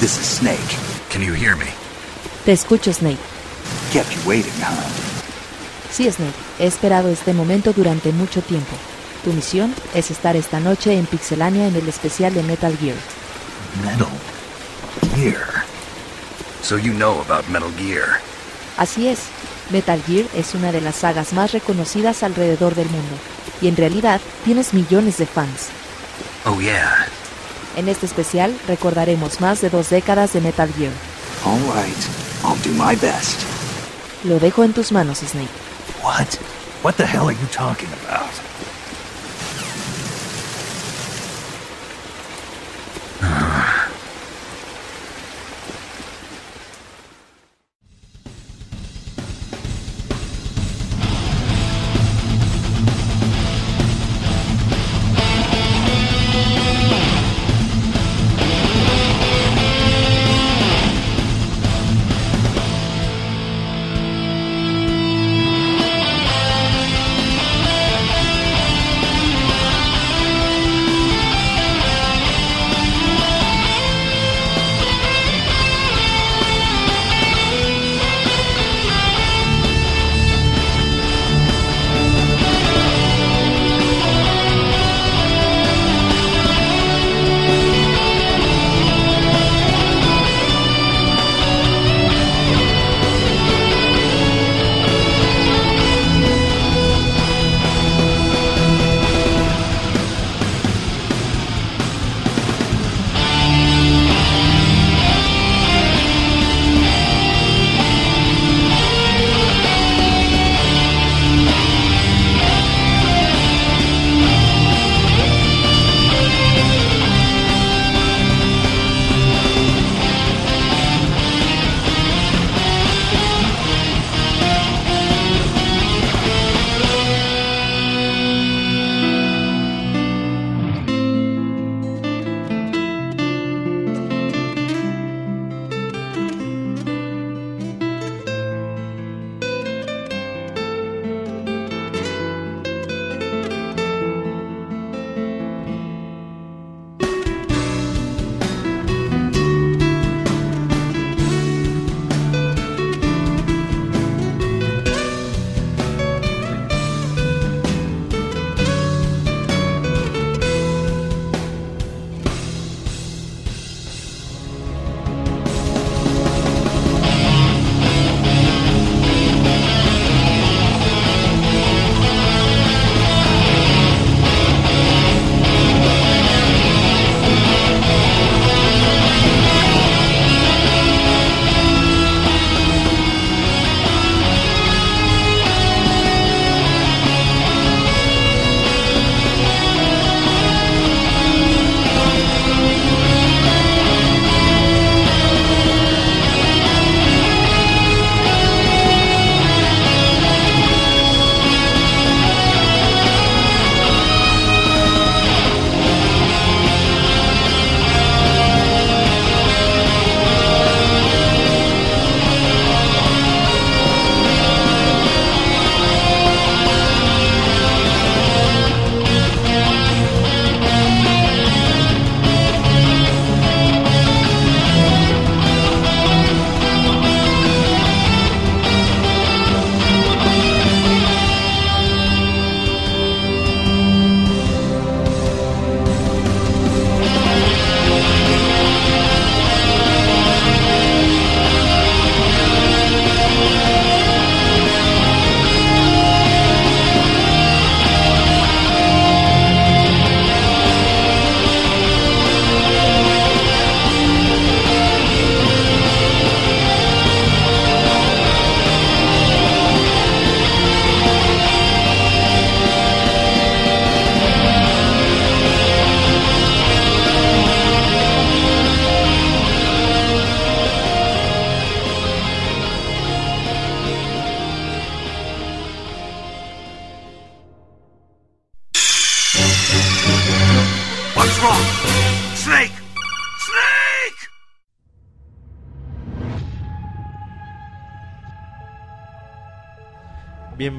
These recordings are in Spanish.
This is Snake. Can you hear me? Te escucho, Snake. Kept you waiting, huh? Sí, Snake. He esperado este momento durante mucho tiempo. Tu misión es estar esta noche en Pixelania en el especial de Metal Gear. Metal Gear. So you know about Metal Gear. Así es. Metal Gear es una de las sagas más reconocidas alrededor del mundo. Y en realidad tienes millones de fans. Oh, yeah. En este especial recordaremos más de dos décadas de Metal Gear. All right. I'll do my best. Lo dejo en tus manos, Snake. What? What the hell are you talking about?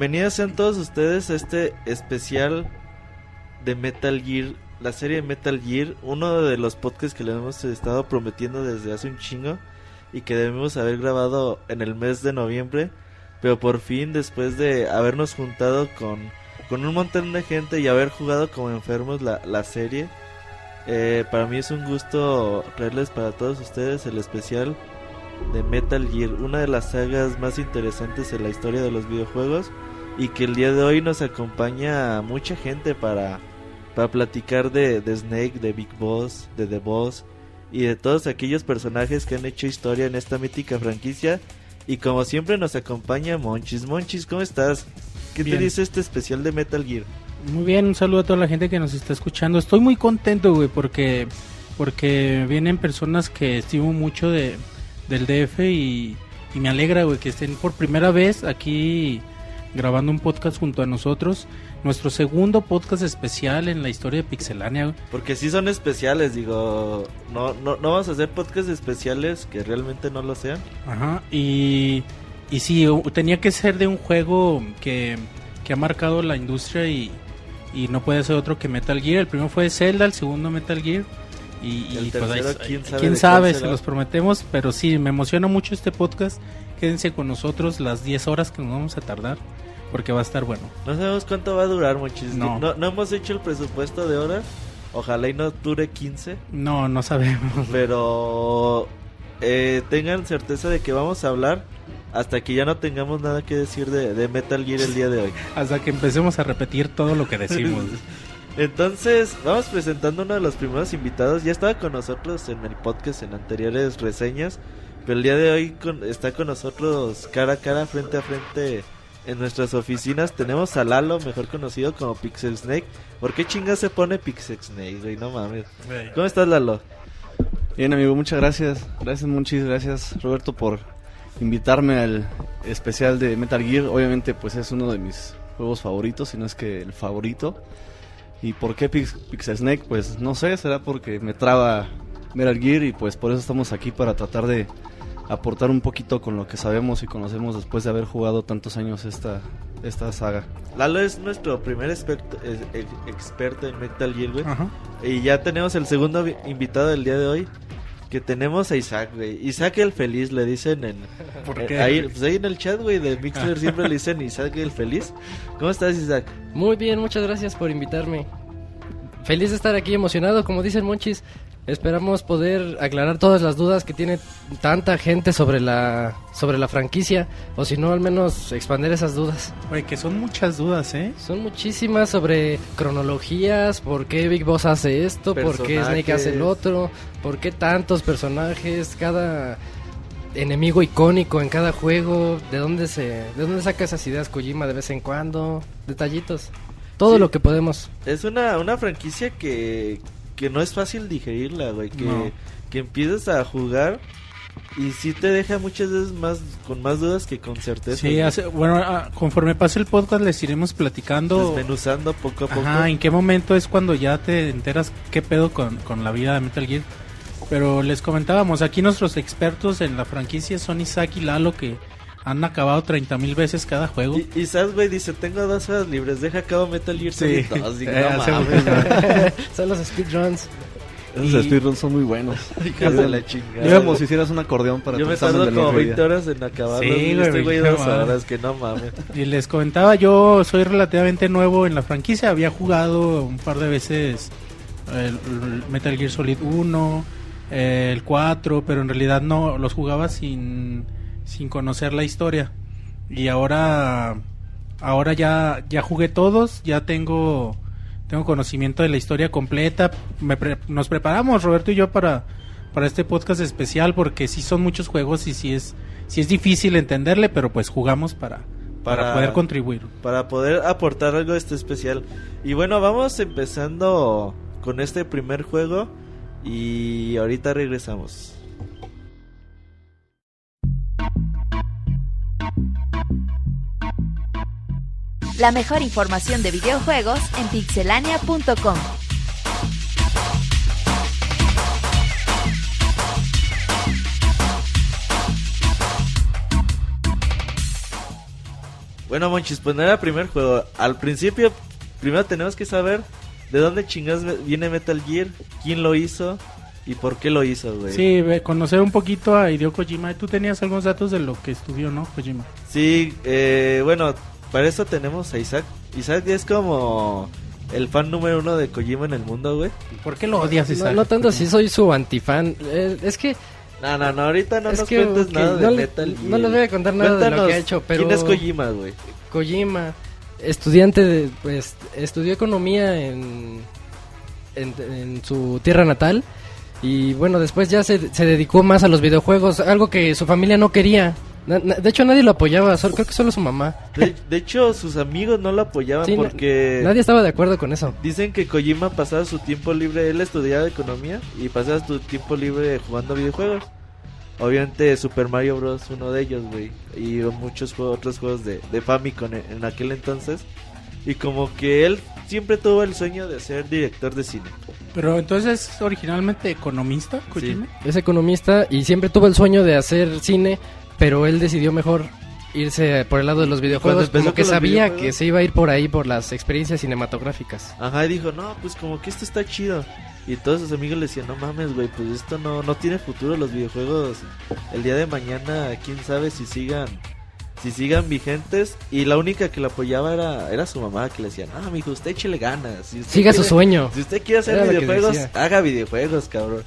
Bienvenidos sean todos ustedes a este especial de Metal Gear la serie Metal Gear, uno de los podcasts que le hemos estado prometiendo desde hace un chingo y que debemos haber grabado en el mes de noviembre, pero por fin después de habernos juntado con, con un montón de gente y haber jugado como enfermos la, la serie, eh, para mí es un gusto traerles para todos ustedes el especial de Metal Gear, una de las sagas más interesantes en la historia de los videojuegos y que el día de hoy nos acompaña mucha gente para, para platicar de, de Snake, de Big Boss, de The Boss y de todos aquellos personajes que han hecho historia en esta mítica franquicia. Y como siempre nos acompaña Monchis. Monchis, ¿cómo estás? ¿Qué Bien. te dice este especial de Metal Gear? Muy bien, un saludo a toda la gente que nos está escuchando. Estoy muy contento, güey, porque porque vienen personas que estimo mucho de del DF y, y me alegra, güey, que estén por primera vez aquí grabando un podcast junto a nosotros. Nuestro segundo podcast especial en la historia de Pixelania. Porque sí son especiales, digo, no, no, no vamos a hacer podcasts especiales que realmente no lo sean. Ajá, y, y sí, tenía que ser de un juego que, que ha marcado la industria y, y no puede ser otro que Metal Gear. El primero fue Zelda, el segundo Metal Gear. Y, El y pues tercero, quién sabe quién sabe, se los prometemos, pero sí, me emociona mucho este podcast. Quédense con nosotros las 10 horas que nos vamos a tardar, porque va a estar bueno. No sabemos cuánto va a durar, Monchis. No. No, no hemos hecho el presupuesto de horas. Ojalá y no dure 15. No, no sabemos. Pero eh, tengan certeza de que vamos a hablar hasta que ya no tengamos nada que decir de, de Metal Gear el día de hoy. Hasta que empecemos a repetir todo lo que decimos. Entonces, vamos presentando uno de los primeros invitados. Ya estaba con nosotros en el podcast en anteriores reseñas. Pero el día de hoy con- está con nosotros cara a cara, frente a frente en nuestras oficinas. Tenemos a Lalo, mejor conocido como Pixel Snake. ¿Por qué chingas se pone Pixel Snake, güey? No mames. ¿Cómo estás, Lalo? Bien, amigo, muchas gracias. Gracias, Monchis. Gracias, Roberto, por invitarme al especial de Metal Gear. Obviamente, pues es uno de mis juegos favoritos, si no es que el favorito. ¿Y por qué Pix- Pixel Snake? Pues no sé, será porque me traba Metal Gear y pues por eso estamos aquí para tratar de aportar un poquito con lo que sabemos y conocemos después de haber jugado tantos años esta, esta saga. Lalo es nuestro primer experto, es- ex- experto en Metal Gear, güey. Ajá. Y ya tenemos el segundo vi- invitado del día de hoy. Que tenemos a Isaac, güey. Isaac el feliz, le dicen en. ¿Por eh, qué? Ahí, pues ahí en el chat, güey, de Mixler siempre le dicen Isaac el feliz. ¿Cómo estás, Isaac? Muy bien, muchas gracias por invitarme. Feliz de estar aquí, emocionado, como dicen Monchis. Esperamos poder aclarar todas las dudas que tiene tanta gente sobre la sobre la franquicia, o si no, al menos expandir esas dudas. Güey, que son muchas dudas, ¿eh? Son muchísimas sobre cronologías, por qué Big Boss hace esto, por qué Snake hace el Personajes. otro, por qué tantos personajes, cada enemigo icónico en cada juego, de dónde se de dónde saca esas ideas Kojima de vez en cuando, detallitos. Todo Sí. lo que podemos. Es una, una franquicia que, que no es fácil digerirla, güey. Que, No. que empiezas a jugar y sí te deja muchas veces más con más dudas que con certeza. Sí, hace- bueno, ah, conforme pase el podcast les iremos platicando Desmenuzando poco a poco. Ajá, ¿en qué momento es cuando ya te enteras qué pedo con, con la vida de Metal Gear? Pero les comentábamos, aquí nuestros expertos en la franquicia son Isaac y Lalo que han acabado 30 mil veces cada juego. Y, y Sas, güey, dice, tengo dos horas libres, deja acabo Metal Gear Sí. Solid 2. Digo, Eh, no Son los speedruns. Esos Y- speedruns son muy buenos. hijas de la chingada. Digamos, si hicieras un acordeón para Yo me tardo como otro 20 día. horas en acabarlo. Sí, y güey, este güey no dos horas, que no mames. Y les comentaba, yo soy relativamente nuevo en la franquicia, había jugado un par de veces el, el Metal Gear Solid 1, eh, el 4, pero en realidad no los jugaba sin, sin conocer la historia. Y ahora ahora ya ya jugué todos, ya tengo tengo conocimiento de la historia completa. Me pre- nos preparamos Roberto y yo para para este podcast especial porque sí son muchos juegos y sí es sí es difícil entenderle, pero pues jugamos para para, Para- poder contribuir. Para poder aportar algo este especial. Y bueno, vamos empezando con este primer juego. Y ahorita regresamos. La mejor información de videojuegos en pixelania.com. Bueno, Monchis, pues no era el primer juego. Al principio, primero tenemos que saber ¿de dónde chingas viene Metal Gear? ¿Quién lo hizo? ¿Y por qué lo hizo, güey? Sí, conocer un poquito a Hideo Kojima. Tú tenías algunos datos de lo que estudió, ¿no, Kojima? Sí, eh, bueno, para eso tenemos a Isaac. Isaac es como el fan número uno de Kojima en el mundo, güey. ¿Por qué lo odias, No, Isaac? no tanto si soy su antifan. Eh, es que No, no, no, ahorita no Es nos que, cuentes nada de no le- Metal no les voy a contar nada de lo Cuéntanos, que ha hecho, pero- ¿Quién es Kojima, güey? Kojima, estudiante de, pues, estudió economía en, en, en su tierra natal y bueno, después ya se, se dedicó más a los videojuegos, algo que su familia no quería. Na- na- de hecho, nadie lo apoyaba, solo, creo que solo su mamá. De, de hecho, sus amigos no lo apoyaban Sí, na- porque... Nadie estaba de acuerdo con eso. Dicen que Kojima pasaba su tiempo libre, él estudiaba economía y pasaba su tiempo libre jugando videojuegos. Obviamente Super Mario Bros. uno de ellos, güey. Y muchos juegos, otros juegos de, de Famicom en, en aquel entonces. Y como que él siempre tuvo el sueño de ser director de cine. Pero entonces es originalmente economista, Kojima. Es economista y siempre tuvo el sueño de hacer cine, pero él decidió mejor irse por el lado de los videojuegos, como que sabía que se iba a ir por ahí por las experiencias cinematográficas. Ajá, y dijo, no, pues como que esto está chido. Y todos sus amigos le decían, no mames, güey, pues esto no, no tiene futuro los videojuegos. El día de mañana, quién sabe si sigan si sigan vigentes. Y la única que lo apoyaba era, era su mamá, que le decía, no, mijo, usted échele ganas. Si usted Siga su quiere- sueño. Si usted quiere hacer Era videojuegos, haga videojuegos, cabrón.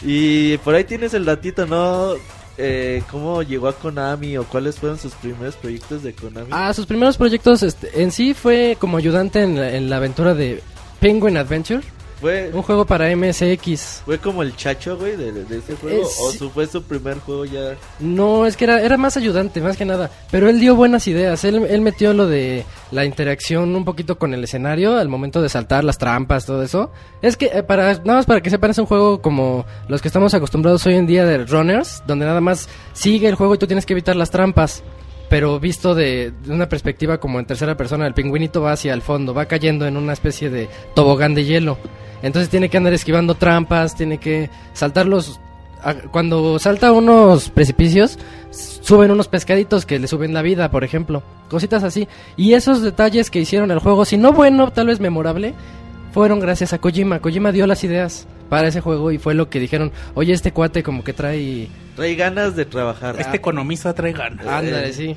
Y por ahí tienes el datito, ¿no? Eh, ¿Cómo llegó a Konami o cuáles fueron sus primeros proyectos de Konami? Ah, sus primeros proyectos este, en sí fue como ayudante en la, en la aventura de Penguin Adventure, Fue, un juego para MSX. fue como el chacho, güey, de, de ese juego. Eh, ¿O su, fue su primer juego ya? No, es que era, era más ayudante, más que nada. Pero él dio buenas ideas. Él, él metió lo de la interacción un poquito con el escenario al momento de saltar las trampas, todo eso. Es que, eh, para nada más para que sepan, es un juego como los que estamos acostumbrados hoy en día de runners, donde nada más sigue el juego y tú tienes que evitar las trampas. Pero visto de, de una perspectiva como en tercera persona, el pingüinito va hacia el fondo, va cayendo en una especie de tobogán de hielo. Entonces tiene que andar esquivando trampas, tiene que saltar los cuando salta unos precipicios, suben unos pescaditos que le suben la vida, por ejemplo. Cositas así. Y esos detalles que hicieron el juego, si no bueno, tal vez memorable, fueron gracias a Kojima. Kojima dio las ideas para ese juego y fue lo que dijeron, oye, este cuate como que trae... Trae ganas de trabajar. Este economista trae ganas. Ándale, sí.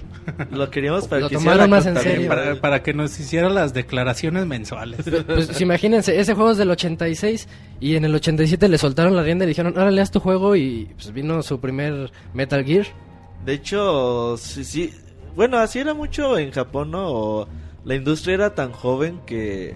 Lo queríamos para Lo que tomaron más en serio. Para, para que nos hiciera las declaraciones mensuales. Pues sí, imagínense, ese juego es del 86 y en el 87 le soltaron la rienda y dijeron, ahora leas tu juego y pues vino su primer Metal Gear. De hecho, sí, sí. Bueno, así era mucho en Japón, ¿no? O la industria era tan joven que,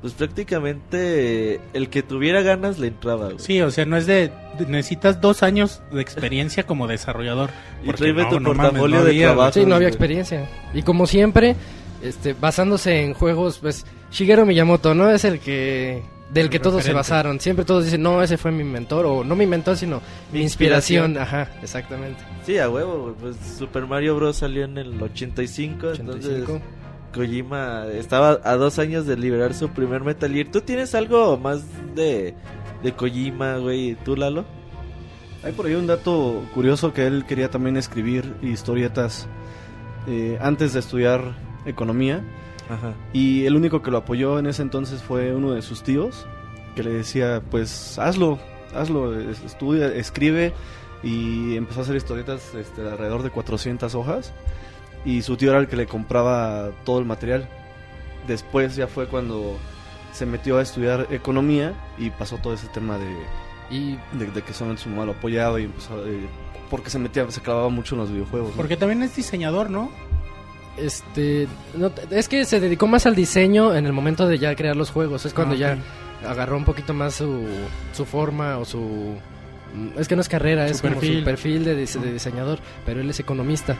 pues prácticamente el que tuviera ganas le entraba. güey. Sí, o sea, no es de, de- necesitas dos años de experiencia como desarrollador. Y Porque tráeme tu mames, portafolio de había- trabajo. Sí, no había experiencia. Y como siempre, este, basándose en juegos, pues Shigeru Miyamoto, ¿no? Es el que del El que todos se referente. basaron. Siempre todos dicen, no, ese fue mi mentor, o no mi mentor, sino mi Mi inspiración. inspiración. Ajá, exactamente. Sí, a huevo, pues Super Mario Bros. salió en el 85, 85. entonces Kojima estaba a dos años de liberar su primer Metal Gear. ¿Tú tienes algo más de, de Kojima, güey? ¿Tú, Lalo? Hay por ahí un dato curioso que él quería también escribir historietas eh, antes de estudiar economía Ajá. y el único que lo apoyó en ese entonces fue uno de sus tíos que le decía pues hazlo, hazlo, es- estudia, escribe y empezó a hacer historietas este, de alrededor de 400 hojas y su tío era el que le compraba todo el material. Después ya fue cuando se metió a estudiar economía y pasó todo ese tema de Y de, de que solamente su mamá lo apoyaba y empezó eh, porque se metía se clavaba mucho en los videojuegos ¿no? Porque también es diseñador, ¿no? este, no, es que se dedicó más al diseño en el momento de ya crear los juegos. Es cuando Ah, ya agarró un poquito más su, su forma o su... Es que no es carrera, Su es como perfil. su perfil de, de diseñador, pero él es economista.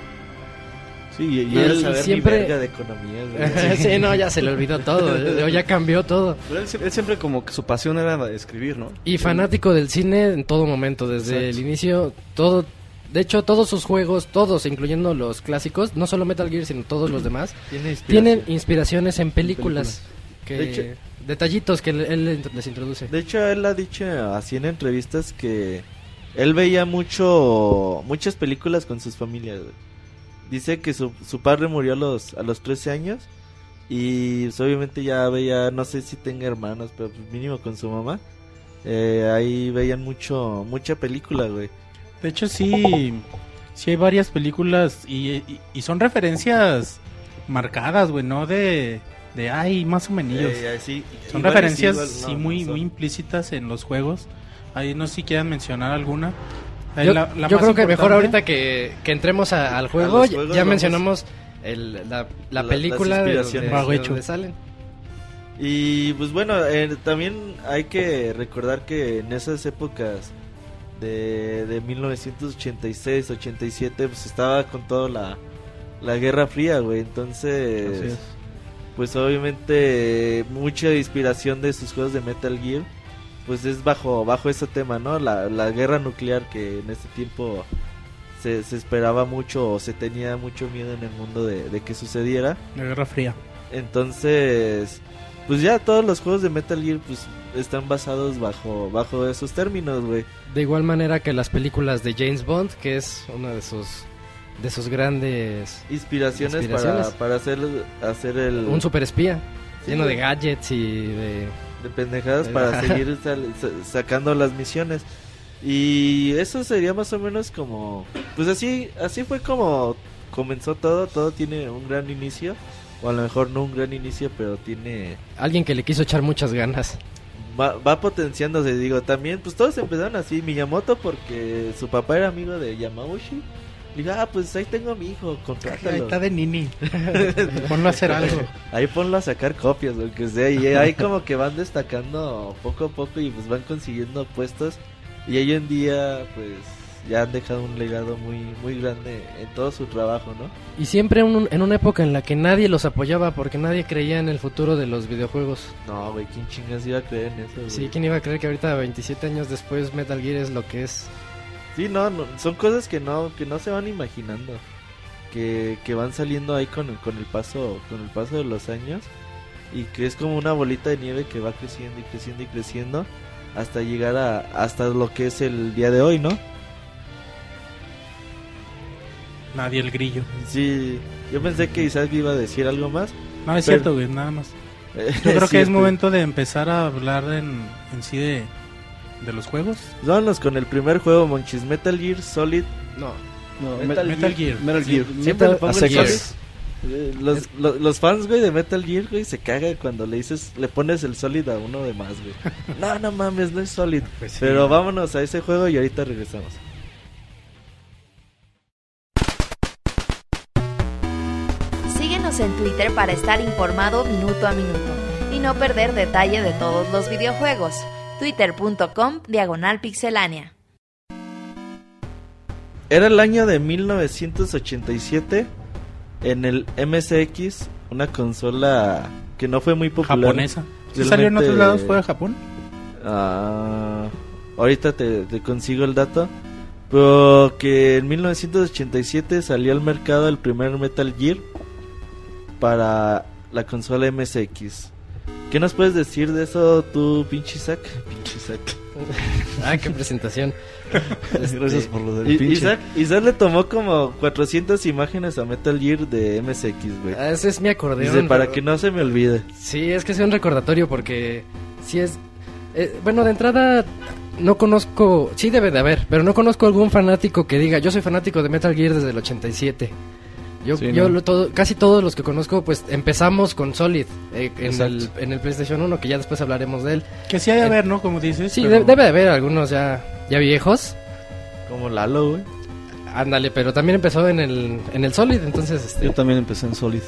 Sí y, y Y él, saber siempre- ni verga de economía, sí, no, ya se le olvidó todo, eh, ya cambió todo. pero él, él siempre como que su pasión era escribir no Y fanático del cine en todo momento, desde Exacto. el inicio, todo... De hecho, todos sus juegos, todos, incluyendo los clásicos, no solo Metal Gear, sino todos los demás, Tiene inspiración. tienen inspiraciones en películas. Que, De hecho- detallitos que él, él les introduce. De hecho, él ha dicho así en entrevistas que él veía mucho muchas películas con sus familias. güey. Dice que su, su padre murió a los, a los 13 años Y pues, obviamente ya veía, no sé si tenga hermanos, pero pues, mínimo con su mamá. eh, ahí veían mucho, mucha película, güey. De hecho, sí, sí hay varias películas y, y- y son referencias marcadas, güey, no de, de ay, más o menos. Eh, así, son referencias igual sí, no, muy, no son. muy implícitas en los juegos. Ahí no sé si quieran mencionar alguna. Ahí Yo, la- la yo más creo que mejor ahorita que, que entremos a- al juego, ya- juegos ya vamos- mencionamos el- la, la La- película las de, inspiraciones. de- donde salen. Y pues bueno, eh, también hay que recordar que en esas épocas de, de 1986, 87, pues estaba con toda la, la Guerra Fría, güey. Entonces, es. pues obviamente mucha inspiración de sus juegos de Metal Gear, pues es bajo, bajo ese tema, ¿no? La, la guerra nuclear que en ese tiempo se, se esperaba mucho o se tenía mucho miedo en el mundo de, de que sucediera. La Guerra Fría. Entonces, pues ya todos los juegos de Metal Gear pues están basados bajo bajo esos términos, güey. De igual manera que las películas de James Bond, que es una de sus de sus grandes Inspiraciones, Inspiraciones. para para hacer hacer el un super espía Sí, lleno de güey. gadgets y de de pendejadas para seguir sacando las misiones. Y eso sería más o menos como pues así así fue como comenzó todo, todo tiene un gran inicio o a lo mejor no un gran inicio, pero tiene alguien que le quiso echar muchas ganas. va, va potenciándose, digo, también, pues todos empezaron así, Miyamoto porque su papá era amigo de Yamauchi. Le digo, ah, pues ahí tengo a mi hijo, Ahí contrátalo. está de Nini. Ponlo a hacer algo. Ahí ponlo a sacar copias, lo que sea, y ahí como que van destacando poco a poco y pues van consiguiendo puestos. Y hoy en día, pues ya han dejado un legado muy muy grande en todo su trabajo, ¿no? Y siempre un- en una época en la que nadie los apoyaba porque nadie creía en el futuro de los videojuegos. No, güey, ¿quién chingas iba a creer en eso? güey? Sí, ¿quién iba a creer que ahorita 27 años después Metal Gear es lo que es? Sí, no, no, son cosas que no que no se van imaginando, que, que van saliendo ahí con el, con el paso con el paso de los años y que es como una bolita de nieve que va creciendo y creciendo y creciendo hasta llegar a hasta lo que es el día de hoy, ¿no? Nadie el grillo. Sí, yo pensé que Isaac iba a decir algo más. No, es Pero- cierto, güey, nada más. Yo creo que es momento de empezar a hablar en, en sí de, de los juegos. Vámonos con el primer juego, Monchis Metal Gear Solid. No, No, Metal Metal Gear. Metal Sí, Gear. Siempre le pongo el. Eh, Los, los, los fans, güey, de Metal Gear, güey, se cagan cuando le dices, le pones el Solid a uno de más, güey. No, no mames, no es Solid. Pues sí. Pero vámonos a ese juego y ahorita regresamos. Síguenos en Twitter para estar informado minuto a minuto y no perder detalle de todos los videojuegos. Twitter.com Diagonal Pixelánea. Era el año de 1987 en el MSX, una consola que no fue muy popular. Japonesa. ¿Sí salió en otros lados fuera de Japón? Ah, ahorita te, te consigo el dato. Pero que en 1987 salió al mercado el primer Metal Gear para la consola MSX. ¿Qué nos puedes decir de eso tú, pinche Isaac? Pinche Isaac. ah, qué presentación. Gracias por lo del pinche. Isaac, Isaac le tomó como 400 imágenes a Metal Gear de MSX, güey. Ah, ese es mi acordeón. Dice, para pero- que no se me olvide. Sí, es que es un recordatorio porque sí es... eh, bueno, de entrada no conozco... Sí debe de haber, pero no conozco algún fanático que diga, yo soy fanático de Metal Gear desde el 87. Yo, Sí, yo ¿no? todo, casi todos los que conozco, pues empezamos con Solid eh, en, el, en el PlayStation 1, que ya después hablaremos de él. Que sí hay de haber, ¿no? Como dices. Sí, pero- de- debe de haber algunos ya, ya viejos. Como Lalo, güey. Ándale, pero también empezó en el, en el Solid, entonces... Este, Yo también empecé en Solid.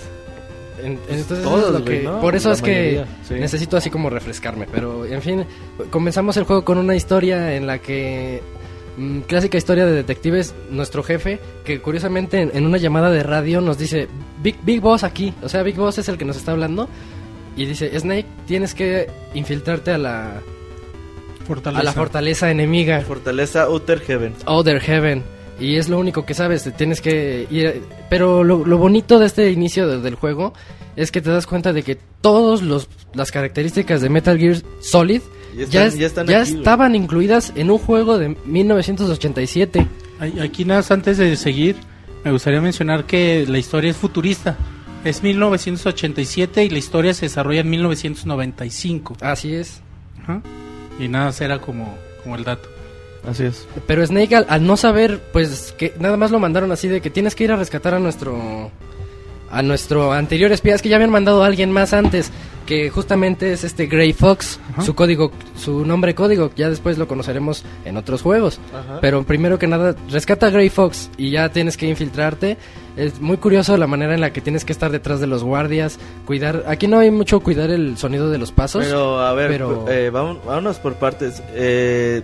En- entonces Todos, eso es lo que- ¿no? por eso La es que mayoría, sí. necesito así como refrescarme pero en fin comenzamos el juego con una historia en la que mm, clásica historia de detectives nuestro jefe que curiosamente en, en una llamada de radio nos dice Big Big Boss aquí o sea Big Boss es el que nos está hablando y dice Snake tienes que infiltrarte a la Fortaleza. a la fortaleza enemiga Fortaleza Outer Heaven. Other Heaven. Y es lo único que sabes, te tienes que ir... Pero lo, lo bonito de este inicio de- del juego es que te das cuenta de que todas las características de Metal Gear Solid Ya ya, están- es- ya están ya aquí, güey. estaban incluidas en un juego de 1987. Ay- Aquí nada más antes de seguir, me gustaría mencionar que la historia es futurista. Es 1987 y la historia se desarrolla en 1995. Así es. Ajá. Y nada, será como, como el dato. Así es. Pero Snake al, al no saber, pues que nada más lo mandaron así de que tienes que ir a rescatar a nuestro a nuestro anterior espía, es que ya habían mandado a alguien más antes, que justamente es este Grey Fox, Ajá. su código, su nombre código, ya después lo conoceremos en otros juegos. Ajá. Pero primero que nada, rescata a Grey Fox y ya tienes que infiltrarte. Es muy curioso la manera en la que tienes que estar detrás de los guardias, cuidar. Aquí no hay mucho cuidar el sonido de los pasos. Pero a ver, pero- eh, vamos- vámonos por partes. Eh,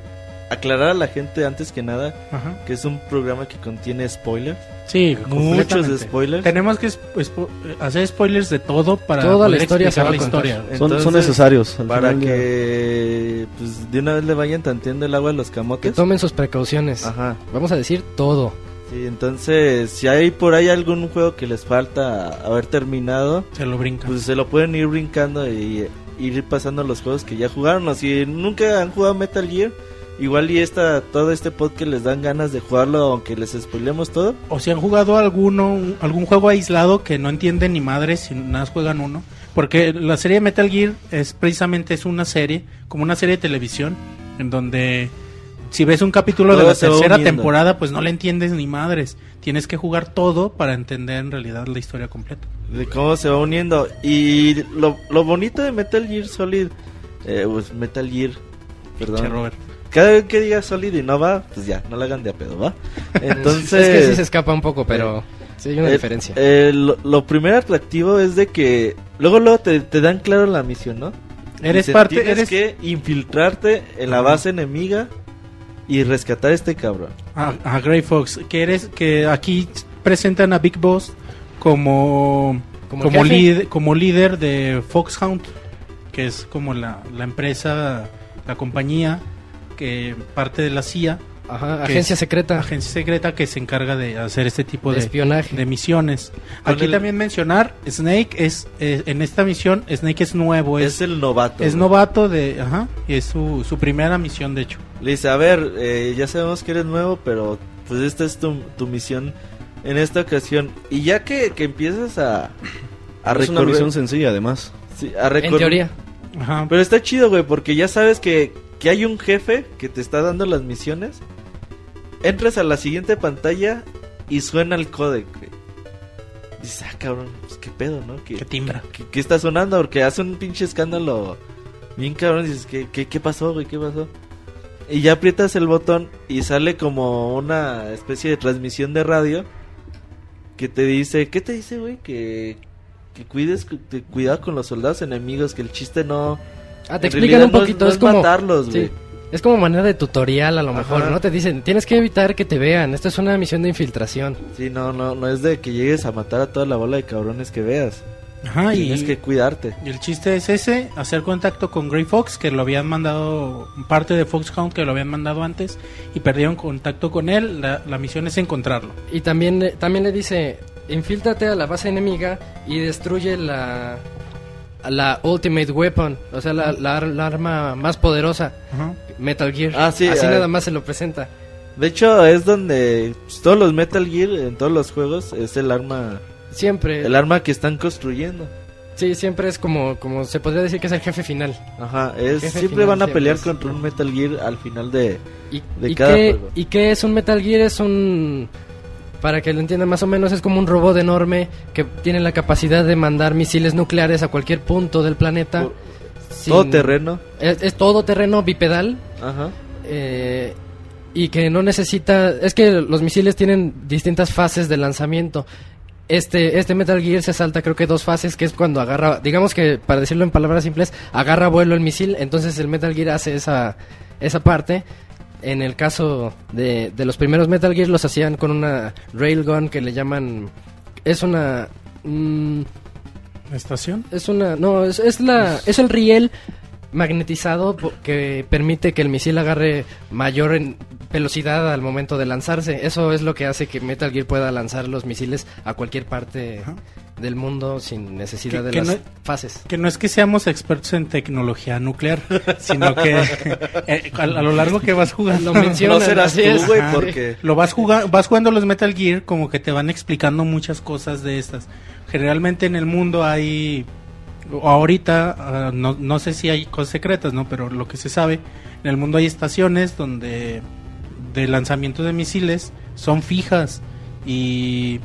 aclarar a la gente antes que nada Ajá. que es un programa que contiene spoilers. Sí, Muchos spoilers. Tenemos que spo- spo- hacer spoilers de todo para Toda la historia se explicar va a la historia. Son, son Entonces, necesarios. Para que pues, de una vez le vayan tanteando el agua a los que camotes. tomen sus precauciones. Ajá. Vamos a decir todo. Sí, entonces, si hay por ahí algún juego que les falta haber terminado, Se lo brincan. pues se lo pueden ir brincando y ir pasando los juegos que ya jugaron. O si nunca han jugado Metal Gear, igual y esta, todo este podcast les dan ganas de jugarlo, aunque les spoilemos todo. o si han jugado alguno un- algún juego aislado que no entienden ni madres si nada juegan uno porque la serie de Metal Gear es precisamente es una serie como una serie de televisión en donde si ves un capítulo de Todo la se va tercera uniendo. temporada pues no le entiendes ni madres tienes que jugar todo para entender en realidad la historia completa de cómo se va uniendo. Y lo, lo bonito de Metal Gear Solid, eh, pues Metal Gear, perdón. Robert. Cada vez que diga Solid y no va, pues ya, no la hagan de a pedo, ¿va? Entonces, es que sí se escapa un poco, pero sí hay una eh, diferencia. eh, lo, lo primer atractivo es de que luego luego te, te dan claro la misión, ¿no? eres Dicen, parte Tienes eres que infiltrarte en la base enemiga y rescatar a este cabrón. a, a Grey Fox que eres que aquí presentan a Big Boss como Como como, líder como líder de Foxhound que es como la, la empresa la compañía que parte de la CIA Ajá, agencia es secreta agencia secreta que se encarga de hacer este tipo de de, espionaje. de misiones aquí el- también mencionar Snake es eh, en esta misión Snake es nuevo Es, es, el novato. es güey. novato de ajá y es su, su primera misión de hecho Le dice, a ver, eh, ya sabemos que eres nuevo, pero pues esta es tu, tu misión en esta ocasión. Y ya que, que empiezas a... A es una recorrer- misión sencilla, además. sí, a en recorrer- teoría. ajá Pero está chido, güey, porque ya sabes que, que hay un jefe que te está dando las misiones. Entras a la siguiente pantalla y suena el codec, güey. Dices, ah, cabrón, pues qué pedo, ¿no? ¿Qué, que timbra qué- qué está sonando? Porque hace un pinche escándalo bien cabrón. Dices, ¿qué, qué, qué pasó, güey? ¿Qué pasó? Y ya aprietas el botón y sale como una especie de transmisión de radio que te dice, ¿qué te dice, güey? Que, que cuides, cu- te- cuidado con los soldados enemigos, que el chiste no... Ah, te en explican un no es- poquito, no es, es como matarlos, sí, es como manera de tutorial a lo mejor, Ajá. ¿no? Te dicen, tienes que evitar que te vean, esto es una misión de infiltración. Sí, no, no, no es de que llegues a matar a toda la bola de cabrones que veas. ajá y Tienes que cuidarte. Y el chiste es ese, hacer contacto con Grey Fox, que lo habían mandado, parte de Foxhound que lo habían mandado antes, y perdieron contacto con él. La, la misión es encontrarlo. Y también, le- también le dice, infíltrate a la base enemiga y destruye la, la Ultimate Weapon, o sea, la, la la arma más poderosa, Ajá. Metal Gear. Ah, sí, Así ah. nada más se lo presenta. De hecho, es donde pues, todos los Metal Gear en todos los juegos es el arma, Siempre, el arma que están construyendo. sí, siempre es como, como se podría decir que es el jefe final. Ajá, es, Jefe siempre final van a siempre pelear es- contra un Metal Gear al final de... ¿Y, De y cada qué, juego. ¿Y qué es un Metal Gear? Es un... Para que lo entiendan más o menos, es como un robot enorme que tiene la capacidad de mandar misiles nucleares a cualquier punto del planeta. Sin- Todo terreno. Es, es todo terreno bipedal. Ajá. eh, y que no necesita... Es que los misiles tienen distintas fases de lanzamiento. Este, este Metal Gear se salta creo que dos fases, que es cuando agarra, digamos que para decirlo en palabras simples, agarra vuelo el misil, entonces el Metal Gear hace esa, esa parte. En el caso de, de los primeros Metal Gear los hacían con una railgun que le llaman... Es una... mm, ¿Estación? es una... No, es, es la, es el riel magnetizado que permite que el misil agarre mayor en velocidad al momento de lanzarse. Eso es lo que hace que Metal Gear pueda lanzar los misiles a cualquier parte Ajá. del mundo sin necesidad Que- de que las no- fases. Que no es que seamos expertos en tecnología nuclear, sino que eh, a, a lo largo que vas jugando... Lo mencionan, No serás tú, güey, porque... Lo vas jugando, vas jugando los Metal Gear como que te van explicando muchas cosas de estas. Generalmente en el mundo hay, o ahorita, ah, no, no sé si hay cosas secretas, ¿no? Pero lo que se sabe, en el mundo hay estaciones donde de lanzamiento de misiles son fijas y,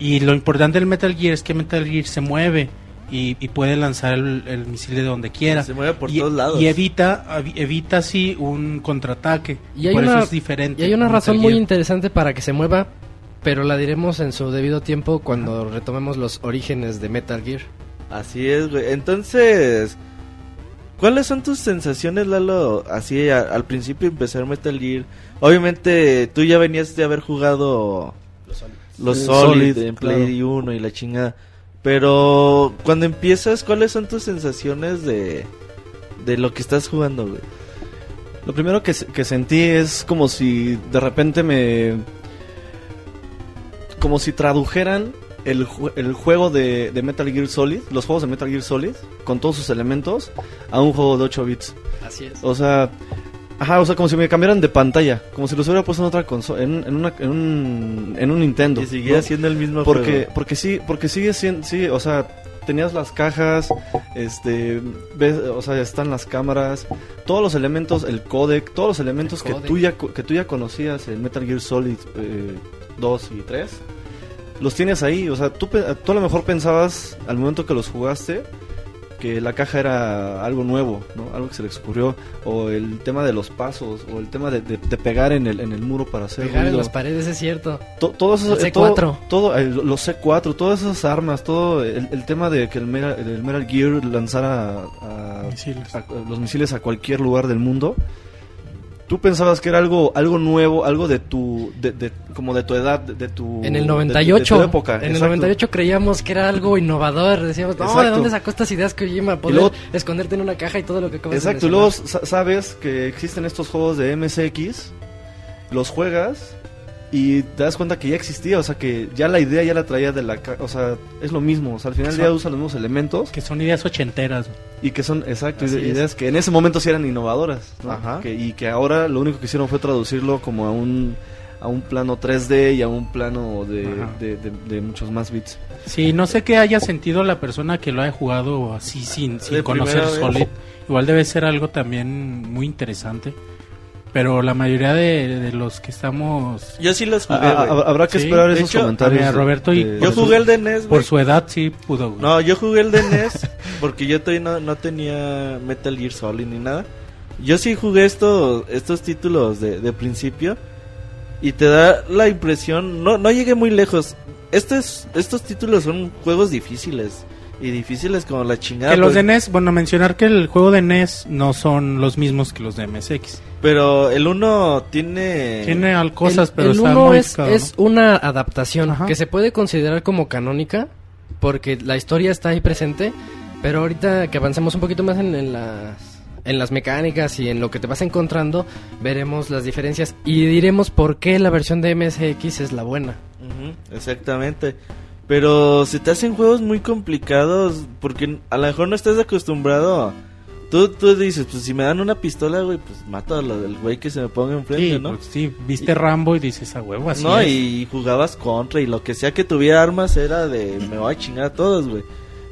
y lo importante del Metal Gear es que Metal Gear se mueve y, y puede lanzar el, el misil de donde quiera. Se mueve por y, todos lados. y evita, evi- evita así un contraataque. Y hay por una- eso es diferente. Y hay una Metal razón muy Gear. interesante para que se mueva, pero la diremos en su debido tiempo cuando retomemos los orígenes de Metal Gear. Así es, güey. Entonces, ¿cuáles son tus sensaciones, Lalo? Así a- al principio empezar Metal Gear. Obviamente, tú ya venías de haber jugado los Solid, Solid, en Play claro. 1 y la chingada. Pero cuando empiezas, ¿cuáles son tus sensaciones de, de lo que estás jugando, güey? Lo primero que, que sentí es como si de repente me... Como si tradujeran el, ju- el juego de, de Metal Gear Solid, los juegos de Metal Gear Solid, con todos sus elementos, a un juego de 8 bits. Así es. O sea, ajá, o sea, como si me cambiaran de pantalla, como si los hubiera puesto en otra consola, en, en, una, en, un, en un Nintendo. Y seguía ¿no? siendo el mismo porque juego. porque sí porque sigue siendo sí o sea tenías las cajas este ves o sea están las cámaras todos los elementos el codec todos los elementos El que tú ya co- que tú ya conocías en Metal Gear Solid eh, 2 y 3 los tienes ahí o sea tú tú a lo mejor pensabas al momento que los jugaste que la caja era algo nuevo, ¿no? Algo que se le ocurrió, o el tema de los pasos, o el tema de, de- de pegar en el, en el muro para hacer Pegar en ruido. las paredes es cierto. To- todo eso, El eh, todo- C4. todo, eh, los C4, todas esas armas, todo el, el tema de que el Metal, el Metal Gear lanzara a, Misiles. a- los misiles a cualquier lugar del mundo. Tú pensabas que era algo algo nuevo, algo de tu de, de- como de tu edad, de, de tu En el de tu- de tu 98, época. en el exacto. 98 creíamos que era algo innovador. Decíamos, no, ¿de Exacto. dónde sacó estas ideas Kojima? Poder luego- esconderte en una caja y todo lo que acabas Exacto, de luego sabes que existen estos juegos de MSX, los juegas y te das cuenta que ya existía, o sea que ya la idea ya la traía de la... O sea, es lo mismo, o sea, al final ya usa los mismos elementos Que son ideas ochenteras. y que son, exacto, Así ide- es. ideas que en ese momento sí eran innovadoras, ¿no? Ajá. Que- y que ahora lo único que hicieron fue traducirlo como a un a un plano 3D y a un plano de, de, de- de muchos más bits. Sí, no sé qué haya sentido la persona que lo haya jugado así sin, sin conocer. Solid. Igual debe ser algo también muy interesante. Pero la mayoría de, de los que estamos... Yo sí los jugué, Ah, güey. ah, habrá que Sí, esperar esos hecho, comentarios. a ver, de- Roberto, y- Yo jugué el de NES, Por güey. su edad sí pudo. güey. No, yo jugué el de NES porque yo todavía no, no tenía Metal Gear Solid ni nada. Yo sí jugué estos, estos títulos de, de principio y te da la impresión, no, no llegué muy lejos. Estos, estos títulos son juegos difíciles y difíciles como la chingada. que los pues, de NES, bueno, mencionar que el juego de NES no son los mismos que los de MSX. Pero el uno tiene... Tiene al- cosas, el, pero el está uno muy es, cabrón, es una adaptación Ajá. que se puede considerar como canónica porque la historia está ahí presente, pero ahorita que avancemos un poquito más en, en las en las mecánicas y en lo que te vas encontrando, veremos las diferencias y diremos por qué la versión de MSX es la buena. Ujú, exactamente. Pero se te hacen juegos muy complicados porque a lo mejor no estás acostumbrado. Tú, tú dices, pues si me dan una pistola, güey, pues mato al güey que se me ponga enfrente, Sí, ¿no? pues sí, viste Rambo y dices a huevo así. no, es". y jugabas contra y lo que sea que tuviera armas era de me voy a chingar a todos, güey.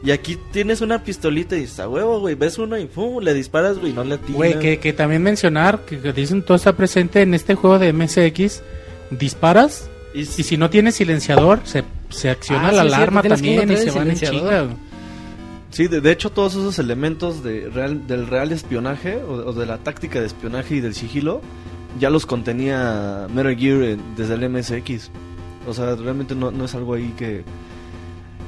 Y aquí tienes una pistolita y dices, a huevo, güey, ves uno y pum, le disparas, güey, y no le atinas. Güey, que, que también mencionar que, que dicen todo está presente en este juego de MSX. Disparas Y, y si no tienes silenciador, se, se acciona Ah, la sí, alarma que también y se van el en güey. Sí, de, de hecho todos esos elementos de real, del real espionaje o, o de la táctica de espionaje y del sigilo ya los contenía Metal Gear en- desde el MSX. O sea, realmente no, no es algo ahí que,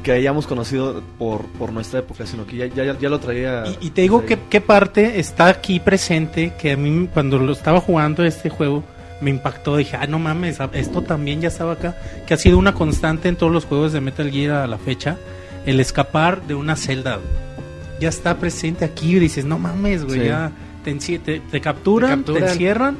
que hayamos conocido por, por nuestra época, sino que ya, ya, ya lo traía... Y, y te digo que qué parte está aquí presente que a mí cuando lo estaba jugando este juego me impactó. Dije, ah, no mames, esto también ya estaba acá. Que ha sido una constante en todos los juegos de Metal Gear a la fecha. El escapar de una celda. Ya está presente aquí y dices, no mames, güey, Sí. ya te, te, te capturan, Te capturan. te encierran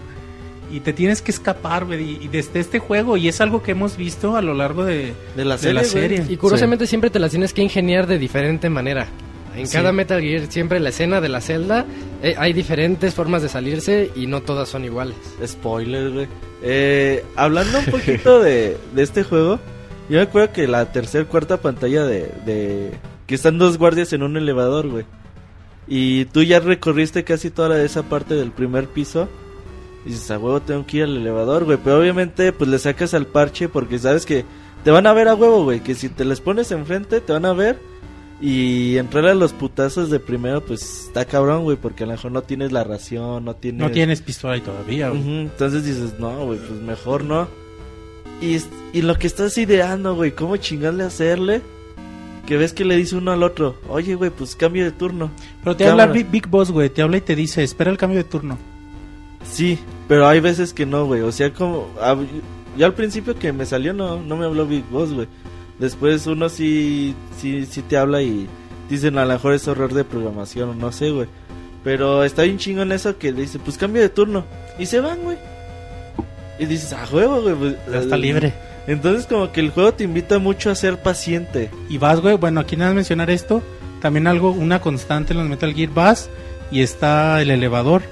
y te tienes que escapar, güey, y, desde este juego, y es algo que hemos visto a lo largo de, De la de serie, la serie. Y curiosamente siempre te las tienes que ingeniar de diferente manera. En Sí. cada Metal Gear, siempre la escena de la celda, eh, hay diferentes formas de salirse y no todas son iguales. Spoiler, güey. Eh, hablando un poquito de, de este juego, yo me acuerdo que la tercera, cuarta pantalla de, de... Que están dos guardias en un elevador, güey. Y tú ya recorriste casi toda la- esa parte del primer piso. Y dices, a huevo tengo que ir al elevador, güey. Pero obviamente, pues le sacas al parche porque sabes que te van a ver a huevo, güey. Que si te les pones enfrente, te van a ver. Y entrar a los putazos de primero, pues está cabrón, güey. Porque a lo mejor no tienes la ración, no tienes... No tienes pistola ahí todavía, güey. Ujú, Entonces dices, no, güey, pues mejor no. Y, y lo que estás ideando, güey, cómo chingarle hacerle. Que ves que le dice uno al otro, oye, güey, pues cambio de turno. Pero te habla Cámara. Big, Big Boss, güey, te habla y te dice, espera el cambio de turno. Sí, pero hay veces que no, güey. O sea, como. yo al principio que me salió no, no me habló Big Boss, güey. Después uno sí, sí, sí te habla y dicen a lo mejor es error de programación o no sé, güey. Pero está bien chingo en eso que dice, pues cambio de turno. Y se van, güey. Y dices, a juego, güey. pues, Ya está eh, libre. Entonces como que el juego te invita mucho a ser paciente. Y vas, güey, bueno, aquí nada más mencionar esto, también algo, una constante en los Metal Gear, vas y está el elevador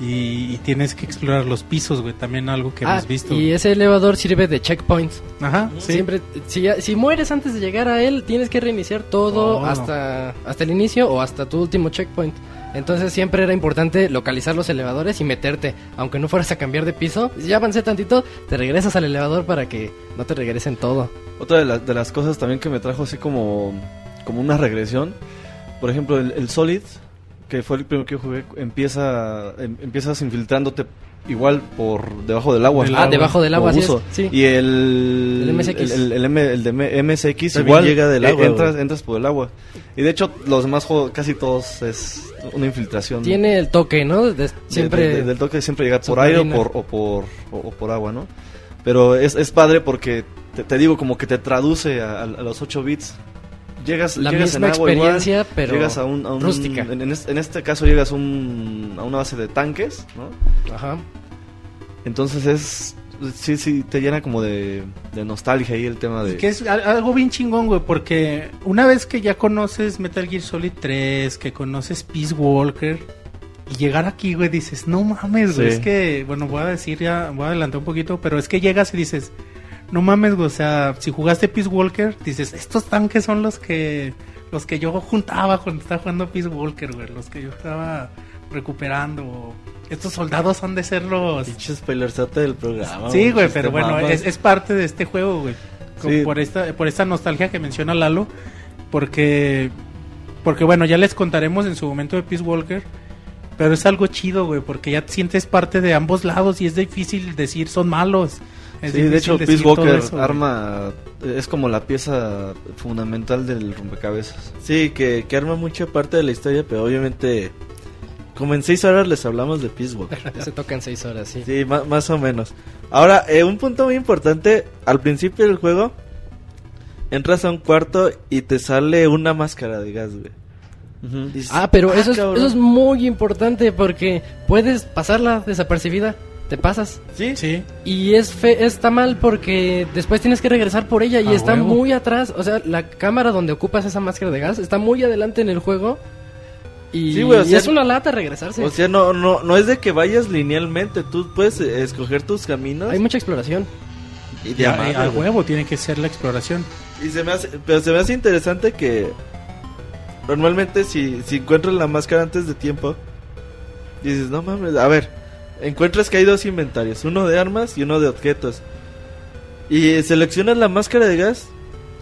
y, y tienes que explorar los pisos, güey, también algo que Ah, hemos visto. y ese elevador sirve de checkpoint. Ajá, sí. Siempre, si, si mueres antes de llegar a él, tienes que reiniciar todo Todo. hasta, hasta el inicio o hasta tu último checkpoint. Entonces siempre era importante localizar los elevadores y meterte. Aunque no fueras a cambiar de piso, ya avancé tantito, te regresas al elevador para que no te regresen todo. Otra de, la- de las cosas también que me trajo así como, como una regresión, por ejemplo, el, el Solid, que fue el primero que jugué, empieza, em- empiezas infiltrándote igual por debajo del agua. Ah, agua. debajo del agua, buzo. sí. Y el, El MSX. El, el- M- el de M- MSX igual llega del eh, agua, entras, entras por el agua. Y de hecho, los demás juegos, casi todos es una infiltración. Tiene el toque, ¿no? De- siempre... de- de- del toque siempre llegar por aire o por, o por, o, o por agua, ¿no? Pero es, es padre porque, te, te digo, como que te traduce a, a los 8 bits. Llegas, La llegas misma en agua igual, experiencia, pero llegas a un, a un- rústica. En, en es- en este caso llegas a, un, a una base de tanques, ¿no? Ajá. Entonces es... Sí, sí, te llena como de, de nostalgia ahí el tema de... Que es al- algo bien chingón, güey, porque una vez que ya conoces Metal Gear Solid 3, que conoces Peace Walker, y llegar aquí, güey, dices, no mames, güey, Sí. es que, bueno, voy a decir ya, voy a adelantar un poquito, pero es que llegas y dices, no mames, güey, o sea, si jugaste Peace Walker, dices, estos tanques son los que, los que yo juntaba cuando estaba jugando Peace Walker, güey, los que yo estaba recuperando, estos soldados han de ser los... Pinche spoilerzote del programa. Sí, güey, pero te bueno, es, es parte de este juego, güey. Sí. Por esta por esta nostalgia que menciona Lalo, porque porque bueno, ya les contaremos en su momento de Peace Walker, pero es algo chido, güey, porque ya sientes parte de ambos lados y es difícil decir son malos. Es Sí, de hecho, Peace Walker eso, güey. arma... Es como la pieza fundamental del rompecabezas. Sí, que, que arma mucha parte de la historia, pero obviamente... Como en 6 horas les hablamos de Peace Walker. Se tocan seis horas, sí. Sí, ma- más o menos. Ahora, eh, un punto muy importante, al principio del juego, entras a un cuarto y te sale una máscara de gas, güey. Dices, Ah, pero eso, es, cabrón". eso es muy importante porque puedes pasarla desapercibida. Te pasas. ¿Sí? Sí. Y es fe, está mal porque después tienes que regresar por ella y A está huevo. muy atrás. O sea, la cámara donde ocupas esa máscara de gas está muy adelante en el juego. Y, Sí, güey, o y sea, es una lata regresarse. O sea, no, no, no es de que vayas linealmente, tú puedes eh, escoger tus caminos. Hay mucha exploración. y de a güey. huevo tiene que ser la exploración. Y se me hace, pero se me hace interesante que normalmente si, si encuentras la máscara antes de tiempo, dices, no mames, a ver, encuentras que hay dos inventarios, uno de armas y uno de objetos. Y seleccionas la máscara de gas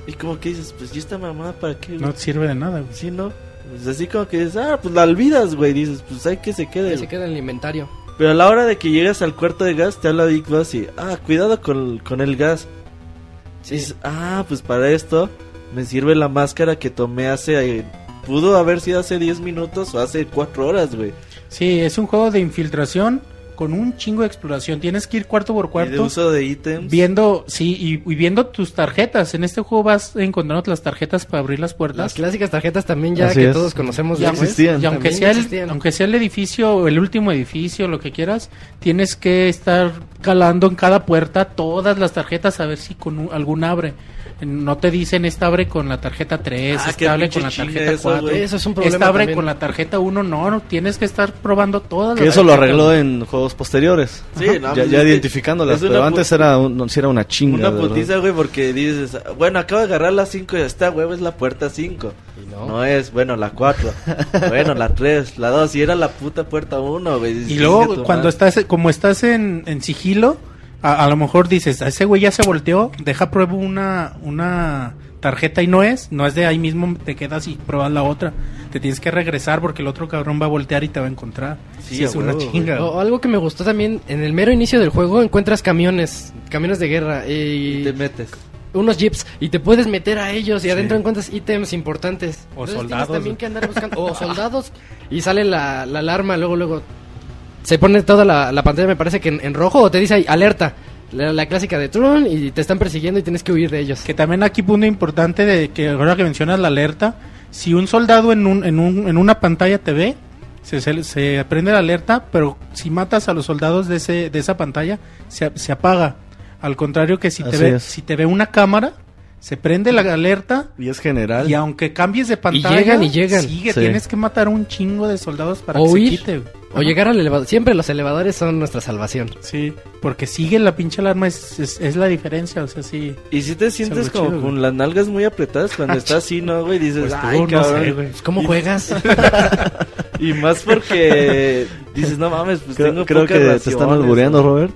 y como que dices, pues, ¿y esta mamada para qué? güey?" No sirve de nada, güey. Sí, ¿no? Pues así como que dices, ah, pues la olvidas, güey, dices, pues hay que se quede. Se queda en el inventario. Pero a la hora de que llegas al cuarto de gas, te habla Big Boss y, ah, cuidado con, con el gas. Y dices, ah, pues para esto me sirve la máscara que tomé hace... eh, pudo haber sido hace 10 minutos o hace 4 horas, güey. Sí, es un juego de infiltración, con un chingo de exploración. Tienes que ir cuarto por Y de cuarto. uso de ítems. Viendo, sí, y, y viendo tus tarjetas. En este juego vas encontrando las tarjetas para abrir las Las puertas. clásicas tarjetas también ya Así que es. todos conocemos. Ya, aunque, existían. y aunque sea el, existían. aunque sea el edificio o el último edificio, lo que quieras, tienes que estar calando en cada puerta todas las tarjetas a ver si con un- algún abre. No te dicen esta abre con la tarjeta 3, Ah, esta abre con la tarjeta eso, 4, güey. Eso es un problema esta abre también. con la tarjeta 1, no, no, tienes que estar probando todas Que las eso lo arregló en juegos posteriores. Sí, no, ya pues ya identificándolas, pero antes era, un, sí era una chinga. Una putiza, güey, porque dices, bueno, acabo de agarrar la 5 y esta huevo es la puerta 5. Y no. No. es, bueno, la 4. bueno, la 3, la 2. Y era la puta puerta 1, güey. Y "Chingue luego cuando madre". estás, como estás en, en sigilo, a, a lo mejor dices, a ese güey ya se volteó, deja pruebo una, una tarjeta y no es, no es de ahí mismo te quedas y pruebas la otra. Te tienes que regresar porque el otro cabrón va a voltear y te va a encontrar. Sí, Sí, es una chinga. O, algo que me gustó también, en el mero inicio del juego encuentras camiones, camiones de guerra Y y te metes. unos jeeps y te puedes meter a ellos y adentro Sí. encuentras ítems importantes. O Entonces soldados. También que andar buscando o soldados y sale la, la alarma luego luego se pone toda la, la pantalla me parece que en, en rojo o te dice ahí, alerta. La, la clásica de Tron y te están persiguiendo y tienes que huir de ellos. Que también aquí punto importante de que ahora que mencionas la alerta, si un soldado en, un, en, un, en una pantalla te ve, se, se, se prende la alerta, pero si matas a los soldados de, ese, de esa pantalla, se, se apaga. Al contrario que si te, ve, es. si te ve una cámara, se prende la alerta Y es general. y aunque cambies de pantalla, llegan y llegan. sigue, Sí. tienes que matar un chingo de soldados para O que huir. se quite. O llegar al elevador. Siempre los elevadores son nuestra salvación. Sí, porque sigue la pinche alarma, es, es, es la diferencia, o sea, sí. Y si te sientes como chido, con las nalgas muy apretadas cuando estás así, ¿no, güey? Dices, Pues tú, ay, no cabrón. sé, güey. ¿Cómo juegas? y más porque dices, no mames, pues creo tengo creo pocas que te están albureando. Robert.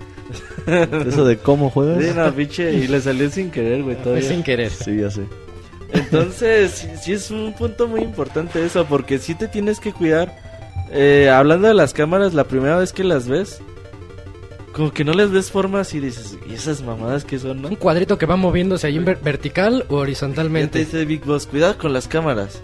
Eso de cómo juegas. Sí, no, pinche, y le salió sin querer, güey, Fue todavía. sin querer. Sí, ya sé. Entonces, sí, sí es un punto muy importante eso, porque sí te tienes que cuidar. Eh, hablando de las cámaras, la primera vez que las ves, como que no les ves formas y dices, ¿y esas mamadas que son, no? Un cuadrito que va moviéndose ahí en ver- vertical o Ya te horizontalmente. dice Big Boss, cuidado con las cámaras.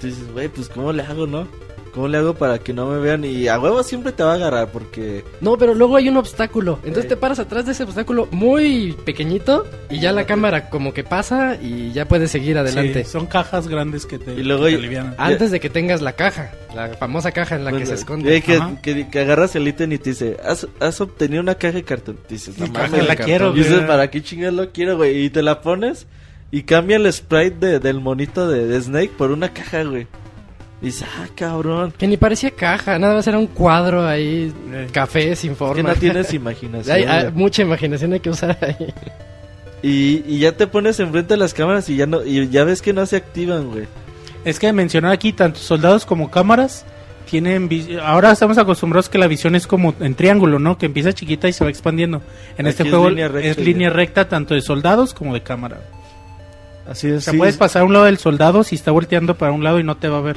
Tú dices, güey, pues ¿cómo le hago, no? ¿Cómo le hago para que no me vean? Y a huevo siempre te va a agarrar porque... No, pero luego hay un obstáculo. Entonces Sí. te paras atrás de ese obstáculo muy pequeñito y ya la cámara como que pasa y ya puedes seguir adelante. Sí, son cajas grandes que te, Y luego que te. Antes de que tengas la caja, la famosa caja en la que Pues, se eh, esconde. que, Ajá. que, que agarras el ítem y te dice, ¿has, has obtenido una caja de cartón? Dices, no mames, la cartón. quiero, Y dices. ¿para qué chingas lo quiero, güey? Y te la pones y cambia el sprite de- del monito de, de Snake por una caja, güey. Y dices, ah, cabrón. Que ni parecía caja, nada más era un cuadro ahí, Eh. café sin forma. Que no tienes imaginación. Hay, hay mucha imaginación hay que usar ahí. Y, y ya te pones enfrente de las cámaras y ya no y ya ves que no se activan, güey. Es que mencionar aquí tanto soldados como cámaras tienen ahora estamos acostumbrados que la visión es como en triángulo, ¿no? Que empieza chiquita y se va expandiendo. En Aquí este es juego línea recta es línea ya. recta tanto de soldados como de cámara. Así es. O sea, sí. puedes pasar a un lado del soldado si está volteando para un lado y no te va a ver.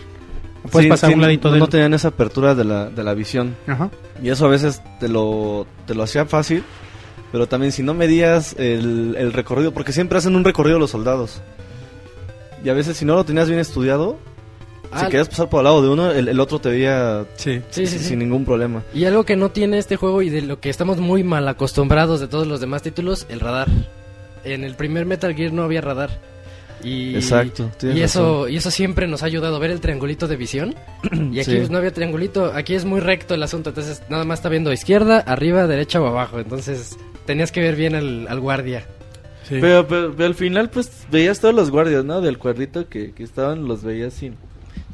Puedes Sí, pasar sí, un ladito no, de no él. tenían esa apertura de la, de la visión. Ajá. Y eso a veces te lo, te lo hacía fácil. Pero también si no medías el, el recorrido, porque siempre hacen un recorrido los soldados. Y a veces si no lo tenías bien estudiado, si Ah, querías pasar por al lado de uno, el, el otro te veía Sí. Sí, sí, sin sí. ningún problema. Y algo que no tiene este juego y de lo que estamos muy mal acostumbrados de todos los demás títulos, el radar. En el primer Metal Gear no había radar. Y, Exacto, Y eso, y eso siempre nos ha ayudado a ver el triangulito de visión. Y aquí Sí. pues, no había triangulito, aquí es muy recto el asunto, entonces nada más está viendo izquierda, arriba, derecha o abajo. Entonces tenías que ver bien al, al guardia. sí. Pero, pero, pero al final pues veías todos los guardias, ¿no? Del cuadrito que, que estaban los veías sin.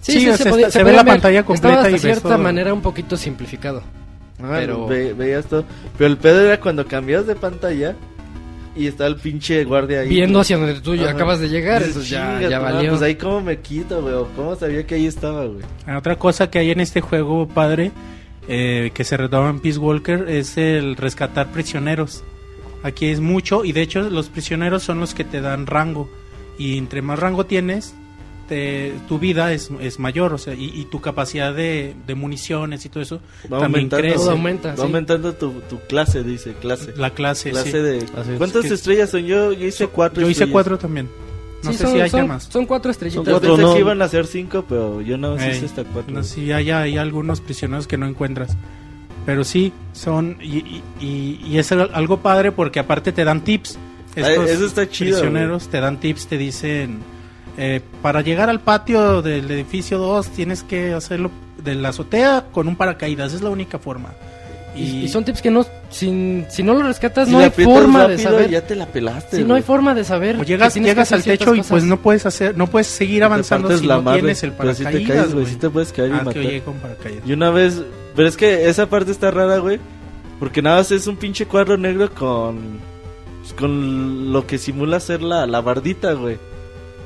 Sí, o sea, está- se ve la pantalla completa Estaba y de ves cierta todo. manera un poquito simplificado. Ah, Pero- ve- veías todo. Pero el pedo era cuando cambiabas de pantalla y estaba el pinche guardia ahí. Viendo hacia donde tú ya Ajá. acabas de llegar, Dices, entonces ya, "Chinga ya valió. Pues ahí cómo me quito, güey. ¿Cómo sabía que ahí estaba, güey? Ah, Otra cosa que hay en este juego, padre, eh, que se retoma en Peace Walker, es el rescatar prisioneros. Aquí es mucho y de hecho los prisioneros son los que te dan rango. Y entre más rango tienes, te- tu vida es, es mayor, o sea, y, y tu capacidad de, de municiones y todo eso Va también crece. Todo aumenta, Va sí. aumentando tu, tu clase, dice, clase. La clase, clase sí. de... Así es. ¿Cuántas Que- estrellas son? Yo, yo hice cuatro Yo hice estrellas. cuatro también. No Sí, sé son, si hay son- más. son cuatro estrellitas. Yo Cuatro, no. que iban a ser cinco, pero yo no hice hasta cuatro. no sé si hay, hay algunos prisioneros que no encuentras. Pero sí, son. Y, y- y- y es al- algo padre porque aparte te dan tips. Estos eso está chido, prisioneros te dan tips, te dicen. Eh, para llegar al patio del edificio 2 tienes que hacerlo de la azotea con un paracaídas, es la única forma. Y, y son tips que no, sin, si no lo rescatas, Si no hay forma de saber. Ya te la pelaste. Si no hay forma de saber. O que llegas, que llegas al techo y pues no puedes hacer, no puedes seguir avanzando si la no madre, tienes el pero si paracaídas. te caes, güey, si te puedes caer y Ah, que matar. llegué con paracaídas. Y una vez, pero es que esa parte está rara, güey, porque nada más es un pinche cuadro negro con pues, con lo que simula ser la, la bardita, güey.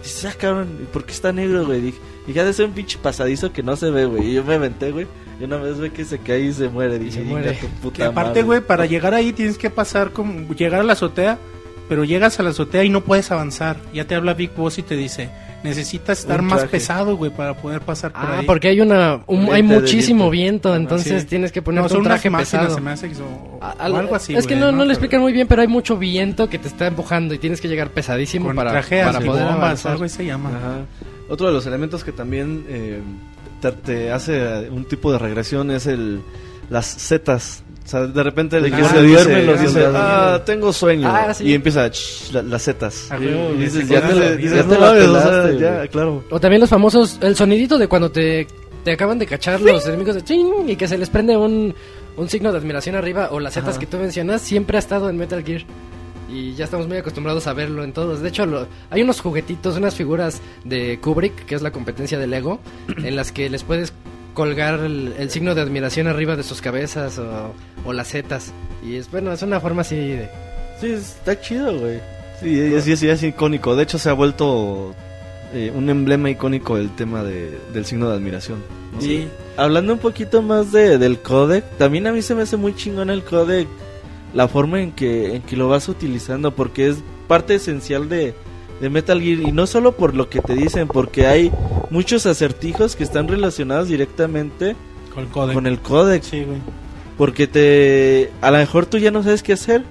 Dices, ah, cabrón, ¿y por qué está negro, güey? Dije, dije, de ser un pinche pasadizo que no se ve, güey. Y yo me aventé, güey. Y una vez ve que se cae y se muere. Dije, se "Inga muere". tu puta Que aparte, madre". güey, para llegar ahí tienes que pasar como llegar a la azotea, pero llegas a la azotea y no puedes avanzar. Ya te habla Big Boss y te dice, necesitas estar más pesado, güey, para poder pasar por Ah, ahí. porque hay una un- hay muchísimo viento. entonces sí. tienes que no, ponerte son un traje pesado. se me hace que o, A- o al- algo así, es que güey, no, no le Pero explican muy bien, pero hay mucho viento que te está empujando y tienes que llegar pesadísimo Con para, traje para poder bombas, avanzar. algo se llama. Ajá. Otro de los elementos que también eh, te, te hace un tipo de regresión es el las setas. O sea, de repente el De que se los dice, ah, tengo sueño. Ah, sí. Y empieza "Shh", la- las setas. Ah, Y- dices, ya te, la le- vida. ya no te la mames, o sea, pelaste, ya, claro. O también los famosos, el sonidito de cuando te, te acaban de cachar los enemigos de ching y que se les prende un, un signo de admiración arriba o las setas Ajá. que tú mencionas siempre ha estado en Metal Gear. Y ya estamos muy acostumbrados a verlo en todos. De hecho, lo- hay unos juguetitos, unas figuras de Kubrick, que es la competencia de Lego, en las que les puedes colgar el, el signo de admiración arriba de sus cabezas o, o las setas. Y es bueno, es una forma así de... Sí, está chido, güey. Sí, es, es, es icónico. De hecho, se ha vuelto eh, un emblema icónico el tema de, del signo de admiración. ¿no? Y hablando un poquito más de, del codec, también a mí se me hace muy chingón el codec, la forma en que, en que lo vas utilizando, porque es parte esencial de, de Metal Gear, y no solo por lo que te dicen, porque hay muchos acertijos que están relacionados directamente Con el códec. con el codec, Sí, güey. porque te, a lo mejor tú ya no sabes qué hacer.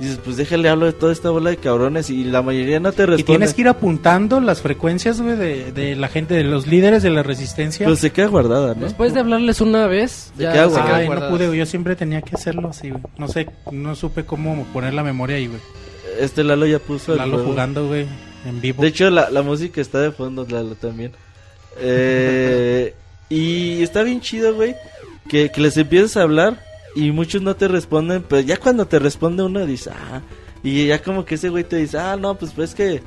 Dices, pues déjale hablo de toda esta bola de cabrones y la mayoría no te Y responde. tienes que ir apuntando las frecuencias, güey, de, de la gente, de los líderes de la resistencia. Pues se queda guardada, ¿no? Después de hablarles una vez, Se ya queda se quedan Ay, no pude, güey, yo siempre tenía que hacerlo así, güey. No sé, no supe cómo poner la memoria ahí, güey. Este Lalo ya puso el Lalo juego. jugando, güey, en vivo. De hecho, la, la música está de fondo, Lalo, también. Eh, y está bien chido, güey, que, que les empiezas a hablar y muchos no te responden, pero ya cuando te responde uno dice, ah, y ya como que ese güey te dice, ah, no, pues pues que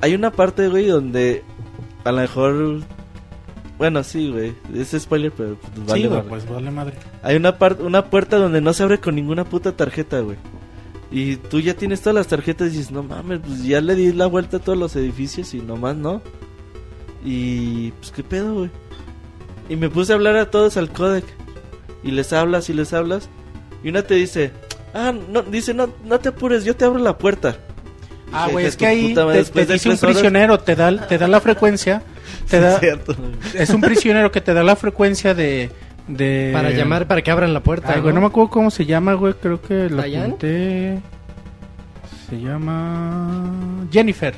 hay una parte, güey, donde a lo mejor... Bueno, sí, güey, es spoiler, pero pues, vale sí, güey, pues vale madre. Hay una, par- una puerta donde no se abre con ninguna puta tarjeta, güey. Y tú ya tienes todas las tarjetas y dices, no mames, pues ya le di la vuelta a todos los edificios y nomás no. Y pues qué pedo, güey. Y me puse a hablar a todos al codec. Y les hablas y les hablas. Y una te dice, ah, no, dice, no, no te apures, yo te abro la puerta. Ah, güey, "Hija es que ahí madre, te, te dice un tres horas". prisionero, te da, te da la frecuencia, te da, Cierto. es un prisionero que te da la frecuencia de, de Para llamar, para que abran la puerta. Ay, güey, no me acuerdo cómo se llama, güey, creo que lo ¿Diane? apunté. Se llama Jennifer.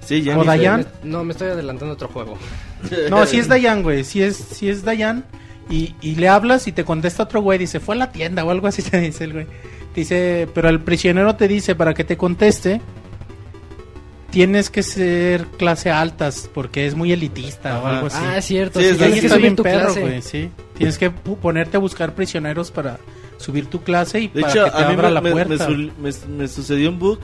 Sí, ya. O. Dayan. No, me estoy adelantando a otro juego. No, sí es Dayan, güey, sí es, sí es Dayan. Y, y le hablas y te contesta otro güey, dice, fue a la tienda o algo así te dice el güey. Dice, pero el prisionero te dice, para que te conteste, tienes que ser clase altas, porque es muy elitista o Ajá. algo así. Ah, es cierto. Sí, sí, es tienes que subir tu perro, clase. güey, sí. Tienes que ponerte a buscar prisioneros para subir tu clase y De para hecho, que te a mí abra me, la me- puerta. me me- me sucedió un bug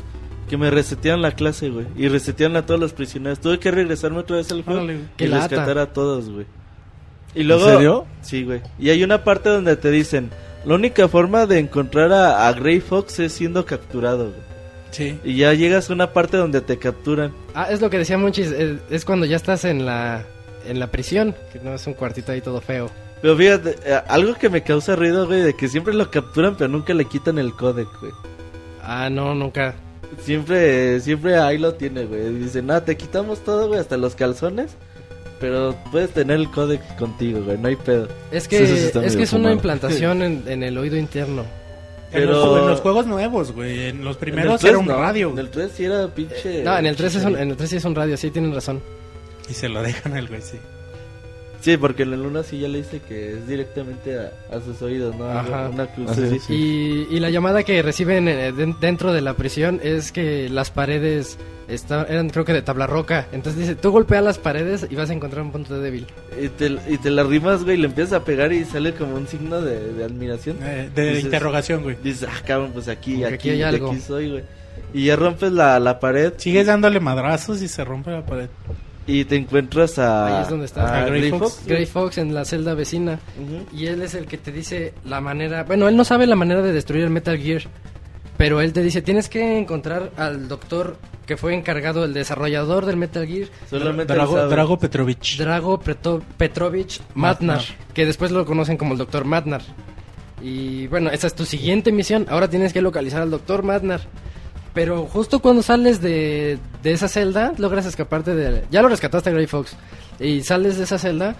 que me resetearon la clase, güey. Y resetearon a todos los prisioneros. Tuve que regresarme otra vez al juego Órale, y lata. rescatar a todos, güey. Y luego, serio? Sí, güey. Y hay una parte donde te dicen, la única forma de encontrar a, a Grey Fox es siendo capturado, güey. Sí. Y ya llegas a una parte donde te capturan. Ah, es lo que decía Monchis. Es, es cuando ya estás en la, en la prisión. Que no es un cuartito ahí todo feo. Pero fíjate, eh, algo que me causa ruido, güey, de que siempre lo capturan, pero nunca le quitan el códec, güey. Ah, no, nunca. Siempre, siempre ahí lo tiene, güey. Dice, nada, te quitamos todo, güey, hasta los calzones. Pero puedes tener el códec contigo, güey, no hay pedo. Es que, es, que es una implantación en, en el oído interno. En, Pero- los, en los juegos nuevos, güey. En los primeros En el era un 3 no, radio. En el 3 sí era pinche. No, en el 3 es un, en el 3 sí es un radio, sí tienen razón. Y se lo dejan al güey, sí. Sí, porque en el 1 sí ya le dice que es directamente a, a sus oídos, ¿no? Ajá. Una cruz así. es. Y, y la llamada que reciben eh, den- dentro de la prisión es que las paredes está- eran creo que de tabla roca. Entonces dice, tú golpea las paredes y vas a encontrar un punto débil. Y te, y te la rimas, güey, y le empiezas a pegar y sale como un signo de, de admiración. Eh, de Dices- interrogación, güey. Dices, ah, cabrón, pues aquí, aquí, aquí hay algo. aquí soy, güey. Y ya rompes la, la pared Sigues dándole madrazos y se rompe la pared. Y te encuentras a... Ahí es donde está. ¿A Grey Grey Fox? Fox. Gray Fox en la celda vecina. Ujú. Y él es el que te dice la manera... Bueno, él no sabe la manera de destruir el Metal Gear. Pero él te dice, tienes que encontrar al doctor que fue encargado, el desarrollador del Metal Gear, Solamente Drago. Drago Petrovich. Drago Preto- Petrovich Matnar, Matnar. que después lo conocen como el Dr. Matnar. Y bueno, esa es tu siguiente misión. Ahora tienes que localizar al Dr. Matnar. Pero justo cuando sales de, de esa celda, logras escaparte de... Ya lo rescataste a Grey Fox. Y sales de esa celda,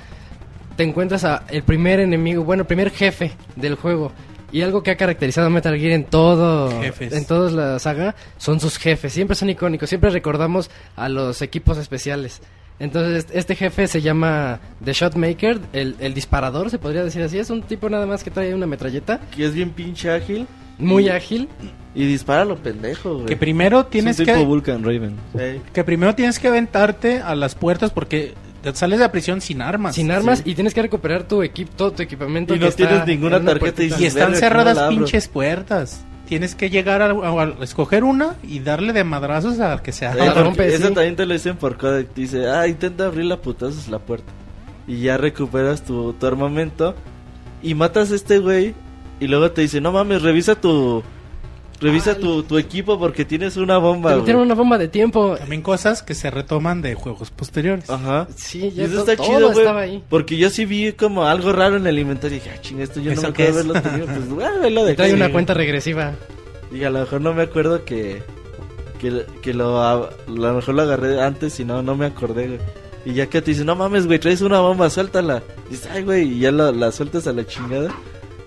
te encuentras a el primer enemigo, bueno, el primer jefe del juego. Y algo que ha caracterizado a Metal Gear en todo, Jefes. en toda la saga, son sus jefes. Siempre son icónicos. Siempre recordamos a los equipos especiales. Entonces, este jefe se llama The Shotmaker, el, el disparador, se podría decir así. Es un tipo nada más que trae una metralleta, Que es bien pinche ágil. Muy Y- ágil. Y dispara a lo pendejo, güey. Que primero Tienes tienes es un tipo que Vulcan Raven. Ey. que primero tienes que aventarte a las puertas porque te sales de la prisión sin armas. Sin armas Sí. y tienes que recuperar tu equipo, todo tu equipamiento. Y que no está tienes ninguna tarjeta y y están verga, ¿cómo cerradas abro? pinches puertas. Tienes que llegar a, a- a escoger una y darle de madrazos a que se la porque rompe, Eso sí. también te lo dicen por codec. Dice, ah, intenta abrir la putazos la puerta. Y ya recuperas tu, tu armamento. Y matas a este güey. Y luego te dice, no mames, revisa tu... Revisa tu, tu equipo porque tienes una bomba, Te una bomba de tiempo. También cosas que se retoman de juegos posteriores. Ajá. Sí, Y ya eso to- está todo chido, güey. Porque yo sí vi como algo raro en el inventario. Y dije, ah, ching, esto yo no ¿Eso me acuerdo haberlo tenido. Pues, güey, lo Y dejé. trae una cuenta regresiva. Y a lo mejor no me acuerdo que. Que, que lo, a lo mejor lo agarré antes y no, no me acordé, güey. Y ya que te dice, no mames, güey, traes una bomba, suéltala. Y dices, ay, güey, y ya la, la sueltas a la chingada.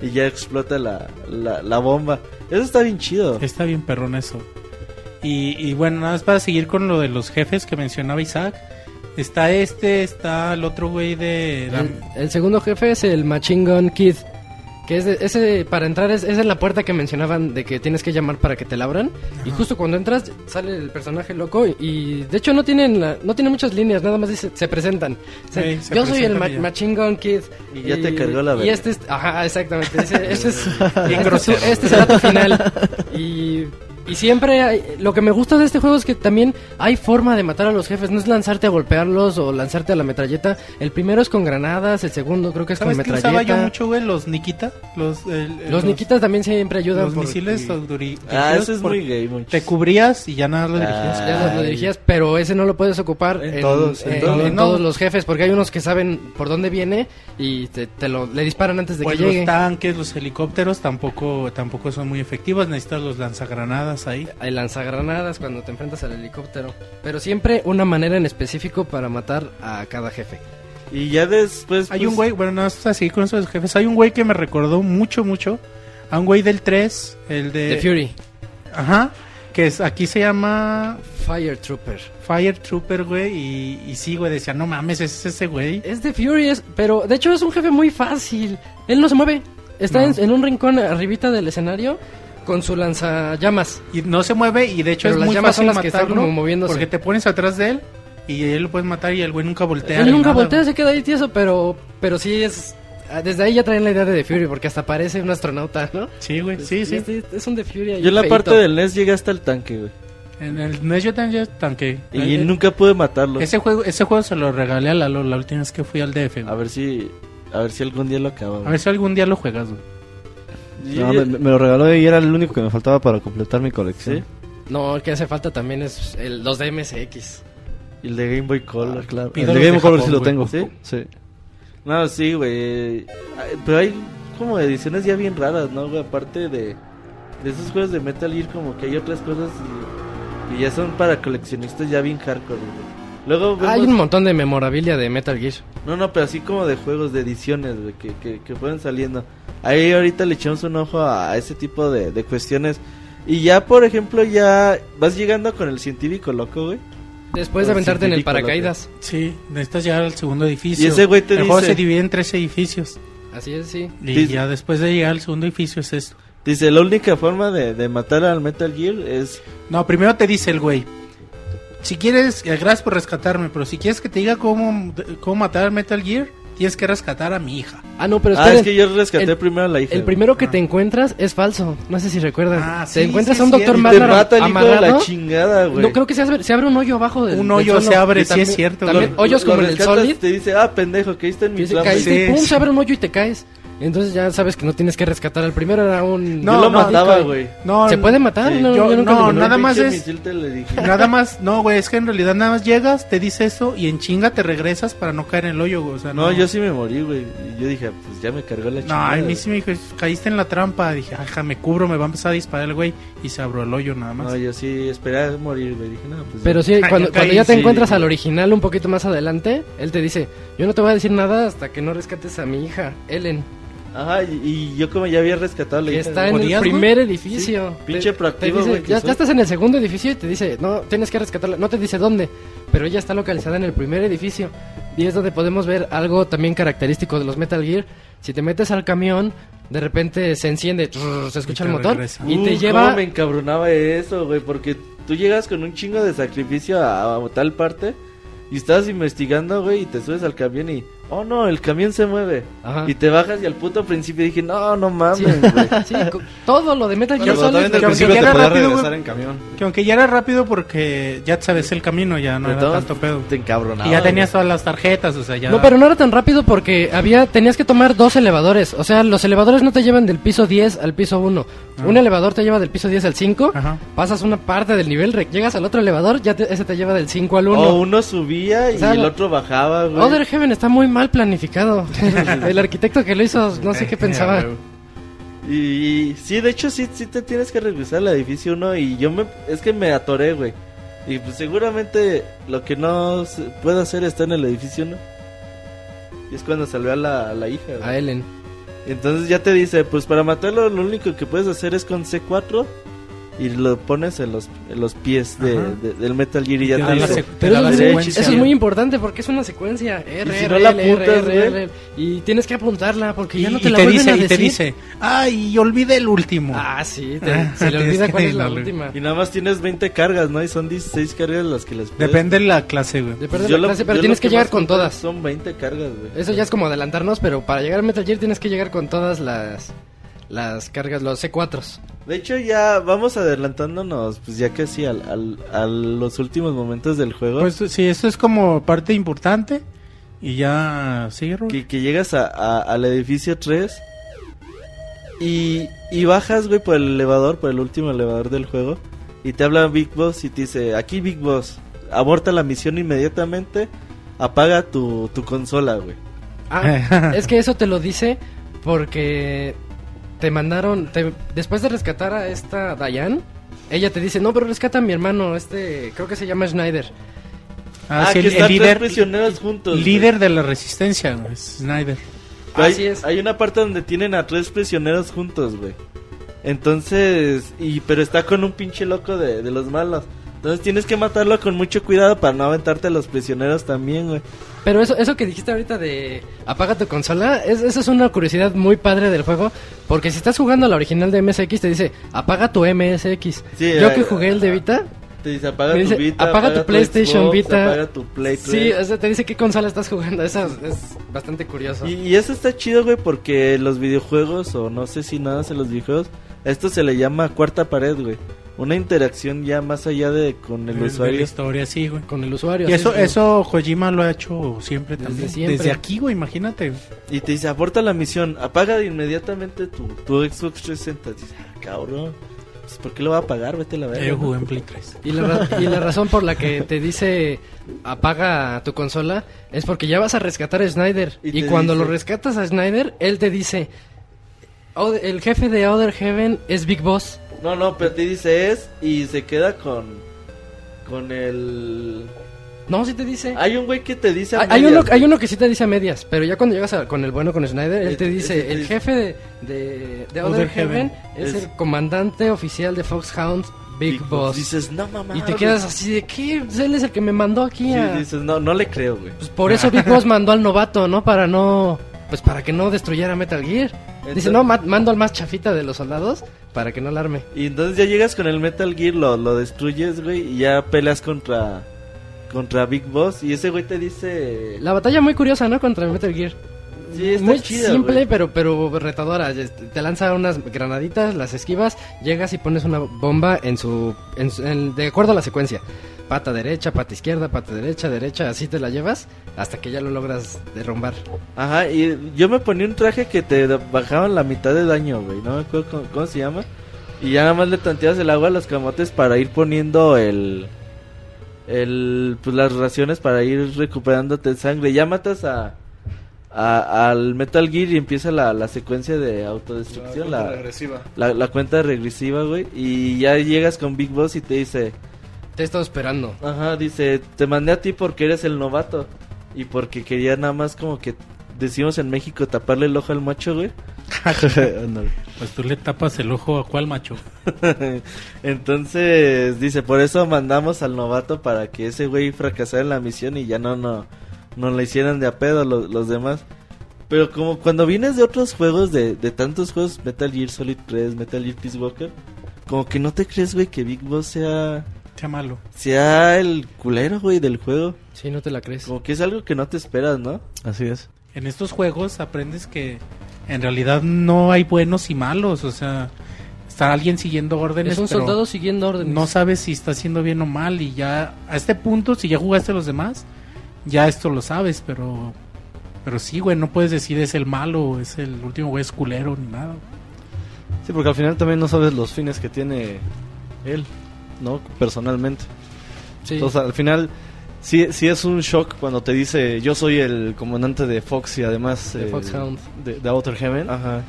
Y ya explota la, la, la bomba. Eso está bien chido. Está bien perrón eso. Y, y bueno, nada más para seguir con lo de los jefes que mencionaba Isaac. Está este, está el otro güey de... El, el segundo jefe es el Machine Gun Kid. Que es de- ese para entrar es, es en la puerta que mencionaban de que tienes que llamar para que te la abran. Y justo cuando entras sale el personaje loco y de hecho no tienen la- no tiene muchas líneas, nada más dice, se presentan. O sea, Sí, se yo soy el Ma- y Gun Kid. Y ya te cargó la Y verga. este es, ajá, exactamente. Dice, este es, este, es, este será tu final. Y, y siempre hay- lo que me gusta de este juego es que también hay forma de matar a los jefes. No es lanzarte a golpearlos o lanzarte a la metralleta. El primero es con granadas, el segundo creo que es con ¿Sabes qué metralleta. usaba yo mucho, güey? Los Nikita. Los, el- el- Los Nikitas también siempre ayudan. Los misiles duri- Ah, eso es muy gay, mucho. Te cubrías y ya nada lo dirigías. Ah. Ya lo- dirigías, pero ese no lo puedes ocupar En en, todos, en en- todos. en No. todos los jefes, porque hay unos que saben por dónde viene y te, te lo le disparan antes de Pues que los llegue. tanques, los helicópteros tampoco tampoco son muy efectivos. Necesitas los lanzagranadas ahí. Hay lanzagranadas cuando te enfrentas al helicóptero. Pero siempre una manera en específico para matar a cada jefe. Y ya después. Hay pues, un güey, bueno, no es así con esos jefes. Hay un güey que me recordó mucho, mucho a un güey del 3, el de... The Fury. Ajá, que es, aquí se llama Fire Trooper. Fire Trooper, güey. Y, y sí, güey, decía, no mames, ese es ese güey. Es The Fury, es- pero de hecho es un jefe muy fácil. Él no se mueve. Está No. en, en un rincón arribita del escenario con su lanzallamas. Y no se mueve y de hecho Pero es las muy llamas fácil son las que están como moviéndose. porque te pones atrás de él y él lo puedes matar y el güey nunca voltea. Él nunca nada, voltea, güey. se queda ahí tieso, pero, pero sí es... ah, Desde ahí ya traen la idea de The Fury, porque hasta parece un astronauta, ¿no? Sí, güey, sí, sí. Es, es un The Fury ahí Yo en la feíto. parte del NES llegué hasta el tanque, güey. En el NES yo también tanque. Y Eh, nunca pude matarlo. Ese juego, ese juego se lo regalé a Lalo la última vez que fui al DF. güey. A ver si. A ver si algún día lo acabo. A ver si algún día lo juegas, güey. No, me, me lo regaló y era el único que me faltaba para completar mi colección. ¿Sí? No, el que hace falta también es el, los de MSX. Y el de Game Boy Color. Ah, claro. El de Game de Color sí lo tengo. ¿Sí? Sí. No, sí, güey. Ay, Pero hay como ediciones ya bien raras, ¿no, güey? Aparte de, de esos juegos de Metal Gear, como que hay otras cosas y- que ya son para coleccionistas ya bien hardcore, güey. Luego Hay vemos- un montón de memorabilia de Metal Gear. No, no, pero así como de juegos, de ediciones, güey, que, que, que fueron saliendo. Ahí ahorita le echamos un ojo a, a ese tipo de, de cuestiones. Y ya, por ejemplo, ya vas llegando con el científico loco, güey. Después de aventarte en el paracaídas. Sí, necesitas llegar al segundo edificio. Y ese güey te el juego dice- se divide en tres edificios. Así es, sí. Y Dice- ya después de llegar al segundo edificio es esto. Dice, la única forma de, de matar al Metal Gear es... No, primero te dice el güey. Si quieres, eh, gracias por rescatarme, pero si quieres que te diga cómo, cómo matar al Metal Gear, tienes que rescatar a mi hija. Ah, no, pero ah, esperen. es que yo rescaté el- primero a la hija. El primero que te encuentras es falso. No sé si recuerdan. Ah, te sí, encuentras sí, a un sí, doctor Y te te mata el hijo de la chingada, güey. No, creo que se abre, se abre un hoyo abajo del Un del hoyo se suelo. abre, Y sí es cierto, También güey. hoyos Lo como en el Solid. Te dice, ah, pendejo, que está en mi se Sí, y pum, sí. se abre un hoyo y te caes. Entonces ya sabes que no tienes que rescatar. El primero era un... Yo lo mataba, güey. No, ¿Se puede matar? Sí. No, Yo- yo nunca no, lo nada más es- misil te le dije. Nada más, no, güey, es que en realidad nada más llegas, te dice eso y en chinga te regresas para no caer en el hoyo, güey. O sea, no, No, yo sí me morí, güey. Y yo dije, pues ya me cargó la No, chingada. a mí sí me dijo, caíste en la trampa. Dije, ajá, me cubro, me va a empezar a disparar el güey. Y se abrió el hoyo nada más. No, yo sí esperaba morir, güey. Dije, no, pues Pero ya. sí, Ah, cuando, yo cuando caí, ya te sí. encuentras al original un poquito más adelante, él te dice, yo no te voy a decir nada hasta que no rescates a mi hija, Ellen, Ajá, y, y yo como ya había rescatado la que hija. está en el primer edificio. Sí, pinche Te- proactivo, te dice, Ya, ya estás en el segundo edificio y te dice, no, tienes que rescatarla. No te dice dónde, pero ella está localizada en el primer edificio. Y es donde podemos ver algo también característico de los Metal Gear. Si te metes al camión, de repente se enciende, trrr, se escucha el te motor regresa. y te Uh, lleva... cómo me encabronaba eso, güey, porque tú llegas con un chingo de sacrificio a, a tal parte y estás investigando, güey, y te subes al camión y, oh no, el camión se mueve. Ajá. Y te bajas y al puto principio dije, no, no mames, Sí, güey. sí, co- todo lo de Metal Gear Solid que aunque ya era rápido, en camión. Que aunque ya era rápido porque ya sabes el camino, ya no De era tanto pedo. Te encabronaba. Y ya tenías todas las tarjetas, o sea, ya... No, pero no era tan rápido porque había tenías que tomar dos elevadores. O sea, los elevadores no te llevan del piso 10 al piso 1. Ah. Un elevador te lleva del piso 10 al 5. Ajá. Pasas una parte del nivel, llegas al otro elevador, ya te- ese te lleva del 5 al 1. O uno subía y O sea, el otro bajaba, güey. Other Heaven está muy mal planificado. el arquitecto que lo hizo, no sé qué pensaba. Y, sí, de hecho sí, sí te tienes que regresar al edificio 1 y yo me... Es que me atoré, güey. Y pues seguramente lo que no se puedo hacer está en el edificio 1. Y es cuando salvé a la, a la hija, güey. A Ellen. Entonces ya te dice, pues para matarlo lo único que puedes hacer es con C4 y lo pones en los, en los pies de, de- del Metal Gear y ya Te dice... Pero la eso, es, secuencia. eso es muy importante porque es una secuencia. R, Y si R, no la apuntas, R. R, y tienes que apuntarla porque Y, ya no y te la te dice, a y te decir. dice, ay, y olvidé el último. Ah, sí, te- Ah, se le olvida que cuál es la última. Y nada más tienes 20 cargas, ¿no? Y son 16 cargas las que les puedes... Depende de la clase, güey. Depende de Yo la clase, pero tienes que llegar con todas. Son 20 cargas, güey. Eso ya es como adelantarnos, pero para llegar a Metal Gear tienes que llegar con todas las las cargas, los C4s. De hecho, ya vamos adelantándonos, pues ya casi al, al- a los últimos momentos del juego. Pues sí, eso es como parte importante. Y ya sigue, Rubén. que, que llegas a, a- al edificio 3 y, y bajas, güey, por el elevador, por el último elevador del juego. Y te habla Big Boss y te dice, aquí Big Boss, aborta la misión inmediatamente, apaga tu, tu consola, güey. Ah, es que eso te lo dice porque te mandaron, te- después de rescatar a esta Diane, ella te dice, no, pero rescata a mi hermano, este, creo que se llama Schneider. Ah, Ah, sí, que el, están el tres líder, prisioneros juntos. líder de la resistencia, es Snyder. Pero hay, Así es. hay una parte donde tienen a tres prisioneros juntos, güey. Entonces, y pero está con un pinche loco de, de los malos. Entonces tienes que matarlo con mucho cuidado para no aventarte a los prisioneros también, güey. Pero eso, eso que dijiste ahorita de apaga tu consola, es, eso es una curiosidad muy padre del juego. Porque si estás jugando la original de MSX, te dice apaga tu MSX. Sí, Yo eh, que jugué el de Vita, Te dice apaga Me tu dice, Vita, apaga tu PlayStation Xbox, Vita. apaga tu Play sí, 3. o sea, te dice qué consola estás jugando. Eso es, es bastante curioso. Y, y eso está chido, güey, porque los videojuegos, o no sé si nada en los videojuegos, esto se le llama cuarta pared, güey. Una interacción ya más allá de con el De- de usuario. la historia, sí, güey. Con el usuario. Y eso, es, eso Kojima lo ha hecho siempre Desde también. siempre. Desde aquí, güey, imagínate. Y te dice, aborta la misión, apaga de inmediatamente tu, tu Xbox 360. Dices, ah, cabrón, pues, ¿por qué lo va a apagar? Vete a la verga. Yo jugué en Play 3. Y la, y la razón por la que te dice apaga tu consola es porque ya vas a rescatar a Snyder. Y Y, cuando dice- lo rescatas a Snyder, él te dice: "Oh, El jefe de Other Heaven es Big Boss. No, no, pero te dice es y se queda con con el No, sí te dice. Hay un güey que te dice. a Hay, hay medias, uno, güey. hay uno que sí te dice a medias, pero ya cuando llegas a- con el bueno, con Snyder, él te dice, el jefe de, de, de Other Other Heaven, Heaven es, es- el comandante oficial de Foxhound, Big, Boss. Dices, no mamá. y te quedas así de, ¿qué? Pues él es el que me mandó aquí Sí, a... dices, no, no le creo, güey. Pues por eso Big Boss mandó al novato, ¿no? Para no... Pues para que no destruyera Metal Gear. Dice, Entonces- no, ma- mando al más chafita de los soldados para que no alarme. Y entonces ya llegas con el Metal Gear, lo, lo destruyes, güey, y ya peleas contra contra Big Boss y ese güey te dice, La batalla muy curiosa, ¿no? Contra Metal Gear. sí, muy chida, simple, güey. pero pero retadora. Te lanza unas granaditas, las esquivas, llegas y pones una bomba en su, en en- de acuerdo a la secuencia. Pata derecha, pata izquierda, pata derecha, derecha, así te la llevas hasta que ya lo logras derrumbar. Ajá, y yo me ponía un traje que te bajaban la mitad de daño, güey, no me acuerdo cómo, cómo se llama. Y ya nada más le tanteabas el agua a los camotes para ir poniendo el el pues las raciones para ir recuperándote sangre. Ya matas a, a- al Metal Gear y empieza la, la secuencia de autodestrucción, la, regresiva. la, la cuenta regresiva, güey. Y ya llegas con Big Boss y te dice, Te he estado esperando. ajá, dice, te mandé a ti porque eres el novato. Y porque quería nada más como que decimos en México taparle el ojo al macho, güey. Pues tú le tapas el ojo a cuál macho. Entonces, dice, por eso mandamos al novato para que ese güey fracasara en la misión y ya no, no, no le hicieran de a pedo los, los demás. Pero como cuando vienes de otros juegos, de, de tantos juegos, Metal Gear Solid 3, Metal Gear Peace Walker, como que no te crees, güey, que Big Boss sea, Sea malo. sea el culero, güey, del juego. Sí, no te la crees. Como que es algo que no te esperas, ¿no? Así es. En estos juegos aprendes que en realidad no hay buenos y malos. O sea, está alguien siguiendo órdenes. Es un pero soldado siguiendo órdenes. No sabes si está haciendo bien o mal. Y ya a este punto, si ya jugaste a los demás, ya esto lo sabes. Pero pero sí, güey, no puedes decir es el malo o es el último güey es culero ni nada. Sí, porque al final también no sabes los fines que tiene él, ¿no? Personalmente. Sí. Entonces, al final, sí, sí es un shock cuando te dice, yo soy el comandante de Fox y además... De eh, Foxhound. De, de Outer Heaven. Ajá.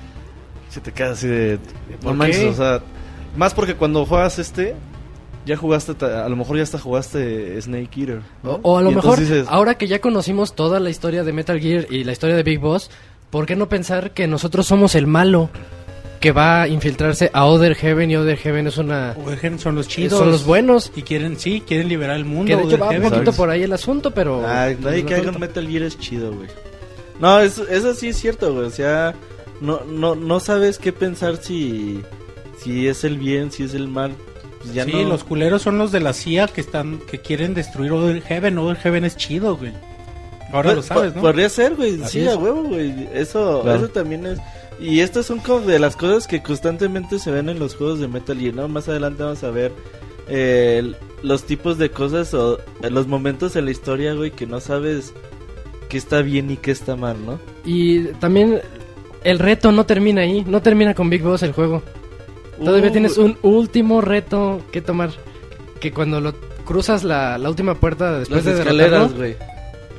Si te quedas así de... ¿Por No manches, o sea... Más porque cuando juegas este, ya jugaste, a lo mejor ya hasta jugaste Snake Eater. ¿no? O, a lo Y mejor, dices, ahora que ya conocimos toda la historia de Metal Gear y la historia de Big Boss, ¿por qué no pensar que nosotros somos el malo que va a infiltrarse a Other Heaven y Other Heaven es una... Oigan, son los chidos. Son los buenos. Y quieren, sí, quieren liberar el mundo. Que de hecho va un Heaven. poquito por ahí el asunto, pero... Ay, pues, nadie no que haga tanto. un Metal Gear es chido, güey. No, eso, eso sí es cierto, güey. O sea, no, no, no sabes qué pensar si, si es el bien, si es el mal. Pues ya sí, no. los culeros son los de la CIA que están que quieren destruir Other Heaven. Other Heaven es chido, güey. Ahora Pu- lo sabes, ¿no? Podría ser, güey. Así Sí, es. a huevo, güey. Eso, Claro. eso también es. Y estas son como de las cosas que constantemente se ven en los juegos de Metal Gear, ¿no? Más adelante vamos a ver eh, los tipos de cosas o eh, los momentos en la historia, güey, que no sabes qué está bien y qué está mal, ¿no? Y también el reto no termina ahí, no termina con Big Boss el juego. Todavía Uh, tienes un último reto que tomar. Que cuando lo cruzas la, la última puerta después las de escaleras, güey.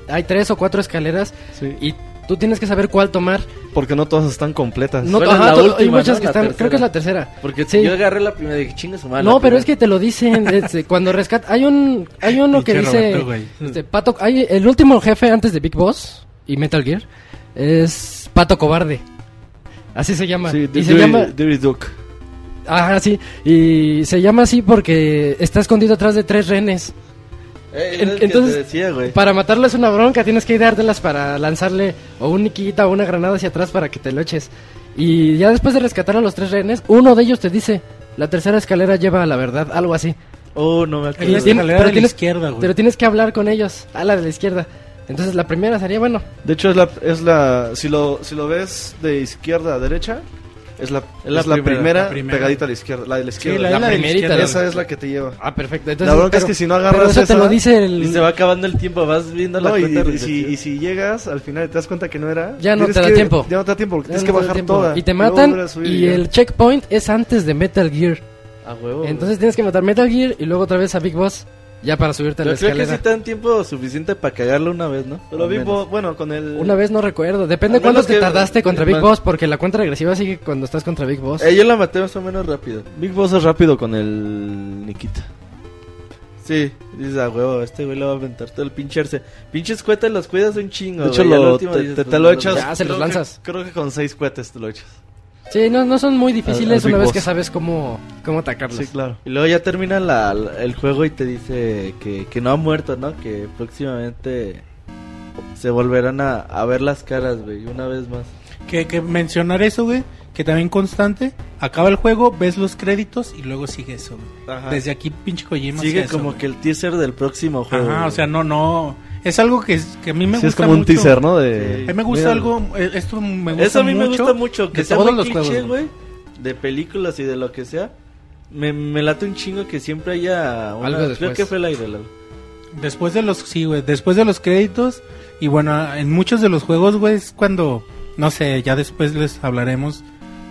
hay tres o cuatro escaleras sí, y tú tienes que saber cuál tomar. porque no todas están completas. No, Bueno, ajá, la to- hay última, muchas ¿no? que La están, tercera. creo que es la tercera. Porque Sí. yo agarré la primera y dije, chingue su madre. No, pero es primera". que te lo dicen este, cuando rescata. Hay un, hay uno que dice, Roberto, este, Pato, hay el último jefe antes de Big Boss y Metal Gear es Pato Cobarde. Así se llama. Sí, y se llama, Duke. ajá, sí, y se llama así porque está escondido atrás de tres renes. Eh, en- entonces, decía. Para matarlo es una bronca, tienes que dártelas para lanzarle o un niquita o una granada hacia atrás para que te lo eches. Y ya después de rescatar a los tres rehenes, uno de ellos te dice, la tercera escalera lleva a la verdad, algo así. Oh, no me la acuerdo. Tiene- escalera pero de la tienes- izquierda, güey. Pero tienes que hablar con ellos, a la de la izquierda. Entonces la primera sería, bueno, De hecho, es la, es la si, lo, si lo ves de izquierda a derecha, es la, Es la es la primera, primera, la primera. pegadita a la izquierda. La de la izquierda. la, la la la primerita, izquierda. esa es la que te lleva. ah, perfecto. Entonces, la bronca es pero- que si no agarras eso te esa, lo dice el... Y se va acabando el tiempo, vas viendo la no, y, cuenta y regresiva. si, y si llegas al final y te das cuenta que no era, Ya no te da que- tiempo. Ya no te da tiempo porque Ya tienes no que te bajar toda. Y te matan subir y ya. el checkpoint es antes de Metal Gear. A huevo. Entonces tienes que matar Metal Gear y luego otra vez a Big Boss ya para subirte a Yo la creo que sí te dan tiempo suficiente para cagarlo una vez, ¿no? Pero Big. Boss, bueno, con el... Una vez no recuerdo, depende Al menos te que- tardaste contra Big man- Boss porque la cuenta regresiva sigue cuando estás contra Big Boss. Eh, yo la maté más o menos rápido. Big Boss es rápido con el Nikita. Sí, dices a huevo, este güey le va a aventar todo el pinche arce. Pinches cohetes los cuidas un chingo. De hecho, güey, y al lo, último te, dices, te- pues, te no lo echas. Ya, se los creo que- lanzas. creo que con seis cohetes te lo echas. Sí, no, no son muy difíciles Al- al una vez Boss. que sabes cómo, cómo atacarlos. Sí, claro. Y luego ya termina la- la- el juego y te dice que, que no ha muerto, ¿no? Que próximamente se volverán a, a ver las caras, güey, una vez más. Que, que mencionar eso, güey. Que también constante. Acaba el juego, ves los créditos y luego sigue eso, güey. Ajá. Desde aquí, pinche Kojima. Sigue eso, como güey. que el teaser del próximo juego. Ajá, güey. o sea, no, no. Es algo que, es- que a mí me Sí, gusta es como un mucho. teaser, ¿no? De, A mí me gusta Mira, algo. eh, Esto me gusta Eso a mí me mucho gusta mucho, que de sea todos muy los cliché, juegos, güey, de películas y de lo que sea. Me, me late un chingo que siempre haya una- Algo Creo después. que fue el aire, Lalo. Después de los, sí, güey, después de los créditos y bueno, en muchos de los juegos, güey, es cuando, no sé, ya después les hablaremos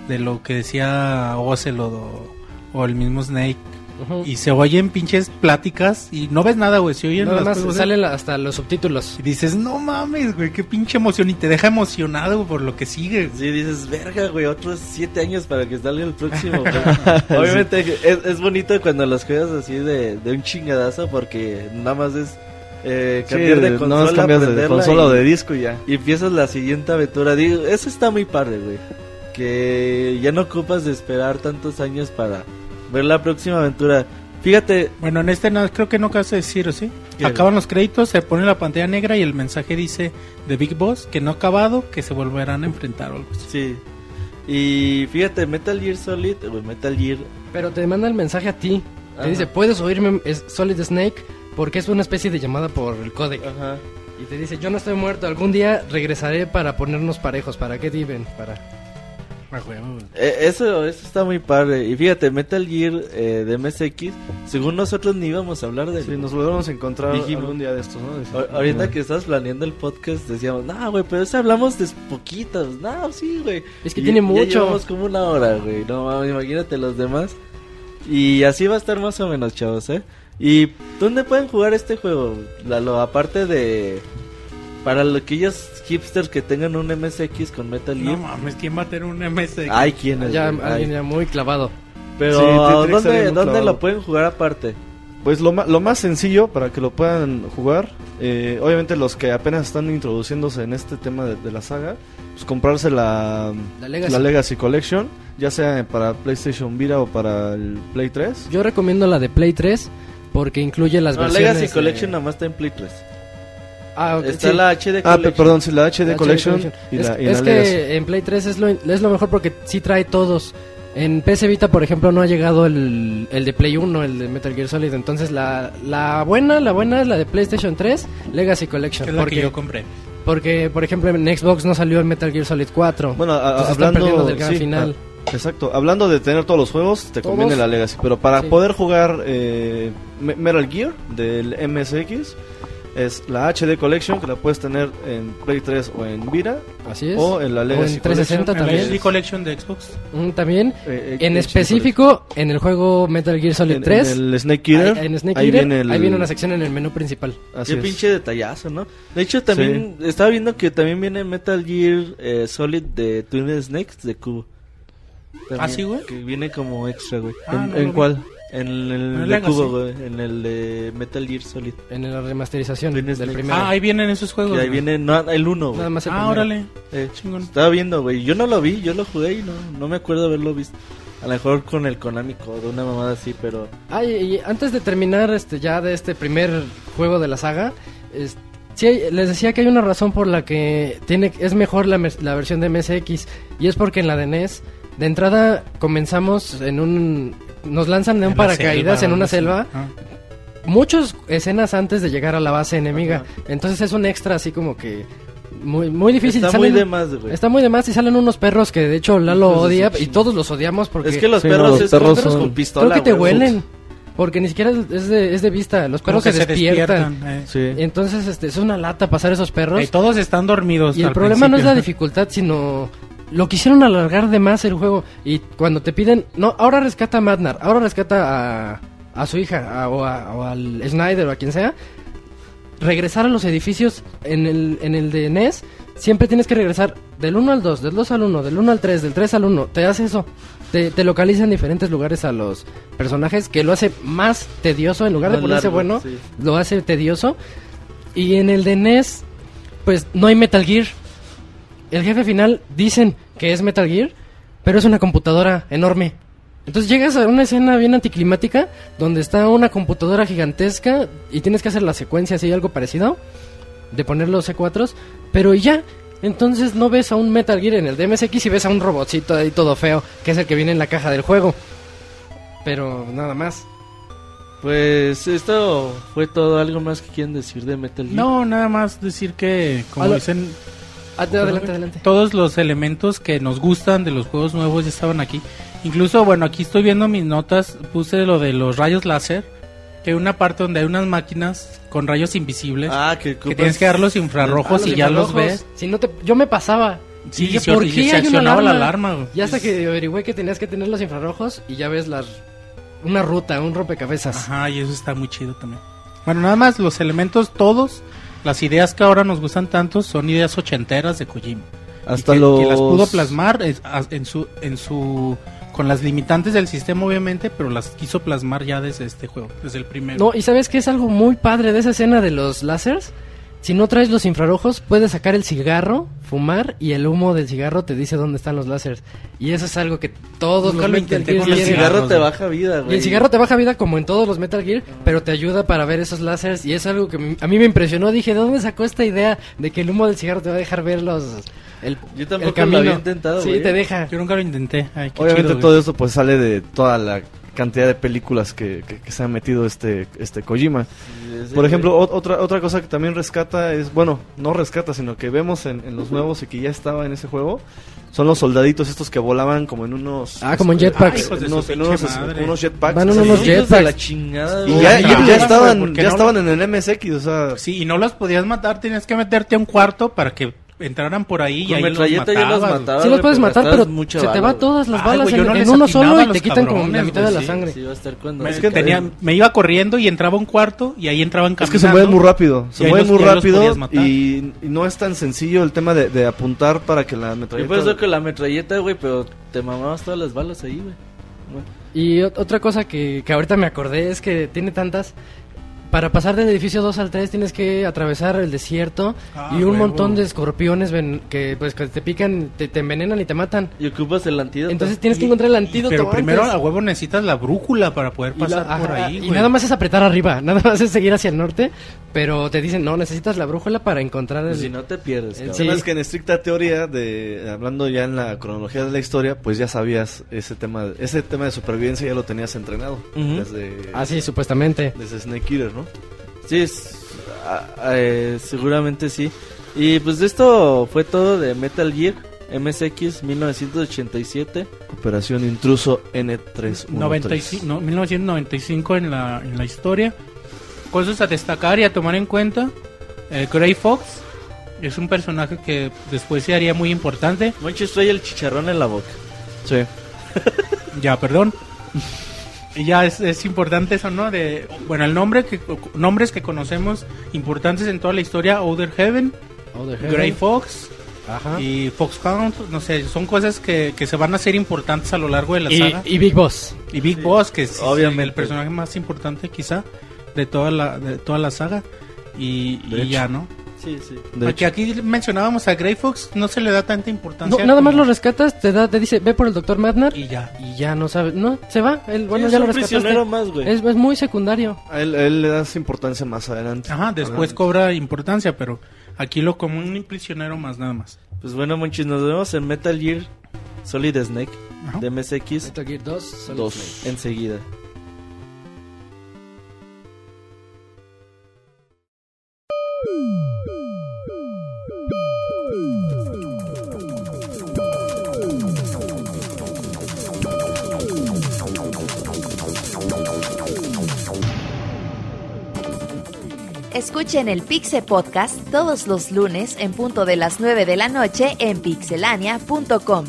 de lo que decía Ocelot o, o el mismo Snake Ujú. y se oyen pinches pláticas y no ves nada, güey, se oyen Nada las más cosas, salen hasta los subtítulos. y dices, no mames, güey, qué pinche emoción y te deja emocionado por lo que sigue. Sí, dices, verga, güey, otros siete años para que salga el próximo. güey". Obviamente es, es bonito cuando los juegas así de, de un chingadazo porque nada más es eh, Sí, cambiar de nada consola, más cambias de consola o de disco y ya. y empiezas la siguiente aventura. Digo, eso está muy padre, güey. Que ya no ocupas de esperar tantos años para ver la próxima aventura. Fíjate, Bueno, en este no, creo que no acabas de decir, ¿o sí? ¿Qué? Acaban los créditos, se pone la pantalla negra y el mensaje dice de Big Boss que no ha acabado, que se volverán a enfrentar o algo así. sí. Y fíjate, Metal Gear Solid, Metal Gear Pero te manda el mensaje a ti. Ajá. Te dice, puedes oírme es Solid Snake porque es una especie de llamada por el códec. Ajá. Y te dice, yo no estoy muerto, algún día regresaré para ponernos parejos, para que diven, para... Ah. Eh, Eso, eso está muy padre. Y fíjate, Metal Gear eh, de MSX, según nosotros ni íbamos a hablar de Sí, nos volvemos a encontrar Dijimos. algún día de estos, ¿no? Decimos, Ahorita que estás planeando el podcast decíamos, no, güey, pero eso hablamos de poquitos. No, sí, güey. Es que Y tiene ya mucho. llevamos como una hora, güey. No, mames, imagínate los demás. Y así va a estar más o menos, chavos, ¿eh? ¿Y dónde pueden jugar este juego? Lalo, aparte de... Para lo- aquellos hipsters que tengan un MSX con Metal No Gear. mames, ¿quién va a tener un MS? Hay quienes. Ya, güey, alguien ya muy clavado. Pero Sí, ¿dónde, ¿dónde clavado. lo pueden jugar aparte? Pues lo, ma- lo más sencillo para que lo puedan jugar, eh, obviamente los que apenas están introduciéndose en este tema de, de la saga, pues comprarse la, La Legacy. la Legacy Collection, ya sea para PlayStation Vita o para el Play 3. Yo recomiendo la de Play 3 porque incluye las No, versiones... Legacy de- Collection nada más está en Play 3. Ah, ok, Está sí. la HD Ah, Collection. pe- perdón, sí, la HD La HD Collection, y es la, y es la que Legacy. en Play 3 es lo, es lo mejor porque sí trae todos. En PC Vita, por ejemplo, no ha llegado el, el de Play 1, el de Metal Gear Solid. Entonces, la, la buena, la buena es la de PlayStation 3, Legacy Collection. Que es la porque, que yo compré. porque, por ejemplo, en Xbox no salió el Metal Gear Solid 4. Bueno, a- a- hablando perdiendo del gran sí, final. ah, exacto. Hablando de tener todos los juegos, te ¿Todos? conviene la Legacy. Pero para Sí. poder jugar eh, Me- Metal Gear del MSX, es la HD Collection que la puedes tener en Play 3 o en Vita. Así es. O en la Legacy en 360 En la también. HD Collection de Xbox. Mm, también. Eh, eh, En HD específico, en el juego Metal Gear Solid en, 3. en el Snake Eater, ahí- en Snake ahí, Eater, viene el- ahí viene una sección en el menú principal. así Qué es. pinche detallazo, ¿no? De hecho, también estaba viendo que también viene Metal Gear eh, Solid de Twin Snakes de Cubo. También, ¿Ah, sí, güey? Que viene como extra, güey. Ah, ¿En, no en vi. cuál? En el, el de. Cubo, güey. En el de Metal Gear Solid. En la remasterización del primero. Ah, ahí vienen esos juegos. Que ahí güey. viene no, el 1, güey. Nada más el Ah, primero. órale. Eh, Chingón. estaba viendo, güey. Yo no lo vi, yo lo jugué y no, no me acuerdo haberlo visto. A lo mejor con el Konami de una mamada así, pero... Ah, y, y antes de terminar este ya de este primer juego de la saga, es- sí, hay- les decía que hay una razón por la que tiene es mejor la, mes- la versión de MSX y es porque en la de NES de entrada comenzamos en un nos lanzan de un paracaídas selva, en una selva Ah. muchas escenas antes de llegar a la base enemiga. Entonces es un extra así como que muy muy difícil. Está muy Salen- de más, güey. Está muy de más y salen unos perros que de hecho Lalo odia y todos los odiamos porque Es que los Sí, no, perros los es perros perros son- con pistola, creo que te güey. huelen. Porque ni siquiera es de, es de vista. Los perros que se, despiertan. eh. Sí. Entonces este, es una lata pasar esos perros. Y todos están dormidos. y el problema no es la principio. dificultad, sino lo quisieron alargar de más el juego. Y cuando te piden, no, ahora rescata a Madnar, ahora rescata a, a su hija, a- o, a- o al Snyder o a quien sea. Regresar a los edificios en el, en el de NES siempre tienes que regresar del 1 al 2, del 2 al 1, del 1 al 3, del 3 al 1. Te hace eso. Te, te localiza en diferentes lugares a los personajes, que lo hace más tedioso. En lugar de Más ponerse largo, bueno, sí. lo hace tedioso. Y en el de NES, pues no hay Metal Gear. El jefe final dicen que es Metal Gear, pero es una computadora enorme. Entonces llegas a una escena bien anticlimática donde está una computadora gigantesca y tienes que hacer la secuencia así, algo parecido, de poner los C4s, pero y ya. Entonces no ves a un Metal Gear en el DMSX y ves a un robotcito ahí todo feo, que es el que viene en la caja del juego. Pero nada más. Pues esto fue todo. ¿Algo más que quieren decir de Metal Gear? No, nada más decir que, como dicen, Adelante, adelante. todos los elementos que nos gustan de los juegos nuevos ya estaban aquí. Incluso, bueno, aquí estoy viendo mis notas, puse lo de los rayos láser, que hay una parte donde hay unas máquinas con rayos invisibles, Ah, que, que tienes que dar los infrarrojos Ah, y ya los infrarrojos. ves. Si no te, yo me pasaba. Sí, Dije, ¿por y qué se hay una accionaba la alarma? alarma, güey. Y hasta que averigüé que tenías que tener los infrarrojos y ya ves las una ruta, un rompecabezas. Ajá, y eso está muy chido también. Bueno, nada más los elementos todos, las ideas que ahora nos gustan tanto son ideas ochenteras de Kojima. Hasta y que, los... que las pudo plasmar en su en su con las limitantes del sistema obviamente, pero las quiso plasmar ya desde este juego, desde el primero. No, y sabes que es algo muy padre de esa escena de los láseres. Si no traes los infrarrojos, puedes sacar el cigarro, fumar y el humo del cigarro te dice dónde están los láseres. Y eso es algo que todos Nunca los lo Metal Gear el los cigarro te baja vida, güey. Y el cigarro te baja vida como en todos los Metal Gear, pero te ayuda para ver esos láseres y es algo que a mí me impresionó. Dije, ¿de dónde sacó esta idea de que el humo del cigarro te va a dejar ver los el, Yo tampoco el camino? lo había intentado, Sí, güey. te deja. Yo nunca lo intenté. Ay, qué Obviamente chido, todo güey. esto pues sale de toda la cantidad de películas que, que- que se ha metido este, este Kojima. Sí, Por sí, ejemplo, ot- otra, otra cosa que también rescata es, bueno, no rescata, sino que vemos en, en los nuevos y que ya estaba en ese juego, son los soldaditos estos que volaban como en unos... Ah, como en este, jetpacks. Ay, hijos de en unos, en unos, unos jetpacks. Van en unos de jetpacks. la chingada, Y ya, ya- estaban, ¿por qué ya no estaban en el MSX, o sea... Sí, y no los podías matar, tenías que meterte a un cuarto para que entraran por ahí y Con ahí los metralleta ya los matabas. mataba. Sí los güey, puedes matar, pero mucha se te bala, va güey. todas las balas güey, yo en, no en uno solo y los te quitan como la mitad de güey, la sí, sangre. Sí, va a estar cuando... Es Es que que tenía, me iba corriendo y entraba a un cuarto y ahí entraban Es caminando. que se mueven muy rápido, y se ahí mueven los- muy los rápido y, y no es tan sencillo el tema de, de apuntar para que la Yo metralleta... por eso con la metralleta, güey, pero te mamabas todas las balas ahí, güey. Y ot- otra cosa que, que ahorita me acordé es que tiene tantas. Para pasar del edificio 2 al 3 tienes que atravesar el desierto Ah, y un huevo. montón de escorpiones ven- que pues que te pican, te, te envenenan y te matan. Y ocupas el antídoto. Entonces tienes que encontrar el antídoto. Pero primero antes. a huevo necesitas la brújula para poder Y la- pasar por ajá, ahí, y güey. nada más es apretar arriba, nada más es seguir hacia el norte, pero te dicen, no, necesitas la brújula para encontrar el... Pues si no te pierdes, el- sí. El que en estricta teoría, de hablando ya en la cronología de la historia, pues ya sabías ese tema, ese tema de supervivencia ya lo tenías entrenado Ujú. desde, Ah, sí, supuestamente. desde Snake Eater, ¿no? Sí, es- ah, eh, seguramente sí. Y pues esto fue todo de Metal Gear MSX 1987. Operación Intruso N313. 95, no, 1995 en la, en la historia. Cosas a destacar y a tomar en cuenta. Eh, Gray Fox es un personaje que después se haría muy importante. Monchis trae el chicharrón en la boca. Sí. Ya, perdón. Y ya es, es importante eso, ¿no? De, bueno, el nombre que nombres que conocemos importantes en toda la historia, Outer Heaven, heaven. Fox Ajá. y Foxhound, no sé, son cosas que, que se van a hacer importantes a lo largo de la Y, saga. y Big Boss. Y Big Boss, que es obviamente. el personaje más importante quizá de toda la, de toda la saga. Y, y ya, ¿no? Sí, sí. De Porque aquí mencionábamos a Grey Fox, no se le da tanta No, importancia. nada más lo rescatas, te da, te dice, ve por el doctor Madnar Y ya. y ya no sabes, no, se va, él, bueno, Sí, ya es lo un rescataste. prisionero más, güey. Es, es muy secundario. A él, a él le das importancia más adelante. Ajá, después Ajá. cobra importancia, pero aquí lo como un prisionero más nada más. Pues bueno, Monchis, nos vemos en Metal Gear Solid Snake Ajá. de MSX Metal Gear 2, Solid 2. Snake. enseguida. Escuchen el Pixe Podcast todos los lunes en punto de las 9 de la noche en pixelania.com.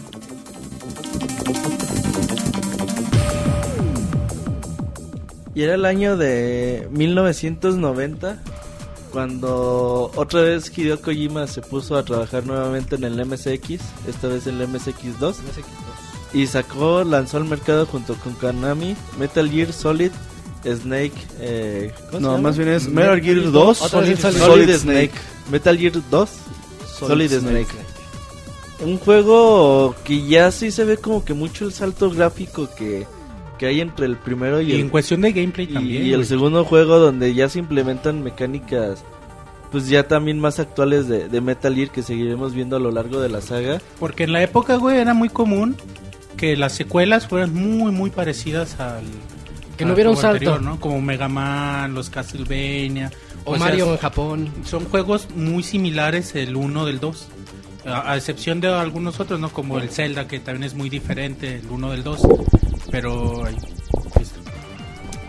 Y era el año de 1990 cuando otra vez Hideo Kojima se puso a trabajar nuevamente en el MSX, esta vez en el MSX2, y sacó, lanzó al mercado junto con Konami Metal Gear Solid Snake. Eh, ¿cómo se No, más bien es Metal Gear 2 Otra vez Solid, Solid Snake. Snake. Metal Gear 2 Solid, Solid Snake. Snake. Un juego que ya sí se ve como que mucho el salto gráfico que, que hay entre el primero y, Y en el, cuestión de gameplay y- también. y el güey. segundo juego donde ya se implementan mecánicas pues ya también más actuales de, de Metal Gear que seguiremos viendo a lo largo de la saga. Porque en la época, güey, era muy común que las secuelas fueran muy, muy parecidas al. Que no al hubiera un juego salto. ¿no? Como Mega Man, los Castlevania. O, sea, Mario en Japón. son juegos muy similares el uno del 2. A, a excepción de algunos otros, ¿no? Como el Zelda, que también es muy diferente el uno del 2. Pero. pues,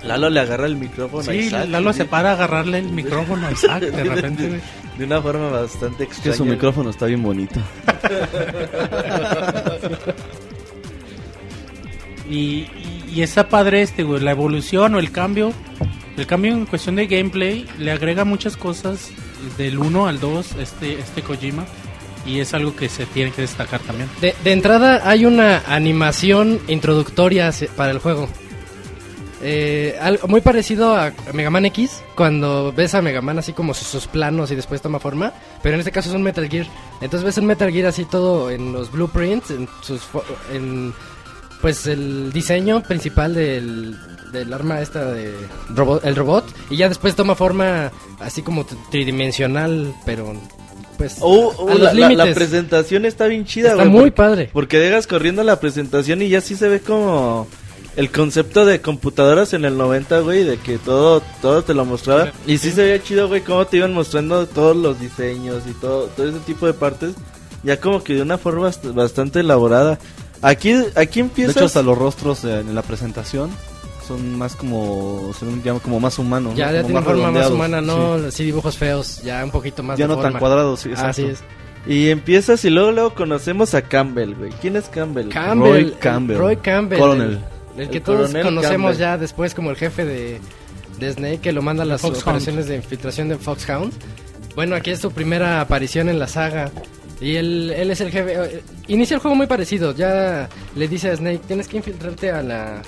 Lalo le agarra el micrófono a sí, Isaac, Lalo se para a agarrarle el micrófono a Isaac de repente, de una forma bastante Es que extraña. su micrófono está bien bonito. Y, y, y está padre este, güey, la evolución o el cambio. El cambio en cuestión de gameplay le agrega muchas cosas del 1 al 2 este, este Kojima. Y es algo que se tiene que destacar también. De, de entrada hay una animación introductoria para el juego. Eh, algo muy parecido a Mega Man X, cuando ves a Mega Man así como sus, planos y después toma forma, pero en este caso es un Metal Gear. Entonces ves un Metal Gear así todo en los blueprints, en sus en pues el diseño principal del, del arma esta de robot, el robot y ya después toma forma así como tridimensional, pero pues Oh, oh, a los la, la- presentación está bien chida, Está güey, muy porque- padre. Porque dejas corriendo la presentación y ya sí se ve como el concepto de computadoras en el 90, güey, de que todo todo te lo mostraba. Y sí se veía chido, güey, cómo te iban mostrando todos los diseños y todo, todo ese tipo de partes. Ya como que de una forma bast- bastante elaborada. Aquí, aquí De empieza... hecho, hasta los rostros eh, en la presentación son más como, se ven ya como más humanos. ¿no? Ya, ya Como tiene forma más humana, no sí. así dibujos feos, ya un poquito más Ya de no tan forma. cuadrados, sí, exacto. Así es. Y empiezas y luego luego conocemos a Campbell, güey. ¿Quién es Campbell? Campbell, Roy el- Campbell. Roy Campbell. Coronel. El, el que El todos conocemos Campbell. ya después como el jefe de, de Snake que lo manda a las Foxhound. operaciones de infiltración de Foxhound. Bueno, aquí es su primera aparición en la saga. Y él, él es el jefe. eh, Inicia el juego muy parecido. Ya le dice a Snake, tienes que infiltrarte a la,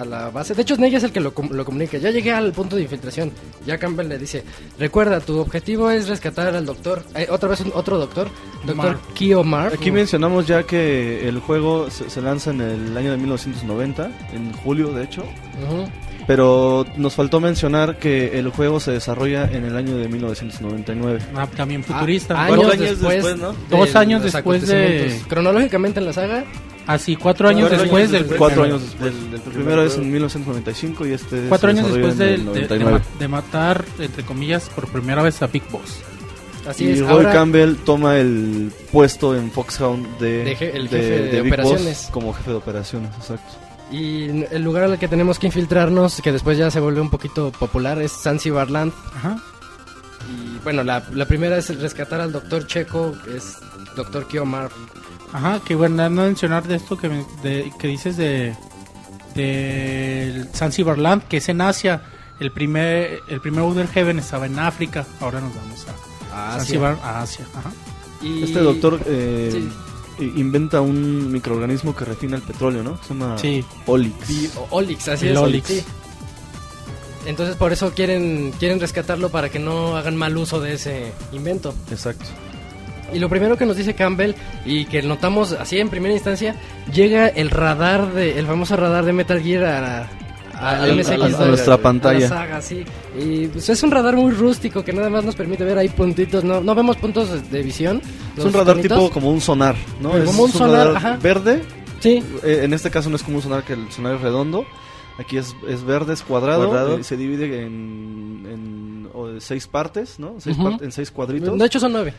a la base. De hecho, Snake es el que lo, lo comunica. Ya llegué al punto de infiltración. Ya Campbell le dice, recuerda, tu objetivo es rescatar al doctor. eh, otra vez un- otro doctor. Doctor Mark. Kio Mark. Aquí mencionamos ya que el juego se, se lanza en el año de 1990, en julio de hecho, Ujú. pero nos faltó mencionar que el juego se desarrolla en el año de 1999. Ah, también futurista. Ah, ¿Cuántos años, años después, después, no? de Dos años después de-. Cronológicamente en la saga, Así, cuatro años Cuatro después años del. Cuatro primero. años después. Del- del el primer primero es en 1995 y este Cuatro años después de, de- de 99. ma- de matar, entre comillas, por primera vez a Big Boss. así y es. Roy Ahora, Campbell toma el puesto en Foxhound de, De je- el jefe de Big Boss operaciones. como jefe de operaciones, exacto. y el lugar al que tenemos que infiltrarnos, que después ya se vuelve un poquito popular, es Zanzibar Land. Ajá. Y bueno, la, la primera es rescatar al doctor Checo, que es doctor Kio Mark. Ajá, que bueno, no mencionar de esto que, me- de- que dices de del Zanzibar Land, que es en Asia. El primer el primer Outer Heaven estaba en África, ahora nos vamos a Zanzibar, a Asia. Ajá. Y- Este doctor eh, Sí. inventa un microorganismo que refina el petróleo, ¿no? Se llama Sí. Olix. y- Olix, así El es. Olix. sí. Entonces por eso quieren, quieren rescatarlo para que no hagan mal uso de ese invento. Exacto. Y lo primero que nos dice Campbell y que notamos así en primera instancia, llega el radar de el famoso radar de Metal Gear a, a- A- MSX a- a nuestra a la pantalla. saga, sí. Y pues, es un radar muy rústico que nada más nos permite ver ahí puntitos, no, no vemos puntos de, de visión. Es un radar conitos. tipo como un sonar, ¿no? Como Es un sonar, ajá. verde. Sí, Eh, en este caso no es como un sonar que el sonar es redondo. Aquí es, es verde, es cuadrado. Cuadrado. eh, se divide en, en seis partes, ¿no? Seis Ujú. par- en seis cuadritos. de hecho son nueve.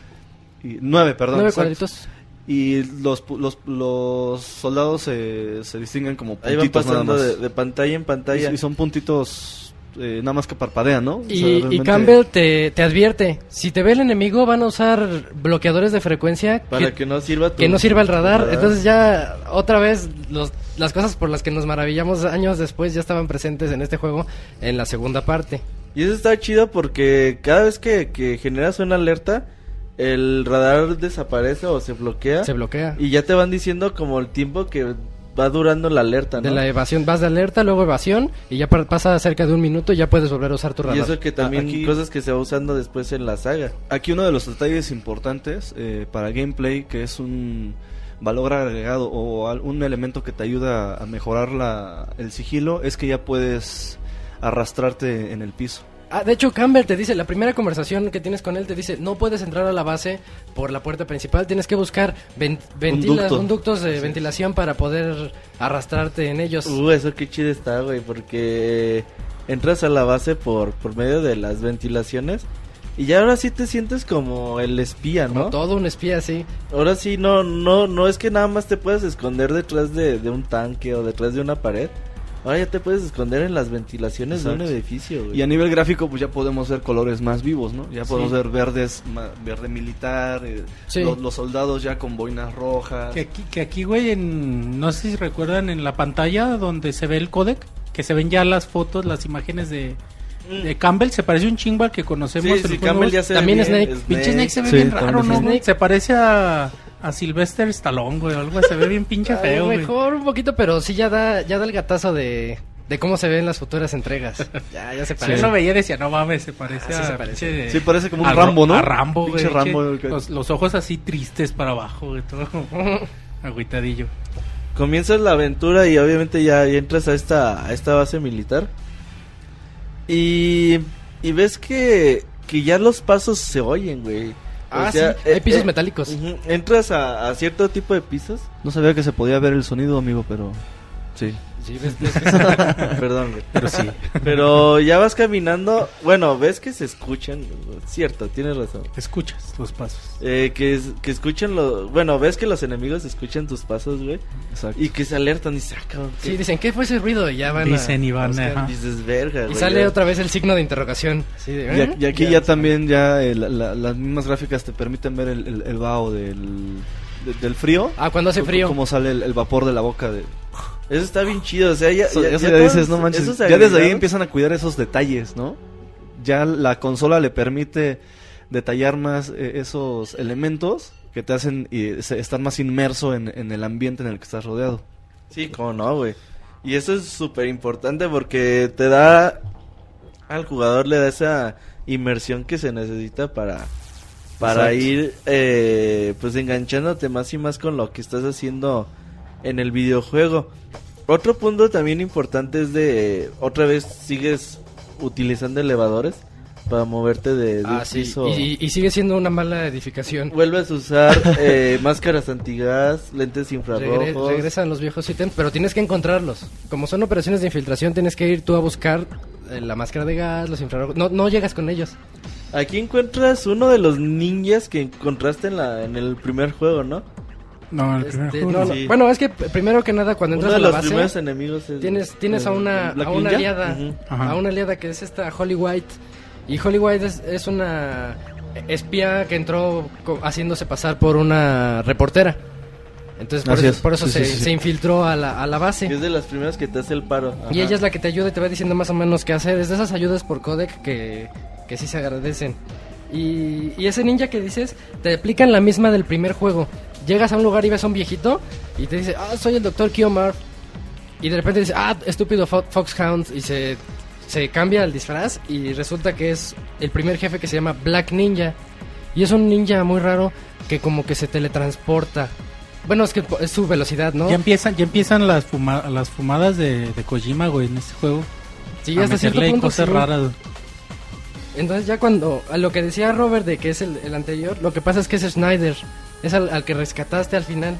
Y- nueve, perdón. nueve exacto. cuadritos. Y los, pu- los, los soldados se, se distinguen como Ahí van puntitos nada pasando más. de, de pantalla en pantalla. Y, y son puntitos eh, nada más que parpadean, ¿no? O sea, Y, y realmente- Campbell te, te advierte, si te ve el enemigo van a usar bloqueadores de frecuencia para que, no sirva tu- que no sirva el radar. radar. Entonces ya otra vez los, las cosas por las que nos maravillamos años después ya estaban presentes en este juego en la segunda parte. Y eso está chido porque cada vez que, que generas una alerta, el radar desaparece o se bloquea. Se bloquea. Y ya te van diciendo como el tiempo que va durando la alerta, ¿no? De la evasión, vas de alerta, luego evasión, y ya pa- pasa cerca de un minuto y ya puedes volver a usar tu y radar. eso que también Aquí- cosas que se va usando después en la saga. Aquí uno de los detalles importantes eh, para gameplay, que es un valor agregado o un elemento que te ayuda a mejorar la, el sigilo, es que ya puedes arrastrarte en el piso. Ah, de hecho, Campbell te dice, la primera conversación que tienes con él te dice, no puedes entrar a la base por la puerta principal, tienes que buscar ven- ventila- ducto. ductos de ventilación para poder arrastrarte en ellos. Uh, eso qué chido está, güey, porque entras a la base por, por medio de las ventilaciones y ya ahora sí te sientes como el espía, Como ¿no? todo un espía, sí. Ahora sí no, no, no es que nada más te puedas esconder detrás de, de un tanque o detrás de una pared. Ahora ya te puedes esconder en las ventilaciones de Exacto. un edificio, güey. Y a nivel gráfico, pues ya podemos ver colores más vivos, ¿no? Ya podemos Sí. ver verdes, ma- verde militar, eh, Sí. los, los soldados ya con boinas rojas. Que aquí, que aquí, güey, en, no sé si recuerdan en la pantalla donde se ve el codec, que se ven ya las fotos, las imágenes de, de Campbell, se parece un chingo al que conocemos. Sí, en sí, los Campbell ya se ve También bien, Snake. Pinche Snake se ve Sí, bien raro, ¿no? Snake. Se parece a, a Sylvester Stallone, güey, algo se ve bien pinche feo, güey. mejor un poquito, pero sí ya da, ya da el gatazo de, de cómo se ven las futuras entregas. ya, ya se parece. lo veía y decía, no mames, se parece Ah, sí a... se parece. pinche- Sí, parece como un a Rambo, ¿no? A Rambo, güey. Rambo, Los, los ojos así tristes para abajo, güey, todo agüitadillo. Comienzas la aventura y obviamente ya, ya entras a esta, a esta base militar. Y, y ves que, que ya los pasos se oyen, güey. Ah, sí, hay pisos metálicos. ujú, Entras a, a cierto tipo de pisos. No sabía que se podía ver el sonido, amigo, pero sí. Sí, ves- ves- Perdón, güey. Pero sí. Pero ya vas caminando. Bueno, ves que se escuchan. Cierto, tienes razón. Escuchas los pasos. Eh, que, que escuchan los. Bueno, ves que los enemigos escuchan tus pasos, güey. Exacto. Y que se alertan y se acaban. sí, dicen, ¿qué fue ese ruido? Y ya van a- Dicen y van, ajá. Dices, verga, Y güey, sale ya- otra vez el signo de interrogación. Sí, de, Y, ¿eh? a- y aquí ya, también ya eh, la- la- las mismas gráficas te permiten ver el, el, el vaho del, de- del frío. Ah, cuando hace frío. Cómo sale el, el vapor de la boca de... Eso está bien chido. O sea, ya. Eso, ya, eso ya ya dices, no manches. Ya desde ahí empiezan a cuidar esos detalles, ¿no? Ya la consola le permite detallar más eh, esos elementos que te hacen eh, se- estar más inmerso en, en el ambiente en el que estás rodeado. Sí, cómo no, güey. Y eso es súper importante porque te da. Al jugador le da esa inmersión que se necesita para. Para Exacto. ir, eh, pues enganchándote más y más con lo que estás haciendo en el videojuego. Otro punto también importante es de. Otra vez sigues utilizando elevadores para moverte de, de Ah, un sí. piso. Y, y sigue siendo una mala edificación. Vuelves a usar eh, máscaras antigas, lentes infrarrojos. Regre- regresan los viejos ítems, pero tienes que encontrarlos. Como son operaciones de infiltración, tienes que ir tú a buscar eh, la máscara de gas, los infrarrojos. No, no llegas con ellos. Aquí encuentras uno de los ninjas que encontraste en la en el primer juego, ¿no? No, el primer Este, juego no. Sí. Bueno, es que primero que nada, cuando Uno entras de a la los base, primeros enemigos es tienes, tienes a una, a una Ninja. aliada. Ujú. Ajá. A una aliada que es esta Holly White. Y Holly White es, es una espía que entró co- haciéndose pasar por una reportera. Entonces por Así eso, es. por eso Sí, se, sí, sí, se infiltró a la, a la base. Que es de las primeras que te hace el paro. Y Ajá. ella es la que te ayuda y te va diciendo más o menos qué hacer. Es de esas ayudas por codec que, que sí se agradecen. Y, y ese ninja que dices, te aplican la misma del primer juego. Llegas a un lugar y ves a un viejito y te dice, ah, soy el doctor Kiomar. Y de repente dice, ah, estúpido Fo- Foxhound. Y se, se cambia el disfraz y resulta que es el primer jefe que se llama Black Ninja. Y es un ninja muy raro que como que se teletransporta. Bueno, es que es su velocidad, ¿no? Ya empiezan, ya empiezan las, fuma- las fumadas de, de Kojima, güey, en este juego. Sí, hasta cierto punto cosas sí. raras. Entonces ya cuando, a lo que decía Robert de que es el, el anterior, lo que pasa es que es Schneider, es al, al que rescataste al final.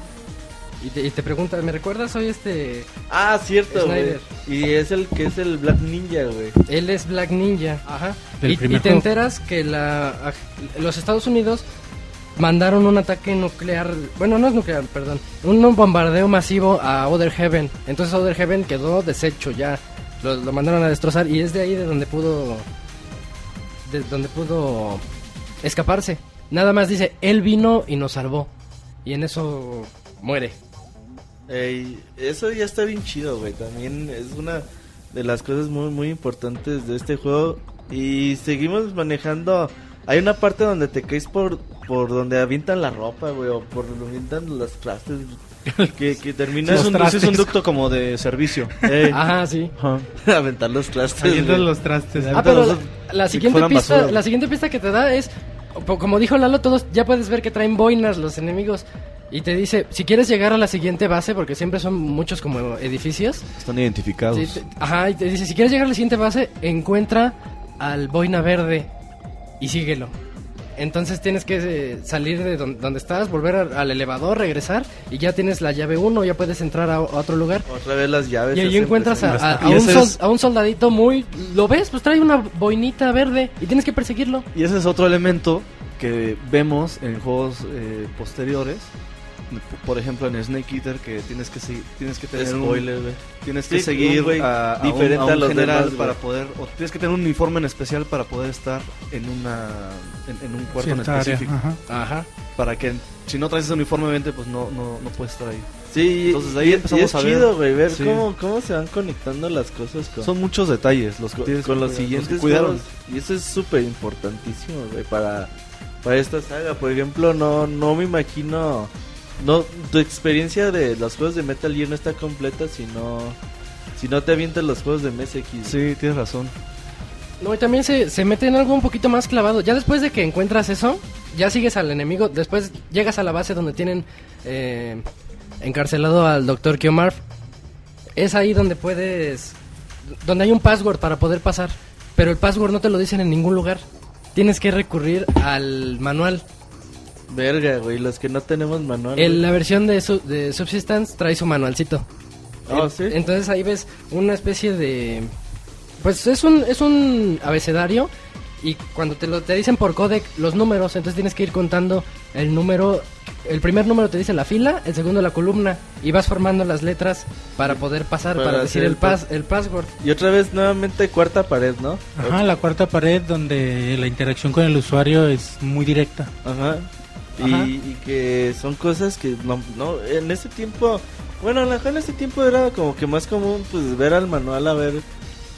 Y te, y te pregunta, ¿me recuerdas? Soy este... Ah, cierto, güey. Snyder. Y es el que es el Black Ninja, güey. Él es Black Ninja. Ajá. Del Y, y primer te juego. enteras que la, a- los Estados Unidos mandaron un ataque nuclear, bueno, no es nuclear, perdón, un bombardeo masivo a Other Heaven. Entonces Other Heaven quedó deshecho ya. Lo, lo mandaron a destrozar y es de ahí de donde pudo de donde pudo escaparse. Nada más dice, él vino y nos salvó. Y en eso muere. Ey, eso ya está bien chido, güey. También es una de las cosas muy, muy importantes de este juego. Y seguimos manejando. Hay una parte donde te caes por, por donde avientan la ropa, güey, o por donde avientan los trastes. Que, que terminas es, un, es un ducto como de servicio. Ey, Ajá, sí. aventar los trastes. Avientan los trastes. Ah, pero los- la, la si siguiente pista, basura. la siguiente pista que te da es, como dijo Lalo, todos ya puedes ver que traen boinas los enemigos y te dice, si quieres llegar a la siguiente base, porque siempre son muchos como edificios, Están identificados. sí, te- ajá, y te dice, si quieres llegar a la siguiente base, encuentra al boina verde y síguelo. Entonces tienes que eh, salir de don- donde estás, volver al elevador, regresar y ya tienes la llave 1, ya puedes entrar a, otro lugar. Otra vez las llaves. Y ahí encuentras a, a- a un sol- a un soldadito muy... ¿Lo ves? Pues trae una boinita verde y tienes que perseguirlo. Y ese es otro elemento que vemos en juegos eh, posteriores. Por ejemplo, en Snake Eater, que tienes que tienes que tener un- Spoiler, güey. tienes que Sí, seguir un a, a un- diferente a un a los general demás, para poder o tienes que tener un uniforme en especial para poder estar en una en, en un cuarto en Cierta específico ajá. Ajá. para que si no traes ese uniforme obviamente, pues no no no puedes estar ahí Sí, Entonces, ahí y- empezamos y es a ver. chido, güey, ver Sí. cómo, cómo se van conectando las cosas con, son muchos detalles los que con, tienes con los siguientes cuidaron juegos. Y eso es súper importantísimo, güey, para, para esta saga. Por ejemplo, no, no me imagino... no Tu experiencia de los juegos de Metal Gear no está completa si no, si no te avientas los juegos de MSX. sí tienes razón No, y también se, se mete en algo un poquito más clavado. Ya después de que encuentras eso, ya sigues al enemigo. Después llegas a la base donde tienen eh, encarcelado al Dr. Kiomar. Es ahí donde puedes... Donde hay un password para poder pasar. Pero el password no te lo dicen en ningún lugar. Tienes que recurrir al manual. Verga, güey, los que no tenemos manual. El- güey. la versión de, su- de Subsistence trae su manualcito. Ah, En- ¿sí? Entonces ahí ves una especie de... Pues es un, es un abecedario y cuando te lo te dicen por codec los números, entonces tienes que ir contando el número... El primer número te dice la fila, el segundo la columna y vas formando las letras para poder pasar, Para para, decir el, pas, el password. Y otra vez nuevamente cuarta pared, ¿no? Ajá, la cuarta pared donde la interacción con el usuario es muy directa. Ajá. Y, y que son cosas que no, no, en ese tiempo, bueno, a lo mejor en ese tiempo era como que más común pues ver al manual a ver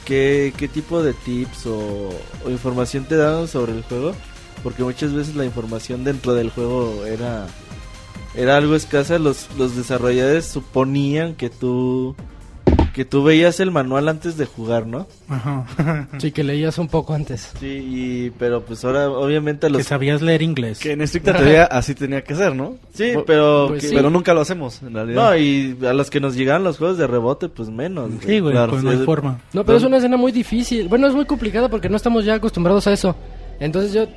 qué, qué tipo de tips o, o información te daban sobre el juego, porque muchas veces la información dentro del juego era era algo escasa, los, los desarrolladores suponían que tú que tú veías el manual antes de jugar, ¿no? Ajá. Sí, que leías un poco antes. Sí, y, pero pues ahora obviamente que los sabías leer inglés. que en estricta teoría así tenía que ser no Sí, pero Pues que- sí. pero nunca lo hacemos en realidad No, y a los que nos llegaban los juegos de rebote, pues menos. Sí, güey, Claro, pues no hay forma. No, pero es una escena muy difícil. Bueno, es muy complicada porque no estamos ya acostumbrados a eso. Entonces yo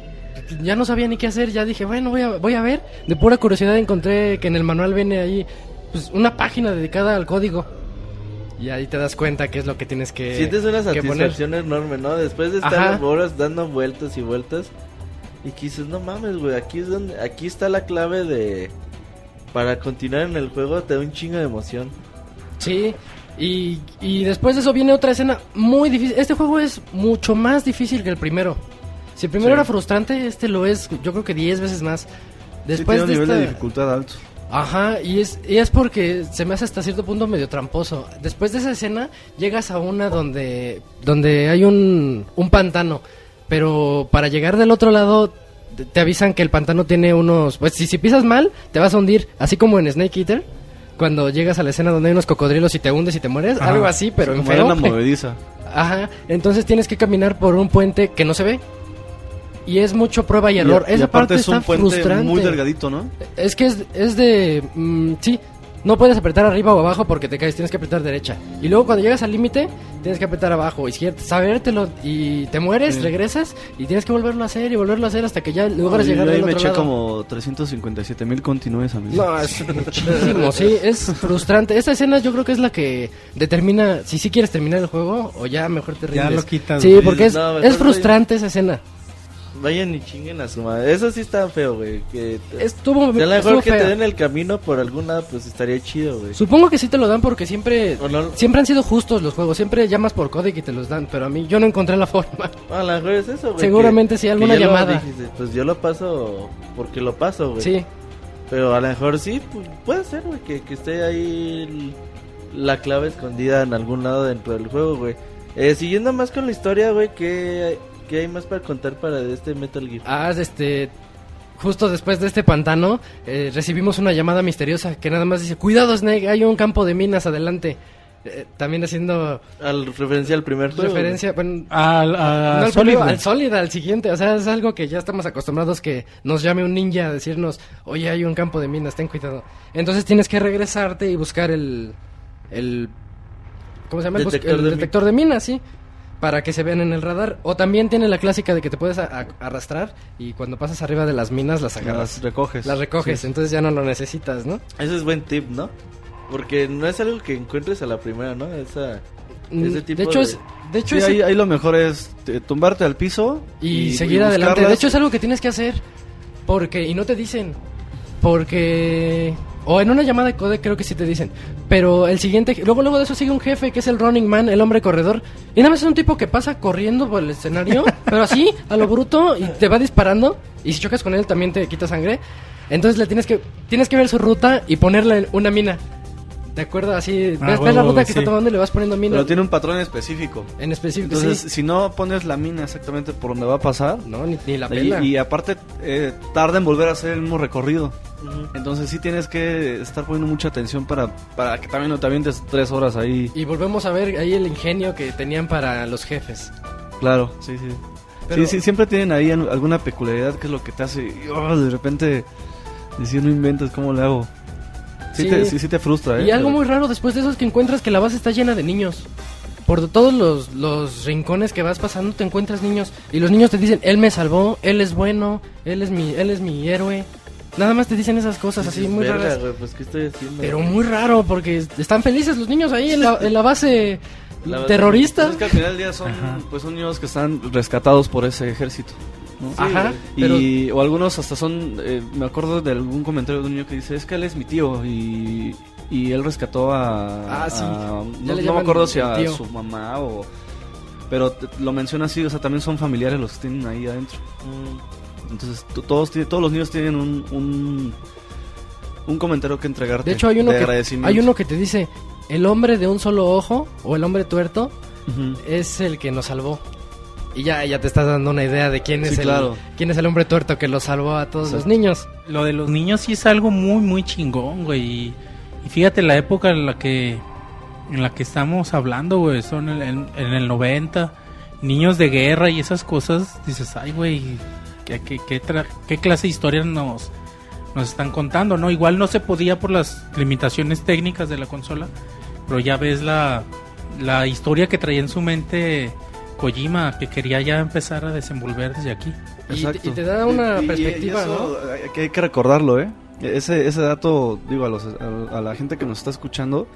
ya no sabía ni qué hacer. Ya dije, bueno, voy a, voy a ver. De pura curiosidad encontré que en el manual viene ahí pues, una página dedicada al código. Y ahí te das cuenta qué es lo que tienes que, Sientes una satisfacción enorme, ¿no? Después de estar Ajá. horas dando vueltas y vueltas. Y que dices, no mames, güey, aquí es donde, aquí está la clave de... Para continuar en el juego te da un chingo de emoción. Sí. Y, y después de eso viene otra escena muy difícil. Este juego es mucho más difícil que el primero. Si el primero Sí. era frustrante, este lo es yo creo que 10 veces más. Sí Después tiene un de nivel de esta- dificultad alto Ajá, y es, y es porque se me hace hasta cierto punto medio tramposo. Después de esa escena, llegas a una donde, donde hay un, un pantano. Pero para llegar del otro lado, te, avisan que el pantano tiene unos... Pues si, si pisas mal, te vas a hundir. Así como en Snake Eater, cuando llegas a la escena donde hay unos cocodrilos y te hundes y te mueres. Ajá. Algo así, pero en como feo. arena movediza Ajá, entonces tienes que caminar por un puente que no se ve. Y es mucho prueba y error. y, y Esa aparte parte es un está puente frustrante. muy delgadito no Es que es, es de... mm, sí, no puedes apretar arriba o abajo porque te caes, tienes que apretar derecha. Y luego cuando llegas al límite, tienes que apretar abajo, izquierda, sabértelo y te mueres, Sí. regresas y tienes que volverlo a hacer y volverlo a hacer hasta que ya logras Yo llegar ahí del me otro eché lado. como 357 mil continúes amigo No, es muchísimo, sí, es frustrante. Esta escena yo creo que es la que determina si sí quieres terminar el juego o ya mejor te Ya rindes. lo quitas, Sí, porque es, No, es frustrante esa escena. Vayan y chinguen a su madre. Eso sí está feo, güey. Que te- Estuvo, a lo mejor que te fea. den el camino por algún lado, pues estaría chido, güey. Supongo que sí te lo dan porque siempre no- siempre han sido justos los juegos, siempre llamas por código y te los dan, pero a mí yo no encontré la forma. A lo mejor es eso, güey. Seguramente que- sí, que alguna llamada. dijiste, pues yo lo paso porque lo paso, güey. Sí, Pero a lo mejor sí, pu- puede ser, güey, que, que esté ahí el- la clave escondida en algún lado dentro del juego, güey. Eh, siguiendo más con la historia, güey, ¿qué, ¿qué hay más para contar para este Metal Gear? Ah, este. Justo después de este pantano, eh, recibimos una llamada misteriosa que nada más dice: Cuidado, Snake, hay un campo de minas adelante. Eh, también haciendo Al referencia al primer juego. referencia. bueno, Al, no a al, Solid al Solid, al siguiente. O sea, es algo que ya estamos acostumbrados que nos llame un ninja a decirnos: Oye, hay un campo de minas, ten cuidado. Entonces tienes que regresarte y buscar el. el ¿Cómo se llama? El, Detector el de mi- detector de minas, sí. Para que se vean en el radar. O también tiene la clásica de que te puedes a- a- arrastrar y cuando pasas arriba de las minas las agarras. Las recoges. Las recoges, Sí. entonces ya no lo necesitas, ¿no? Ese es buen tip, ¿no? Porque no es algo que encuentres a la primera, ¿no? Esa, Mm, ese tipo de hecho, de- es, de hecho Sí, es- ahí, ahí lo mejor es tumbarte al piso y, seguir adelante. De hecho, es algo que tienes que hacer. Porque, y no te dicen. Porque. O en una llamada de code creo que sí te dicen. Pero el siguiente. Luego, luego de eso sigue un jefe que es el Running Man, el hombre corredor. Y nada más es un tipo que pasa corriendo por el escenario. pero así, a lo bruto, y te va disparando. Y si chocas con él también te quita sangre. Entonces le tienes que. Tienes que ver su ruta y ponerla en una mina. ¿De acuerdo? Así. ves, Ah, ves la ruta que sí. está tomando y le vas poniendo mina. Pero tiene un patrón específico. En específico, Entonces, sí. si no pones la mina exactamente por donde va a pasar, No, ni, ni la y, pena. y aparte eh, tarda en volver a hacer el mismo recorrido. Ujú. Entonces sí tienes que estar poniendo mucha atención para, para que también no te avientes tres horas ahí. Y volvemos a ver ahí el ingenio que tenían para los jefes. Claro, sí, sí. Pero- Sí, sí, siempre tienen ahí al- alguna peculiaridad que es lo que te hace oh, de repente decir no inventes cómo le hago. Sí, Sí. Te, sí, sí te frustra, ¿eh? Y algo muy raro después de eso es que encuentras que la base está llena de niños. Por todos los, los rincones que vas pasando te encuentras niños. Y los niños te dicen, él me salvó, él es bueno, él es mi, él es mi héroe. Nada más te dicen esas cosas así muy Verga, raras. güey, pues, ¿qué estoy haciendo? Pero muy raro porque están felices los niños ahí en la, en la base La terrorista. Pues es que al final del día son, pues son niños que están rescatados por ese ejército. ¿No? Ajá, pero Y, o algunos hasta son, eh, me acuerdo de algún comentario de un niño que dice, es que él es mi tío y, y él rescató a... Ah, sí. a- no, no me acuerdo si a tío. su mamá o... Pero te- lo menciona así, o sea, también son familiares los que tienen ahí adentro. Mm, Entonces to- todos, todos los niños tienen un, un, un comentario que entregarte. de hecho hay uno, de que, hay uno que te dice, el hombre de un solo ojo o el hombre tuerto Ujú. es el que nos salvó. Y ya, ya te estás dando una idea de quién es Sí, el claro. quién es el hombre tuerto que los salvó a todos los niños. Lo de los niños sí es algo muy, muy chingón, güey. Y, y fíjate la época en la que en la que estamos hablando, güey. Son en, en- en el 90. Niños de guerra y esas cosas. Dices, ay, güey, ¿qué, qué, qué, tra- qué clase de historias nos, nos están contando, ¿no? Igual no se podía por las limitaciones técnicas de la consola. Pero ya ves la, la historia que traía en su mente Kojima, que quería ya empezar a desenvolver desde aquí. Y, y te da una Y- y- y perspectiva, eso, eh, que hay que recordarlo, ¿eh? Ese, ese dato, digo, a, los, a, a la gente que nos está escuchando,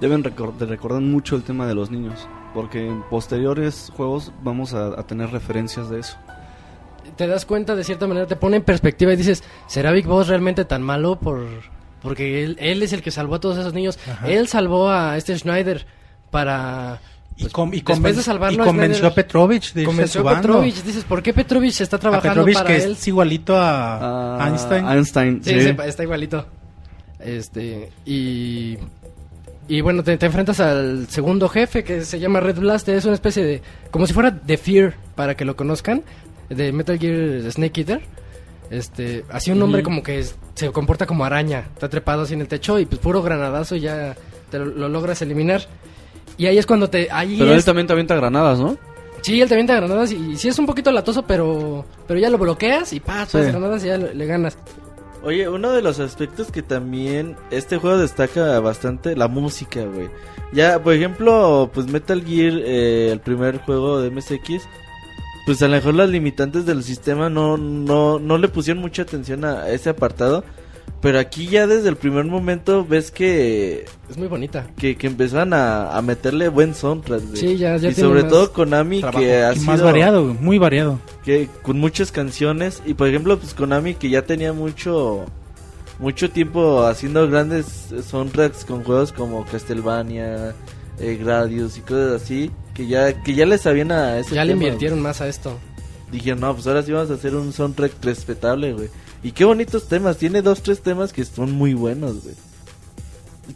deben recor- de recordar mucho el tema de los niños. Porque en posteriores juegos vamos a, a tener referencias de eso. ¿no? Te das cuenta de cierta manera, te pone en perspectiva y dices, ¿será Big Boss realmente tan malo por porque él, él es el que salvó a todos esos niños? Ajá. Él salvó a este Schneider para Y, pues, con- y conven- de salvarlo y convenció a Petrovich de a convenció a. Petrovich. Dices, ¿por qué Petrovich está A trabajando Petrovich para que él? es igualito a Ah, Einstein. Einstein, Sí, sí. está igualito. Este, y. Y bueno, te, te enfrentas al segundo jefe que se llama Red Blast. Es una especie de. Como si fuera The Fear, para que lo conozcan. De Metal Gear Snake Eater. Este, así un hombre Ujú. como que es- se comporta como araña. Está trepado así en el techo y pues puro granadazo y ya te lo, lo logras eliminar. Y ahí es cuando te. Ahí Pero él es- también te avienta granadas, ¿no? Sí, él te avienta granadas y, y sí es un poquito latoso, pero. Pero ya lo bloqueas y pa, todas Sí. granadas y ya le, le ganas. Oye, uno de los aspectos que también este juego destaca bastante, la música, güey. Ya, por ejemplo, pues Metal Gear, eh, el primer juego de MSX, pues a lo mejor las limitantes del sistema no, no, no le pusieron mucha atención a ese apartado. Pero aquí ya desde el primer momento ves que, Es muy bonita. que, que empezaron a, a meterle buen soundtrack. güey. Sí, ya, ya y tiene sobre más todo Konami trabajo. que ha más sido- variado, güey, muy variado. que con muchas canciones y por ejemplo pues Konami que ya tenía mucho mucho tiempo haciendo grandes soundtracks con juegos como Castlevania, eh, Gradius y cosas así que ya que ya les sabían a ese Ya le tema, invirtieron más a esto. Dijeron, "No, pues ahora sí vamos a hacer un soundtrack respetable, güey." Y qué bonitos temas, tiene dos tres temas que son muy buenos, güey.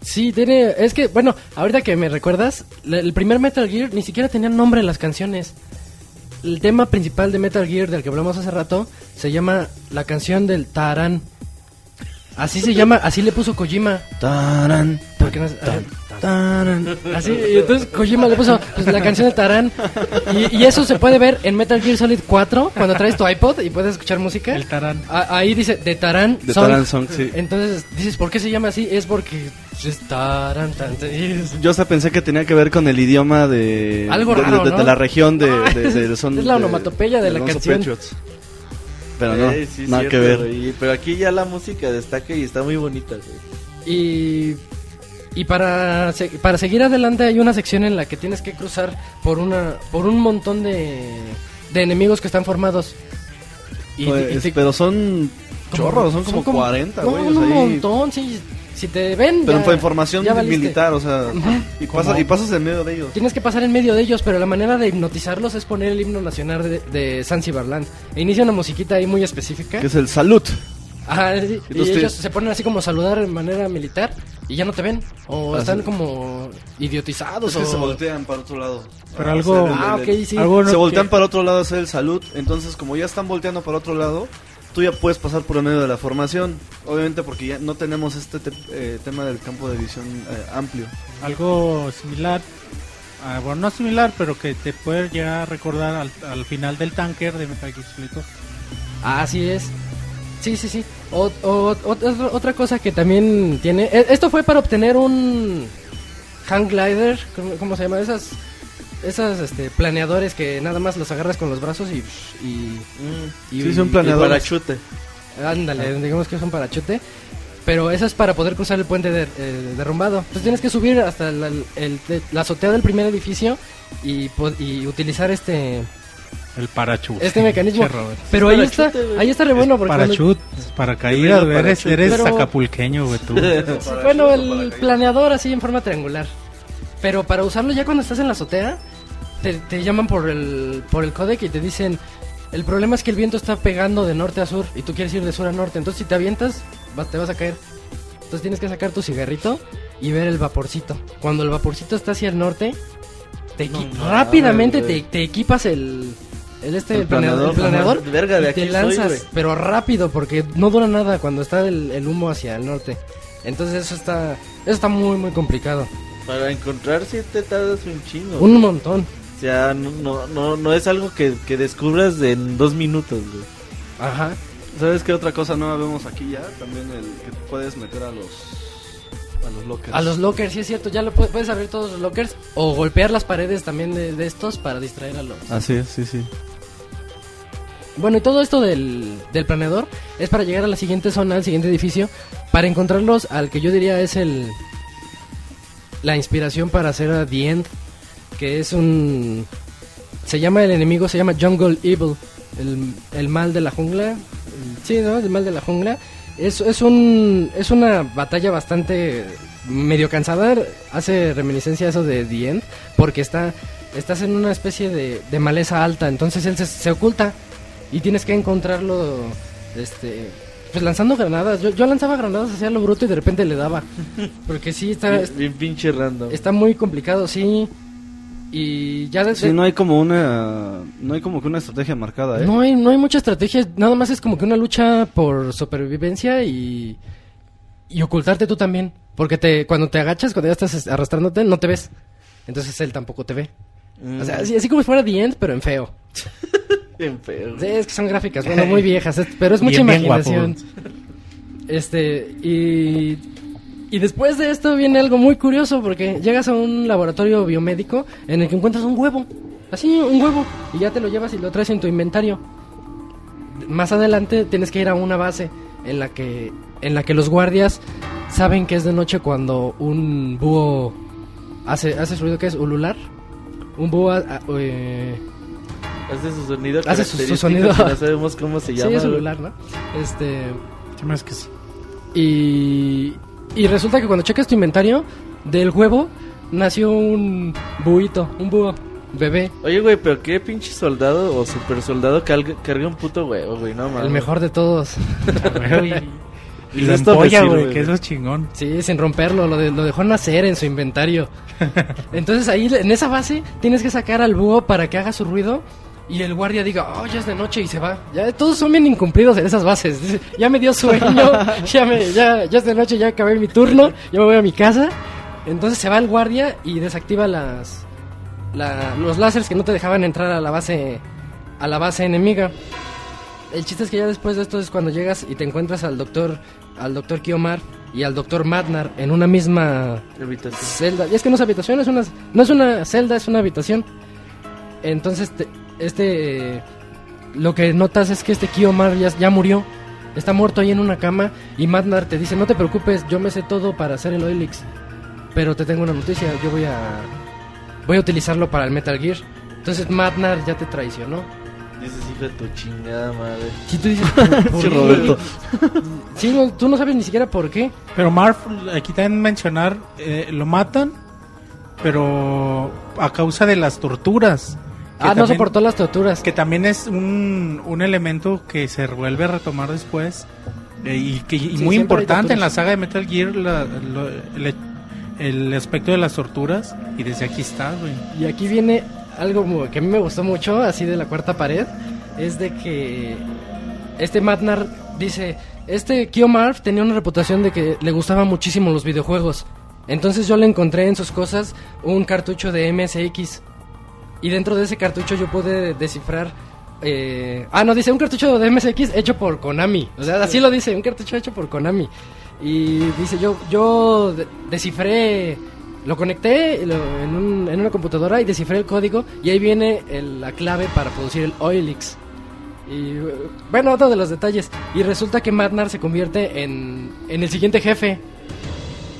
Sí, tiene. Es que, bueno, ahorita que me recuerdas, el primer Metal Gear ni siquiera tenía nombre las canciones. el tema principal de Metal Gear del que hablamos hace rato se llama la canción del Taran. Así se llama, así le puso Kojima. Tarán, Porque no- tan, tarán. Así, y entonces Kojima le puso pues, la canción de Taran. Y, y eso se puede ver en Metal Gear Solid 4 cuando traes tu iPod y puedes escuchar música. El Tarán. A- ahí dice de Taran. De Song. Taran Song, sí. Entonces dices, ¿por qué se llama así? Es porque es Taran, tan, y es- Yo hasta pensé que tenía que ver con el idioma de, Algo de, raro, de- ¿no? de la región de, de- de- son Es la de- onomatopeya de la canción. Patriots. Pero no, Eh, sí, nada cierto, que ver. güey, Pero aquí ya la música destaca y está muy bonita, güey. Y, y para, para seguir adelante hay una sección en la que tienes que cruzar por una por un montón de, de enemigos que están formados. Y, Pues, y te- pero son como- chorros, son como, 40, no, güey. un o sea, ahí- montón, sí. Si te ven, Pero ya valiste. militar, o sea, y, pasa- y pasas en medio de ellos. Tienes que pasar en medio de ellos, pero la manera de hipnotizarlos es poner el himno nacional de, de Zanzibarland. E inicia una musiquita ahí muy específica. Que es el salud. Ajá, sí, y ellos te- se ponen así como a saludar de manera militar y ya no te ven. O Ah, están sí. como idiotizados. Es que o... se voltean para otro lado. Pero algo- el- Ah, el- ok, sí. Algo no- se voltean que- para otro lado a hacer el salud. Entonces, como ya están volteando para otro lado, tú ya puedes pasar por el medio de la formación. Obviamente, porque ya no tenemos este te- eh, tema del campo de visión eh, amplio. algo similar, ah, bueno, no similar, pero que te puede llegar a recordar al, al final del tanker de Metal Gear Solid 2. Así es. Sí, sí, sí. O- o- otra, otra cosa que también tiene... e- Esto fue para obtener un hang glider, ¿cómo, cómo se llama? Esas, esas este, planeadores que nada más los agarras con los brazos y... y, y- Sí, son planeadores. Parachute. Ándale, digamos que es un parachute. Pero eso es para poder cruzar el puente de- eh, derrumbado. Entonces tienes que subir hasta la, el- la azotea del primer edificio y, y utilizar este El parachute. este mecanismo. Pero ahí está, ahí está re bueno porque cuando- Parachute, paracaídas, eres, eres Pero- acapulqueño, güey, tú. Bueno, el planeador así en forma triangular. Pero para usarlo ya cuando estás en la azotea, te, te llaman por el, por el codec y te dicen, el problema es que el viento está pegando de norte a sur y tú quieres ir de sur a norte. Entonces si te avientas, vas- te vas a caer. Entonces tienes que sacar tu cigarrito y ver el vaporcito. Cuando el vaporcito está hacia el norte, te equi- No rápidamente mames, te, te equipas el... El, este, El planeador, el planeador, Verga, de y aquí te soy, lanzas, güey. pero rápido porque no dura nada cuando está el, el humo hacia el norte. Entonces eso está, eso está muy muy complicado. Para encontrar si te tardas un chingo. Un montón. O sea, no, no, no, no es algo que, que descubras de en dos minutos, güey. Ajá. ¿Sabes qué otra cosa nueva vemos aquí ya? También el que puedes meter a los a los lockers. A los lockers, sí es cierto, ya lo pu- puedes abrir todos los lockers o golpear las paredes también de, de estos para distraer a los. Así es, sí, sí. Bueno, y todo esto del, del planeador es para llegar a la siguiente zona, al siguiente edificio, para encontrarlos al que yo diría es el la inspiración para hacer a The End, que es un se llama el enemigo, se llama Jungle Evil, el, el mal de la jungla. El- sí, ¿no? El mal de la jungla. Es, es un es una batalla bastante medio cansada, hace reminiscencia a eso de The End, porque está estás en una especie de, de maleza alta, entonces él se, se oculta y tienes que encontrarlo este pues lanzando granadas. Yo, yo lanzaba granadas hacia lo bruto y de repente le daba. Porque sí está Bien, bien pinche random. está muy complicado, sí. Y ya desde Sí, no hay como una no hay como que una estrategia marcada, ¿eh? no hay no hay mucha estrategia, nada más es como que una lucha por supervivencia y y ocultarte tú también, porque te cuando te agachas, cuando ya estás arrastrándote, no te ves. Entonces él tampoco te ve. O sea, así, así como si fuera The End, pero en feo. Bien feo. Sí, es que son gráficas, bueno, muy viejas, pero es mucha Bien, bien imaginación. Este, y, y después de esto viene algo muy curioso, porque llegas a un laboratorio biomédico en el que encuentras un huevo, así, un huevo, y ya te lo llevas y lo traes en tu inventario. Más adelante tienes que ir a una base en la que, en la que los guardias saben que es de noche cuando un búho hace, hace su ruido que es ulular. Un búho... ah, ah, eh, Hace su sonido Hace su- su sonido. que no sabemos cómo se llama. sí, es ulular, ¿no? Este... Me hace que sí. Y, y resulta que cuando checas tu inventario, del huevo nació un buito, un búho, bebé, Oye, güey, pero qué pinche soldado o super soldado carga, carga un puto huevo, güey, no mames. el mejor de todos. Y Y lo empolla, güey. que eso es chingón. Sí, sin romperlo, lo, de- lo dejó nacer en su inventario. Entonces ahí en esa base tienes que sacar al búho para que haga su ruido y el guardia diga, oh, ya es de noche y se va. Ya todos son bien incumplidos en esas bases. Ya me dio sueño, ya, me, ya, ya es de noche, ya acabé mi turno, ya me voy a mi casa. Entonces se va el guardia y desactiva las, la- los láseres que no te dejaban entrar a la base, a la base enemiga. El chiste es que ya después de esto es cuando llegas y te encuentras al doctor, al doctor Kiomar y al doctor Madnar en una misma Habitación. celda. Y es que no es habitación, es una, no es una celda, es una habitación. Entonces, te- este, lo que notas es que este Kiomar ya, ya murió. Está muerto ahí en una cama y Madnar te dice, no te preocupes, yo me sé todo para hacer el Oilix. Pero te tengo una noticia, yo voy a, voy a utilizarlo para el Metal Gear. Entonces Madnar ya te traicionó. Dices, hijo de tu chingada madre. Si tú dices, ¿por, por Sí? Roberto. Sí, no, tú no sabes ni siquiera por qué. Pero Marv, aquí también mencionar, eh, lo matan, pero a causa de las torturas. Ah, no también- soportó las torturas. Que también es un, un elemento que se vuelve a retomar después. eh, y que y Sí, muy importante en la saga de Metal Gear, la- lo- el, el aspecto de las torturas. Y desde aquí está, güey. Y aquí viene algo que a mí me gustó mucho, así de la cuarta pared, es de que este Matnar dice, este Kiyomarv tenía una reputación de que le gustaban muchísimo los videojuegos. Entonces yo le encontré en sus cosas un cartucho de MSX. Y dentro de ese cartucho yo pude descifrar... eh, ah, no, dice un cartucho de MSX hecho por Konami. O sea, así lo dice, un cartucho hecho por Konami. Y dice, yo, yo de- descifré, lo conecté en, un- en una computadora y descifré el código y ahí viene el- la clave para producir el Oilix. Y bueno, otro de los detalles. Y resulta que Madnar se convierte en, en el siguiente jefe.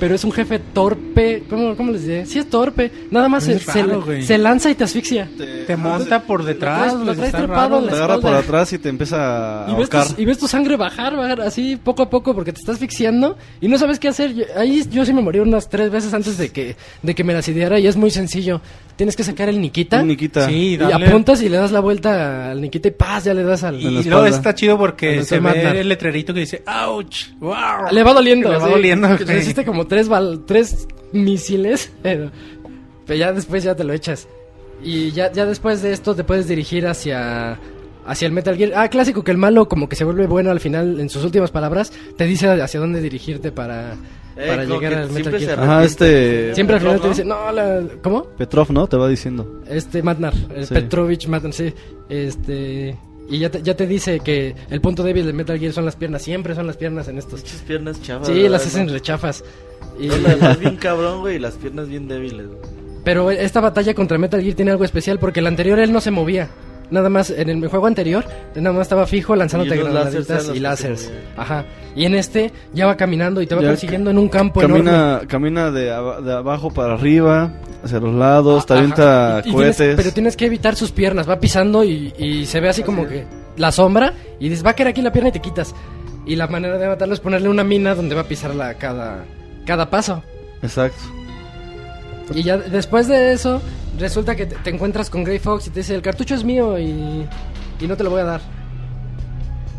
Pero es un jefe torpe. ¿Cómo, cómo les diré? Sí, es torpe. Nada más se, se- raro, güey. se lanza y te asfixia. Te monta por detrás, lo traes está trepado raro. en la Te agarra por atrás y te empieza a Y ves, tu, y ves tu sangre bajar, bajar así poco a poco porque te estás asfixiando y no sabes qué hacer. Yo- ahí yo sí me morí unas tres veces antes de que, de que me las ideara y es muy sencillo. Tienes que sacar el Nikita Un Nikita. Sí, y dale. apuntas y le das la vuelta al Nikita y paz, ya le das al... Y, luego está chido porque se ve el letrerito que dice ¡Ouch! ¡Wow! Le va doliendo. Le va sí. doliendo. Resiste como tres, bal- tres misiles, pero, pero ya después ya te lo echas. Y ya, ya después de esto te puedes dirigir hacia, hacia el Metal Gear. Ah, clásico que el malo como que se vuelve bueno al final en sus últimas palabras. Te dice hacia dónde dirigirte para, Eh, para llegar al Metal Gear. Ajá, este... Siempre al final te dice, no, la... ¿Cómo? Petrov, ¿no? Te va diciendo. Este Matnar, el Sí. Petrovich Matnar, sí. Este... Y ya te, ya te dice que el punto débil de Metal Gear son las piernas. Siempre son las piernas en estos. Muchas piernas chavas. Sí, las hacen rechafas. Y... No, la verdad, bien cabrón, güey, y las piernas bien débiles. güey. Pero esta batalla contra Metal Gear tiene algo especial porque el anterior él no se movía. Nada más, en el juego anterior, nada más estaba fijo lanzándote Y granaditas y láseres. Ajá. Y en este ya va caminando y te va Ya persiguiendo en un campo enorme. Camina, camina de, aba- de abajo para arriba, hacia los lados, te Ajá. avienta Y- y tienes- cohetes. pero tienes que evitar sus piernas. Va pisando y, y se ve así como que la sombra. Y dices, va a caer aquí la pierna y te quitas. Y la manera de matarlo es ponerle una mina donde va a pisarla cada, cada paso. Exacto. Y ya después de eso, resulta que te, encuentras con Grey Fox y te dice, el cartucho es mío y, y no te lo voy a dar.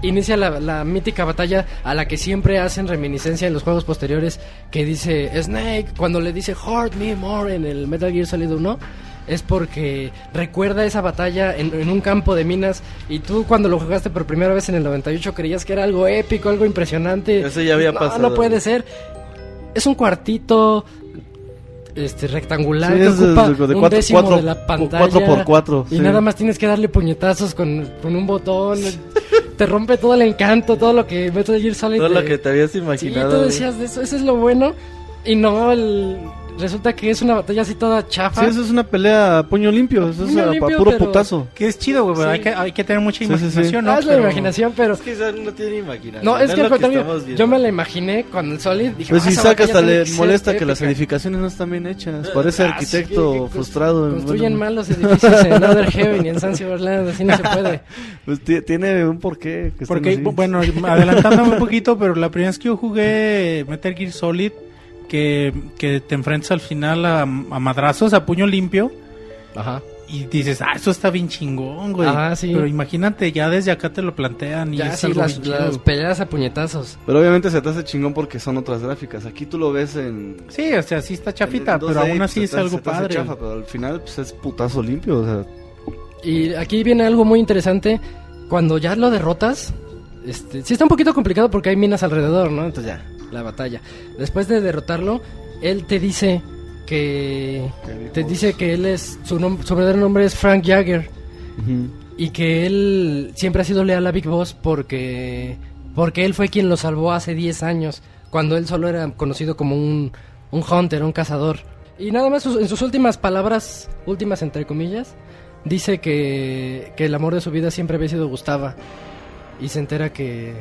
Inicia la, la mítica batalla a la que siempre hacen reminiscencia en los juegos posteriores que dice Snake cuando le dice Hurt Me More en el Metal Gear Solid 1 es porque recuerda esa batalla en, en un campo de minas y tú cuando lo jugaste por primera vez en el 98 creías que era algo épico, algo impresionante. Eso ya había No, pasado. No puede ser. Es un cuartito este rectangular Sí, que es de- ocupa de- de un cuatro- décimo cuatro- de la pantalla cuatro por cuatro, y sí. nada más tienes que darle puñetazos con, con un botón te rompe todo el encanto todo lo que Metal Gear Solid Todo lo te- que te habías sí imaginado. tú güey. decías de eso eso es lo bueno y no el resulta que es una batalla así toda chafa Sí, eso es una pelea a puño limpio, eso es Puño a, a limpio, puro pero- putazo. Que es chido, güey, Sí. hay, que, hay que tener mucha Sí, sí, sí. imaginación, ¿no? Ah, es la Pero- imaginación pero Es que no tiene imaginación. no, es que al lo contrario, estamos viendo. yo me la imaginé con el Solid. Dije, Pues "Ah, si saca hasta le que molesta que las épica". edificaciones no están bien hechas. Parece Ah, arquitecto sí, que frustrado. Construyen Bueno, mal los edificios en Other Heaven y en San Land, así no se puede. Pues ti- tiene un porqué. que Porque, así. bueno, adelantándome un poquito, pero la primera vez que yo jugué Metal Gear Solid, que, que te enfrentas al final a, a madrazos, a puño limpio, Ajá. y dices, ah, eso está bien chingón, güey. Ajá, sí. Pero imagínate, ya desde acá te lo plantean y Ya es sí, algo las, bien las peleas a puñetazos. Pero obviamente se te hace chingón porque son otras gráficas. Aquí tú lo ves en. Sí, o sea, sí está chafita, pero 2D, aún así es te- algo se te hace padre. chafa, pero al final pues, es putazo limpio. O sea, Y aquí viene algo muy interesante. Cuando ya lo derrotas, este, sí está un poquito complicado porque hay minas alrededor, ¿no? Entonces ya, la batalla. Después de derrotarlo, él te dice que te dice que él es su, nom- su verdadero nombre es Frank Jagger. Y que él siempre ha sido leal a Big Boss porque porque él fue quien lo salvó hace 10 años cuando él solo era conocido como un un hunter, un cazador. Y nada más sus- en sus últimas palabras, últimas entre comillas, dice que, que el amor de su vida siempre había sido Gustava. Y se entera que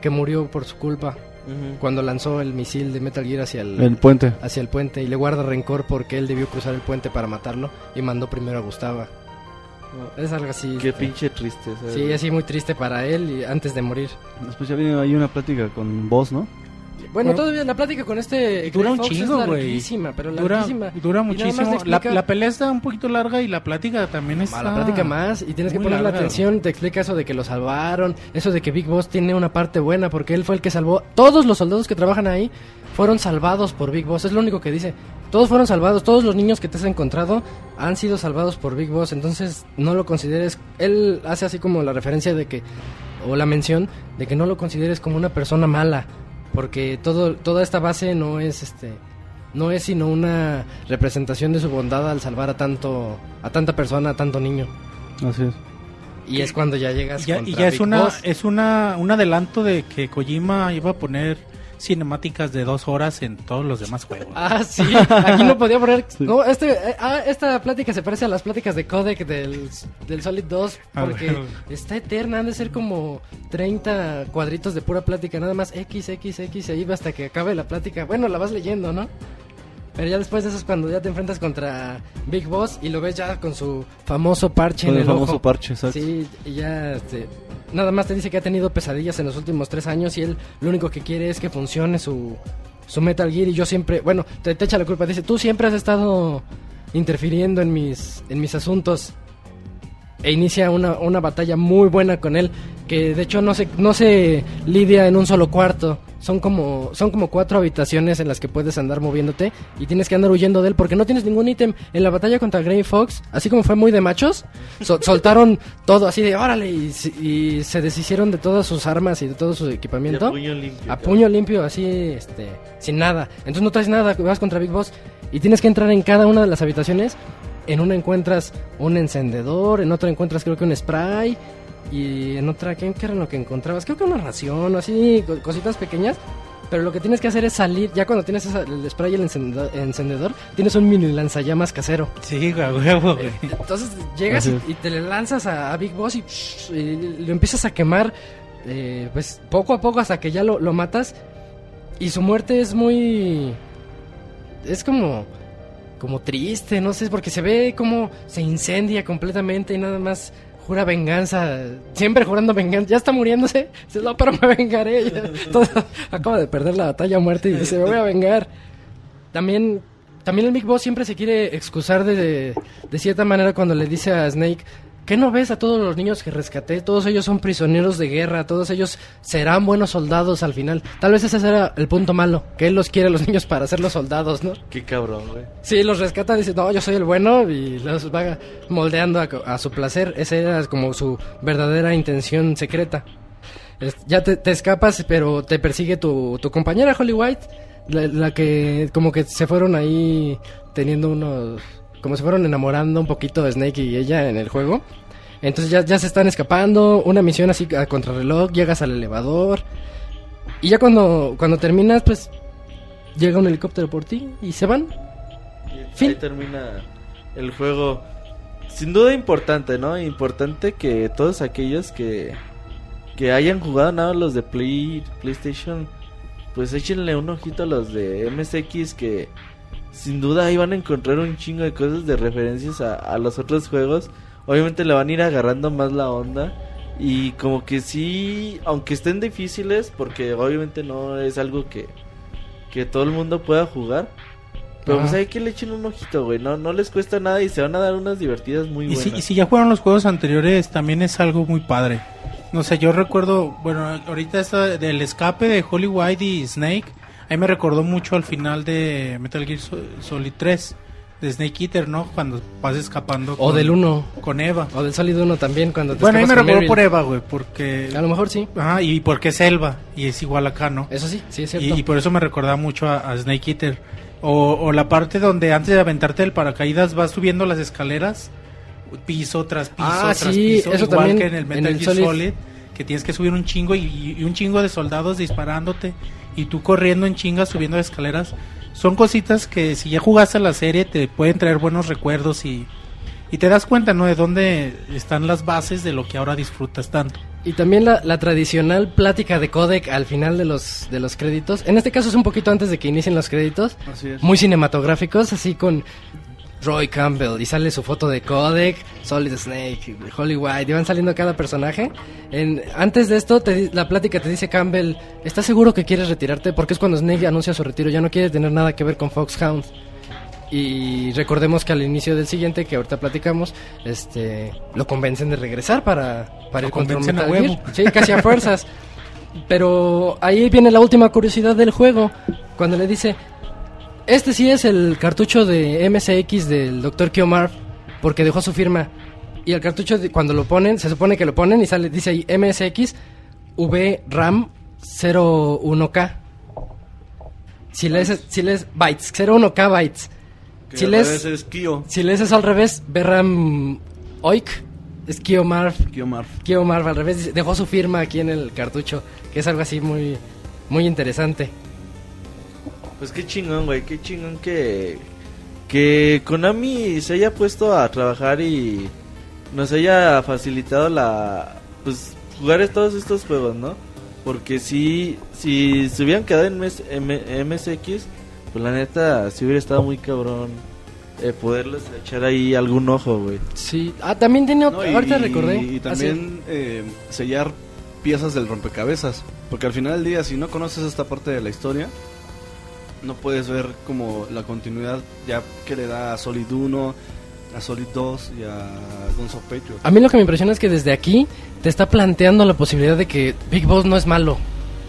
que murió por su culpa cuando lanzó el misil de Metal Gear hacia el, El puente. hacia el puente y le guarda rencor porque él debió cruzar el puente para matarlo y mandó primero a Gustava. Es algo así. Qué este, pinche tristeza. Sí, güey. así muy triste para él y antes de morir. Después ya viene ahí una plática con vos, ¿no? Bueno, Bueno, todavía la plática con este Dura Grey un Fox chingo, es güey. larguísima, pero Dura, larguísima. dura le muchísimo. La, explica- la pelea está un poquito larga y la plática también está... A la plática más y tienes que poner la atención, te explica eso de que lo salvaron, eso de que Big Boss tiene una parte buena porque él fue el que salvó. Todos los soldados que trabajan ahí fueron salvados por Big Boss, es lo único que dice. Todos fueron salvados, todos los niños que te has encontrado han sido salvados por Big Boss, entonces no lo consideres, él hace así como la referencia de que, o la mención, de que no lo consideres como una persona mala, porque todo, toda esta base no es este no es sino una representación de su bondad al salvar a tanto a tanta persona, a tanto niño. Así es. Y es cuando ya llegas Y ya, y ya es Big una Boss. es una un adelanto de que Kojima iba a poner cinemáticas de dos horas en todos los demás juegos. Ah, sí, aquí no podía poner... No, este, eh, ah, esta plática se parece a las pláticas de codec del, del Solid 2 Ah, porque está eterna, han de ser como 30 cuadritos de pura plática, nada más X, X, X, ahí va hasta que acabe la plática. Bueno, la vas leyendo, ¿no? Pero ya después de eso es cuando ya te enfrentas contra Big Boss y lo ves ya con su famoso parche Con en el el famoso ojo. parche, exacto. Sí, y ya este, nada más te dice que ha tenido pesadillas en los últimos tres años y él lo único que quiere es que funcione su, su Metal Gear y yo siempre, bueno, te, te echa la culpa, dice, tú siempre has estado interfiriendo en mis, en mis asuntos e inicia una, una batalla muy buena con él que de hecho no se, no se lidia en un solo cuarto son como son como cuatro habitaciones en las que puedes andar moviéndote y tienes que andar huyendo de él porque no tienes ningún ítem en la batalla contra Grey Fox así como fue muy de machos so- soltaron todo así de órale y, se- y se deshicieron de todas sus armas y de todo su Y a equipamiento puño limpio. a puño limpio, así, este, sin nada. Entonces no traes nada, vas contra Big Boss y tienes que entrar en cada una de las habitaciones. En una encuentras un encendedor, en otra encuentras creo que un spray y en otra, ¿qué, qué era lo que encontrabas? Creo que una ración o así, co- cositas pequeñas. Pero lo que tienes que hacer es salir, ya cuando tienes esa- el spray y el encendedor, encendedor, tienes un mini lanzallamas casero. Sí, huevo, güey. Entonces llegas y, y te le lanzas a, a Big Boss y, psh, y lo empiezas a quemar, eh, pues poco a poco hasta que ya lo, lo matas. Y su muerte es muy. Es como. Como triste, no sé, porque se ve como se incendia completamente y nada más jura venganza. Siempre jurando venganza. Ya está muriéndose. Dice, no, pero me vengaré. Acaba de perder la batalla a muerte y dice, me voy a vengar. También, también el Big Boss siempre se quiere excusar de, de, cierta manera cuando le dice a Snake, ¿qué no ves a todos los niños que rescaté? Todos ellos son prisioneros de guerra, todos ellos serán buenos soldados al final. Tal vez ese era el punto malo, que él los quiere a los niños para ser los soldados, ¿no? Qué cabrón, güey. Sí, los rescata, dice, no, yo soy el bueno y los va moldeando a, a su placer. Esa era como su verdadera intención secreta. Es- ya te, te escapas, pero te persigue tu, tu compañera Holly White, la, la que como que se fueron ahí teniendo unos... como se fueron enamorando un poquito de Snake y ella en el juego. Entonces ya, ya se están escapando, una misión así a contrarreloj, llegas al elevador. Y ya cuando, cuando terminas, pues llega un helicóptero por ti y se van. Y Fin. Ahí termina el juego. Sin duda importante, ¿no? Importante que todos aquellos que, que hayan jugado nada los de Play, PlayStation, pues échenle un ojito a los de MSX que sin duda ahí van a encontrar un chingo de cosas de referencias a, a los otros juegos. Obviamente le van a ir agarrando más la onda. Y como que sí, aunque estén difíciles, porque obviamente no es algo que, que todo el mundo pueda jugar. Pero pues hay que le echen un ojito, güey. No, no les cuesta nada y se van a dar unas divertidas muy Y buenas. si, y si ya jugaron los juegos anteriores, también es algo muy padre. No sé, yo recuerdo, bueno, ahorita esta del escape de Holly White y Snake, ahí me recordó mucho al final de Metal Gear Sol- Solid 3, de Snake Eater, ¿no? Cuando vas escapando. O del 1. Con Eva. O del Solid 1 también, cuando te Bueno, a mí me con Meryl. por Eva, güey, porque... A lo mejor sí. Ajá, y porque es Elba, y es igual acá, ¿no? Eso sí, sí es cierto. Y, y por eso me recordaba mucho a, a Snake Eater. O, o la parte donde antes de aventarte el paracaídas vas subiendo las escaleras, piso tras piso Ah, tras sí, piso, eso igual también que en el Metal en el Gear Solid. Solid. que tienes que subir un chingo y, y un chingo de soldados disparándote y tú corriendo en chingas subiendo escaleras. Son cositas que si ya jugaste la serie te pueden traer buenos recuerdos y, y te das cuenta, ¿no? De dónde están las bases de lo que ahora disfrutas tanto. Y también la, la tradicional plática de codec al final de los, de los créditos. En este caso es un poquito antes de que inicien los créditos. Así es. Muy cinematográficos, así con Roy Campbell. Y sale su foto de codec, Solid Snake, Holly White. Y van saliendo cada personaje. En, antes de esto, te la plática te dice Campbell, ¿estás seguro que quieres retirarte? Porque es cuando Snake anuncia su retiro. Ya no quiere tener nada que ver con Foxhound. Y recordemos que al inicio del siguiente, que ahorita platicamos, este, lo convencen de regresar para, para Lo ir contra Metal. Gear. Sí, casi a fuerzas. Pero ahí viene la última curiosidad del juego. Cuando le dice, este sí es el cartucho de MSX del Dr. Kiomar, porque dejó su firma. Y el cartucho, cuando lo ponen, se supone que lo ponen y sale, dice ahí MSX VRAM 01K. Si lees, si lees bytes, 01K bytes. Que Si lees, es Kyo. si lees eso al revés, VRAM OIK es Kiomar. Kyo Marv. Kiomar al revés, dejó su firma aquí en el cartucho, que es algo así muy, muy interesante. Pues qué chingón, güey, qué chingón que que Konami se haya puesto a trabajar y nos haya facilitado la pues jugar todos estos juegos, ¿no? Porque si si se hubieran quedado en MS M- MSX, pues la neta sí hubiera estado muy cabrón eh, poderles echar ahí algún ojo, güey. Sí, ah, también tiene No, otro, y, ahorita recordé. y Ah, sí. también eh, sellar piezas del rompecabezas. Porque al final del día, si no conoces esta parte de la historia, no puedes ver como la continuidad ya que le da a Solid 1, a Solid 2 y a Guns of Patriot. A mí lo que me impresiona es que desde aquí te está planteando la posibilidad de que Big Boss no es malo.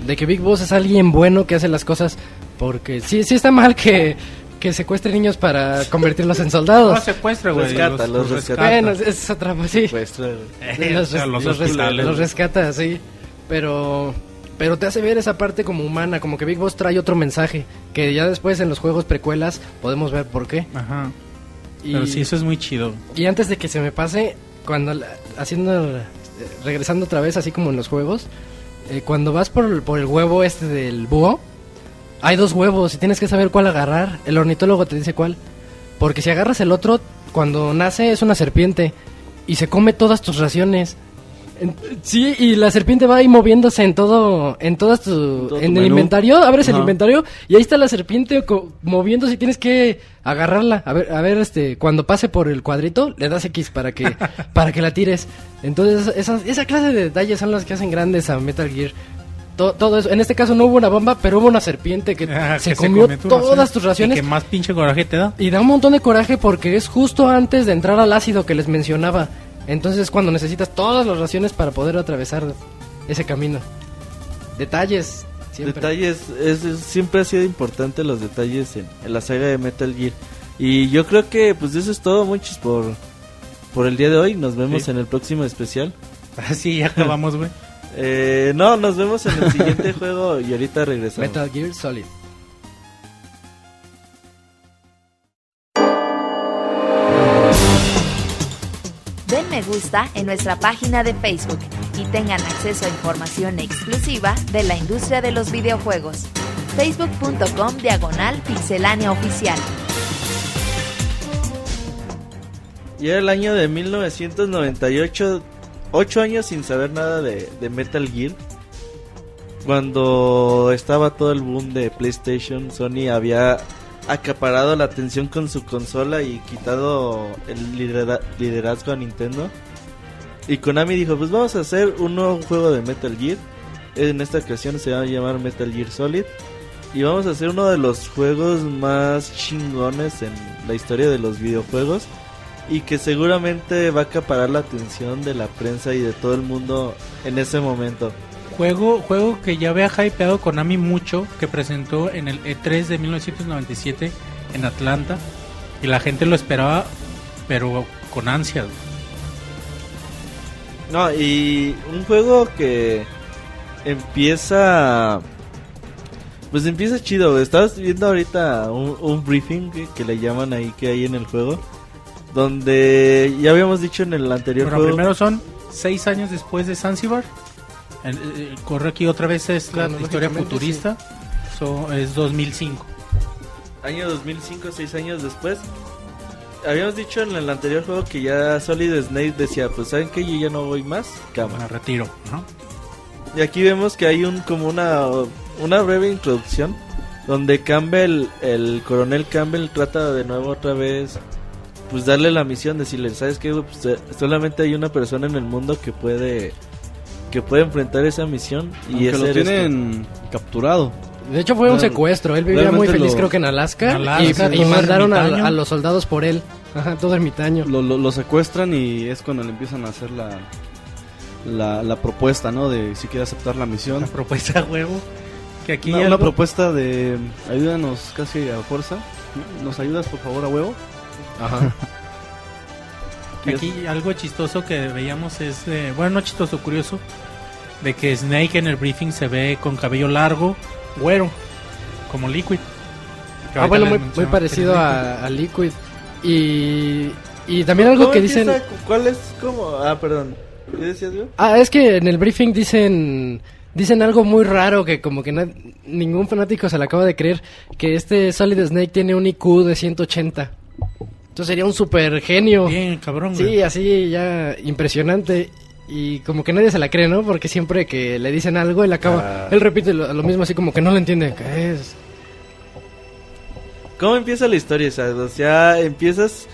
De que Big Boss es alguien bueno que hace las cosas. Porque sí, sí está mal que, que secuestre niños para convertirlos en No soldados. secuestra, güey. Rescata, los rescata. bueno, es- es otra, sí. Eh, los, res- los los res- hospitales. los rescata, sí. Pero, pero te hace ver esa parte como humana, como que Big Boss trae otro mensaje. Que ya después en los juegos precuelas podemos ver por qué. Ajá. Y, Pero sí, eso es muy chido. y antes de que se me pase, cuando haciendo, eh, regresando otra vez, así como en los juegos, eh, cuando vas por, por el huevo este del búho, hay dos huevos y tienes que saber cuál agarrar. El ornitólogo te dice cuál. Porque si agarras el otro, cuando nace es una serpiente y se come todas tus raciones. En- Sí, y la serpiente va ahí moviéndose en todo, en todas tu, todo tu en el menú. inventario, abres el Ajá. inventario y ahí está la serpiente co- moviéndose y tienes que agarrarla. A ver, a ver, este, cuando pase por el cuadrito, le das X para que, para que la tires. Entonces, esa, esa clase de detalles son las que hacen grandes a Metal Gear. To- todo eso, en este caso no hubo una bomba, pero hubo una serpiente que Ah, se que comió tu todas ración. tus raciones. Y que más pinche coraje te da. Y da un montón de coraje porque es justo antes de entrar al ácido que les mencionaba. Entonces es cuando necesitas todas las raciones para poder atravesar ese camino. Detalles. Siempre. Detalles, es, es- siempre ha sido importante los detalles en, en la saga de Metal Gear. Y yo creo que pues eso es todo, muchos por, por el día de hoy. Nos vemos Sí. en el próximo especial. Así ya acabamos, güey. Eh, no, nos vemos en el siguiente juego y ahorita regresamos. Metal Gear Solid. Den me gusta en nuestra página de Facebook y tengan acceso a información exclusiva de la industria de los videojuegos. Facebook.com diagonal pixelánea oficial. Y era el año de 1998, ocho años sin saber nada de, de Metal Gear. Cuando estaba todo el boom de PlayStation, Sony había acaparado la atención con su consola y quitado el lidera- liderazgo a Nintendo. Y Konami dijo, pues vamos a hacer un nuevo juego de Metal Gear. En esta ocasión se va a llamar Metal Gear Solid. Y vamos a hacer uno de los juegos más chingones en la historia de los videojuegos y que seguramente va a acaparar la atención de la prensa y de todo el mundo en ese momento. Juego, juego que ya había hypeado Konami mucho, que presentó en el E3 de 1997 en Atlanta. Y la gente lo esperaba, pero con ansias. No, y un juego que empieza... Pues empieza chido. Estabas viendo ahorita un, un briefing que, que le llaman ahí que hay en el juego. Donde ya habíamos dicho en el anterior Bueno, juego... primero son seis años después de Zanzibar. El- el- corre aquí otra vez es la historia futurista. So, es 2005. Año 2005, seis años después. Habíamos dicho en el anterior juego que ya Solid Snake decía, pues saben que yo ya no voy más, Me cámara. retiro. ¿no? Y aquí vemos que hay un como una una breve introducción donde Campbell, el coronel Campbell trata de nuevo otra vez pues darle la misión, decirle, ¿sabes qué? Pues, eh, solamente hay una persona en el mundo que puede que puede enfrentar esa misión y Aunque lo eres tú". tienen capturado. De hecho fue un secuestro, él vivía muy Realmente feliz lo- creo que en Alaska, Alaska, y, y mandaron a, a los soldados por él, ajá, todo ermitaño. Lo, lo, lo secuestran y es cuando le empiezan a hacer la, la, la propuesta, ¿no? De si quiere aceptar la misión. La propuesta huevo. Que aquí Una, algo- una propuesta de ayúdanos casi a fuerza. ¿Nos ayudas por favor a huevo? Ajá. aquí algo chistoso que veíamos es, de- bueno, no chistoso, curioso, de que Snake en el briefing se ve con cabello largo, güero, como Liquid. Que Ah, bueno, muy, muy parecido a, a Liquid. Y, y también algo ¿Cómo que dicen... ¿Cuál es como Ah, perdón. ¿Qué decías, güey? Ah, es que en el briefing dicen dicen algo muy raro que como que na- ningún fanático se le acaba de creer que este Solid Snake tiene un IQ de 180. Entonces sería un super genio. Bien, cabrón, güey. Sí, así ya impresionante. Y como que nadie se la cree, ¿no? Porque siempre que le dicen algo, él acaba, Ah. él repite lo, lo mismo así como que no lo entiende. ¿Qué es? ¿Cómo empieza la historia? esa? O sea, empiezas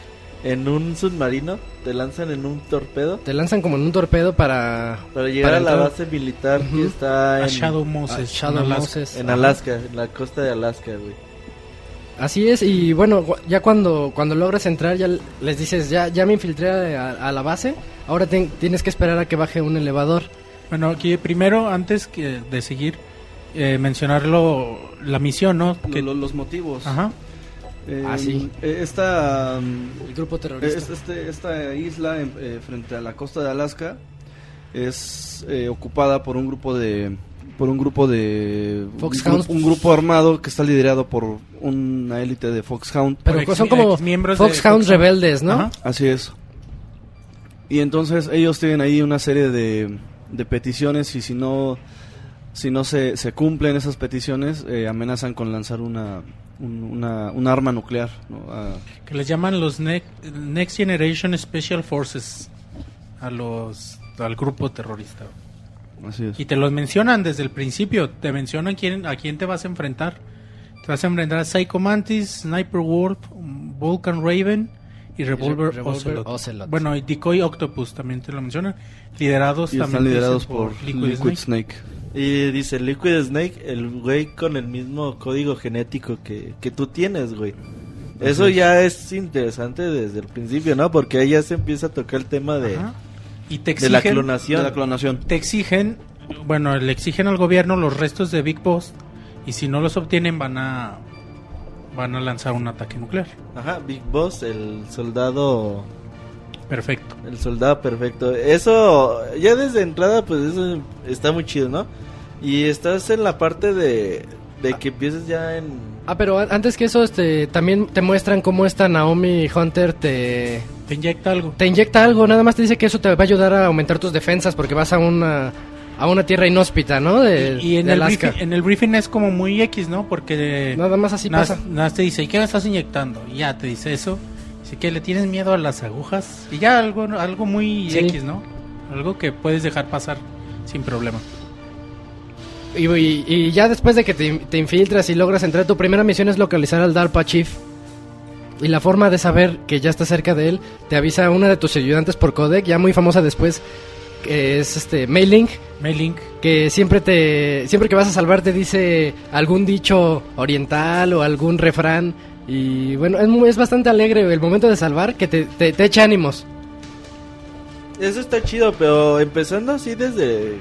en un submarino, te lanzan en un torpedo Te lanzan como en un torpedo para... para llegar Para a la base militar que Ujú. está A en, Shadow Moses. a Shadow en Alaska. Moses. en. Alaska, en la costa de Alaska, güey. Así es, y bueno, ya cuando, cuando logras entrar, ya les dices, ya, ya me infiltré a, a la base, ahora ten- tienes que esperar a que baje un elevador. Bueno, aquí primero, antes que de seguir, eh, mencionarlo, la misión, ¿no? Que- lo- los motivos. Ajá. Eh, Ah, sí. eh, Esta, mm, El grupo terrorista. es- este- esta isla en- eh, frente a la costa de Alaska es eh, ocupada por un grupo de por un grupo de Foxhounds. un, grupo- un grupo armado que está liderado por una élite de Foxhound. Pero ex- son como Foxhounds Foxhound. rebeldes, ¿no? Ajá. Así es. Y entonces ellos tienen ahí una serie de, de peticiones y si no si no se, se cumplen esas peticiones eh, amenazan con lanzar una un, una, un arma nuclear ¿no? a- Que les llaman los ne- Next Generation Special Forces. A los, al grupo terrorista. Así es. Y te los mencionan desde el principio. Te mencionan quién, a quién te vas a enfrentar. Te vas a enfrentar a Psycho Mantis, Sniper Wolf, Vulcan Raven y Revolver, Revolver Ocelot. Ocelot. Bueno, y Decoy Octopus también te lo mencionan. Liderados y también están liderados dicen, por, Liquid, Liquid, Snake. Snake. Y dice Liquid Snake, el güey con el mismo código genético que, que tú tienes, güey. Eso es. ya es interesante desde el principio, ¿no? Porque ahí ya se empieza a tocar el tema de, Ajá. Y te de la exigen, clonación. De la clonación. te exigen, bueno, le exigen al gobierno los restos de Big Boss y si no los obtienen van a van a lanzar un ataque nuclear. Ajá, Big Boss, el soldado Perfecto. El soldado perfecto. Eso, ya desde entrada, pues eso está muy chido, ¿no? Y estás en la parte de, de que empieces ya en... Ah, pero antes que eso, este, también te muestran cómo esta Naomi Hunter te, Te inyecta algo. te inyecta algo, nada más te dice que eso te va a ayudar a aumentar tus defensas porque vas a una, a una tierra inhóspita, ¿no? De, y en de el, Alaska. briefing, en el briefing es como muy X, ¿no? Porque Nada más así nas- pasa. nas te dice, ¿y qué me estás inyectando? Y ya te dice eso. Dice que le tienes miedo a las agujas. Y ya algo, algo muy Sí. X, ¿no? Algo que puedes dejar pasar sin problema. Y, y- y ya después de que te, te infiltras y logras entrar, tu primera misión es localizar al DARPA Chief. Y la forma de saber que ya está cerca de él, te avisa una de tus ayudantes por codec, ya muy famosa después, que es este Mailing, Mailink. que siempre te siempre que vas a salvar te dice algún dicho oriental o algún refrán y bueno, es, muy- es bastante alegre el momento de salvar que te, te, te echa ánimos. Eso está chido, pero empezando así desde...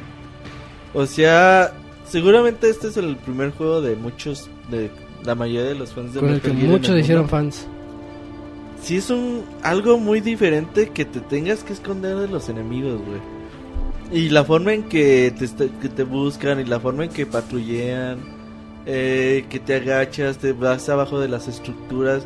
O sea, seguramente este es el primer juego de muchos, de la mayoría de los fans de Con el Metal que Gear muchos el hicieron fans. Sí es un algo muy diferente que te tengas que esconder de los enemigos, güey. Y la forma en que te, que te buscan y la forma en que patrullean, eh, que te agachas, te vas abajo de las estructuras.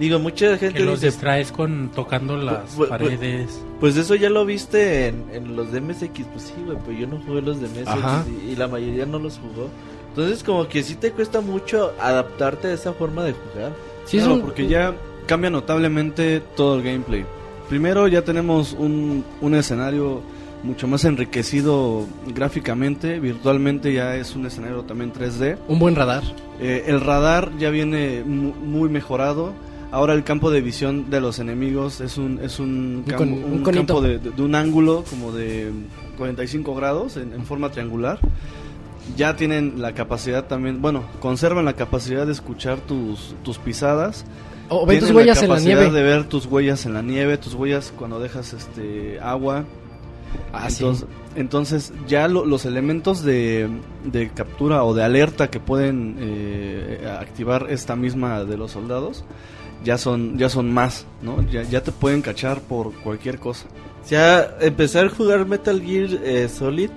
Digo, mucha gente Que los dice, distraes con tocando las bu- paredes. pues eso ya lo viste en, en los de MSX. Pues sí, güey, pues yo no jugué los de MSX Ajá. y, y la mayoría no los jugó. Entonces como que sí te cuesta mucho adaptarte a esa forma de jugar. Sí, es Claro, un- porque ya cambia notablemente todo el gameplay. Primero ya tenemos un, un escenario mucho más enriquecido gráficamente, virtualmente ya es un escenario también 3D. un buen radar. Eh, el radar ya viene mu- muy mejorado. Ahora el campo de visión de los enemigos es un, es un, Un cam- un un conito. campo de, de- de un ángulo como de 45 grados en, en forma triangular. Ya tienen la capacidad también, bueno, conservan la capacidad de escuchar tus, tus pisadas. O ven tus huellas en la capacidad nieve. de ver tus huellas en la nieve, tus huellas cuando dejas este agua. Ah, sí. entonces, entonces ya lo- los elementos de, de captura o de alerta que pueden eh, activar esta misma de los soldados ya son ya son más, ¿no? Ya, ya te pueden cachar por cualquier cosa. Ya empezar a jugar Metal Gear eh, Solid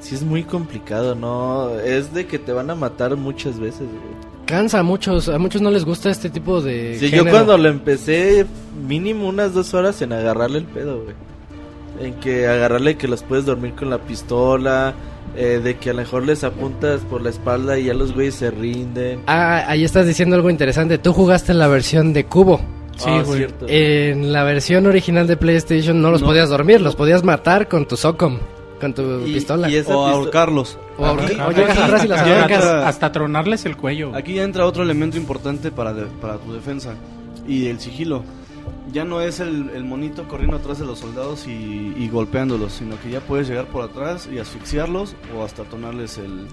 sí es muy complicado, ¿no? Es de que te van a matar muchas veces, güey. Cansa a muchos, a muchos no les gusta este tipo de Sí, yo género. cuando lo empecé, mínimo unas dos horas en agarrarle el pedo, güey. En que agarrarle que los puedes dormir con la pistola, eh, de que a lo mejor les apuntas por la espalda y ya los güeyes se rinden. Ah, ahí estás diciendo algo interesante. Tú jugaste en la versión de Cubo. Sí, Ah, güey. cierto. En la versión original de PlayStation no los No. podías dormir, los podías matar con tu Socom, con tu Y- pistola. y O ahorcarlos. O, ahorca- Ajá. o llegas atrás y las Hasta- ahorcas. ahorcas. Hasta tronarles el cuello. Aquí ya entra otro elemento importante para, de- para tu defensa y el sigilo. Ya no es el, el monito corriendo atrás de los soldados y, y golpeándolos, sino que ya puedes llegar por atrás y asfixiarlos o hasta tonarles el,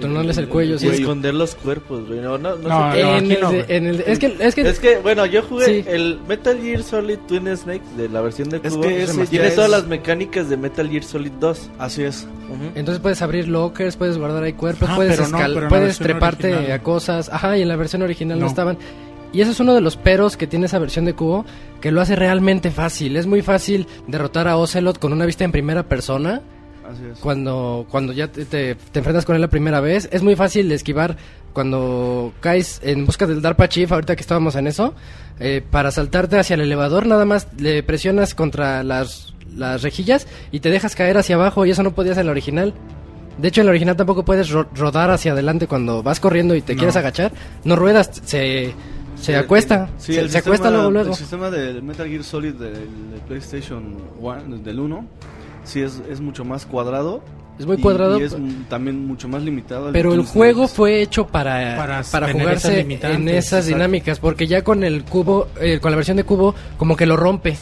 Tonarles el cuello, sí. y esconder los cuerpos, güey. No, no, no No, sé qué- no, en, aquí el no, de- güey. en el de- es que es que Es que, bueno, yo jugué Sí. el Metal Gear Solid Twin Snake de la versión de Es Cubo. que ese ya tiene es- todas las mecánicas de Metal Gear Solid 2. Así es. Ujú. entonces puedes abrir lockers, puedes guardar ahí cuerpos, Ah, puedes escal- puedes treparte original. a cosas. Ajá, y en la versión original no. No. estaban. Y ese es uno de los peros que tiene esa versión de Cubo que lo hace realmente fácil. Es muy fácil derrotar a Ocelot con una vista en primera persona. Así es. cuando cuando ya te, te- te enfrentas con él la primera vez. Es muy fácil esquivar cuando caes en busca del DARPA Chief, ahorita que estábamos en eso. eh, para saltarte hacia el elevador, nada más le presionas contra las, las rejillas y te dejas caer hacia abajo y eso no podías en la original. De hecho, en la original tampoco puedes ro- rodar hacia adelante cuando vas corriendo y te No. quieres agachar. No ruedas, se, se acuesta. Sí, se, el se acuesta luego, luego. El sistema del Metal Gear Solid del, del PlayStation 1, del 1, sí es, es mucho más cuadrado. Es muy y- cuadrado. Y, es m- también mucho más limitado. Pero el juego fue hecho para, Para para, esas jugarse limitantes, en esas exacto. dinámicas, porque ya con el cubo, eh, con la versión de cubo, como que lo rompe.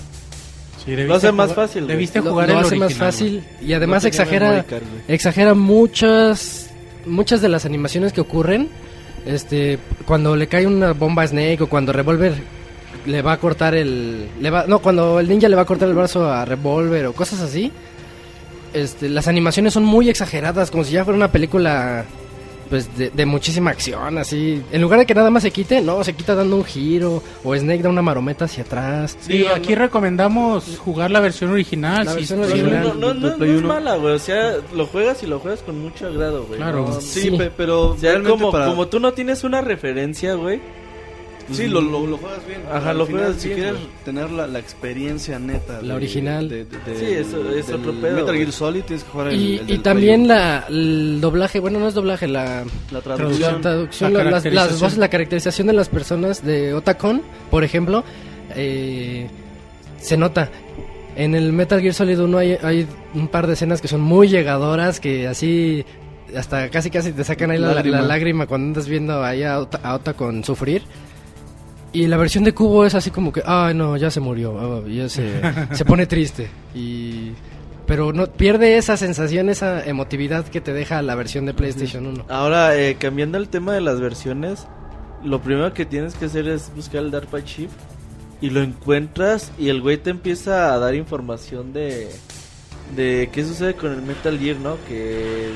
Sí, Lo hace más fácil. Debiste Lo, jugar lo el hace más original, fácil güey. y además No exagera exagera muchas muchas de las animaciones que ocurren. Este, cuando le cae una bomba a Snake o cuando Revolver le va a cortar el le va no, cuando el ninja le va a cortar el brazo a Revolver o cosas así. Este, las animaciones son muy exageradas, como si ya fuera una película pues de, de muchísima acción, así. En lugar de que nada más se quite, no, se quita dando un giro o Snake da una marometa hacia atrás. Sí, aquí recomendamos jugar la versión original. La sí, versión sí, No, original. no, no, no, no es mala, güey. O sea, lo juegas y lo juegas con mucho agrado, güey. Claro. No, Sí, Sí. pe- pero O sea, realmente como, para- como tú no tienes una referencia, güey. Sí, lo, lo, lo juegas bien. Ajá, Al lo final, juegas si bien, quieres güey. tener la, la experiencia neta. La original. de- de- de- Sí, eso es del otro pedo, Metal. Gear Solid tienes que jugar el, Y, el y también la, el doblaje, bueno, no es doblaje, la. La la traducción. traducción, La la- las, las caracterización. voces, la caracterización de las personas de Otacon, por ejemplo, eh, se nota. En el Metal Gear Solid 1 hay, hay un par de escenas que son muy llegadoras, que así hasta casi casi te sacan ahí Lágrima. la lágrima cuando andas viendo ahí a, Ota- a Otacon sufrir. Y la versión de Cubo es así como que, ay no, ya se murió, ah, ya se, se pone triste. Y pero no pierde esa sensación, esa emotividad que te deja la versión de PlayStation 1. Ahora, eh, cambiando el tema de las versiones, lo primero que tienes que hacer es buscar el DARPA chip y lo encuentras y el güey te empieza a dar información de de qué sucede con el Metal Gear, ¿no? Que,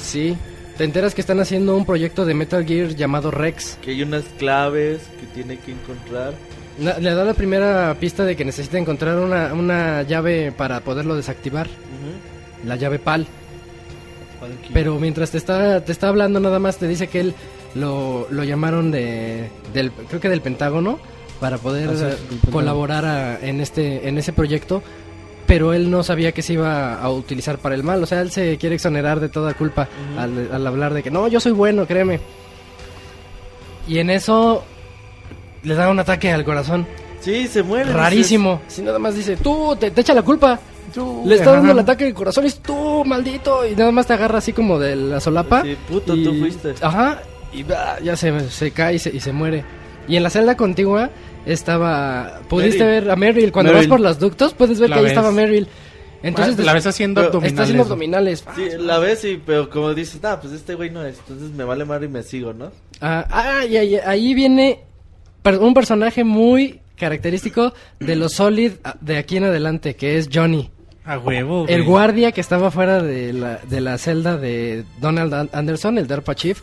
Sí, te enteras que están haciendo un proyecto de Metal Gear llamado Rex. que hay unas claves que tiene que encontrar Le da la primera pista de que necesita encontrar una, una llave para poderlo desactivar. La llave PAL. Pero mientras te está, te está hablando nada más te dice que él lo, lo llamaron de, del, creo que del Pentágono para poder Ah, sí, colaborar a- en, este, en ese proyecto. Pero él no sabía que se iba a utilizar para el mal. O sea, él se quiere exonerar de toda culpa al, al hablar de que no, yo soy bueno, créeme. Y en eso le da un ataque al corazón. Sí, se muere. Rarísimo. Si nada más dice, tú, te, te echa la culpa. Le está dando el ataque al corazón y es tú, maldito. Y nada más te agarra así como de la solapa. Sí, puto, y- tú fuiste. Ajá. Y bah, ya se, se cae y se, y se muere. Y en la celda contigua estaba... ¿Pudiste Meryl. ver a Meryl? Cuando Meryl. vas por los ductos, puedes ver La que ahí ves. estaba Meryl. Entonces Ah, la ves haciendo abdominales. Está haciendo abdominales. Sí, la ves y, pero como dices, ah, pues este güey no es, entonces me vale madre y me sigo, ¿no? Ah, ah, y ahí, ahí viene un personaje muy característico de los Solid ah, de aquí en adelante, que es Johnny. A huevo, El güey. guardia que estaba fuera de la, de la celda de Donald An- Anderson, el DARPA Chief,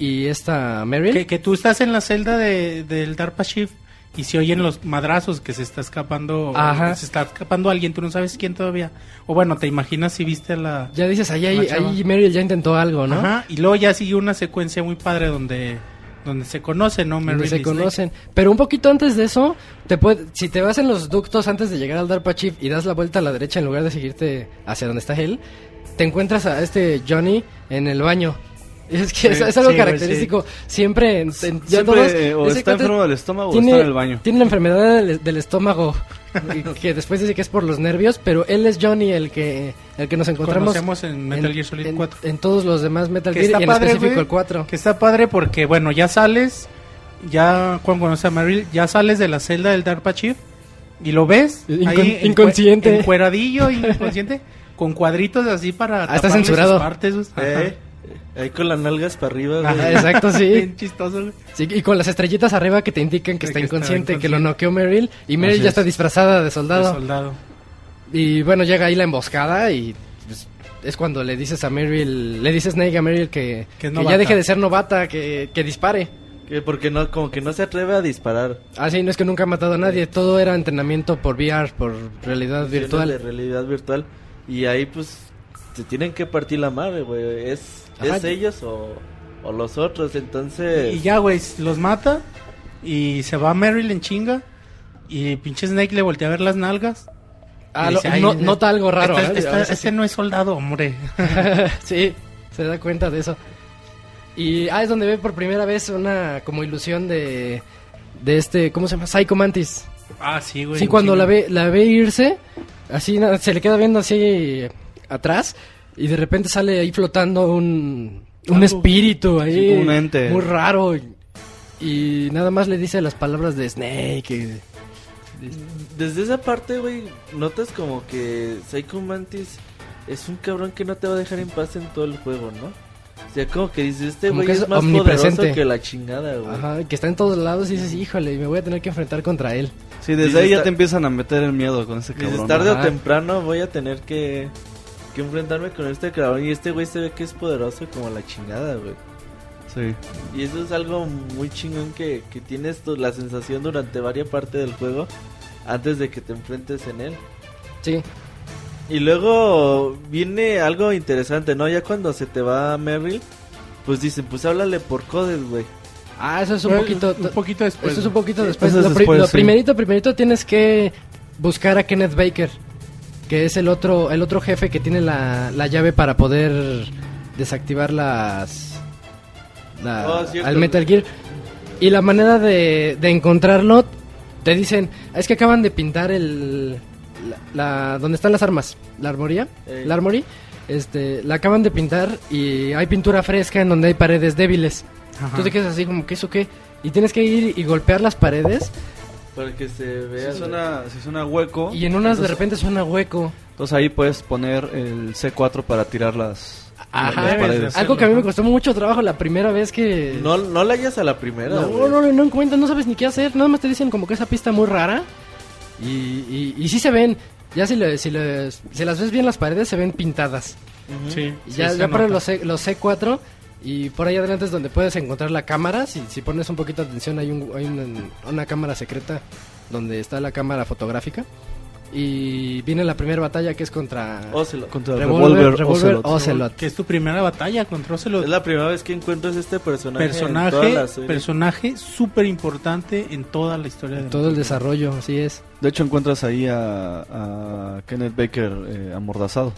y esta Meryl. Que, que tú estás en la celda de, del DARPA Chief y se oyen los madrazos que se está escapando. Ajá. Se está escapando alguien, tú no sabes quién todavía. O bueno, te imaginas si viste la. Ya dices, ahí, ahí, ahí Meryl ya intentó algo, ¿no? Ajá. Y luego ya sigue una secuencia muy padre donde, donde se conocen, ¿no? Donde Meryl se conocen. Pero un poquito antes de eso, te puede, si te vas en los ductos antes de llegar al DARPA Chief y das la vuelta a la derecha en lugar de seguirte hacia donde está él, te encuentras a este Johnny en el baño. Es que es, Sí, es algo sí, característico. Siempre, en, en- ya Siempre todos- eh, o está enfermo del estómago o tiene, está en el baño. Tiene la enfermedad del, del estómago, que después dice que es por los nervios, pero él es Johnny el que, el que nos encontramos Conocemos en Metal Gear Solid en- 4. en todos los demás Metal Que Gear y en padre, específico güey, el 4. Que está padre porque, bueno, ya sales, ya cuando conoces a Meryl, ya sales de la celda del DARPA Chief y lo ves Incon- ahí inconsciente. encueradillo, inconsciente, con cuadritos así para Ah, está censurado. sus partes. Eh, ahí con las nalgas para arriba, güey. Ajá, exacto, sí. Bien chistoso, güey. Sí, y con las estrellitas arriba que te indican que De está que está inconsciente, que lo inconsciente. noqueó Meryl, y Meryl Así ya es. está disfrazada de soldado. De soldado. Y bueno, llega ahí la emboscada y pues, es cuando le dices a Meryl, le dices Snake a Meryl que, Que que ya deje de ser novata, que, que dispare. Que porque no, como que no se atreve a disparar. Ah, sí, no es que nunca ha matado a nadie, todo era entrenamiento por VR, por realidad De virtual. realidad virtual. Y ahí pues se tienen que partir la madre, güey. ¿Es, Ajá. ¿Es ellos o, o los otros? Entonces... Y ya, güey, los mata y se va Meryl en chinga y pinche Snake le voltea a ver las nalgas. Ah, dice, "Ay, no- nota algo raro. este- ¿eh? este- este sí. no es soldado, hombre. sí, se da cuenta de eso. Y ah, es donde ve por primera vez una como ilusión de de este, ¿cómo se llama? Psycho Mantis. ah, sí, güey. Sí, cuando la ve la ve irse, así se le queda viendo así atrás y de repente sale ahí flotando un un Algo. espíritu ahí Sí, un ente. muy raro y, y nada más le dice las palabras de Snake. y- Desde esa parte, güey, notas como que Psycho Mantis es un cabrón que no te va a dejar en paz en todo el juego, ¿no? O sea, como que dices, este güey es es más omnipresente. poderoso que la chingada, güey. Ajá, que está en todos lados y dices, "Híjole, me voy a tener que enfrentar contra él." Sí, desde Dices, ahí ya te empiezan a meter el miedo con ese Dices, cabrón. tarde Ajá. o temprano voy a tener que, que enfrentarme con este cabrón. Y este güey se ve que es poderoso como la chingada, güey. Sí. Y eso es algo muy chingón que, que tienes tu- la sensación durante varias partes del juego antes de que te enfrentes en él. Sí. Y luego viene algo interesante, ¿no? Ya cuando se te va Merrill, pues dicen, pues háblale por codes, güey. Ah, eso es un Bueno, poquito un poquito después. Eso es un poquito después. Es lo, pri- después, lo sí. primerito, primerito tienes que buscar a Kenneth Baker, que es el otro, el otro jefe que tiene la, la llave para poder desactivar las, la- Oh, al Metal Gear. Y la manera de, de encontrarlo, te dicen, es que acaban de pintar el, la, la- donde están las armas, la armoría, Ey. la armory, este, la acaban de pintar y hay pintura fresca en donde hay paredes débiles. Ajá. Tú te quedas así como que eso qué. Y tienes que ir y golpear las paredes. Para que se vea. Si suena, si suena hueco, Y en unas de entonces- repente suena hueco. entonces ahí puedes poner el C4 para tirar las, Ajá. las de Algo que a mí me costó mucho trabajo la primera vez que. No, no la hallas a la primera, no, güey. no, no, no encuentras, no sabes ni qué hacer. Nada más te dicen como que esa pista muy rara. Y, y, y sí se ven. Ya si, le- si, le- si las ves bien las paredes se ven pintadas. Sí, Y sí ya se ya para nota. los, C, los C4 Y por ahí adelante es donde puedes encontrar la cámara. Si, si pones un poquito de atención, hay, un, hay una, una cámara secreta donde está la cámara fotográfica. Y viene la primera batalla que es contra Ocelot. Contra el Revolver, Revolver, Revolver Ocelot. Ocelot. Que es tu primera batalla contra Ocelot. Es la primera vez que encuentras este personaje. en personaje personaje súper importante en toda la historia de Todo el desarrollo, así es. De hecho, encuentras ahí a, a Kenneth Baker eh, amordazado.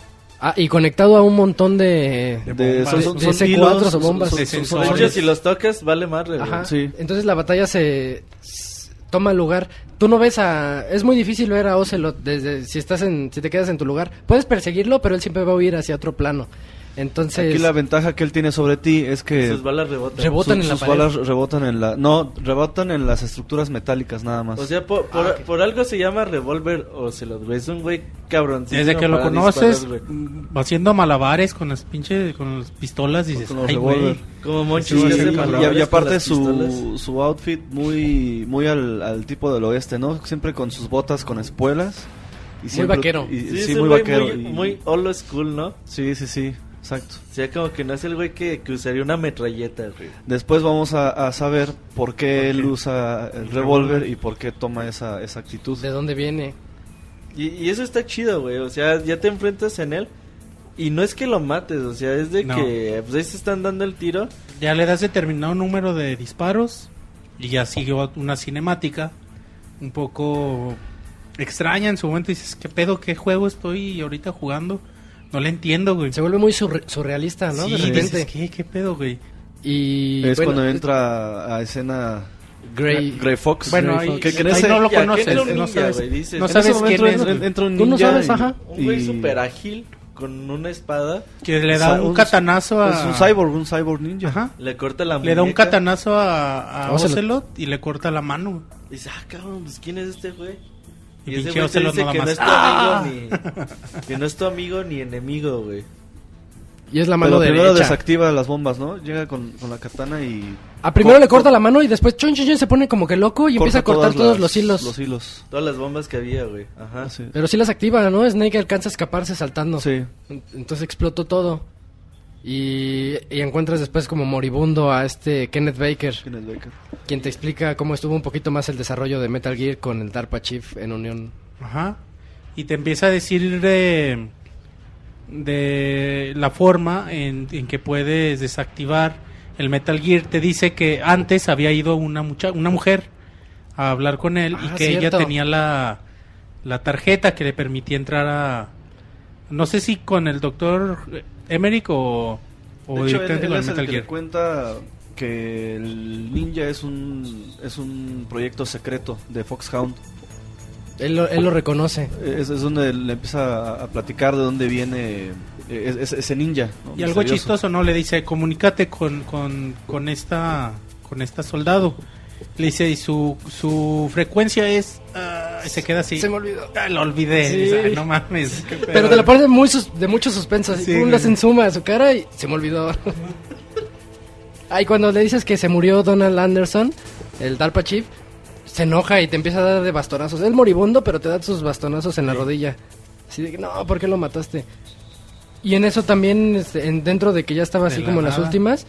Ah, y conectado a un montón de... De bombas. son- son- De son C4 hilos, o bombas. son- De si los tocas, vale madre. Ajá. Sí. Entonces la batalla se s- toma lugar. Tú no ves a es muy difícil ver a Ocelot desde si estás en si te quedas en tu lugar. Puedes perseguirlo, pero él siempre va a huir hacia otro plano. Entonces Aquí la ventaja que él tiene sobre ti es que Sus balas rebotan. Rebotan sus- en la sus pared. balas rebotan en la... No, rebotan en las estructuras metálicas nada más. O sea, por, por, Ah, ok. por algo se llama Revolver Ocelot, güey. Es un güey cabroncísimo. Desde que lo conoces, mm, haciendo malabares con las pinches, con las pistolas, dices, Con los ay, revólver. güey. Como Monchis Sí, y, y- y aparte su, su outfit muy muy al, al tipo del oeste, ¿no? Siempre con sus botas con espuelas. Y siempre- vaquero. y- Sí, sí, muy vaquero. Muy, y- muy old school, ¿no? Sí, sí, sí, exacto. O sea, como que no es el güey que, que usaría una metralleta, güey. Después vamos a, a saber por qué él usa el revólver y por qué toma esa, esa actitud. de dónde viene. Y, y eso está chido, güey. O sea, ya te enfrentas en él. Y no es que lo mates, o sea, es de No. que pues ahí se están dando el tiro. Ya le das determinado número de disparos y ya sigue una cinemática un poco extraña en su momento. Dices, ¿qué pedo? ¿Qué juego estoy ahorita jugando? No le entiendo, güey. Se vuelve muy surre- surrealista, ¿no? Sí, de repente. dices, ¿qué, ¿qué pedo, güey? Y es bueno, cuando entra a escena Grey Grey Fox. Bueno, Grey ahí, Fox. que- que en ahí no lo conoces, un no ninja, sabes, güey, dices, no sabes quién es. entra, güey. entra un Tú no ninja sabes, y- ajá. Un güey y- súper ágil con una espada. Que le da Sa- un catanazo a... Es un cyborg, un cyborg ninja. Ajá. Le corta la Le da un muñeca. catanazo a, a Ocelot. Y le corta la mano. Dice, ah, cabrón, pues ¿quién es este güey? Y Y, ese güey te dice que no, es tu ¡Ah! amigo ni, que no es tu amigo ni enemigo, güey. y es la mano Pero primero derecha. desactiva las bombas, ¿no? Llega con, con la katana y... A primero cor- le corta la mano y después chon, chon, chon, se pone como que loco y empieza a corta cortar todas todos las- los hilos. Los hilos. Todas las bombas que había, güey. Ajá. Sí. Pero sí las activa, ¿no? Snake alcanza a escaparse saltando. Sí. En- Entonces explotó todo. Y, y encuentras después como moribundo a este Kenneth Baker, Kenneth Baker. quien te explica cómo estuvo un poquito más el desarrollo de Metal Gear con el DARPA Chief en unión. Ajá. Y te empieza a decir de, de la forma en, en que puedes desactivar el Metal Gear. Te dice que antes había ido una, mucha, una mujer a hablar con él y Ah, que cierto. ella tenía la, la tarjeta que le permitía entrar a... No sé si con el doctor Emmerich o, o De hecho, él, directamente él con el Metal Gear. cuenta que el ninja es un, es un proyecto secreto de Foxhound. Él lo, él lo reconoce. Es, es donde le empieza a, a platicar de dónde viene eh, es- es- ese ninja. ¿no? Y algo Misterioso. chistoso, ¿no? Le dice, comunícate con, con, con esta con esta soldado. Le dice, y su, su frecuencia es... y se queda así. Se me olvidó. Ah, lo olvidé. Sí. "Ay, no mames. qué pedo". Pero te lo pone muy sus- de mucho suspenso. Así, hacen suma a su cara y se me olvidó. Ay, cuando le dices que se murió Donald Anderson, el DARPA Chief, se enoja y te empieza a dar de bastonazos. Es moribundo, pero te da sus bastonazos en la rodilla. Así de que, no, ¿por qué lo mataste? Y en eso también, este, en- dentro de que ya estaba De así la como en las últimas,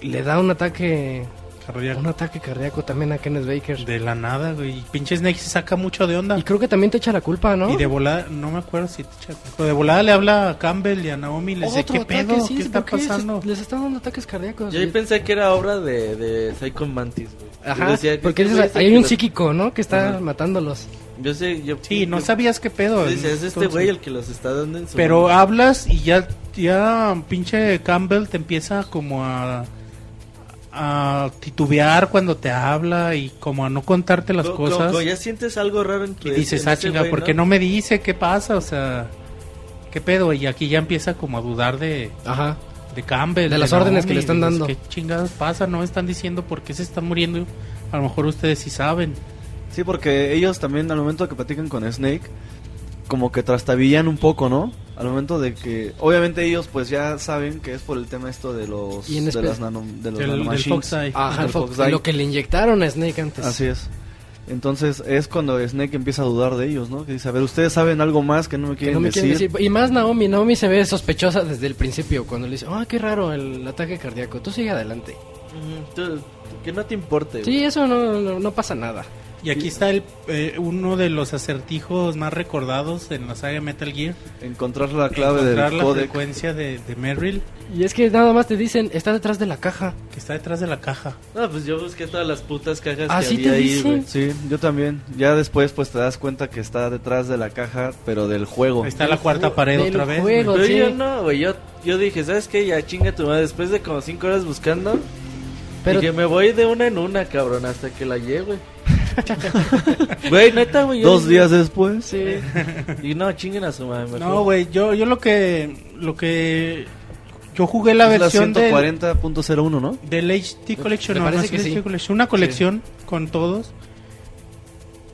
le da un ataque, Cardíaco. un ataque cardíaco también a Kenneth Baker. De la nada, güey. Y pinche Snake se saca mucho de onda. Y creo que también te echa la culpa, ¿no? Y de volada, no me acuerdo si te echa- pero de volada le habla a Campbell y a Naomi y les dice, ¿qué ataque, pedo? sí, ¿Qué está ¿por qué se- pasando? les están dando ataques cardíacos. Yo ahí pensé que era obra de, de Psycho Mantis, güey. Ajá, decía, porque este es hay que un los- psíquico, ¿no? Que está Ajá. matándolos. Yo sé, yo... Sí, no yo- sabías qué pedo. decía, es este güey el que los está dando en su... Pero hablas y ya, ya pinche Campbell te empieza como a, a titubear cuando te habla y como a no contarte las Co- co- cosas. co- ya sientes algo raro en tu... y dices, ah, chinga, ¿por qué no me dice qué pasa? O sea, ¿qué pedo? Y aquí ya empieza como a dudar de, Ajá. de Campbell. De las órdenes que le Naomi, están dices, dando. ¿Qué chingados pasa? No me están diciendo por qué se están muriendo. A lo mejor ustedes sí saben. Sí, porque ellos también al momento que platican con Snake, como que trastabillan un poco, ¿no? Al momento de que, obviamente ellos pues ya saben que es por el tema esto de los, Y en de las nano, de los Del, del. Fox Eye. Ajá, del Fox- Fox Eye. lo que le inyectaron a Snake antes. Así es. Entonces es cuando Snake empieza a dudar de ellos, ¿no? Que dice, a ver, ustedes saben algo más que no me quieren, no me quieren decir. decir. Y más Naomi, Naomi se ve sospechosa desde el principio cuando le dice, ah, qué raro el ataque cardíaco, tú sigue adelante. Tú- que no te importe. Sí, eso no, no, no pasa nada. Y aquí está el, eh, uno de los acertijos más recordados en la saga Metal Gear. Encontrar la clave encontrar del la códec. frecuencia de, de Merrill Y es que nada más te dicen, está detrás de la caja. que está detrás de la caja. No, pues yo busqué todas las putas cajas Así que había te ahí, dicen. güey. Sí, yo también. Ya después pues te das cuenta que está detrás de la caja, pero del juego. Ahí está la cuarta pared del otra vez. juego. Pero sí. yo no, güey. Yo, yo dije, ¿sabes qué? Ya chinga tu madre. Después de como cinco horas buscando, Pero dije, me voy de una en una, cabrón, hasta que la llegue, güey. Neta, güey. yo Dos dije- días después. Sí. Y no, chinguen a su madre. mejor. No, güey, yo, yo lo que lo que yo jugué la Es la versión del, 140.01, ¿no? del HD Collection, Me no, no parece es que sí. Collection, una colección con todos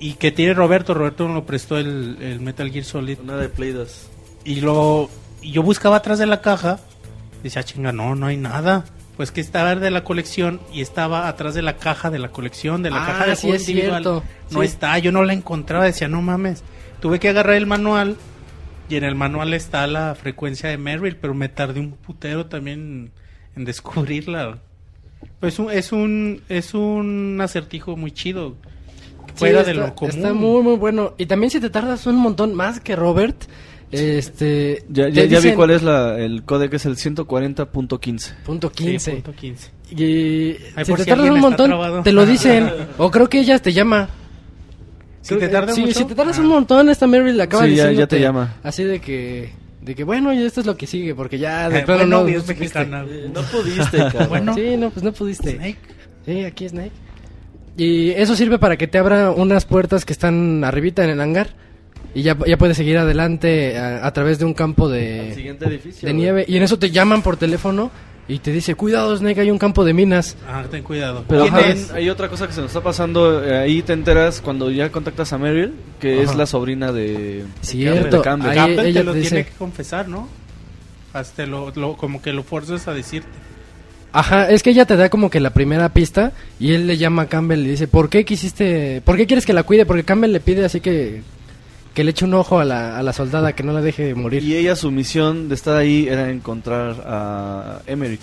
y que tiene Roberto, Roberto nos lo prestó el, el Metal Gear Solid Una de Play 2. y lo y yo buscaba atrás de la caja, decía, chinga, no, no hay nada. Pues que estaba de la colección y estaba atrás de la caja de la colección, de la Ah, caja de sí, juego individual. cierto. No Sí. está, yo no la encontraba, decía, no mames. Tuve que agarrar el manual y en el manual está la frecuencia de Merrill, pero me tardé un putero también en descubrirla. Pues un- es un es un acertijo muy chido. Fuera Sí, de está- lo común. Está muy, muy bueno. Y también si te tardas un montón más que Robert, este... Ya, ya, ya vi cuál es la, el códec, es el 140.15. Punto Sí, 15. punto 15. Y Ay, si por te si tardas alguien un está montón, trabado. te lo dicen. o creo que ella te llama. Si te tardas sí, mucho, si te tardas ah. un montón, esta Mary le acaba Sí, ya- ya diciéndote te llama. Así de que... De que bueno, y esto es lo que sigue, porque ya de Eh, plano bueno, no, es no supiste. mexicana. Eh, no pudiste, cabrón. Bueno. Sí, no, pues no pudiste. Snake. Sí, aquí Snake. Y eso sirve para que te abra unas puertas que están arribita en el hangar. Y ya, ya puedes seguir adelante a, a través de un campo de, siguiente edificio. de nieve. Y en eso te llaman por teléfono y te dice, cuidado Snake, hay un campo de minas. Ah, ten cuidado. Pero ¿Quién también es? hay otra cosa que se nos está pasando, eh, ahí te enteras cuando ya contactas a Meryl, que es Ajá. la sobrina de... Cierto, de Campbell. ahí Campbell ella te lo dice- tiene que confesar, ¿no? Hasta lo, lo- como que lo fuerzas a decirte. Ajá, es que ella te da como que la primera pista y él le llama a Campbell y le dice, ¿por qué quisiste, por qué quieres que la cuide? Porque Campbell le pide así que, que le eche un ojo a la, a la soldada, que no la deje morir. Y ella su misión de estar ahí era encontrar a Emmerich.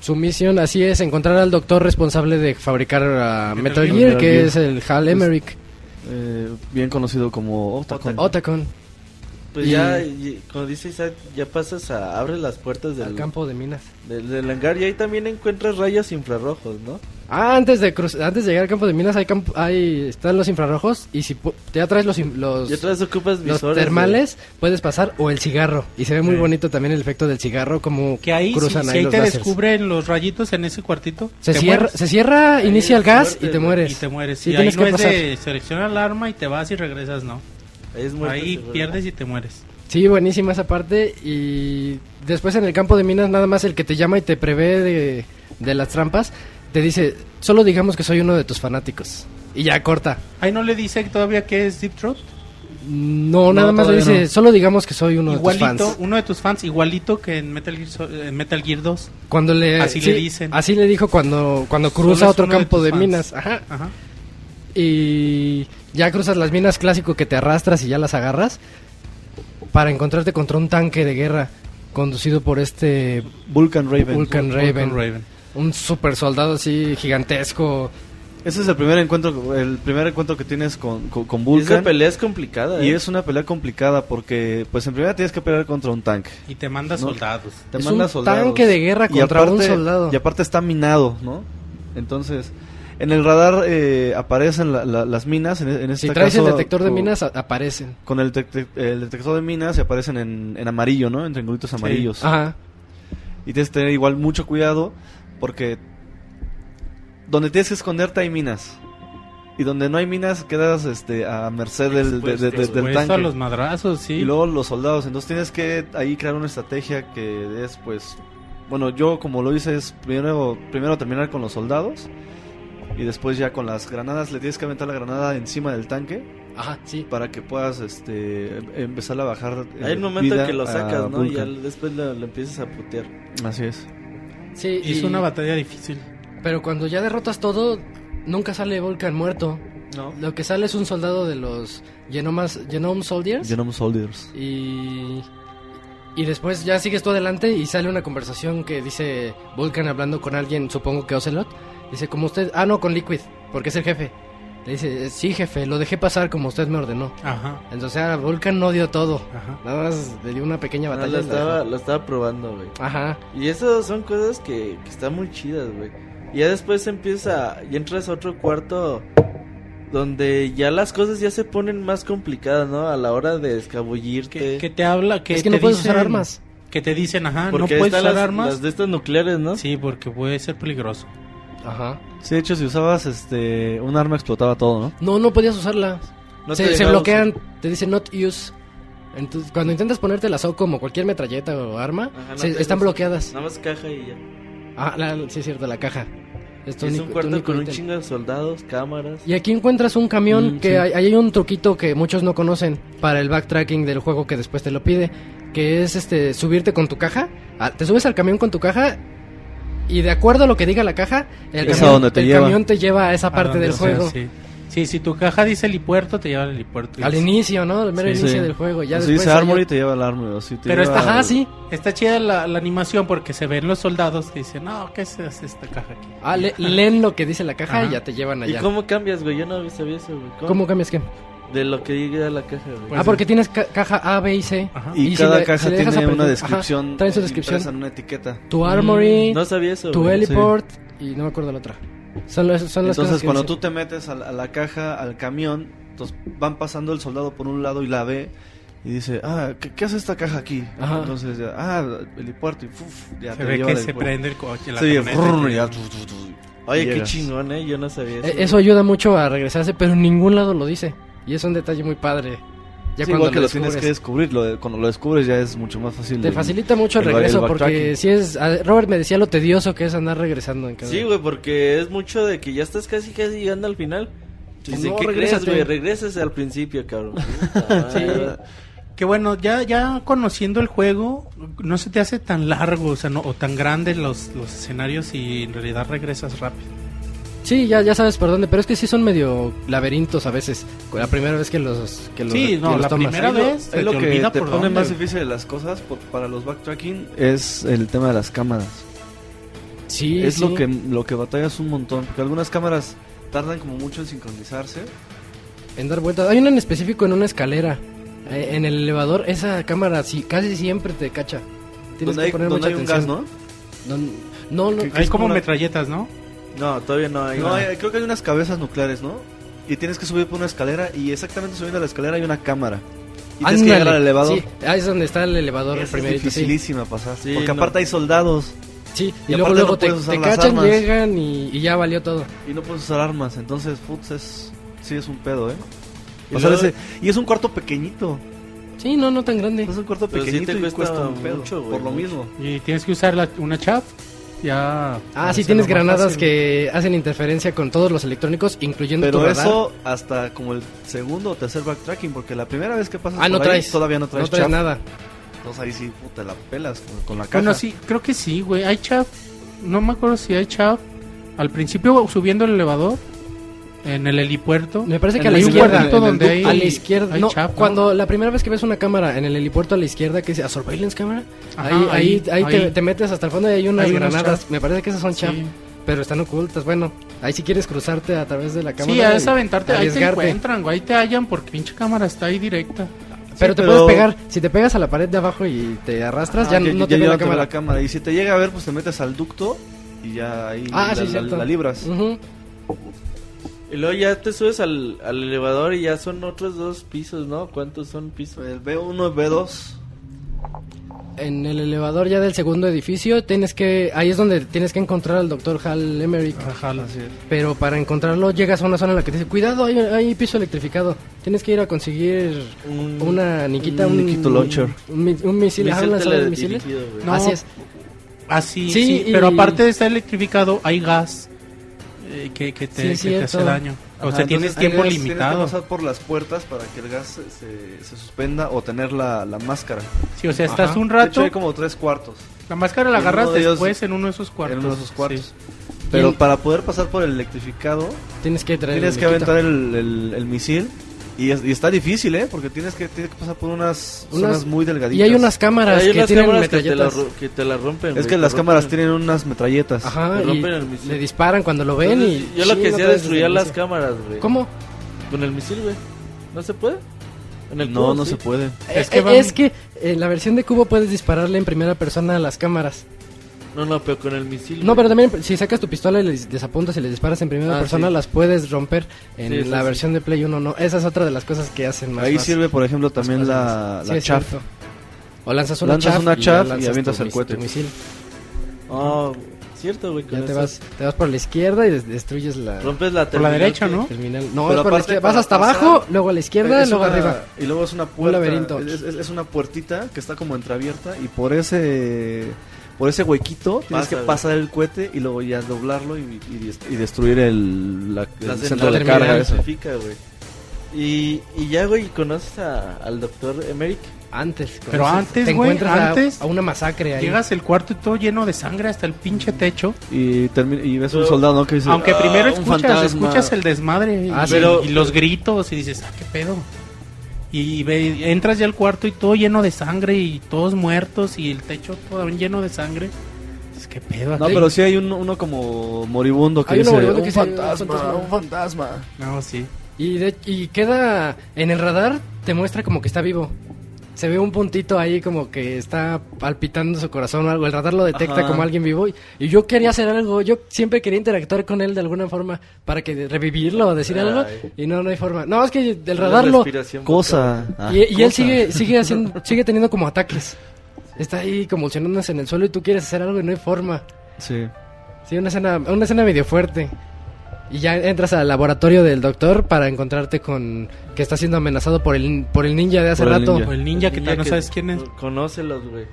Su misión así es encontrar al doctor responsable de fabricar a Metal Metal, Gear. Que Gear. es el Hal Emmerich. eh, bien conocido como Otacon. Otacon, Pues Y- ya, y- como dice Isaac, ya pasas a. Abres las puertas del, al campo de minas. del, del hangar y ahí también encuentras rayos infrarrojos, ¿no? Ah, antes de cruz- antes de llegar al campo de minas hay campo, hay están los infrarrojos y si ya traes los los, vez ocupas los visores. termales puedes pasar o el cigarro y se ve muy Sí. bonito también el efecto del cigarro como Que ahí, si, cruzan si ahí ahí los te láseres. descubren los rayitos en ese cuartito, Se cierra, mueres. se cierra, inicia el es gas muerte, y te mueres. y te mueres. Sí, y ahí tienes no que es pasar. de selecciona el arma y te vas y regresas, no. Ahí, es muerte ahí pierdes y te mueres. Sí, buenísima esa parte. Y después en el campo de minas, nada más el que te llama y te prevé de, de las trampas, te dice, solo digamos que soy uno de tus fanáticos. Y ya corta. Ahí no le dice todavía que es Deep Throat. No, nada más le dice, no. solo digamos que soy uno de tus Igualito, fans. uno de tus fans, igualito que en Metal Gear, en Metal Gear 2. Cuando le, Así sí, le dicen. Así le dijo cuando, cuando cruza otro de campo de, fans. minas. Ajá. Ajá. Y ya cruzas las minas clásico que te arrastras y ya las agarras para encontrarte contra un tanque de guerra conducido por este Vulcan Raven. Vulcan Raven. Raven. Un super soldado así gigantesco. Ese es el primer encuentro, el primer encuentro que tienes con, con, con Y esa Vulcan. pelea es complicada, Y ¿eh? es una pelea complicada porque, pues en primera tienes que pelear contra un tanque. Y te manda No. soldados. Te Es manda un soldados. tanque de guerra Y contra un aparte- soldado. Y aparte está minado, ¿no? Entonces, en el radar eh, aparecen la- la- las minas. En, en este Si traes el caso, detector de minas, a- aparecen. Con el, el detector de minas se aparecen en, en amarillo, ¿no? En triangulitos amarillos. Ajá. Y tienes que tener igual mucho cuidado porque donde tienes que esconderte hay minas. Y donde no hay minas quedas este, a merced del, de- de- de- del tanque. a los madrazos, sí. Y luego los soldados. Entonces tienes que ahí crear una estrategia que es pues... Bueno, yo como lo hice es primero, primero terminar con los soldados. Y después ya con las granadas le tienes que aventar la granada encima del tanque. Ajá, sí. Para que puedas este, em- empezar a bajar. eh, Hay un momento vida en que lo sacas, ¿no? Y ya después lo, lo empiezas a putear. Así es. Sí, Es y- una batalla difícil. Pero cuando ya derrotas todo, nunca sale Volcan muerto. No. Lo que sale es un soldado de los Genomas, Genome Soldiers. Genome Soldiers. Y, y después ya sigues tú adelante y sale una conversación que dice Vulcan hablando con alguien, supongo que Ocelot. Dice, como usted... Ah, no, con Liquid, porque es el jefe. Le dice, sí, jefe, lo dejé pasar como usted me ordenó. Ajá. Entonces, ah, Vulcan no dio todo. Ajá. Nada más le dio una pequeña No, batalla. lo, y la estaba, lo estaba probando, güey. Ajá. Y eso son cosas que, que están muy chidas, güey. Y ya después empieza, y entras a otro cuarto donde ya las cosas ya se ponen más complicadas, ¿no? A la hora de escabullirte. Que, que te habla, que Es que te no puedes dicen- usar armas. Que te dicen, ajá, no porque puedes están usar las, armas. las de estas nucleares, ¿no? Sí, porque puede ser peligroso. Ajá. Sí, de hecho, si usabas este un arma explotaba todo, ¿no? No, no podías usarla. No se, se bloquean, usar. te dice not use. Entonces, cuando intentas ponerte la SOC como cualquier metralleta o arma, Ajá, no se- están bloqueadas. Nada más caja y ya. Ah, la- sí es cierto, la caja. Es es un cuarto con un chingo de soldados, cámaras. Y aquí encuentras un camión Mm, que sí. hay, hay un truquito que muchos no conocen para el backtracking del juego que después te lo pide, que es este subirte con tu caja, Ah, te subes al camión con tu caja y de acuerdo a lo que diga la caja, el, Es a camión, donde te el lleva. camión te lleva a esa A parte donde del sea, juego. Sí. Sí, si tu caja dice helipuerto, te lleva al helipuerto. Al inicio, ¿no? Al mero Sí, inicio sí. del juego. Ya si después dice Armory, te lleva al Armory. si te Pero lleva está, Ajá, sí. Está chida la, la animación porque se ven los soldados que dicen, no, ¿qué es esta caja aquí? Ah, le- leen lo que dice la caja y Ajá. ya te llevan ¿Y allá. cómo cambias, güey? Yo no sabía eso, güey. ¿Cómo? ¿Cómo cambias qué? De lo que diga la caja, güey. Pues ah, porque tienes ca- caja A, B y C. Ajá. Y, Y si cada le- caja si le tiene una descripción. Ajá, trae su descripción. en una etiqueta. Tu Armory, no sabía eso, tu heliport y no me acuerdo la otra. Son, las- son las cosas Entonces, cuando tú te metes a la, a la caja, al camión, entonces van pasando el soldado por un lado y la ve y dice, ah, ¿qué, qué hace esta caja aquí? Ajá. Entonces, ya, ah, el helipuerto y fuf, ya Se te ve que se puerto. prende el coche, la Sí, brrr, y- ya, tu, tu, tu, Oye, qué llegas. chingón, ¿eh? Yo no sabía eso. Eh. Eso ayuda mucho a regresarse, pero en ningún lado lo dice. Y es un detalle muy padre. Ya Sí, cuando igual que lo lo tienes que descubres. descubrir, lo de- cuando lo descubres ya es mucho más fácil. Te el- facilita mucho el el- regreso el porque si es... Robert me decía lo tedioso que es andar regresando en cada... Sí, güey, porque es mucho de que ya estás casi casi llegando al final. Dice, No, ¿qué crees, regrésate. güey? Regrésese al principio, cabrón. Sí. Que bueno, ya, ya conociendo el juego, no se te hace tan largo o, sea, no, o tan grandes los, los escenarios y en realidad regresas rápido. Sí, ya, ya sabes por dónde, pero es que sí son medio laberintos a veces. La primera vez que los, que los, Sí, que no, los la tomas. primera vez se lo te que te por pone dónde, más difícil de las cosas por- para los backtracking es el tema de las cámaras. Sí, es sí. lo que lo que batallas un montón, porque algunas cámaras tardan como mucho en sincronizarse. En dar vueltas. Hay una en específico en una escalera. Eh, en el elevador, esa cámara sí, casi siempre te cacha. Tienes Donde que hay, poner donde mucha hay un atención. gas, ¿no? No, no, no, Que- es como como una- metralletas, ¿no? No, todavía no hay. No, hay- creo que hay unas cabezas nucleares, ¿no? Y tienes que subir por una escalera y exactamente subiendo la escalera hay una cámara. Y tienes que llegar al elevador. Sí, ahí es donde está el elevador Esa es primerito, sí. dificilísima pasar. Sí, porque no. aparte hay soldados Sí, y, Y luego, luego no te, puedes usar te cachan, armas. llegan y, y ya valió todo. y no puedes usar armas. Entonces, putz, es, sí es un pedo, ¿eh? Y Pasar luego- ese- y es un cuarto pequeñito. Sí, no, no tan grande. Es un cuarto Pero sí pequeñito te y cuesta cuesta un pedo. mucho, güey, por lo mucho. mismo. Y tienes que usar la- una chap. Ya. Ah, sí, tienes granadas fácil. que hacen interferencia con todos los electrónicos, incluyendo tu Pero radar. eso hasta como el segundo o tercer backtracking, porque la primera vez que pasas Ah, no por ahí, traes. todavía no traes, no traes chaff. nada. Entonces ahí sí, puta, la pelas con, con la caja. Bueno, sí, creo que sí, güey. Hay chap. No me acuerdo si hay chap. Al principio subiendo el elevador. En el helipuerto. Me parece que a la izquierda. donde a la hay- izquierda. hay no, chap, ¿no? cuando la primera vez que ves una cámara en el helipuerto a la izquierda que dice a surveillance Ajá, ahí, ahí, ahí, ahí te, te metes hasta el fondo y hay unas Hay granadas. Me parece que esas son chap, Sí. pero están ocultas. Bueno, ahí si quieres cruzarte a través de la cámara. Sí, es y aventarte, ahí te encuentran, güey, ahí te hallan porque pinche cámara está ahí directa. Pero te pero- puedes pegar, si te pegas a la pared de abajo y te arrastras, Ah, ya, no te ve ya la ve cámara. la cámara. Y si te llega a ver, pues te metes al ducto y ya ahí Ah, la, sí, la- la libras. Ujú. Y luego ya te subes al, al elevador y ya son otros dos pisos, ¿no? ¿Cuántos son pisos? El B1, B2. En el elevador ya del segundo edificio, tienes que, ahí es donde tienes que encontrar al doctor Hal Emmerich. Ajá, la- Pero para encontrarlo llegas a una zona en la que te dice, cuidado, hay, hay piso electrificado. Tienes que ir a conseguir Un- una niquita, un un, launcher. Un, un misil, misil misiles. No, Así es. Así, Sí, sí, y- pero aparte de estar electrificado, hay gas eh, que, que te, Sí, que te hace daño. O Ajá, sea, tienes entonces tiempo gas, limitado. Tienes que pasar por las puertas para que el gas se, se- suspenda o tener la, la máscara. Sí, o sea, estás Ajá. un De hecho, rato, hay como tres cuartos. la máscara la agarras de ellos- después en uno de esos cuartos. en uno de esos cuartos. sí. Pero para poder pasar por el electrificado, Tienes que traer tienes el que aventar el, el- el misil. Y, es- y está difícil, ¿eh? Porque tienes que, tienes que pasar por unas, Unas- zonas muy delgaditas. Y hay unas cámaras Hay que unas tienen cámaras que te, la, metralletas. que te la rompen. Es que las cámaras rompen. tienen unas metralletas. Ajá, y rompen el misil. le disparan cuando lo ven Entonces, y... yo lo sí, que no hacía desde el las cámaras, güey. ¿Cómo? Con el misil, güey. ¿No se puede? En el No, cubo, no sí. se puede. Es Es que, que es que en la versión de Cubo puedes dispararle en primera persona a las cámaras. No, no, pero con el misil. No, güey. pero también si sacas tu pistola y les, les apuntas y les disparas en primera Ah, persona, sí. las puedes romper. En Sí, la sí. versión de Play 1 no. Esa es otra de las cosas que hacen más Ahí más- sirve, por ejemplo, también la, la chaff. O lanzas una Lanzas chaff, una y, chaff y lanzas avientas tu el cohete. misil. Ah, cierto, güey. Ya te vas, te vas por la izquierda y des- destruyes la Rompes la Por la terminal derecha, ¿no? terminal. No, Pero es por la izquierda. Vas hasta pasar, abajo, luego a la izquierda, Es luego una- arriba. Y luego es una puerta. laberinto. Es, es- es una puertita que está como entreabierta y por ese por ese huequito tienes que pasar el cohete y luego ya doblarlo y, y y destruir el, la- el La centro de terminal. carga. Y, y ya, güey, ¿conoces a- al doctor Emerick? Antes. Pero antes, te güey, encuentras a- antes a, una masacre ahí. Llegas al cuarto y todo lleno de sangre hasta el pinche techo. Y, y ves un soldado ¿no? que dice... Aunque "Ah, primero escuchas, fantasma". escuchas el desmadre y, Ah, sí. Pero- y los gritos y dices, ah, qué pedo. Y ve- entras ya al cuarto y todo lleno de sangre y todos muertos y el techo todo lleno de sangre. Dices, qué pedo. No, aquí?". pero sí hay un- uno como moribundo que Hay uno dice... moribundo un, que dice, "Un fantasma, fantasma". un fantasma. No, sí. Y, de- y queda en el radar, te muestra como que está vivo. Se ve un puntito ahí como que está palpitando su corazón o algo. El radar lo detecta Ajá. como alguien vivo. Y, y yo quería hacer algo. Yo siempre quería interactuar con él de alguna forma para que revivirlo o decir algo. Ay. Y no, no hay forma. No, es que el radar lo... Cosa. Ah, Y, y él cosa. sigue, sigue haciendo, sigue teniendo como ataques. Está ahí convulsionándose en el suelo y tú quieres hacer algo y no hay forma. Sí. Sí, una escena, una escena medio fuerte. Y ya entras al laboratorio del doctor para encontrarte con que está siendo amenazado por el, por el ninja de hace Por el rato. ninja. El ninja que Ninja no sabes quién es. Conócelos, güey.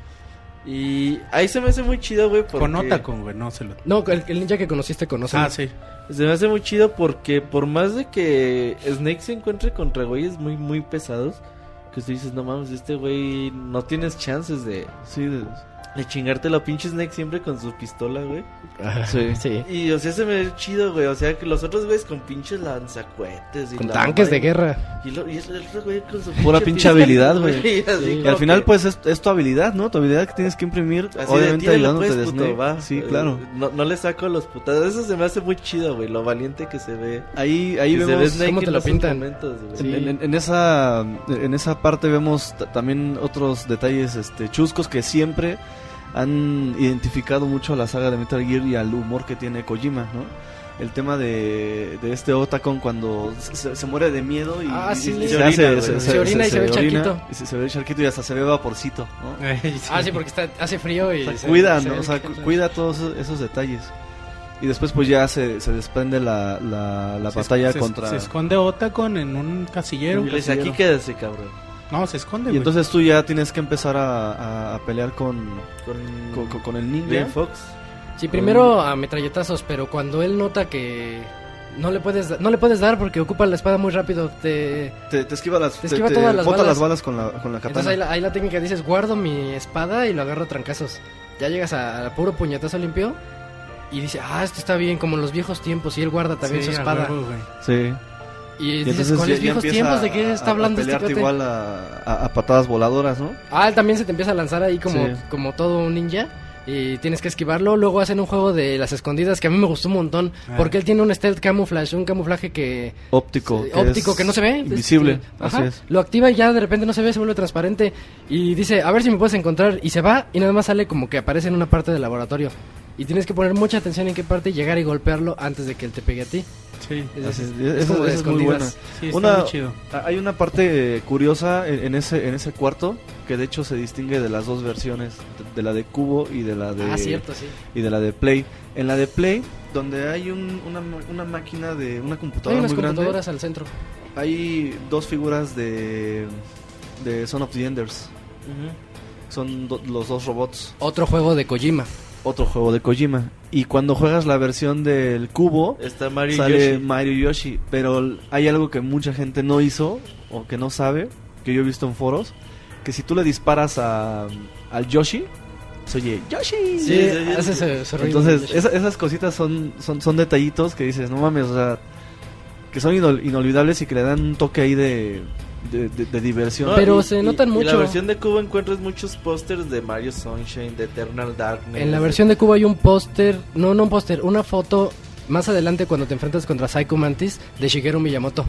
Y ahí se me hace muy chido, güey, porque... Con Otacon, güey, no se lo. No, el, el ninja que conociste conoce. Ah, sí. Se me hace muy chido porque por más de que Snake se encuentre contra güeyes muy, muy pesados, que tú dices, no mames, este güey no tienes chances de, Sí, de- de chingarte la pinche Snake siempre con su pistola, güey. sí. Sí. Y, o sea, se me ve chido, güey. O sea, que los otros güeyes con pinches lanzacuetes y Con la tanques de madre, guerra. Y, lo, y el otro güey con su Pura pinche habilidad, güey. así Y al final, que- pues, es, es tu habilidad, ¿no? Tu habilidad que tienes que imprimir, Así obviamente de ayudándote pues, de puto, Snake. va. Sí, claro. No, no le saco los putados. Eso se me hace muy chido, güey. Lo valiente que se ve. Ahí, ahí que se ve vemos... Snake cómo te lo pintan. momentos, güey. Sí. En, en- en esa en esa parte vemos también otros detalles este chuscos que siempre han identificado mucho a la saga de Metal Gear y al humor que tiene Kojima, ¿no? El tema de, de este Otacon cuando se, se muere de miedo y, Ah, sí. y Se orina, güey. Se orina y se ve charquito. y se, ve charquito y hasta se ve vaporcito, ¿no? Ah, sí, porque está, hace frío y... O sea, se- cuida, se ¿no? O sea, cuida todos esos, esos detalles. Y después pues ya se, se desprende la, la, la Se- batalla se- contra... Se esconde Otacon en un casillero. Y le dice, aquí quédese, cabrón. No, se esconde, Y güey. entonces tú ya tienes que empezar a, a- a pelear con, Con, con, con- con el ninja. Green Fox. Sí, primero a metralletazos, pero cuando él nota que no le puedes no le puedes dar porque ocupa la espada muy rápido, te Te, te esquiva las, Te esquiva todas las bota balas. las balas con la, con la katana. entonces ahí la, ahí la técnica dices, guardo mi espada y lo agarro a trancazos. Ya llegas a, a puro puñetazo limpio y dice, "Ah, esto está bien como en los viejos tiempos" y él guarda también Sí, su espada. huevo. Sí. Y, Y dices, entonces ¿cuáles ya- ya viejos tiempos? ¿De qué a- está a hablando este pelearte cuate? igual a, a- a patadas voladoras, ¿no? Ah, él también se te empieza a lanzar ahí como, Sí. como todo un ninja. Y tienes que esquivarlo. Luego hacen un juego de las escondidas que a mí me gustó un montón. Ah. Porque él tiene un stealth camouflage, un camuflaje que. Óptico. que óptico que no se ve. Invisible. Este, Así ajá. es. Lo activa y ya de repente no se ve, se vuelve transparente. Y dice, a ver si me puedes encontrar. Y se va y nada más sale como que aparece en una parte del laboratorio. Y tienes que poner mucha atención en qué parte llegar y golpearlo antes de que él te pegue a ti. Sí, Es, es- como muy buena. sí, está Una- muy chido. Hay una parte curiosa en, en ese en ese cuarto que de hecho se distingue de las dos versiones, de, de la de Cubo y de la de Ah, cierto, sí. y de la de Play. En la de Play, donde hay un- una, una máquina de una Hay computadora unas muy grande, computadoras al centro. hay dos figuras de de Son of the Enders. Son do- los dos robots. Otro juego de Kojima. Otro juego de Kojima. Y cuando juegas la versión del cubo, Está Mario sale Yoshi. Mario Yoshi. Pero hay algo que mucha gente no hizo o que no sabe, que yo he visto en foros, que si tú le disparas a, al Yoshi, se oye Yoshi. Sí, hace ese- ese. Entonces, esa- esas cositas son, son, son detallitos que dices, no mames, o sea, que son inol- inolvidables y que le dan un toque ahí de, de, de- de diversión. No, Pero y- se notan y mucho. En la versión de Cuba encuentras muchos pósters de Mario Sunshine, de Eternal Darkness. En la versión de Cuba hay un póster, no, no un póster, una foto más adelante cuando te enfrentas contra Psycho Mantis de Shigeru Miyamoto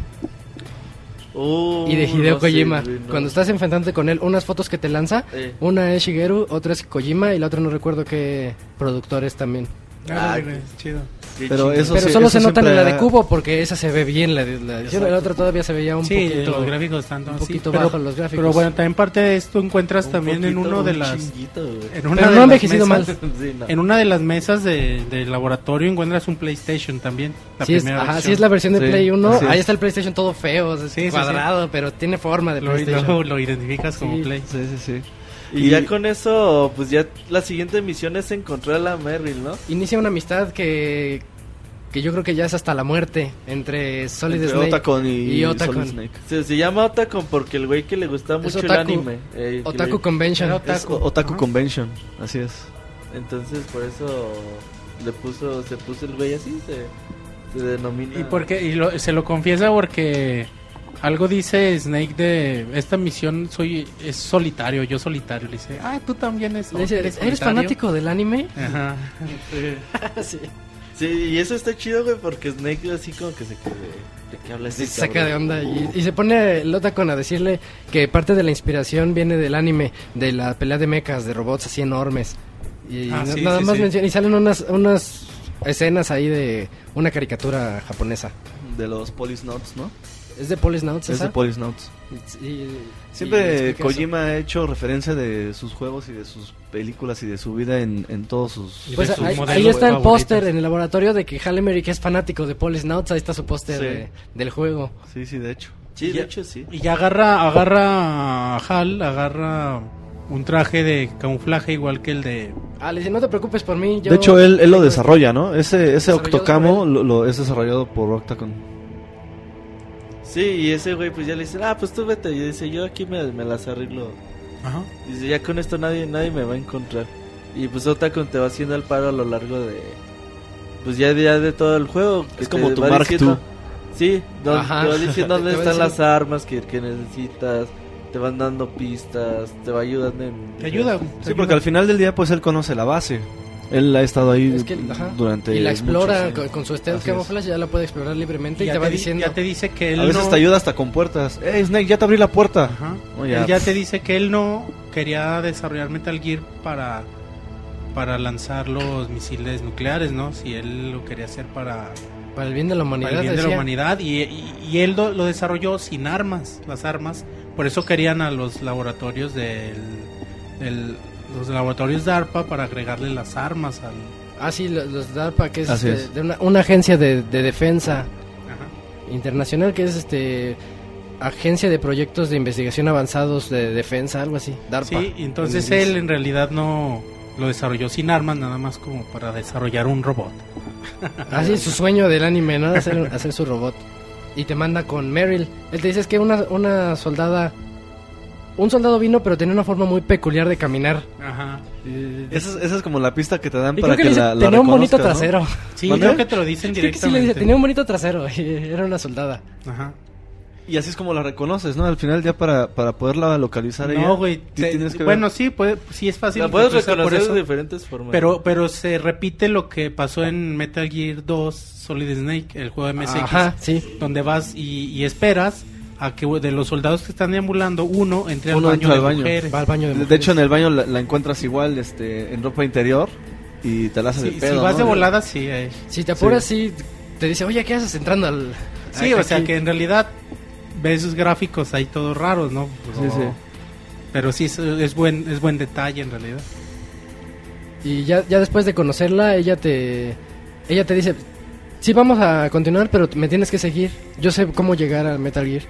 Uh, y de Hideo no Kojima. no. Cuando estás enfrentándote con él, unas fotos que te lanza, Eh. una es Shigeru, otra es Kojima y la otra no recuerdo qué productor es también. Ah, Ah, chido. Qué Pero chido. eso Pero sí, solo eso se notan en la de Cubo porque esa se ve bien, la, de- la, de- la otra todavía se veía un sí, poquito... los gráficos están un poquito pero, bajos los gráficos. Pero bueno, también parte de esto encuentras Un también en poquito, uno de un las en una Pero de no envejecido mal. mesas- Sí, no. En una de las mesas de, del laboratorio encuentras un PlayStation también, la Sí es, primera ajá, versión. sí es la versión de Sí, Play 1, así es. ahí está el PlayStation todo feo, es Sí, sí, cuadrado, pero tiene forma de lo, PlayStation. lo, lo identificas como Sí. Play. Sí, sí, sí. Y, ya con eso, pues ya la siguiente misión es encontrar a la Merrill, ¿no? Inicia una amistad que, que yo creo que ya es hasta la muerte entre Solid Entre Snake Otacon y, y Otacon. Solid Snake. Se, se llama Otacon porque el güey que le gusta mucho el otaku. anime. eh, Otaku le- Convention. Era Es Otaku. Convention, así es. Entonces por eso le puso, se puso el güey así, se, se denomina. Y porque y lo- se lo confiesa porque algo dice Snake de esta misión soy es solitario, yo solitario. Le dice, ah, tú también es, dice, ¿eres solitario?" fanático del anime? Ajá. sí. Sí, y eso está chido, güey, porque Snake así como que se quede. ¿De qué habla Se ese saca de onda y, y se pone el Otacon a decirle que parte de la inspiración viene del anime, de la pelea de mechas, de robots así enormes. Y Ah, sí, nada sí, más sí. menciona, y salen unas, unas escenas ahí de una caricatura japonesa. De los Polisnauts, ¿no? ¿Es de Polisnauts Es esa? de Polisnauts. Y- y Siempre eso. Kojima ha hecho referencia de sus juegos y de sus películas y de su vida en, en todos sus... Y Pues sus ahí, ahí está el póster en el laboratorio de que Halle Berry que es fanático de Polisnauts, ahí está su póster Sí. de- del juego. Sí, sí, de hecho. Sí, de hecho sí. Y ya agarra, agarra a Hal, agarra un traje de camuflaje igual que el de... Ah, le dice, no te preocupes por mí. yo- de hecho, él, él lo desarrolla, ¿no? Ese, ese Octocamo lo, lo- es desarrollado por Octacon. Sí, y ese güey pues ya le dice, ah, pues tú vete. Y dice, yo aquí me, me las arreglo. Ajá. Dice, ya con esto nadie, nadie me va a encontrar. Y pues Otacon te va haciendo el paro a lo largo de... Pues ya de, ya de todo el juego. que Es como tu va Mark diciendo- II. Sí, don- Ajá. te va diciendo dónde están las armas que, que necesitas. Te van dando pistas, te va ayudando en... Te ayuda. Sí, porque al final del día, pues él conoce la base. Él ha estado ahí Es que, durante. y la muchos explora años. con, con su stealth Así es. camouflage, ya la puede explorar libremente y, ya te va di- diciendo. ya te dice que él A veces no... te ayuda hasta con puertas. ¡Eh, Snake, ya te abrí la puerta! Ajá. Oh, ya. Él ya te dice que él no quería desarrollar Metal Gear para para lanzar los misiles nucleares, ¿no? Si él lo quería hacer para, Para el bien de la humanidad. para el bien de la decía. humanidad y, y- y él lo, lo desarrolló sin armas, las armas. Por eso querían a los laboratorios del, del- los laboratorios de ARPA para agregarle las armas al Ah, sí, los, los DARPA, que es, este, es. de una, una agencia de, de defensa Ajá. internacional, que es este agencia de proyectos de investigación avanzados de defensa, algo así. DARPA. Sí, entonces en él en realidad no lo desarrolló sin armas, nada más como para desarrollar un robot. Ah, sí, su sueño del anime, ¿no? Hacer, hacer su robot. Y te manda con Meryl. Él te dice es que una, una soldada. Un soldado vino, pero tenía una forma muy peculiar de caminar. Ajá. Y, Esa es, esa es como la pista que te dan y para creo que, que, le dice, la, la tenía un bonito reconozcas, ¿no? trasero. Sí, creo que te lo dicen Creo que sí le dice, tenía un bonito trasero. Era una soldada. Ajá. Y así es como la reconoces, ¿no? Al final ya para, para poderla localizar ella, No, güey. Bueno, sí, puede, sí es fácil. La puedes reconocer de eso, diferentes formas. Pero, pero se repite lo que pasó en Metal Gear 2 Solid Snake, el juego de MSX, Ajá, sí. donde vas y, y esperas a que de los soldados que están deambulando, uno entre al Uno baño entra de al baño. mujeres. Va al baño de De, de mujeres. hecho, en el baño la, la encuentras igual, este, en ropa interior y te la haces Sí, de pedo, si vas ¿no? de volada, sí. eh. Si te apuras, sí. te dice, oye, ¿qué haces entrando al. Sí, o sea aquí?" que en realidad ves esos gráficos ahí todos raros, ¿no? Pero, Sí, sí. pero sí es, es buen es buen detalle en realidad. Y ya, ya después de conocerla, ella te. Ella te dice. Sí, vamos a continuar, pero me tienes que seguir. Yo sé cómo llegar al Metal Gear.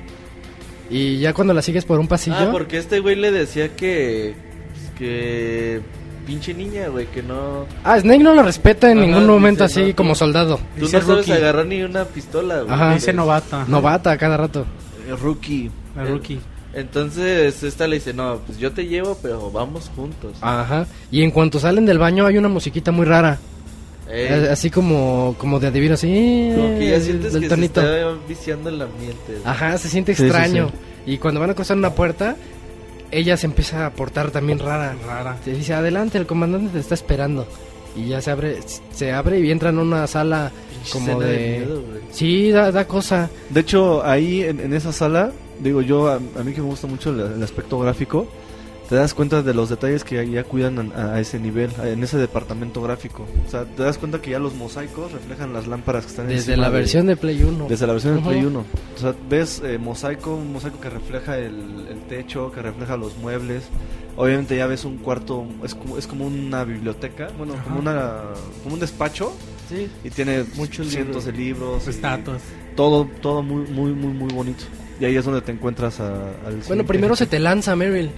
Y ya cuando la sigues por un pasillo. Ah, porque este güey le decía que. pues, que. Pinche niña, güey, que no. Ah, Snake no lo respeta en Ajá, ningún momento dice, así no, como soldado. Tú Dice no sabes rookie. agarrar ni una pistola, güey. Ajá. Dice novata. Novata a cada rato. Eh, Rookie. La rookie. Entonces esta le dice, no, pues yo te llevo, pero vamos juntos. Ajá. Y en cuanto salen del baño hay una musiquita muy rara. Ey, Eh, Así como, como de adivino, así. como que ya eh, sientes del que tonito. se está viciando el ambiente. Ajá, se siente Sí, sí, extraño. Y cuando van a cruzar una puerta, ella se empieza a portar también rara. Rara. Se dice, adelante, el comandante te está esperando. Y ya se abre, se abre y entra en una sala Pinche como escena de... miedo. Sí, da, da cosa. De hecho, ahí en, en esa sala, digo yo, a, a mí que me gusta mucho el, el aspecto gráfico, te das cuenta de los detalles que ya, cuidan a, a ese nivel, a- en ese departamento gráfico. O sea, te das cuenta que ya los mosaicos reflejan las lámparas que están Desde la de- versión de Play 1. Desde la versión de Ujú. Play 1. O sea, ves eh, mosaico, un mosaico que refleja el, el techo, que refleja los muebles. Obviamente ya ves un cuarto, es como, es como una biblioteca, bueno, como, una, como un despacho. Sí. Y tiene Muchos cientos de libros. Estatuas. Todo, todo muy, muy, muy, muy bonito. Y ahí es donde te encuentras a- al... Bueno, primero se te lanza Meryl.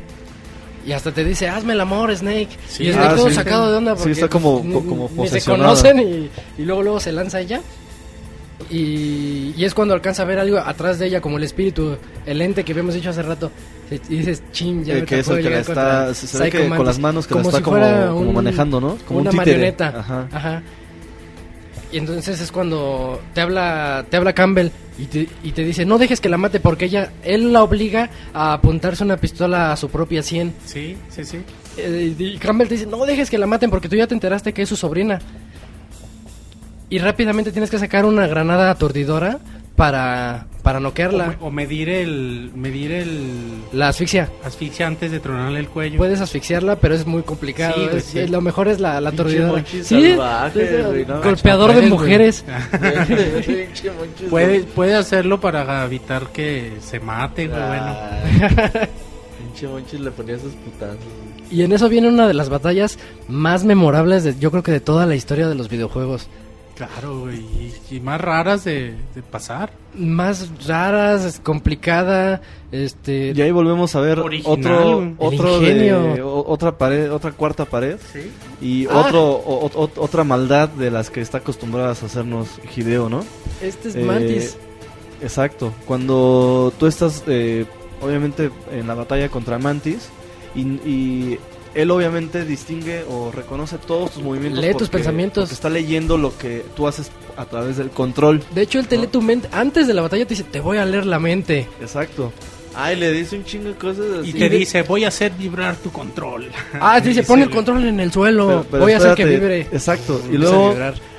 Y hasta te dice, hazme el amor, Snake. Sí. y Snake Ah, todo sí. sacado de onda Sí, porque está como- pues, co- ni- como ni se conocen y, y luego luego se lanza ella. Y, y es cuando alcanza a ver algo atrás de ella, como el espíritu, el ente que habíamos dicho hace rato. Y dices, chin, ya Eh, me que que la está... Se ve que con las manos que la Como está si como, como un- manejando, ¿no? Como una un títere. marioneta. Ajá. Ajá. Y entonces es cuando te habla, te habla Campbell y te, y te dice, no dejes que la mate porque ella, él la obliga a apuntarse una pistola a su propia sien. Sí, sí, sí. Eh, y Campbell te dice, no dejes que la maten porque tú ya te enteraste que es su sobrina. Y rápidamente tienes que sacar una granada aturdidora para, para O, noquearla. me- o medir el medir el La asfixia. asfixia antes de tronarle el cuello. Puedes asfixiarla, pero es muy complicado. Sí, güey, Es- sí. es- Lo mejor es la, la. Monchis Sí, salvaje, no, golpeador de mujeres. Puede, puede hacerlo para evitar que se mate, güey, bueno. Pinche Monchis le ponía sus putazos. Y en eso viene una de las batallas más memorables, de, yo creo que de toda la historia de los videojuegos. Claro. Y, y más raras de, de pasar. Más raras, es complicada, este... Y ahí volvemos a ver Original, otro, otro de, o- otra pared, otra cuarta pared Sí. y Ah. otro o- o- otra maldad de las que está acostumbradas a hacernos Hideo, ¿no? Este es Eh, Mantis. Exacto. Cuando tú estás, eh, obviamente, en la batalla contra Mantis y, y él obviamente distingue o reconoce todos tus movimientos. Lee tus pensamientos. porque está leyendo lo que tú haces a través del control. De hecho, él te ¿no? lee tu mente. Antes de la batalla te dice, te voy a leer la mente. Exacto. Ay, le dice un chingo de cosas así. Y te dice, voy a hacer vibrar tu control. Ah, te dice, pon el control en el suelo. Pero- pero voy a hacer que espérate, vibre. Exacto. Y luego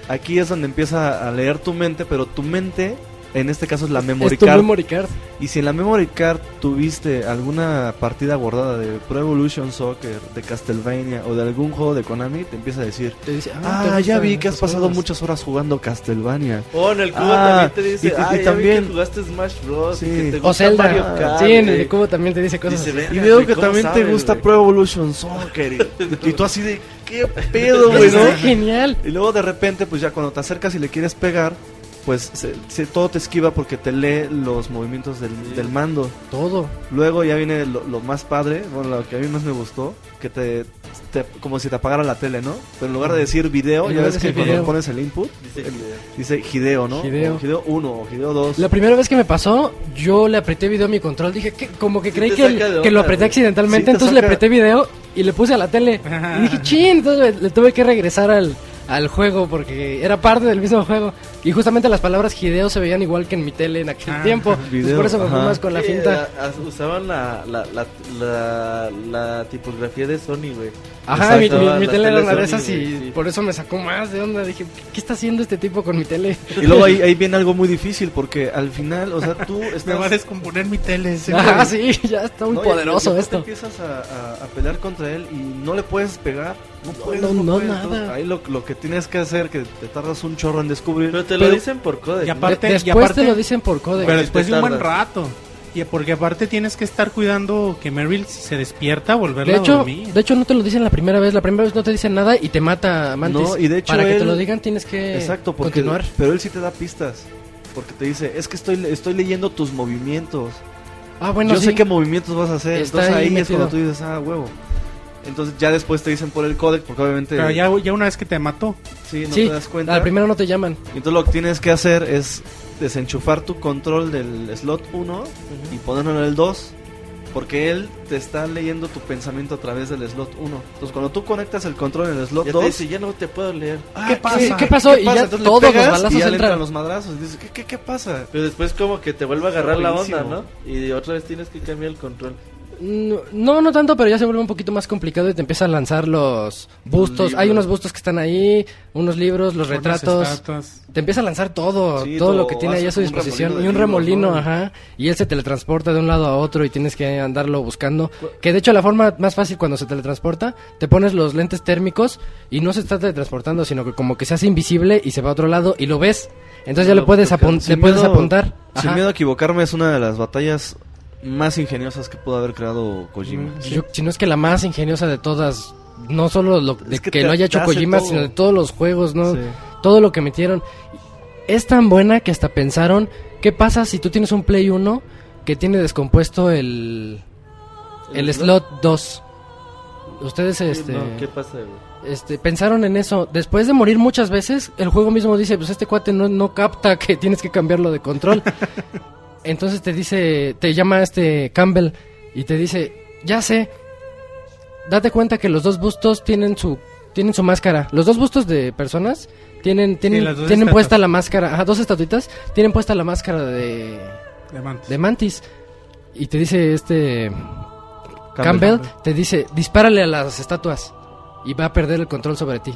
aquí es donde empieza a leer tu mente, pero tu mente, en este caso es la memory Es tu card. memory card. Y si en la memory card tuviste alguna partida guardada de Pro Evolution Soccer, de Castlevania o de algún juego de Konami, te empieza a decir, Te dice, ah, ¿te ya vi que has pasado juegos?" muchas horas jugando Castlevania. Oh, en el cubo Ah, también te dice, y- y ah, ya también- vi que jugaste Smash Bros. Sí. y que te O gusta Zelda. Mario Kart. sí, en el cubo también te dice cosas Dice, así. "Verga, Y veo que ¿cómo también te sabes, gusta güey?" Pro Evolution Soccer. Y, y tú así de, ¿qué pedo, güey? ¿no? genial. Y luego de repente, pues ya cuando te acercas y le quieres pegar, pues se- se- todo te esquiva porque te lee los movimientos del, del mando. Todo. Luego ya viene lo, lo más padre, bueno, lo que a mí más me gustó, que te, te- como si te apagara la tele, ¿no? Pero en lugar de decir video, ya ves que decir cuando video. pones el input, Dice el- dice Hideo, ¿no? Hideo. O Hideo 1 o Hideo 2. La primera vez que me pasó, yo le apreté video a mi control. Dije, que como que Sí creí que, el- de que lo onda, apreté güey. accidentalmente. Sí entonces le saca- apreté video y le puse a la tele. y dije, chin. Entonces le, le tuve que regresar al, al juego porque era parte del mismo juego. Y justamente las palabras Hideo se veían igual que en mi tele en aquel Ah, tiempo. Video, por eso me fui más con la finta. a- usaban la, la, la, la, la tipografía de Sony, güey. Ajá, mi, mi- mi tele era una de esas y sí. por eso me sacó más de onda. Dije, ¿qué, está haciendo este tipo con mi tele? Y luego ahí, ahí viene algo muy difícil porque al final, o sea, tú estás... Me va a descomponer mi tele. Ah, sí, ya está muy No, y- poderoso y después esto. Te empiezas a, a- a pelear contra él y no le puedes pegar. No puedes, no, no, no, puedes. nada. Entonces, ahí lo, lo que tienes que hacer, que te tardas un chorro en descubrir. Pero te Pero- lo dicen por código. Y aparte- De- y después aparte- te lo dicen por código. Pero Sí, después de un buen rato. Y porque aparte tienes que estar cuidando que Meryl si se despierta, volverla De a hecho, dormir. de hecho no te lo dicen la primera vez, la primera vez no te dicen nada y te mata Mantis. No, y de hecho Para que te él- lo digan tienes que Exacto, porque, continuar. pero él sí te da pistas. Porque te dice, es que estoy, estoy leyendo tus movimientos. Ah, bueno, Yo sí. sé qué movimientos vas a hacer. Está Entonces ahí ahí, es cuando tú dices, ah, huevo. Entonces ya después te dicen por el códec, porque obviamente Pero ya, ya una vez que te mató. sí, no sí, te das cuenta. al primero no te llaman. Y Entonces lo que tienes que hacer es desenchufar tu control del slot 1 y ponerlo en el 2 Porque él te está leyendo tu pensamiento a través del slot 1. Entonces, cuando tú conectas el control en el slot Ya 2, te dice, ya no te puedo leer. ah, ¿Qué pasa? ¿Qué pasó? Y ya Entonces le todos los pegas balazos y ya le entran. entran los madrazos. Y dices, ¿qué, qué, qué pasa? Pero después como que te vuelve a agarrar la onda. ¿no? Y otra vez tienes que cambiar el control. No, no, tanto, pero ya se vuelve un poquito más complicado y te empieza a lanzar los bustos. Hay unos bustos que están ahí, unos libros, los retratos. Te empieza a lanzar todo, Sí, todo todo. lo que tiene ahí a su disposición. remolino Y un de libros, remolino, ¿no? ajá. Y él se teletransporta de un lado a otro y tienes que andarlo buscando. Que de hecho la forma más fácil cuando se teletransporta, te pones los lentes térmicos y no se está teletransportando, sino que como que se hace invisible y se va a otro lado y lo ves. Entonces ya Lo le puedes, apun- le Sin puedes miedo- apuntar. Sin Ajá. miedo a equivocarme, es una de las batallas más ingeniosas que pudo haber creado Kojima. Mm, Yo- si no es que la más ingeniosa de todas, no solo lo, de Es que, que te- lo haya hecho Kojima, todo. sino de todos los juegos, ¿no? Sí. Todo lo que metieron. Es tan buena que hasta pensaron, ¿qué pasa si tú tienes un Play 1 que tiene descompuesto el, el, ¿El slot 2? Ustedes este, No, ¿Qué pasa, este, pensaron en eso. Después de morir muchas veces, el juego mismo dice, pues este cuate no, no capta que tienes que cambiarlo de control. Entonces te dice, te llama este Campbell y te dice, ya sé, date cuenta que los dos bustos tienen su, tienen su máscara. Los dos bustos de personas tienen, tienen, dos tienen estatuas. puesta la máscara, ajá, dos estatuitas, tienen puesta la máscara de, De mantis. de Mantis. Y te dice este Campbell, te dice, dispárale a las estatuas y va a perder el control sobre ti.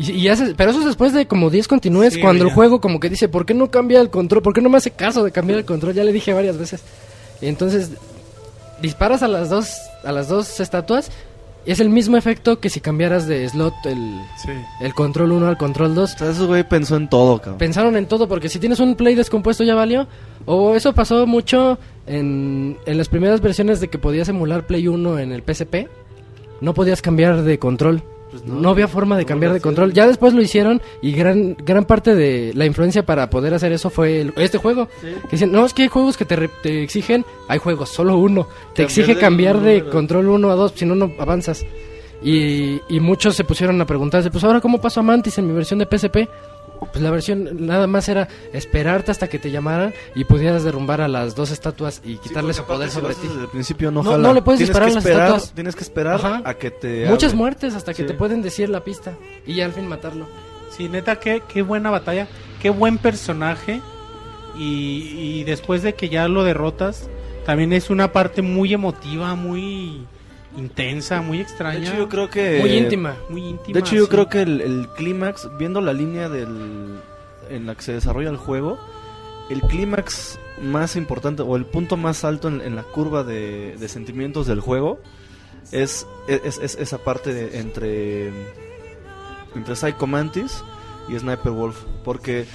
Y, y haces- pero eso es después de como 10 continúes, Sí, cuando el juego como que dice, ¿por qué no cambia el control? ¿Por qué no me hace caso de cambiar el control? Ya le dije varias veces. Y entonces disparas a las dos a las dos estatuas y es el mismo efecto que si cambiaras de slot el, Sí. el control 1 al control 2. O sea, ese güey pensó en todo, cabrón. Pensaron en todo, porque si tienes un play descompuesto ya valió. O eso pasó mucho en, en las primeras versiones de que podías emular Play 1 en el PSP. No podías cambiar de control. Pues no, no, había forma de cambiar de control. Ya después lo hicieron y gran gran parte de la influencia para poder hacer eso fue el- este juego. Sí. Que dicen, no, es que hay juegos que te, re- te exigen, hay juegos, solo uno. Te Cambiar exige de cambiar de control 1 a 2, si no, no avanzas. Y, y muchos se pusieron a preguntarse, pues ahora cómo pasó a Mantis en mi versión de PSP. Pues la versión nada más era esperarte hasta que te llamaran y pudieras derrumbar a las dos estatuas y quitarles su poder sobre ti. Desde el principio no, No, jala. no le puedes tienes disparar a las esperar, estatuas. Tienes que esperar Ajá. a que te Muchas muertes hasta que Sí. te pueden decir la pista y ya al fin matarlo. Sí, neta, qué, qué buena batalla, qué buen personaje. Y, y después de que ya lo derrotas, también es una parte muy emotiva, muy intensa, muy De extraña. hecho, yo creo que... Muy íntima. Muy íntima. De hecho, yo sí. creo que el, el clímax, viendo la línea del, en la que se desarrolla el juego, el clímax más importante o el punto más alto en, en la curva de, de sentimientos del juego es, es, es esa parte de- entre, entre Psycho Mantis y Sniper Wolf. Porque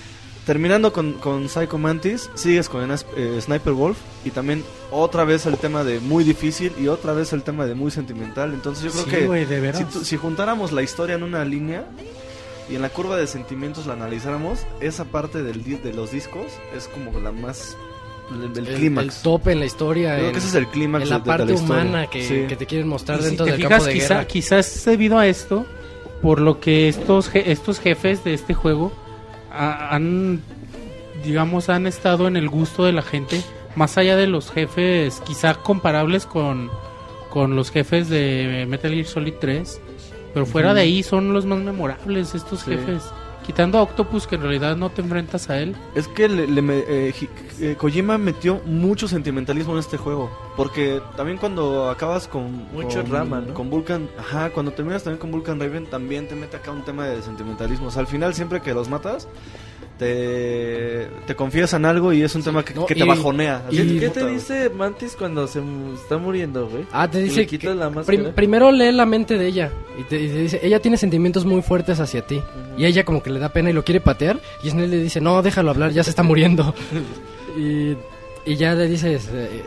terminando con, con Psycho Mantis, sigues con eh, Sniper Wolf y también otra vez el tema de muy difícil y otra vez el tema de muy sentimental. Entonces yo creo Sí, que güey, de si, si juntáramos la historia en una línea y en la curva de sentimientos la analizáramos, esa parte del di- de los discos es como la más. el, del El, el clímax. tope en la historia, creo en, que ese es el clímax en la de- de la parte humana que, Sí. que te quieren mostrar si dentro te del fijas, campo de quizá- guerra. quizás debido a esto, por lo que estos, je- estos jefes de este juego ha- han, digamos, han estado en el gusto de la gente, más allá de los jefes quizá comparables con, con los jefes de Metal Gear Solid 3, pero fuera de ahí son los más memorables estos Sí. jefes. Quitando a Octopus, que en realidad no te enfrentas a él. Es que le- le me- eh, eh, Kojima metió mucho sentimentalismo en este juego. Porque también cuando acabas con. Mucho con, drama, ¿no? Con Vulcan. Ajá, cuando terminas también con Vulcan Raven, también te mete acá un tema de sentimentalismo. O sea, al final, siempre que los matas, te, te confiesan algo y es un tema que, No, que te y- bajonea. y- Así, ¿Qué puta, te dice Mantis cuando se está muriendo, güey? Ah, te dice que la prim- primero lee la mente de ella y te, y te dice, ella tiene sentimientos muy fuertes hacia ti. Y ella como que le da pena y lo quiere patear y Snell le dice, no, déjalo hablar, ya se está muriendo. y, y ya le dices, eh,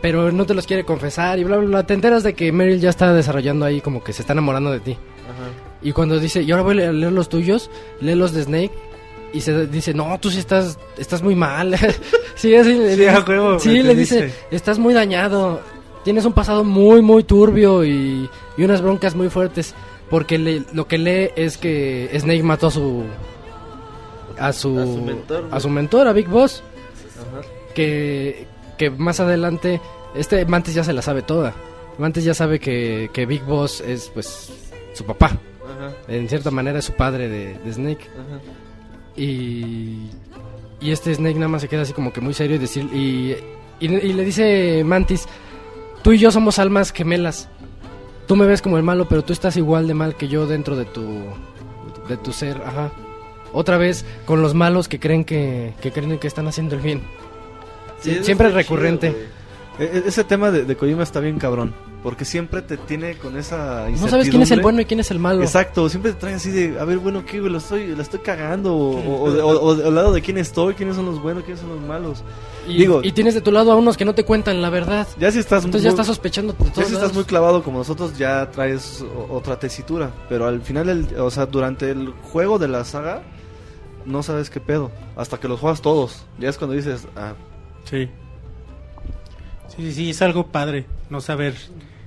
pero no te los quiere confesar y bla, bla, bla. Te enteras de que Meryl ya está desarrollando ahí como que se está enamorando de ti. Ajá. Y cuando dice, y ahora voy a leer los tuyos, lee los de Snake. Y se dice, no, tú sí estás, estás muy mal. sí, así Sí, dice- a huevo, sí, le dice, estás muy dañado. Tienes un pasado muy, muy turbio y, y unas broncas muy fuertes. Porque le- lo que lee es que Snake mató a su... A su, A su mentor, a su mentor, a Big Boss. Ajá. Que, que más adelante Este Mantis ya se la sabe toda. Mantis ya sabe que, que Big Boss es pues su papá. Ajá, En cierta manera es su padre de, de Snake. ajá. Y, y este Snake nada más se queda así como que muy serio y, decir, y, y, y le dice Mantis, tú y yo somos almas gemelas. Tú me ves como el malo, pero tú estás igual de mal que yo dentro de tu, de tu ser. Ajá. Otra vez con los malos que creen que, que creen que están haciendo el bien. Sí, Siempre es recurrente. chido. E- e- ese tema de, de Kojima está bien cabrón. Porque siempre te tiene con esa No sabes quién es el incertidumbre. bueno y quién es el malo. Exacto, siempre te trae así de, a ver, bueno, ¿qué, güey? ¿Lo estoy, ¿La estoy cagando? O, o, o- o- al lado de quién estoy, quiénes son los buenos, quiénes son los malos. Y, Digo- y tienes de tu lado a unos que no te cuentan la verdad. Ya si estás Entonces muy, ya estás sospechando de ya todos si estás lados. muy clavado como nosotros, ya traes otra tesitura. Pero al final, del- o sea, durante el juego de la saga, no sabes qué pedo. Hasta que los juegas todos. Ya es cuando dices, ah, Sí. Sí, sí, sí, es algo padre no saber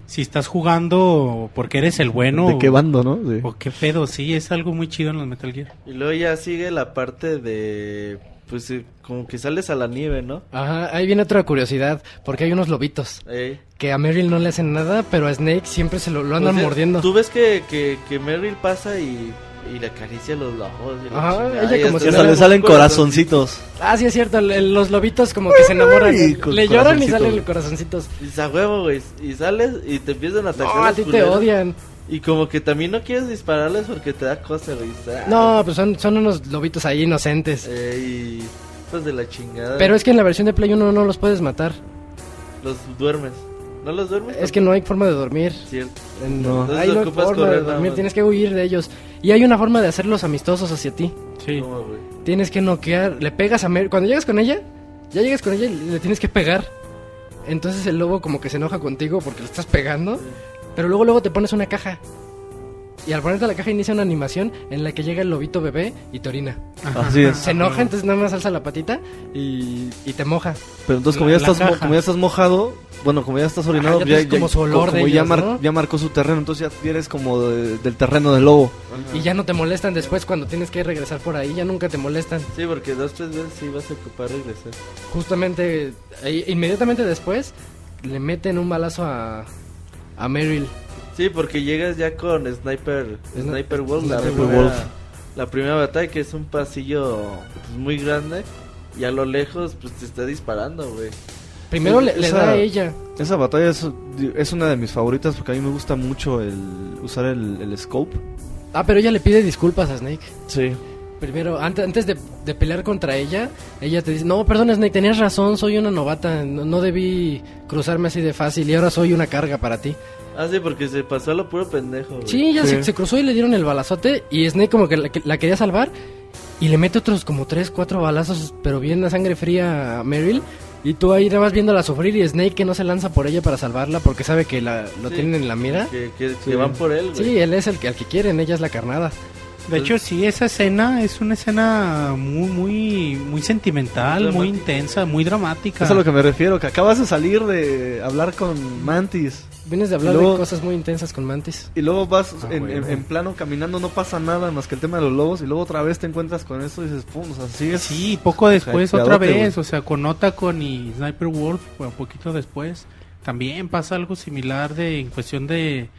si estás jugando porque eres el bueno ¿de qué bando, no? De- o qué pedo. Sí, es algo muy chido en los Metal Gear. Y luego ya sigue la parte de. Pues eh, como que sales a la nieve, ¿no? Ajá, ahí viene otra curiosidad, porque hay unos lobitos Ey. que a Meryl no le hacen nada, pero a Snake siempre se lo, lo andan Pues, eh, mordiendo. Tú ves que, que, que Meryl pasa y, y le acaricia los ojos. Y Ajá, ella como si le le- salen corazoncitos. Ah, sí es cierto, el- el- los lobitos como que se enamoran, Ay, con le lloran y salen corazoncitos. Y "A huevo, güey. Y sales y te empiezan a atacar. No, a ti te odian. Y como que también no quieres dispararles porque te da cosa, güey. Dices, "Ah, No, pues son, son unos lobitos ahí inocentes. eh, y pues de la chingada. Pero es que en la versión de Play 1 no los puedes matar. Los duermes. ¿No los duermes? Es que no hay forma de dormir. Cierto. No. Entonces ahí no hay ocupas forma correr de dormir, tienes que huir de ellos. Y hay una forma de hacerlos amistosos hacia ti. Sí. ¿Cómo, güey? Tienes que noquear, le pegas a Meryl. Cuando llegas con ella, ya llegas con ella y le tienes que pegar. Entonces el lobo como que se enoja contigo porque le estás pegando. Pero luego luego te pones una caja. Y al ponerte la caja inicia una animación en la que llega el lobito bebé y te orina. Así es. Se enoja, entonces nada más alza la patita y, y te moja. Pero entonces como La- ya la estás como ya estás mojado, bueno, como ya estás orinado, ya ya, como su olor de como ya, ellos, mar- ¿no? ya marcó su terreno, entonces ya eres como de- del terreno del lobo. Y ya no te molestan después cuando tienes que regresar por ahí, ya nunca te molestan. Sí, porque dos, tres veces sí vas a ocupar regresar. Justamente, inmediatamente después, le meten un balazo a, a Meryl. Sí, porque llegas ya con Sniper, Sni- Sniper Wolf, la, Sniper primera, Wolf. la primera batalla que es un pasillo pues, muy grande y a lo lejos pues te está disparando, güey. Primero Sí, le, le esa- da a ella. Esa batalla es, es una de mis favoritas porque a mí me gusta mucho el usar el, el scope. Ah, pero ella le pide disculpas a Snake. Sí. Primero, antes, antes de, de pelear contra ella, ella te dice, no, perdón Snake, tenías razón, soy una novata, no, no debí cruzarme así de fácil y ahora soy una carga para ti. Ah, sí, porque se pasó a lo puro pendejo, güey. Sí, ella Sí. Se, se cruzó y le dieron el balazote y Snake como que la, que la quería salvar y le mete otros como tres, cuatro balazos, pero bien a sangre fría a Meryl. Y tú ahí nada más viéndola sufrir y Snake que no se lanza por ella para salvarla porque sabe que la, lo Sí, tienen en la mira. Que, que, que Sí. van por él, güey. Sí, él es el que, al que quieren, ella es la carnada. De hecho, sí, esa escena es una escena muy, muy, muy sentimental, Muy muy, intensa, muy dramática. Es a lo que me refiero, que acabas de salir de hablar con Mantis Vienes de hablar luego- de cosas muy intensas con Mantis. y luego vas Ah, en, en- en plano caminando, no pasa nada más que el tema de los lobos y luego otra vez te encuentras con eso y dices, pum, o sea, sigues. Sí, poco después, otra Hypeadote, vez, güey. o sea, con Otacon y Sniper Wolf, un poquito después, también pasa algo similar de en cuestión de,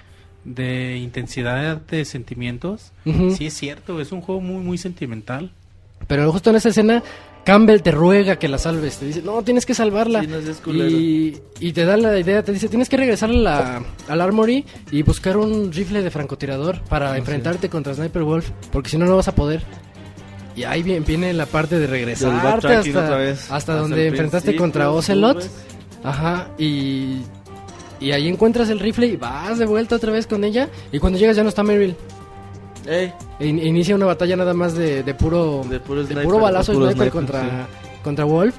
de intensidad de sentimientos. Ujú. Sí, es cierto, es un juego muy, muy sentimental. Pero justo en esa escena, Campbell te ruega que la salves. Te dice, no, tienes que salvarla. Sí, no seas y, y te da la idea, te dice, tienes que regresar a la, al Armory y buscar un rifle de francotirador para enfrentarte contra Sniper Wolf, porque si no, no vas a poder. Y ahí viene la parte de regresarte hasta, otra vez. hasta Hasta donde enfrentaste contra Ocelot. Ajá, y, y ahí encuentras el rifle y vas de vuelta otra vez con ella. Y cuando llegas ya no está Meryl. Ey, in- inicia una batalla nada más de, de puro de puro de sniper. puro balazo puro sniper, sniper, contra, contra Wolf.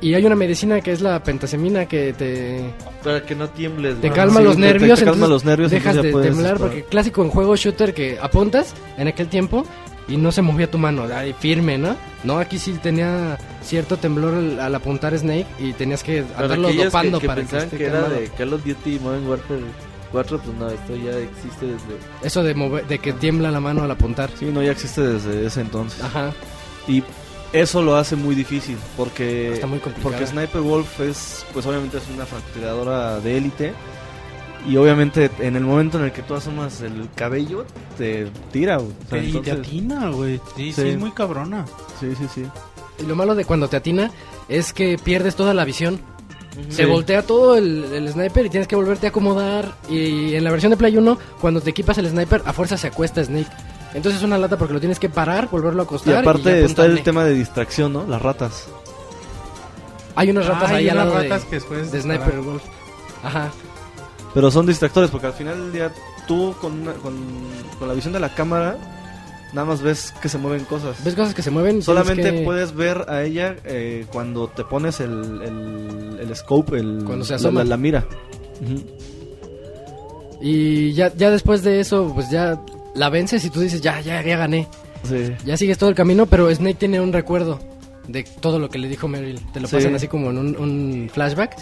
Y hay una medicina que es la pentasemina que te, Para que no tiembles, te calma sí, los te- te nervios. calma los nervios, Dejas de temblar disparar. porque clásico en juego shooter que apuntas en aquel tiempo y no se movía tu mano, ahí firme, ¿no? No, aquí sí tenía cierto temblor al, al apuntar Snake y tenías que andarlo dopando que, que para que que era de Call of Duty Modern Warfare 4, pues no, esto ya existe desde... Eso de mover, de que tiembla la mano al apuntar. Sí, no, ya existe desde ese entonces. Ajá. Y Eso lo hace muy difícil porque Está muy complicado. porque Sniper Wolf es pues obviamente es una francotiradora de élite y obviamente en el momento en el que tú asomas el cabello te tira. güey. O sea, y te entonces- atina, güey. Sí, sí, Sí. es muy cabrona. Sí, sí, sí. Y lo malo de cuando te atina es que pierdes toda la visión. Se Sí. voltea todo el, el sniper y tienes que volverte a acomodar. Y en la versión de Play 1, cuando te equipas el sniper, a fuerza se acuesta Snake. Entonces es una lata porque lo tienes que parar, volverlo a Y acostar. aparte ya está el tema de distracción, ¿no? Las ratas. Hay unas ratas Ah, ahí al lado ratas de, que después de. Sniper Wolf. Ajá. Pero son distractores porque al final del día tú con, una- con, con la visión de la cámara nada más ves que se mueven cosas. ¿Ves cosas que se mueven? Solamente que- puedes ver a ella eh, cuando te pones el, el, el scope, el, Cuando se la- asoma. la, la mira. Ujú. Y ya, ya después de eso, pues ya la vences y tú dices, ya, ya, ya gané. Sí. Ya sigues todo el camino, pero Snake tiene un recuerdo de todo lo que le dijo Meryl. Te lo Sí. pasan así como en un, un flashback.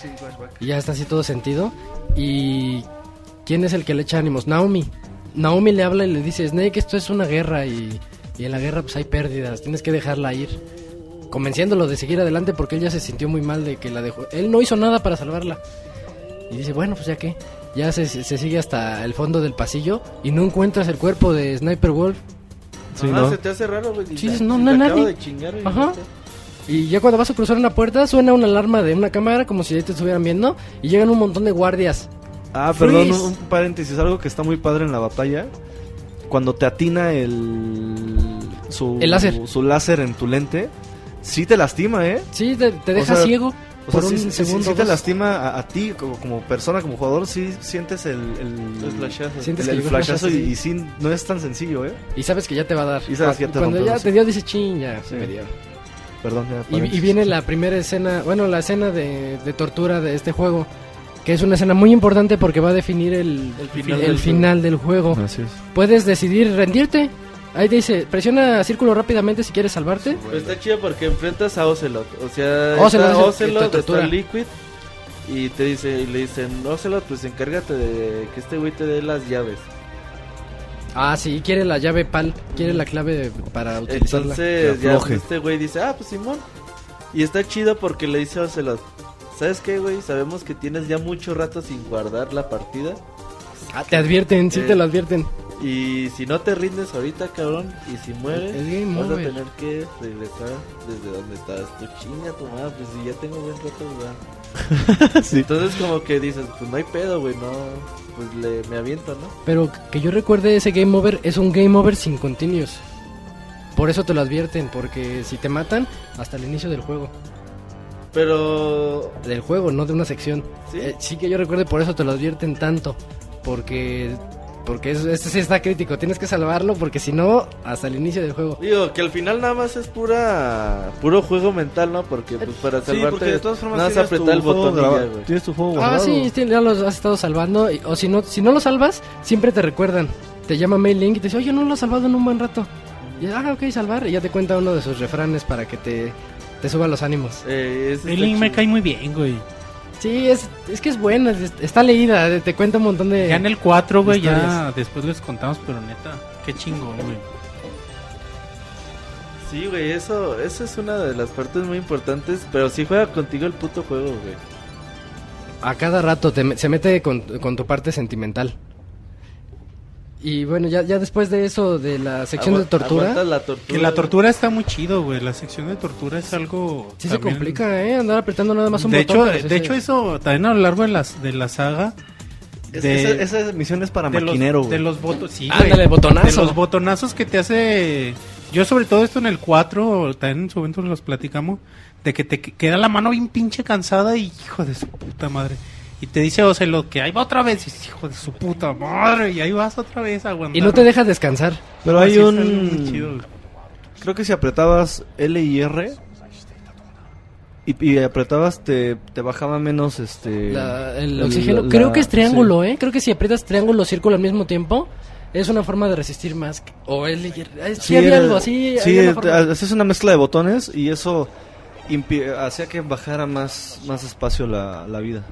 Y ya está así todo sentido. Y ¿quién es el que le echa ánimos? Naomi. Naomi le habla y le dice, Snake, esto es una guerra y, y en la guerra pues hay pérdidas, tienes que dejarla ir. Convenciéndolo de seguir adelante porque él ya se sintió muy mal de que la dejó. Él no hizo nada para salvarla. Y dice, bueno, pues ya que. Ya se, se sigue hasta el fondo del pasillo y no encuentras el cuerpo de Sniper Wolf. Sí, Ajá, ¿no? se te hace raro, güey. Sí, no, no nadie. de chingar, güey, Ajá. Y ya cuando vas a cruzar una puerta suena una alarma de una cámara como si ahí te estuvieran viendo y llegan un montón de guardias. Ah, perdón, un, un paréntesis, algo que está muy padre en la batalla. Cuando te atina el su, El láser. su láser en tu lente, sí te lastima, ¿eh? Sí, te, te O deja sea, ciego O sea, por sí, un sí- sí- segundo. sí te lastima a, a ti como, como persona, como jugador, sí sientes el, el, El flashazo. Sientes el- el flashazo flashazo, y, sí. y sí, no es tan sencillo, ¿eh? Y sabes que ya te va a dar. Y sabes que ya te Cuando ya te dio, dice ching, ya Sí. me dio. Perdón, ya, Y, y viene la primera escena, bueno, la escena de, de tortura de este juego, que es una escena muy importante porque va a definir el, El final el del final del juego. Así es. Puedes decidir rendirte. Ahí dice, presiona círculo rápidamente si quieres salvarte. Está chido porque enfrentas a Ocelot. O sea, Ocelot está te Ocelot, está. Liquid. Y te dice, y le dicen, Ocelot, pues encárgate de que este güey te dé las llaves. Ah, sí, quiere la llave PAL, quiere la clave para utilizarla. Entonces, ya este güey dice, ah, pues Simón. Y está chido porque le dice a Ocelot, ¿sabes qué, güey? Sabemos que tienes ya mucho rato sin guardar la partida. Ah, te advierten, sí Eh, te lo advierten. Y si no te rindes ahorita, cabrón, y si mueres, Es game vas a tener que regresar desde donde estabas. Tu chinga, tu madre, pues si ya tengo buen rato jugando. Sí. Entonces como que dices, pues no hay pedo, güey, no, pues le, me aviento, ¿no? Pero que yo recuerde ese game over es un game over sin continuos. Por eso te lo advierten, porque si te matan, hasta el inicio del juego. Pero Del juego, no de una sección. ¿Sí? Eh, sí que yo recuerde, por eso te lo advierten tanto. Porque porque eso, este sí está crítico. Tienes que salvarlo, porque si no, hasta el inicio del juego. digo que al final nada más es pura puro juego mental, ¿no? Porque pues para Sí, salvarte porque de todas formas nada más tienes tu apretar el juego botón ya, grabado- güey. Tienes tu juego Ah, guardado. sí, sí, ya los has estado salvando. y- o si no, si no lo salvas, siempre te recuerdan. Te llama Mail Link y te dice, oye, no lo has salvado en un buen rato. Y ah, ok, salvar. Y ya te cuenta uno de sus refranes para que te, te suba los ánimos. Eh, El está link me cae muy bien, güey. Sí, es, es que es buena, es- está leída, te cuenta un montón de... Ya en el 4, güey, ya después les contamos, pero neta, qué chingón, güey. Sí, güey, eso, eso es una de las partes muy importantes, pero sí juega contigo el puto juego, güey. A cada rato te se mete con, con tu parte sentimental. Y bueno, ya, ya después de eso, de la sección de tortura, la tortura. Que la tortura está muy chido, güey. La sección de tortura es algo. sí se también- complica, ¿eh? Andar apretando nada más un De botón. hecho, de hecho, eso también a lo largo de, las, de la saga. Es- de- esa, esa misión es para de los, maquinero, de güey. los botones. Sí, Ándale, güey. el botonazo. De los botonazos que te hace. Yo, sobre todo, esto en el 4, también en su momento los platicamos. De que te que- queda la mano bien pinche cansada y hijo de su puta madre. Y te dice Ocelo que ahí va otra vez. Y dices, hijo de su puta madre. Y ahí vas otra vez a aguantar. Y no te dejas descansar. Pero No, hay un... chido. Creo que si apretabas L y R y, y apretabas te, te bajaba menos este La- el la- oxígeno. la- Creo que es triángulo, sí. ¿eh? Creo que si aprietas triángulo o círculo al mismo tiempo, es una forma de resistir más. O el. eh, Sí, Sí, había algo así. Sí, haces una mezcla de botones y eso hacía que bajara más, más espacio la, la vida.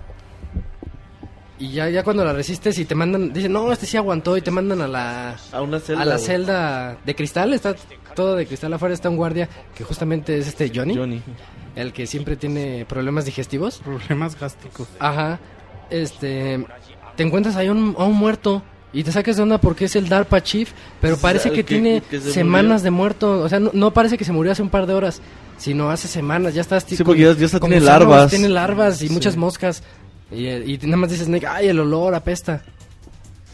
Y ya, ya cuando la resistes y te mandan, dicen, no, este sí aguantó y te mandan a la, A una celda. a la güey. celda de cristal, está todo de cristal afuera, está un guardia que justamente es este Johnny, Johnny. el que siempre tiene problemas digestivos. Problemas gástricos. Ajá, este, te encuentras ahí a un, a un muerto y te sacas de onda porque es el DARPA Chief, pero parece que, que- tiene que se semanas murió. de muerto, o sea, no, no parece que se murió hace un par de horas, sino hace semanas, ya estás Sí, porque ya- ya con tiene larvas. tiene larvas y Sí. muchas moscas y, y nada más dices, Snake, ay, el olor apesta.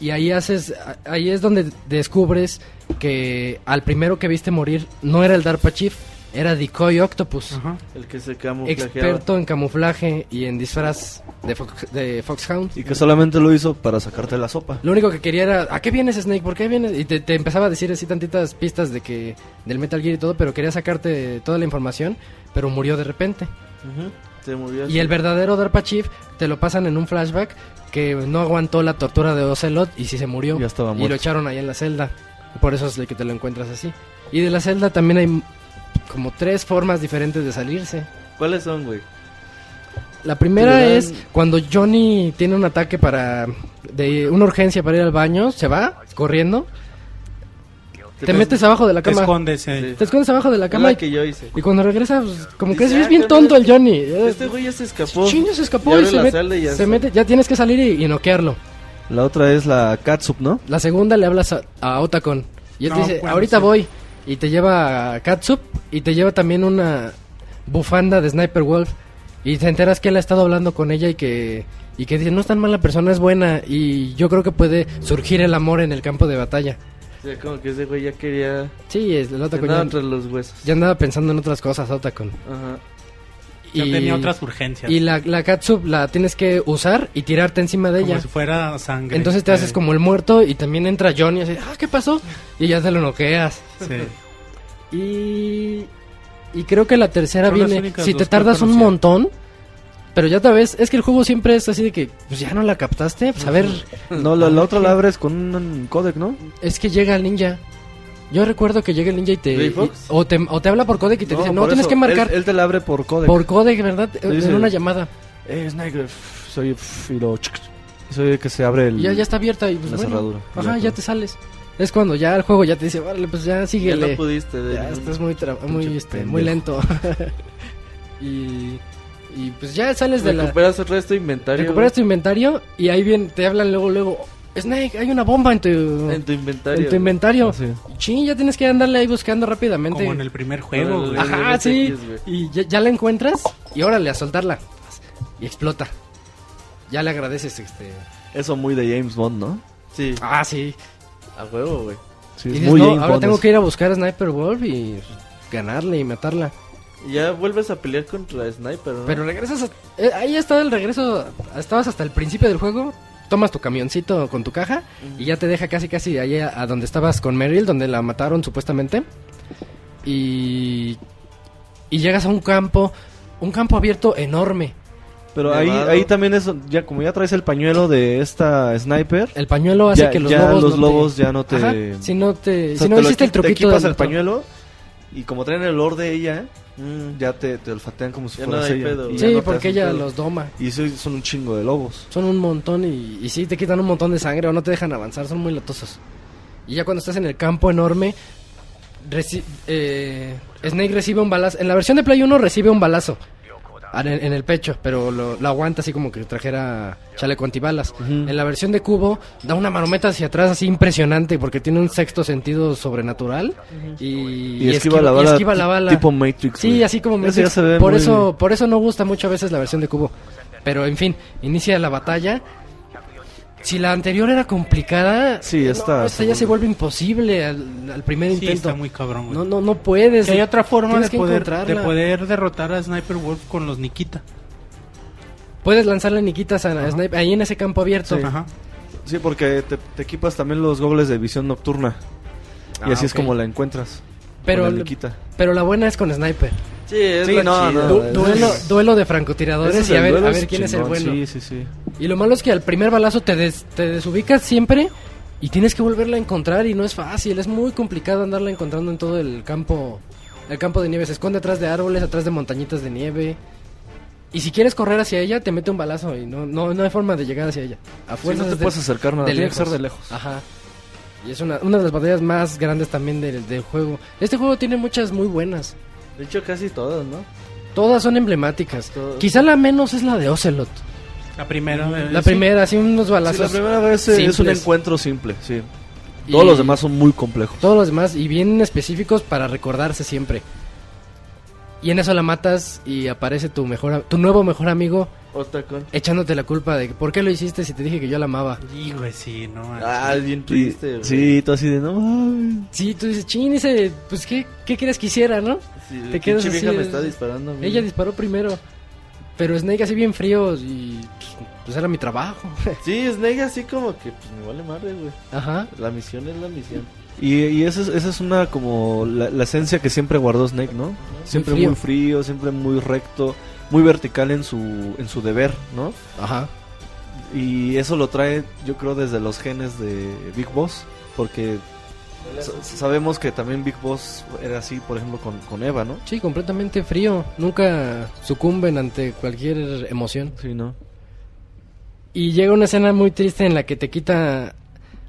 Y ahí haces, ahí es donde descubres que al primero que viste morir no era el DARPA Chief, era Decoy Octopus, Ajá. El que se camuflajeaba. experto en camuflaje y en disfraz de, Fox- de Foxhound. Y que solamente lo hizo para sacarte la sopa. Lo único que quería era, ¿a qué vienes Snake? ¿Por qué vienes? Y te, te empezaba a decir así tantitas pistas de que del Metal Gear y todo, pero quería sacarte toda la información, pero murió de repente. Ujú, Murió Y el verdadero DARPA Chief te lo pasan en un flashback que no aguantó la tortura de Ocelot y sí se murió. Ya estaba y muerto. lo echaron ahí en la celda. Por eso es de que te lo encuentras así. Y de la celda también hay como tres formas diferentes de salirse. ¿Cuáles son, güey? La primera Te dan- es cuando Johnny tiene un ataque para de una urgencia para ir al baño, se va corriendo, te, metes abajo de la Te cama, escondes. eh. Sí. te escondes abajo de la cama la y, que yo hice. y cuando regresa pues, como que es, Dice, es "Ah, bien tonto el pedo". Johnny. Este güey ya se escapó. Chingo se escapó Y se, met- y ya se mete, ya tienes que salir y, y noquearlo. La otra es la Catsup, ¿no? La segunda le hablas a, a Otacon y él No, te dice, bueno, ahorita sí. voy y te lleva a Katsup y te lleva también una bufanda de Sniper Wolf y te enteras que él ha estado hablando con ella y que y que dice, no es tan mala persona, es buena y yo creo que puede surgir el amor en el campo de batalla. Sea, como que ese güey ya quería... Sí, es, el Otacon ya, entre los huesos. ya andaba pensando en otras cosas, Otacon. Ajá. Ya y, tenía otras urgencias. y la, la Katsup la tienes que usar y tirarte encima de como ella. si fuera sangre. Entonces te haces Eh, como el muerto y también entra Johnny y así, ah, ¿qué pasó? Y ya te lo noqueas. Sí. Y, y creo que la tercera Son viene, si te tardas un montón, pero ya te ves, es que el juego siempre es así de que, pues ya no la captaste, pues a ver, No, la, la otra la abres con un codec, ¿no? es que llega el ninja. Yo recuerdo que llega el ninja y te... ¿Ray y- o, te o te habla por codec y te dice, no, tienes eso, que marcar Él, él te la abre por codec. por codec, ¿verdad? dice- en una llamada. Eh, Sniper, soy... y lo... soy que se abre el... Y ya, ya está abierta y pues la bueno, cerradura. Ajá, Ya, ya te sales. Es cuando ya el juego ya te dice, vale, pues ya Ya síguele. no pudiste. De Ya estás muy, tra- muy, este, muy lento. y, y pues ya sales de la... Recuperas el resto de inventario. Recuperas tu inventario y ahí bien te hablan luego, luego, Snake, hay una bomba en tu, En tu inventario. en tu inventario. Ah, sí. Chin, ya tienes que andarle ahí buscando rápidamente. Como en el primer juego, güey. Ajá, sí. Y ya, ya la encuentras y órale, a soltarla. Y explota. Ya le agradeces, este... Eso muy de James Bond, ¿no? Sí, Ah, sí. a huevo, güey. Sí, Y es dices, muy no, James ahora Bond. tengo eso. que ir a buscar a Sniper Wolf y ganarle y matarla. Ya vuelves a pelear contra Sniper, ¿no? Pero regresas a- eh, ahí está el regreso, estabas hasta el principio del juego, tomas tu camioncito con tu caja y ya te deja casi casi ahí a, a donde estabas con Meryl, donde la mataron supuestamente. Y y llegas a un campo, un campo abierto enorme. Pero ahí, ahí también es... Ya, como ya traes el pañuelo de esta Sniper... El pañuelo hace ya, que los ya lobos los no te- lobos ya no te... Ajá, si no te O sea, si no te lo hiciste el equi- te truquito equipas del el pañuelo y como traen el olor de ella, Mm, ya te, te olfatean como si Ya fueras no ella. pedo. Sí, no porque ella pedo. los doma. Y sí, son un chingo de lobos. Son un montón y, y sí te quitan un montón de sangre o no te dejan avanzar, son muy latosos. Y ya cuando estás en el campo enorme, reci- eh, Snake recibe un balazo. En la versión de Play 1 recibe un balazo en, en el pecho, pero lo, lo aguanta así como que trajera chaleco antibalas. En la versión de Cubo da una marometa hacia atrás así impresionante porque tiene un sexto sentido sobrenatural y, Y, esquiva, la y bala, esquiva la bala. tipo Matrix. Sí, así como Matrix. por muy- eso, por eso no gusta mucho a veces la versión de cubo. Pero en fin, inicia la batalla. Si la anterior era complicada, Sí, no, esta esta se ya se vuelve- imposible al, al primer Sí, intento. está muy cabrón, güey. no, no, no puedes. Que hay otra forma de poder, de poder derrotar a Sniper Wolf con los Nikita. Puedes lanzarle niquitas a a Snipe ahí en ese campo abierto. Ajá. Sí, porque te, te equipas también los gobles de visión nocturna. y Ah, así es ok. como la encuentras. Pero, con la Nikita. pero la buena es con Sniper. Sí, es Sí, no, no, Du- duelo, duelo de francotiradores es y a ver, a ver quién es el chingón, bueno. Sí, sí, sí. Y lo malo es que al primer balazo te, des- te desubicas siempre y tienes que volverla a encontrar y no es fácil, es muy complicado andarla encontrando en todo el campo, el campo de nieve. Se esconde atrás de árboles, atrás de montañitas de nieve Y si quieres correr hacia ella, te mete un balazo y no, no, no hay forma de llegar hacia ella. A Sí, no te es de- puedes acercar nada, de lejos. ser de lejos. Ajá. Y es una, una de las batallas más grandes también del, del juego. Este juego tiene muchas muy buenas. De hecho, casi todas, ¿no? Todas son emblemáticas. Todas. Quizá la menos es la de Ocelot. La primera. eh, La sí. primera, así unos Sí, balazos. la primera vez eh, es un encuentro simple, sí. Y Todos los demás son muy complejos. Todos los demás, y bien específicos para recordarse siempre. Y en eso la matas y aparece tu mejor, tu nuevo mejor amigo Otacon. echándote la culpa de que, por qué lo hiciste si te dije que yo la amaba. Sí, güey, sí, no. Ah, es bien triste, güey. sí, tú así de no mames. Sí, tú dices, chin, ese, pues qué, qué quieres que hiciera, ¿no? Sí, Te quedas así vieja me está disparando. Ella disparó primero. Pero Snake así bien frío y pues, pues era mi trabajo. Sí, Snake así como que pues me vale madre, güey. Ajá. La misión es la misión. Y, y esa, es, esa es una como la, la esencia que siempre guardó Snake, ¿no? Siempre frío. muy frío, siempre muy recto, muy vertical en su, en su deber, ¿no? Ajá. Y eso lo trae, yo creo, desde los genes de Big Boss, porque sa- sabemos que también Big Boss era así, por ejemplo, con, con Eva, ¿no? Sí, completamente frío. Nunca sucumben ante cualquier emoción. Sí, ¿no? Y llega una escena muy triste en la que te quita...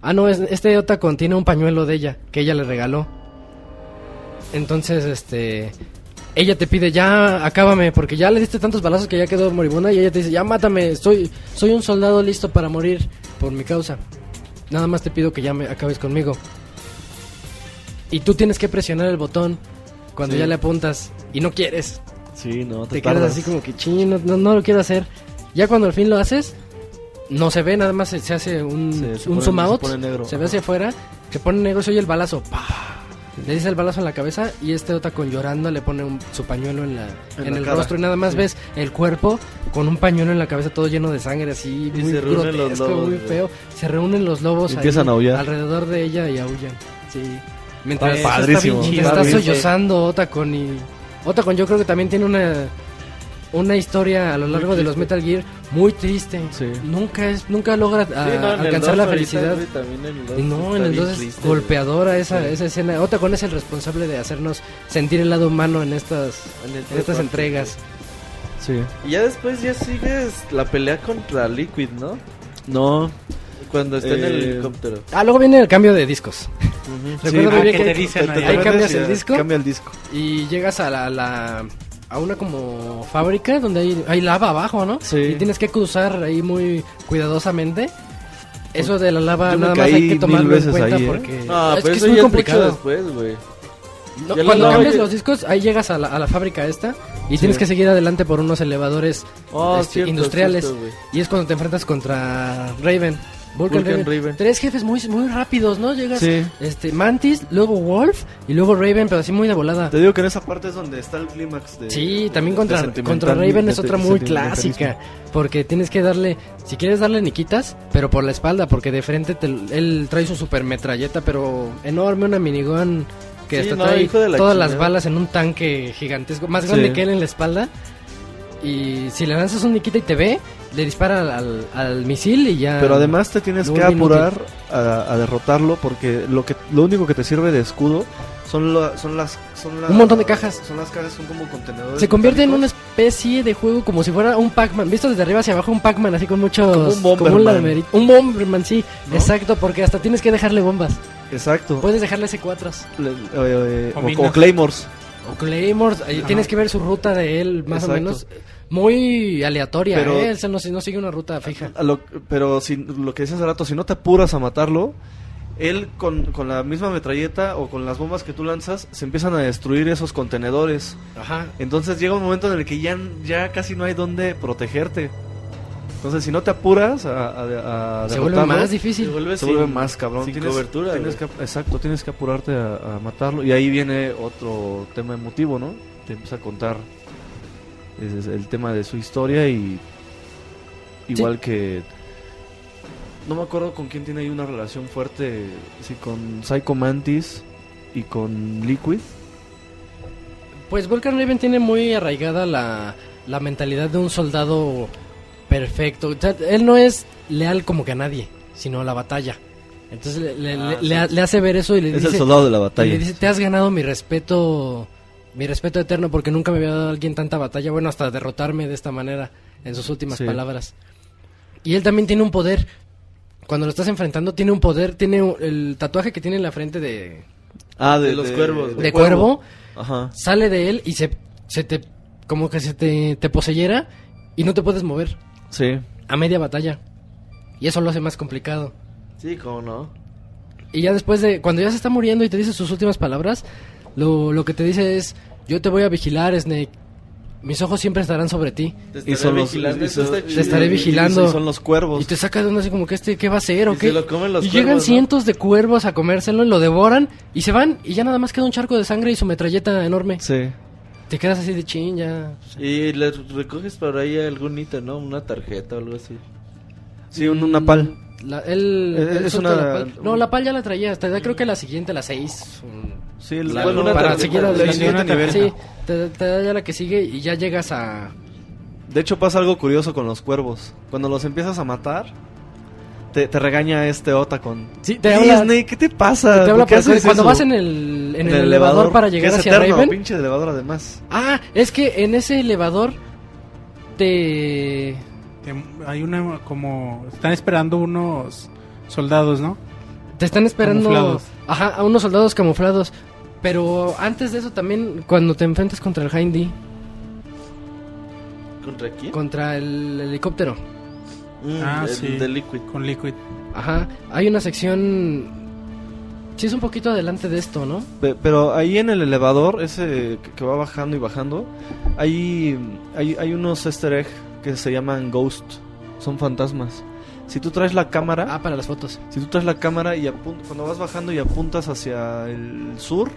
Ah, no, es- este Ota contiene un pañuelo de ella, que ella le regaló. Entonces, este... Ella te pide, ya, acábame, porque ya le diste tantos balazos que ya quedó moribunda. Y ella te dice, ya, mátame, soy, soy un soldado listo para morir por mi causa. Nada más te pido que ya me acabes conmigo. Y tú tienes que presionar el botón cuando Sí. ya le apuntas y no quieres Sí, no, te, te quedas así como que ching, no, no, no lo quiero hacer. Ya cuando al fin lo haces, no se ve, nada más se, se hace un, Se- se un pone- zoom se out, pone negro, se ve hacia afuera, se pone negro, se oye el balazo, ¡pah! Le dice el balazo en la cabeza y este Ota con llorando le pone un- su pañuelo en, la, en, En la el cara, rostro y nada más sí. ves el cuerpo con un pañuelo en la cabeza todo lleno de sangre así, Y muy se reúnen los grotesco, lobos, muy feo. Se reúnen los lobos ahí Empiezan a aullar. alrededor de ella y aullan. Sí. Mientras Ah, padrísimo. Está está sollozando Otacon y Otacon yo creo que también tiene una una historia a lo largo de los Metal Gear muy triste. Sí. Nunca es nunca logra ah, Sí, no, alcanzar 2 la felicidad. güey, también en el 2 Y no, en el bien 2 es triste, golpeadora esa, Sí. esa escena. Otacon es el responsable de hacernos sentir el lado humano en estas. En en estas entregas. Sí. Y ya después ya sigues la pelea contra Liquid, ¿no? No, Cuando está en el Eh, helicóptero. Ah, luego viene el cambio de discos. Recuerdo ah, muy bien que que te dicen ahí. ahí cambias el disco. Cambia el disco. Y llegas a la, la- a una como fábrica donde hay, hay lava abajo, ¿no? Sí. Y tienes que cruzar ahí muy cuidadosamente. Eso de la lava Yo nada más hay que tomarlo en cuenta ahí, ¿eh? porque No, es pero que es eso muy ya complicado. es después, güey. No, cuando cambias oye- los discos, ahí llegas a la, a la fábrica esta y tienes que seguir adelante por unos elevadores Oh, este, cierto, industriales. cierto, y es cuando te enfrentas contra Raven. Vulcan, Vulcan Raven. Raven. Tres jefes muy, muy rápidos, ¿no? Llegas Sí. este Mantis, luego Wolf y luego Raven, pero así muy de volada. Te digo que en esa parte es donde está el clímax de Sí, también de contra, sentimental- contra Raven es otra muy clásica. Porque tienes que darle, si quieres darle ni quitas, pero por la espalda, porque de frente te- él trae su super metralleta, pero enorme, una minigun que Sí, hasta no, trae la todas las chingada. balas en un tanque gigantesco, más grande Sí. que él en la espalda. Y si le lanzas un niquita y te ve, le dispara al, al- misil y ya. Pero además te tienes que apurar a, a derrotarlo porque lo que lo único que te sirve de escudo son, la- son las son las- Un montón de cajas. Son las cajas, son como contenedores. Se convierte en una metálicos. especie de juego como si fuera un Pac-Man. Visto desde arriba hacia abajo, un Pac-Man así con muchos. Como un Bomberman. lamerito. Un Bomberman, sí. ¿No? Exacto, porque hasta tienes que dejarle bombas. Exacto. Puedes dejarle C4s. Le- eh, eh, O o, o Claymores. O Claymores. Ajá. Tienes que ver su ruta de él, más o Exacto. menos. Muy aleatoria, Pero- ¿eh? Él se no, no sigue una ruta fija. A lo- pero si, lo que decías hace rato, si no te apuras a matarlo, él con, con la misma metralleta o con las bombas que tú lanzas, se empiezan a destruir esos contenedores. Ajá. Entonces llega un momento en el que ya, ya casi no hay donde protegerte. Entonces si no te apuras a, a, a Se vuelve más Se difícil. vuelve, se sin- vuelve más cabrón. Sin Tienes- cobertura, tienes que, exacto, tienes que apurarte a, a matarlo. Y ahí viene otro tema emotivo, ¿no? Te empieza a contar ese es el tema de su historia y igual que no me acuerdo con quién tiene ahí una relación fuerte, sí, con Psycho Mantis y con Liquid. Pues Volcan Raven tiene muy arraigada la, la mentalidad de un soldado perfecto. O sea, él no es leal como que a nadie, sino a la batalla. Entonces le, Ah, le- sí. le- le hace ver eso y le Es dice... el soldado de la y batalla. le dice, te has ganado mi respeto mi respeto eterno porque nunca me había dado alguien tanta batalla, bueno, hasta derrotarme de esta manera, en sus últimas Sí. palabras. Y él también tiene un poder. Cuando lo estás enfrentando, tiene un poder, tiene un- el tatuaje que tiene en la frente de, Ah, De los cuervos, de cuervo, Ajá. sale de él y se, se te, como que se te, te poseyera y no te puedes mover Sí. a media batalla. Y eso lo hace más complicado. Sí, cómo no. Y ya después de, cuando ya se está muriendo y te dice sus últimas palabras, lo, lo que te dice es, yo te voy a vigilar, Snake. Mis ojos siempre estarán sobre ti. Te Y estaré son los, vigilando, y eso son- está y- Te estaré y- y- vigilando. y son los cuervos. Y te saca de onda así como que este, ¿qué va a hacer o Y qué? se lo comen los y llegan cuervos, ¿no? cientos de cuervos a comérselo y lo devoran y se van y ya nada más queda un charco de sangre y su metralleta enorme. Sí. Te quedas así de chin ya. Y le recoges por ahí algún ítem, ¿no? Una tarjeta o algo así. Sí, un, una pal. La, él, Eh, él es suelta una- la pal. No, la pal ya la traía. Hasta creo que la siguiente, la 6. Sí, el- La- bueno, para tarjeta, seguir la adelante. siguiente nivel. Sí, te, te da ya la que sigue y ya llegas a. De hecho pasa algo curioso con los cuervos. Cuando los empiezas a matar, te, te regaña este Otacon. Sí, te habla- Disney, ¿qué te pasa? Te habla ¿Por qué para- haces cuando eso? vas en el, en el elevador, para llegar que es hacia eterno, Raven. pinche elevador además. Ah, es que en ese elevador te. Te- hay una como... Están esperando unos soldados, ¿no? Te están esperando. Camuflados. Ajá, a unos soldados camuflados. Pero antes de eso también, cuando te enfrentas contra el Hindy, ¿Contra quién? contra el helicóptero. Mm, Ah, el sí. de Liquid. Con Liquid. Ajá, hay una sección. Sí, es un poquito adelante de esto, ¿no? Pe- Pero ahí en el elevador, ese que- va bajando y bajando, hay, hay, hay unos easter egg que se llaman ghost. Son fantasmas. Si tú traes la cámara, Ah, para las fotos. si tú traes la cámara y cuando vas bajando y apuntas hacia el sur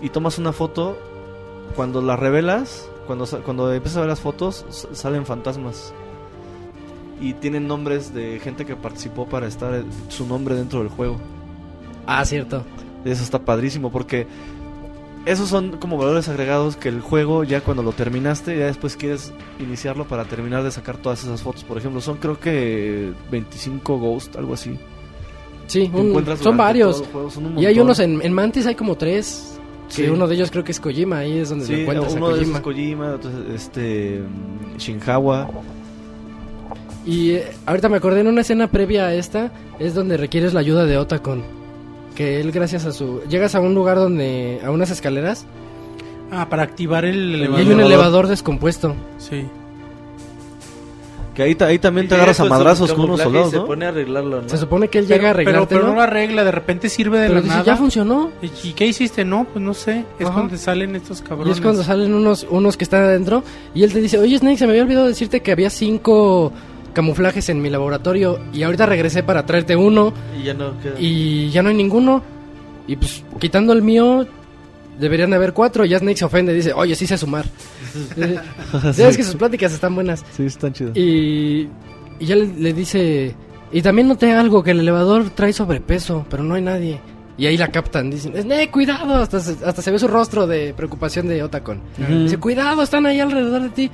y tomas una foto, cuando la revelas, cuando, cuando empiezas a ver las fotos, salen fantasmas. Y tienen nombres de gente que participó para estar el- su nombre dentro del juego. Ah, cierto. Eso está padrísimo porque esos son como valores agregados que el juego ya cuando lo terminaste, ya después quieres iniciarlo para terminar de sacar todas esas fotos. Por ejemplo, son creo que 25 Ghost, algo así. Sí, un- son varios. juego, son Y hay unos en, en Mantis, hay como tres. Sí. Que uno de ellos creo que es Kojima, ahí es donde Sí, lo encuentras a uno de Kojima. es Kojima, otro es este Shinjawa. Y eh, ahorita me acordé en una escena previa a esta, es donde requieres la ayuda de Otacon. Que él gracias a su... Llegas a un lugar donde... a unas escaleras Ah, para activar el y elevador. hay un elevador descompuesto. Sí. Que ahí, ahí también Y te agarras a madrazos con unos y soldados, se ¿no? pone a arreglarlo, ¿no? Se supone que él Pero, llega a pero, arreglártelo. pero no lo arregla, de repente sirve de pero la dice, nada. ya funcionó. ¿Y y qué hiciste? No, pues no sé. Es Ajá. cuando salen estos Y cabrones. es cuando salen unos, unos que están adentro y él te dice, oye Snake, se me había olvidado decirte que había cinco camuflajes en mi laboratorio y ahorita regresé para traerte uno Y ya no queda. y ya no hay ninguno. Y pues quitando el mío, deberían de haber cuatro. Y ya Snake se ofende, dice, oye, sí sé sumar. Eh, Sabes que sus pláticas están buenas. Sí, están chidos. Y, y ya le, le dice, y también noté algo, que el elevador trae sobrepeso, pero no hay nadie. Y ahí la captan, dicen, Snake, cuidado, hasta hasta se ve su rostro de preocupación de Otacon. Dice, cuidado, están ahí alrededor de ti.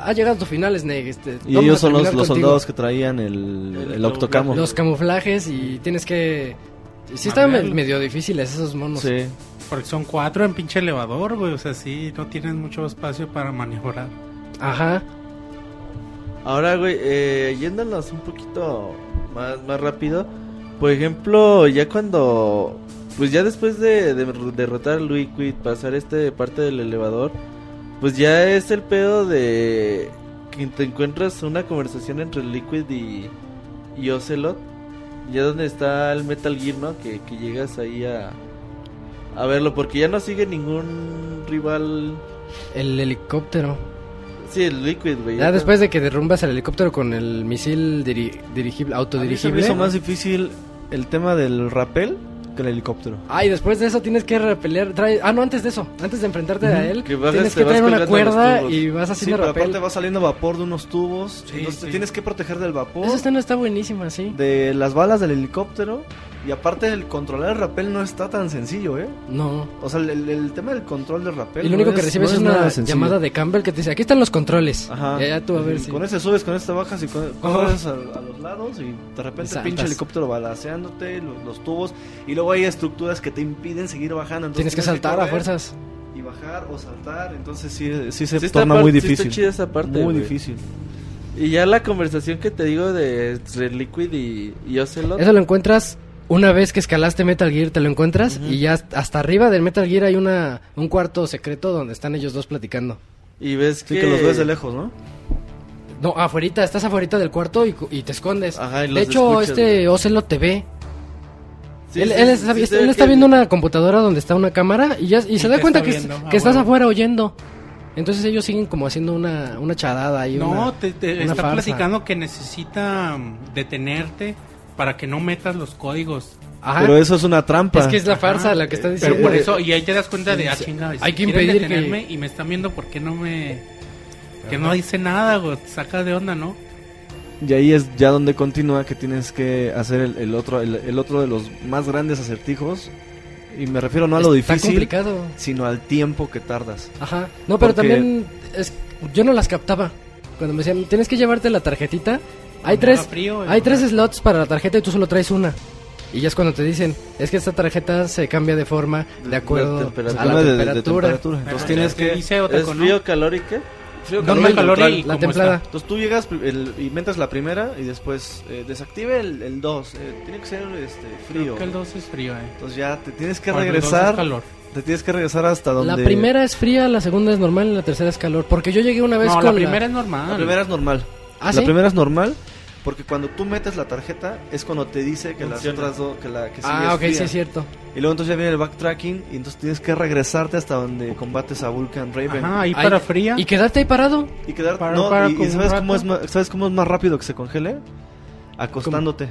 Ha llegado tu final, Snake. Este, Y ellos a son los, los contigo". soldados que traían el, El el octocamo. Los camuflajes y tienes que... Sí están medio difíciles esos monos. Sí. Porque son cuatro en pinche elevador, güey. O sea, sí, no tienen mucho espacio para maniobrar. Ajá. Ahora, güey, eh, yéndonos un poquito más, más rápido. Por ejemplo, ya cuando. Pues ya después de, de derrotar a Liquid, pasar este parte del elevador. Pues ya es el pedo de. Que te encuentras una conversación entre Liquid y. Y Ocelot. Ya donde está el Metal Gear, ¿no? Que, que llegas ahí a. A verlo, porque ya no sigue ningún rival. El helicóptero. Sí, el Liquid, güey. Ya después de que derrumbas el helicóptero con el misil diri- dirigible, A mí se me autodirigible. hizo más difícil el tema del rappel que el helicóptero. Ah, y después de eso tienes que repeler. trae- Ah, no, antes de eso. Antes de enfrentarte a él, Que bajas, tienes que traer una cuerda y vas Sí, haciendo pero rappel. aparte va saliendo vapor de unos tubos. Sí, entonces sí. tienes que proteger del vapor, Esa escena está buenísima, sí. de las balas del helicóptero. Y aparte el controlar el rappel no está tan sencillo, ¿eh? No. O sea, el, el- tema del control del rappel. Y lo no único es- que recibes no es una sencillo. llamada de Campbell que te dice: aquí están los controles. Ajá. Ya, ya tú a ver si. Con ese subes, con este bajas y con, Ajá. corres a, a los lados y de repente pinche helicóptero balaceándote, los, los tubos. Y luego hay estructuras que te impiden seguir bajando. entonces Tienes que saltar a correr. fuerzas. bajar o saltar, entonces sí, sí se Sí torna muy sí está difícil. chida esa parte, muy güey. difícil. Y ya la conversación que te digo de entre Liquid y, y Ocelot. Eso lo encuentras una vez que escalaste Metal Gear, te lo encuentras Ujú. y ya hasta- arriba del Metal Gear hay una un cuarto secreto donde están ellos dos platicando. Y ves Sí, que los ves de lejos, ¿no? No, afuerita, estás afuera del cuarto y, cu- y te escondes. Ajá, y los de hecho, escuchas, este güey. Ocelot te ve. Sí, él sí, él sí, está, él ve está que- viendo una computadora donde está una cámara y, ya, y se da cuenta está que, viendo, que ah, estás huevo. afuera oyendo. Entonces ellos siguen como haciendo una, una charada y No, una, te, te una está farsa. platicando que necesita mm, detenerte para que no metas los códigos. Ajá. Pero eso es una trampa. Es que es la farsa Ajá. la que está Pero diciendo. por eso, y ahí te das cuenta de, ah, Sí, chinga, hay que impedir que- y me están viendo porque no me... Que no dice nada, güey, te saca de onda, ¿no? Y ahí es ya donde continúa que tienes que hacer el, el otro el, el otro de los más grandes acertijos. Y me refiero no a lo Está difícil, complicado. sino al tiempo que tardas. Ajá. No, pero Porque- también es, yo no las captaba. Cuando me decían, tienes que llevarte la tarjetita. Hay tres, frío, hay tres slots para la tarjeta y tú solo traes una. Y ya es cuando te dicen, es que esta tarjeta se cambia de forma de acuerdo temperatura. a la de- de temperatura. temperatura. Entonces tienes que dice ¿Es frío, calor y qué? frío, No, calor y calor y La templada. está. Entonces tú llegas el, y metes la primera y después eh, desactive el 2. tiene que ser este, frío. Creo que el 2 es frío, eh. Entonces ya te tienes que Cuando regresar. calor. Te tienes que regresar hasta donde. La primera es fría, la segunda es normal y la tercera es calor. Porque yo llegué una vez No, con la primera es normal. La primera es normal. ¿Ah, la sí? primera es normal porque cuando tú metes la tarjeta es cuando te dice que Funciona. las otras dos que la que sigue Ah, es ok, fría. sí es cierto. Y luego entonces ya viene el backtracking y entonces tienes que regresarte hasta donde combates a Vulcan Raven. Ajá, ahí Ay, para fría. ¿Y quedarte ahí parado? Y quedar Para- no, para y, y con un sabes cómo rato. es más, sabes cómo es más rápido que se congele? Acostándote.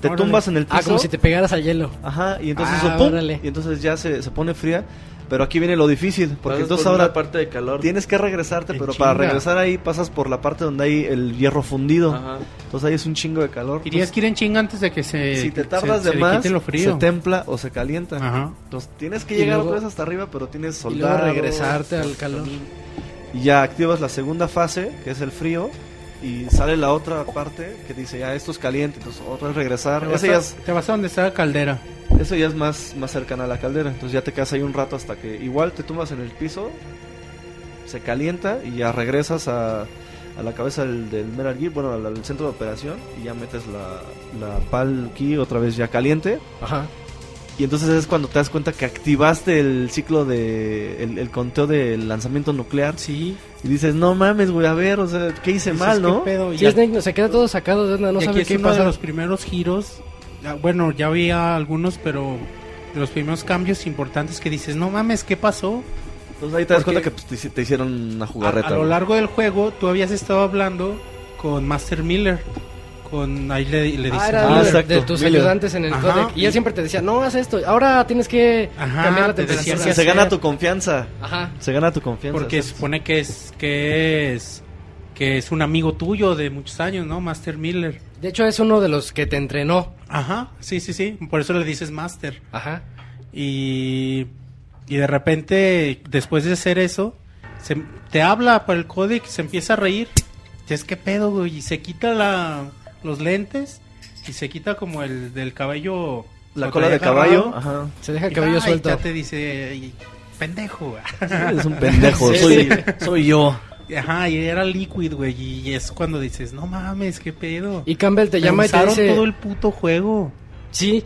Te Órale. tumbas en el piso. Ah, como si te pegaras al hielo. Ajá, y entonces Ah, eso, ¡pum! órale. y entonces ya se, se pone fría, pero aquí viene lo difícil, porque Pasas entonces por ahora una parte de calor. tienes que regresarte, En pero para chinga. regresar ahí pasas por la parte donde hay el hierro fundido. Ajá. Entonces ahí es un chingo de calor. Y tienes que ir en chinga antes de que se. si te se- tardas se de le más, quite lo frío. se templa o se calienta. Ajá. Entonces tienes que Y llegar luego- otra vez hasta arriba, pero tienes Y luego soldados. regresarte al calor. Y ya activas la segunda fase, que es el frío, y sale la otra parte que dice, ya esto es caliente, entonces otra vez regresar. Te vas, Ese ya a, es, te vas a donde está la caldera. eso ya es más, más cercana a la caldera, entonces ya te quedas ahí un rato hasta que igual te tumbas en el piso, se calienta y ya regresas a, a la cabeza del, del Metal Gear, bueno, al, al centro de operación, y ya metes la, la PAL key otra vez ya caliente. Ajá. Y entonces es cuando te das cuenta que activaste el ciclo de. el, el conteo del lanzamiento nuclear. Sí. Y dices, no mames, güey, a ver, o sea, ¿qué hice Dices, mal, ¿qué no? pedo? Y Sí, Snake se queda todo sacado de onda, no y sabe qué uno de pasa. los primeros giros. Bueno, ya había algunos, pero de los primeros cambios importantes que dices, no mames, ¿qué pasó? Entonces ahí te das Porque- cuenta que pues, te, hici- te hicieron una A, jugarreta. a lo güey. largo del juego, tú habías estado hablando con Master Miller. Con ahí le, le Ah, dice, era Ah, de- exacto, de tus Miller. ayudantes en el Ajá, codec. Y y- él siempre te decía, no, haz esto. Ahora tienes que Ajá, cambiar la te decía temperatura. que se gana tu confianza. Ajá. Se gana tu confianza. porque sea, supone que es que es que es un amigo tuyo de muchos años, ¿no? Master Miller. De hecho, es uno de los que te entrenó. Ajá, sí, sí, sí. Por eso le dices Master. Ajá. Y, y de repente, después de hacer eso, se, te habla por el códec, se empieza a reír. Es que pedo, güey. Y se quita la, los lentes y se quita como el del cabello. la cola de caballo. Ajá. Se deja el cabello suelto. Ya te dice, "Ay, pendejo. güey". Eres un pendejo. Sí, soy, sí. soy yo. Ajá, y era Liquid, güey. Y es cuando dices, no mames, qué pedo. Y Campbell te llama y te dice, todo el puto juego. sí,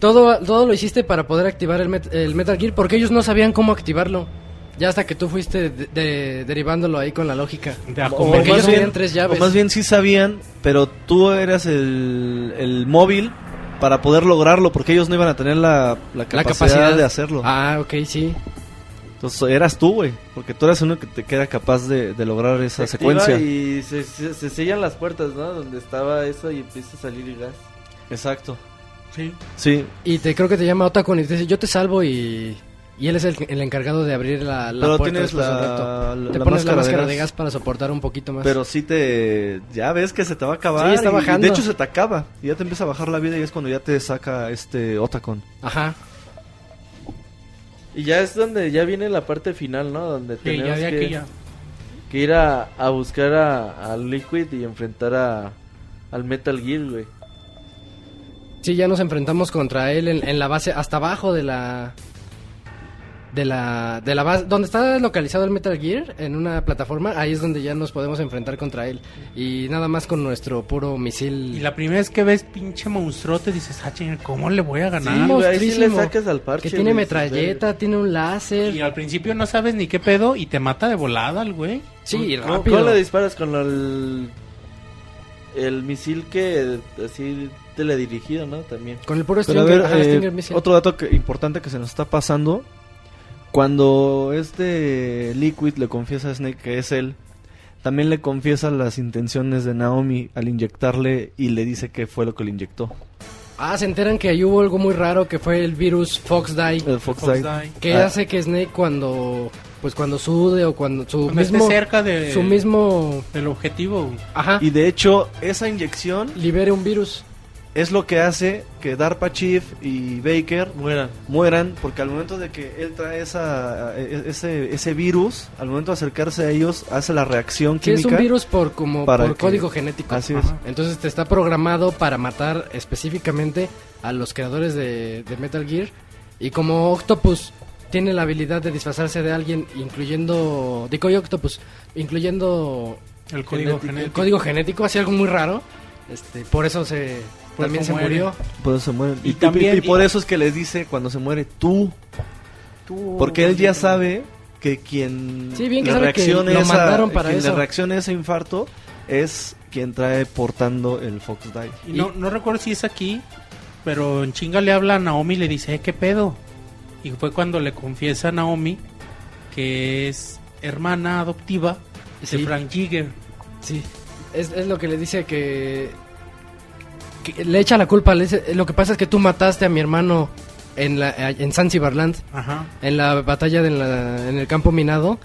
todo, todo lo hiciste para poder activar el, Met- el Metal Gear porque ellos no sabían cómo activarlo. Ya hasta que tú fuiste de- de- derivándolo ahí con la lógica. De. Porque ellos bien- tres llaves. o más bien sí sabían, pero tú eras el, el móvil para poder lograrlo, porque ellos no iban a tener la, la, capacidad, la capacidad de hacerlo. Ah, ok, sí. Entonces eras tú, güey, porque tú eras uno que te queda capaz de, de lograr esa Se secuencia. Y se, se, se sellan las puertas, ¿no? Donde estaba eso y empieza a salir el gas. Exacto. Sí. Sí, Y te creo que te llama Otacon y te dice, yo te salvo y... Y él es el, el encargado de abrir la, la pero puerta tienes la, la- Te la pones la máscara, máscara de de gas. gas para soportar un poquito más. Pero sí te... Ya ves que se te va a acabar. Sí, está y- y bajando. de hecho se te acaba. Y ya te empieza a bajar la vida y es cuando ya te saca este Otacon. Ajá. Y ya es donde ya viene la parte final, ¿no? Donde Sí, tenemos ya de que, ya. que ir a, a buscar a, a Liquid y enfrentar a, al Metal Gear, güey. Sí, ya nos enfrentamos contra él en, en la base, hasta abajo de la... de la, de la base, donde está localizado el Metal Gear, en una plataforma, ahí es donde ya nos podemos enfrentar contra él. Y nada más con nuestro puro misil. Y la primera vez que ves pinche monstruote dices, ah, ¿cómo le voy a ganar? Sí, ahí sí le sacas al parche, Que tiene metralleta, tiene un láser. Y al principio no sabes ni qué pedo y te mata de volada el güey. Sí, ¿Cómo, rápido. cómo le disparas con el, el misil que así teledirigido, no? También. Con el puro Stinger, ver, ajá, eh, Stinger otro dato que- importante que se nos está pasando. Cuando este Liquid le confiesa a Snake que es él, también le confiesa las intenciones de Naomi al inyectarle y le dice que fue lo que le inyectó. Ah, se enteran que ahí hubo algo muy raro que fue el virus Fox Die. El Fox Fox Die. Die. Que Ah. hace que Snake cuando pues cuando sude o cuando su Cuando esté mismo cerca de- su mismo del objetivo. ajá Y de hecho, esa inyección libere un virus. Es lo que hace que DARPA Chief y Baker Mueran. mueran porque al momento de que él trae esa, e- ese, ese virus, al momento de acercarse a ellos, hace la reacción Sí, es química. un virus por como para por que- código genético. Así es. Entonces te está programado para matar específicamente a los creadores de, de Metal Gear y como Octopus tiene la habilidad de disfrazarse de alguien incluyendo Decoy Octopus, incluyendo El código el genético. código genético, hacía algo muy raro. Este, por eso se Por también eso se muere. murió. Por eso se muere. Y Y, también- y por eso es que les dice cuando se muere tú. Porque él ya sabe que quien Sí, bien que le que reaccione lo esa- mandaron para quien le eso. reaccione ese infarto es quien trae portando el Fox Die. Y no, no recuerdo si es aquí, pero en chinga le habla a Naomi y le dice, "Eh, ¿qué pedo? Y fue cuando le confiesa a Naomi que es hermana adoptiva Sí. de Frank Jigger. Sí, es, es lo que le dice que, que le echa la culpa. Le dice, lo que pasa es que tú mataste a mi hermano en la en Zanzibarland, Ajá. en la batalla de la- en el campo minado.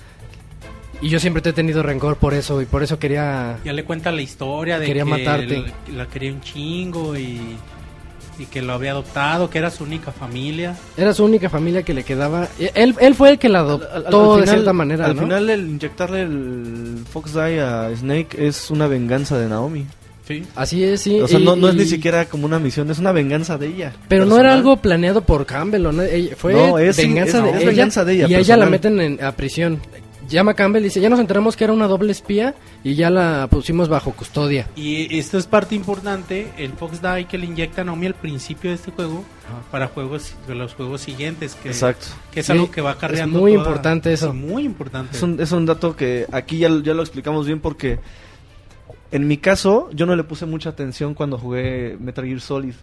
Y yo siempre te he tenido rencor por eso y por eso quería... Ya le cuenta la historia de Quería que matarte. que la quería un chingo y, y que lo había adoptado, que era su única familia. Era su única familia que le quedaba. Él, él fue el que la adoptó Al- al- al de final- cierta manera, Al ¿no? final el inyectarle el Fox Die a Snake es una venganza de Naomi. Sí. Así es, sí. O sea, y- no, no es ni y- siquiera como una misión, es una venganza de ella. Pero no era personal. algo planeado por Campbell, ¿o no? Ella- fue No, es- venganza, es- de, es ella, venganza de ella, y a ella la personal. meten en, a prisión. Llama a Campbell y dice, ya nos enteramos que era una doble espía y ya la pusimos bajo custodia. Y esto es parte importante, el Fox Die que le inyecta a Naomi al principio de este juego para juegos de los juegos siguientes que, Exacto. que es Sí, algo que va cargando es muy toda- importante eso. sí, muy importante. Es un, es un dato que aquí ya, ya lo explicamos bien porque en mi caso yo no le puse mucha atención cuando jugué Metal Gear Solid.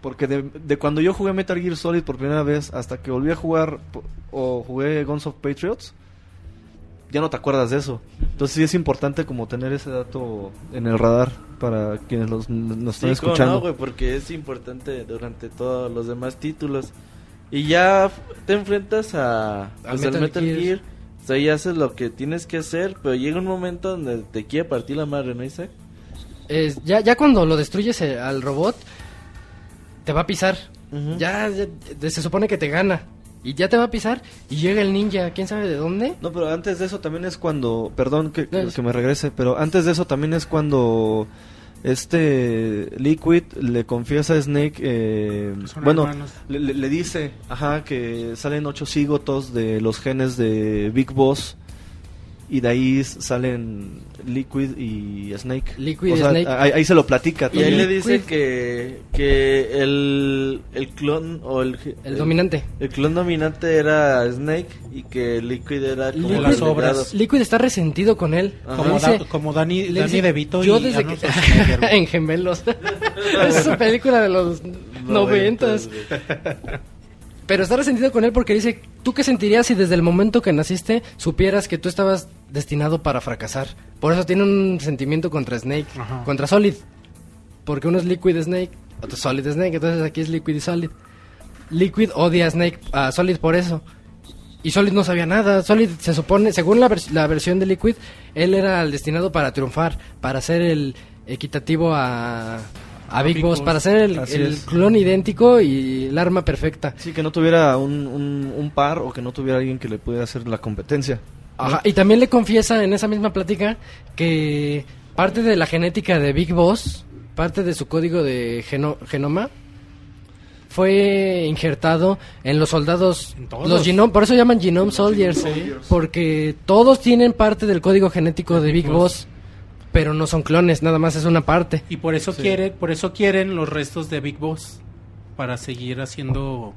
Porque de, de cuando yo jugué Metal Gear Solid por primera vez hasta que volví a jugar o jugué Guns of Patriots, ya no te acuerdas de eso. Entonces sí es importante como tener ese dato en el radar para quienes los, nos están Sí, escuchando. no, güey, porque es importante durante todos los demás títulos. Y ya te enfrentas a pues, al Metal Metal, Gear. Gear. O sea, ya haces lo que tienes que hacer, pero llega un momento donde te quiere partir la madre, ¿no, Isaac? Es- ya, ya cuando lo destruyes eh, al robot, te va a pisar. Ujú. ya, ya- se supone que te gana. Y ya te va a pisar y llega el ninja, quién sabe de dónde. No, pero antes de eso también es cuando, perdón que, No, que me regrese, pero antes de eso también es cuando este Liquid le confiesa a Snake, eh, bueno, le- le dice, ajá, que salen ocho cigotos de los genes de Big Boss y de ahí salen Liquid y Snake. Liquid O y sea, Snake. Ahí, ahí se lo platica. Y ahí también. le dice que, que el, el clon o el, El dominante. El clon dominante era Snake y que Liquid era como Liquid- el las obras. Liquid está resentido con él. Como, dice- Da- como Dani, Dani dice, DeVito yo y desde que en gemelos esa película de los noventas pero está resentido con él porque dice tú qué sentirías si desde el momento que naciste supieras que tú estabas destinado para fracasar por eso tiene un sentimiento contra Snake Ajá. contra Solid porque uno es Liquid Snake otro es Solid Snake entonces aquí es Liquid y Solid Liquid odia a Snake a Solid por eso y Solid no sabía nada. Solid se supone, según la, vers- la versión de Liquid, él era el destinado para triunfar, para ser el equitativo a, a Big, Big Boss, Boss. para ser el, el clon idéntico y el arma perfecta. Sí, que no tuviera un, un, un par o que no tuviera alguien que le pudiera hacer la competencia. Ajá, Y también le confiesa en esa misma plática que parte de la genética de Big Boss, parte de su código de geno- genoma, fue injertado en los soldados, En todos. los genome, por eso llaman Genome Soldiers, porque todos tienen parte del código genético de Big Boss, pero no son clones, nada más es una parte. Y por eso quiere, por eso quieren los restos de Big Boss para seguir haciendo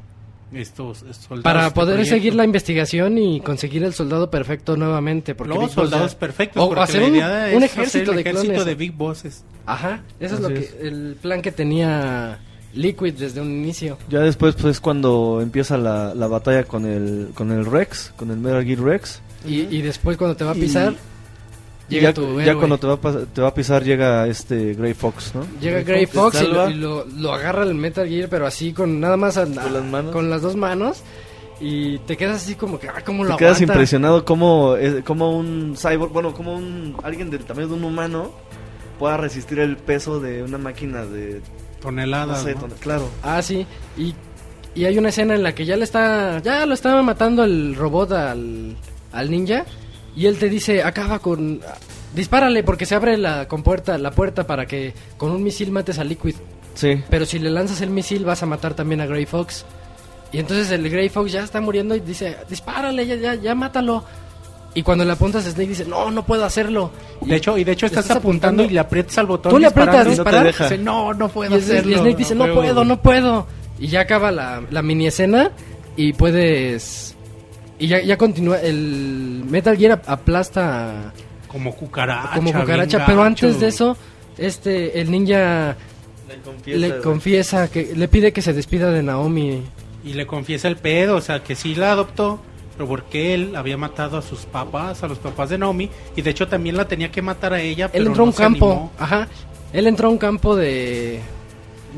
estos soldados. Para de poder proyecto. seguir la investigación y conseguir el soldado perfecto nuevamente. Porque los Big Boss soldados ya- perfectos. O porque hacer la un, idea un es hacer ejército el de ejército clones. de Big Bosses. Ajá, eso es lo que el plan que tenía Liquid desde un inicio. Ya después pues es cuando empieza la, la batalla con el con el Rex, con el Metal Gear Rex. Y, y después cuando te va a pisar, Y llega ya, tu ya cuando te va, a te va a pisar llega este Grey Fox, ¿no? Llega Grey Grey Fox Fox te y, lo, y lo- lo agarra el Metal Gear, pero así con nada más a- Con las manos. con las dos manos. Y te quedas así como que, ah, ¿cómo Te lo quedas aguanta? impresionado como, como un cyborg, bueno, como un alguien del tamaño de un humano pueda resistir el peso de una máquina de no Toneladas. sé, ¿no? ton- claro. Ah, sí. Y, y hay una escena en la que ya le está, ya lo estaba matando el robot al, al ninja. Y él te dice, acaba con... Dispárale porque se abre la compuerta, la puerta para que con un misil mates a Liquid. Sí. Pero si le lanzas el misil vas a matar también a Grey Fox. Y entonces el Grey Fox ya está muriendo y dice, dispárale, ya, ya, ya mátalo. Y cuando le apuntas a Snake dice, no, no puedo hacerlo. Y- De hecho, y de hecho estás, estás apuntando, apuntando- y le aprietas al botón. Tú le aprietas y no te disparar, deja. dice, Dice, no, no puedo y, es- y hacerlo. Snake dice, no juego". puedo, no puedo. Y ya acaba la, la mini escena y puedes... Y ya, ya continúa, el Metal Gear aplasta Como cucaracha. como cucaracha, pero gacho. antes de eso, este, el ninja Le confiesa, le confiesa que le pide que se despida de Naomi. Y le confiesa el pedo, o sea, que sí la adoptó, pero porque él había matado a sus papás, a los papás de Naomi, y de hecho también la tenía que matar a ella, pero Él entró a no un se campo, animó. ajá. Él entró a un campo de...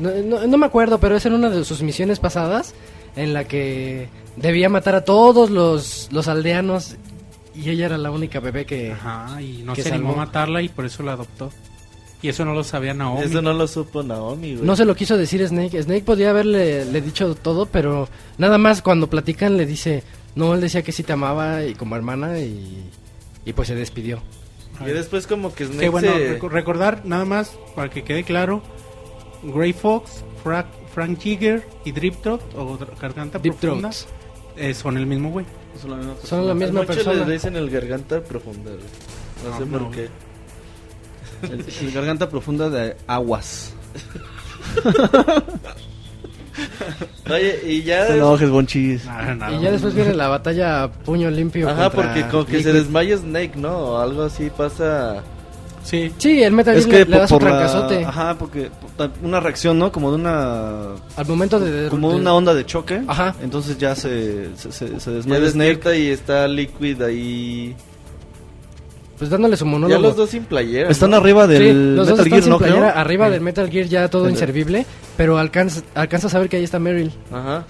No, no- no me acuerdo, pero es en una de sus misiones pasadas en la que debía matar a todos los, los aldeanos y ella era la única bebé que... Ajá, y no que se animó a salvó. matarla y por eso la adoptó. Y eso no lo sabía Naomi. Eso no lo supo Naomi, güey. No se lo quiso decir Snake. Snake podía haberle le dicho todo, pero nada más cuando platican le dice... No, él decía que sí te amaba y como hermana y, y pues se despidió. Y después como que Snake Que bueno, se... reco- recordar nada más, para que quede claro, Grey Fox, Fra- Frank Jigger y Drip o Garganta Deep Profunda, eh, son el mismo güey. Son la misma muchos persona. le dicen el garganta profunda, güey. No, No, sé no. por qué. El, el garganta profunda de aguas. Oye, y ya... No enojes, Bonchis. Y ya después viene la batalla a puño limpio. Ajá, porque como que se Liquid. desmaya Snake, ¿no? O algo así pasa... Sí, Sí, el Metal Es Gear que le, le da su por la... trancazote. Ajá, porque por- una reacción, ¿no? Como de una... Al momento de... Como de- una onda de choque. Ajaya. Entonces ya se, se, se, se Ya Snake. y está Liquid ahí... Pues dándole su monólogo. Ya los dos sin playera, Están ¿no? arriba Sí, del los dos Metal están Gear, sin ¿no? playera, Creo. arriba del Metal Gear ya todo El- inservible, pero alcanza, alcanza a saber que ahí está Meryl. Ajá.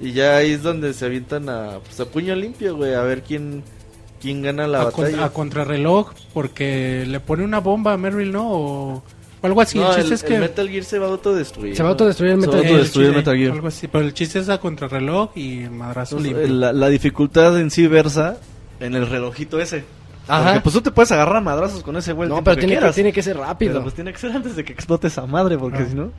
Y ya ahí es donde se avientan a, pues, a puño limpio, güey, a ver quién, quién gana la a, batalla. contra- a contrarreloj, porque le pone una bomba a Meryl, ¿no? O, o algo así. no, el el, chiste es el que... Metal Gear se va a autodestruir. Se va a autodestruir el Se Metal va a Gear. autodestruir. chile, Metal Gear. Algo así, pero el chiste es a contrarreloj y el madrazo Entonces, limpio. la, la dificultad en sí versa en el relojito ese. Ajá. Porque pues tú te puedes agarrar a madrazos con ese güey. el No, pero tiene que, tiene que ser rápido. Pero pues tiene que ser antes de que explote esa madre, porque Ah. si no...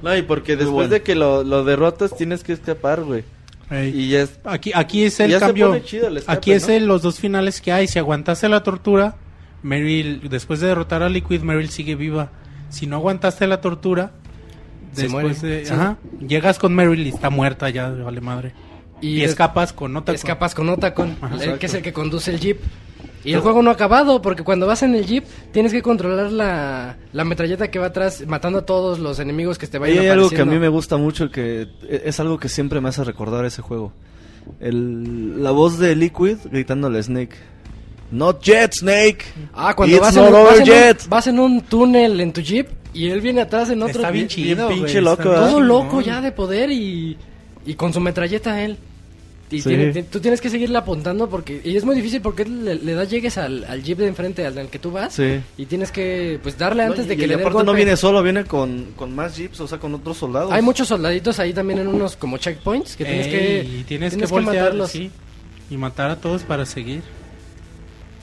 No, y porque después bueno. de que lo, lo derrotas tienes que escapar, güey. Ey. Y ya es... Aquí, aquí es el cambio. el aquí es ¿no? el- los dos finales que hay. Si aguantaste la tortura, Meryl, después de derrotar a Liquid, Meryl sigue viva. Si no aguantaste la tortura, Se después muere. de, Sí. ajá, llegas con Meryl y está muerta ya, vale madre. Y, des- escapas con otra. escapas con Otacon, Ajá, el que es el que conduce el jeep. Y el juego no ha acabado, porque cuando vas en el jeep tienes que controlar la, la metralleta que va atrás, matando a todos los enemigos que te vayan hay algo que a apareciendo. mí me gusta mucho, que e- es algo que siempre me hace recordar ese juego. El, la voz de Liquid gritándole a Snake. Not yet, Snake. Ah, cuando It's vas en, vas, en yet. un, vas en un túnel en tu jeep y él viene atrás en otro... Está bien chido, bien pinche está loco. Todo loco ya de poder y, y con su metralleta él. Y Sí. tiene- ti- tú tienes que seguirle apuntando porque... Y es muy difícil porque le, le das llegues al, al jeep de enfrente al, al que tú vas. Sí. Y tienes que pues darle antes No, de y- que y le dé el aparte no viene solo, viene con, con más jeeps, o sea, con otros soldados. Hay muchos soldaditos ahí también en unos como checkpoints que tienes Ey, que... y tienes, tienes que voltear, matarlos. sí, y matar a todos para seguir.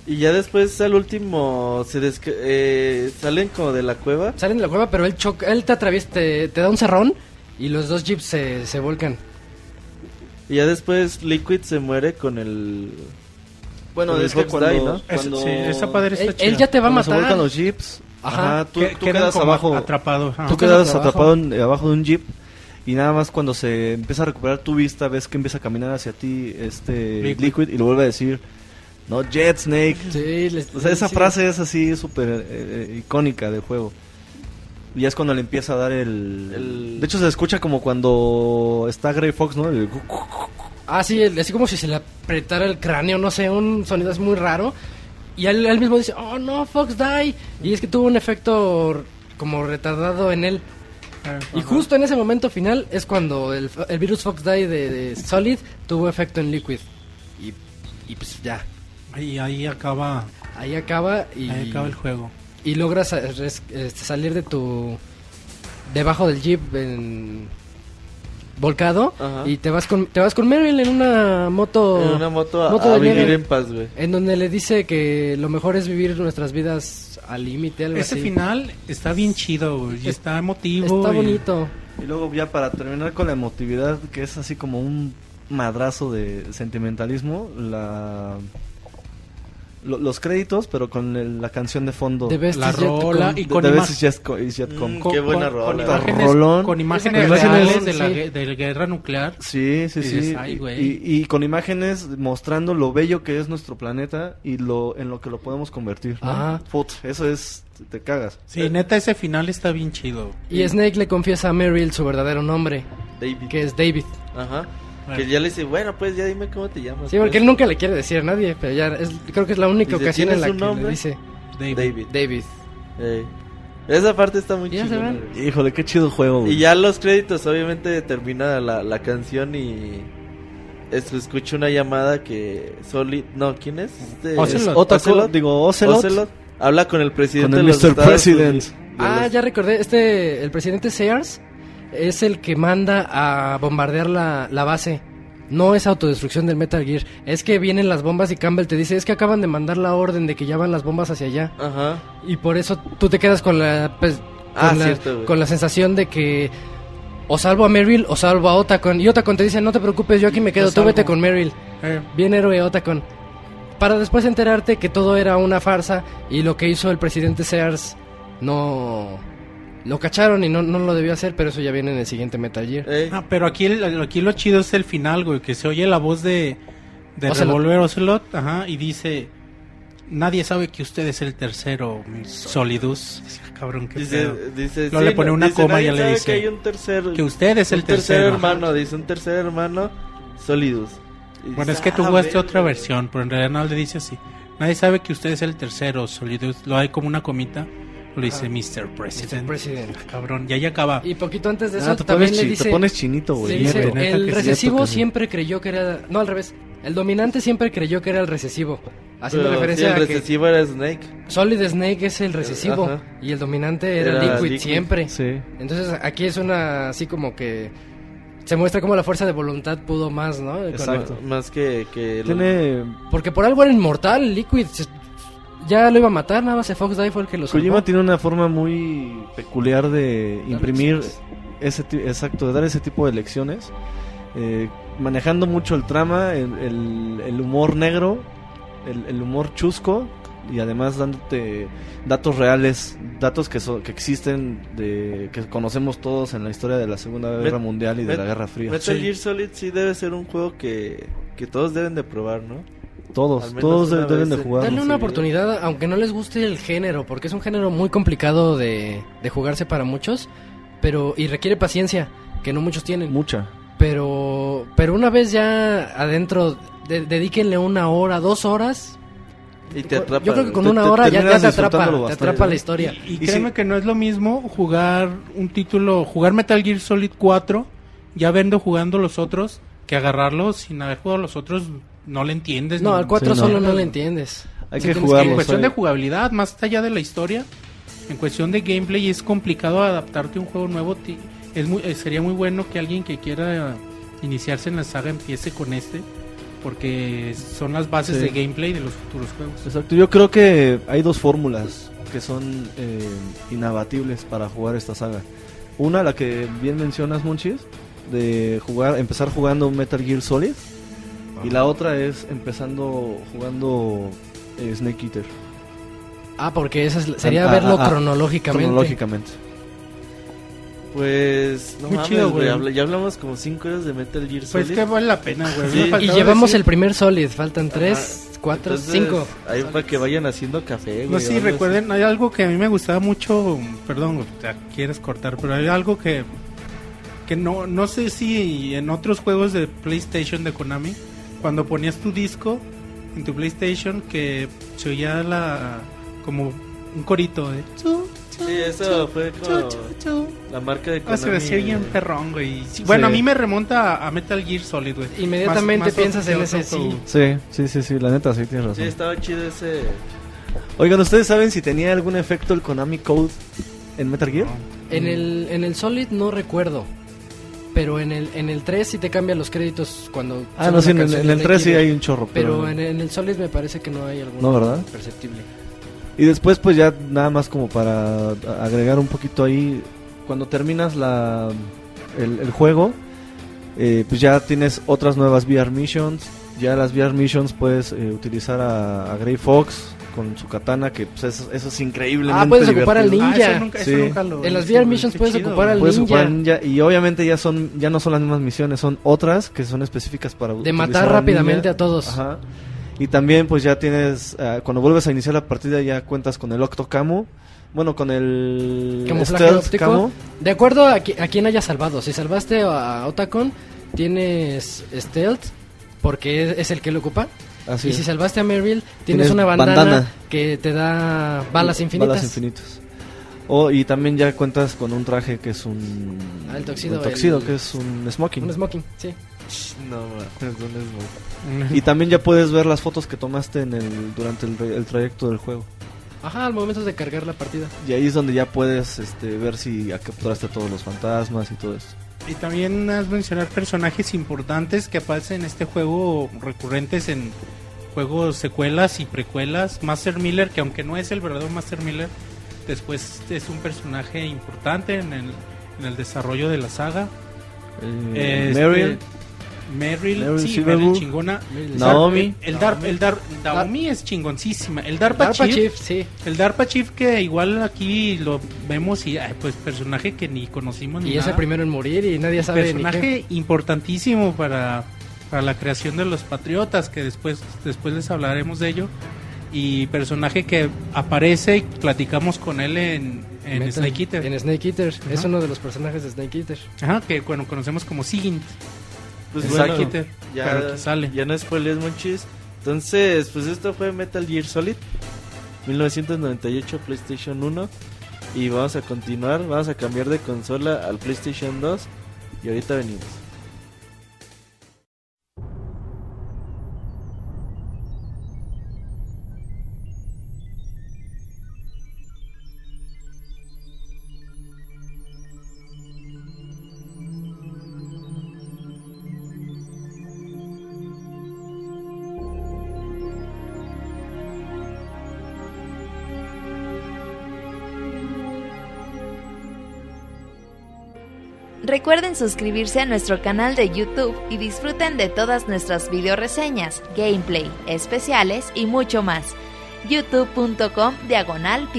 Y ya después al último se desca- eh, salen como de la cueva. Salen de la cueva, pero él choca, él te atraviesa, te, te da un cerrón y los dos jeeps se, se volcan. Y ya después Liquid se muere con el... Bueno, Con el es que Fox cuando, Die, ¿no? Es- cuando, sí, esa padre está Él, chida. él ya te va a cuando se matar. vuelcan los jeeps, Ajá. ajá, tú, Que- tú quedas abajo, atrapado. ajá. tú quedas atrapado en- abajo de un jeep y nada más cuando se empieza a recuperar tu vista ves que empieza a caminar hacia ti este Liquid. Liquid, y le vuelve a decir no Jet Snake. Sí, les- O sea, esa sí. frase es así súper eh, eh, icónica del juego. Y es cuando le empieza a dar el... El- De hecho se escucha como cuando está Grey Fox, ¿no? El- Ah, sí, el- así como si se le apretara el cráneo, no sé, un sonido es muy raro. Y él, él mismo dice, oh no, Fox die. Y es que tuvo un efecto como retardado en él. Eh, Y justo en ese momento final es cuando el, el virus Fox die de, de Solid tuvo efecto en Liquid. Y, y pues ya, Ahí, ahí acaba, ahí acaba y, ahí acaba el juego. Y logras eh, res- este, salir de tu... debajo del jeep en... volcado Ajá. y te vas con te vas con Meryl en una moto En una moto a, moto a vivir nieve. en paz, güey. En donde le dice que lo mejor es vivir nuestras vidas al límite, algo Ese así. final está bien chido, güey, y Es- está emotivo. Está y- bonito. Y luego ya para terminar con la emotividad, que es así como un madrazo de sentimentalismo, la... lo- los créditos, pero con el- la canción de fondo. Best La rola y con Come. Mm, con- Qué buena con- rola. Con imágenes, Rolón. con imágenes Con reales imágenes, de la, sí. de la guerra nuclear. Sí, sí, Y sí. dices, "Ay, güey". y, y con imágenes mostrando lo bello que es nuestro planeta y lo en lo que lo podemos convertir. ¿no? Ajá. Put, eso es, te cagas. Sí, neta, ese final está bien chido. Y Snake le confiesa a Meryl su verdadero nombre, David. que es David. Ajá. Bueno. Que ya le dice, bueno, pues ya dime cómo te llamas. Sí, porque pues. él nunca le quiere decir a nadie, pero ya es, creo que es la única Dice, ocasión en la ¿tienes que un le nombre? dice David. David. David. Ey. Esa parte está muy chida. Híjole, qué chido juego. güey. Y ya los créditos, obviamente, termina la, la canción y. Es, escucho una llamada que. Solid. No, ¿quién es? Este- Ocelot. Otaku, Ocelot. digo, Ocelot, Ocelot. Habla con el presidente con el de los Mr. Estados President. Unidos. Ah, los- ya recordé, este, el presidente Sears es el que manda a bombardear la, la base. No es autodestrucción del Metal Gear, es que vienen las bombas y Campbell te dice, es que acaban de mandar la orden de que ya van las bombas hacia allá. Ajá. Y por eso tú te quedas con la, pues, Ah, con, la cierto, con la sensación de que o salvo a Meryl o salvo a Otacon. Y Otacon te dice, no te preocupes, yo aquí me quedo, tú vete con Meryl. Eh, Bien héroe Otacon. Para después enterarte que todo era una farsa y lo que hizo el presidente Sears no... Lo cacharon y no, no lo debió hacer, pero eso ya viene en el siguiente Metal Gear. Ey. ah, pero aquí, el- aquí lo chido es el final, güey, que se oye la voz de, de Ocelot. Revolver Ocelot, ajá, y dice, nadie sabe que usted es el tercero, Solidus. Dice, "Ah, Cabrón, qué Dice, pedo". dice, Luego le pone una dice, coma y "Nadie ya le sabe dice que hay un tercer, que usted es el tercero. hermano, dice un tercer hermano, Solidus. Y Bueno, dice, es que tú "Ah, jugaste verga". otra versión, pero en realidad no le dice así. Nadie sabe que usted es el tercero, Solidus. Lo hay como una comita. Lo dice Mr. President. Mr. President. Ah, cabrón, y ahí acaba. Y poquito antes de Ah, eso te, también pones le dice... te pones chinito, güey. neta el que sí, recesivo cierto que sí. siempre creyó que era... No, al revés. El dominante siempre creyó que era el recesivo. Haciendo Pero, referencia sí, el a que recesivo era Snake. Solid Snake es el recesivo Ajá. y el dominante era, Era Liquid, Liquid. siempre. Sí. Entonces aquí es una así como que se muestra como la fuerza de voluntad pudo más, ¿no? Con- Exacto. Más que, que lo- Tiene... porque por algo era inmortal, Liquid ya lo iba a matar, nada más el Fox Die fue el que lo salvó. Kojima tiene una forma muy peculiar de imprimir lecciones. ese exacto, de dar ese tipo de lecciones, eh, manejando mucho el trama, el, el- el humor negro, el, el humor chusco y además dándote datos reales, datos que, so- que existen, de, que conocemos todos en la historia de la Segunda Met- Guerra Mundial y de Met- la Guerra Fría. Metal Sí. Gear Solid sí debe ser un juego que, que todos deben de probar, ¿no? Todos, todos deben de jugar. Darle una sí. oportunidad, aunque no les guste el género, porque es un género muy complicado de, de jugarse para muchos, pero y requiere paciencia, que no muchos tienen. Mucha. Pero, pero una vez ya adentro, de- dedíquenle una hora, dos horas. Y te atrapa. Yo creo que con Te- una te hora ya, ya te atrapa, disfrutándolo te bastante, atrapa la historia. Y, y Y créeme sí. que no es lo mismo jugar un título, jugar Metal Gear Solid 4, ya vendo jugando los otros, que agarrarlo sin haber jugado los otros, no le entiendes. No, ni- al 4 Sí, no. solo no le entiendes. Hay Sí que jugarlo, En cuestión soy- de jugabilidad, más allá de la historia, en cuestión de gameplay es complicado adaptarte a un juego nuevo. ti- Es muy, eh, sería muy bueno que alguien que quiera iniciarse en la saga empiece con este, porque son las bases Sí. de gameplay de los futuros juegos. Exacto, yo creo que hay dos fórmulas que son eh, inabatibles para jugar esta saga. Una, la que bien mencionas, Monchis, de jugar, empezar jugando Metal Gear Solid. Y la otra es empezando jugando eh, Snake Eater. Ah, porque esa es- sería Ah, verlo ah, ah, cronológicamente. Cronológicamente. Pues, no Muy mames, chido, güey. güey. habla- Ya hablamos como 5 horas de Metal Gear Pues Solid. que vale la pena, güey. Sí. Me Y llevamos decir- el primer Solid, faltan tres, cuatro, Entonces, cinco. Ahí para que vayan haciendo café, güey. No algo así. recuerden, hay algo que a mí me gustaba mucho, perdón, güey, quieres cortar, pero hay algo que que no no sé si en otros juegos de PlayStation de Konami, cuando ponías tu disco en tu PlayStation que se oía la como un corito de chu, chu, Sí, eso chu, fue como chu, chu. la marca de Ah, se me hacía Konami. bien perrón, güey. Sí, Bueno, a mí me remonta a, Metal Gear Solid, güey. Inmediatamente Más- más piensas en ese, sí. Sí, sí, sí, sí, la neta, sí, tienes razón. Sí, estaba chido ese. Oigan, ¿ustedes saben si tenía algún efecto el Konami Code en Metal Gear? En el, en el Solid no recuerdo. Pero en el, en el 3 sí te cambian los créditos cuando... Ah, no, sí, en, en el Snake 3 sí hay un chorro. Pero Pero, en, en el Solid me parece que no hay algún No, ¿verdad? perceptible. Y después, pues ya nada más como para agregar un poquito ahí, cuando terminas la el, el juego, eh, pues ya tienes otras nuevas VR missions. Ya las VR missions puedes eh, utilizar a, a Grey Fox con su katana, que pues eso, eso es increíblemente Ah, puedes ocupar al divertido. Ah, ninja. eso nunca, eso Sí. nunca lo En las VR missions puedes chido, ocupar al. Puedes ninja. ocupar ninja y obviamente ya son ya no son las mismas misiones, son otras que son específicas para De matar rápidamente ninja. a todos. Ajá. Y también pues ya tienes ah, cuando vuelves a iniciar la partida ya cuentas con el Octo Camo, bueno, con el Camuflaje Stealth óptico. Camo. De acuerdo a, qui- a quien haya salvado. Si salvaste a Otacon, tienes Stealth, porque es, es el que lo ocupa. Así y es. si salvaste a Merville, tienes, Tienes una bandana, bandana. que te da balas infinitas. Balas infinitas. O, y también ya cuentas con un traje que es un Ah, el toxido, un toxido, el- que es un smoking. Un smoking, sí. No, mames, ¿dónde es, güey? Y también ya puedes ver las fotos que tomaste en el durante el, re- el trayecto del juego. Ajá, al momento de cargar la partida. Y ahí es donde ya puedes este, ver si capturaste a todos los fantasmas y todo eso. Y también has mencionar personajes importantes que aparecen en este juego recurrentes en juegos secuelas y precuelas. Master Miller, que aunque no es el verdadero Master Miller, después es un personaje importante en el, en el desarrollo de la saga. Eh, Este, Meryl, Meryl, Meryl sí, Meryl chingona. Naomi. El, el Dar, el Dar, Naomi es chingoncísima. El DARPA, DARPA Chief, Chief, sí. el DARPA Chief que igual aquí lo vemos y ay, pues personaje que ni conocimos ni Y es el nada. primero en morir y nadie sabe ni qué. personaje importantísimo para, para la creación de los patriotas que después después les hablaremos de ello y personaje que aparece y platicamos con él en, en Metal- Snake Eater En Snake Eater. Es Ajá. uno de los personajes de Snake Eater. Ajá, que bueno conocemos como Sigint Pues en bueno, Eater, pero ya, que sale. ya no spoilers monchis. Entonces, pues esto fue Metal Gear Solid 1998 PlayStation 1 y vamos a continuar, vamos a cambiar de consola al PlayStation 2 y ahorita venimos. Recuerden suscribirse a nuestro canal de YouTube y disfruten de todas nuestras video reseñas, gameplay, especiales y mucho más. youtube.com diagonal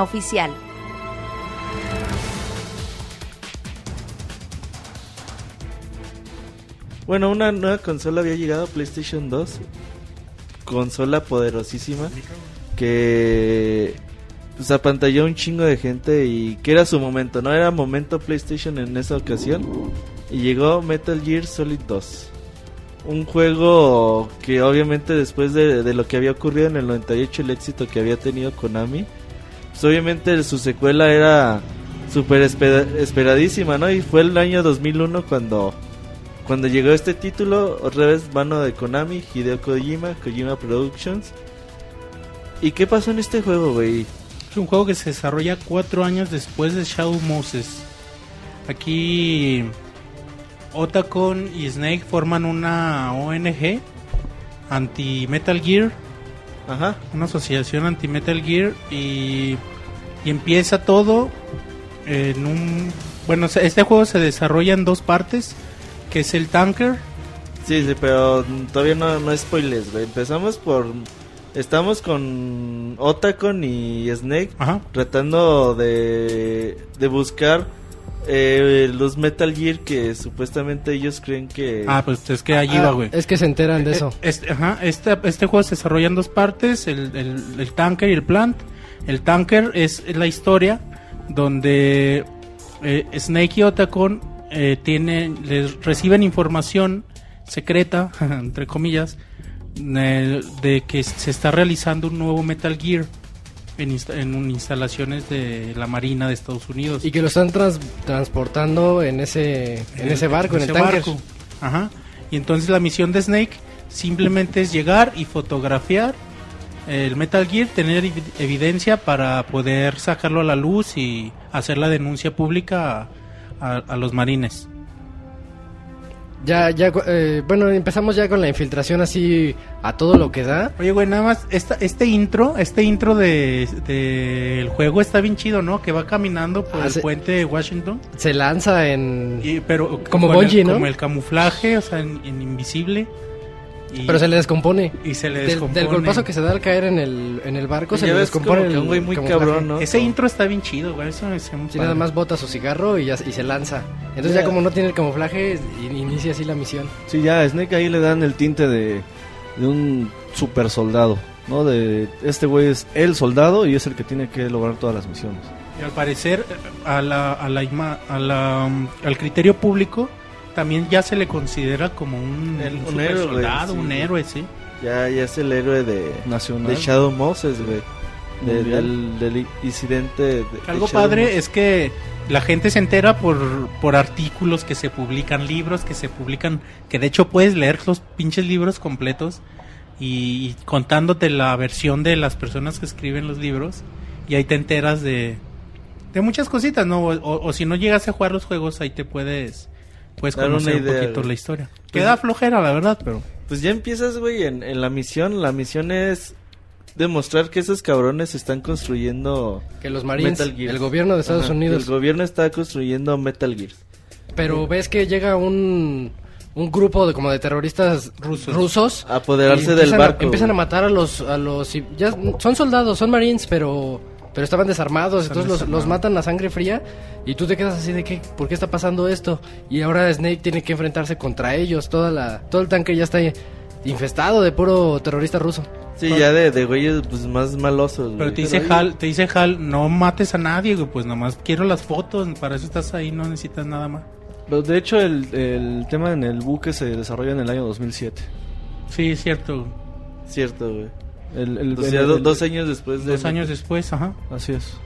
oficial. Bueno, una nueva consola había llegado, PlayStation 2. Consola poderosísima. Que pues apantalló un chingo de gente y que era su momento, ¿no? Era momento PlayStation en esa ocasión. Y llegó Metal Gear Solid 2. Un juego que obviamente después de, de lo que había ocurrido en el 98, el éxito que había tenido Konami, pues obviamente su secuela era súper espera- esperadísima, ¿no? Y fue el año 2001 cuando cuando llegó este título, otra vez mano de Konami, Hideo Kojima, Kojima Productions. ¿Y qué pasó en este juego, güey? Es un juego que se desarrolla cuatro años después de Shadow Moses. Aquí Otacon y Snake forman una ONG anti Metal Gear, Ajá. una asociación anti Metal Gear y, y empieza todo en un Bueno, este juego se desarrolla en dos partes, que es el tanker. Sí, sí, pero todavía no, no spoilers, güey. Empezamos por... Estamos con Otacon y Snake Ajá. tratando de, de buscar eh, los Metal Gear que supuestamente ellos creen que... Ah, pues es que allí Ah, va, güey. es que se enteran de eso. Eh, Este, ajá, este, este juego se desarrolla en dos partes, el, el- el tanker y el plant. El tanker es la historia donde eh, Snake y Otacon eh, tienen, les reciben información secreta, entre comillas, eh, de que se está realizando un nuevo Metal Gear en, en instalaciones de la Marina de Estados Unidos. Y que lo están trans- transportando en ese, en ese barco, en, el ese tanker. barco. Ajá. Y entonces la misión de Snake simplemente es llegar y fotografiar el Metal Gear, tener evi- evidencia para poder sacarlo a la luz y hacer la denuncia pública a, a- a los marines. Ya, ya, eh, bueno, empezamos ya con la infiltración así a todo lo que da. Oye, güey, nada más, esta, este intro, este intro de, del juego está bien chido, ¿no? Que va caminando por Ah, el sí. puente de Washington. Se lanza en... Y, pero Como con el- Bungie, ¿no? Como el camuflaje, o sea, en, en invisible. Y, Pero se le descompone. y se le Del, descompone. del golpazo que se da al caer en el, en el barco, se Ya le descompone como que el un güey muy cabrón, ¿no? Ese intro está bien chido, güey. Eso es Sí, nada más bota su cigarro y, ya, y se lanza. Entonces Ya. ya como no tiene el camuflaje, in- inicia así la misión. Sí, ya Snake ahí le dan el tinte de, de un super soldado, ¿no? De este güey es el soldado y es el que tiene que lograr todas las misiones. Y al parecer, a la, a la, ima- a la, um, al criterio público, también ya se le considera como un, El- un un super héroe, soldado, sí. un héroe, sí. Ya, ya es el héroe de, Nacional. de Shadow Moses, güey. De- del, del incidente. de- de Algo Shadow padre Moses. es que la gente se entera por, por artículos que se publican, libros que se publican, que de hecho puedes leer los pinches libros completos y, y contándote la versión de las personas que escriben los libros y ahí te enteras de, de muchas cositas, ¿no? O, o- o si no llegas a jugar los juegos, ahí te puedes, puedes Dar una conocer un idea, poquito güey. la historia. Queda flojera, la verdad, pero... Pues ya empiezas, güey, en, en la misión. La misión es demostrar que esos cabrones están construyendo Que los Marines, Metal Gear. el gobierno de Estados Ajá, que Unidos. El gobierno está construyendo Metal Gear. Pero ves que llega un, un grupo de como de terroristas Rusos. rusos, A apoderarse del empiezan a- barco. empiezan a güey. matar a los a los ya son soldados, son marines, pero pero estaban desarmados, Están entonces los, desarmados. los matan a sangre fría y tú te quedas así de qué, ¿por qué está pasando esto? Y ahora Snake tiene que enfrentarse contra ellos, toda la todo el tanque ya está infestado de puro terrorista ruso. Sí, ya de, de güeyes pues, más malosos. Pero güey. te dice Pero Hal, te dice Hal, no mates a nadie, güey, pues nomás quiero las fotos, para eso estás ahí, no necesitas nada más. Pero de hecho el, el tema en el buque se desarrolla en el año 2007. Sí, es cierto. Cierto, güey. El, el- O sea, el- dos años después de... Dos años después, ajá. Así es.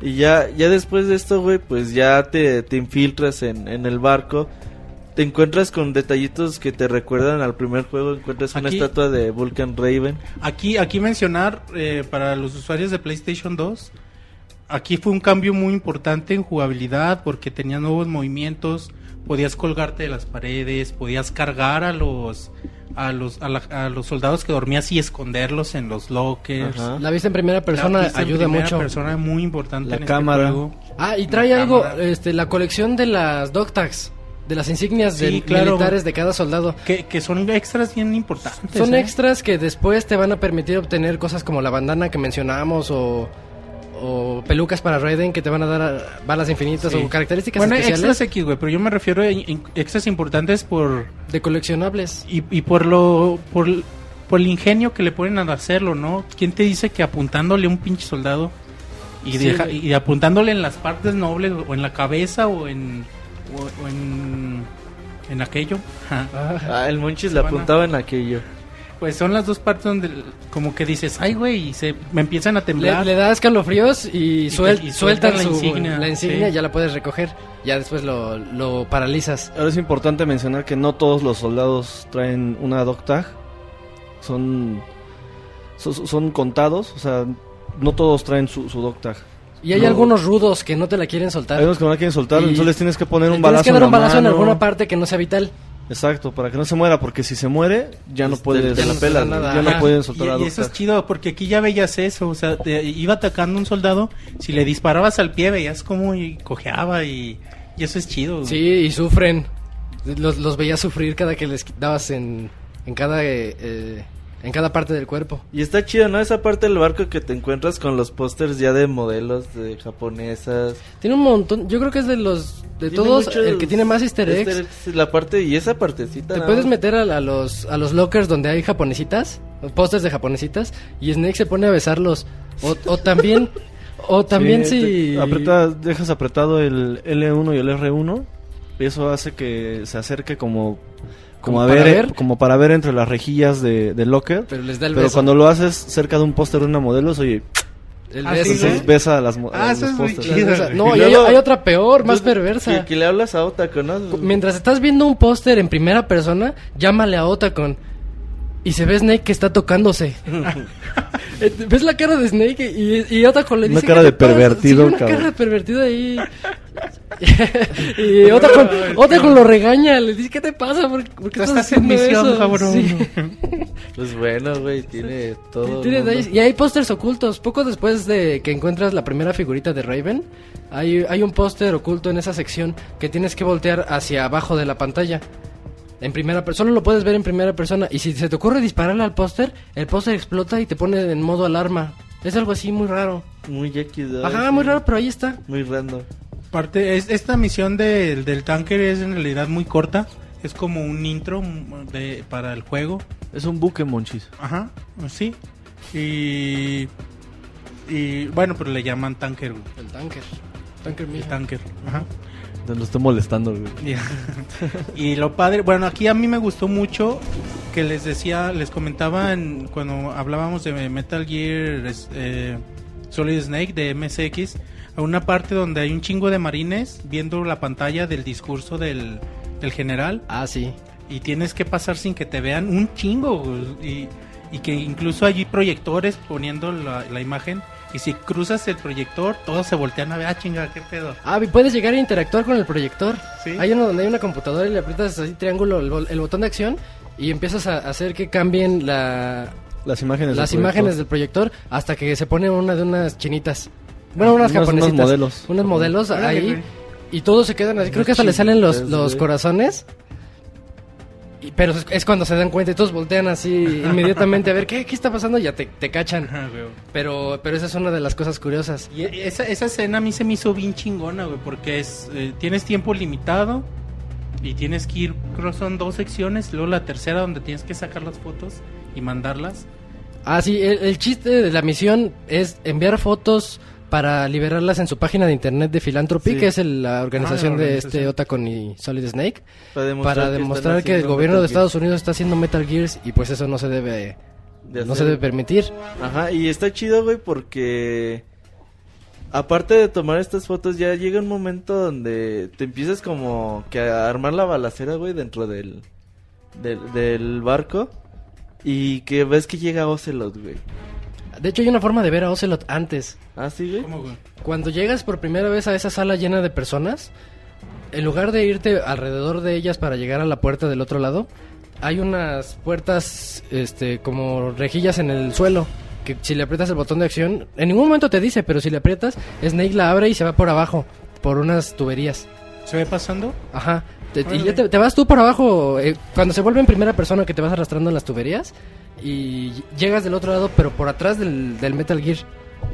Y ya, ya después de esto, güey, pues ya te, te infiltras en, en el barco. Te encuentras con detallitos que te recuerdan al primer juego. Encuentras una Aquí- estatua de Vulcan Raven. Aquí, aquí mencionar eh, para los usuarios de PlayStation 2, aquí fue un cambio muy importante en jugabilidad porque tenía nuevos movimientos, podías colgarte de las paredes, podías cargar a los a los a, la- a los soldados que dormías y esconderlos en los lockers. Ajá. La vista en primera persona La vista en ayuda primera mucho. persona muy importante La en cámara. este juego. Ah, y trae La algo, cámara. este, la colección de las dog tags, de las insignias Sí, de claro. militares de cada soldado. Que, que son extras bien importantes. Son ¿eh? extras que después te van a permitir obtener cosas como la bandana que mencionamos o, o pelucas para Raiden que te van a dar balas infinitas Sí. o características Bueno, especiales extras X, güey, pero yo me refiero a extras importantes por de coleccionables. y, y por lo por, por el ingenio que le ponen a hacerlo, ¿no? ¿Quién te dice que apuntándole a un pinche soldado y, Sí, deja- y apuntándole en las partes nobles o en la cabeza o en o, o en en aquello? Ah, el Monchis le apuntaba en aquello. Pues son las dos partes donde como que dices, "Ay, güey", y se me empiezan a Le, temblar. le das escalofríos y, suel- y sueltan sueltan la su- insignia, la insignia, sí. ya la puedes recoger. Ya después lo, lo paralizas. Ahora es importante mencionar que no todos los soldados traen una dog tag. Son, son, son contados, o sea, no todos traen su, su dog tag. Y hay No. algunos rudos que no te la quieren soltar. Hay unos que no la quieren soltar, Y entonces les tienes que poner Le un tienes balazo que dar en un la balazo en mano. alguna parte que no sea vital. Exacto, para que no se muera, porque si se muere, ya no Te- puedes, te la ya pelas, no güey. Ajá. pueden soltar y, la y eso es chido porque aquí ya veías eso, o sea, te iba atacando un soldado, si le disparabas al pie veías como y cojeaba y, Y eso es chido. Sí, y sufren. Los, los veías sufrir cada que les dabas en, en cada eh, eh, en cada parte del cuerpo. Y está chido, ¿no? Esa parte del barco que te encuentras con los pósters ya de modelos de japonesas. Tiene un montón, yo creo que es de los de Tiene todos el que tiene más easter eggs. easter eggs, La parte y esa partecita. Te puedes meter a, a los a los lockers donde hay japonesitas, pósters de japonesitas y Snake se pone a besarlos o, o también o también Sí, si apreta- dejas apretado el L1 y el R1 y eso hace que se acerque como como ¿Como a para ver, ver? como para ver entre las rejillas de, del locker. pero les da el Pero beso. cuando lo haces cerca de un póster de una modelo, oye, El Ah, beso, sí, sí. entonces besa a las Ah, a eso los es muy chido. No, Y hay, hay otra peor, más Entonces, perversa. Que, que le hablas a Otako, ¿no? Mientras estás viendo un póster en primera persona, llámale a Otacon. Y se ve Snake que está tocándose. ¿Ves la cara de Snake? Y, y Otacon le Una dice... cara "¿Qué de te pasa?". pervertido, Sí, una cabrón. cara de pervertido ahí. y Otacon, Otacon lo regaña. Le dice, ¿qué te pasa? ¿Por, por qué estás estás en haciendo misión, eso?" cabrón. Sí. Pues bueno, güey, tiene todo. Tiene detalles. Y hay pósters ocultos. Poco después de que encuentras la primera figurita de Raven, hay, hay un póster oculto en esa sección que tienes que voltear hacia abajo de la pantalla. En primera persona, solo lo puedes ver en primera persona. Y si se te ocurre dispararle al póster, el póster explota y te pone en modo alarma. Es algo así muy raro. Muy ¿no? Ajá, muy raro, pero ahí está. Muy random. Parte, es, esta misión del del tanker es en realidad muy corta. Es como un intro mm, de, para el juego. Es un buque, monchis. Ajá, sí. Y. Y bueno, pero le llaman tanker, güey. El tanker. Tanker El mío. tanker. Ajá. Lo estoy molestando, güey. Y lo padre, bueno, aquí a mí me gustó mucho que les decía, les comentaba en- cuando hablábamos de Metal Gear eh, Solid Snake de MSX, a una parte donde hay un chingo de marines viendo la pantalla del discurso del, del general Ah, sí. y tienes que pasar sin que te vean un chingo y, y que incluso hay proyectores poniendo la, la imagen y si cruzas el proyector todos se voltean a ver, ah chinga, qué pedo. Ah, puedes llegar a interactuar con el proyector. Sí. Hay uno donde hay una computadora y le aprietas así triángulo el, bol- el botón de acción y empiezas a hacer que cambien la, Las imágenes. las del imágenes proyector. del proyector hasta que se pone una de unas chinitas. Bueno, unas Unos- unos japonesitas. modelos. Unos modelos ahí. Y todos se quedan así. Creo que hasta le salen los, los corazones. Y- pero es, cuando se dan cuenta y todos voltean así inmediatamente a ver qué, qué está pasando y ya te, te cachan. Pero, pero esa es una de las cosas curiosas. Y e- esa, esa escena a mí se me hizo bien chingona, güey, porque es eh, tienes tiempo limitado y tienes que ir, creo son dos secciones, luego la tercera donde tienes que sacar las fotos y mandarlas. Ah, sí, el, el chiste de la misión es enviar fotos para liberarlas en su página de internet de Philanthropy, Sí. que es el- la organización Ah, la de este Otacon y Solid Snake, Para demostrar, para que, demostrar están que el gobierno de Metal Estados Unidos está haciendo Metal Gears y pues eso no se debe. De no se debe permitir. Ajá, y está chido, güey, porque aparte de tomar estas fotos, ya llega un momento donde te empiezas como que a armar la balacera, güey, dentro del, del, del barco. Y que ves que llega Ocelot, güey. De hecho hay una forma de ver a Ocelot antes. Ah, sí, güey. ¿Cómo, güey? Cuando llegas por primera vez a esa sala llena de personas, en lugar de irte alrededor de ellas para llegar a la puerta del otro lado, hay unas puertas este como rejillas en el suelo que si le aprietas el botón de acción, en ningún momento te dice, pero si le aprietas, Snake la abre y se va por abajo por unas tuberías. ¿Se ve pasando? Ajá. Te- y ya te, te vas tú por abajo. eh, cuando se vuelve en primera persona que te vas arrastrando en las tuberías y llegas del otro lado, pero por atrás del, del Metal Gear.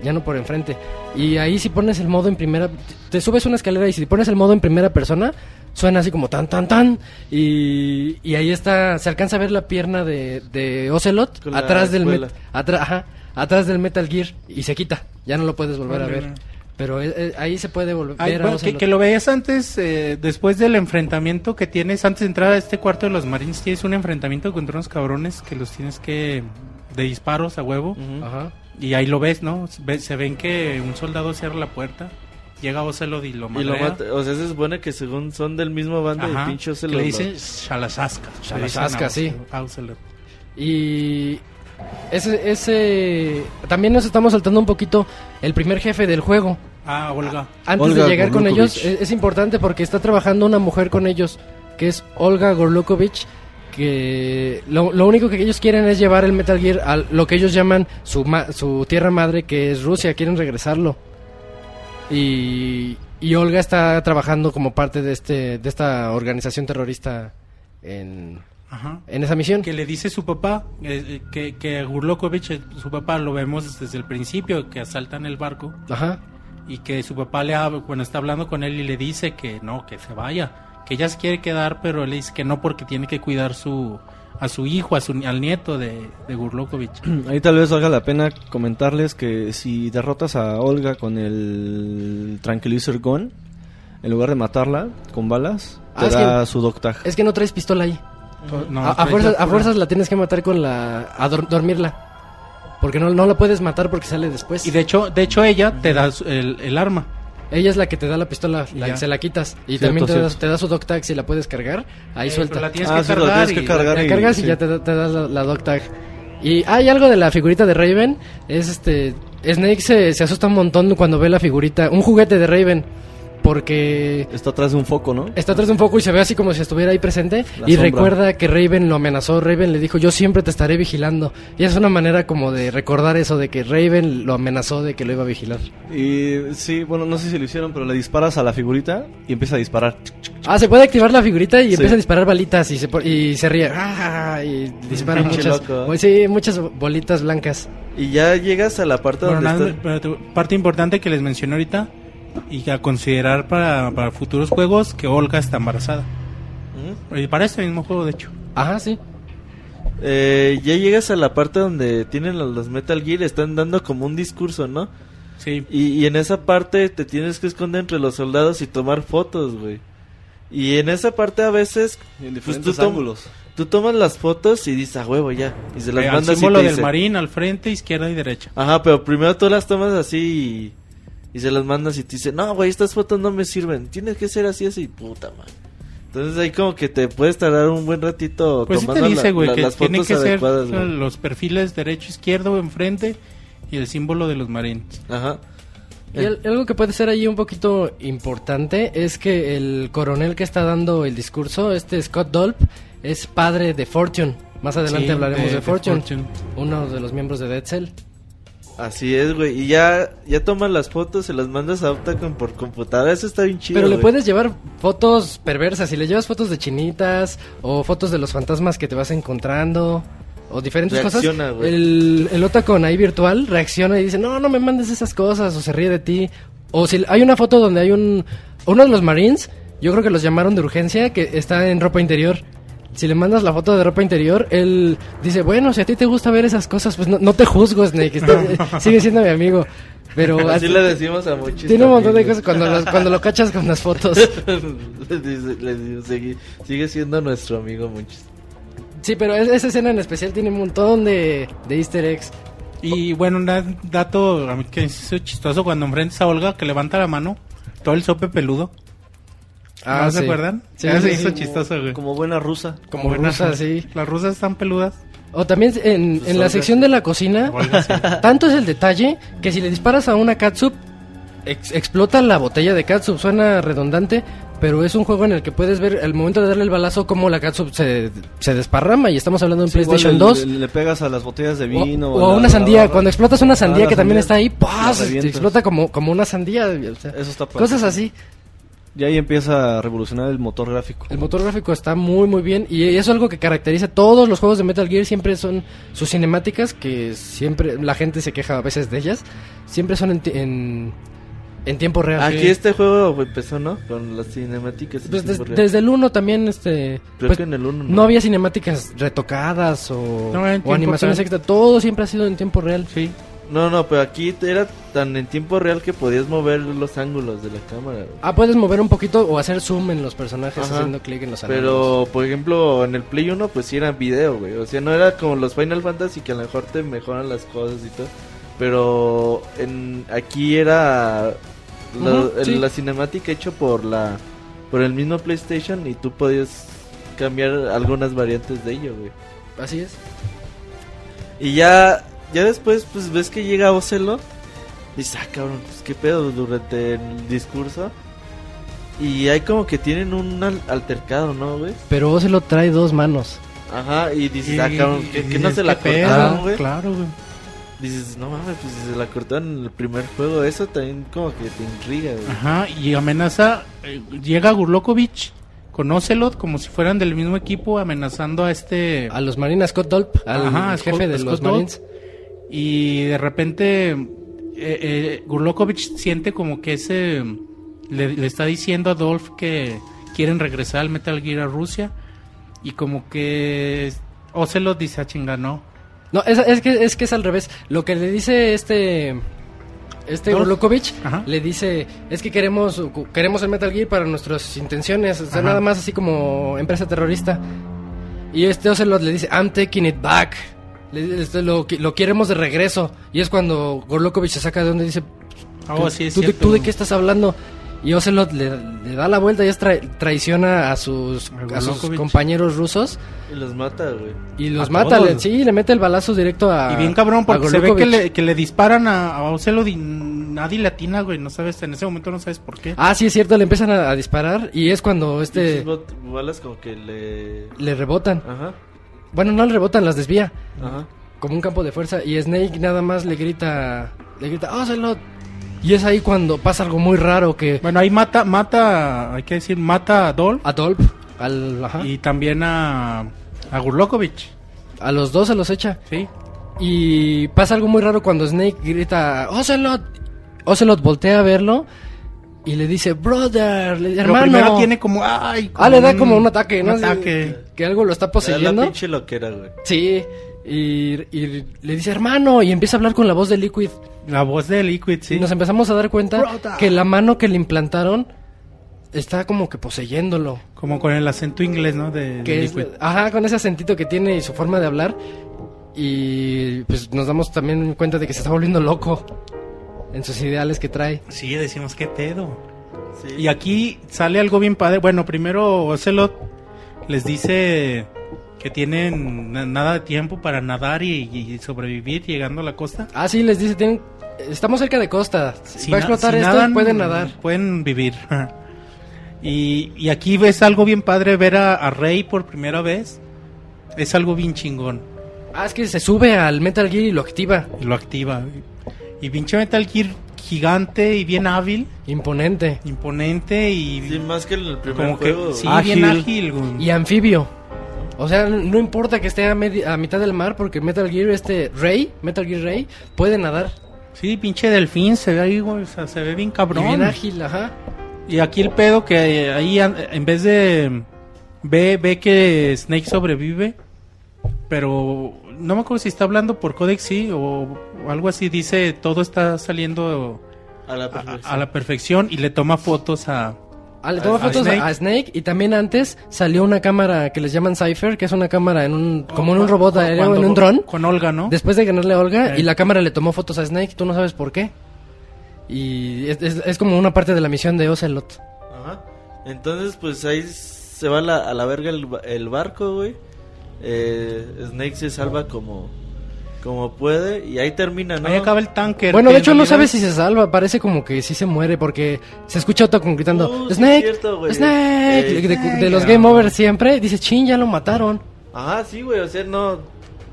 Ya no por enfrente. Y ahí si pones el modo en primera... Te subes una escalera y si pones el modo en primera persona, suena así como tan, tan, tan. Y, y ahí está... Se alcanza a ver la pierna de, de Ocelot atrás del, met- atra- ajá, atrás del Metal Gear y se quita. Ya no lo puedes volver a ver. Pero eh, eh, ahí se puede volver Ay, ver a bueno, que, que lo veías antes, eh, después del enfrentamiento que tienes, antes de entrar a este cuarto de los Marines, tienes un enfrentamiento contra unos cabrones que los tienes que... de disparos a huevo. Ujú. Ajá. Y ahí lo ves, ¿no? Se ven que un soldado cierra la puerta, llega Ocelot y lo Y lo mata. O sea, se supone que según son del mismo bando Ajá, y pinche que Ocelot. le dicen Shalasasca. Shalasasca, sí. A Ocelot. Y ese, ese también nos estamos saltando un poquito el primer jefe del juego. Ah, Olga. Antes Olga de llegar con ellos es, es importante porque está trabajando una mujer con ellos que es Olga Gorlukovich que lo, lo único que ellos quieren es llevar el Metal Gear a lo que ellos llaman su, ma- su tierra madre que es Rusia, quieren regresarlo. Y, y Olga está trabajando como parte de este de esta organización terrorista en, Ajá. en esa misión. Que le dice su papá, eh, eh, que, que Gurlokovich, eh, su papá, lo vemos desde el principio, que asaltan el barco. Ajá. y que su papá le habla, bueno, está hablando con él y le dice que no, que se vaya, que ella se quiere quedar, pero él le dice que no porque tiene que cuidar su a su hijo, a su al nieto de, de Gurlokovich. Ahí tal vez valga la pena comentarles que si derrotas a Olga con el Tranquilizer Gun, en lugar de matarla con balas, te Ah, es da que- su dog tag. Es que no traes pistola ahí. No, a, a trae fuerzas, a fuerzas la tienes que matar con la... a dor- dormirla. Porque no, no la puedes matar porque sale después. Y de hecho, de hecho ella te da el, el arma. Ella es la que te da la pistola, Y la, se la quitas. Y Cierto, también te da, te da su dog tag si la puedes cargar. Ahí Eh, suelta. pero la tienes Ah, que sí, la cargar. tienes que y- cargar. La y- cargas y sí. ya te, da- te das la, la dog tag. Y hay algo de la figurita de Raven. Es este. Snake se, se asusta un montón cuando ve la figurita. Un juguete de Raven. Porque Está atrás de un foco, ¿no? está atrás de un foco y se ve así como si estuviera ahí presente. La y sombra. recuerda que Raven lo amenazó. Raven le dijo: Yo siempre te estaré vigilando. Y es una manera como de recordar eso de que Raven lo amenazó de que lo iba a vigilar. Y sí, bueno, no sé si lo hicieron, pero le disparas a la figurita y empieza a disparar. Ah, se puede activar la figurita y Sí. empieza a disparar balitas y se, po- y se ríe. Ah, y dispara muchas. loco. Sí, muchas bolitas blancas. Y ya llegas a la parte Bueno, donde nada, está... parte importante que les mencioné ahorita y a considerar para, para futuros juegos que Olga está embarazada. ¿Mm? Y para este mismo juego, de hecho. Ajá, sí. Eh, ya llegas a la parte donde tienen los, Metal Gear, están dando como un discurso, ¿no? Sí. Y, y en esa parte te tienes que esconder entre los soldados y tomar fotos, güey. Y en esa parte a veces En pues, diferentes tú, tom- ángulos. tú tomas las fotos y dices, a huevo ya. Y se las Eh, al mandas y símbolo te del dice- marín al frente, izquierda y derecha. Ajá, pero primero tú las tomas así y, y se las mandas y te dice, no, güey, estas fotos no me sirven. Tienes que ser así, así, puta madre. Entonces ahí como que te puedes tardar un buen ratito Pues sí te tomando dice, la- güey, la- que las tienen fotos que adecuadas, los perfiles derecho, izquierdo, enfrente y el símbolo de los marines. Ajá. Y al- algo que puede ser ahí un poquito importante es que el coronel que está dando el discurso, este Scott Dolp, es padre de Fortune. Más adelante Sí, hablaremos de, de Fortune, Fortune. uno de los miembros de Dead Cell. Así es, güey. Y ya, ya tomas las fotos, se las mandas a Optacon por computadora. Eso está bien chido. Pero le güey. puedes llevar fotos perversas. Si le llevas fotos de chinitas o fotos de los fantasmas que te vas encontrando o diferentes Reacciona, cosas, güey. el, el Otacon ahí virtual reacciona y dice, no, no me mandes esas cosas o se ríe de ti. O si hay una foto donde hay un... Uno de los Marines, yo creo que los llamaron de urgencia, que está en ropa interior. Si le mandas la foto de ropa interior, él dice, bueno, si a ti te gusta ver esas cosas, pues no, no te juzgo, Snake, está- sigue siendo mi amigo. Pero Así le decimos a muchos. tiene un montón de cosas cuando, los- cuando lo cachas con las fotos. le dice- le digo, sigue, sigue siendo nuestro amigo muchos. Sí, pero es- esa escena en especial tiene un montón de, de easter eggs. Y bueno, un da- dato a mí que es chistoso cuando enfrentas a Olga que levanta la mano, todo el sope peludo. ¿No se sí. acuerdan? Sí, Ah, sí, se sí. hizo chistoso, güey. Como buena rusa. Como Buena- rusa, sí. Las rusas están peludas. O también en, en la sección de la cocina, tanto es el detalle que si le disparas a una catsup, ex- explota la botella de catsup. Suena redundante, pero es un juego en el que puedes ver al momento de darle el balazo cómo la catsup se, se desparrama. Y estamos hablando en Sí, igual PlayStation le- 2. Le, le pegas a las botellas de O, vino. o a la- una la sandía, barra. cuando explotas una sandía Ah, que la también sandía. está ahí, ¡paz! La explota como, como una sandía. o sea, Eso está cosas así. Y ahí empieza a revolucionar el motor gráfico. El motor gráfico está muy muy bien y eso es algo que caracteriza todos los juegos de Metal Gear siempre son sus cinemáticas que siempre la gente se queja a veces de ellas siempre son en, en, en tiempo real. Aquí este juego empezó, ¿no? Con las cinemáticas. Pues des- desde el 1 también este Creo pues, que en el 1 no había cinemáticas retocadas o, No, o animaciones extra, todo siempre ha sido en tiempo real. Sí. No, no, pero aquí era tan en tiempo real que podías mover los ángulos de la cámara. güey. Ah, puedes mover un poquito o hacer zoom en los personajes Ajá. haciendo clic en los ángulos. Pero, por ejemplo, en el Play 1, pues sí era video, güey. O sea, no era como los Final Fantasy que a lo mejor te mejoran las cosas y todo. Pero en aquí era la, Ujú, el- sí. la cinemática hecho por la por el mismo PlayStation y tú podías cambiar algunas variantes de ello, güey. Así es. Y ya ya después pues ves que llega Ocelo dices, "Ah, cabrón, pues qué pedo durante el discurso." Y hay como que tienen un al- altercado, ¿no, güey? Pero se lo trae dos manos. Ajá, y dices, Y- ah, cabrón, que, que no y- se la cortaron, güey. Claro, güey. dices, no mames, pues si se la cortaron en el primer juego, eso también como que te intriga, güey. Ajá, y amenaza, eh, llega Gurlokovich con Ocelot como si fueran del mismo equipo amenazando a este... A los Marines, Scott Dolp, al Ajá, jefe Scott- de Scott los Dolp. Y de repente eh, eh, Gurlokovich siente como que ese... Le, le está diciendo a Dolph que quieren regresar al Metal Gear a Rusia. Y como que Ocelot dice, a chinga, no. No, es, es que, es que es al revés. Lo que le dice este. Este Ajá. le dice: Es que queremos queremos el Metal Gear para nuestras intenciones. O sea, Ajá. nada más así como empresa terrorista. Y este Ocelot le dice: I'm taking it back. Le- este, lo, lo queremos de regreso. Y es cuando Gurlukovich se saca de donde dice: Oh, sí, es ¿Tú, tú de qué estás hablando? Y Ocelot le, le da la vuelta y es tra- traiciona a sus, A a sus compañeros rusos Y los mata, güey. y los A mata. le- sí, le mete el balazo directo a. Y bien cabrón, porque se ve que le, que le disparan a, a Ocelot y nadie le atina, güey. No sabes, en ese momento no sabes por qué. Ah, sí, es cierto, le empiezan a, a disparar y es cuando Este... este balas como que le... le rebotan. Ajá, Bueno, no le rebotan, las desvía. ajá. Como un campo de fuerza. Y Snake nada más le grita. Le grita, ¡Ocelot! Y es ahí cuando pasa algo muy raro que. Bueno, ahí mata, mata, hay que decir, mata a Dolph A Dolph, al, ajá, y también a, a Gurlokovich, a los dos se los echa. ¿sí? Y pasa algo muy raro cuando Snake grita, ¡Ocelot! Ocelot voltea a verlo y le dice, ¡Brother! Le dice, Pero ¡Hermano! primero tiene como, ay, Ah, le da como un ataque, ¿no? Un ataque. Que algo lo está Era la poseyendo. pinche loquera, güey. Sí, y, y le dice hermano y empieza a hablar con la voz de Liquid. La voz de Liquid, sí. Y nos empezamos a dar cuenta Brother. que la mano que le implantaron está como que poseyéndolo. Como con el acento inglés, ¿no? De, de Que es, Liquid. ajá, con ese acentito que tiene y su forma de hablar. Y pues nos damos también cuenta de que se está volviendo loco en sus ideales que trae. Sí, decimos, ¿qué pedo? Sí. Y aquí sale algo bien padre. Bueno, primero Ocelot les dice que tienen na- nada de tiempo para nadar y, y sobrevivir llegando a la costa. Ah, sí, les dice, tienen, estamos cerca de costa. Si Va a explotar si esto, nadan, pueden nadar. Pueden vivir. y, y aquí ves algo bien padre ver a, a Rey por primera vez. Es algo bien chingón. Ah, es que se sube al Metal Gear y lo activa. Y lo activa. Y pinche Metal Gear gigante y bien hábil, Imponente. imponente y Sí, más que el primer como que juego. sí, güey. bien Ágil. ágil. güey. Y anfibio. O sea, no importa que esté a, medi- a mitad del mar porque Metal Gear, este Rey, Metal Gear Rey, puede nadar. Sí, pinche delfín se ve ahí, güey, o sea, se ve bien Y cabrón. bien ágil, ajá. Y aquí el pedo que eh, ahí en vez de ve ve que Snake sobrevive, pero no me acuerdo si está hablando por Codex sí o, o algo así dice todo está saliendo A la a, perfección. a la perfección y le toma fotos a Ah, le toma A- a fotos a Snake. a Snake y también antes salió una cámara que les llaman Cypher, que es una cámara en un, como en un robot aéreo, en un dron. con Olga, ¿no? Después de ganarle a Olga y la cámara le tomó fotos a Snake, tú no sabes por qué. Y es, es- es como una parte de la misión de Ocelot. Ajá. Entonces, pues ahí se va a la, a la verga el, ba- el barco, güey. Eh, Snake se salva como, como puede y ahí termina, ¿no? Ahí acaba el tanque. Bueno, de hecho no sabes si se salva, parece como que sí se muere porque se escucha Otto como gritando Uh, sí es Snake, cierto, güey. Snake, Eh, de, de- los ah. Game Over siempre, dice, chin, ya lo mataron. Ajá, sí, güey, o sea, no...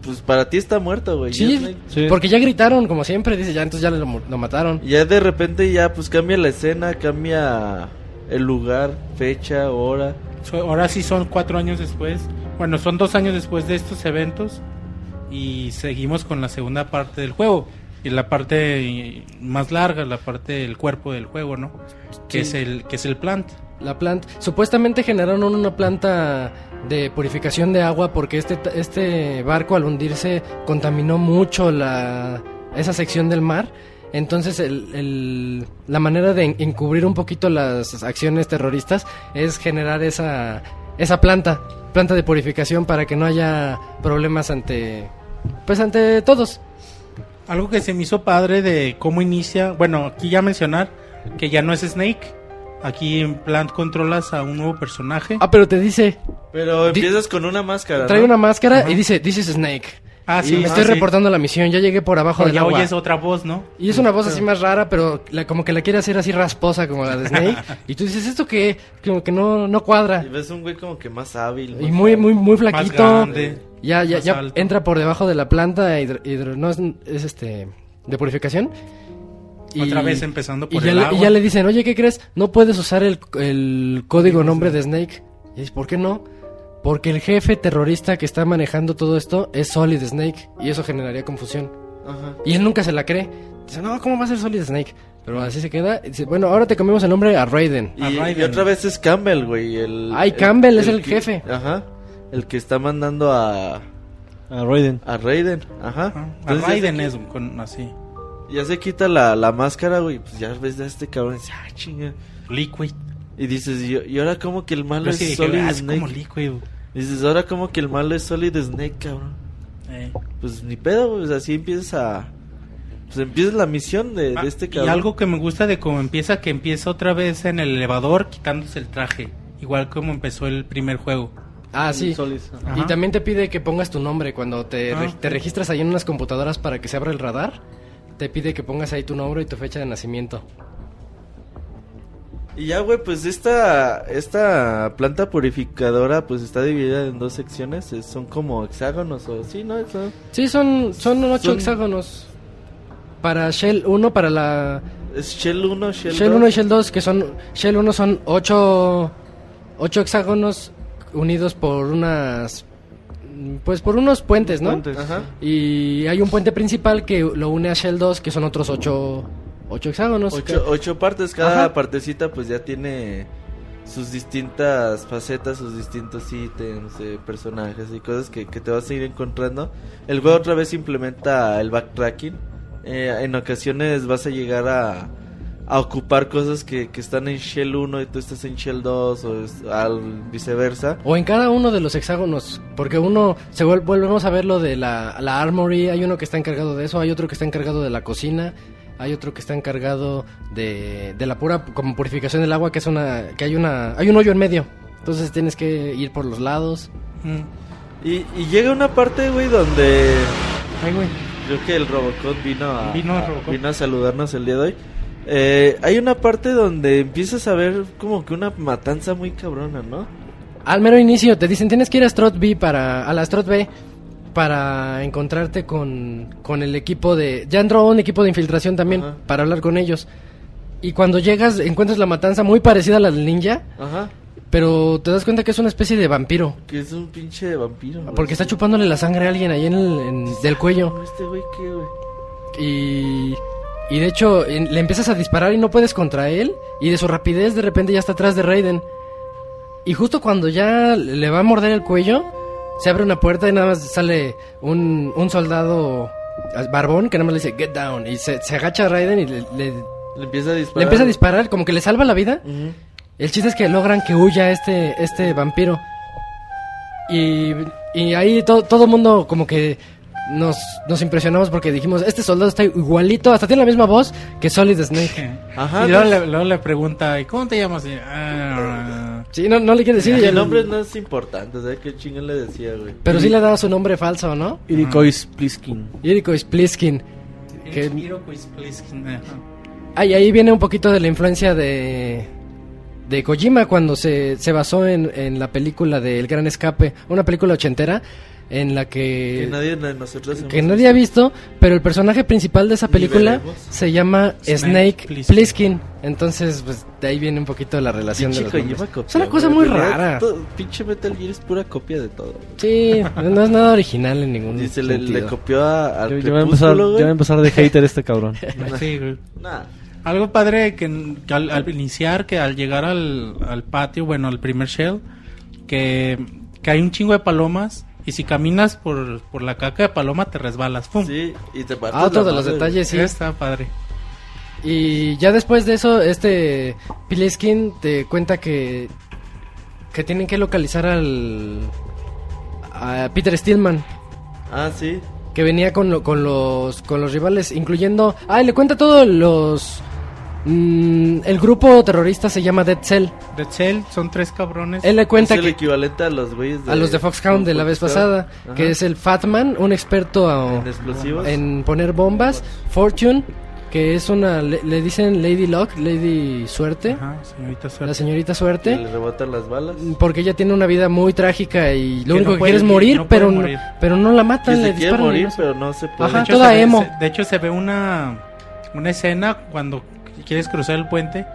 Pues para ti está muerto, güey. Sí, Sí. porque ya gritaron como siempre, dice, ya entonces ya lo, lo mataron. Y Ya de repente ya pues cambia la escena, cambia el lugar, fecha, hora. Ahora sí son cuatro años después. Bueno, son dos años después de estos eventos. Y seguimos con la segunda parte del juego. Y la parte eh, más larga, la parte del cuerpo del juego, ¿no? Que, Sí. es, el, que es el plant. La planta, supuestamente generaron una planta de purificación de agua porque este, este barco al hundirse contaminó mucho la, esa sección del mar. Entonces el, el- la manera de en- encubrir un poquito las acciones terroristas es generar esa, esa planta, planta de purificación para que no haya problemas ante, pues ante todos. Algo que se me hizo padre de cómo inicia. Bueno, aquí ya mencionar que ya no es Snake. Aquí en Plant controlas a un nuevo personaje. Ah, pero te dice, Pero Di- empiezas con una máscara, trae ¿no? una máscara Ajá. y dice, this is Snake. Ah, y sí. me ah, estoy sí. reportando la misión, ya llegué por abajo O del ya agua. oyes otra voz, ¿no? Y es una voz así más rara, pero la- como que la quiere hacer así rasposa como la de Snake. y tú dices, ¿esto qué? Como que no, no cuadra. Y ves un güey como que más hábil. Y más muy, hábil. muy, muy Más flaquito. grande. Ya, ya, más ya alto. entra por debajo de la planta hidro, hidro- no es, es este de purificación. Otra vez empezando y por ya, el agua. y ya le dicen, oye, ¿qué crees? No puedes usar el, el código nombre de Snake. Y dices, ¿por qué no? Porque el jefe terrorista que está manejando todo esto es Solid Snake. Y eso generaría confusión. Ajá. Y él nunca se la cree. Dice, no, ¿cómo va a ser Solid Snake? Pero así se queda. Y dice, bueno, ahora te cambiamos el nombre a Raiden. Y, A y Raiden. otra vez es Campbell, güey. El, Ay, Campbell es el que- jefe. Ajá. El que está mandando a, A Raiden. a Raiden. Ajá. A Entonces Raiden es con así. Ya se quita la, la máscara, güey. Pues ya ves a este cabrón y dices, ah, chinga. Liquid. Y dices, y, y ahora como que el malo Yo es sí dije, Solid ah, es Snake. como Liquid. Dices, ahora como que el malo es Solid Snake, cabrón. Eh. Pues ni pedo, pues así empiezas a... Pues empiezas la misión de, de Ah, este y cabrón. algo que me gusta de cómo empieza, que empieza otra vez en el elevador quitándose el traje. Igual como empezó el primer juego. Ah, sí. Y también te pide que pongas tu nombre cuando te, Ah, re- te registras ahí en unas computadoras para que se abra el radar. Te pide que pongas ahí tu nombre y tu fecha de nacimiento. Y ya, güey, pues esta, esta planta purificadora pues está dividida en dos secciones. es- son como hexágonos o... Sí, ¿no? Eso- Sí, son, son ocho Son- hexágonos. Para Shell 1, para la Es Shell 1, Shell, Shell 2. 1 y Shell 2, que son... Shell 1 son ocho, ocho hexágonos unidos por unas... Pues por unos puentes, ¿no? Puentes. Ajá. Y hay un puente principal que lo une a Shell 2, que son otros ocho, ocho hexágonos. Ocho, ocho partes, cada Ajá. partecita pues ya tiene sus distintas facetas, sus distintos ítems, eh, personajes y cosas que, que te vas a ir encontrando. El juego otra vez implementa el backtracking. Eh, en ocasiones vas a llegar a, a ocupar cosas que, que están en Shell 1 y tú estás en Shell 2 o es- al viceversa. O en cada uno de los hexágonos, porque uno, se vuel- volvemos a ver lo de la, la armory, hay uno que está encargado de eso, hay otro que está encargado de la cocina, hay otro que está encargado de, de la pura como purificación del agua, que es una, que hay una, hay un hoyo en medio, entonces tienes que ir por los lados. Mm. Y, y llega una parte, güey, donde Ay, güey. creo que el Robocop vino a, Vino a- Robocop. vino a saludarnos el día de hoy. Eh, hay una parte donde empiezas a ver como que una matanza muy cabrona, ¿no? Al mero inicio te dicen tienes que ir a Strot B para, a la Strot B para encontrarte con, con el equipo de, ya entró un equipo de infiltración también Ajá. para hablar con ellos. Y cuando llegas encuentras la matanza muy parecida a la del ninja. Ajá. Pero te das cuenta que es una especie de vampiro. Que es un pinche vampiro. güey. Porque está chupándole la sangre a alguien ahí en el en- del cuello. Este güey, ¿qué, güey? Y, y de hecho en- le empiezas a disparar y no puedes contra él. Y de su rapidez de repente ya está atrás de Raiden. Y justo cuando ya le va a morder el cuello, se abre una puerta y nada más sale un, un soldado barbón que nada más le dice get down. Y se, se agacha a Raiden y le, le- Le empieza a disparar. le empieza a disparar, como que le salva la vida. Ujú. El chiste es que logran que huya este, este vampiro. Y, y ahí to- todo el mundo como que nos, nos impresionamos porque dijimos, este soldado está igualito, hasta tiene la misma voz que Solid Snake. Ajá. y luego entonces- le, luego le pregunta, ¿y cómo te llamas? Y, "Ah". Sí, no, no le quiere decir. el el- nombre no es importante, ¿sabes qué chingón le decía, güey? Pero sí le daba su nombre falso, ¿no? Irikois Pliskin. Que- Iroquois Pliskin, ajá. Ahí, ahí viene un poquito de la influencia de, de Kojima cuando se, se basó en, en la película de El Gran Escape, una película ochentera en la Que nadie de nosotros que nadie ha visto, pero el personaje principal de esa película veremos. se llama Snake Snake Plissken. Plissken. Entonces, pues de ahí viene un poquito la relación de Pinche los Kojima nombres. copia, Es una cosa muy rara. todo- pinche Metal Gear es pura copia de todo. Sí, no es nada original en ningún Y se le, le sentido. copió a, al Ya, ya va a empezar, ya va a empezar de hater este cabrón. Sí, güey. Nah. Algo padre que, que al, al iniciar, que al llegar al, al patio, bueno, al primer shell, que, que hay un chingo de palomas y si caminas por, por la caca de paloma te resbalas. ¡Pum! Sí, y te partes Ah, otro de los detalles, sí. Está padre. Y ya después de eso, este Piliskin te cuenta que que tienen que localizar al a Peter Stillman. Ah, sí. que venía con, lo- con los con los rivales, incluyendo, ah, y le cuenta todos los Mm, el grupo terrorista se llama Dead Cell. Dead Cell son tres cabrones. Él le cuenta es el que equivalente a los güeyes de... a los de Foxhound de la vez pasada, Ajá. que es el Fatman, un experto a- En explosivos. en poner bombas, Fortune, que es una, le, le dicen Lady Luck, Lady Suerte, Ajá, señorita la Suerte. señorita Que Suerte, le rebotan las balas. porque ella tiene una vida muy trágica y lo Que único no que puede- quiere es que morir, no pero, no, morir. pero no la Que matan, le se quiere disparan. morir, no pero no se puede. Ajá. De hecho, toda se ve- emo. se- de hecho, se ve una, una escena cuando quieres cruzar el puente.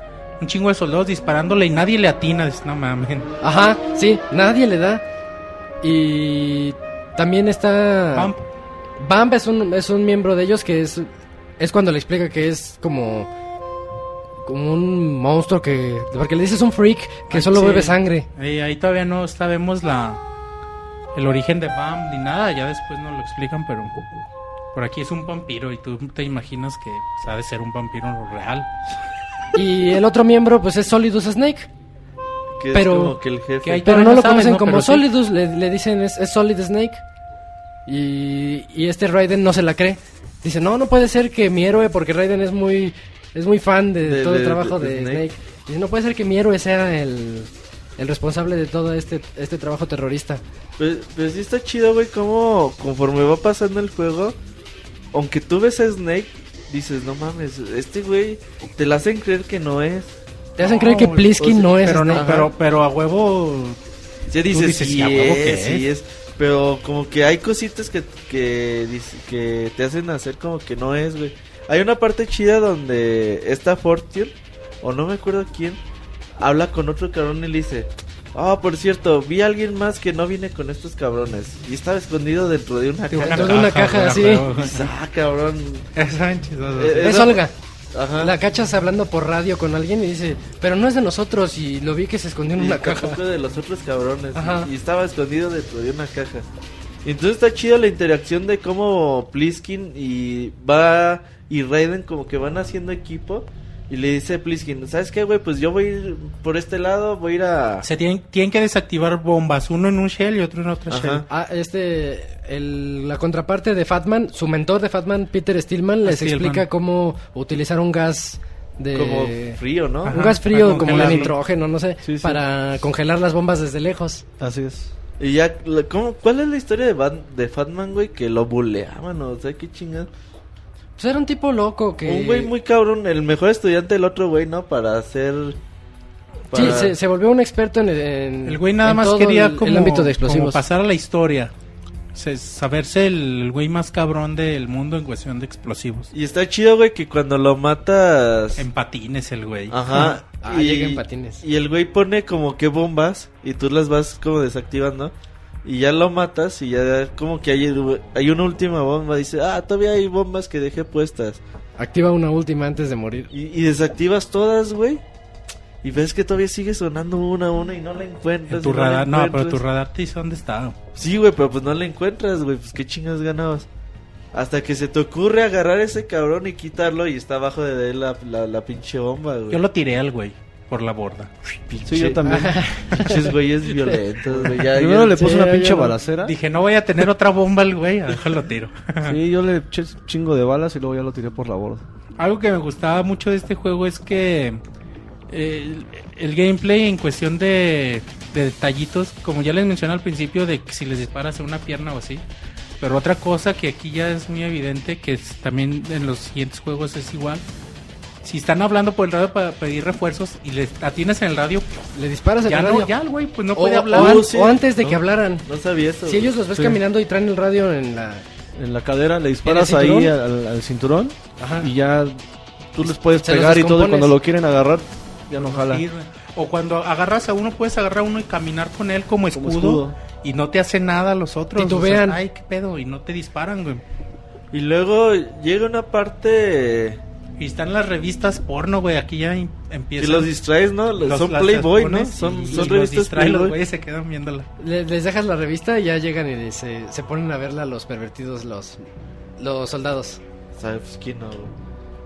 Un chingo de soldados disparándole y nadie le atina. Dices, no mames. Ajá, sí, nadie le da. Y también está... Bump. Bump es un, es un miembro de ellos que es, es cuando le explica que es como, como un monstruo que... Porque le dices un freak que Ah, solo sí. bebe sangre. Ahí, ahí todavía no sabemos la el origen de Bam ni nada. Ya después nos lo explican, pero por aquí es un vampiro y tú te imaginas que pues, ha de ser un vampiro real. Y el otro miembro pues es Solidus Snake. Que es pero- como que el jefe. que hay- Pero no lo conocen ¿no? como Pero sí. Solidus, le, le dicen es, es Solid Snake. Y, y este Raiden no se la cree. Dice, no, no puede ser que mi héroe, porque Raiden es muy, es muy fan de, De- todo el de- trabajo de de, Snake. Snake. Dice, no puede ser que mi héroe sea el, el responsable de todo este, este trabajo terrorista. Pues, pues sí está chido, güey, como conforme va pasando el juego, aunque tú ves a Snake, dices, no mames, este güey te la hacen creer que no es. Te hacen creer que No, Pliskin o sea, no es pero, no, pero, pero a huevo. Ya dices, dices, sí, "Sí, a huevo es, que sí es". es. Pero como que hay cositas que, que, que te hacen hacer como que no es, güey. Hay una parte chida donde esta Fortune, o no me acuerdo quién, habla con otro cabrón y le dice, ah, por cierto, vi a alguien más que no viene con estos cabrones. Y estaba escondido dentro de una Dentro caja. de una caja, ah, cabrón. Estaban chistosos. Eh, Es Olga. Ajá. La cachas hablando por radio con alguien y dice, pero no es de nosotros y lo vi que se escondió en Y una caja. de los otros cabrones. Ajá. Y estaba escondido dentro de una caja. Entonces está chido la interacción de cómo Pliskin y va y Raiden como que van haciendo equipo. Y le dice Pliskin, ¿sabes qué, güey? Pues yo voy a ir por este lado, voy a ir a... Se tienen, tienen que desactivar bombas, uno en un shell y otro en otra Ajá. shell. Ah, este, el- la contraparte de Fatman, su mentor de Fatman, Peter Stillman, les Stillman. explica cómo utilizar un gas de... Como frío, ¿no? Ajá. Un gas frío para como de nitrógeno, no sé, Sí, sí. para congelar las bombas desde lejos. Así es. Y ya, ¿cómo, ¿cuál es la historia de, de Fatman, güey? Que lo buleaban, o sea, qué chingada. Pues era un tipo loco que... Un güey muy cabrón, el mejor estudiante del otro güey, ¿no? Para hacer... Sí, para- se, se volvió un experto en, en- El güey nada en más quería el, como, el ámbito de como explosivos. pasar a la historia. Se- saberse el, el güey más cabrón del mundo en cuestión de explosivos. Y está chido, güey, que cuando lo matas... En patines el güey. Ajá. Ah, llega en patines. Y el güey pone como que bombas y tú las vas como desactivando. Y ya lo matas y ya como que hay, hay una última bomba. Dice, ah, todavía hay bombas que dejé puestas. Activa una última antes de morir. Y, y desactivas todas, güey. Y ves que todavía sigue sonando una a una y no la encuentras. En tu y no radar, no, pero tu radar te dice dónde está. Sí, güey, pero pues no la encuentras, güey. Pues qué chingas ganabas. Hasta que se te ocurre agarrar ese cabrón y quitarlo y está abajo de él la, la, la pinche bomba, güey. Yo lo tiré al güey por la borda. Pinche- Sí, yo también. Pinches güeyes violentos, güey. Ya, Primero ya- le puse sí, una pinche balacera. Dije, no voy a tener otra bomba al güey, a déjalo tiro. Sí, yo le eché chingo de balas y luego ya lo tiré por la borda. Algo que me gustaba mucho de este juego es que eh, el, el gameplay en cuestión de, de detallitos, como ya les mencioné al principio, de que si les disparas en una pierna o así. Pero otra cosa que aquí ya es muy evidente, que es- también en los siguientes juegos es igual. Si están hablando por el radio para pedir refuerzos y les atiendes en el radio, Le disparas en ya el no, radio. ya el güey pues no o, puede o hablar. an- Oh, sí. o antes de No. que hablaran. No sabía eso. Si ellos los ves Sí. caminando y traen el radio en la... En la cadera le disparas ¿En el ahí al, al cinturón Ajá. y ya tú les puedes Se pegar y todo. Y cuando lo quieren agarrar, ya no jala. Sí, o cuando agarras a uno, puedes agarrar a uno y caminar con él como escudo, Como escudo. y no te hace nada a los otros. Titubean. O sea, Ay, qué pedo, y no te disparan, güey. Y luego llega una parte Y están las revistas porno, güey. Aquí ya em- empiezan. los distraes, ¿no? los- son las Playboy, ¿no? Son, y- son y los revistas los Playboy. güeyes se quedan viéndola. Le- les dejas la revista y ya llegan y se, se ponen a verla los pervertidos, los, los soldados, ¿Sabes quién no?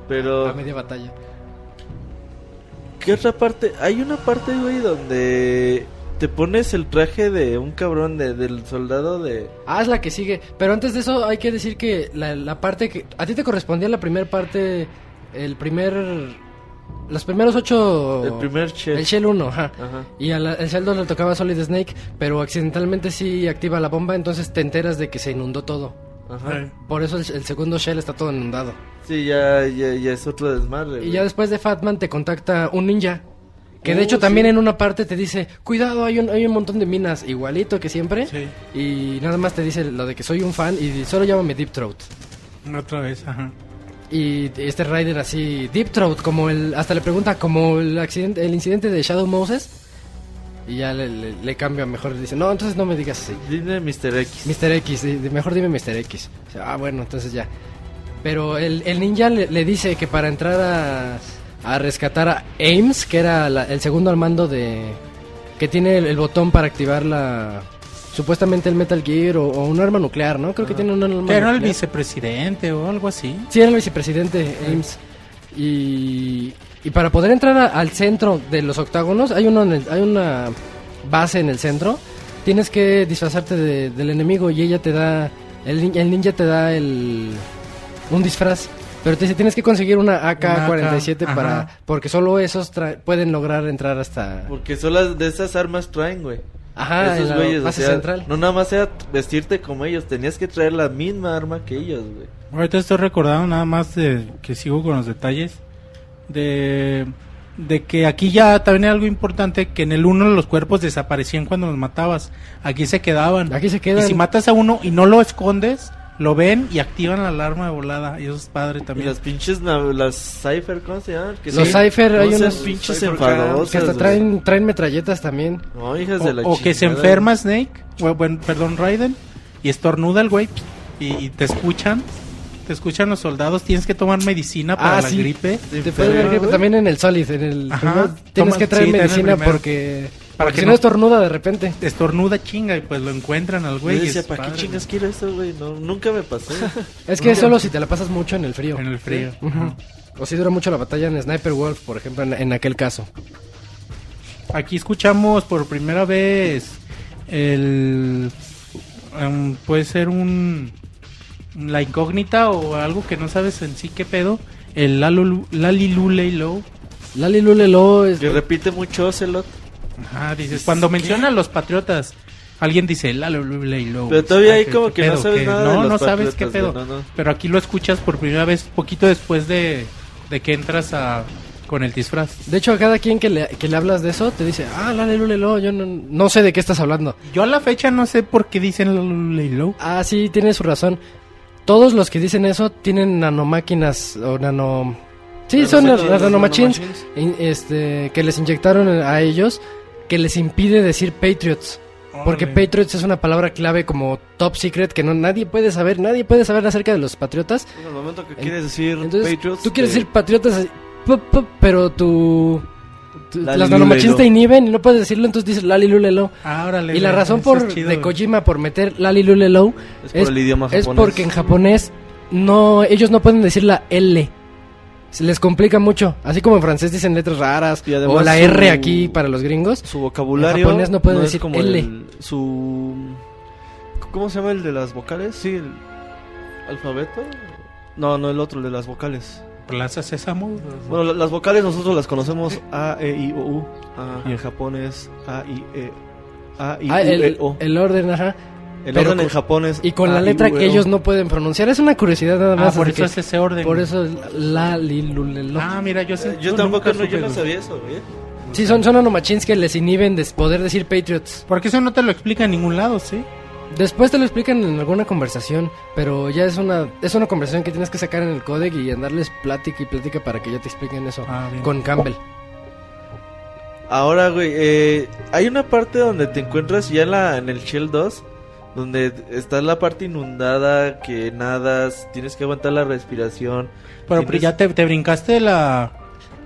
Pero... a media batalla. ¿Qué otra parte? Hay una parte, güey, donde te pones el traje de un cabrón, de, del soldado de... Ah, es la que sigue. Pero antes de eso hay que decir que la, la parte que... A ti te correspondía la primera parte, el primer Los primeros ocho... El primer shell. El Shell 1, ajá. Ajá. Y al el Shell 2 le tocaba Solid Snake, pero accidentalmente sí activa la bomba, entonces te enteras de que se inundó todo. Ajá. Por eso el, el segundo Shell está todo inundado. Sí, ya, ya, ya es otro desmadre. Y güey. ya después de Fatman te contacta un ninja. Que de Oh, hecho también sí. en una parte te dice, cuidado, hay un, hay un montón de minas, igualito que siempre. Sí. Y nada más te dice lo de que soy un fan y solo llámame Deep Throat. Otra vez, ajá. Y este Raiden así, Deep Throat, como el, hasta le pregunta, como el accidente, el incidente de Shadow Moses. Y ya le, le, le cambia mejor, dice, no, entonces no me digas así. Dime Mr. X. Mr. X, mejor dime Mr. X. Dice, ah, bueno, entonces ya. Pero el, el ninja le, le dice que para entrar a, a rescatar a Ames, que era la- el segundo al mando de... que tiene el, el botón para activar la... supuestamente el Metal Gear o, o un arma nuclear, ¿no? Creo que tiene un arma Que era el nuclear. vicepresidente o algo así. Sí, era el vicepresidente Ames. Y, y para poder entrar a- al centro de los octágonos, hay, uno en el- hay una base en el centro. Tienes que disfrazarte de- del enemigo y ella te da. El, nin- el ninja te da el, un disfraz. Pero te dice: tienes que conseguir una AK-47 Una AK, para. Porque solo esos tra- pueden lograr entrar hasta. Porque son las de esas armas traen, güey. Ajá, Esos güeyes, o sea, central. no nada más era vestirte como ellos, tenías que traer la misma arma que ellos, güey. Ahorita estoy recordando nada más de que sigo con los detalles de de que aquí ya también hay algo importante que en el uno los cuerpos desaparecían cuando los matabas, aquí se quedaban. Aquí se quedan. Y si matas a uno y no lo escondes, lo ven y activan la alarma de volada y eso es padre Y también. las pinches, las Cypher, ¿cómo se llaman? Que Los sí, Cypher, hay unos pinches Cypher enfadosas, Que hasta traen, traen metralletas también. No, hijas O, de la o que se enferma Snake, o, bueno, perdón, Raiden, y estornuda el güey y, y te escuchan, te escuchan los soldados, tienes que tomar medicina para Ah, la sí. gripe. Te Te puede dar enferma, gripe también en el Solid, en el Ajá. tienes Toma- que traer sí, medicina porque Para que si no- no estornuda de repente. estornuda chinga y pues lo encuentran al güey. Yo y decía, ¿para qué chingas quiero eso, güey? No, nunca me pasó. Es que es solo si te la pasas mucho en el frío. En el frío. O si dura mucho la batalla en Sniper Wolf, por ejemplo, en, en aquel caso. Aquí escuchamos por primera vez el... em, puede ser un... La incógnita o algo que no sabes en sí qué pedo. El Lalilulei Low. Lali Lulelo es... que repite mucho Ocelot. Ajá, dices, cuando mencionan los patriotas, alguien dice Lalilulei Low. Pero todavía Ah, hay ¿qué- como que no sabes nada No, de no sabes qué pedo. güey, no, no. Pero aquí lo escuchas por primera vez, poquito después de, de que entras a con el disfraz. De hecho, a cada quien que le, que le hablas de eso, te dice, ah, Lali Lulelo, yo no, no sé de qué estás hablando. Yo a la fecha no sé por qué dicen Lalilulei Low. Ah, sí, tiene su razón. Todos los que dicen eso tienen nanomáquinas o nano... Sí, son las, nanomachines in- este, que les inyectaron a ellos que les impide decir Patriots. Porque. Patriots es una palabra clave como top secret que no nadie puede saber, nadie puede saber acerca de los patriotas. En el momento que quieres decir Entonces, Patriots, tú quieres decir patriotas, pero tu, las nanomachines te inhiben y no puedes decirlo, entonces dices Lali Lulelo. Ah, órale, Y la razón por es chido, de. Kojima por meter Lali Lulelo Es por el idioma es porque en japonés no ellos no pueden decir la L. Se les complica mucho, así como en francés dicen letras raras Y además o la su- R aquí para los gringos. Su vocabulario En japonés no puede es decir como L. el- su ¿Cómo se llama el de las vocales? Sí, el- ¿Alfabeto? no, no el otro, el de las vocales. Plaza Sésamo. Bueno, la- las vocales nosotros las conocemos A, E, I, O, U. Ajá. Y en Japón es A, I, E. A, I, Ah, U, el, E, O. el orden, ajá. El pero orden en con- Japón es Y con la letra E, que ellos no pueden pronunciar. Es una curiosidad nada Ah, más. por así eso es ese orden. por eso es la li, lulelo. Ah, mira, yo sé. Eh, Yo tampoco, nunca no, yo supe, no sabía eso, güey. Sí, son, son nanomachines que les inhiben de poder decir Patriots. Porque eso no te lo explica en ningún lado, ¿sí? Después te lo explican en alguna conversación, pero ya es una es una conversación que tienes que sacar en el códec y andarles plática y plática para que ya te expliquen eso Ah, con Campbell. Ahora, güey, eh, hay una parte donde te encuentras ya en, la, en el Shell 2, donde está la parte inundada, que nadas, tienes que aguantar la respiración. Pero, pero Tienes- ya te, te brincaste la,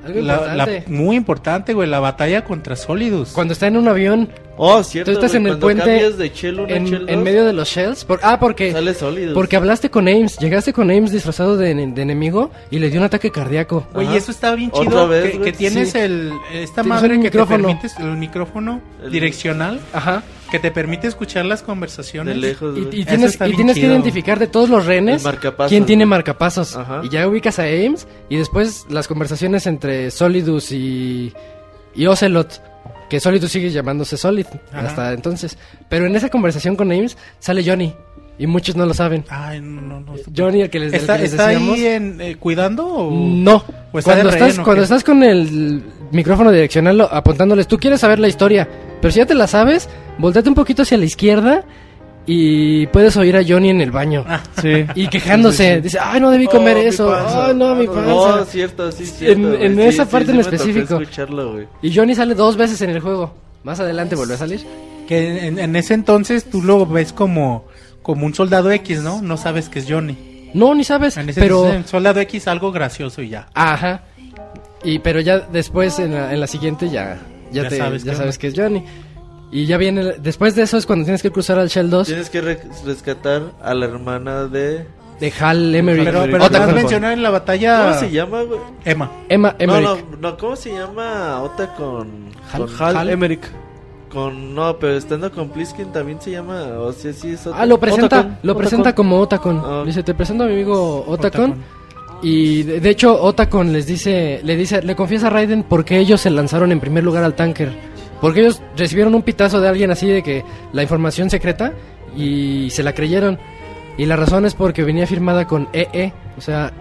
Algo la, la-. Muy importante, güey, la batalla contra Solidus. Cuando está en un avión, Oh, cierto. Tú estás güey, en el puente de Shell 1 a en, Shell 2, en medio de los shells. por- ah, porque sale sólido. porque hablaste con Ames, llegaste con Ames disfrazado de, de enemigo y le dio un ataque cardíaco. Oye, eso está bien Otra chido. vez, que, que tienes Sí. el esta Tienes madre que micrófono. te permites el micrófono El- direccional Ajá. Que te permite escuchar las conversaciones. De lejos, Y, y tienes, y tienes que identificar de todos los rehenes El quién tiene marcapasos. Ajá. Y ya ubicas a Ames y después las conversaciones entre Solidus y, y Ocelot. Que Solidus sigue llamándose Solid Ajá. hasta entonces. Pero en esa conversación con Ames sale Johnny. Y muchos no lo saben. Ay, no, no, no. Johnny, el que les, el ¿Está, que les está decíamos. ahí en, eh, cuidando o...? No. ¿O está Cuando, rehén estás, cuando estás con el micrófono direccional apuntándoles, tú quieres saber la historia, pero si ya te la sabes, volteate un poquito hacia la izquierda y puedes oír a Johnny en el baño. Ah, Sí. Y quejándose, dice, ay, no debí Oh, comer mi eso, ay, no, mi Ah, panza. Oh, cierto, sí, cierto. En- en Sí, esa sí, parte sí en específico. Y Johnny sale dos veces en el juego. Más adelante vuelve a salir. que en, en ese entonces tú lo ves como, como un soldado X, ¿no? No sabes que es Johnny. No, ni sabes, En ese pero... entonces, soldado X algo gracioso y ya. Ajá. Y pero ya después en la, en la siguiente ya ya, Ya te, sabes ya qué sabes que es Johnny. Y ya viene después de eso es cuando tienes que cruzar al Shell 2 Tienes que re- rescatar a la hermana de... de Hal Emery. Pero, pero Otacon. has mencionado en la batalla... ¿Cómo se llama, güey? Emma. Emma No, Emmerich. no, no, ¿cómo se llama Ota con... Hal- con, Hal, Hal- Emmerich. con- no, pero estando con Pliskin también se llama... O sea, sí es Ota. Ah, lo presenta, Otacon, lo Otacon. presenta como Otacon. Ah. Dice, te presento a mi amigo Otacon. Otacon. Y de, de hecho Otacon les dice, le dice, le confiesa a Raiden por qué ellos se lanzaron en primer lugar al tanker. Porque ellos recibieron un pitazo de alguien así de que la información secreta y se la creyeron. Y la razón es porque venía firmada con EE, o sea,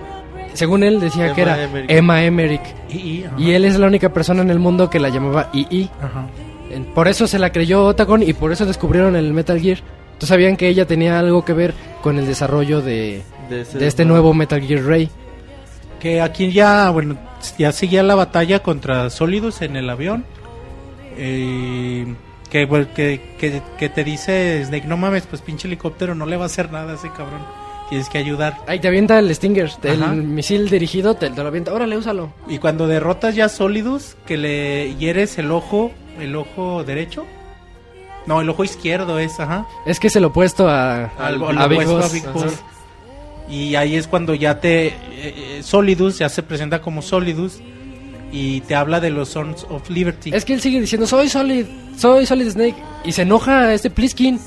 según él decía Emma que era Emmerich. Emma Emmerich. Y, él es la única persona en el mundo que la llamaba II. Ajá. Por eso se la creyó Otacon y por eso descubrieron el Metal Gear. Entonces sabían que ella tenía algo que ver con el desarrollo de, De, de este nuevo Metal Gear Ray. Que aquí ya, bueno, ya seguía la batalla contra Solidus en el avión. Eh, que, que, que, te dice Snake, no mames, pues pinche helicóptero no le va a hacer nada a ese cabrón. Tienes que ayudar. Ahí te avienta el Stinger, el Ajá. misil dirigido, te, te lo avienta. Órale, úsalo. Y cuando derrotas ya a Solidus, que le hieres el ojo, el ojo derecho. No, el ojo izquierdo es, ajá. Es que es el opuesto a, Al- a al Big opuesto a. Big. Y ahí es cuando ya te... eh, eh, Solidus ya se presenta como Solidus y te habla de los Sons of Liberty. Es que él sigue diciendo, soy Solid, soy Solid Snake. Y se enoja este Pliskin.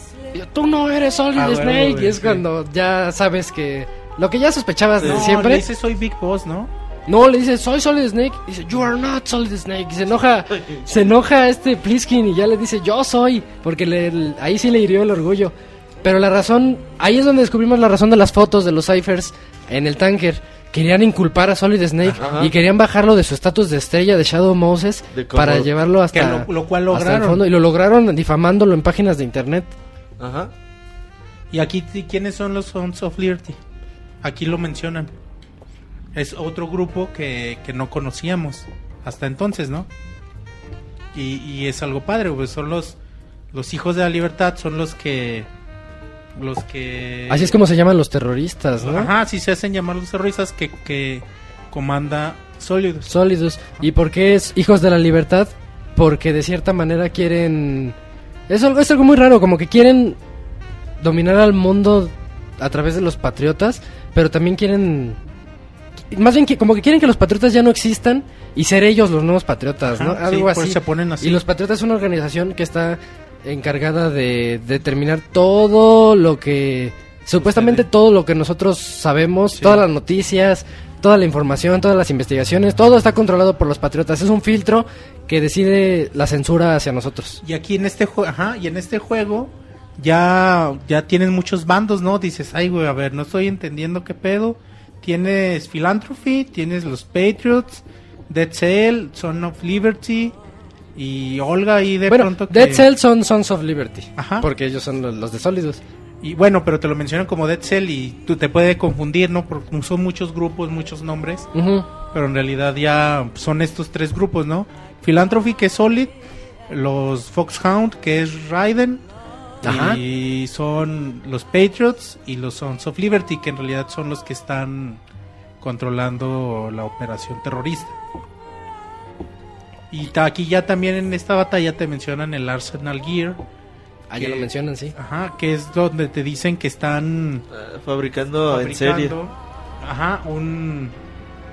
Tú no eres Solid Ah, bueno, Snake. güey, y es sí. cuando ya sabes que... Lo que ya sospechabas no, de le siempre. dice soy Big Boss, ¿no? No, le dice, soy Solid Snake. Y dice, you are not Solid Snake. Y se enoja, se enoja este Pliskin y ya le dice, yo soy. Porque le- el- ahí sí le hirió el orgullo. Pero la razón, ahí es donde descubrimos la razón de las fotos de los ciphers en el tanker. Querían inculpar a Solid Snake Ajá. y querían bajarlo de su estatus de estrella de Shadow Moses De como- para llevarlo hasta, lo- lo cual hasta el lograron. fondo. Y lo lograron difamándolo en páginas de internet. Ajá. Y aquí, ¿quiénes son los Sons of Liberty? Aquí lo mencionan. Es otro grupo que, que no conocíamos hasta entonces, ¿no? Y, y es algo padre, pues son los, los hijos de la libertad, son los que... Los que... Así es como se llaman los terroristas, ¿no? Ajá, sí se hacen llamar los terroristas que, que comanda Solidus. Sólidos. ¿Y por qué es hijos de la libertad? Porque de cierta manera quieren... Es algo, es algo muy raro, como que quieren dominar al mundo a través de los patriotas, pero también quieren... Más bien que como que quieren que los patriotas ya no existan y ser ellos los nuevos patriotas, ¿no? Ajá, sí, Algo por así. eso se ponen así. Y los patriotas es una organización que está encargada de determinar todo lo que... Supuestamente Sucede. todo lo que nosotros sabemos, Sí. todas las noticias, toda la información, todas las investigaciones, todo está controlado por los patriotas. Es un filtro que decide la censura hacia nosotros. Y aquí en este juego, ajá, y en este juego ya ya tienes muchos bandos, ¿no? Dices, "Ay, güey, a ver, no estoy entendiendo qué pedo." Tienes Philanthropy, tienes los Patriots, Dead Cell, Son of Liberty y Olga ahí de bueno, pronto que Dead Cell son Sons of Liberty. Ajá. Porque ellos son los, los de. Y bueno, pero te lo mencionan como Dead Cell y tú te puede confundir, ¿no? Porque son muchos grupos, muchos nombres, Ujú. pero en realidad ya son estos tres grupos, ¿no? Philanthropy que es Solid, los Foxhound que es Raiden Ajá. y son los Patriots y los Sons of Liberty que en realidad son los que están controlando la operación terrorista. Y aquí ya también en esta batalla te mencionan el Arsenal Gear, Ah, ya lo mencionan, sí. ajá, que es donde te dicen que están Ah, fabricando, en serie. fabricando, ajá, un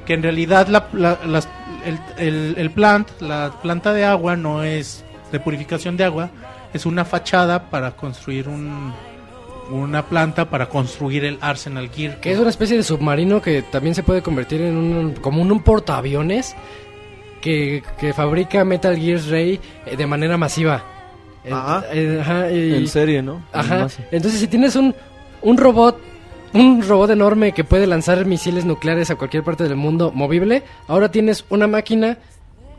que en realidad la, la- las- el, el, el plant, la planta de agua no es de purificación de agua, es una fachada para construir un, una planta para construir el Arsenal Gear. Que es una especie de submarino que también se puede convertir en un, como en un portaaviones que, que fabrica Metal Gear Ray eh, de manera masiva. En- Ajá. eh, ajá, y- En serie, ¿no? Ajá. Entonces, si tienes un, un robot, un robot enorme que puede lanzar misiles nucleares a cualquier parte del mundo movible, ahora tienes una máquina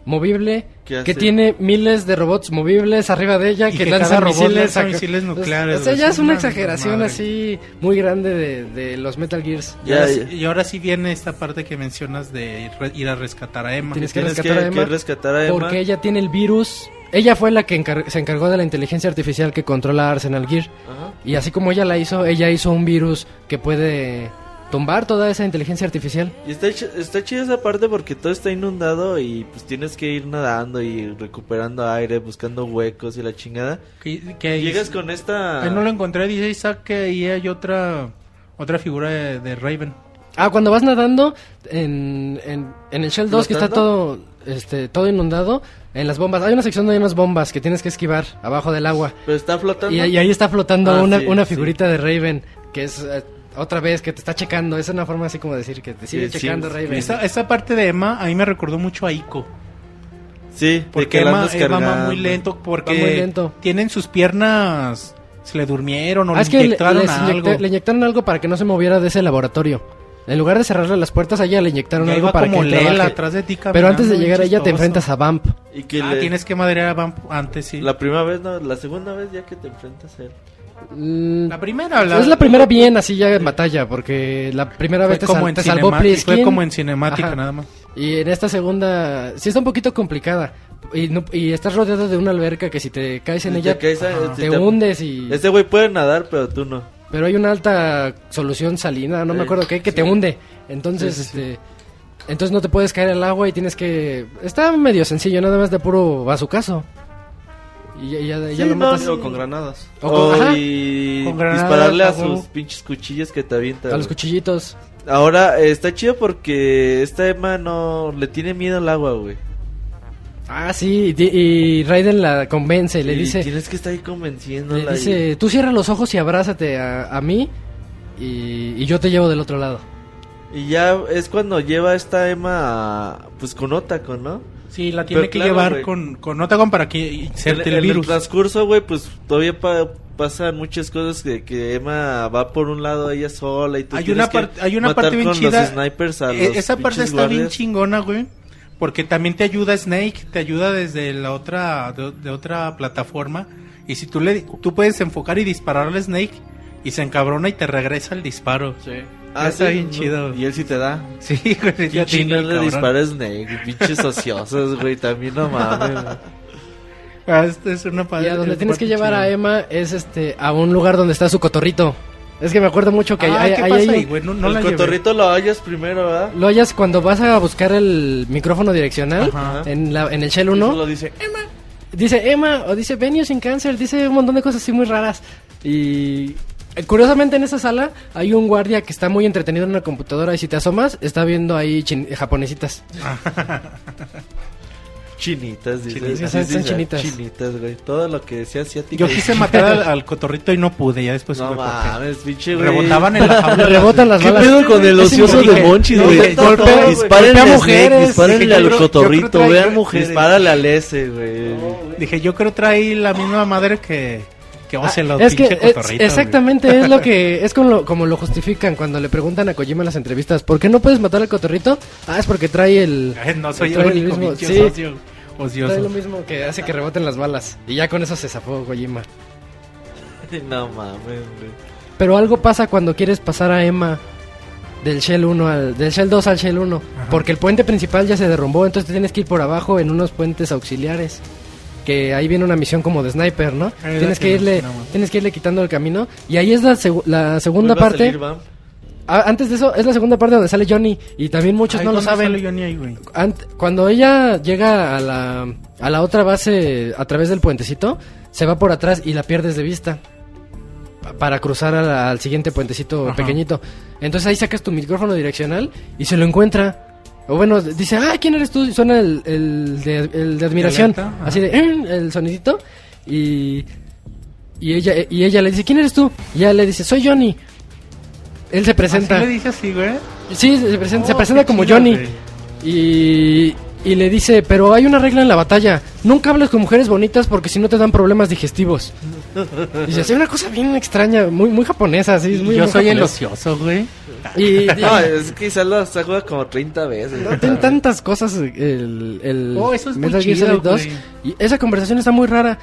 movible ¿Qué que tiene miles de robots movibles arriba de ella Y que, que lanzan misiles, lanza misiles nucleares, O sea, ya es una una exageración madre. así muy grande de, de los Metal Gears. Y, Ya, ahora, ya. sí- y ahora sí viene esta parte que mencionas de re- ir a rescatar a Emma. Tienes que Tienes que, rescatar a Emma que rescatar a Emma. Porque ella tiene el virus. Ella fue la que encar- se encargó de la inteligencia artificial que controla Arsenal Gear. Ajá. Y así como ella la hizo, ella hizo un virus que puede tumbar toda esa inteligencia artificial. Y está, está chida esa parte porque todo está inundado y pues tienes que ir nadando y recuperando aire, buscando huecos y la chingada. Que, que Llegas con esta... Ahí no lo encontré, dice Isaac que ahí hay otra otra figura de, de Raven. Ah, cuando vas nadando en, en, en el Shell 2 que está todo este todo inundado, en las bombas, hay una sección donde hay unas bombas que tienes que esquivar abajo del agua. Pero está flotando. Y, y ahí está flotando Ah, una, sí, una sí. figurita de Raven, que es eh, otra vez que te está checando. Es una forma así como decir que te sigue Sí, checando sí. Raven. Esta, esta parte de Emma a mí me recordó mucho a Ico. Sí, de Porque que Emma, Emma va muy lento porque Va muy lento. tienen sus piernas se le durmieron o Ah, le es que le, inyectaron les algo. inyecta- le inyectaron algo para que no se moviera de ese laboratorio. En lugar de cerrarle las puertas a ella, le inyectaron algo para como que Lela atrás de ti Pero antes de llegar a ella te enfrentas a Vamp. Y que Ah, le- tienes que madrear a Vamp antes, sí. La primera vez, no, la segunda vez ya que te enfrentas a él. Mm, La primera, es la primera bien así ya en batalla, porque la primera fue vez te, como sal- en te salvó fue como en cinemática Ajá. nada más. Y en esta segunda sí está un poquito complicada. Y, no- y estás rodeado de una alberca que si te caes en Si ella te caes, eh, te, si te- hundes y... Este güey puede nadar, pero tú no. Pero hay una alta solución salina, no me Sí, acuerdo qué, que te sí. hunde. Entonces, Sí, sí, sí. este... Entonces no te puedes caer al agua y tienes que... Está medio sencillo, nada más de puro bazucazo. Y ya, ya- ya Sí, lo no, matas. O con granadas. O O, con- ajá, y Con granadas, dispararle a huevo. sus pinches cuchillos que te avientan. a los cuchillitos. Ahora, eh, está chido porque esta Emma no le tiene miedo al agua, güey. Ah, sí, y, y Raiden la convence, le Y dice... Tienes que estar ahí convenciéndola. Le y- dice, tú cierra los ojos y abrázate a, a mí y, y yo te llevo del otro lado. Y ya es cuando lleva esta Emma a- pues con Otacon, ¿no? Sí, la tiene Pero que claro, llevar con, con Otagon para que inserte el el virus. transcurso, güey, pues todavía pa- pasan muchas cosas que, que Emma va por un lado ella sola y tú Hay una, que parte hay una parte bien con chida. los snipers a los Esa parte está bien guardias. chingona, güey. Porque también te ayuda Snake, te ayuda desde la otra de, de otra plataforma. Y si tú le tú puedes enfocar y dispararle a Snake y se encabrona y te regresa el disparo. Sí. Ah, está sí, bien no. chido. Y él sí te da. Sí, güey. ¿Quién ya tiene chingados el le a Snake? Pinches ociosos, güey, también no mames. Ah, esta es una Y a donde es tienes que llevar a chida. Emma es este a un lugar donde está su cotorrito. Es que me acuerdo mucho que Ah, hay, ¿qué hay- pasa hay- ahí, güey? No, no el la llevé. cotorrito lo hallas primero, ¿verdad? lo hallas cuando vas a buscar el micrófono direccional Ajá. en, la, en el Shell Y 1. solo dice, Dice Emma o dice Venio sin cáncer, dice un montón de cosas así muy raras. Y curiosamente en esa sala hay un guardia que está muy entretenido en una computadora y si te asomas está viendo ahí chin- japonesitas. Chinitas, dice. Chinitas, son- chinitas. Chinitas, güey. Todo lo que decía asiático. Yo quise matar al, al cotorrito y no pude, ya después No qué. mames, pinche güey. Rebotaban en la jaula. Rebotan las ¿qué balas. pedo con el ocioso de Monchis, No, güey? Dispárenle Golpea a mujeres. dispárenle al cotorrito, vean mujeres. Dispárale al S, güey. Dije, yo creo trae la misma madre que, que Ah, es que es- cotorrito, güey. exactamente es lo que es como lo, como lo justifican cuando le preguntan a Kojima en las entrevistas ¿por qué no puedes matar al cotorrito? ah es porque trae el Ay, No soy el el único mismo- sí. ocioso. trae lo mismo que hace que reboten las balas y ya con eso se zafó Kojima No mames, güey. pero algo pasa cuando quieres pasar a Emma del Shell 1 al del Shell 2 al Shell 1 Ajá. porque el puente principal ya se derrumbó entonces te tienes que ir por abajo en unos puentes auxiliares que ahí viene una misión como de sniper, ¿no? Ahí tienes que que irle, mencionamos. tienes que irle quitando el camino y ahí es la, segu- la segunda a parte. salir. Ah, antes de eso, es la segunda parte donde sale Johnny. Y también muchos Ay, no lo ¿dónde saben. sale Johnny ahí, güey? Cuando ella llega a la, a la otra base a través del puentecito, se va por atrás y la pierdes de vista. Pa- Para cruzar a la- al siguiente puentecito Ajá. pequeñito. Entonces ahí sacas tu micrófono direccional y se lo encuentra. O bueno, dice, ah, ¿quién eres tú? Y suena el, el de, el de admiración. alerta. Así de, "Mm", el sonidito. Y Y ella, y ella le dice, ¿quién eres tú? Y ella le dice, soy Johnny. Él se presenta. Así le dice así, güey. Sí, se presenta, se Oh, presenta qué como chido, Johnny. güey. Y, y le dice, pero hay una regla en la batalla. Nunca hables con mujeres bonitas porque si no te dan problemas digestivos. Y dice, es una cosa bien extraña, muy, muy japonesa, así. es muy, Yo muy soy el japonés. ocioso, güey. Y, y- No, es que quizás lo se juega como 30 veces. no, tiene tantas cosas el, el Oh, eso es muy Metal Gear chido, Solid 2. güey. Y esa conversación está muy rara.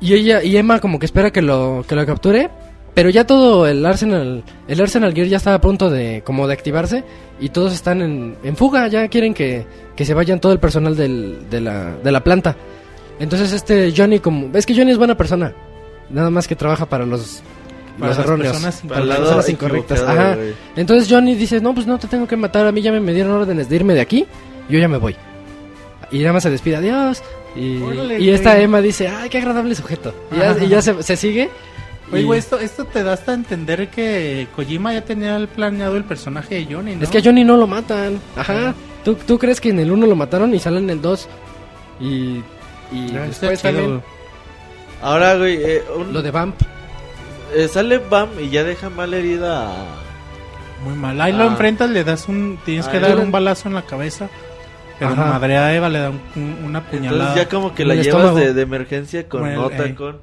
Y ella y Emma como que espera que lo, que lo capture. Pero ya todo el Arsenal, el Arsenal Gear ya está a punto de como de activarse y todos están en, en fuga, ya quieren que, que se vayan todo el personal del- de, la, de la planta. Entonces este Johnny como, es que Johnny es buena persona, nada más que trabaja para los, Para los las erróneos, personas para las lado personas incorrectas. Ajá. Entonces Johnny dice, no, pues no te tengo que matar, a mí ya me, me dieron órdenes de irme de aquí, yo ya me voy. Y nada más se despide, adiós. Y, Órale, y esta. Emma dice, ay, qué agradable sujeto. Y ya, y ya se, se sigue. Oye, güey, esto, esto te da hasta a entender que Kojima ya tenía el planeado el personaje de Johnny, ¿no? Es que a Johnny no lo matan. Ajá. ¿Tú, tú crees que en el 1 lo mataron y sale en el 2. Y, y está después también Ahora, güey, eh, un- lo de Vamp. eh, sale Bam y ya deja mal herida a... Muy mal. Ahí lo Ah. enfrentas, le das un... Tienes Ah, que dar un balazo en la cabeza. Pero Ajá. madre a Eva le da un- un- una puñalada. Entonces ya como que la llevas de, de emergencia con Bueno, nota eh. con...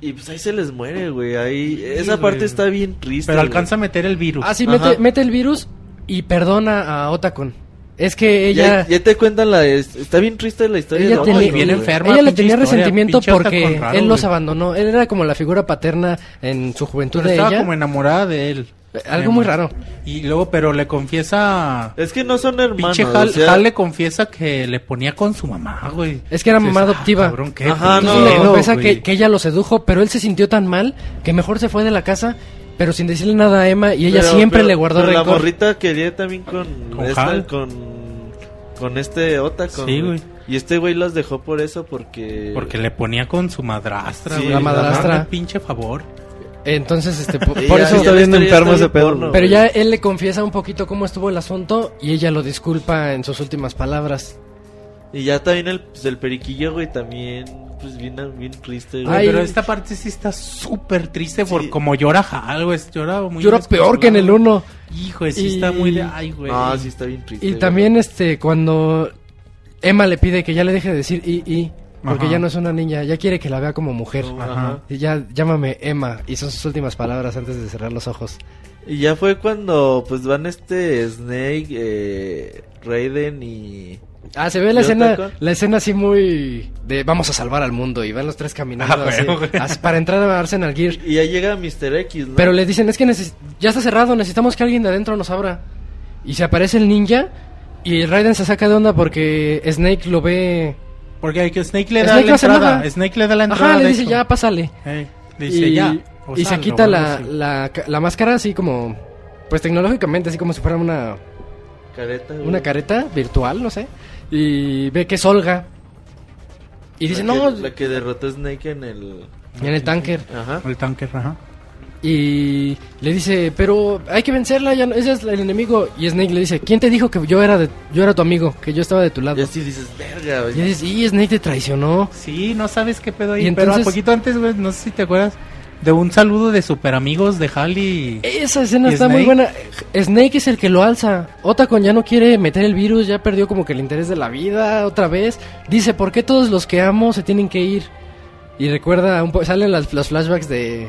Y pues ahí se les muere, güey. Ahí Sí, esa güey. parte está bien triste. Pero güey. alcanza a meter el virus. Ah, sí, mete, mete el virus y perdona a Otacon. Es que Ya, ella... ya te cuentan la es- está bien triste la historia Ella de tenía- Otacon, bien güey. enferma. ella le tenía historia, resentimiento porque raro, él los güey. abandonó. Él era como la figura paterna en su juventud Pero de estaba ella. como enamorada de él. Algo muy raro. Y luego, pero le confiesa... Es que no son hermanos. Pinche Hal, o sea, Hal le confiesa que le ponía con su mamá, güey. Es que era mamá ah, adoptiva. cabrón, qué Ajá, no, le güey. que, que ella lo sedujo, pero él se sintió tan mal que mejor se fue de la casa, pero sin decirle nada a Emma y ella pero- siempre pero- le guardó pero La rencor. morrita quería también con Con esta- Hal. con con este Otacon. Sí, güey. Y este güey los dejó por eso porque Porque le ponía con su madrastra, Sí, güey. la madrastra. Hazme pinche favor. Entonces, este, por ya- eso... está la bien historia enfermo está ese bien pedo. porno, Pero güey. ya él le confiesa un poquito cómo estuvo el asunto y ella lo disculpa en sus últimas palabras. Y ya también el, pues, el periquillo, güey, también pues bien, bien triste, güey. Ay. pero esta parte sí está súper triste por Sí. como llora Hal, güey. Llora muy Llora peor que en el 1. Hijo, sí Y- está muy de... Ay, güey. No, sí está bien triste. Y güey. también este cuando Emma le pide que ya le deje de decir y y porque Ajá. ya no es una niña, ya quiere que la vea como mujer. Ajá. Y ya llámame Emma y son sus últimas palabras antes de cerrar los ojos. Y ya fue cuando pues van este Snake, eh, Raiden y Ah, se ve la ¿Y escena, la escena así muy de vamos a salvar al mundo y van los tres caminando Ah, así, bueno, así para entrar a Arsenal Gear. y ya llega Mr. X, ¿no? Pero le dicen, es que neces- ya está cerrado, necesitamos que alguien de adentro nos abra. Y se aparece el ninja y Raiden se saca de onda porque Snake lo ve... Porque hay que Snake le da Snake la no entrada. Snake le da la entrada. Ajá, le dice, ya, pásale. Eh, le dice, y, ya. y se sal, quita o la, la, la máscara así como... Pues tecnológicamente, así como si fuera una, Careta, güey. una careta virtual, no sé. Y ve que es Olga. Y dice, La no, que, la que derrotó a Snake en el en el tanker. Ajá. El tanque, ajá. Y le dice, pero hay que vencerla, ya no- ese es el enemigo. Y Snake le dice, ¿quién te dijo que yo era de, yo era tu amigo, que yo estaba de tu lado? Y así dices, verga, güey. Y dices, y Snake te traicionó. Sí, no sabes qué pedo ahí. Y Pero entonces- a poquito antes, güey, no sé si te acuerdas de un saludo de super amigos de Hal y... Esa escena ¿Y está muy Snake? buena. Snake es el que lo alza. Otacon ya no quiere meter el virus, ya perdió como que el interés de la vida otra vez. Dice, ¿por qué todos los que amo se tienen que ir? Y recuerda, un po salen las- los flashbacks de,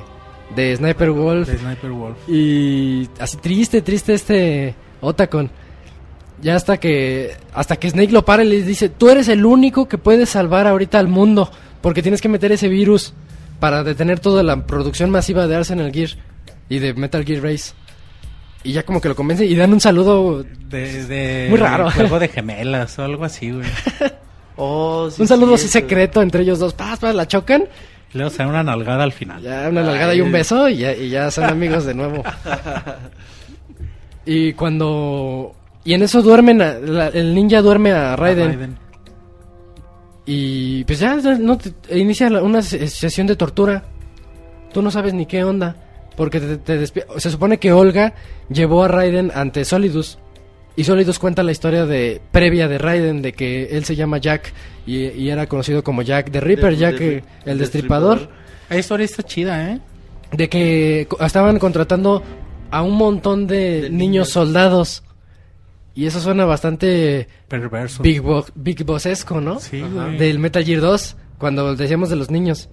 de Sniper Wolf. de Sniper Wolf. Y así triste, triste este Otacon. Ya hasta que hasta que Snake lo para y le dice, "Tú eres el único que puede salvar ahorita al mundo, porque tienes que meter ese virus para detener toda la producción masiva de Arsenal Gear y de Metal Gear Race." Y ya como que lo convence y dan un saludo, De, de Muy raro. Juego de gemelas o algo así, güey. Oh, sí, un saludo así cierto. secreto entre ellos dos. Paz, paz, la chocan, Y Luego se da una nalgada al final. ya una nalgada y un beso y ya, y ya son amigos de nuevo. Y cuando y en eso duermen a- la- el ninja duerme a Raiden. Y pues ya no te- inicia la- una se- sesión de tortura. Tú no sabes ni qué onda. Porque te, te despi- se supone que Olga llevó a Raiden ante Solidus. Y Solidus cuenta la historia de previa de Raiden, de que él se llama Jack y, y era conocido como Jack the Ripper, De- Jack de- el destripador. La historia está chida, ¿eh? de que estaban contratando a un montón de, De niños. niños. soldados. Y eso suena bastante Perverso. Big, Bo Big Bossesco, ¿no? Sí. Del Metal Gear 2, cuando decíamos de los niños.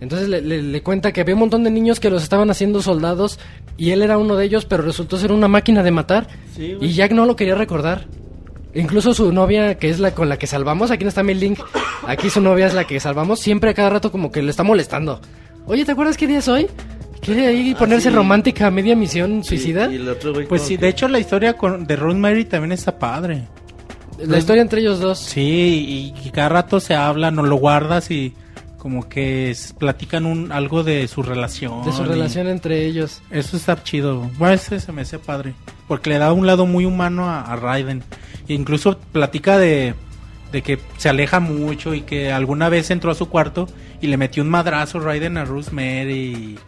Entonces le, le- le cuenta que había un montón de niños que los estaban haciendo soldados y él era uno de ellos, pero resultó ser una máquina de matar. Sí, y Jack no lo quería recordar. Incluso su novia, que es la con la que salvamos, aquí no está mi link, aquí su novia es la que salvamos, siempre a cada rato como que le está molestando. Oye, ¿te acuerdas qué día es hoy? ¿Quiere ahí ponerse sí. romántica a media misión suicida? Y, y el otro güey Pues sí, que- de hecho la historia con, de Rosemary también está padre. La historia entre ellos dos. Sí, y, y cada rato se habla, no lo guardas y como que es- platican un algo de su relación. De su relación entre ellos. Eso está chido. Bueno, ese se me hace padre. Porque le da un lado muy humano a, a Raiden. E incluso platica de, de que se aleja mucho y que alguna vez entró a su cuarto y le metió un madrazo Raiden a Rosemary.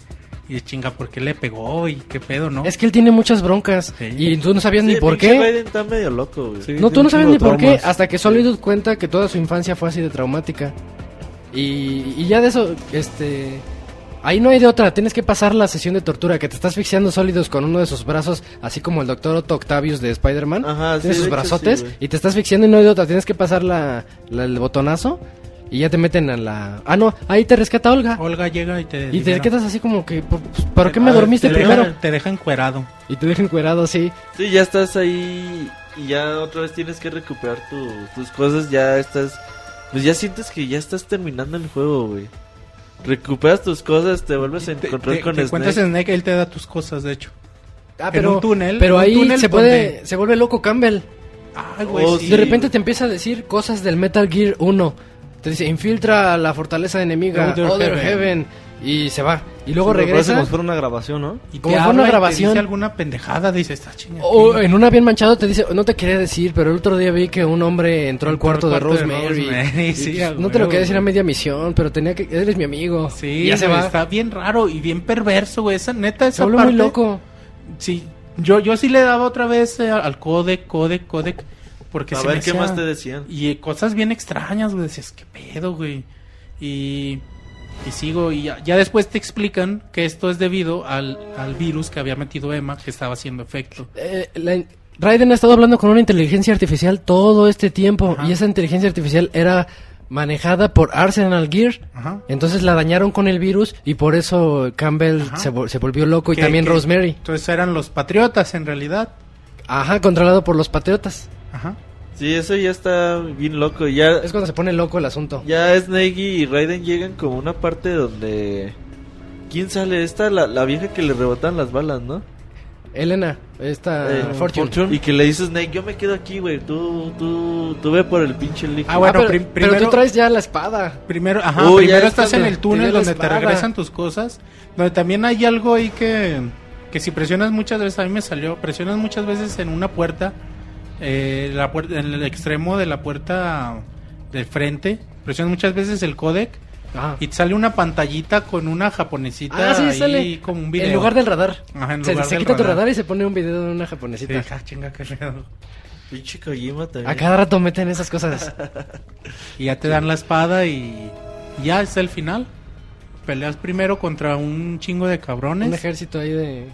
Y, y chinga, ¿por qué le pegó? Y qué pedo, ¿no? Es que él tiene muchas broncas Sí. y tú no sabías Sí, ni por qué. Raiden está medio loco, güey. Sí, No, tú no sabes ni por qué hasta que Solid cuenta que toda su infancia fue así de traumática. Y, y ya de eso, este... Ahí no hay de otra, tienes que pasar la sesión de tortura, que te estás asfixiando sólidos con uno de sus brazos, así como el doctor Otto Octavius de Spider-Man. Ajá, sí, Tiene sus de hecho, brazotes sí, y te estás asfixiando y no hay de otra, tienes que pasar la, la- el botonazo y ya te meten a la... Ah, no, ahí te rescata Olga. Olga llega y te. Y te libera. quedas así como que, ¿por, ¿para qué A me ver, dormiste te primero? Deja, te deja encuerado. Y te dejan encuerado, sí. Sí, ya estás ahí y ya otra vez tienes que recuperar tu- tus cosas, ya estás... Pues ya sientes que ya estás terminando el juego, güey. Recuperas tus cosas, te vuelves a encontrar te- con te encuentras Snake. en Snake, él te da tus cosas, de hecho. Ah, En pero, un túnel, pero en ahí túnel se puede, donde- se vuelve loco Campbell. Ay, Oh, sí. de repente te empieza a decir cosas del Metal Gear 1. Te dice, infiltra la fortaleza enemiga, Other Other, Heaven. Heaven. Y se va. Y luego Sí, regresa. como si fuera una grabación, ¿no? Y como te fue una habla y te grabación. dice alguna pendejada, dice, está chingada. O en una bien manchado te dice, no te quería decir, pero el otro día vi que un hombre entró al cuarto, de Rosemary. Y, sí, pues, a no te lo quería decir a media misión, pero tenía que, eres mi amigo. Sí, Y ya se va. está bien raro y bien perverso, güey. Esa neta, esa parte, muy loco. Sí, yo, yo sí le daba otra vez eh, al codec, codec, codec. Porque A se ver me qué hacía- más te decían. Y eh, cosas bien extrañas, güey. Decías, qué pedo, güey. Y, y sigo, y ya, ya después te explican que esto es debido al, al virus que había metido Emma, que estaba haciendo efecto. Eh, la- Raiden ha estado hablando con una inteligencia artificial todo este tiempo Ajá. y esa inteligencia artificial era manejada por Arsenal Gear. Ajá. Entonces la dañaron con el virus y por eso Campbell se, se volvió loco y también que- Rosemary. Entonces eran los patriotas en realidad. Ajá, controlado por los patriotas. Ajá. Sí, eso ya está bien loco. Ya, Es cuando se pone loco el asunto. ya Snake y Raiden llegan como una parte donde... ¿Quién sale? Esta, la, la vieja que le rebotan las balas, ¿no? Elena, esta Eh, Fortune. Y que le dice Snake, yo me quedo aquí, güey. Tú, tú, tú ve por el pinche líquido. Ah, bueno, pero, prim- pero primero- tú traes ya la espada. Primero, ajá, Uy, ya primero está estás en el túnel donde te regresan tus cosas. Donde también hay algo ahí que, que si presionas muchas veces, a mí me salió, presionas muchas veces en una puerta, eh, la puerta en el extremo de la puerta del frente, presionas muchas veces el codec Ajá. y te sale una pantallita con una japonesita Ah, sí, ahí sale. como un video. En lugar del radar. Ajá, en se lugar se del quita tu radar. radar y se pone un video de una Sí, japonesita. ah, chinga, qué pedo. Pinche Kojima también. A cada rato meten esas cosas. Y ya te dan la espada y ya es el final. Peleas primero contra un chingo de cabrones. un ejército ahí de,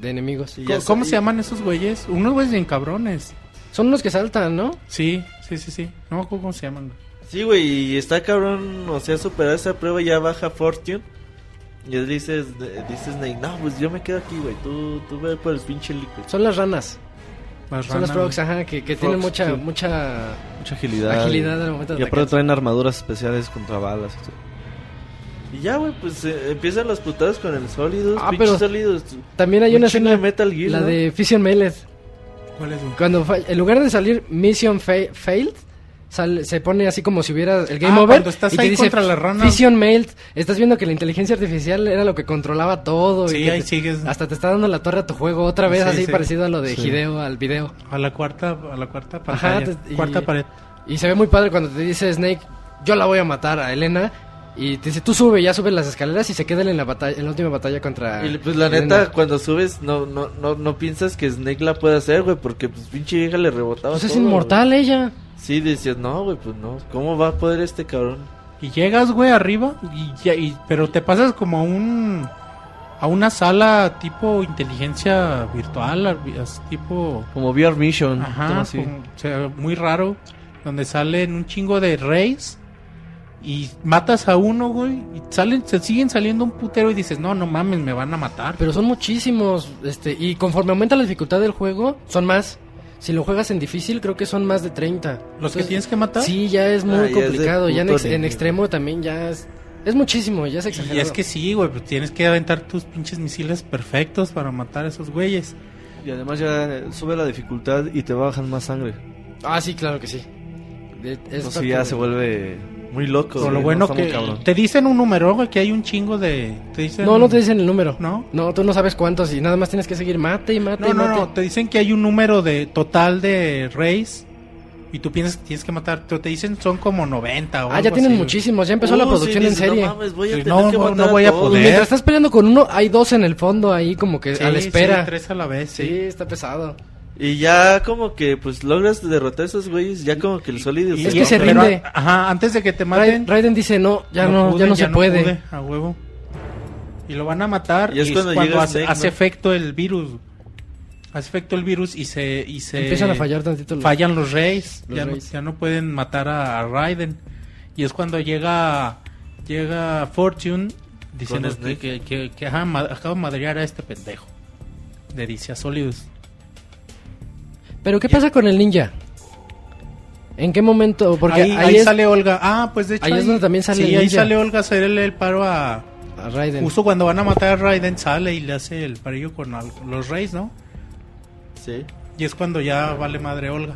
de enemigos. Y ¿Cómo, cómo se llaman esos güeyes? Unos güeyes bien cabrones. Son los que saltan, ¿no? Sí, sí, sí, sí. No me acuerdo cómo se llaman. Sí, güey, y está cabrón, o sea, superar esa prueba ya baja Fortune. Y él dice, dice Snake, no, pues yo me quedo aquí, güey, tú, tú ve por el pinche líquido. Son las ranas. Las Son las ranas, frogs, ajá, que, que tienen Frogs, mucha, sí. mucha Mucha agilidad. agilidad al momento de Y aparte traen armaduras especiales contra balas. y todo. Y ya, güey, pues eh, empiezan los putados con el sólido, Ah, pero sólidos. También hay Un una escena, de Metal Gear, la ¿no? de Fission Mailed. ¿Cuál es, güey? Cuando fa- en lugar de salir Mission fa- Failed, sale- se pone así como si hubiera el Game Ah, Over. cuando estás y te ahí dice contra las ranas. Fission Mailed. Estás viendo que la inteligencia artificial era lo que controlaba todo. y Sí, que ahí te- sigues. Hasta te está dando la torre a tu juego otra vez, Sí, así sí. parecido a lo de Sí. Hideo, al video. A la cuarta, a la cuarta Ajá, pantalla. te- y- Cuarta pared. Y se ve muy padre cuando te dice Snake, yo la voy a matar a Elena. Y te dice, tú sube, ya sube las escaleras y se queda en la batalla, en la última batalla contra. Y pues la Elena. neta, cuando subes, no, no, no, no piensas que Snake la puede hacer, güey, porque pues pinche vieja le rebotaba Pues es todo, inmortal ella. Sí, decías, no, güey, pues no, ¿cómo va a poder este cabrón? Y llegas, güey, arriba, y, ya- y- pero te pasas como a un a una sala tipo inteligencia virtual, tipo Como VR Mission. ajá, así. como- o sea, muy raro, donde salen un chingo de reyes y matas a uno, güey, y salen se siguen saliendo un putero y dices, "No, no mames, me van a matar." Pero son muchísimos, este, y conforme aumenta la dificultad del juego, son más. Si lo juegas en difícil, creo que son más de 30. los que Entonces, tienes que matar. Sí, ya es muy Ah, ya es de complicado. ya en, puto ex- en nivel. extremo también ya es... Es muchísimo, ya es exagerado. Y es que sí, güey, pues tienes que aventar tus pinches misiles perfectos para matar a esos güeyes. Y además ya eh, sube la dificultad y te bajan más sangre. Ah, sí, claro que sí. De- es Entonces parte ya de- se vuelve... Muy loco. Pero Sí, lo güey. bueno muy que te dicen un número, güey, que hay un chingo de... Te dicen... No, no te dicen el número. ¿No? No, tú no sabes cuántos y nada más tienes que seguir mate y mate No, y no, mate. no, te dicen que hay un número de total de reyes y tú piensas que tienes que matar, pero te dicen son como 90 o Ah, ya tienen así, muchísimos. Ya empezó la Uh, producción sí, en serie. No mames, voy a Sí, tener no, que no, matar no voy a poder. Mientras estás peleando con uno, hay dos en el fondo ahí como que Sí, a la espera. sí, tres a la vez, Sí, sí. está pesado. Y ya como que pues logras derrotar a esos güeyes, ya como que el sólido Y- Es que se pero, rinde. Ajá, antes de que te Raiden, maten, Raiden dice, no, ya no, pude, ya no se puede. pude, a huevo. Y lo van a matar Y y es es cuando hace, Snake, hace ¿no? efecto el virus. Hace efecto el virus y se y se Empiezan a fallar tantito los... fallan los reyes, Los ya, no- reyes. ya no pueden matar a, a Raiden. Y es cuando llega llega Fortune diciendo que, que, que, que, ajá, ma- de madrear a este pendejo. Le dice a Solidus. Pero ¿qué pasa con el ninja? ¿En qué momento? Porque ahí, ahí, ahí es sale Olga. Ah, pues de hecho ahí es donde también sale Sí, el ahí ninja. sale Olga a hacerle el paro a a Raiden. Justo cuando van a matar a Raiden sale y le hace el parillo con al- los reyes, ¿no? Sí. Y es cuando ya vale madre Olga.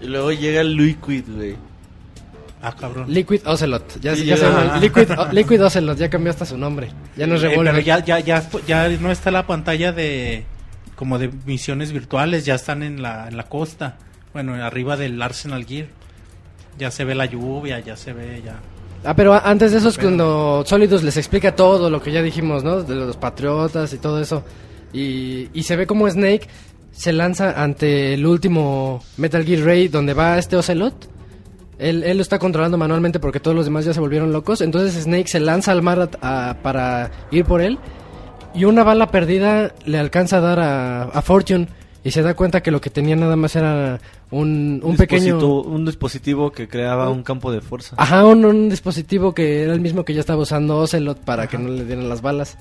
Y luego llega el Liquid, güey. Ah, cabrón. Liquid Ocelot. Ya, Sí, ya ya- se. Liquid, o- Liquid Ocelot, ya cambió hasta su nombre. Ya no es Eh, Revolver. pero ya, ya, ya, ya no está la pantalla de como de misiones virtuales, ya están en la, en la costa. Bueno, arriba del Arsenal Gear. Ya se ve la lluvia, ya se ve ya. Ah, pero antes de eso es Pero- cuando Solidus les explica todo lo que ya dijimos, ¿no? De los patriotas y todo eso. Y, y se ve como Snake se lanza ante el último Metal Gear Ray donde va este Ocelot. Él, él lo está controlando manualmente porque todos los demás ya se volvieron locos. Entonces Snake se lanza al mar a- a- para ir por él. Y una bala perdida le alcanza a dar a, a Fortune. Y se da cuenta que lo que tenía nada más era un, un pequeño... un dispositivo que creaba un campo de fuerza. Ajá, un, un dispositivo que era el mismo que ya estaba usando Ocelot para que no le dieran las balas.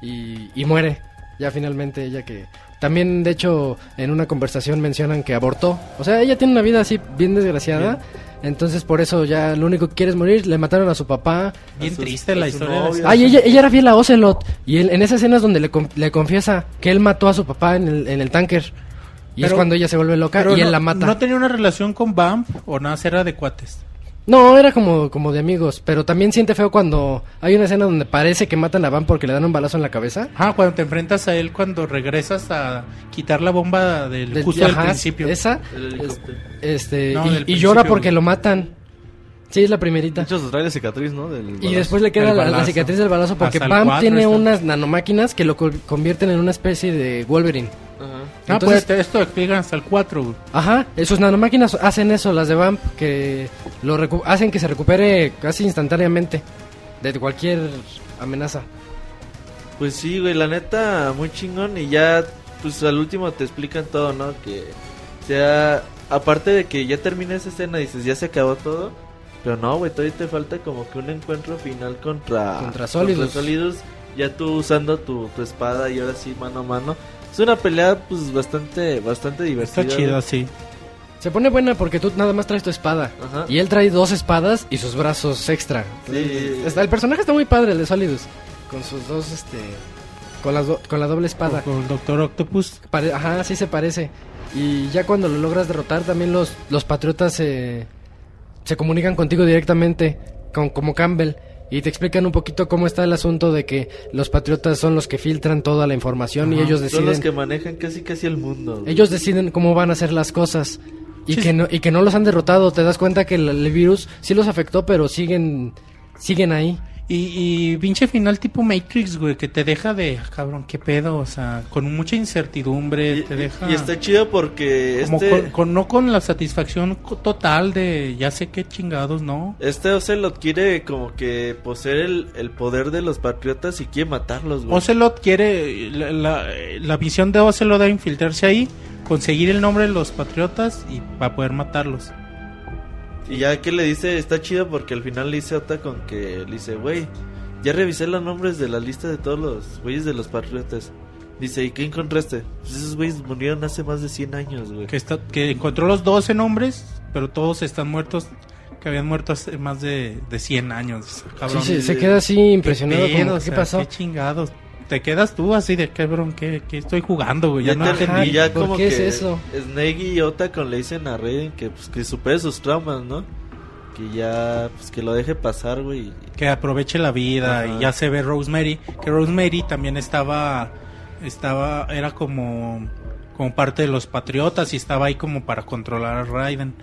Y, y muere. Ya finalmente ella que... También, de hecho, en una conversación mencionan que abortó. O sea, ella tiene una vida así bien desgraciada. Entonces, por eso ya lo único que quiere es morir. Le mataron a su papá. Bien su- triste la historia. novia. Ay, ella, ella era fiel a Ocelot. Y él- en esa escena es donde le, con- le confiesa que él mató a su papá en el, en el tanker. Y es Pero- cuando ella se vuelve loca y él no, la mata. ¿No tenía una relación con Vamp o nada? Era de cuates. No, era como, como de amigos, pero también siente feo cuando hay una escena donde parece que matan a Van porque le dan un balazo en la cabeza. Ah, cuando te enfrentas a él cuando regresas a quitar la bomba del, Del- justo ajá, del principio. Esa, El helicóptero. este, No, y, del y llora porque lo matan. Sí, es la De primerita. hecho, se trae la cicatriz, ¿no? Del Y después le queda la, la cicatriz del balazo porque cuatro tiene está. unas nanomáquinas que lo co- convierten en una especie de Wolverine. Ah, Entonces- pues esto explican hasta el 4, güey. Ajá, sus nanomáquinas hacen eso, las de Vamp, que lo recu- hacen que se recupere casi instantáneamente de cualquier amenaza. Pues sí, güey, la neta, muy chingón. Y ya, pues al último te explican todo, ¿no? Que sea, aparte de que ya termina esa escena, dices, ya se acabó todo. Pero no, güey, todavía te falta como que un encuentro final contra, Contra Solidus. Solidus, Ya tú usando tu, tu espada y ahora sí, mano a mano. Es una pelea, pues bastante, bastante divertida. Está chido, güey. sí. Se pone buena porque tú nada más traes tu espada. Ajá. Y él trae dos espadas y sus brazos extra. Sí. Está- el personaje está muy padre, el de Solidus. Con sus dos, este... Con, las do- con la doble espada. Con el Doctor Octopus. Pare- Ajá, sí se parece. Y ya cuando lo logras derrotar, también los, los patriotas se, se comunican contigo directamente, con, como Campbell, y te explican un poquito cómo está el asunto de que los patriotas son los que filtran toda la información y Ajá. ellos Son deciden, los que manejan casi casi el mundo. güey. ellos deciden cómo van a hacer las cosas. Y, Sí, que no, y que no los han derrotado, te das cuenta que el, el virus sí los afectó, pero siguen, siguen ahí. Y, y pinche final tipo Matrix, güey, que te deja de, ah, cabrón, qué pedo, o sea, con mucha incertidumbre, Y, te deja... y está chido porque como este, con, con- no con la satisfacción total de ya sé qué chingados, ¿no? este Ocelot quiere como que poseer el, el poder de los patriotas y quiere matarlos, güey. Ocelot quiere, la, la, la misión de Ocelot es infiltrarse ahí, conseguir el nombre de los patriotas y para poder matarlos. Y ya que le dice, está chido porque al final le dice Ota con que le dice, güey, ya revisé los nombres de la lista de todos los güeyes de los patriotas. Dice, ¿y qué encontraste? Pues esos güeyes murieron hace más de 100 años, güey. Que, está, que encontró los 12 nombres, pero todos están muertos, que habían muerto hace más de, de 100 años. Cabrón. Sí, sí, se queda así impresionado. ¿Qué, como, pedo? ¿Qué O sea, pasó? ¿Qué chingados? Te quedas tú así de cabrón, ¿qué, qué estoy jugando, güey? Ya, Ya no te- entendí. ya ¿por como qué que es eso? Snake y Ota con le dicen a Raiden que pues que supere sus traumas, ¿no? Que ya pues que lo deje pasar, güey. que aproveche la vida Ajá. y ya se ve Rosemary que Rosemary también estaba estaba era como como parte de los patriotas y estaba ahí como para controlar a Raiden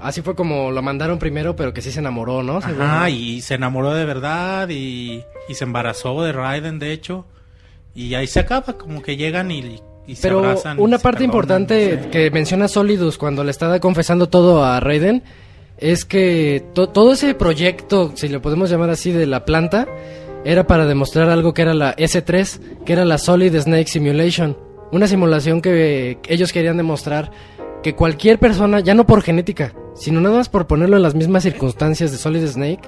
Así fue como lo mandaron primero, pero que sí se enamoró, ¿no? Según- Ajá, y se enamoró de verdad y, y se embarazó de Raiden de hecho y ahí se acaba como que llegan y, y se Pero abrazan y una se parte perdonan, importante no sé. que menciona Solidus cuando le está confesando todo a Raiden es que to- todo ese proyecto, si lo podemos llamar así, de la planta, era para demostrar algo que era la S3, que era la Solid Snake Simulation. Una simulación que ellos querían demostrar que cualquier persona, ya no por genética, sino nada más por ponerlo en las mismas circunstancias de Solid Snake,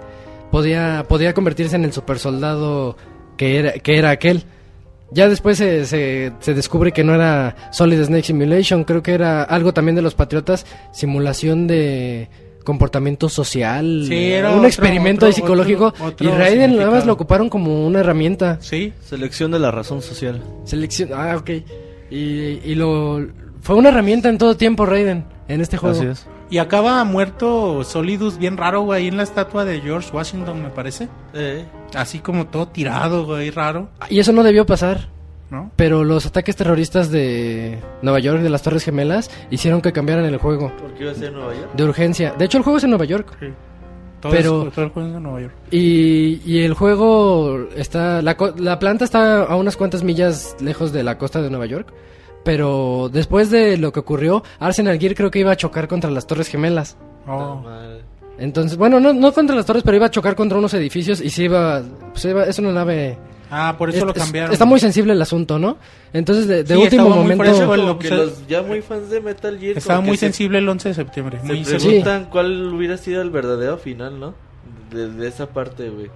podía, podía convertirse en el super soldado que era, que era aquel. Ya después se, se, se descubre que no era Solid Snake Simulation, creo que era algo también de los Patriotas, simulación de comportamiento social, Sí, era un otro- experimento otro- psicológico otro- otro y Raiden nada más lo ocuparon como una herramienta. sí Selección de la razón social. Selección, ah, ok. Y, y lo fue una herramienta en todo tiempo Raiden en este juego. Así es. Y acaba muerto Solidus bien raro güey ahí en la estatua de George Washington me parece Eh, así como todo tirado güey raro Y eso no debió pasar. ¿no? Pero los ataques terroristas de Nueva York, de las Torres Gemelas, hicieron que cambiaran el juego ¿Por qué iba a ser en Nueva York? de urgencia. De hecho, el juego es en Nueva York. Sí. Todo Pero- es- todo el juego es de Nueva York. Y, y el juego está. La, co- la planta está a unas cuantas millas lejos de la costa de Nueva York. Pero después de lo que ocurrió, Arsenal Gear creo que iba a chocar contra las Torres Gemelas. Oh. Entonces, bueno, no, no contra las torres, pero iba a chocar contra unos edificios y se iba. pues, iba- es una nave. Ah, por eso es- lo cambiaron. está muy sensible el asunto, ¿no? Entonces, de, de Sí, último estaba muy momento. fresco. Como lo- que se- los ya muy fans de Metal Gear Estaba muy se- sensible el 11 de septiembre. Se Muy Sí. preguntan cuál hubiera sido el verdadero final, ¿no? De, de esa parte, güey.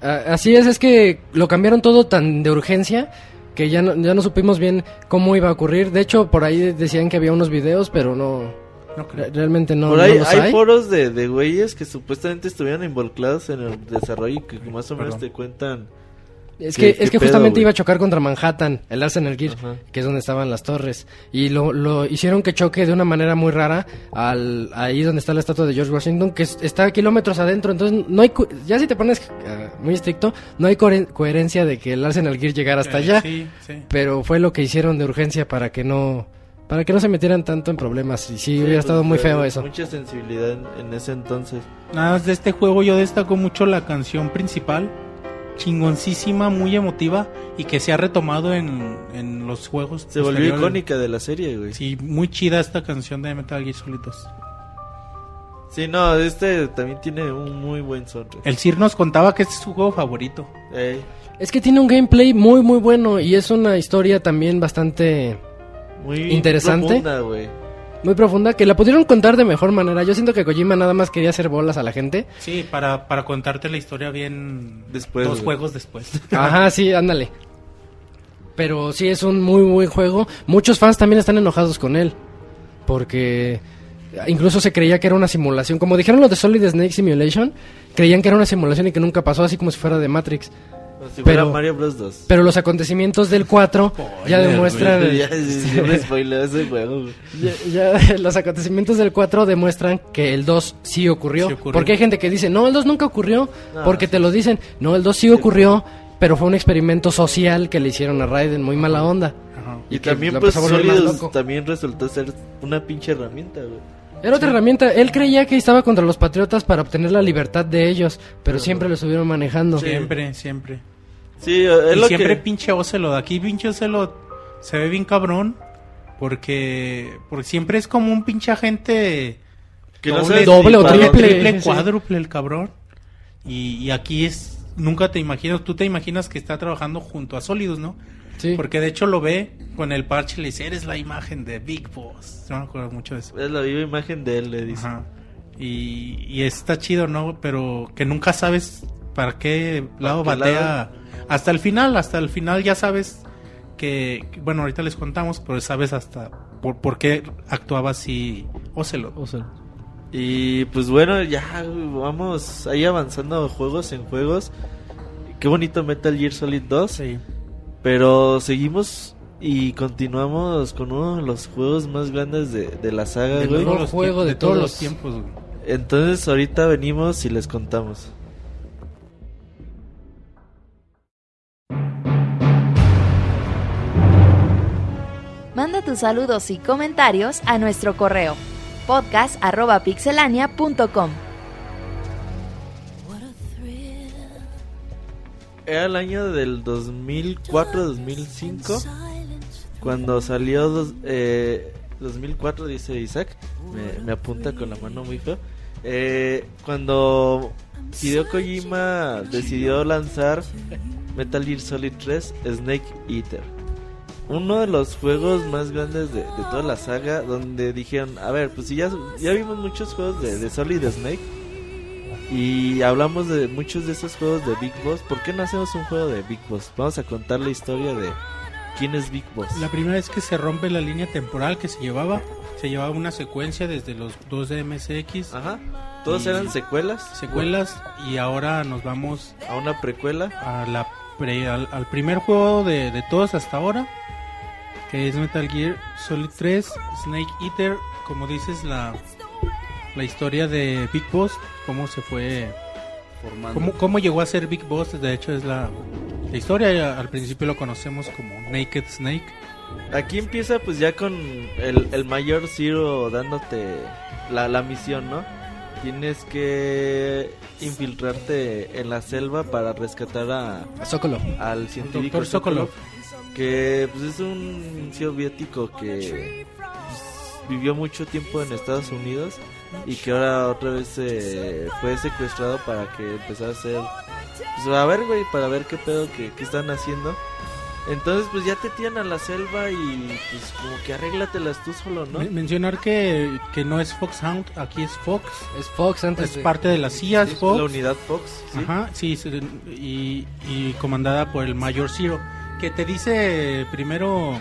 Ah, Así es, es que lo cambiaron todo tan de urgencia que ya no, ya no supimos bien cómo iba a ocurrir. De hecho, por ahí decían que había unos videos, pero no. No Realmente no, Por no ahí los hay, hay. foros de, de güeyes que supuestamente estuvieron involucrados en el desarrollo y que más o menos Perdón. te cuentan. Es ¿Qué- que, es que pedo, justamente iba a chocar contra Manhattan, el Arsenal Gear, Ajá. que es donde estaban las torres. Y lo, lo hicieron que choque de una manera muy rara al, ahí donde está la estatua de George Washington, que es- está a kilómetros adentro. Entonces, no hay cu- ya si te pones ah, muy estricto, no hay cohe- coherencia de que el Arsenal Gear llegara hasta Eh, allá. Sí, sí. Pero fue lo que hicieron de urgencia para que no para que no se metieran tanto en problemas. Y sí, hubiera pues, estado muy eh, feo eso. Mucha sensibilidad en, en ese entonces. Nada más de este juego yo destaco mucho la canción principal, chingoncísima, muy emotiva y que se ha retomado en, en los juegos. Se volvió icónica de la serie, güey. Sí. Sí, muy chida esta canción de Metal Gear Solid 2. no, este también tiene un muy buen soundtrack. El Sir nos contaba que este es su juego favorito. Ey, Es que tiene un gameplay muy muy bueno y es una historia también bastante muy Interesante. profunda. Muy profunda que la pudieron contar de mejor manera. Yo siento que Kojima nada más quería hacer bolas a la gente. Sí, para, para contarte la historia bien Después, dos güey. juegos después. Ajá, sí, ándale. Pero sí es un muy buen juego. Muchos fans también están enojados con él. Porque incluso se creía que era una simulación. Como dijeron los de Solid Snake Simulation, creían que era una simulación y que nunca pasó, así como si fuera de Matrix. Si Pero- fuera Mario Bros 2. Pero los acontecimientos del 4 ya demuestran... ya. Ya, ya, los acontecimientos del 4 demuestran que el 2 sí ocurrió. Sí ocurrió. Porque hay gente que dice, no, el 2 nunca ocurrió. No, porque te lo dicen, no, el 2 sí ocurrió, pero fue un experimento social que le hicieron a Raiden, muy mala onda. Ajá. Y, que también, pues, loco. también resultó ser una pinche herramienta, güey. Era otra herramienta. Él creía que estaba contra los patriotas para obtener la libertad de ellos, pero siempre lo estuvieron manejando. Siempre, siempre. Sí, es y lo siempre que... pinche Ocelot. Aquí pinche Ocelot se ve bien cabrón. Porque, porque siempre es como un pinche agente que no doble, sabes doble o para triple. triple, sí. cuádruple el cabrón. Y, y aquí es, nunca te imaginas, tú te imaginas que está trabajando junto a Sólidos, ¿no? Sí. Porque de hecho lo ve con el parche y le dice, eres la imagen de Big Boss. Yo me acuerdo mucho de eso. Es la viva imagen de él, le dice. Ajá. Y, y está chido, ¿no? Pero que nunca sabes para qué lado qué batea. lado? Hasta el final, hasta el final ya sabes que, bueno, ahorita les contamos, pero sabes hasta por, por qué actuaba así Ocelot. O sea, Y pues bueno, ya vamos ahí avanzando juegos en juegos. Qué bonito Metal Gear Solid 2. Sí. Pero seguimos y continuamos con uno de los juegos más grandes de, de la saga, De güey. los juego de de todos todos. los tiempos, güey. Entonces ahorita venimos y les contamos. Tus saludos y comentarios a nuestro correo podcast.pixelania.com. Era el año del 2004-2005 cuando salió dos- eh, 2004 dice Isaac me, me apunta con la mano muy feo Eh, cuando Hideo Kojima decidió lanzar Metal Gear Solid 3 Snake Eater uno de los juegos más grandes de, de toda la saga donde dijeron a ver pues si ya, ya vimos muchos juegos de, de Solid Snake y hablamos de muchos de esos juegos de Big Boss. ¿Por qué no hacemos un juego de Big Boss? Vamos a contar la historia de quién es Big Boss. La primera vez que se rompe la línea temporal que se llevaba, se llevaba una secuencia desde los dos de MSX, Ajá. Todos eran secuelas. secuelas, y ahora nos vamos A una precuela. a la pre- al, al primer juego de, de todos hasta ahora, que es Metal Gear Solid 3, Snake Eater, como dices, la, la historia de Big Boss, cómo se fue, Formando. cómo, cómo llegó a ser Big Boss, de hecho es la, la historia, al principio lo conocemos como Naked Snake. Aquí empieza pues ya con el, el mayor Zero dándote la, la misión, ¿no? Tienes que infiltrarte en la selva para rescatar a, a Zócalo. al científico Doctor Sokolov. Que pues, es un soviético que pues, vivió mucho tiempo en Estados Unidos y que ahora otra vez eh, fue secuestrado para que empezara a hacer pues a ver güey para ver qué pedo que, que están haciendo. Entonces pues ya te tiran a la selva y pues como que arréglatelas tú solo no Men- Mencionar que, que no es Foxhound, aquí es Fox, Es Fox antes es de- parte de la CIA, Sí, Fox. la unidad Fox ¿sí? Ajá, sí, sí, y, y comandada por el Mayor Zero, que te dice primero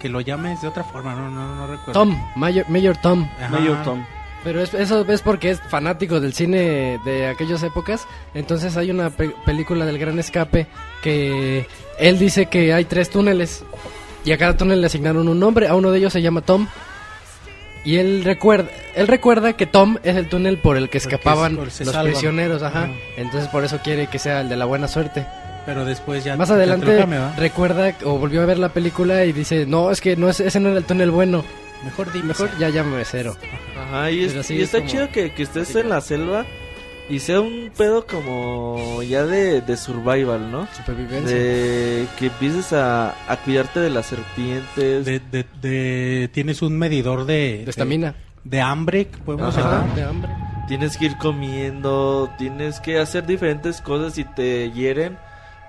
que lo llames de otra forma, no, no, no recuerdo. Tom, Mayor, Mayor Tom. Ajá. Mayor Tom. Pero es- eso es porque es fanático del cine de aquellas épocas. Entonces hay una pe- película del Gran Escape que él dice que hay tres túneles y a cada túnel le asignaron un nombre. A uno de ellos se llama Tom. Y él recuerda, él recuerda que Tom es el túnel por el que escapaban es- los salvan. prisioneros, ajá. Ajá. Entonces por eso quiere que sea el de la buena suerte. Pero después ya Más ya adelante cambia, ¿va? recuerda o volvió a ver la película y dice, no, es que no es, ese no era el túnel bueno. Mejor dime. Mejor ya llámame cero. Ajá, y, es- y es está como- chido que, que estés en la selva y sea un pedo como ya de, de survival, ¿no? Supervivencia. De que empieces a, a cuidarte de las serpientes. De, de- de- tienes un medidor de... De estamina. De, de hambre, podemos Ajá. llamar. De hambre. Tienes que ir comiendo, tienes que hacer diferentes cosas si te hieren.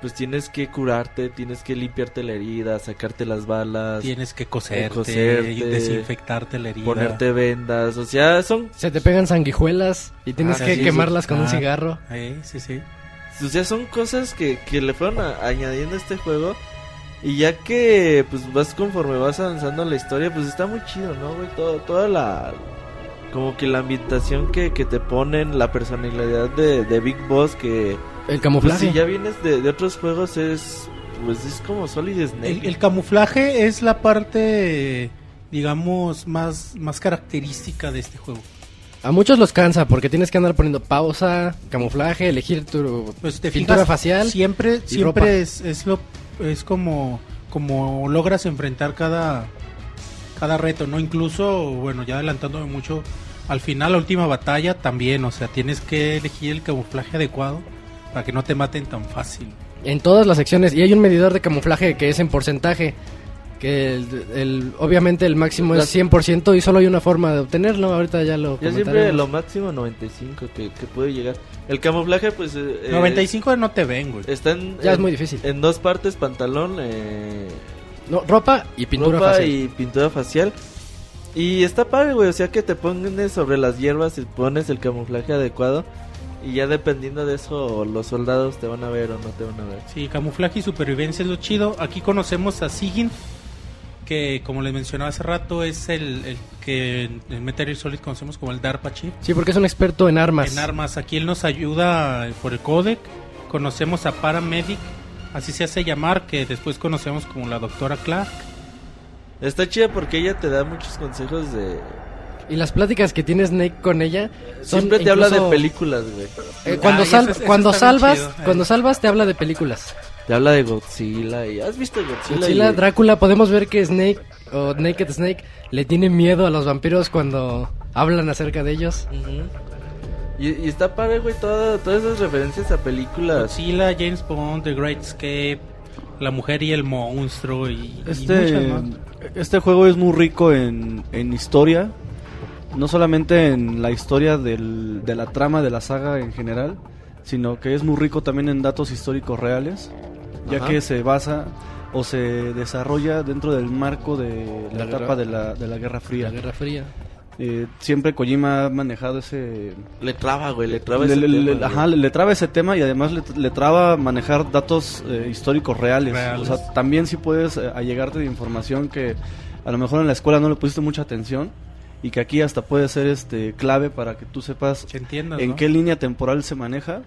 Pues tienes que curarte, tienes que limpiarte la herida, sacarte las balas, Tienes que coserte, coserte, y desinfectarte la herida. ponerte vendas. O sea, son Se te pegan sanguijuelas y tienes Ah, que sí, quemarlas con un Ah. cigarro. Eh, sí, sí. O sea, son cosas que, que le fueron a- añadiendo a este juego. Y ya que pues vas conforme vas avanzando en la historia, pues está muy chido, ¿no, güey? Todo, toda la... Como que la ambientación que, que te ponen, la personalidad de, de Big Boss, que... El Pues camuflaje. si ya vienes de, de otros juegos es... Pues es como Solid Snake. El, el camuflaje es la parte, digamos, más, más característica de este juego. A muchos los cansa porque tienes que andar poniendo pausa, camuflaje, elegir tu Pues te pintura fijas, facial. Siempre, ropa. siempre es, es lo es como como logras enfrentar cada cada reto, ¿no? Incluso, bueno, ya adelantándome mucho, al final, la última batalla también, o sea, tienes que elegir el camuflaje adecuado para que no te maten tan fácil. En todas las secciones. Y hay un medidor de camuflaje que es en porcentaje. Que el, el- obviamente el máximo es 100% y solo hay una forma de obtenerlo. Ahorita ya lo Yo siempre lo máximo 95 que, que puede llegar. El camuflaje, pues. eh, eh, 95 no te ven, güey. Está en, Ya es en- muy difícil. En dos partes: pantalón, eh, No, ropa y pintura ropa facial. y pintura facial. Y está padre, güey. O sea que te pones sobre las hierbas y pones el camuflaje adecuado. Y ya dependiendo de eso, los soldados te van a ver o no te van a ver. Sí, camuflaje y supervivencia es lo chido. Aquí conocemos a Sigyn, que como les mencionaba hace rato, es el, el que en Metal Gear Solid conocemos como el DARPA Chief. Sí, porque es un experto en armas. En armas, aquí él nos ayuda por el codec. Conocemos a Paramedic, así se hace llamar, que después conocemos como la doctora Clark. Está chida porque ella te da muchos consejos de. Y las pláticas que tiene Snake con ella son Siempre te habla de incluso- películas, güey. Eh, cuando Ah, sal- eso- eso cuando salvas, chido, eh. cuando salvas te habla de películas. Te habla de Godzilla y ¿has visto Godzilla? Godzilla, Y- Drácula, podemos ver que Snake o Naked Snake le tiene miedo a los vampiros cuando hablan acerca de ellos. Ujú. y, y está padre, güey, toda- todas esas referencias a películas. Godzilla, James Bond, The Great Escape, La Mujer y el Monstruo y, y muchas Este, más. este juego es muy rico en, en historia, no solamente en la historia del- de la trama de la saga en general, sino que es muy rico también en datos históricos reales, ya Ajá. que se basa o se desarrolla dentro del marco de la, La etapa guerra- de la, de la Guerra Fría. La Guerra Fría. Eh, siempre Kojima ha manejado ese... Le traba, güey, le traba le, ese le- tema, le- ajá, le- traba ese tema y además le, traba manejar datos eh, históricos reales. Reales. O sea, también sí puedes eh, allegarte de información que a lo mejor en la escuela no le pusiste mucha atención y que aquí hasta puede ser este clave para que tú sepas Que entiendas, en ¿no? qué línea temporal se maneja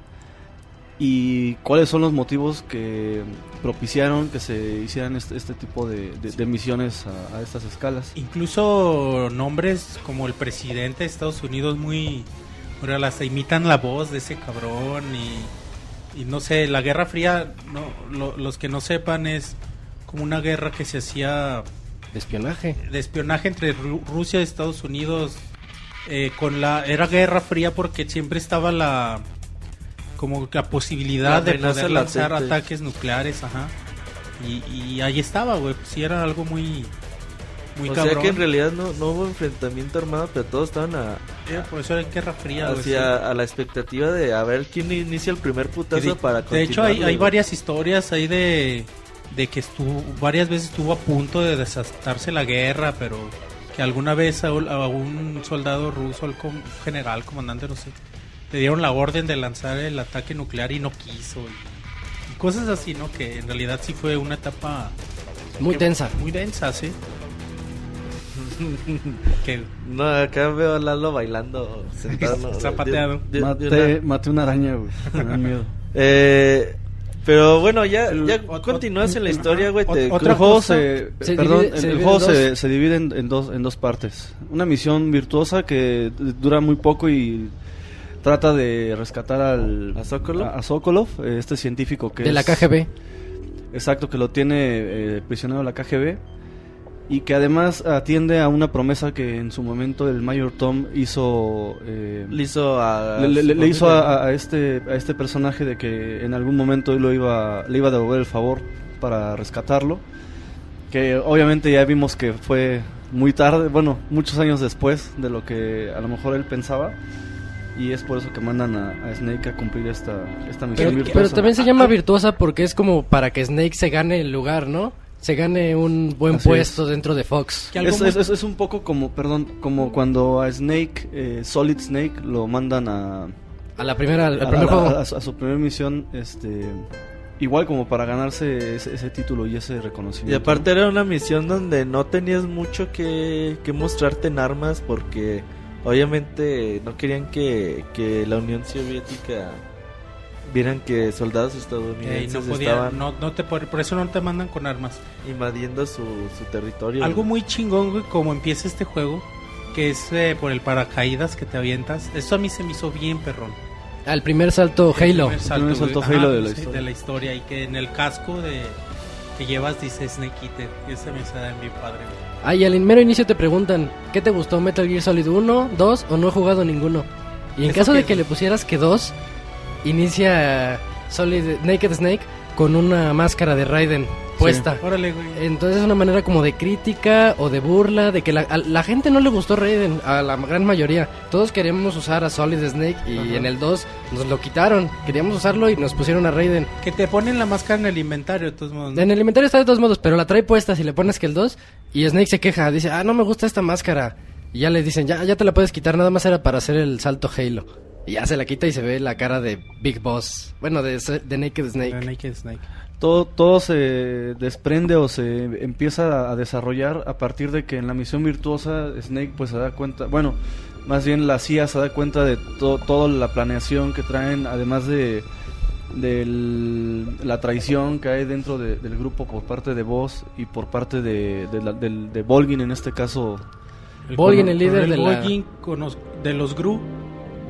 y cuáles son los motivos que propiciaron que se hicieran este, este tipo de, de- de misiones a, a estas escalas. Incluso nombres como el presidente de Estados Unidos muy... bueno, hasta imitan la voz de ese cabrón y, y no sé, la Guerra Fría, no, lo- los que no sepan es como una guerra que se hacía De espionaje. de espionaje entre Ru- Rusia y Estados Unidos eh, con la era guerra fría porque siempre estaba la como la posibilidad La de poder lanzar latente. ataques nucleares ajá y, y ahí estaba güey pues sí era algo muy muy o cabrón sea que en realidad no, no hubo enfrentamiento armado, pero todos estaban a, Eh, por eso era guerra fría güey, sí. hacia a la expectativa de a ver quién inicia el primer putazo de, para de hecho hay, hay varias historias ahí de de que estuvo varias veces estuvo a punto de desatarse la guerra pero que alguna vez a, un- a un soldado ruso al com- general comandante no sé le dieron la orden de lanzar el ataque nuclear y no quiso y, y cosas así no que en realidad sí fue una etapa Muy que- tensa. muy densa sí que No, acá veo a Lalo bailando sentado. Zapateado. Maté, una- maté una araña, güey. Me da miedo. Eh, pero bueno, ya, ya ot- continúas ot- en la historia, güey. ot- el juego se, Se perdón, divide- el, se el divide juego se, se divide en, en dos en dos partes. Una misión virtuosa que dura muy poco y trata de rescatar al ¿A Sokolov? a, a Sokolov, este científico que De la es- KGB. Exacto, que lo tiene eh, prisionero de la KGB y que además atiende a una promesa que en su momento el Mayor Tom hizo eh, Le hizo a. le, le- le hizo a, a este a este personaje de que en algún momento él lo iba le iba a devolver el favor para rescatarlo que obviamente ya vimos que fue muy tarde bueno muchos años después de lo que a lo mejor él pensaba y es por eso que mandan a, a Snake a cumplir esta esta misión Pero, virtuosa. pero también se llama virtuosa porque es como para que Snake se gane el lugar, ¿no? Se gane un buen Así puesto dentro de Fox. es, es- es- es un poco como perdón como cuando a Snake eh, Solid Snake lo mandan a A la primera, al a, primer a- juego. a- a su, a su primera misión este igual como para ganarse ese, ese título y ese Y reconocimiento aparte era una misión donde no tenías mucho que, que mostrarte en armas porque obviamente no querían que, que la Unión Soviética vieran que soldados eh, estadounidenses no podía, estaban no, no te por, por eso no te mandan con armas invadiendo su, su territorio. Algo güey. muy chingón, güey, como empieza este juego, que es eh, por el paracaídas que te avientas. Eso a mí se me hizo bien, perrón. Al primer salto El Halo. primer salto, primer salto güey. Halo de la sí, historia. de la historia. Y que en el casco de, que llevas dice Snake Eater. Y ese me da bien padre. güey. Ah, y al mero inicio te preguntan, ¿qué te gustó Metal Gear Solid 1, 2 o no he jugado ninguno? Y en ¿Eso caso de es? que le pusieras que 2, inicia Solid Naked Snake con una máscara de Raiden puesta. Órale, güey. Entonces es una manera como de crítica o de burla, de que la, a la gente no le gustó Raiden, a la gran mayoría. Todos queríamos usar a Solid Snake y Ajá. en el 2 nos lo quitaron. Queríamos usarlo y nos pusieron a Raiden. Que te ponen la máscara en el inventario, de todos modos. ¿no? En el inventario está de todos modos, pero la trae puesta si le pones que el 2 y Snake se queja, dice, ah, no me gusta esta máscara. Y ya le dicen, ya, ya te la puedes quitar, nada más era para hacer el salto Halo. Y ya se la quita y se ve la cara de Big Boss. Bueno, de, de Naked Snake. De Naked Snake. Todo, todo se desprende o se empieza a desarrollar a partir de que en la misión virtuosa Snake pues se da cuenta, bueno, más bien la CIA se da cuenta de to- toda la planeación que traen, además de del- la traición que hay dentro de- del grupo por parte de Voss y por parte de, de, la- del- de Volgin en este caso Volgin, cono- el líder coronel de la- Volgin, conos- de los GRU.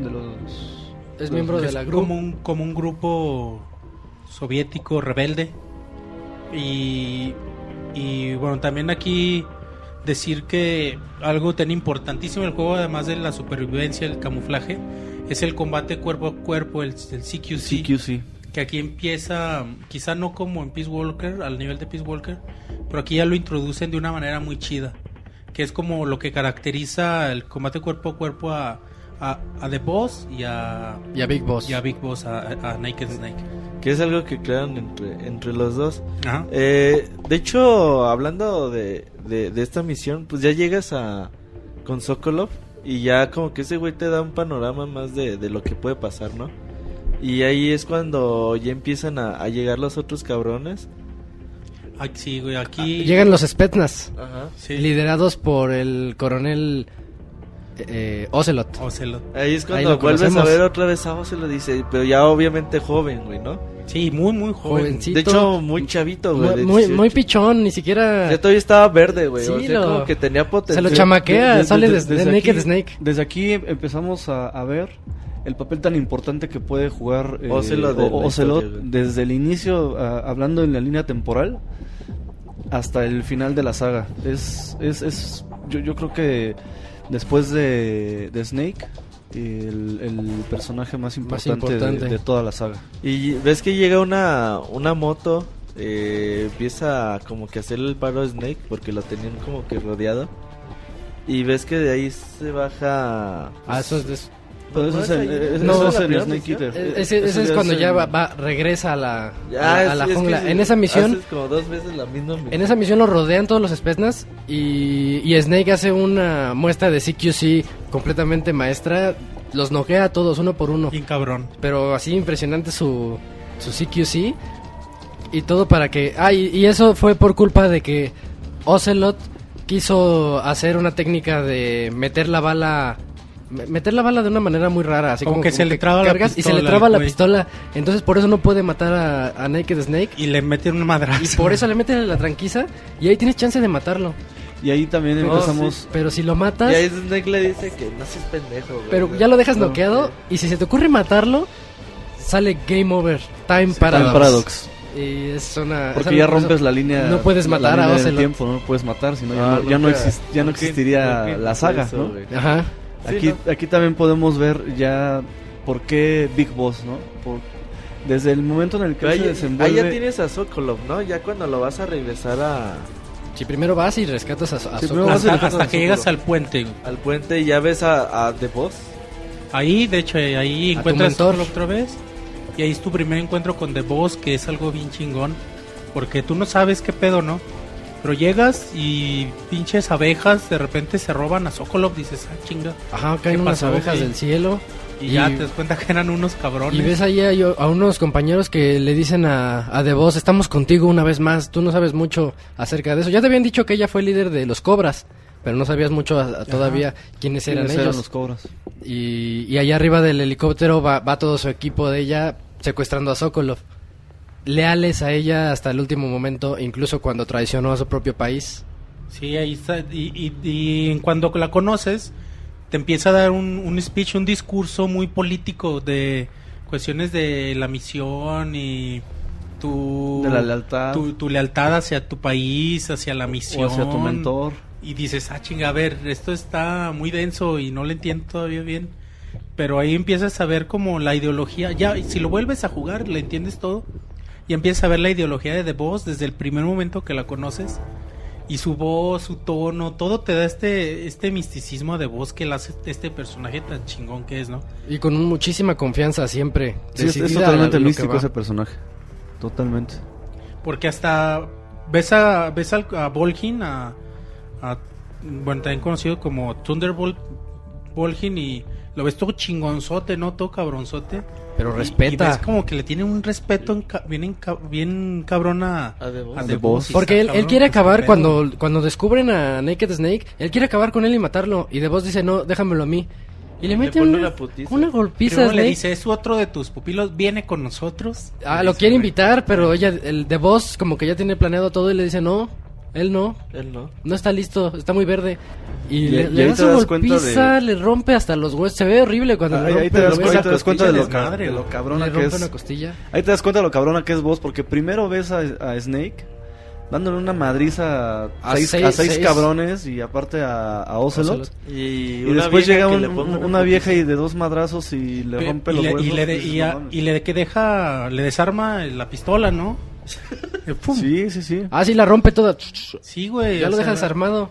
De los Es miembro de es la como grupo. un, como un grupo soviético rebelde. Y, y bueno, también aquí decir que algo tan importantísimo en el juego, además de la supervivencia, el camuflaje, es el combate cuerpo a cuerpo, el, el CQC. CQC. Que aquí empieza, quizá no como en Peace Walker, al nivel de Peace Walker, pero aquí ya lo introducen de una manera muy chida. Que es como lo que caracteriza el combate cuerpo a cuerpo a, a, a The Boss y a, Y a Big Boss. y a Big Boss, a, a Naked Snake. Que es algo que crean entre, entre los dos. Ajá. Eh, de hecho, hablando de, de, de esta misión, pues ya llegas a con Sokolov y ya como que ese güey te da un panorama más de, de lo que puede pasar, ¿no? Y ahí es cuando ya empiezan a, a llegar los otros cabrones. Aquí, sí, güey, aquí... Llegan los Spetsnaz, Ajá. Sí. liderados por el coronel eh, Ocelot. Ocelot. Ahí es Ahí cuando lo vuelves a conocemos. ver otra vez a se lo dice, pero ya obviamente joven, güey, ¿no? Sí, muy, muy joven. Jovencito. De hecho, muy chavito, güey. muy, muy, 18. muy pichón, ni siquiera... Ya todavía estaba verde, güey. o Sí, sea, lo- como que tenía Se potencial. lo chamaquea, De- de- sale de- de, de Naked aquí, Snake. Desde aquí empezamos a, a ver el papel tan importante que puede jugar eh, Ocelot de O- Ocelot historia, desde el inicio, ah, hablando en la línea temporal, hasta el final de la saga. Es, es, es yo, yo creo que después de, de Snake, el, el personaje más importante, de- importante. De, toda la saga. Y ves que llega una, una moto, eh, empieza como que a hacerle el paro a Snake porque lo tenían como que rodeado. Y ves que de ahí se baja... Ah, eso es... de- Pero eso ¿No es es en, ahí? eso No, es en Snake? Eater. Eh, Eh, Ese, ese eso es ya cuando ya en- va, va- regresa a la, Ya, a la, es- a la es que jungla. sí, en esa misión, haces como dos veces la misma misión. en esa misión lo rodean todos los Spetsnaz y, y Snake hace una muestra de CQC completamente maestra. Los noquea a todos uno por uno. Bien cabrón. Pero así impresionante su, su CQC. Y todo para que... Ah, y, y eso fue por culpa de que Ocelot quiso hacer una técnica de meter la bala... me- Meter la bala de una manera muy rara, así Como como, que se como le traba la cargas y se le pistola traba la güey. pistola. Entonces por eso no puede matar a, a Naked Snake. Y le meten un madrazo. Y por eso le meten la tranquiza y ahí tienes chance de matarlo. Y ahí también No, empezamos... sí. Pero si lo matas, Y ahí Snake le dice que no seas pendejo, güey. pero ya lo dejas No, noqueado y si se te ocurre matarlo, sale Game Over, Time Paradox. Time Paradox. Y es una... Porque algo ya eso rompes la línea. No puedes matar a Ocelot. tiempo, no lo puedes matar, sino ya Ah, no, ya no, exist- ya no existiría la saga, eso, ¿no? güey. Ajá. Sí, Aquí, ¿no? aquí también podemos ver ya por qué Big Boss, ¿no? Por- desde el momento en el que él se ahí, desenvuelve. ahí ya tienes a Sokolov, ¿no? Ya cuando lo vas a regresar a, Si primero vas y rescatas a, a Sí, Sokolov. Hasta, a- hasta que llegas al puente. al puente y ya ves a, a The Boss. Ahí, de hecho, ahí A tu encuentras. Sokolov otra vez. Y ahí es tu primer encuentro con The Boss, que es algo bien chingón. Porque tú no sabes qué pedo, ¿no? Pero llegas y pinches abejas de repente se roban a Sokolov. Dices, ah, chinga. Ajá, caen ¿Qué unas pasó, abejas güey? del cielo. Y, Y- ya te das cuenta que eran unos cabrones. Y ves ahí a, a unos compañeros que le dicen a, a The Boss, estamos contigo una vez más, tú no sabes mucho acerca de eso. Ya te habían dicho que ella fue líder de los Cobras, pero no sabías mucho a- a todavía quiénes eran ¿Quiénes ellos. eran los cobras? Y, y allá arriba del helicóptero va, va todo su equipo de ella secuestrando a Sokolov. Leales a ella hasta el último momento, incluso cuando traicionó a su propio país. Sí, ahí está. Y, y, y en cuando la conoces, te empieza a dar un, un speech, un discurso muy político de cuestiones de la misión y tu, De la lealtad. tu, tu lealtad hacia tu país, hacia la misión. O hacia tu mentor. Y dices, ah, chinga, a ver, esto está muy denso y no lo entiendo todavía bien. Pero ahí empiezas a ver como la ideología. Ya, si lo vuelves a jugar, le entiendes todo. Y empiezas a ver la ideología de The Boss desde el primer momento que la conoces. Y su voz, su tono, todo te da este, este misticismo de voz que le hace este personaje tan chingón que es, ¿no? Y con muchísima confianza siempre. Sí, es, es totalmente místico ese personaje. Totalmente. Porque hasta ves a ves al- a Volgin a, a- bueno también conocido como Thunderbolt Volgin y lo ves todo chingonzote, no todo cabronzote. Pero Y- Y, respeta. ves como que le tiene un respeto en ca- bien en ca- bien cabrón a, A The Boss. a The The Boss. Porque él, él quiere acabar cuando, cuando descubren a Naked Snake. Él quiere acabar con él y matarlo. Y The Boss dice, no, déjamelo a mí. Y le mete una, una golpiza le dice, es otro de tus pupilos, viene con nosotros. Ah, lo quiere invitar, pero ella, el The Boss como que ya tiene planeado todo y le dice, no, él no, Él no. no está listo, está muy verde. Y, Y- le, y le ahí da te su golpiza, de- le rompe hasta los huesos. Se ve horrible cuando le Ahí, rompe, ahí te das cuenta, a te das cuenta de lo, de lo cabrona le que es. una costilla. Ahí te das cuenta de lo cabrona que es vos, porque primero ves a, a Snake dándole una madriza a, A seis, seis- a seis seis. cabrones y aparte a, a Ocelot. Ocelot. Y, Y una después llega un- le una, vieja y de dos madrazos y le Pe- rompe y los le, huesos. y le de- y "No a- mames". y le de que deja, le desarma la pistola, ¿no? Sí, sí, sí. Ah, sí, la rompe toda. Sí, güey. Ya lo sea, deja desarmado.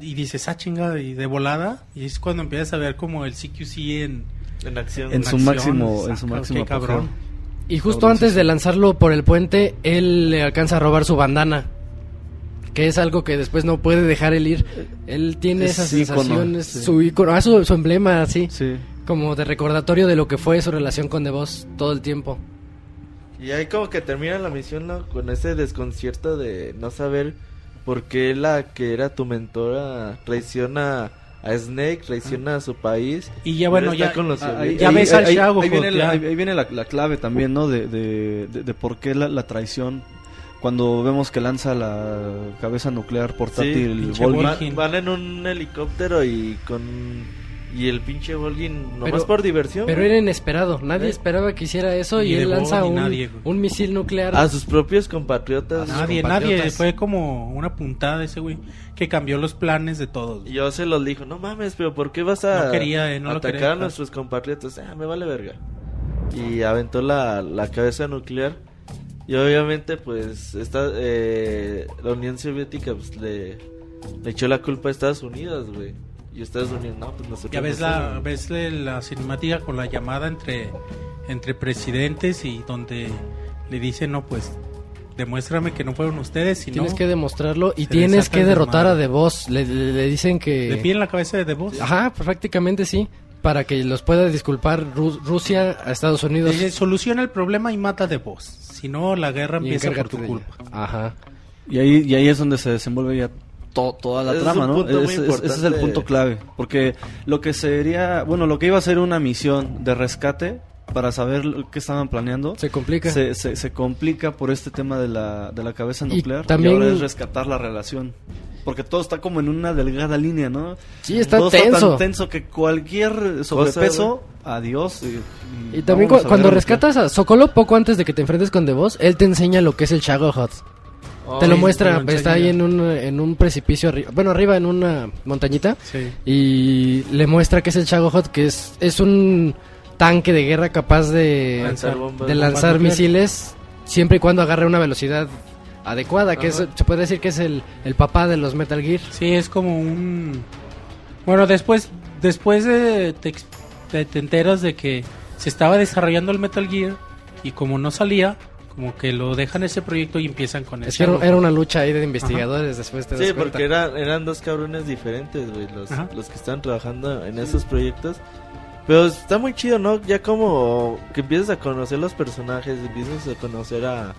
Y dices, ah, chinga, y de volada. Y es cuando empiezas a ver como el CQC en, En acción. En su acción. máximo- en Ah, su qué máximo cabrón. Y justo Cabroncísimo. antes de lanzarlo por el puente, él le alcanza a robar su bandana. Que es algo que después no puede dejar él ir. Él tiene Es esas sensaciones, sí. su ícono, ah, su, su emblema, así. Sí. Como de recordatorio de lo que fue su relación con The Boss todo el tiempo. Y ahí como que termina la misión, ¿no? Con ese desconcierto de no saber por qué la que era tu mentora traiciona a Snake, traiciona a su país. Y ya, bueno, ya- con los Ah, civiles. Ya ves al ahí, Shago, ahí viene, la, ahí- ahí viene la, la clave también, ¿no? De, de, de, de por qué la, la traición. Cuando vemos que lanza la cabeza nuclear portátil. Van, van en un helicóptero y con... Y el pinche Volgin, nomás Pero- por diversión. Pero era inesperado, nadie ¿Eh? esperaba que hiciera eso Ni y él lanza un, nadie, un misil nuclear. A sus propios compatriotas. Nadie, compatriotas. nadie. Fue como una puntada ese güey que cambió los planes de todos. Y yo se los dijo, no mames, pero ¿por qué vas a No quería, eh, no lo atacar quería a nuestros compatriotas? Ah, me vale verga. Y aventó la, la cabeza nuclear. Y obviamente, pues, esta, eh, la Unión Soviética pues, le, le echó la culpa a Estados Unidos, güey. Y Estados Unidos, no, pues nosotros. Ya ves la, somos". ves la- la cinemática con la llamada entre, entre presidentes y donde le dicen, no, pues, demuéstrame que no fueron ustedes, sino tienes que demostrarlo y tienes que derrotar a. The Boss. Le, le- le dicen que... le piden la cabeza de The Boss. Ajá, prácticamente sí. Para que los pueda disculpar Ru- Rusia a Estados Unidos. Dice, soluciona el problema y mata a The Boss. Si no, la guerra empieza por tu culpa. ella. Ajá. Y ahí, y ahí es donde se desenvuelve ya to- toda la Ese es trama, ¿no? Es- ese es el punto clave. Porque lo que sería, bueno, lo que iba a ser una misión de rescate para saber lo que estaban planeando, Se complica. se, se, se complica por este tema de la, de la cabeza Y nuclear. Y, también- ahora es rescatar la relación. Porque todo está como en una delgada línea, ¿no? Sí, está todo tenso. está tan tenso que cualquier sobrepeso, adiós. Y, Y también cu- cuando rescatas a Sokolov poco antes de que te enfrentes con The Boss, él te enseña lo que es el Te lo muestra, está ahí en un, en un precipicio arriba, bueno, arriba en una montañita Sí. y le muestra que es el Shagohod, que es, es un tanque de guerra capaz de Lanzar bombas. de lanzar misiles siempre y cuando agarre una velocidad adecuada, que es, se puede decir que es el, el papá de los Metal Gear. Sí, es como un... Bueno, después, después de, te- te enteras de que se estaba desarrollando el Metal Gear y como no salía, como que lo dejan ese proyecto y empiezan con el Es que era, era una lucha ahí de investigadores, después te das Sí, cuenta. porque eran, eran dos cabrones diferentes, güey, los, Ajá. los que están trabajando en esos proyectos. Pero está muy chido, ¿no? Ya como que empiezas a conocer los personajes, empiezas a conocer a,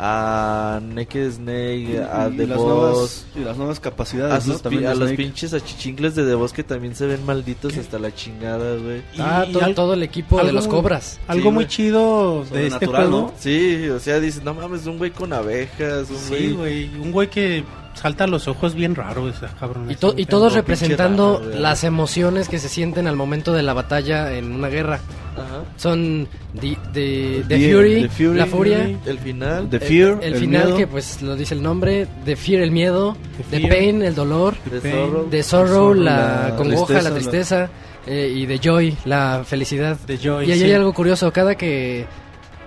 a Naked Snake, a The Boss, y las nuevas capacidades, a, ¿no? sus de a los pinches achichingles de The Boss que también se ven malditos hasta la chingada, güey. Y- Ah, y to- al- todo el equipo de los cobras. Algo Sí, muy güey. chido de este Sobrenatural, juego. ¿no? Sí, o sea, dices, no mames, un güey con abejas, un Sí, güey. Un güey que salta los ojos bien raro, ese cabrón. Y, to- y güey. todos representando güey. las emociones que se sienten al momento de la batalla en una guerra. Ajá. Son The, the- The The- Fury, The Fury, La Furia. El final. The Fear, el, el final miedo. que pues lo dice el nombre, The Fear, el miedo, The The, Fear. Pain, el dolor, de Pain. The Sorrow, Sorrow, la, la congoja, la tristeza, tristeza, eh, y The Joy, la felicidad. De Joy, y ahí sí. hay algo curioso, cada que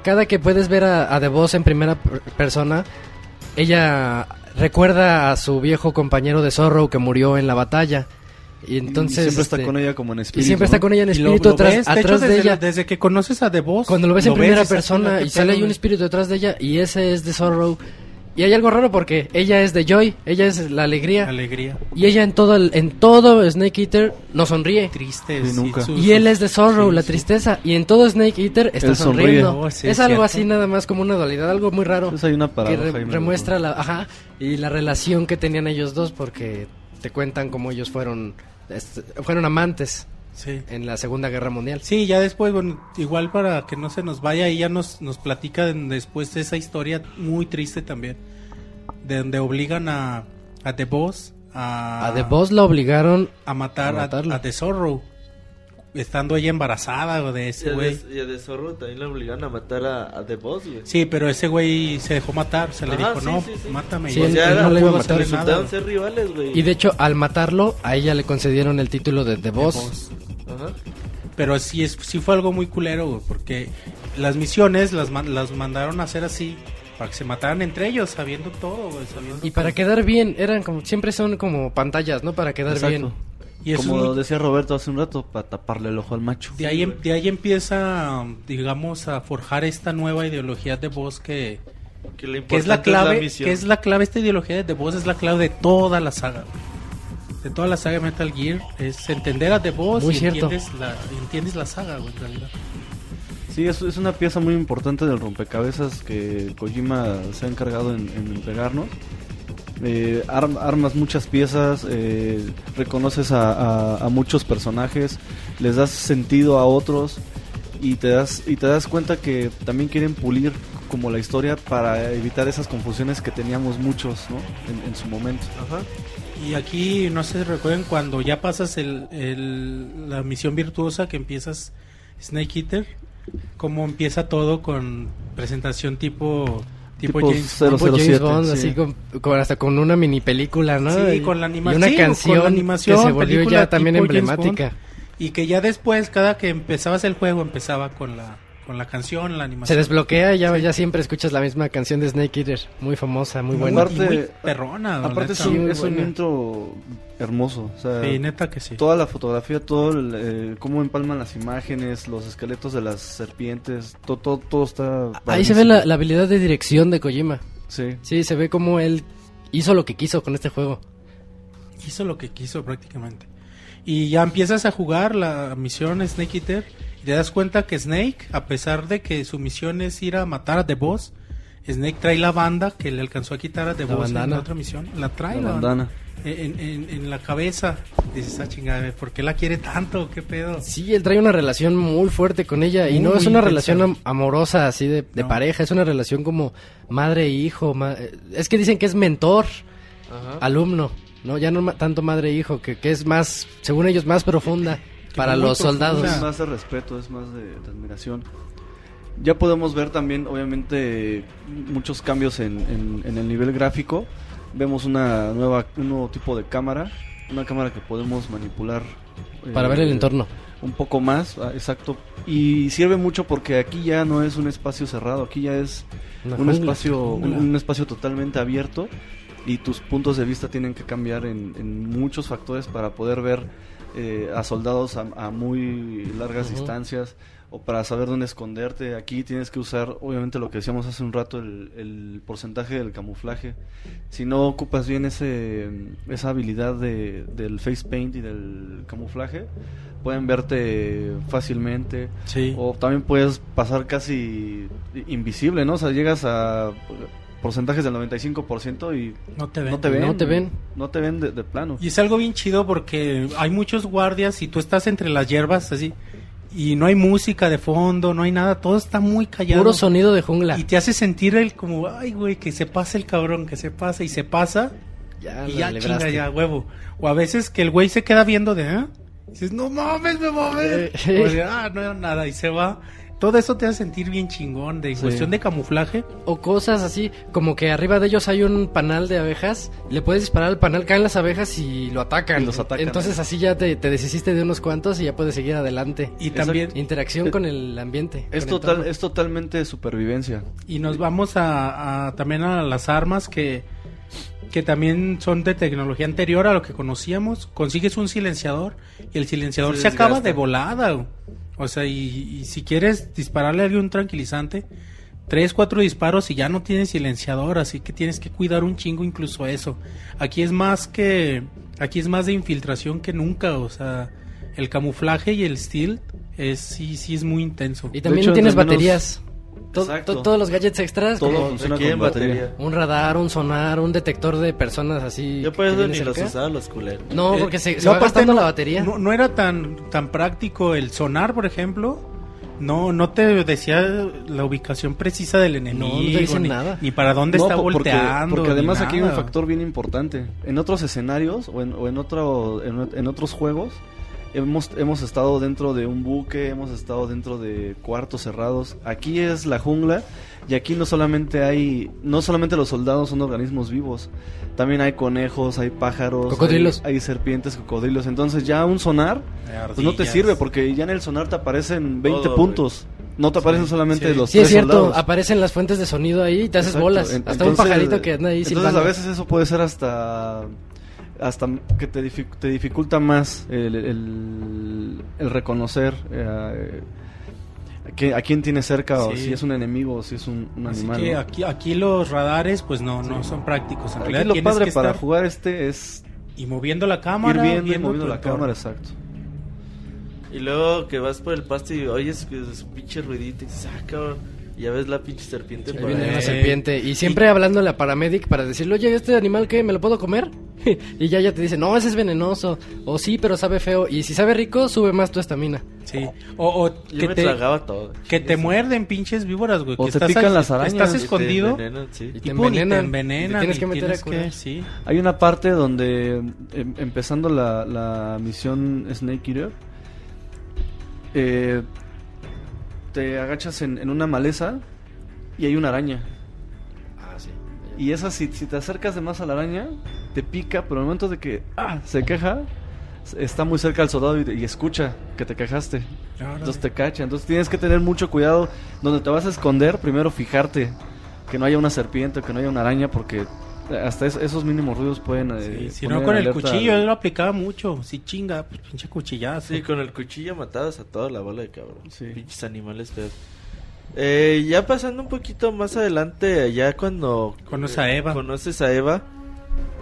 cada que puedes ver a, a The Boss en primera per- persona, ella recuerda a su viejo compañero de Zorro que murió en la batalla. Y entonces Y siempre está este, con ella como en y espíritu. siempre está con ella en Y lo- espíritu lo atrás, ves, de hecho, atrás de desde, ella. Desde que conoces a The Boss. Cuando lo ves en primera ves, persona ¿qué y sale ahí un espíritu detrás de ella y ese es de Sorrow. Y hay algo raro porque ella es de Joy, ella es la alegría. Alegría. Y ella en todo el- en todo Snake Eater no sonríe. Triste. Sí, nunca. Y él es de Sorrow, sí, la sí. tristeza. Y en todo Snake Eater está Él sonríe. sonriendo. Oh, sí, es es algo cierto. así nada más como una dualidad, algo muy raro. Entonces hay una que paradoja re- ahí medio remuestra la, ajá, y la relación que tenían ellos dos porque te cuentan cómo ellos fueron fueron amantes Sí. en la Segunda Guerra Mundial. Sí, ya después, bueno, igual para que no se nos vaya, ella nos, nos platica de- después de esa historia muy triste también, de donde obligan a, a The Boss a, A The Boss la obligaron a matar a a, a The Zorro, estando ella embarazada o de ese güey. de, y a de Zorro también le obligaron a matar a, a The Boss, güey. Sí, pero ese güey se dejó matar, se le Ajá, dijo, sí, no, sí, sí. mátame. Sí, él- ya él no le iba a matar. nada. Ser rivales, güey. y de hecho al matarlo a ella le concedieron el título de The The Boss. Boss. Ajá. Pero sí, es, sí fue algo muy culero, güey, porque las misiones las, las mandaron a hacer así, para que se mataran entre ellos, sabiendo todo, güey, sabiendo Y para todo. quedar bien, eran como siempre son como pantallas, ¿no? Para quedar Exacto. bien. Y eso Como es muy- decía Roberto hace un rato, para taparle el ojo al macho. de, ahí, em- de ahí empieza, digamos, a forjar esta nueva ideología de voz que, Que, que es la clave, misión. que es la clave, esta ideología de The Boss es la clave de toda la saga. De toda la saga de Metal Gear es entender a The Boss Muy y cierto. entiendes la, entiendes la saga, güey, en realidad. Sí, es, es una pieza muy importante del rompecabezas que Kojima se ha encargado en, en entregarnos. Eh, arm- armas muchas piezas, eh, reconoces a, a- a muchos personajes, les das sentido a otros y te das y te das cuenta que también quieren pulir como la historia para evitar esas confusiones que teníamos muchos ¿no? en, en su momento. Ajá. Y aquí, no sé recuerden, cuando ya pasas el, el- la misión virtuosa que empiezas Snake Eater, cómo empieza todo con presentación tipo, tipo, Tipo James cero- Tipo James 007, Bond, sí. así con, con- hasta con una mini película, ¿no? Sí, Y- con la anima- Y una sí, con la canción animación, que se volvió ya también emblemática. Y que ya después, cada que empezabas el juego, empezaba con la, con la canción, la Se animación. desbloquea y ya, ya siempre escuchas la misma canción de Snake Eater. Muy famosa, muy buena. Aparte- y muy perrona. Aparte es neta. sí, un, es un intro hermoso. O sea, Sí, neta que sí. Toda la fotografía, todo el, eh, cómo empalman las imágenes, los esqueletos de las serpientes, todo, todo, todo está... Ahí se ve la, la habilidad de dirección de Kojima. Sí. Sí, se ve como él hizo lo que quiso con este juego. hizo lo que quiso prácticamente. Y ya empiezas a jugar la misión Snake Eater y te das cuenta que Snake, a pesar de que su misión es ir a matar a The Boss, Snake trae la banda que le alcanzó a quitar a The La Boss en bandana. la otra misión. La trae La la, bandana. En, en- en la cabeza. Dices, ah, chingada, ¿por qué la quiere tanto? ¿Qué pedo? Sí, él trae una relación muy fuerte con ella y Muy, no es una relación am- amorosa así de, de No. pareja, es una relación como madre e hijo. ma- es que dicen que es mentor, Ajá. alumno, no ya no tanto madre e hijo, que, que es más, según ellos, más profunda para los soldados. profunda. Es más de respeto, es más de, de admiración. Ya podemos ver también, obviamente, muchos cambios en, en- en el nivel gráfico. Vemos una nueva, un nuevo tipo de cámara, una cámara que podemos manipular. Para ver el eh, entorno. Un poco más, ah, exacto. Y sirve mucho porque aquí ya no es un espacio cerrado, aquí ya es Una un jungla. espacio, un, un espacio totalmente abierto y tus puntos de vista tienen que cambiar en, en muchos factores para poder ver eh, a soldados a, a muy largas Ujú. distancias o para saber dónde esconderte. Aquí tienes que usar, obviamente, lo que decíamos hace un rato, el, el porcentaje del camuflaje. Si no ocupas bien ese, esa habilidad de, del face paint y del camuflaje, pueden verte fácilmente. Sí. O también puedes pasar casi invisible, ¿no? O sea, llegas a porcentajes del 95% y No te ven. no te ven. No te ven. No te ven de, de plano. Y es algo bien chido porque hay muchos guardias y tú estás entre las hierbas así. Y no hay música de fondo, no hay nada, todo está muy callado. Puro sonido de jungla. Y te hace sentir el como, ay, güey, que se pase el cabrón, que se pase y se pasa. Ya, y ya chinga, ya, huevo. O a veces que el güey se queda viendo de, ¿eh? Dices, no mames, me mames. Eh, O sea, ah, no era nada. Y se va. Todo eso te hace sentir bien chingón. De Sí. cuestión de camuflaje. O cosas así, como que arriba de ellos hay un panal de abejas, le puedes disparar al panal, caen las abejas y lo atacan. Y los atacan, Entonces ¿eh? así ya te, te deshiciste de unos cuantos y ya puedes seguir adelante. Y también. Interacción con el ambiente. Es, total, entorno. es totalmente supervivencia. Y nos vamos a, a- también a las armas que, que también son de tecnología anterior a lo que conocíamos. Consigues un silenciador y el silenciador Se se, acaba de volada. O sea, y, y si quieres dispararle a alguien un tranquilizante, tres, cuatro disparos y ya no tienes silenciador, así que tienes que cuidar un chingo incluso eso. Aquí es más que, aquí es más de infiltración que nunca, o sea, el camuflaje y el stealth es sí, sí es muy intenso. Y también hecho, tienes al menos- baterías. To- Exacto. to- todos los gadgets extras, Todo como funciona con batería. batería. un radar, un sonar, un detector de personas así. Yo por eso ni los usaba los culeros. No, Eh, porque se, se no, va gastando no- la batería. No, no era tan, tan práctico el sonar, por ejemplo. No, no te decía la ubicación precisa del enemigo. No, no te dicen ni, nada. ni para dónde No, está po- porque, volteando. porque además aquí hay un factor bien importante. En otros escenarios o en, o en, otro, en, en otros juegos hemos, hemos estado dentro de un buque, hemos estado dentro de cuartos cerrados. Aquí es la jungla y aquí no solamente hay, no solamente los soldados son organismos vivos, también hay conejos, hay pájaros, Cocodrilos. hay, hay serpientes, cocodrilos. Entonces ya un sonar pues no te sirve porque ya en el sonar te aparecen 20 Todo, puntos. No te aparecen solamente sí. los Sí, es tres cierto, soldados. aparecen las fuentes de sonido ahí y te haces Exacto. bolas. En- Hasta un entonces- pajarito que anda ahí Entonces silbando. a veces eso puede ser hasta hasta que te, dific- te dificulta más el, el- el reconocer eh, a, que- a quién tienes cerca o Sí. si es un enemigo o si es un, un Así animal. que ¿no? aquí, aquí los radares, pues no, no son prácticos. En Aquí realidad lo padre que para estar jugar este es y moviendo la cámara, ir viendo y viendo moviendo tu la entorno. cámara, exacto. Y luego que vas por el pasto y oyes que es un pinche ruidito y dices, ah, cabrón. Ya ves la pinche serpiente Ahí viene ahí. una Eh, serpiente. Y siempre hablándole a paramedic para decirle, oye, ¿este animal qué? ¿Me lo puedo comer? y ya ya te dice, no, ese es venenoso. O sí, pero sabe feo. Y si sabe rico, sube más tu estamina. Sí. O, o Yo que me te, tragaba todo. que te muerden pinches víboras, güey. O que te estás pican las arañas. Estás escondido. Y te envenenan, sí. Y Y, te pum, y te envenenan. envenenan. Y te tienes que meter a curar. sí. Hay una parte donde em- empezando la, la misión Snake Eater eh, te agachas en, en una maleza y hay una araña. Ah, sí. Y esa, si, si te acercas de más a la araña, te pica, pero en el momento de que ah, se queja, está muy cerca al soldado y, y escucha que te quejaste. Entonces te cacha. Entonces tienes que tener mucho cuidado. Donde te vas a esconder, primero fijarte que no haya una serpiente o que no haya una araña, porque hasta es- esos mínimos ruidos pueden. eh, Sí, si poner no con el cuchillo, al- yo lo aplicaba mucho. Si chinga, pues pinche cuchillazo. Sí, con el cuchillo matabas a toda la bola de cabrón. Sí. Pinches animales feos. Eh, ya pasando un poquito más adelante, ya cuando Conoces a Eva. conoces a Eva,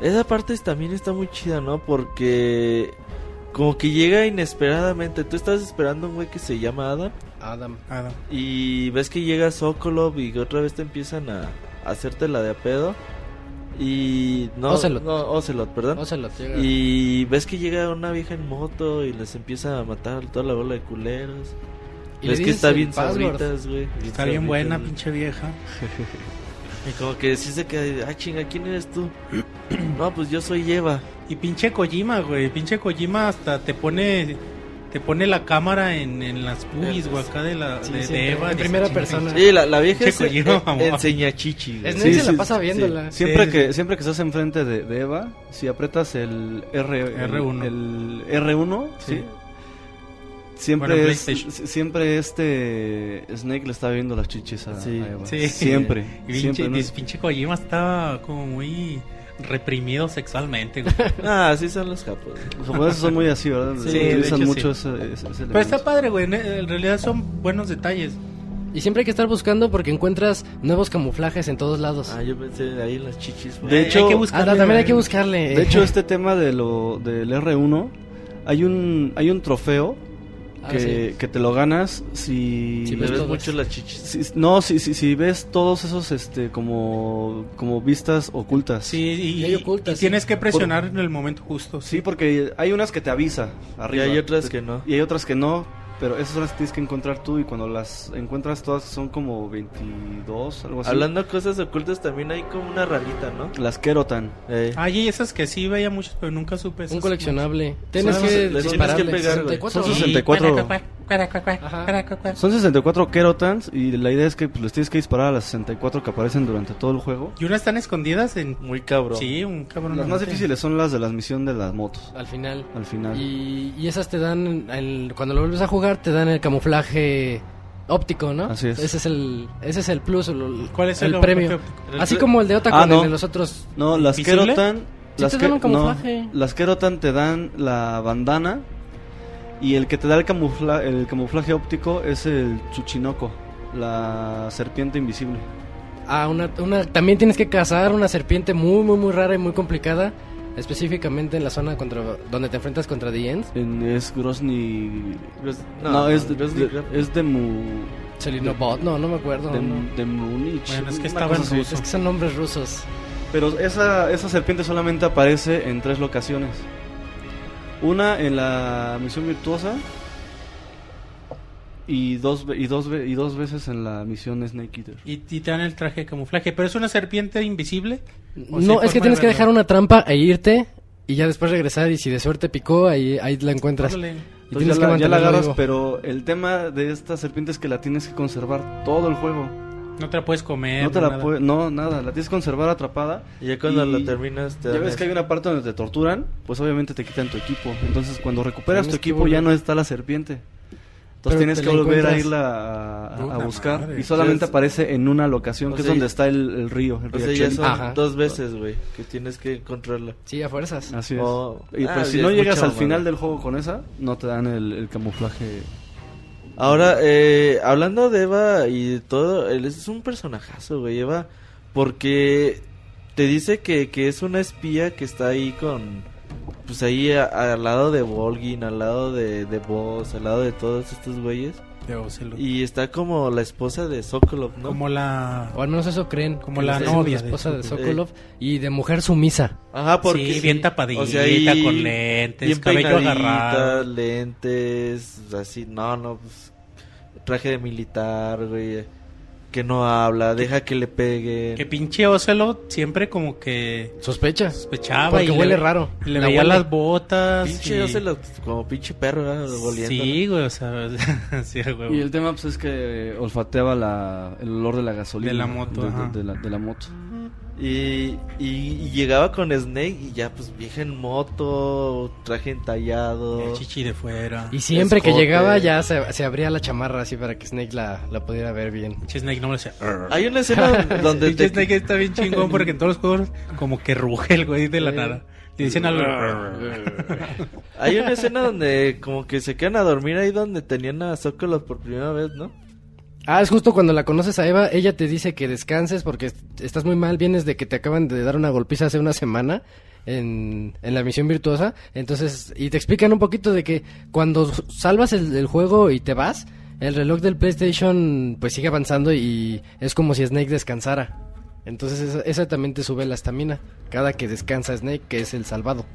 esa parte también está muy chida, ¿no? Porque como que llega inesperadamente. Tú estás esperando un güey que se llama Adam Adam. Adam. y ves que llega Sokolov y otra vez te empiezan a, a hacerte la de a pedo. Y no, Ocelot. no, Ocelot, perdón. Ocelot llega. Y ves que llega una vieja en moto y les empieza a matar toda la bola de culeros. Y ves que está bien password. sabritas, güey. Está bien sabritas, buena, güey. pinche vieja. Y como que sí se queda, ah, chinga, ¿quién eres tú? no, pues yo soy Eva. Y pinche Kojima, güey. Pinche Kojima hasta te pone te pone la cámara en, en las boobies, güey, acá de la Sí, de, sí, de Eva. en de primera persona. Sí, la, la vieja es, eh, enseña chichi. Es Sí, se la sí, pasa viéndola. Siempre Sí, que sí. siempre que estás enfrente de, de Eva, si aprietas el R el- R1. el, R1, sí. Sí. Siempre Bueno, es, siempre este Snake le está viendo las chichis a, Sí. a Eva. Sí. Siempre, Y pinche, siempre. ¿no? pinche Kojima estaba como muy reprimido sexualmente, güey. Ah, así son los capos. Los japoneses son muy así, ¿verdad? Sí, Utilizan hecho, mucho sí. ese, ese- ese Pero está padre, güey. En realidad son buenos detalles. Y siempre hay que estar buscando porque encuentras nuevos camuflajes en todos lados. Ah, yo pensé ahí las chichis. güey. De hecho- hay que Ah, buscarle, también hay que buscarle. De hecho, este tema de lo del R1, hay un hay un trofeo Ah, que, sí. que te lo ganas si Me ves ves mucho las chichis. Si- no, si, si, si ves todos esos este como como vistas ocultas. Sí, y, Y ocultas, y sí. tienes que presionar en el momento justo. Sí, porque hay unas que te avisa arriba. Y hay otras que no. Y hay otras que no. Pero esas son las que tienes que encontrar tú y cuando las encuentras todas son como 22, algo así. Hablando de cosas ocultas, también hay como una ranita, ¿no? Las Kerotan. Eh, Ay, y esas que sí veía muchos, pero nunca supe. Un esas- coleccionable. Tienes Son- que les tienes que dispararle. pegar, güey. 64. Son Sí, 64. Ajá. Son 64 Kerotans y la idea es que pues, les tienes que disparar a las 64 que aparecen durante todo el juego. Y unas están escondidas en... muy cabrón. Sí, un cabrón. Las más difíciles son las de la misión de las motos, Al final. al final. Y, y esas te dan, el- cuando lo vuelves a jugar, te dan el camuflaje óptico, ¿no? Así es. Ese es el, ese es el plus, el, ¿Cuál es el, el premio. El Así como el de Ah, Otacon no. en los otros. No, las. Kerotan. Sí las te dan un no, camuflaje. las Kerotan te dan la bandana. Y el que te da el, camufla, el camuflaje óptico es el Chuchinoko, la serpiente invisible. Ah, una, una, también tienes que cazar una serpiente muy, muy, muy rara y muy complicada. Específicamente en la zona contra, donde te enfrentas contra The Ends. En, es Grozny. Gros- No, es, de, Grozny de- es de Mu. Selinobot, no, no me acuerdo. De, no. de Munich. Bueno, es que una estaba cosa en así. ruso. Es que son nombres rusos. Pero esa, esa serpiente solamente aparece en tres locaciones. Una en la misión virtuosa. Y dos, y, dos, y dos veces en la misión Snake Eater. Y, y te dan el traje de camuflaje. ¿Pero es una serpiente invisible? ¿O No, es que tienes de que dejar una trampa e irte y ya después regresar y si de suerte picó, ahí, ahí la encuentras. Órale. Y Entonces tienes ya, que la, ya la agarras, vivo. pero el tema de esta serpiente es que la tienes que conservar todo el juego. No te la puedes comer. No te la nada. puedes, no, nada, la tienes que conservar atrapada. Y ya cuando Y lo terminas, te Ya ves que hay una parte donde te torturan, pues obviamente te quitan tu equipo. Entonces cuando recuperas Tienes tu equipo ya no está la serpiente. Pero Entonces tienes te que la volver a irla a, a- a buscar. madre. Y solamente aparece en una locación, o que sea, es donde y- está el, el río. El O sea, ya son Ajá. dos veces, güey, que tienes que encontrarla. Sí, a fuerzas. Así es. Oh, y ah, pues si no llegas al final del juego con esa, no te dan el, el camuflaje. Ahora, eh, hablando de Eva y de todo, él es un personajazo, güey, Eva, porque te dice que, que es una espía que está ahí con, pues ahí a- al lado de Volgin, al lado de, de Boss, al lado de todos estos güeyes, De Ocelot. y está como la esposa de Sokolov, ¿no? Como la... O al menos eso creen. Como la novia la de esposa de Sokolov. Y de mujer sumisa. Ajá, porque sí, bien tapadita, o sea, ahí con lentes, bien cabello agarrado. lentes, así, no, no, pues, traje de militar, güey, que no habla, deja que le peguen. Que pinche Ocelot siempre como que Sospecha. sospechaba Porque y huele le, raro. y le La veía huele. las botas. Pinche, y- lo- como pinche perro, ¿verdad? Sí, güey, o sea, sí, güey. Y el tema pues es que olfateaba la, el olor de la gasolina. De la moto, De, ajá. de la, de la moto. Y, y, y llegaba con Snake y ya, pues, vieja en moto, traje entallado. El chichi de fuera. Y siempre que Escote. llegaba ya se, se abría la chamarra así para que Snake la, la pudiera ver bien. Snake no me decía. Hay una escena donde te... Snake está bien chingón porque en todos los juegos como que ruge el güey de la nada. Le dicen algo. Hay una escena donde como que se quedan a dormir ahí donde tenían a Sokolov por primera vez, ¿no? Ah, es justo cuando la conoces a Eva, ella te dice que descanses porque est- estás muy mal, vienes de que te acaban de dar una golpiza hace una semana en, en la misión virtuosa, entonces, y te explican un poquito de que cuando salvas el, el juego y te vas, el reloj del PlayStation pues sigue avanzando y es como si Snake descansara. Entonces esa, esa también te sube la estamina, cada que descansa Snake, que es el salvado.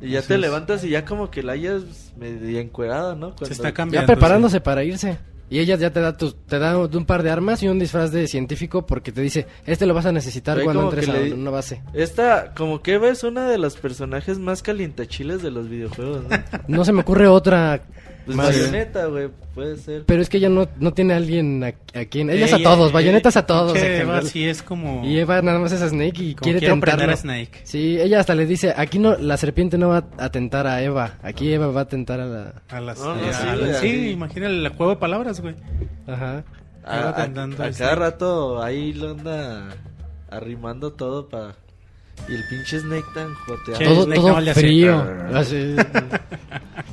Y ya Así te levantas y ya como que la hayas medio encuerada, ¿no? Cuando- Se está Ya cambiando. preparándose para irse. Y ella ya te da tu, te da un par de armas y un disfraz de científico porque te dice, este lo vas a necesitar cuando entres que a le- una base. Esta, como que Eva es una de los personajes más calientachiles de los videojuegos, ¿no? No se me ocurre otra Pues más. Bayonetta, güey, puede ser. Pero es que ella no, no tiene a alguien a, a quien... Ella es a todos, bayonetas a todos. en Eva sí es como. Y Eva nada más es a Snake y como quiere tentarlo. a Snake. Sí, ella hasta le dice, aquí no, la serpiente no va a tentar a Eva, aquí Eva va a tentar a la... A las, No, no, eh, sí, a güey, las- sí, así. imagina el juego de palabras, güey. Ajá. A, a- a cada rato ahí lo anda arrimando todo para... Y el pinche Snake tan joteado. Todo, Snake todo hace- frío. así,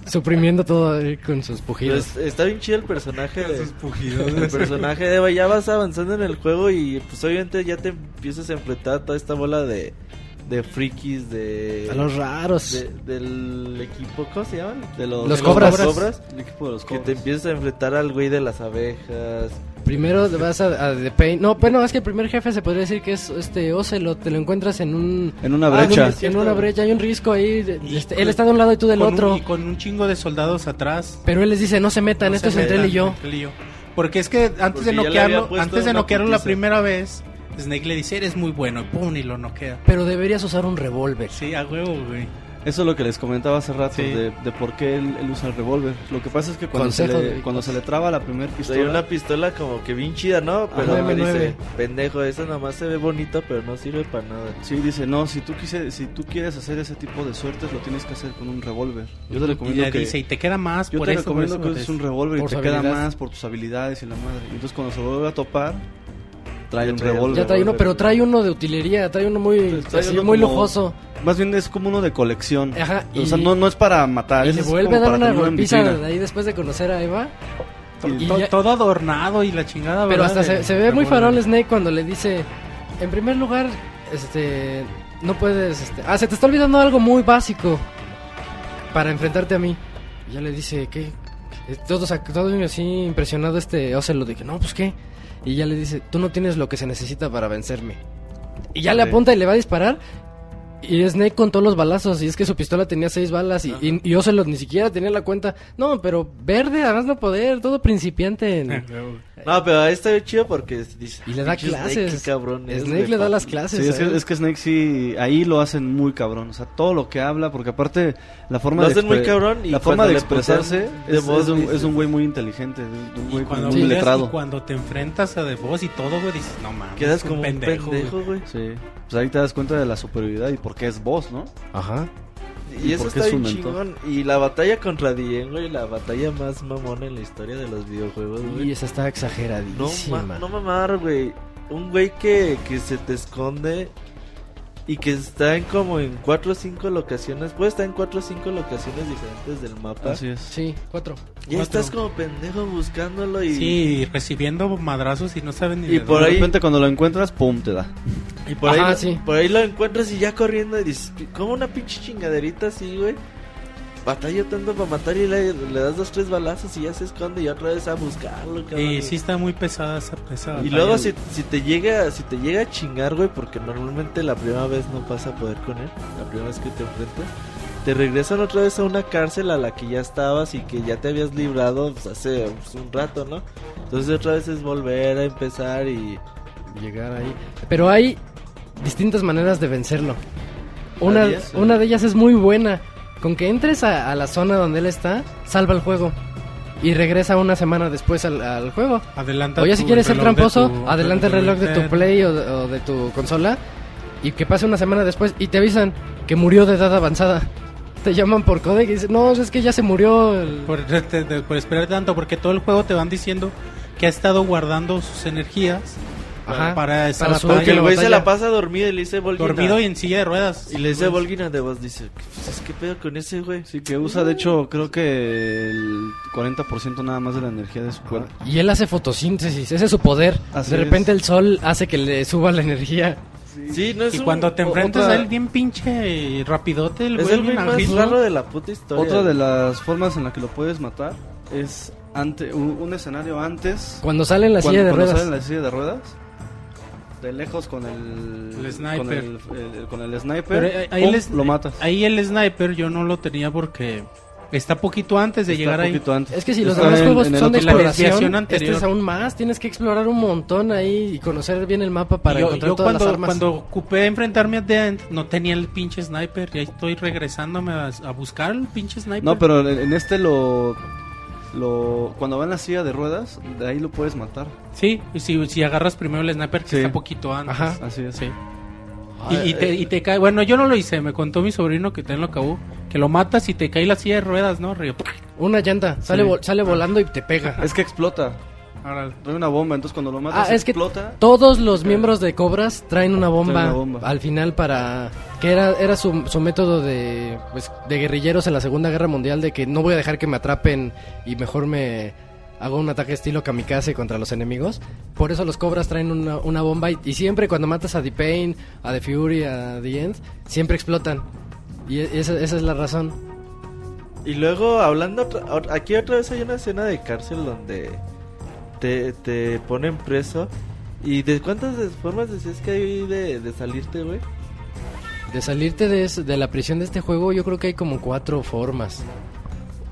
suprimiendo todo ahí con sus pujidos. Pues, está bien chido el personaje de... Sus pujidos. El personaje de Eva, ya vas avanzando en el juego y pues obviamente ya te empiezas a enfrentar a toda esta bola de, de frikis, de... A los raros. de- del equipo, ¿cómo se llaman? De los, Los de cobras. cobras. El equipo de los Que te cobras. empiezas a enfrentar al güey de las abejas. Primero vas a, a The Pain. No, bueno, es que el primer jefe se podría decir que es este Ocelot. Te lo encuentras en un. En una Ah, brecha. en una brecha. Hay un risco ahí. de- este, él está de un lado y tú del Con un- otro. y con un chingo de soldados atrás. Pero él les dice: No se metan, No esto se es entre él y yo. Porque es que antes Porque de noquearlo, antes de noquearlo la primera vez, Snake le dice, eres muy bueno, y pum, y lo noquea. Pero deberías usar un revólver. Sí, a huevo, güey. Eso es lo que les comentaba hace rato Sí. de, de por qué él, él usa el revólver. Lo que pasa es que cuando, se le, cuando se le traba la primera Pues hay pistola, una pistola como que bien chida, ¿no? Pero Ajá, me dice, M9. pendejo, eso nomás se ve bonito, pero no sirve para nada. sí dice, no, si tú, quise, si tú quieres hacer ese tipo de suertes, lo tienes que hacer con un revólver. Yo te Y recomiendo le que... dice, y te queda más Yo por te eso, recomiendo por que eso, uses un revólver y te queda más por tus habilidades y la madre. Y entonces cuando se lo vuelve a topar, trae Ya un revólver. Ya trae uno, pero trae uno de utilería. Trae uno muy, Trae así, uno muy como- lujoso. Más bien es como uno de colección. Ajá, O sea, y- no, no es para matar, Y le vuelve a dar una golpiza de ahí después de conocer a Eva. Y to- ya- todo adornado y la chingada, Pero ¿verdad? hasta se, De- se ve muy farol Snake cuando le dice, en primer lugar, este, no puedes, este, ah, se te está olvidando algo muy básico para enfrentarte a mí. Y ya le dice, ¿qué? Todo, todo así impresionado este Ocelot, dije, no, pues qué. Y ya le dice, tú no tienes lo que se necesita para vencerme. Y ya le apunta y le va a disparar. Y Snake contó los balazos, y es que su pistola tenía seis balas, y, y, y Ocelot ni siquiera tenía la cuenta. No, pero verde, además no poder, todo principiante. en- No, pero ahí está chido porque dice... Y le da "Pinche Snake, clases. qué cabrón es, Snake le da papi". las clases. Sí, es que, él. es que Snake sí, ahí lo hacen muy cabrón. O sea, todo lo que habla, porque aparte la forma Lo de hacen muy cabrón y la forma de expresarse de es, voz, es un, es un güey muy inteligente, de un güey cuando, muy letrado. y cuando te enfrentas a The Boss y todo, güey, dices, no mames. Quedas es un como un pendejo, güey". güey. Sí, pues ahí te das cuenta de la superioridad y por qué es voz, ¿no? Ajá. Y ¿Y eso está es bien chingón. Y la batalla contra Dien, güey, la batalla más mamona en la historia de los videojuegos, güey. Y esa está No, exageradísima. ma- no mamar, güey. Un güey que, que se te esconde y que está en como en cuatro o cinco locaciones. Puede estar en cuatro o cinco locaciones diferentes del mapa. Así es. Sí, cuatro. Y Cuatro. estás como pendejo buscándolo y, Sí, recibiendo madrazos y no saben ni Y de por de dónde. ahí- repente cuando lo encuentras, pum, te da. y por, Ajá, ahí, sí. por ahí lo encuentras y ya corriendo y dices, como una pinche chingaderita así, güey. Batalla tanto para matar y le, le das dos, tres balazos y ya se esconde y otra vez a buscarlo, cabrón. Y sí está muy pesada esa, esa Y luego si, si te llega si te llega a chingar, güey, porque normalmente la primera vez no vas a poder con él, la primera vez que te enfrentas, te regresan otra vez a una cárcel a la que ya estabas y que ya te habías librado pues, hace pues, un rato, ¿no? Entonces otra vez es volver a empezar y Llegar ahí. Pero hay distintas maneras de vencerlo. Una, Adiós. una de ellas es muy buena. Con que entres a, a la zona donde él está, salva el juego. Y regresa una semana después al, al juego. Adelanta O ya si quieres ser tramposo, tu- adelanta el reloj de tu play o de, o de tu consola. Y que pase una semana después y te avisan que murió de edad avanzada. Te llaman por codec y dicen, no, es que ya se murió. el-". Por, por esperar tanto, porque todo el juego te van diciendo que ha estado guardando sus energías Ajá, para esa para su- batalla. porque el güey se la pasa dormido y le dice Volgina. dormido y en silla de ruedas. y le dice Pues, Volgina de voz, dice, es que pedo con ese güey. Sí, que usa de hecho creo que el 40% nada más de la energía de su cuerpo. Y él hace fotosíntesis, ese es su poder. Así de repente es. el sol hace que le suba la energía. Sí, no es Y un- cuando te enfrentas otra- a él bien pinche rapidote, el es güey el güey más raro de la puta historia. Otra de las formas en la que lo puedes matar es ante un, un escenario antes Cuando sale en la cuando, silla de cuando ruedas. sale en la silla de ruedas de lejos con el, El sniper. con el, el- con el sniper Pero ahí, ahí ¡pum! lo matas ahí el sniper yo no lo tenía porque está poquito antes de Está llegar ahí. antes. Es que si los Está demás en- juegos en son de exploración, desviación este anterior. es aún más. Tienes que explorar un montón ahí y conocer bien el mapa para yo, encontrar yo todas cuando, las armas. cuando ocupé enfrentarme a Dent no tenía el pinche sniper y ahí estoy regresándome a, a buscar el pinche sniper. no pero en, en este lo lo cuando va en la silla de ruedas de ahí lo puedes matar Sí, y si, si agarras primero el sniper que Sí. está poquito antes. Ajá. así es Sí. Y, y te, y te cae, bueno, yo no lo hice, me contó mi sobrino que también lo acabó, que lo matas y te cae la silla de ruedas, ¿no? Río. Una llanta, sale, Sí. vo- sale volando y te pega. es que explota Ahora, trae una bomba entonces cuando lo matas Ah, es que explota todos los miembros de Cobras traen una bomba, Traen una bomba. al final para que era era su, su método de pues, de guerrilleros en la Segunda Guerra Mundial de que no voy a dejar que me atrapen y mejor me hago un ataque estilo kamikaze contra los enemigos. Por eso los Cobras traen una, una bomba y, y siempre cuando matas a The Pain, a The Fury, a The End, siempre explotan. Y e- esa, esa es la razón. Y luego hablando aquí otra vez hay una escena de cárcel donde te, te ponen preso. ¿Y de cuántas formas decías que hay de, de salirte, güey? De salirte de, es- de la prisión de este juego, yo creo que hay como cuatro formas.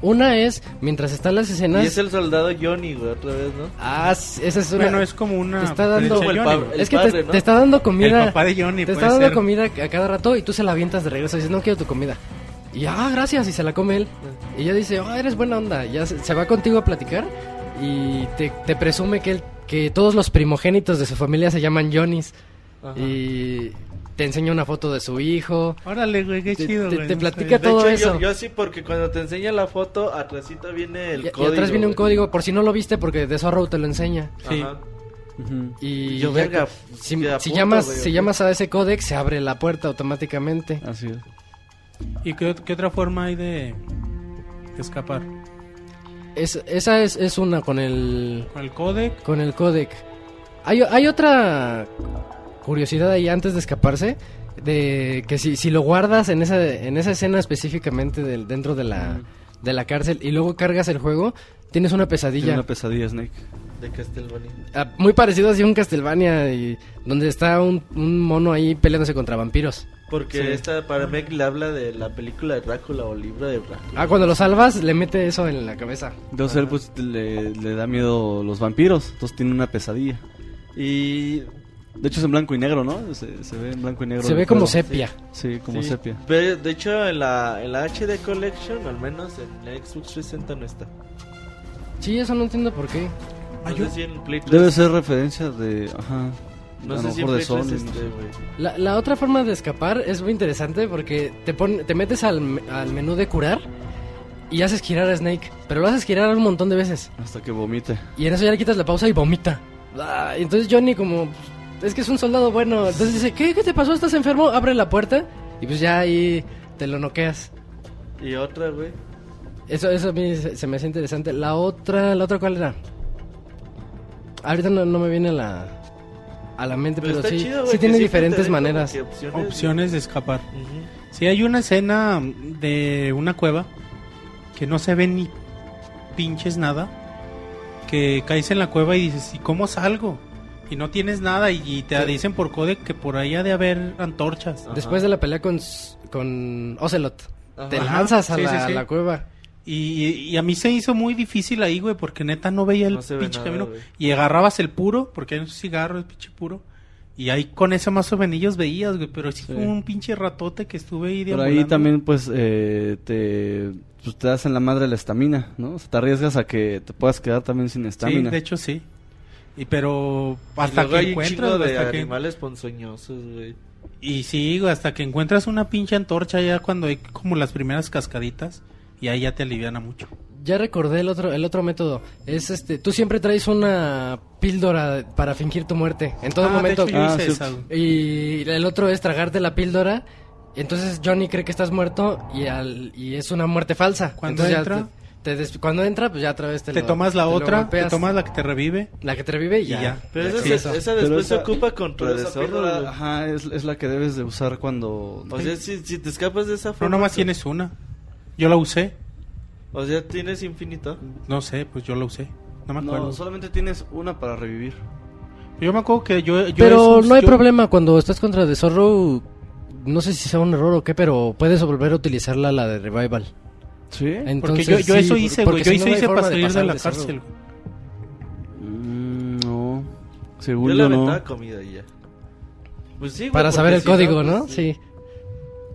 Una es, mientras están las escenas... Y es el soldado Johnny, güey, otra vez, ¿no? Ah, sí, esa es una... Bueno, es como una. Te está dando- el Johnny, pa- güey. es que padre, te, ¿no? te está dando El comida... papá de Johnny Te puede está dando ser. comida a cada rato y tú se la avientas de regreso y dices, no quiero tu comida. Y ah, gracias, y se la come él. Y ella dice, ah, eres buena onda. Y ya se, se va contigo a platicar y te, te presume que, él, que todos los primogénitos de su familia se llaman Johnnys. Ajá. Y te enseña una foto de su hijo. Órale, güey, qué Te- chido, te- güey. te platica. De todo hecho, eso. Yo, yo sí, porque cuando te enseña la foto, atrásito viene el Y, y código. atrás viene un código, por si no lo viste, porque de Zorro te lo enseña. Sí. Ajá. Y Yo, ya verga, si, que si apunto, llamas, güey, si llamas a ese códex, se abre la puerta automáticamente. Así es. ¿Y qué, qué otra forma hay de escapar? Es, esa es, es una con el, ¿Con el codec? con el codec. Hay, hay otra curiosidad ahí antes de escaparse. De que si, si lo guardas en esa, en esa escena específicamente del, dentro de la, de la cárcel y luego cargas el juego, tienes una Tiene pesadilla. una pesadilla, Snake. De Castlevania. Ah, muy parecido así a un Castlevania y donde está un, un mono ahí peleándose contra vampiros. Porque Sí. esta para mí le habla de la película de Drácula o libro de Drácula. Ah, cuando lo salvas, le mete eso en la cabeza. Entonces él pues le, le da miedo los vampiros, entonces tiene una pesadilla. Y De hecho es en blanco y negro, ¿no? Se, se ve en blanco y negro. Se ve como juego. sepia. Sí, como sí. sepia. Pero, de hecho, en la, en la HD Collection, al menos en la Xbox 360 no está. Sí, eso no entiendo por qué. No sé si en Play 3. Debe ser referencia de... Ajá. No a sé lo si de Play 3 Sony. no esté, sé. La, la otra forma de escapar es muy interesante porque te, pon- te metes al, al menú de curar y haces girar a Snake. Pero lo haces girar un montón de veces. Hasta que vomite. Y en eso ya le quitas la pausa y vomita. Ah, y entonces Johnny como... Es que es un soldado bueno. Entonces dice, ¿qué? ¿Qué te pasó? ¿Estás enfermo? Abre la puerta y pues ya ahí te lo noqueas. Y otra, güey. Eso, eso a mí se, se me hace interesante. La otra, ¿la otra cuál era? Ahorita no, no me viene la, a la mente, pero, está sí, chido, güey, sí tiene diferentes maneras. opciones. Opciones de escapar. Ujú. Sí, hay una escena de una cueva que no se ve ni pinches nada. Que caes en la cueva y dices, ¿y cómo salgo? Y no tienes nada y, y te Sí. dicen por codec que por ahí ha de haber antorchas. Ajá. Después de la pelea con, S- con Ocelot, Ajá. te lanzas a, sí, la, sí, sí. a la cueva. Y, y- y a mí se hizo muy difícil ahí, güey, porque neta no veía el No pinche nada, camino. güey. Y agarrabas el puro, porque hay un cigarro, el pinche puro. Y ahí con ese más o menos veías, güey, pero sí, Sí. fue un pinche ratote que estuve ahí Por ahí también pues eh, te, pues, te das en la madre la estamina, ¿no? O sea, te arriesgas a que te puedas quedar también sin Sí, estamina. de hecho sí. Y pero Y hasta luego hay que un encuentras, güey, de hasta que- animales ponzoñosos, güey. y sí, güey, hasta que encuentras una pinche antorcha ya cuando hay como las primeras cascaditas y ahí ya te aliviana mucho. Ya recordé el otro, el otro método. Es este, tú siempre traes una píldora para fingir tu muerte. En todo Ah, de momento. hecho, yo Ah, hice sí. Y el otro es tragarte la píldora. Entonces Johnny cree que estás muerto y, al, y es una muerte falsa. ¿Cuándo Entonces ya entra? te- te cuando entra, pues ya otra vez te, Te lo- tomas la te lo otra, te tomas la que te revive. la que te revive y y ya. ya. Pero Ya esa, se- esa Pero después esa- se ocupa contra Pero de esa zorro, píldora, güey. ajá, es, es la que debes de usar cuando... O sea, si, si te escapas de esa No, forma... nomás tú- tienes una. Yo la usé. O sea, tienes infinito. No sé, pues yo la usé. No me acuerdo. no, solamente tienes una para revivir. Yo me acuerdo que yo... yo Pero eso- no hay yo- problema cuando estás contra The Zorro. No sé si sea un error o qué, pero puedes volver a utilizarla la de Revival. ¿Sí? Porque Entonces, yo, yo sí, eso hice, porque güey. Yo si eso no, no hice para salir de la de Zorro. cárcel. Mm, no. Yo Según le yo no. aventaba comida y ya. Pues sí, güey, Para porque saber el si código, ¿no? pues, Sí.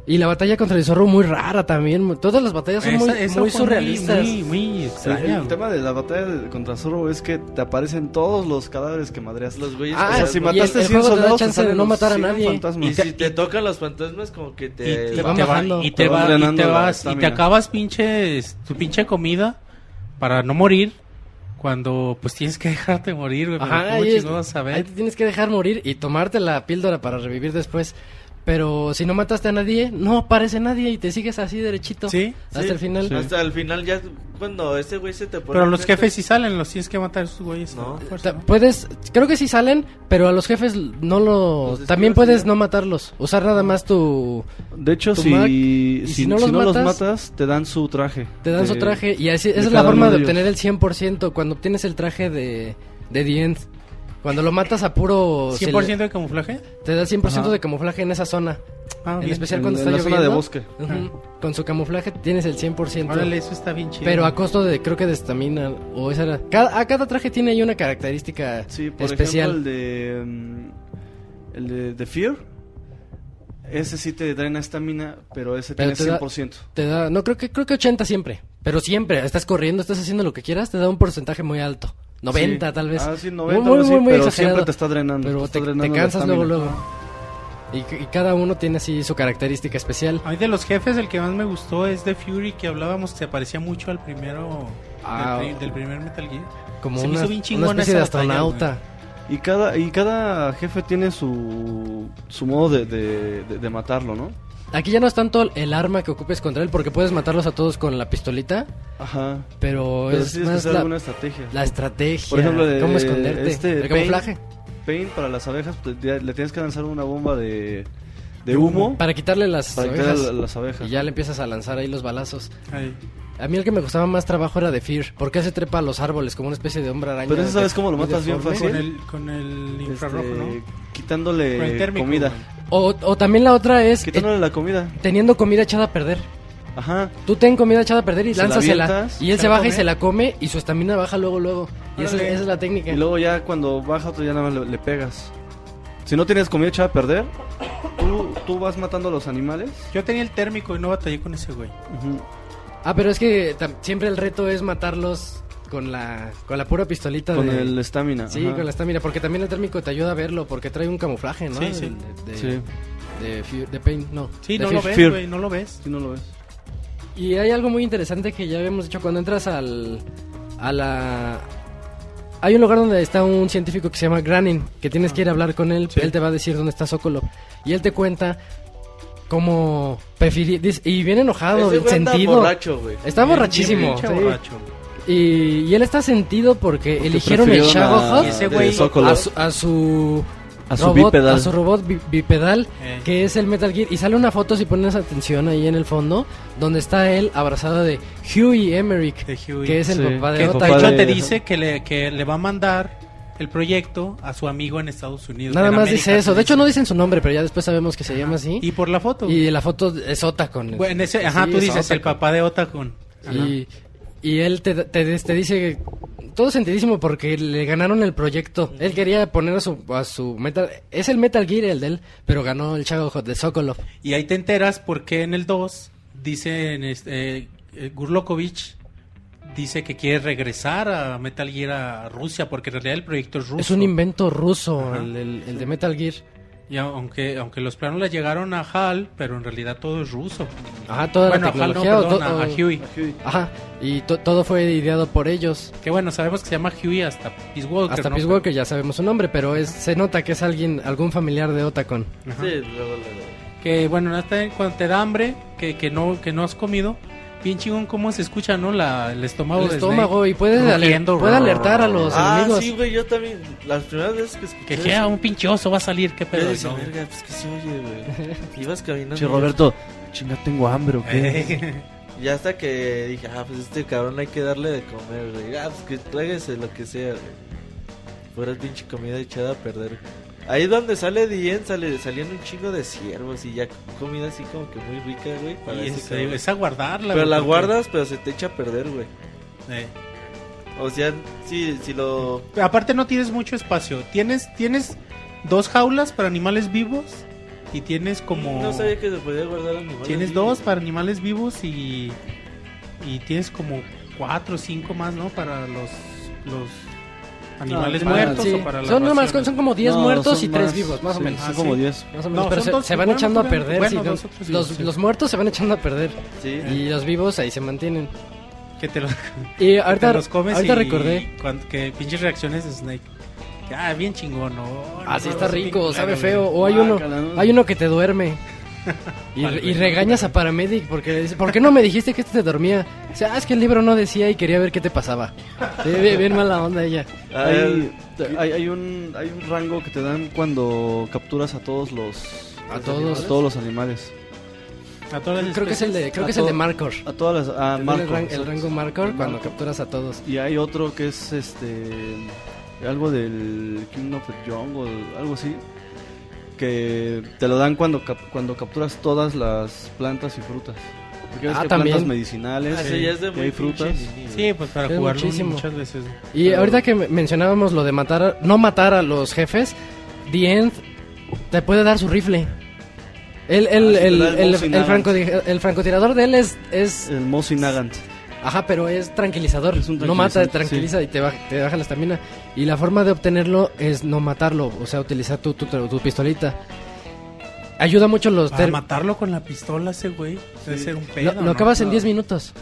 Y la batalla contra el zorro muy rara también. Todas las batallas son muy, Esa- esa muy surrealistas. Muy, muy El, extraña. el tema de la batalla de- contra Zorro es que te aparecen todos los cadáveres que madreaste. Los güeyes Ah, o sea, si y mataste el- el 100 juego te da soldados, te chance de no matar a 100 nadie. fantasmas. Y si te tocan los fantasmas, como que y, te... te van te va- bajando. y Te te, van va- y te vas y te acabas pinches tu pinche comida para no morir cuando pues tienes que dejarte morir güey, Ajá, ¿cómo ahí, es- a ver? ahí te tienes que dejar morir y tomarte la píldora para revivir después. Pero si no mataste a nadie, no aparece nadie y te sigues así derechito. Sí, Hasta Sí, el final. sí. Hasta el final ya, cuando ese güey se te pone... pero los enfrente- jefes sí salen los tienes que matar a esos güeyes No. fuerza. Ta- Puedes, creo que sí salen, pero a los jefes no lo... Los también puedes ya. no matarlos. Usar nada más tu... De hecho, Tu si, Mac, si, si si no no, los los matas, matas, te dan su traje. Te dan su De- traje y así, esa es la forma de de obtener el ellos. 100%. Cuando obtienes el traje de, de The End. Cuando lo matas a puro... se le- 100% de camuflaje. Te da 100% Ajá. de camuflaje en esa zona. Ah, En bien. especial En- cuando en está la zona lloviendo. de bosque. Ujú. Con su camuflaje tienes el 100%. Órale, eso está bien chido. Pero a costo de, creo que de estamina. O esa era. Cada, a cada traje tiene ahí una característica Sí, por especial. ejemplo, el de. mm, El de, The Fear. Ese sí te drena estamina, pero ese Pero tiene te da- 100%. Te da, no creo que creo que 80 siempre, pero siempre estás corriendo, estás haciendo lo que quieras, te da un porcentaje muy alto. 90 Sí. tal vez. Ah, sí, Muy, 90 muy, o así, muy, muy pero exagerado. siempre te está drenando. Pero te drenando te cansas luego luego. Y, y cada uno tiene así su característica especial. A mí de los jefes el que más me gustó es The Fury, que hablábamos que se parecía mucho al primero Ah. del, del primer Metal Gear. Como Se me una, hizo bien una especie de esa batalla, astronauta. Y cada, y cada jefe tiene su, su modo de, de, de- de matarlo, ¿no? Aquí ya no es tanto el arma que ocupes contra él, porque puedes matarlos a todos con la pistolita, Ajá. pero, Pero es sí más la, alguna estrategia. la estrategia, Por ejemplo, de- cómo esconderte, este el Pain, camuflaje. Pain para las abejas, pues, le tienes que lanzar una bomba de, de humo Para quitarle las para abejas. quitar las abejas. Y ya le empiezas a lanzar ahí los balazos. Ay. A mí el que me costaba más trabajo era de Fear, porque se trepa a los árboles como una especie de hombre araña. Pero ese sabes cómo lo matas bien fácil. Con el, con el infrarrojo, Este, ¿no? Quitándole Con el térmico, comida. O, o también la otra es eh, Quitándole la comida. teniendo comida echada a perder. Ajá. Tú ten comida echada a perder y Se la lánzasela. avientas, y él se se la baja y come. se la come y su estamina baja luego, luego. Y esa, esa es la técnica. Y luego ya cuando baja otro ya nada más le, le pegas. Si no tienes comida echada a perder, tú, tú vas matando a los animales. Yo tenía el térmico y no batallé con ese güey. Ujú. Ah, pero es que siempre el reto es matarlos con la, con la pura pistolita Con de... el estamina. Sí, ajá. con la estamina, porque también el térmico te ayuda a verlo, porque trae un camuflaje, ¿no? Sí, sí. De, de, Sí. de, Fear- de Pain, no. Sí, de no lo ves, güey, no lo ves. Si no lo ves. Y hay algo muy interesante que ya habíamos dicho cuando entras al a la hay un lugar donde está un científico que se llama Granin, que tienes que ir a hablar con él, Sí. él te va a decir dónde está Sokolov y él te cuenta cómo preferir y bien enojado, Ese anda sentido. borracho, güey. Está Bien- borrachísimo. sí. borracho. Y, y él está sentido porque, Porque eligieron el güey- Sokolov. a su, a su A su robot, bipedal. a su robot bi- bipedal, Eh. que es el Metal Gear. Y sale una foto, si pones atención ahí en el fondo, donde está él abrazado de Huey Emmerich, De Huey. que es el Sí, papá de Que Ota. de hecho de- te dice que le, que le va a mandar el proyecto a su amigo en Estados Unidos. Nada más América, dice eso. De hecho, no dicen su nombre, pero ya después sabemos que se llama así. Y por la foto. Y la foto es Otacon. Bueno, ese, ajá, Sí, tú es dices el Otacon. papá de Otacon. Ajá. Y, y él te, te, te dice todo sentidísimo porque le ganaron el proyecto. Él quería poner a su, a su Metal... Es el Metal Gear el de él, pero ganó el Shadowhawk de Sokolov. Y ahí te enteras por qué en el 2 dice en este, eh, Gurlokovich dice que quiere regresar a Metal Gear a Rusia porque en realidad el proyecto es ruso. Es un invento ruso, el, el- el de Metal Gear. Y aunque aunque los planos le llegaron a HAL, pero en realidad todo es ruso. Ajá, toda bueno, la a HAL no, tecnología. o perdón, to- a, a o- Huey. Ajá, y to- todo fue ideado por ellos. Que bueno, sabemos que se llama Huey hasta Peace Walker. Hasta ¿no? Peace Walker ya sabemos su nombre, pero es, se nota que es alguien, algún familiar de Otacon. Ajá. Sí, luego, luego. Que bueno, hasta cuando te da hambre, que, que no que no has comido, bien chingón cómo se escucha, ¿no? La, el estómago. El de estómago Snake y puede, aler- puede alertar a los Ah, enemigos. sí, güey, yo también. Las primeras veces que escuché. Que ya un pinche oso va a salir, qué yo pedo. decía, No. verga, pues que se oye, güey. Ibas caminando. Che, Roberto, chinga, tengo hambre o qué. Eh, Y hasta que dije, ah, pues este cabrón hay que darle de comer, güey. Ah, pues que tráigase lo que sea, güey. Fuera pinche comida echada a perder. Ahí donde sale Dien, sale, salían un chingo de ciervos y ya comida así como que muy rica, güey. para y ese es, cabrón. es a guardarla. Pero la porque- guardas, pero se te echa a perder, güey. eh. O sea, sí, si lo... Aparte no tienes mucho espacio. Tienes tienes dos jaulas para animales vivos y tienes como No sabía que se podía guardar animales. tienes vivos. dos para animales vivos y y tienes como cuatro o cinco más, ¿no? Para los los animales Ah, muertos Sí. o para Son, nomás, son como 10 No, muertos y 3 más, vivos, más o sí, menos. Son Ah, como sí. 10. Más o menos, No, pero son se, dos- se van bueno, echando a perder. bueno, sí, dos no- o los, los muertos se van echando a perder. Sí. Y los vivos ahí se mantienen. que te, lo- Y que ahorita, te los comes ahorita y recordé. cuando- que pinches reacciones de Snake. Que, Ah, bien chingón, ¿no? Así No, está rico, sabe feo. O hay uno, ¿no? hay uno que te duerme. Y, y regañas a Paramedic porque le dice, ¿por qué no me dijiste que este te dormía? O sea, ah, es que el libro no decía y quería ver qué te pasaba. Sí, bien, bien mala onda ella. Ah, Hay, hay, hay un, hay un rango que te dan cuando capturas a todos los A todos. a todos los animales. A todas las Creo que es el de, creo A que es el de Marcor. A todas las a El, Marco. ran- el rango Marcor cuando Marco. capturas a todos. Y hay otro que es este algo del King of the Jungle, algo así, que te lo dan cuando cap- cuando capturas todas las plantas y frutas. Porque Ah, que hay también. plantas medicinales, Ah, sí, ya es de y hay frutas. Sí, pues para Es jugarlo muchísimo. muchas veces. Y ahorita que me- mencionábamos lo de matar, a- no matar a los jefes, The End te puede dar su rifle. El, el, Ah, el, el el- Mosin el Nagant. franco- el francotirador de él es, es El Mosin Nagant. Ajá, pero es tranquilizador. Es un no mata, tranquiliza y te baja, te baja la estamina. Y la forma de obtenerlo es no matarlo, o sea, utilizar tu, tu, tu pistolita. Ayuda mucho los... Para matarlo con la pistola ese güey. Debe ser un lo, pedo. lo ¿no? acabas en No. 10 minutos.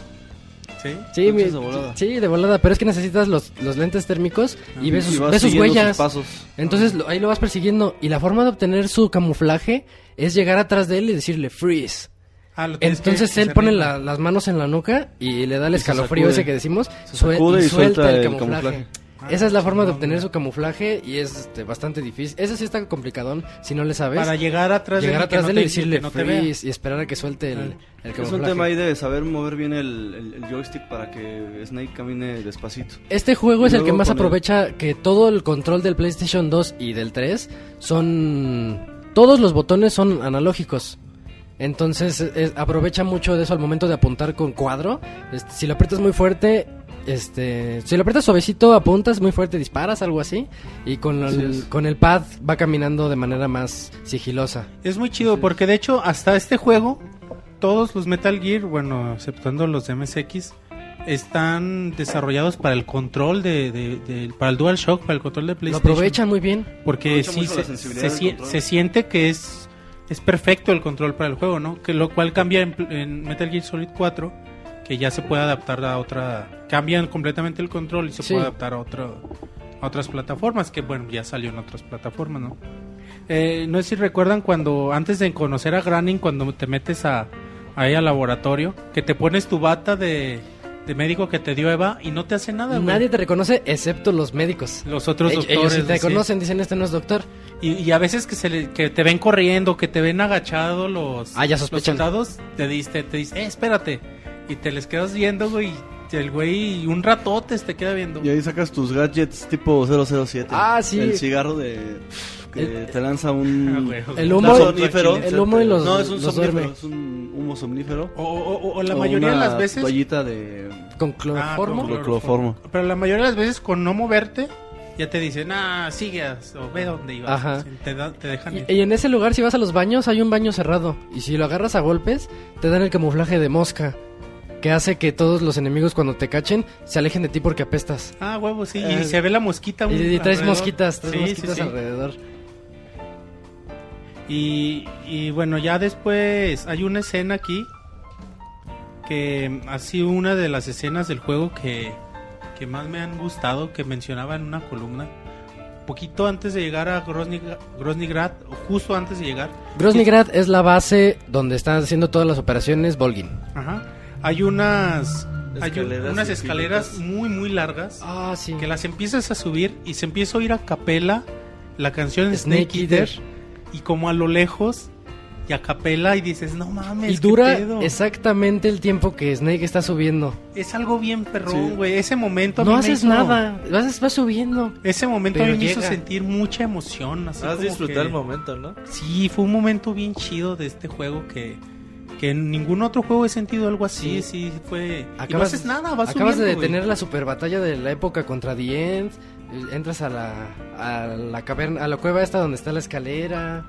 Sí. Sí, mi- de volada. sí, de volada. Pero es que necesitas los, los lentes térmicos y ves sus, Y vas ves sus huellas. pasos. Entonces lo- ahí lo vas persiguiendo. Y la forma de obtener su camuflaje es llegar atrás de él y decirle freeze. Ah, lo tienes que Entonces él pone la- las manos en la nuca y le da el Y escalofrío ese que decimos. Se sue- sacude y suelta el, el camuflaje. camuflaje. Esa es la forma de obtener su camuflaje y es este, bastante difícil. Ese sí está complicadón si no le sabes. Para llegar atrás llegar de y atrás no de él y decirle que no freeze y esperar a que suelte el, Ah. el Es camuflaje. un tema ahí de saber mover bien el, el- el joystick para que Snake camine despacito. Este juego Y es el que más aprovecha que todo el control del PlayStation 2 y del 3 son... Todos los botones son analógicos. Entonces es- aprovecha mucho de eso al momento de apuntar con cuadro. Este, si lo aprietas muy fuerte, este, si lo aprietas suavecito, apuntas muy fuerte, disparas, algo así. Y con el, es. con el pad va caminando de manera más sigilosa. Es muy chido porque de hecho hasta este juego todos los Metal Gear, bueno, exceptuando los de MSX, están desarrollados para el control de, de- de- para el DualShock, para el control de Lo PlayStation. aprovechan muy bien. porque sí se, se se siente que es es perfecto el control para el juego, ¿no? Que lo cual cambia en, en Metal Gear Solid 4 que ya se puede adaptar a otra cambian completamente el control y se Sí. puede adaptar a otro a otras plataformas que bueno ya salió en otras plataformas no Eh, no sé si recuerdan cuando antes de conocer a Granning cuando te metes a ahí al laboratorio que te pones tu bata de, de médico que te dio Eva y no te hace nada güey. Nadie te reconoce excepto los médicos. los otros Ellos, doctores ellos sí te sí. conocen, dicen este no es doctor. y, y a veces que se le- que te ven corriendo que te ven agachado los Ah, ya los sospechan. soldados te diste te dice eh, espérate y te les quedas viendo güey el güey un ratote te queda viendo Y ahí sacas tus gadgets tipo 007. Ah, sí. El cigarro de que El- te lanza Ah, un güey. El humo- somnífero. el humo y los- No, es un somnífero, es un humo somnífero. o, o- o- o la O mayoría de las veces toallita de Con Ah, cloroformo. con cloroformo. Pero la mayoría de las veces con no moverte, ya te dicen, ah, sigas o ve dónde ibas. Ajá. Te, da- te dejan ir. Y, y en ese lugar, si vas a los baños, hay un baño cerrado. Y si lo agarras a golpes, te dan el camuflaje de mosca. Que hace que todos los enemigos, cuando te cachen, se alejen de ti porque apestas. Ah, huevo, sí. Eh, y se ve la mosquita. Y, un- y traes alrededor. mosquitas, traes Sí, sí, mosquitas sí. alrededor. Y, y bueno, ya después hay una escena aquí que ha sido una de las escenas del juego que, que más me han gustado, que mencionaba en una columna. Poquito antes de llegar a Grozny, Groznygrad, o justo antes de llegar, Groznygrad es la base donde están haciendo todas las operaciones Volgin. ajá, hay unas, hay un- Escaleras unas escaleras infinitas. muy, muy largas. Ah, sí. que las empiezas a subir y se empieza a oír a capela la canción Snake Snake, Eater, Eater. Y como a lo lejos y a capela y dices no mames Y qué dura pedo". exactamente el tiempo que Snake está subiendo. es algo bien perrón Sí. güey ese momento a No mí me haces hizo- nada, vas, vas subiendo. ese momento a mí me hizo sentir mucha emoción así Has disfrutado que- el momento, ¿no? sí fue un momento bien chido de este juego que que en ningún otro juego he sentido algo así sí, fue y no Acabas, haces nada vas acabas de subiendo, güey. detener la super batalla de la época contra The End. Entras a la, a la caverna, a la cueva esta donde está la escalera.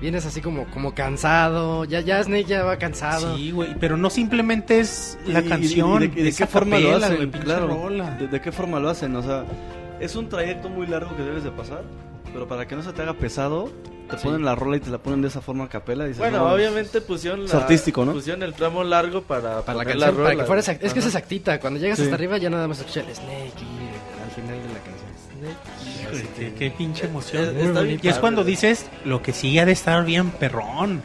Vienes así como, como cansado. Ya, ya Snake ya va cansado. Sí, güey, pero no simplemente es la Y- canción. y de, y de es qué a forma lo capela, hacen, güey, pinche claro. rola. De, de qué forma lo hacen, o sea, es un trayecto muy largo que debes de pasar, pero para que no se te haga pesado, te Sí. ponen la rola y te la ponen de esa forma a capela y dices, Bueno, no, obviamente pusieron, Es la- artístico, ¿no? pusieron el tramo largo para, Para la canción, para rola. que fuera Es que es exactita. Cuando llegas Sí. hasta arriba ya nada más escuchas el Snake y al final de la canción. Híjole, qué, qué pinche emoción. Es- Muy está bonito. bien y es cuando dices lo que sigue ha de estar bien perrón.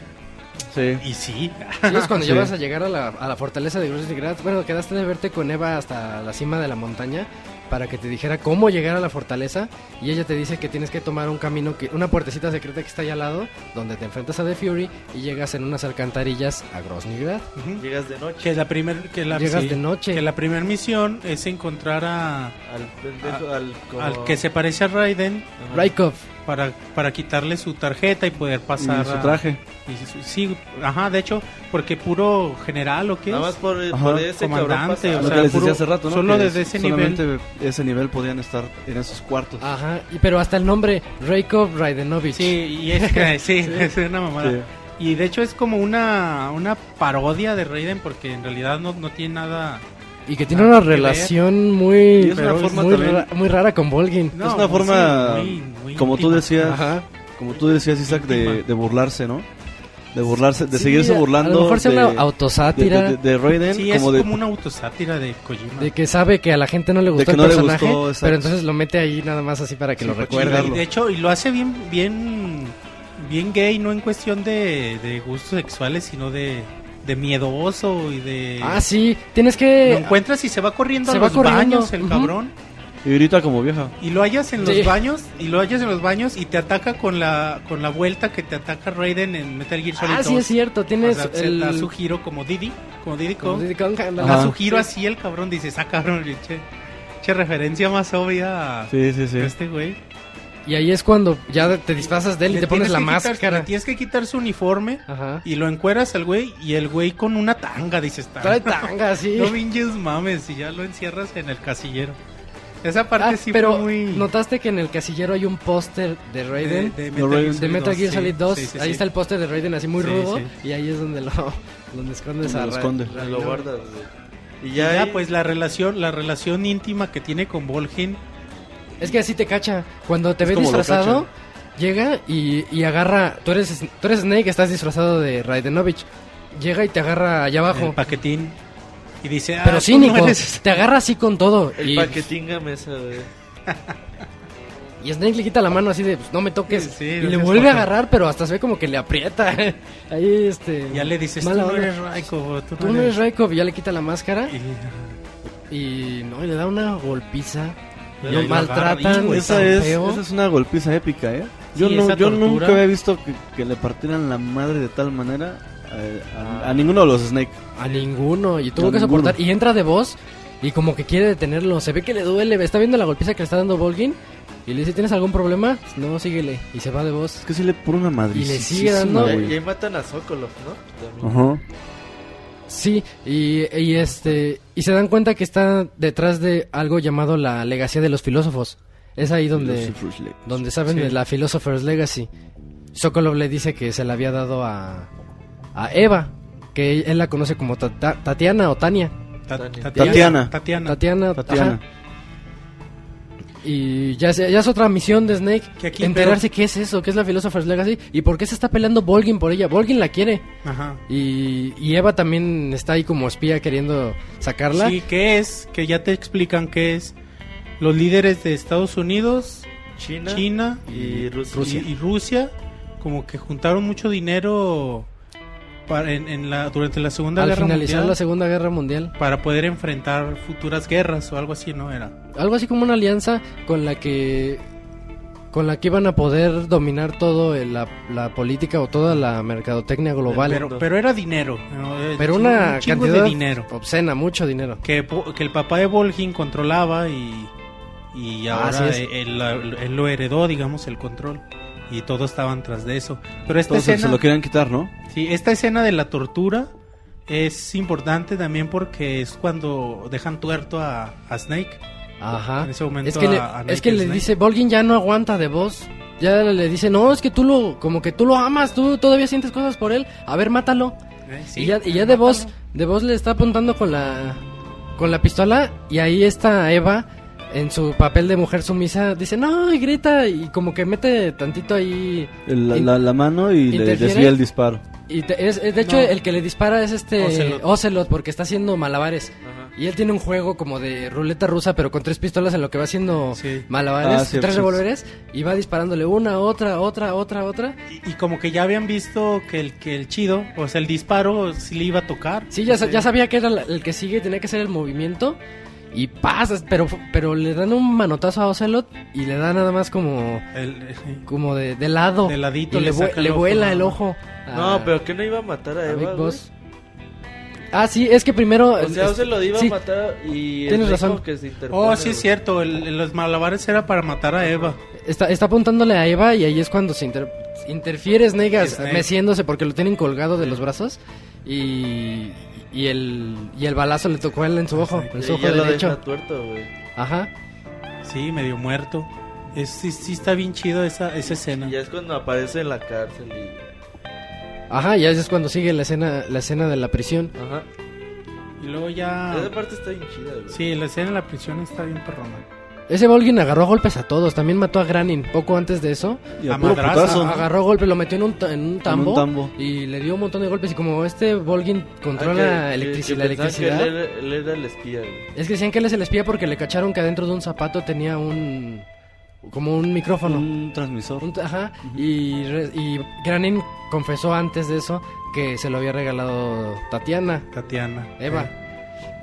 Sí. Y sí. Sí, es cuando Sí. ya vas a llegar a la, a la fortaleza de Groznygrad. Bueno, quedaste de verte con Eva hasta la cima de la montaña. Para que te dijera cómo llegar a la fortaleza y ella te dice que tienes que tomar un camino, que una puertecita secreta que está ahí al lado, donde te enfrentas a The Fury y llegas en unas alcantarillas a Grosnigrad. Ujú. Llegas de noche Que la primer, que la, Llegas de noche. Que la primera misión es encontrar a, al al, como- al que se parece a Raiden. Rykov. Para, para quitarle su tarjeta y poder Y pasar su a- traje. y su- sí, ajá, de hecho, porque puro general o qué Nada es? más por, por ese Comandante, o sea, que les puro- decía hace rato, ¿no? solo Que desde ese solamente ese nivel podían estar en esos cuartos. Ajá, y- pero hasta el nombre, Rykov Raidenovich. Sí, y es que sí, es una mamada. Sí. Y de hecho es como una, una parodia de Raiden porque en realidad no, no tiene nada... Y que tiene una relación muy, es una forma muy, también- ra- muy rara con Volgin. No, es una forma, sí, muy- muy como tú íntima. decías, Ajá. como tú decías, Isaac, de, de burlarse, ¿no? De burlarse, de Sí, seguirse burlando. A lo mejor sea de, una autosátira de, de- de Raiden, Sí, es como de, como una autosátira de Kojima. de que sabe que a la gente no le gustó que el no le personaje, gustó, exacto. pero entonces lo mete ahí nada más así para que Sí, lo. Y de hecho, y lo hace bien, bien, bien gay, no en cuestión de, de gustos sexuales, sino de, de miedoso y de... Ah, sí, tienes Lo que... encuentras y se va corriendo Se a va los corriendo, baños el ujú. cabrón. y grita como vieja. Y lo hallas en Sí. los baños, y lo hallas en los baños y te ataca con la con la vuelta que te ataca Raiden en Metal Gear Solid Ah, sí 2. es cierto, O tienes sea, se el... da su giro como Diddy, como Diddy como Kong. Diddy Kong. Da su giro así el cabrón, dices, ah cabrón, che, che referencia más obvia a Sí, sí, sí. este güey. Y ahí es cuando ya te disfrazas de él y te pones la quitar- máscara. le tienes que quitar su uniforme Ajá. y lo encueras al güey y el güey con una tanga, dices, Trae tanga, sí. no vinches mames y ya lo encierras en el casillero. Esa parte Ah, sí pero fue muy... notaste que en el casillero hay un póster de Raiden. de, No, Raiden. De Metal Gear Solid 2, sí, sí, ahí sí. está el póster de Raiden así muy Sí, rudo sí. y ahí es donde lo donde escondes Donde a lo esconde. Ra- lo guardas. Y ya, Ya, ahí- pues la relación, la relación íntima que tiene con Volgin. Es que así te cacha. Cuando te Es ve disfrazado, llega y, y agarra. Tú eres, tú eres Snake, estás disfrazado de Raidenovich. Llega y te agarra allá el abajo. paquetín y dice, ah, Pero cínico, no eres- te agarra así con todo. el Y, paquetinga mesa, güey. y Snake le quita la mano así de, pues, no me toques. Sí, sí, y le vuelve a agarrar, pero hasta se ve como que le aprieta. Ahí, este. Ya le dices, tú no eres Raiko, tú, Tú no eres Raikov, y ya le quita la máscara. Y- Y no, y le da una golpiza. Lo maltratan. agarra, y, güey, Esa es, esa es una golpiza épica, ¿eh? Yo, Sí, no, yo nunca había visto que, que le partieran la madre de tal manera a, a- a ninguno de los Snake. A ninguno. Y tuvo A que ninguno. soportar. Y entra de voz. Y como que quiere detenerlo. Se ve que le duele. Está viendo la golpiza que le está dando Volgin. Y le dice, ¿tienes algún problema? No, síguele. Y se va de voz. Es que sí le pone una madre. Y le sigue dando- Y, y ahí matan a Sokolov, ¿no? También. Ajá. Sí, y, y este y se dan cuenta que está detrás de algo llamado la legacía de los filósofos. Es ahí donde donde saben Sí. de la Philosopher's Legacy. Sokolov le dice que se la había dado a a Eva, que él la conoce como Ta- Ta- Tatiana o Tania. Ta- Tatiana. Tatiana. Tatiana. Tatiana. Y ya, se- ya es otra misión de Snake. Que aquí, enterarse qué es eso, qué es la Philosopher's Legacy y por qué se está peleando Volgin por ella. Volgin la quiere. Ajá. Y, y Eva también está ahí como espía queriendo sacarla. Sí, ¿qué es? Que ya te explican qué es. Los líderes de Estados Unidos, China, China y Rusia. y, y Rusia, como que juntaron mucho dinero para, en, en la, durante la Segunda Al Guerra finalizar Mundial la Segunda Guerra Mundial. para poder enfrentar futuras guerras o algo así, ¿no? Era. Algo así como una alianza con la que con la que iban a poder dominar todo el- la, la política o toda la mercadotecnia global. Pero, Pero, pero era dinero. ¿no? Eh, una un cantidad de dinero. obscena, mucho dinero. Que, que el papá de Volgin controlaba y, y Ah, ahora él, él- él lo heredó, digamos, el control. Y todos estaban tras de eso. Pero esta Entonces se escena... lo querían quitar, ¿no? Sí, esta escena de la tortura es importante también porque es cuando dejan tuerto a, a Snake. Ajá. En ese momento Es que, le, a- a es que le dice, Volgin ya no aguanta de voz. Ya le dice, no, es que tú lo, como que tú lo amas, tú todavía sientes cosas por él. A ver, mátalo. Eh, sí, y ya, y ya de voz, de voz le está apuntando con la, con la pistola y ahí está Eva en su papel de mujer sumisa, dice no y grita y como que mete tantito ahí El- la, la- la mano y le desvía el disparo. y te- es, es- de hecho No. el que le dispara es este Ocelot. Ocelot porque está haciendo malabares Ajá. y él tiene un juego como de ruleta rusa pero con tres pistolas en lo que va haciendo Sí. malabares, Ah, sí, tres sí. revólveres y va disparándole una, otra, otra, otra, otra. Y, y como que ya habían visto que el, que el chido, o sea, el disparo sí le iba a tocar. Sí, ya, ya sabía que era la- el que sigue, tenía que ser el movimiento. Y pasas, pero, pero le dan un manotazo a Ocelot y le da nada más como, El- sí. como de, de lado. De ladito y le, le el le ojo, vuela ¿no? el ojo. No, a- pero que no iba a matar a a Eva, Big? Boss. Ah, sí, es que primero... O sea, lo iba sí, a matar y... Tienes razón. que se Oh, sí es cierto. el- el- los malabares era para matar a Eva. Está, está apuntándole a Eva y ahí es cuando se inter- interfiere Snake, as- Snake. meciéndose porque lo tienen colgado de los brazos y, y, el, y el balazo le tocó a él en su ojo, en su ojo ya lo derecho. deja tuerto, güey. Ajá. Sí, medio muerto. Es, sí, sí está bien chido esa, esa escena. Y ya es cuando aparece en la cárcel y... Ajá, ya es cuando sigue la escena, la escena de la prisión. Ajá. Y luego ya... Esa parte está bien chida, güey. Sí, la escena en la prisión está bien perrona. Ese Volgin agarró a golpes a todos, también mató a Granin poco antes de eso. Y a, A putazo. Agarró golpes, lo metió en un, en un tambo, tambo. y le dio un montón de golpes y como este Volgin Ah, controla que- electrici- que la pensaban que electricidad. él, él era el espía, güey. Es que decían que él es el espía porque le cacharon que adentro de un zapato tenía un... como un micrófono. Un transmisor. Un- ajá, y, re- y Granin confesó antes de eso que se lo había regalado Tatiana, Tatiana. Eva.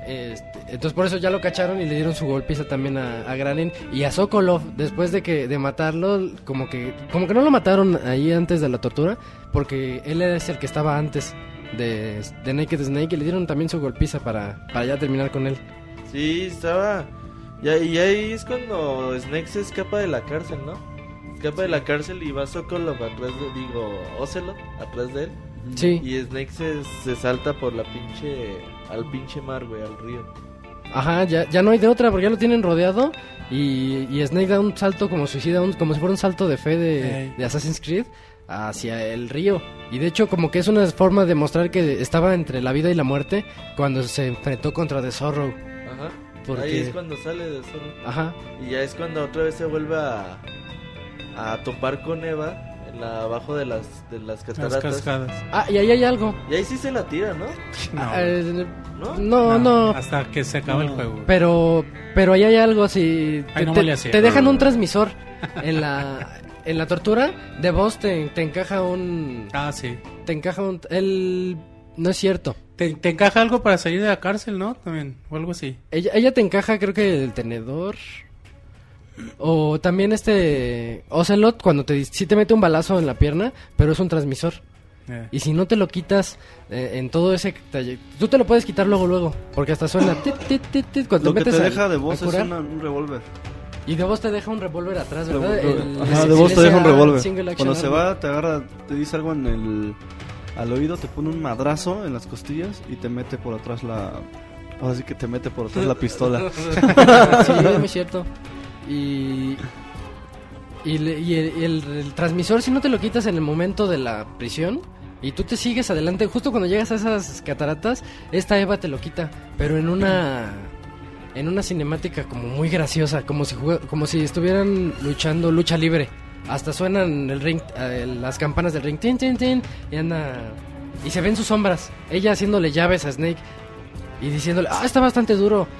Este, entonces por eso ya lo cacharon y le dieron su golpiza también a, a Granin y a Sokolov después de que de matarlo como que como que no lo mataron ahí antes de la tortura porque él es el que estaba antes de, de Naked Snake y le dieron también su golpiza para, para ya terminar con él. Sí, estaba... Ya, y ahí es cuando Snake se escapa de la cárcel, ¿no? Escapa de la cárcel y va Sokolov atrás de... Digo, Ocelot atrás de él. Sí, Y Snake se, se salta por la pinche... Al pinche mar, güey, al río. Ajá, ya, ya no hay de otra porque ya lo tienen rodeado y, y Snake da un salto como suicida, un- como si fuera un salto de fe de, de Assassin's Creed hacia el río. Y de hecho como que es una forma de mostrar que estaba entre la vida y la muerte cuando se enfrentó contra The Zorro. Ajá. Porque- Ahí es cuando sale de Zorro. Ajá. Y ya es cuando otra vez se vuelve a, a topar con Eva la, abajo de las, de las Las cataratas. cascadas. Ah, y ahí hay algo. y ahí sí se la tira, ¿no? No, Ah, eh, ¿No? no, no, Hasta que se acaba el No. juego. Pero, pero ahí hay algo así. Ay, Te, no te- dejan un transmisor en la en la tortura. De vos te, te encaja un Ah, sí. te encaja un el no es cierto. Te, te encaja algo para salir de la cárcel, ¿no? También, o algo así. Ella, ella te encaja, creo que el tenedor. O también este Ocelot cuando te sí te mete un balazo en la pierna, pero es un transmisor. Eh. Y si no te lo quitas eh, en todo ese tú te lo puedes quitar luego luego, porque hasta suena tit, tit, tit, tit, cuando Lo que te metes al- deja de voz es una- un revólver. Y de vos te deja un revólver atrás, ¿verdad? El- Ajá, el de voz te deja un revólver. Cuando se va, te agarra, te dice algo en el al oído, te pone un madrazo en las costillas y te mete por atrás la. Ahora sí que te mete por atrás la pistola. Sí, es muy cierto. Y. Y, y el, el- el transmisor, si no te lo quitas en el momento de la prisión y tú te sigues adelante, justo cuando llegas a esas cataratas, esta Eva te lo quita, pero en una. En una cinemática como muy graciosa, como si como si estuvieran luchando lucha libre. Hasta suenan el ring, eh, las campanas del ring, tin, tin, tin, y anda y se ven sus sombras. Ella haciéndole llaves a Snake y diciéndole, ah, está bastante duro.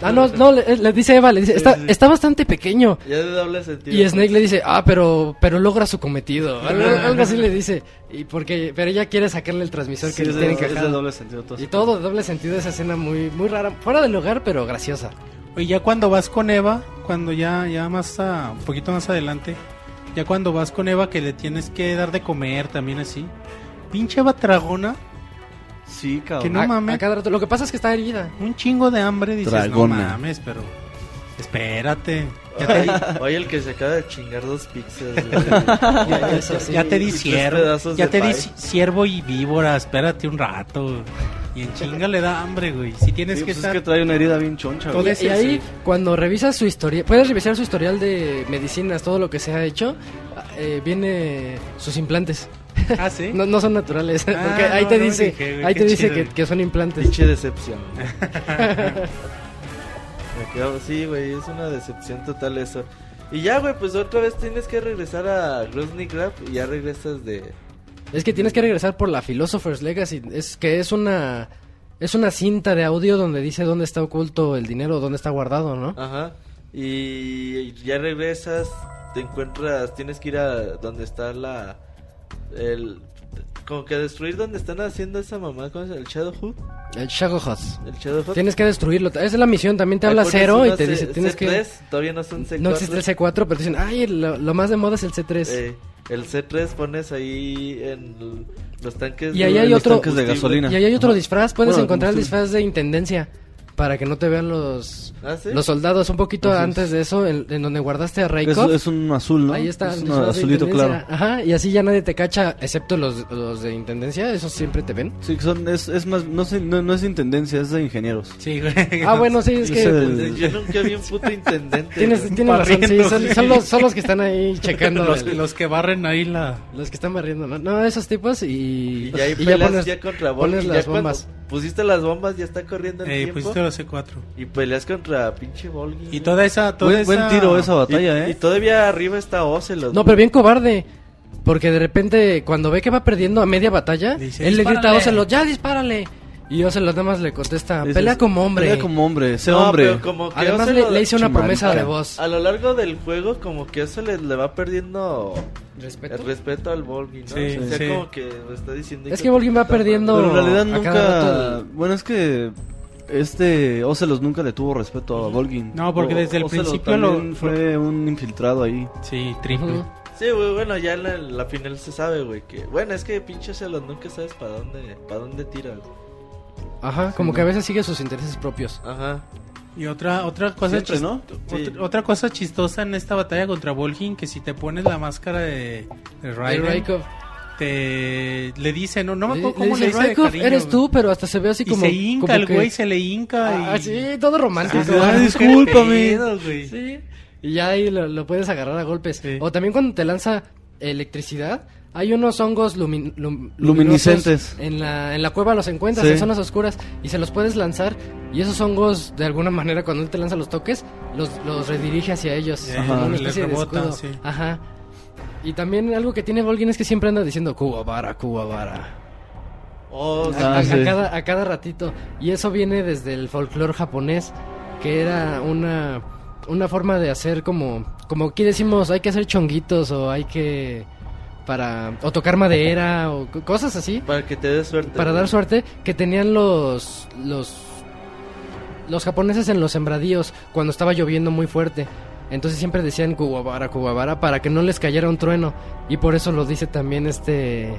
Ah, no, no, le, le dice Eva, le dice, está, está bastante pequeño. Ya de doble sentido. Y Snake le dice, ah, pero, pero logra su cometido. Algo, así le dice. Y porque, pero ella quiere sacarle el transmisor Sí, que es, le de, tiene encajado. doble sentido. todo Y todo de doble sentido esa escena muy, muy rara. Fuera del lugar, pero graciosa. Oye, ya cuando vas con Eva, cuando ya, ya más, a- un poquito más adelante, ya cuando vas con Eva que le tienes que dar de comer también así. Pinche Eva tragona, Sí, cabrón. Que no A- mames. a cada rato. Lo que pasa es que está herida. un chingo de hambre, dices, Dragona. no mames, pero espérate. Ya te, Oye, el que se acaba de chingar dos pizzas. Ya, sí. ya te di ciervo, ya te di ciervo y víbora, espérate un rato. Y en chinga le da hambre, güey. Si tienes Sí, que pues estar... es que trae una herida bien choncha. Güey. Y, y ahí, sí. cuando revisas su historia, puedes revisar su historial de medicinas, todo lo que se ha hecho, eh, viene sus implantes. Ah, ¿sí? No, no son naturales, Ah, porque ahí no, te no dice, dije, ahí te dice que, que son implantes. Pinche decepción. Me quedo- sí, güey, es una decepción total eso. Y ya, güey, pues otra vez tienes que regresar a Grozny Grab y ya regresas de... Es que tienes que regresar por la Philosopher's Legacy, es que es una es una cinta de audio donde dice dónde está oculto el dinero, dónde está guardado, ¿no? Ajá. Y ya regresas, te encuentras, tienes que ir a donde está la... El, como que destruir donde están haciendo esa mamá con el Shadowhood. El Shadowhut. El. Tienes que destruirlo. Esa es la misión. También te habla cero y te C- dice, tienes que... C3, todavía no son C4. No existe el C4, pero te dicen, ay, lo, lo más de moda es el C3. Eh, el C3 pones ahí en los tanques. Y ahí de- hay los otro- tanques de gasolina. Y ahí hay otro disfraz. Puedes Bueno, encontrar el disfraz de intendencia. Para que no te vean los, ¿Ah, sí? los soldados. Un poquito Así es. antes de eso, en, en donde guardaste a Es, Raikov. es un azul, ¿no? Ahí está. Es un azulito claro. Ajá, y así ya nadie te cacha, excepto los, los de intendencia. Esos siempre te ven. Sí, que son, es, es más, no, sé, no, no es de intendencia, es de ingenieros. Sí, güey. Ah, bueno, sí, es Es que... el- Yo nunca vi un puto intendente. Tienes, tienes razón, sí, son, son los, son los que están ahí checando. los, el- los que barren ahí la... los que están barriendo, ¿no? No, esos tipos y... Y ya ahí y peleas ya, contra pones ya las cuando bombas. Pusiste las bombas, ya está corriendo el Eh, tiempo. pusiste los C4. Y peleas contra pinche Volgin. Y toda esa... Toda Buen, buen esa- tiro esa Y, batalla, y ¿eh? todavía arriba está Ocelot. No, pero bien cobarde. Porque de repente, cuando ve que va perdiendo a media batalla, Dice, él le grita a. Ocelot, ya dispárale. Y Ocelot nada más le contesta, Dices, pelea como hombre. Pelea como hombre, sé No, hombre. pero como que Además Ocelot- le, le hice una promesa de voz. A lo largo del juego, como que eso le, le va perdiendo ¿Respeto? el respeto al Volgin, ¿no? Sí, o sea, sí. como que está diciendo. Es que Volgin va perdiendo- Pero en realidad nunca... el- Bueno, es que este Ocelos nunca le tuvo respeto a Volgin. No, porque desde el Ocelot principio lo- fue un infiltrado ahí. Sí, triple. Sí, güey, bueno, ya en la, la final se sabe, güey, que... Bueno, es que pinche Ocelot nunca sabes para dónde, para dónde tira. güey. Ajá, como que a veces sigue sus intereses propios. Ajá. Y otra otra cosa Siempre, chis- ¿no? Sí. Otra, otra cosa chistosa en esta batalla contra Volgin que si te pones la máscara de, de Raiden, Raikov. te le dice, no, no me Le- acuerdo le cómo le dice, dice cariño, eres tú, pero hasta se ve así Y como... se hinca como el que- güey, se le hinca Ah, y... sí, todo romántico. Ah, discúlpame. Sí, y ya ahí lo, lo puedes agarrar a golpes. Sí. O también cuando te lanza electricidad, hay unos hongos lumin- lum- Luminiscentes. En la, en la cueva los encuentras, Sí. en zonas oscuras, y se los puedes lanzar. Y esos hongos, de alguna manera, cuando él te lanza los toques, los, los redirige hacia ellos. Sí, como Ajá. una de rebota, escudo. sí. Ajá. Y también algo que tiene Volgin es que siempre anda diciendo Kuwabara, Kuwabara. Oh, sí. A, Ah, a- a sí. cada, a cada ratito. Y eso viene desde el folclore japonés, que era una, una forma de hacer como, como aquí decimos, hay que hacer chonguitos o hay que, para, o tocar madera o co- cosas así, Para que te dé suerte. para dar suerte, que tenían los, los, los japoneses en los sembradíos cuando estaba lloviendo muy fuerte. Entonces siempre decían Kuwabara, Kuwabara para que no les cayera un trueno. Y por eso lo dice también este...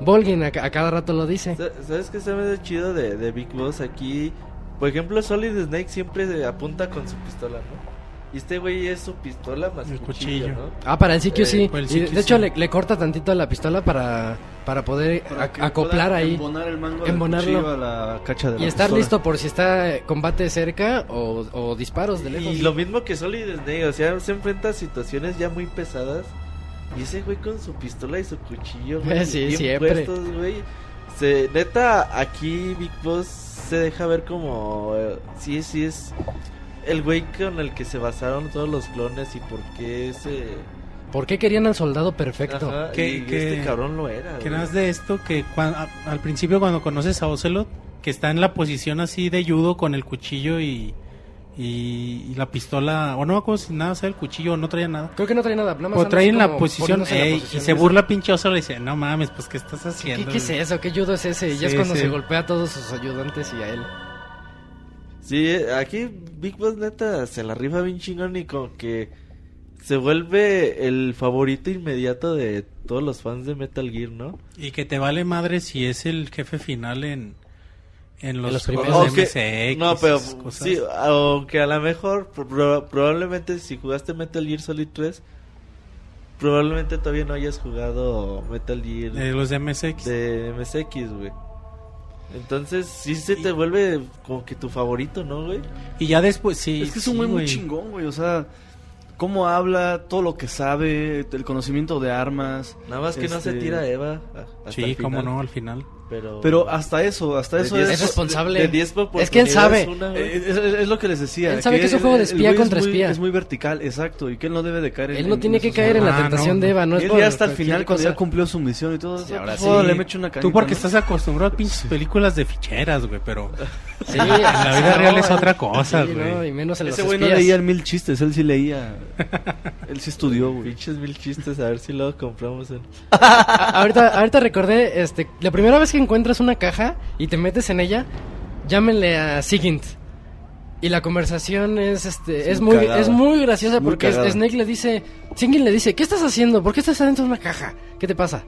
Volgin, a, a cada rato lo dice. Sa- ¿Sabes qué se me hace chido de, de Big Boss aquí? Por ejemplo, Solid Snake siempre apunta con su pistola, ¿no? Y este güey es su pistola más El cuchillo, cuchillo. ¿no? Ah, para el CQ Eh, sí. el Y de, hecho sí. le, le corta tantito a la pistola para, para poder Para acoplar ahí. Embonar el mango del Embonarlo. cuchillo a la cacha de la Y estar pistola. listo por si está eh, combate cerca o, o disparos de lejos. Y lo mismo que Solid Snake, o sea, se enfrenta a situaciones ya muy pesadas. Y ese güey con su pistola y su cuchillo, güey, Sí, bien siempre. puestos, güey. Se, neta, aquí Big Boss se deja ver como... eh, sí, sí es el güey con el que se basaron todos los clones y por qué ese... ¿Por qué querían al soldado perfecto? Ajá, Que- y que- este cabrón lo era. Que nada más de esto que cuan- a- al principio cuando conoces a Ocelot, que está en la posición así de judo con el cuchillo y, y, y la pistola, o no me acuerdo si nada, o sea, el cuchillo no traía nada. Creo que no trae nada. Nada más O así en la posición, en la ey, posición y se burla pinche Ocelot y dice, no mames, pues ¿qué estás ¿Qué, haciendo? qué es eso? ¿Qué judo es ese? Y ya es Sí, cuando sí. se golpea a todos sus ayudantes y a él. Sí, aquí Big Boss neta se la rifa bien chingón y como que se vuelve el favorito inmediato de todos los fans de Metal Gear, ¿no? Y que te vale madre si es el jefe final en, en los, los primeros. MSX. no, pero cosas. sí, aunque a lo mejor pro- probablemente si jugaste Metal Gear Solid 3 probablemente todavía no hayas jugado Metal Gear De los de MSX. de MSX, güey. Entonces sí se te vuelve como que tu favorito, ¿no, güey? Y ya después, sí. Es que es un sí, güey muy güey. chingón, güey. O sea, cómo habla, todo lo que sabe, el conocimiento de armas. Nada más que no se Este, tira Eva hasta Sí, el cómo final, no, al final. Pero, Pero hasta eso, hasta de eso diez- Es responsable. de- de diez Es que él sabe. una, Es, es- es lo que les decía. Él sabe que es un juego de espía contra es muy, espía. Es muy vertical, exacto. Y que él no debe de caer en Él no en tiene que caer en la Ah, tentación no, de Eva, no y es él por ya hasta el final, cuando ya cosa. cumplió su misión y todo. Sí, ahora sí. le me echo una Tú carita, porque ¿no? estás acostumbrado a pinches películas de ficheras, güey, pero Sí, en la vida real es otra cosa, sí, güey. no, y menos en Ese güey no leía el mil chistes, él sí leía. él sí estudió, güey. Pinches mil chistes, a ver si luego compramos ahorita recordé, este, la primera vez que encuentras una caja y te metes en ella, llámenle a Sigint. Y la conversación es este Es es muy cagada. es muy graciosa Muy porque cagada. Snake le dice, Sigint le dice, "¿Qué estás haciendo? ¿Por qué estás adentro de una caja? ¿Qué te pasa?"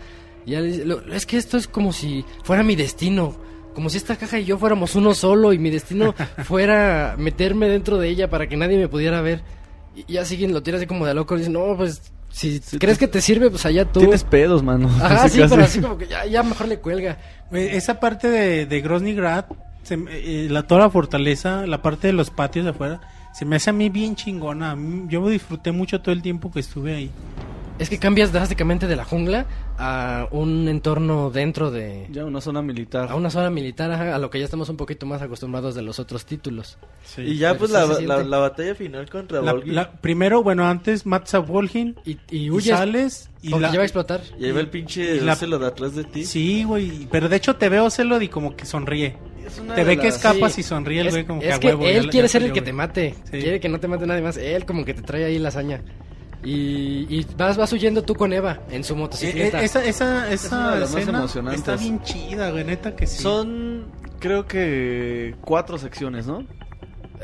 Y él dice, "Lo- es que esto es como si fuera mi destino, como si esta caja y yo fuéramos uno solo y mi destino fuera meterme dentro de ella para que nadie me pudiera ver." Y ya Sigint lo tira así como de loco y dice, "No, pues si crees que te sirve, pues allá tú." Tienes pedos, mano. Ajá, Casi, sí, pero así como que ya, ya mejor le cuelga. Esa parte de, de Grozny Grad, se me- eh, la, toda la fortaleza, la parte de los patios de afuera, se me hace a mí bien chingona. Yo disfruté mucho todo el tiempo que estuve ahí. Es que cambias drásticamente de la jungla a un entorno dentro de... Ya una zona militar. A una zona militar, ajá, a lo que ya estamos un poquito más acostumbrados de los otros títulos. Y ya Pero pues sí la, la, la batalla final contra La- la- primero, bueno, antes matas a Volgin Y, y y huyes sales y la- ya va a explotar. Y ahí va el pinche y la- Ocelo de atrás de ti. Sí, güey, pero de hecho te veo Celod y como que sonríe. Te ve que escapas Sí. y sonríe el güey como que es a que huevo, ya él la- quiere ya ser el que te mate. Sí. Quiere que no te mate nadie más. Él como que te trae ahí la hazaña. Y, y vas, vas huyendo tú con Eva en su Eh, motocicleta. eh, esa esa, Es una esa de las más escena emocionantes. está bien chida, güey, neta que sí. Son, creo que cuatro secciones, ¿no?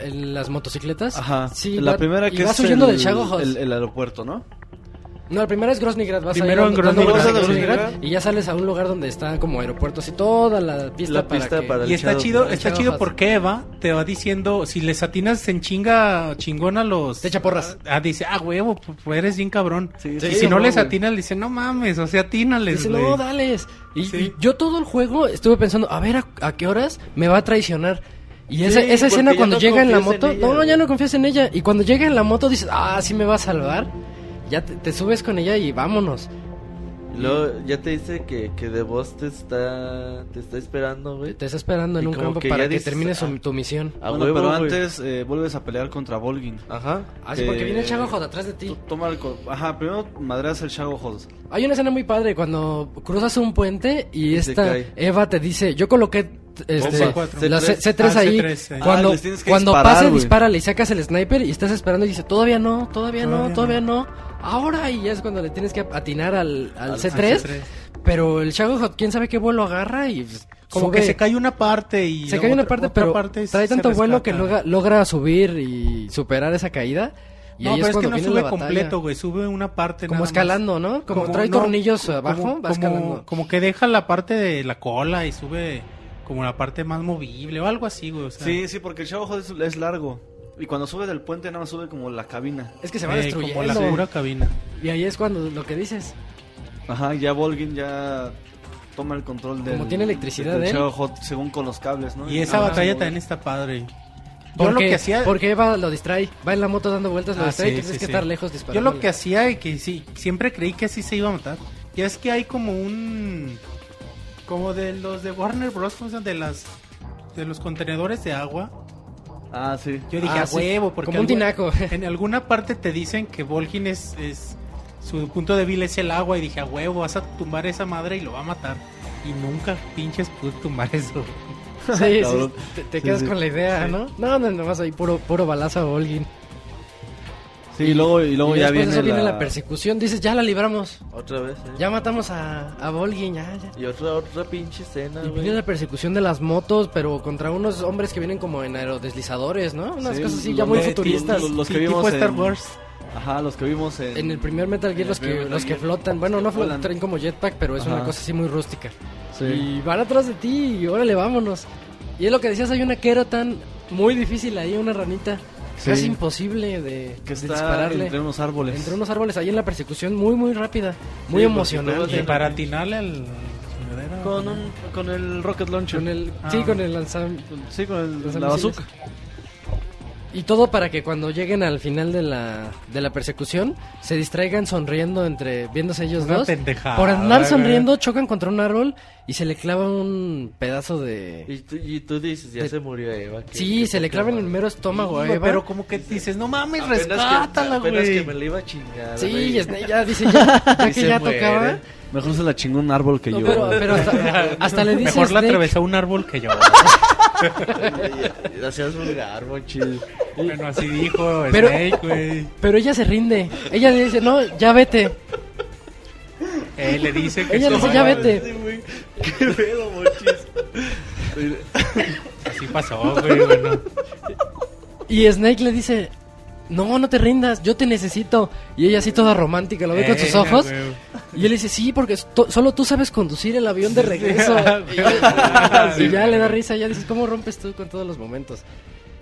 En las motocicletas. Ajá. Sí, la va- primera y que vas es huyendo el, del House. el, el aeropuerto, ¿no? No, la primera es Groznygrad. Vas Primero ahí en dando vueltas a Groznygrad, Groznygrad, y ya sales a un lugar donde está como aeropuerto, así toda la pista, La para, pista que- para Y está Shadow- chido, el está chido porque Eva te va diciendo, si les atinas en chinga chingón a los... Te echa porras. Ah, dice, ah, huevo, pues, eres bien cabrón. Sí, y sí, si no güey. les atinas, le dice, no mames, o sea, atínales, Dice, no, dales. Y, Sí. y yo todo el juego estuve pensando, a ver a, a qué horas me va a traicionar. Y esa, Sí, esa escena cuando no llega en la en moto, ella, no, ya no confías en ella. Y cuando llega en la moto dices, ah, sí me va a salvar. Ya te, te subes con ella y vámonos. Luego ya te dice que, que The Boss te está, te está esperando, güey. Te está esperando en Y un campo que para que dices, termines ah, su- tu misión. A Bueno, huevo, pero güey. antes eh, vuelves a pelear contra Volgin. Ajá. Así que- porque viene el Shagojo de atrás de ti. Toma el... co- Ajá, primero madreas el Shadow House. Hay una escena muy padre cuando cruzas un puente y, Y esta. Eva te dice, yo coloqué este, Bomba cuatro. la C- C3 Ah, ahí. C3, sí. Cuando, Ah, tienes que cuando disparar, pase, güey. dispárale y sacas el sniper y estás esperando y dice, todavía no, todavía, no, Todavía todavía no. Ahora y ya es cuando le tienes que atinar al, al Al C3, C3. Pero el Shadow quién sabe qué vuelo agarra y pues, Como sube. que se cae una parte y... Se cae una otra- parte, otra pero parte trae tanto vuelo que logra, logra subir y superar esa caída. Y No, ahí pero es, que cuando no sube completo, güey. Sube una parte Como nada más. escalando, ¿no? Como, trae no, tornillos abajo, como- va como- escalando. Como que deja la parte de la cola y sube como la parte más movible o algo así, güey. O sea, Sí, sí, porque el Shadow House es, es largo. Y cuando sube del puente nada más sube como la cabina. Es que se va eh, destruyendo. como la pura cabina. Y ahí es cuando lo que dices. Ajá, ya Volgin ya toma el control del... Como tiene electricidad del él. Shadow House, según con los cables, ¿no? Y esa Ajá. batalla también está padre. Yo Porque, lo que hacía... porque Eva lo distrae. Va en la moto dando vueltas, lo Ah, distrae. sí, y tienes sí, que sí. estar lejos Yo disparando. lo que hacía y que sí, siempre creí que así se iba a matar. Ya es que hay como un... Como de los de Warner Bros. de las... De los contenedores de agua. Ah, sí. Yo dije, Ah, a sí, huevo, porque como un tinaco. en alguna parte te dicen que Volgin es, es su punto débil es el agua y dije, a huevo, vas a tumbar esa madre y lo va a matar. Y nunca pinches pude tumbar eso. Sí, sí, te, te Sí, quedas sí. con la idea, Sí. ¿no? No, no, nomás ahí puro, puro balazo a Volgin. Sí, y luego, y luego y ya viene, eso viene la... la... persecución. Dices, ya la libramos. Otra vez, ¿eh? Ya matamos a, a Volgin, ya, ya. Y otra, otra pinche escena, Y güey. viene la persecución de las motos, pero contra unos hombres que vienen como en aerodeslizadores, ¿no? Unas Sí, cosas así ya muy futuristas. los- los que vimos tipo Star en- Wars. Ajá, los que vimos en... En el primer Metal Gear, los que, primer los que Metal Gear, flotan, bueno, no flotan, traen como jetpack, pero es una Ajá. cosa así muy rústica. Sí. Y van atrás de ti y órale, vámonos. Y es lo que decías, hay una tan muy difícil ahí, una ranita. Sí. Casi imposible de, Que de dispararle. entre unos árboles. Entre unos árboles, ahí en la persecución, muy, muy rápida. Muy porque emocionante. Y para atinarle al... Con, un, con el rocket launcher. Con el, Ah. Sí, con el lanzam... Sí, con el, la bazooka. Y todo para que cuando lleguen al final de la, de la persecución se distraigan sonriendo entre viéndose ellos Una dos. pendejada, Por andar sonriendo chocan contra un árbol y se le clava un pedazo de... Y tú, y tú dices, ya De- se murió Eva. que- Sí, que se le clava en el mero estómago a Güey, Eva. Pero como que dices, no mames, Apenas rescátala, apenas que güey. me la iba a chingar, Sí, güey. y Snake ya dice, ya, ya que ya muere. tocaba. Mejor se la chingó un árbol que No, yo. pero, pero hasta, hasta le dice Mejor la Snake- atravesó un árbol que yo. Hacías vulgar, mochil. bueno, así dijo Pero- Snake, güey. Pero ella se rinde. Ella le dice, no, ya vete. Eh, le dice que Ella le se dice, ya vete. Qué pedo, mochis. sí pasó, güey, bueno. Y Snake le dice, no, no te rindas, yo te necesito. Y ella así toda romántica, lo ve con sus ojos. güey. Y él dice, sí, porque solo tú sabes conducir el avión de regreso. y, Sí, ya, y ya le da risa, ya dices, ¿cómo rompes tú con todos los momentos?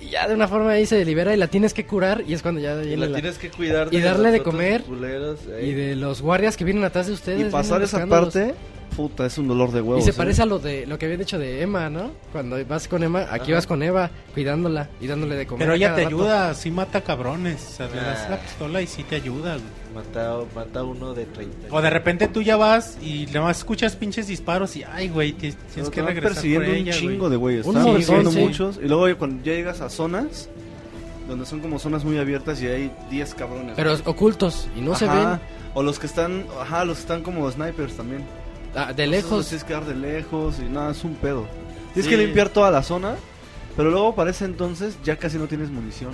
Y ya de una forma ahí se libera y la tienes que curar y es cuando ya Y la la- tienes que cuidar y darle de comer. culeros, eh. Y de los guardias que vienen atrás de ustedes. Y pasar esa parte, puta, es un dolor de Y huevos. se ¿eh? parece a lo de lo que habían hecho de Emma, ¿no? Cuando vas con Emma, aquí vas con Eva, cuidándola y dándole de comer. Pero ella te rato. ayuda, sí mata cabrones. O sea, le das Ah. la pistola y sí te ayuda, güey. Mata, mata uno de 30. O de repente tú ya vas y nada más escuchas pinches disparos y, ay, güey, ti- tienes Pero que regresar por persiguiendo ella, un chingo güey. de güeyes. Están persiguiendo sí. muchos. Y luego cuando ya llegas a zonas, donde son como zonas muy abiertas y hay 10 cabrones. Pero ocultos y no se Ajá. ven O los que están, ajá, los que están como snipers también. ah, de lejos. Tienes que dar de lejos y nada, es un pedo. Tienes Sí. que limpiar toda la zona, pero luego para ese entonces ya casi no tienes munición.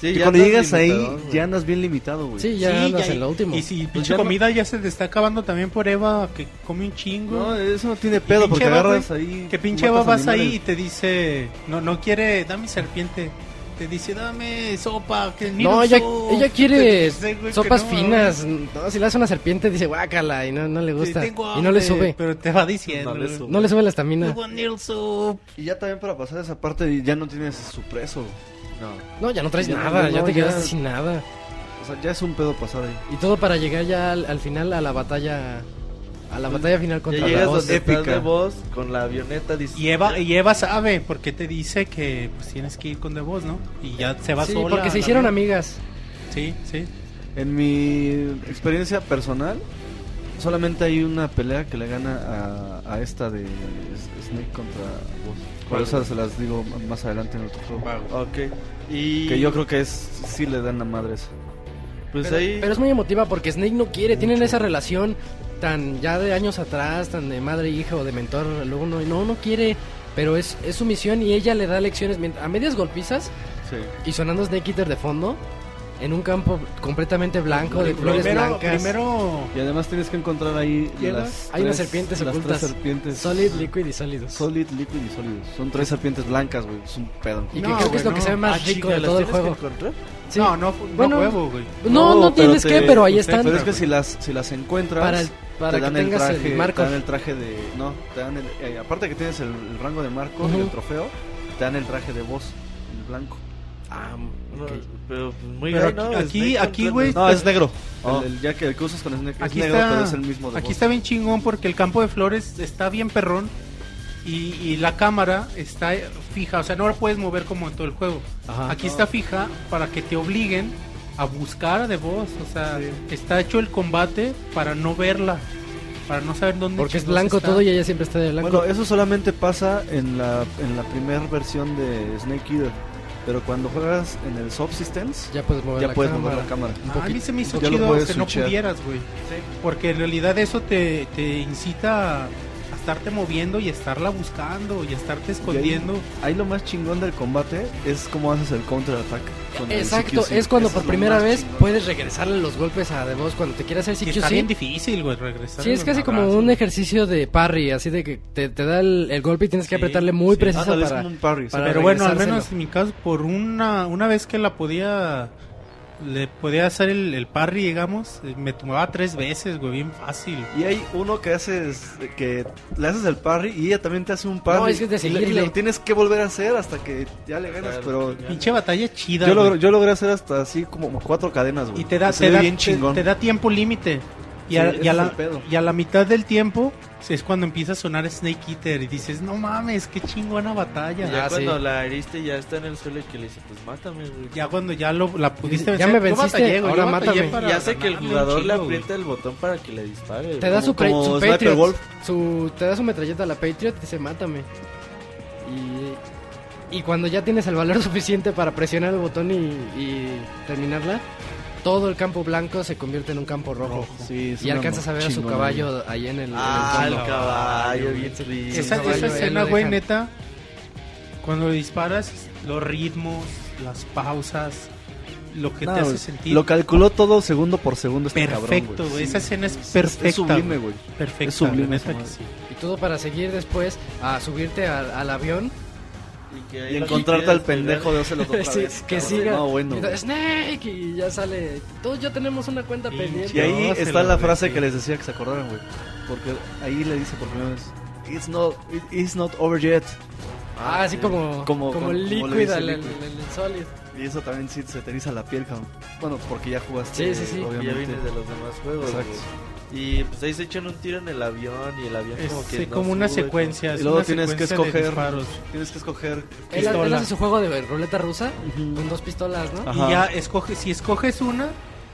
Sí, y cuando llegas ahí, güey. ya andas bien limitado, güey. Sí, ya Sí, andas ya- en lo último. Y si Pues pinche ya no- comida ya se te está acabando también por Eva, que come un chingo. No, eso no tiene pedo, porque Eva, agarras ahí. que pinche Eva vas ahí y animales. te dice, no, no quiere, dame serpiente. Te dice, dame sopa, que ni No, ella, soup". ella quiere dice, sopas no, finas. No, si le hace una serpiente, dice guácala y no, no le sí, gusta. tengo y no le hambre", sube. Pero te va diciendo. No le sube. No le sube la estamina. Y ya también para pasar esa parte ya no tienes supreso. No. No, ya no traes Ya, nada, no, ya te ya- quedaste sin nada. O sea, ya es un pedo pasar ahí. Y todo para llegar ya al, al final a la batalla. A la batalla final Ya contra llegas la voz. donde estás épica. de voz con la avioneta. dices, Y Eva, y Eva sabe, porque te dice que pues, tienes que ir con The Boss, ¿no? Y ya se va Sí, sola. porque se hicieron amigas. Sí, sí. En mi experiencia personal, solamente hay una pelea que le gana a, a esta de Snake contra Boss. Por eso se las digo más adelante en otro juego. Ok. Y. Que yo creo que es sí le dan a madres. Pues Pero, ahí. pero es muy emotiva porque Snake no quiere. Tienen esa relación tan ya de años atrás, tan de madre e hija o de mentor alumno. Y no, no quiere. Pero es, es su misión y ella le da lecciones a medias golpizas Sí. y sonando Snake Eater de fondo. En un campo completamente blanco, de flores Primero, blancas. primero Y además tienes que encontrar ahí las Hay unas tres- serpientes las ocultas. tres serpientes. Solid, liquid y sólidos. Solid, liquid y sólidos. Son tres serpientes blancas, güey. Es un pedo. Y que No, creo que es lo güey, que se ve no. más Ah, rico chinga, de ¿las todo el que juego. Sí. No, no, no Bueno, huevo, güey. No, no, pero tienes te- que, pero ahí están. Pero es que si las, si las encuentras, Para el- para te que dan tengas el el traje, marco. Te dan el traje de. No, te dan el. eh, aparte que tienes el, el rango de marco y Ujú. el trofeo, te dan el traje de voz, el blanco. Ah, No, ok. pero pues, muy Pero gay, ¿no? aquí- Snake aquí, güey, No, es negro. Oh. El, el- ya que el que usas con Snake es Aquí negro, está, pero es el mismo de aquí voz. está bien chingón porque el campo de flores está bien perrón y, y la cámara está fija, o sea, no la puedes mover como en todo el juego. Ajá. Aquí está fija para que te obliguen a buscar a The Boss, o sea, está hecho el combate para no verla, para no saber dónde Porque es blanco está. todo y ella siempre está de blanco. Bueno, eso solamente pasa en la, en la primera versión de Snake Eater. Pero cuando juegas en el Subsistence, ya puedes mover ya la puedes cámara. mover la cámara. Ah, a mí se me hizo Ya chido que no switchear. pudieras, güey. Porque en realidad eso te, te incita estarte moviendo y estarla buscando y estarte escondiendo. Ahí lo más chingón del combate es cómo haces el counter-attack. con el Exacto, CQC. es cuando Eso por lo primera vez chingón. puedes regresarle los golpes a The Boss cuando te quieras hacer Y está bien CQC. difícil, güey, regresar. Sí, es casi como un ejercicio de parry, así de que te, te da el, el golpe y tienes que Sí, apretarle muy sí. preciso es para... un parry. para Pero bueno, al menos en mi caso, por una, una vez que la podía, le podía hacer el, el parry, digamos, eh, me tomaba tres veces, güey, bien fácil. Y hay uno que haces, que le haces el parry y ella también te hace un parry. No, es que es de y, le- y seguirle. lo tienes que volver a hacer hasta que ya le ganas, pero... Pinche batalla chida. Yo, güey. logro- yo logré hacer hasta así como cuatro cadenas, güey. y te da, te da, bien te- chingón. te da tiempo límite. Y, Sí, a, y a la, y a la mitad del tiempo es cuando empieza a sonar Snake Eater y dices, no mames, qué chingona batalla. Y ya Ah, cuando sí. la heriste ya está en el suelo y que le dice, pues mátame, güey. Ya cuando ya lo, la pudiste Ya vencer, me yo venciste, batallé, ahora mátame. para Y hace que el jugador le apriete el botón para que le dispare. Te da su, como su Patriot, Wolf. su, te da su metralleta a la Patriot y dice mátame. Y, y cuando ya tienes el valor suficiente para presionar el botón y, y terminarla, todo el campo blanco se convierte en un campo rojo. Sí, es Y alcanzas a ver a su caballo ahí en el, en Ah, el el fondo. caballo, bien triste. Esa, caballo, esa escena, güey, neta, cuando disparas, los ritmos, las pausas, lo que No, te hace sentir Lo calculó todo segundo por segundo este perfecto, cabrón, güey. Sí. Esa escena es perfecta. Es sublime, güey. Perfecta, Es sublime esa neta que sí. Y todo para seguir después a subirte al, al avión Y, que Y encontrarte al pendejo de Ocelot otra Sí, vez. que cabrón. siga. No, bueno. Y Snake y ya sale. Todos ya tenemos una cuenta pendiente. Y ahí está la frase sí. que les decía que se acordaran, güey. Porque ahí le dice por primera vez, It's not, it- it's not over yet. Ah, así como, Como- como, como- el el, el- el solid. Y eso también sí se te eriza la piel, cabrón. Bueno, porque ya jugaste, Sí, sí, sí. Y ya obviamente. viene de los demás juegos. Exacto. güey. Y pues ahí se echan un tiro en el avión y el avión Es como que sí, no como una sube, secuencia. Y luego tienes que escoger, tienes que escoger Él, él hace su juego de ruleta rusa con dos pistolas, ¿no? Ajá. Y ya escoge, si escoges una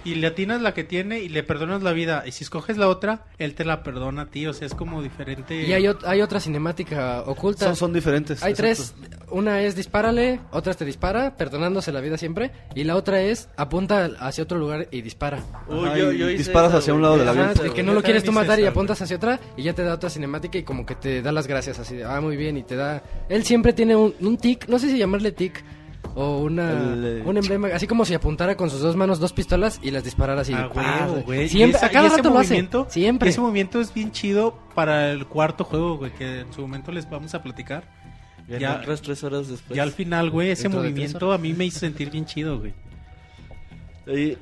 y le atinas la que tiene y le perdonas la vida, y si escoges la otra, él te la perdona a ti, o sea, es como diferente. Y hay, hay otra cinemática oculta. Son, son diferentes. Hay exacto. tres, una es dispárale, otra es te dispara, perdonándose la vida siempre, y la otra es apunta hacia otro lugar y dispara. Uy, Ajá, yo- yo hice disparas esa, hacia un güey. lado del Ajá, avión. Ajá, sí, de que no lo quieres tú matar y apuntas hacia otra y ya te da otra cinemática y como que te da las gracias así de, ah, muy bien, y te da... Él siempre tiene un, un tic, no sé si llamarle tic o una, El, eh, un emblema, así como si apuntara con sus dos manos dos pistolas y las disparara así. de, Ah, güey. Siempre, esa- a cada rato lo hace, movimiento, siempre. Ese movimiento es bien chido para el cuarto juego, güey, que en su momento les vamos a platicar. Ya, Ya- otras tres horas después. Ya al final, güey, ese movimiento a mí me hizo sentir bien chido, güey. Y-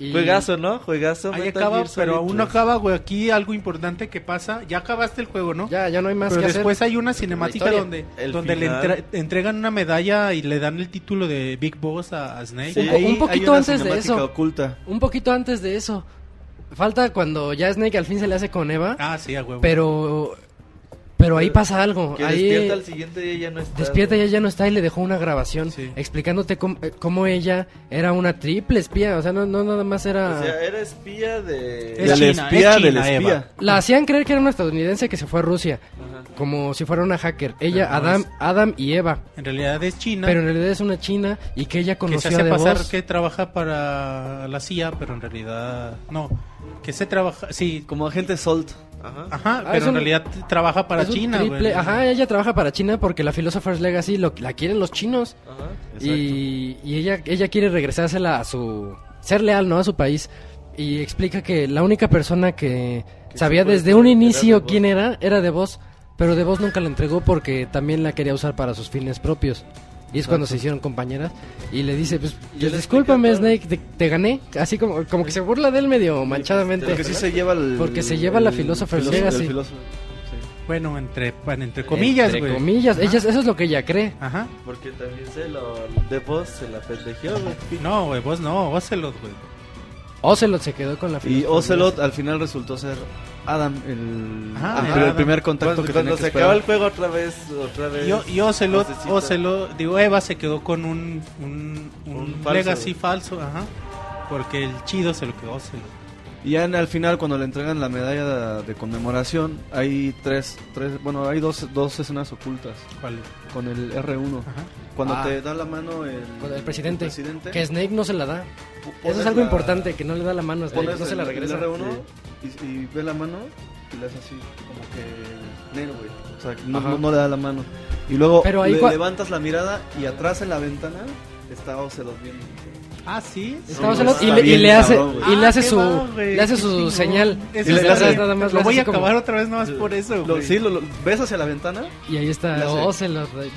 Y- Juegazo, ¿no? Juegazo. Ahí Metal acaba, Gear pero aún no 3. acaba, güey. Aquí algo importante que pasa. Ya acabaste el juego, ¿no? Ya, ya no hay más pero que después hacer. hay una cinemática donde, El donde le entre- entregan una medalla y le dan el título de Big Boss a, a Snake. Sí. Un, Ahí un hay poquito una antes de eso. oculta. Un poquito antes de eso. Falta cuando ya Snake al fin se le hace con Eva, Ah, sí, a huevo. pero pero ahí pasa algo. Que ahí despierta al siguiente día y ya no está. despierta ella ya no está y le dejó una grabación Sí. explicándote cómo, eh, cómo ella era una triple espía, o sea, no, no nada más era O sea, era espía de... Es China, espía es del espía. Eva. la hacían creer que era una estadounidense que se fue a Rusia, Ajá. como si fuera una hacker. Ella, no Adam, es- Adam y Eva, En realidad es China. pero en realidad es una china y que ella que se conoció hace de pasar voz. que trabaja para la CIA, pero en realidad no. Que se trabaja, sí, Como agente Salt. Ajá. ajá, Ah, pero un- en realidad trabaja para Es un China, triple- güey. Ajá, ella trabaja para China porque la Philosopher's Legacy lo, la quieren los chinos. Ajá. Y, y ella, ella quiere regresársela a su... Ser leal, ¿no? A su país. Y explica que la única persona que, Que sabía desde un inicio quién era, era de Voz. Pero de Voz nunca la entregó porque también la quería usar para sus fines propios. Y es cuando se hicieron compañeras. Y le dice, pues, Y pues, discúlpame. Snake, te, te gané. Así como, como que se burla de él medio manchadamente. Porque sí se lleva el... Porque se lleva la el Legacy. el filósofo, sí. Bueno, entre, bueno, entre comillas, Entre güey. comillas. Ajá. Ella- eso es lo que ella cree. Ajá. Porque también se lo... De voz se la pendejeó, güey. No, güey, vos no, Ocelot, güey. Ocelot se quedó con la Y Philosopher's Ocelot al final resultó ser Adam, el, Ajá, el- Adam. el primer contacto Cuando, que cuando se que acaba el juego otra vez, otra vez... Y, y Ocelot. Ocelot, digo, Eva se quedó con un, un, un, Un falso, legacy falso, ajá. Porque el chido se lo quedó Ocelot. Y ya en- al final, cuando le entregan la medalla de, de conmemoración, hay tres, tres, bueno, hay dos, dos escenas ocultas ¿Cuál? con el R1. Ajá. Cuando Ah. te da la mano el, el presidente, el presidente, que Snake no se la da. Eso es algo la- importante, que no le da la mano a Snake, no se el, la el regresa. R1 y, y ve la mano y le hace así, como que negro, güey. O sea, no, no, no le da la mano. Y luego Pero ahí le- levantas la mirada y atrás en la ventana está Ocelot viendo. Ah, sí. Ocelot está y, le, y le hace, cabrón, güey. y le Ah, hace su, va, le hace su señal. Eso Y le- hace- nada más Lo voy a como- acabar otra vez nomás por eso, Lo- sí, lo, lo- ves hacia la ventana Y ahí está nada más Ah, así. güey, hace la, güey,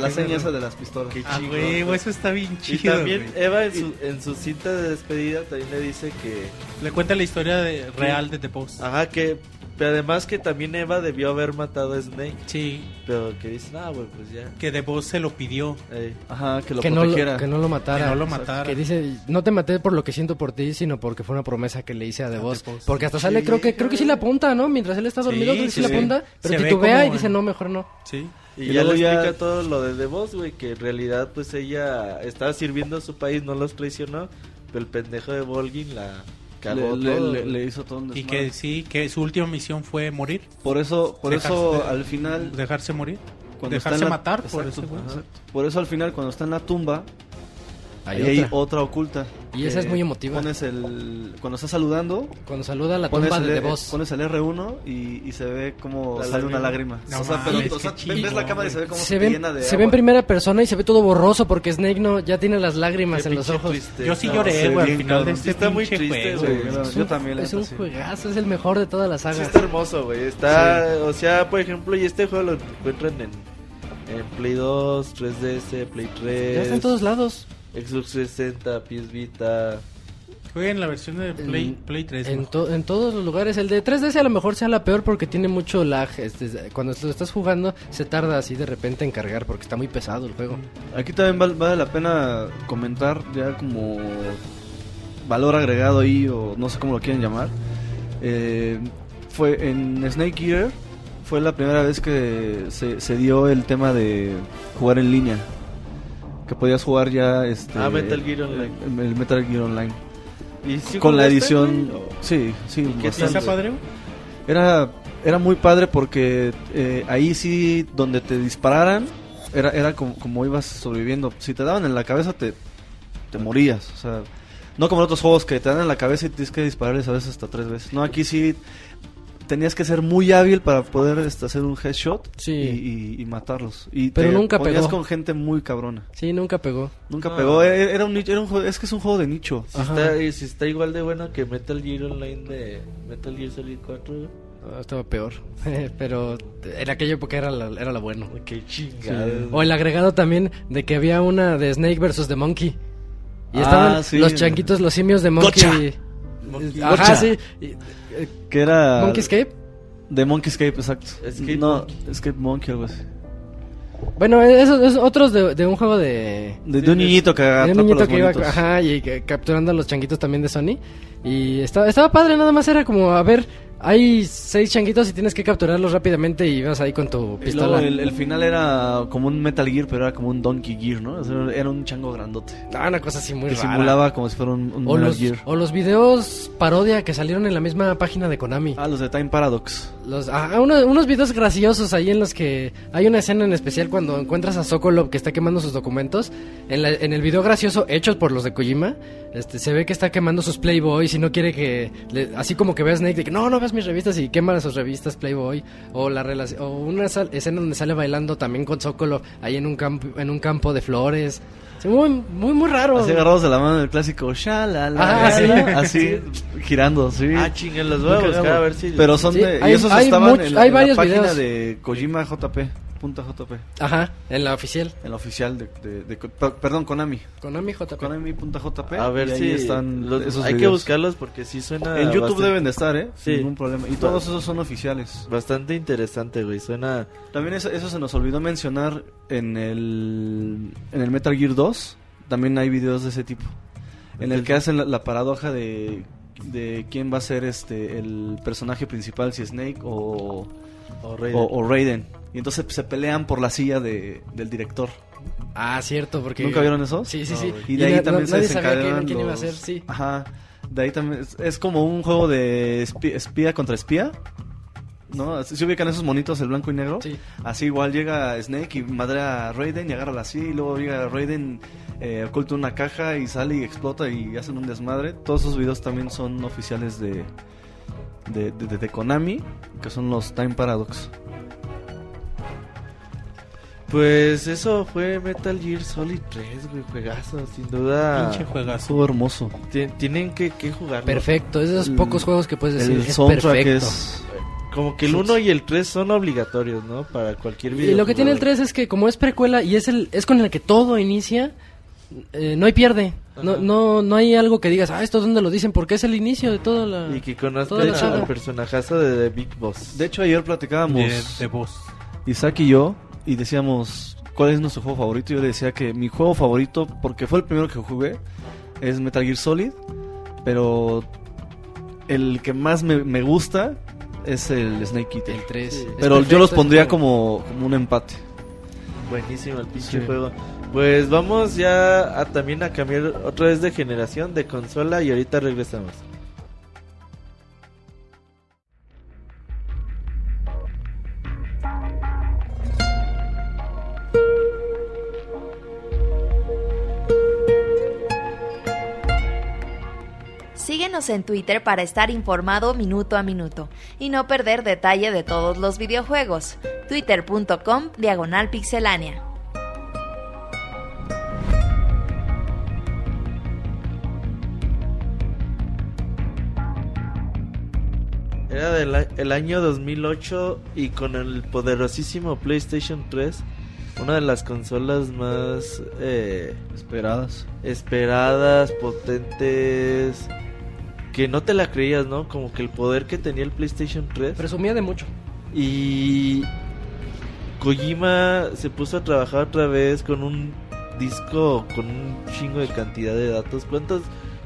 la qué seña verga. esa de las pistolas. Qué Ah, güey, güey. eso está bien Y chido. también güey. Eva en su, en su cinta de despedida también le dice que... Le cuenta la historia de- real de The Boss. Ajá, que... Pero además que también Eva debió haber matado a Snake. Sí, Pero que dice, ah, güey, pues ya. que The Boss se lo pidió. Ey. Ajá, que lo que no, lo, protegiera. que no lo matara. Que no lo matara. Que dice, no te maté por lo que siento por ti, sino porque fue una promesa que le hice a The A Boss. The Boss. Porque hasta sale, creo que creo que sí la apunta, ¿no? Mientras él está dormido, Sí, creo que sí, sí, la sí. apunta. Pero Se titubea como y dice, no, mejor no. Sí. Y, Y ya le luego ya- explica todo lo de The Boss, güey, que en realidad pues ella estaba sirviendo a su país, no los traicionó, pero el pendejo de Volgin la cagó le, le- todo. le- hizo todo un Y que sí, que su última misión fue morir. Por eso, por Dejarse eso de- al final, Dejarse morir. cuando dejarse la- matar por Exacto, ese güey. ajá. Por eso al final cuando está en la tumba, Hay ahí hay otra. otra oculta. Y esa es muy emotiva. Pones el, cuando está saludando, Cuando saluda la tumba el, de The Boss. pones el R1 y, y se ve como La sale una lágrima. No o sea, pero, o sea, qué ves la cámara y se ve como Se se, ve, llena de se ve en agua. primera persona y se ve todo borroso porque Snake no ya tiene las lágrimas Qué en los ojos. triste. Yo sí No, lloré, güey, al final de este Sí está muy triste, juego, güey. Sí, yo- Es yo un- también, Es un sí. juegazo, es el mejor de toda la Sí saga. está hermoso, güey. Está, o sea, por ejemplo, y este juego lo encuentran en, en Play 2, 3DS, Play 3. Ya está en todos lados. Xbox 360, PS Vita. Jueguen la versión de Play, En- Play 3. En, to- en todos los lugares. El de 3DS a lo mejor sea la peor porque tiene mucho lag. Este, cuando lo estás jugando se tarda así de repente en cargar porque está muy pesado el juego. Aquí también val- vale la pena comentar ya como valor agregado ahí o no sé cómo lo quieren llamar. Eh, fue en Snake Eater fue la primera vez que se, se dio el tema de jugar en línea. Que podías jugar ya este Ah, Metal Gear Online. El, el Metal Gear Online. ¿Y sí Con la edición sí, sí, ¿Y qué ¿Sí bastante. está padre? Era, era muy padre porque eh, ahí sí, donde te dispararan, era, era como, como ibas sobreviviendo. Si te daban en la cabeza, te, te morías. O sea, no como en otros juegos que te dan en la cabeza y tienes que dispararles a veces hasta tres veces. No, aquí sí tenías que ser muy hábil para poder este, hacer un headshot Sí. y, y- y matarlos. Y Pero te nunca ponías pegó. con gente muy cabrona. Sí, nunca pegó. Nunca Ah. pegó. Era, era un, nicho- era un juego- es que es un juego de nicho. Si está, si está igual de bueno que Metal Gear Online de Metal Gear Solid 4. güey. Ah, estaba peor. Pero en aquella época era la, era la bueno. Qué chingada. O el agregado también de que había una de Snake versus The Monkey. Y Ah, estaban sí. los changuitos, los simios de Monkey. Monkey. Ajá, sí. Y- Que era... Monkey Escape. De Monkey Escape, exacto. Escape no, Monkey. Escape Monkey, algo así. Bueno, esos es otros de, de un juego de... De, de un niñito que de un niñito que iba ajá, y que- capturando a los changuitos también de Sony. Y estaba, estaba padre, nada más era como, a ver, hay seis changuitos y tienes que capturarlos rápidamente y vas ahí con tu pistola. el, el final era como un Metal Gear, pero era como un Donkey Gear, ¿no? O sea, era un chango grandote. Ah, una cosa así muy que rara. simulaba como si fuera un, un O Metal los, Gear. o los videos parodia que salieron en la misma página de Konami. Ah, los de Time Paradox. Los, ah, uno- unos videos graciosos ahí en los que hay una escena en especial cuando encuentras a Sokolov que está quemando sus documentos. En, la- en el video gracioso hecho por los de Kojima, este, se ve que está quemando sus Playboys y no quiere que... le- así como que ve a Snake de que no, no veas mis revistas y quema sus revistas Playboy. O, la o una sal- escena donde sale bailando también con Sokolov ahí en un, campo, en un campo de flores. Sí, muy, muy, muy raro. Así agarrados de la mano del clásico Shalala. Ah, sí. Así, girando, sí. Ah, los voy a buscar ver si. Pero son Sí, de. hay- y esos hay estaban much- en la, hay en la página videos. de Kojima JP. Punta JP. Ajá, en la oficial. En la oficial de. de- de- per- perdón, Konami. Konami JP. Konami.jp. A ver si. están los- esos hay que videos. buscarlos porque sí suena. En YouTube bastante- deben de estar, ¿eh? Sí. Sin ningún problema. Y todos esos son oficiales. Bastante interesante, güey. Suena. También eso, eso se nos olvidó mencionar en el, en el Metal Gear 2. También hay videos de ese tipo. En el que hacen la, la paradoja de, de quién va a ser este el personaje principal, si Snake o, O Raiden. o, o Raiden. Y entonces se pelean por la silla de, del director. Ah, cierto, porque... ¿Nunca vieron eso? Sí, sí, No, sí. Y de ahí na- también se quién, desencadenan quién iba a los- ser, sí. Ajá. De ahí también es, es como un juego de espía, espía contra espía. ¿No? Si ubican esos monitos el blanco y negro. Sí. Así igual llega Snake y madrea a Raiden y agarra la silla y luego llega Raiden eh, oculta una caja y sale y explota y hacen un desmadre. Todos esos videos también son oficiales de de, de, de- de Konami, que son los Time Paradox. Pues eso fue Metal Gear Solid 3, güey. Juegazo, sin duda. Pinche juegazo. Hermoso. Ti- Tienen que, que jugarlo. Perfecto, es de esos El- pocos juegos que puedes decir, El es soundtrack perfecto. es Como que el 1 y el 3 son obligatorios, ¿no? Para cualquier video. Y lo que tiene el 3 es que como es precuela y es el es con el que todo inicia, eh, no hay pierde. No, Ajá. no, no hay algo que digas, ah, esto dónde lo dicen, porque es el inicio de todo la... Y que conozca Toda la al saga. personajazo de The Big Boss. De hecho ayer platicábamos De, de voz. Isaac y yo y decíamos cuál es nuestro juego favorito. Yo le decía que mi juego favorito, porque fue el primero que jugué, es Metal Gear Solid. Pero el que más me, me gusta es el Snake Eater. el 3. Pero yo los pondría como, como un empate. Buenísimo el pinche Sí. juego. Pues vamos ya a también a cambiar otra vez de generación de consola y ahorita regresamos. Síguenos en Twitter para estar informado minuto a minuto y no perder detalle de todos los videojuegos. Twitter.com Diagonal Pixelánea. Era del el año 2008 y con el poderosísimo PlayStation 3 una de las consolas más eh, Esperadas. esperadas, potentes, que no te la creías, ¿no? Como que el poder que tenía el PlayStation 3. Presumía de mucho. Y Kojima se puso a trabajar otra vez con un disco con un chingo de cantidad de datos. ¿Cuántos,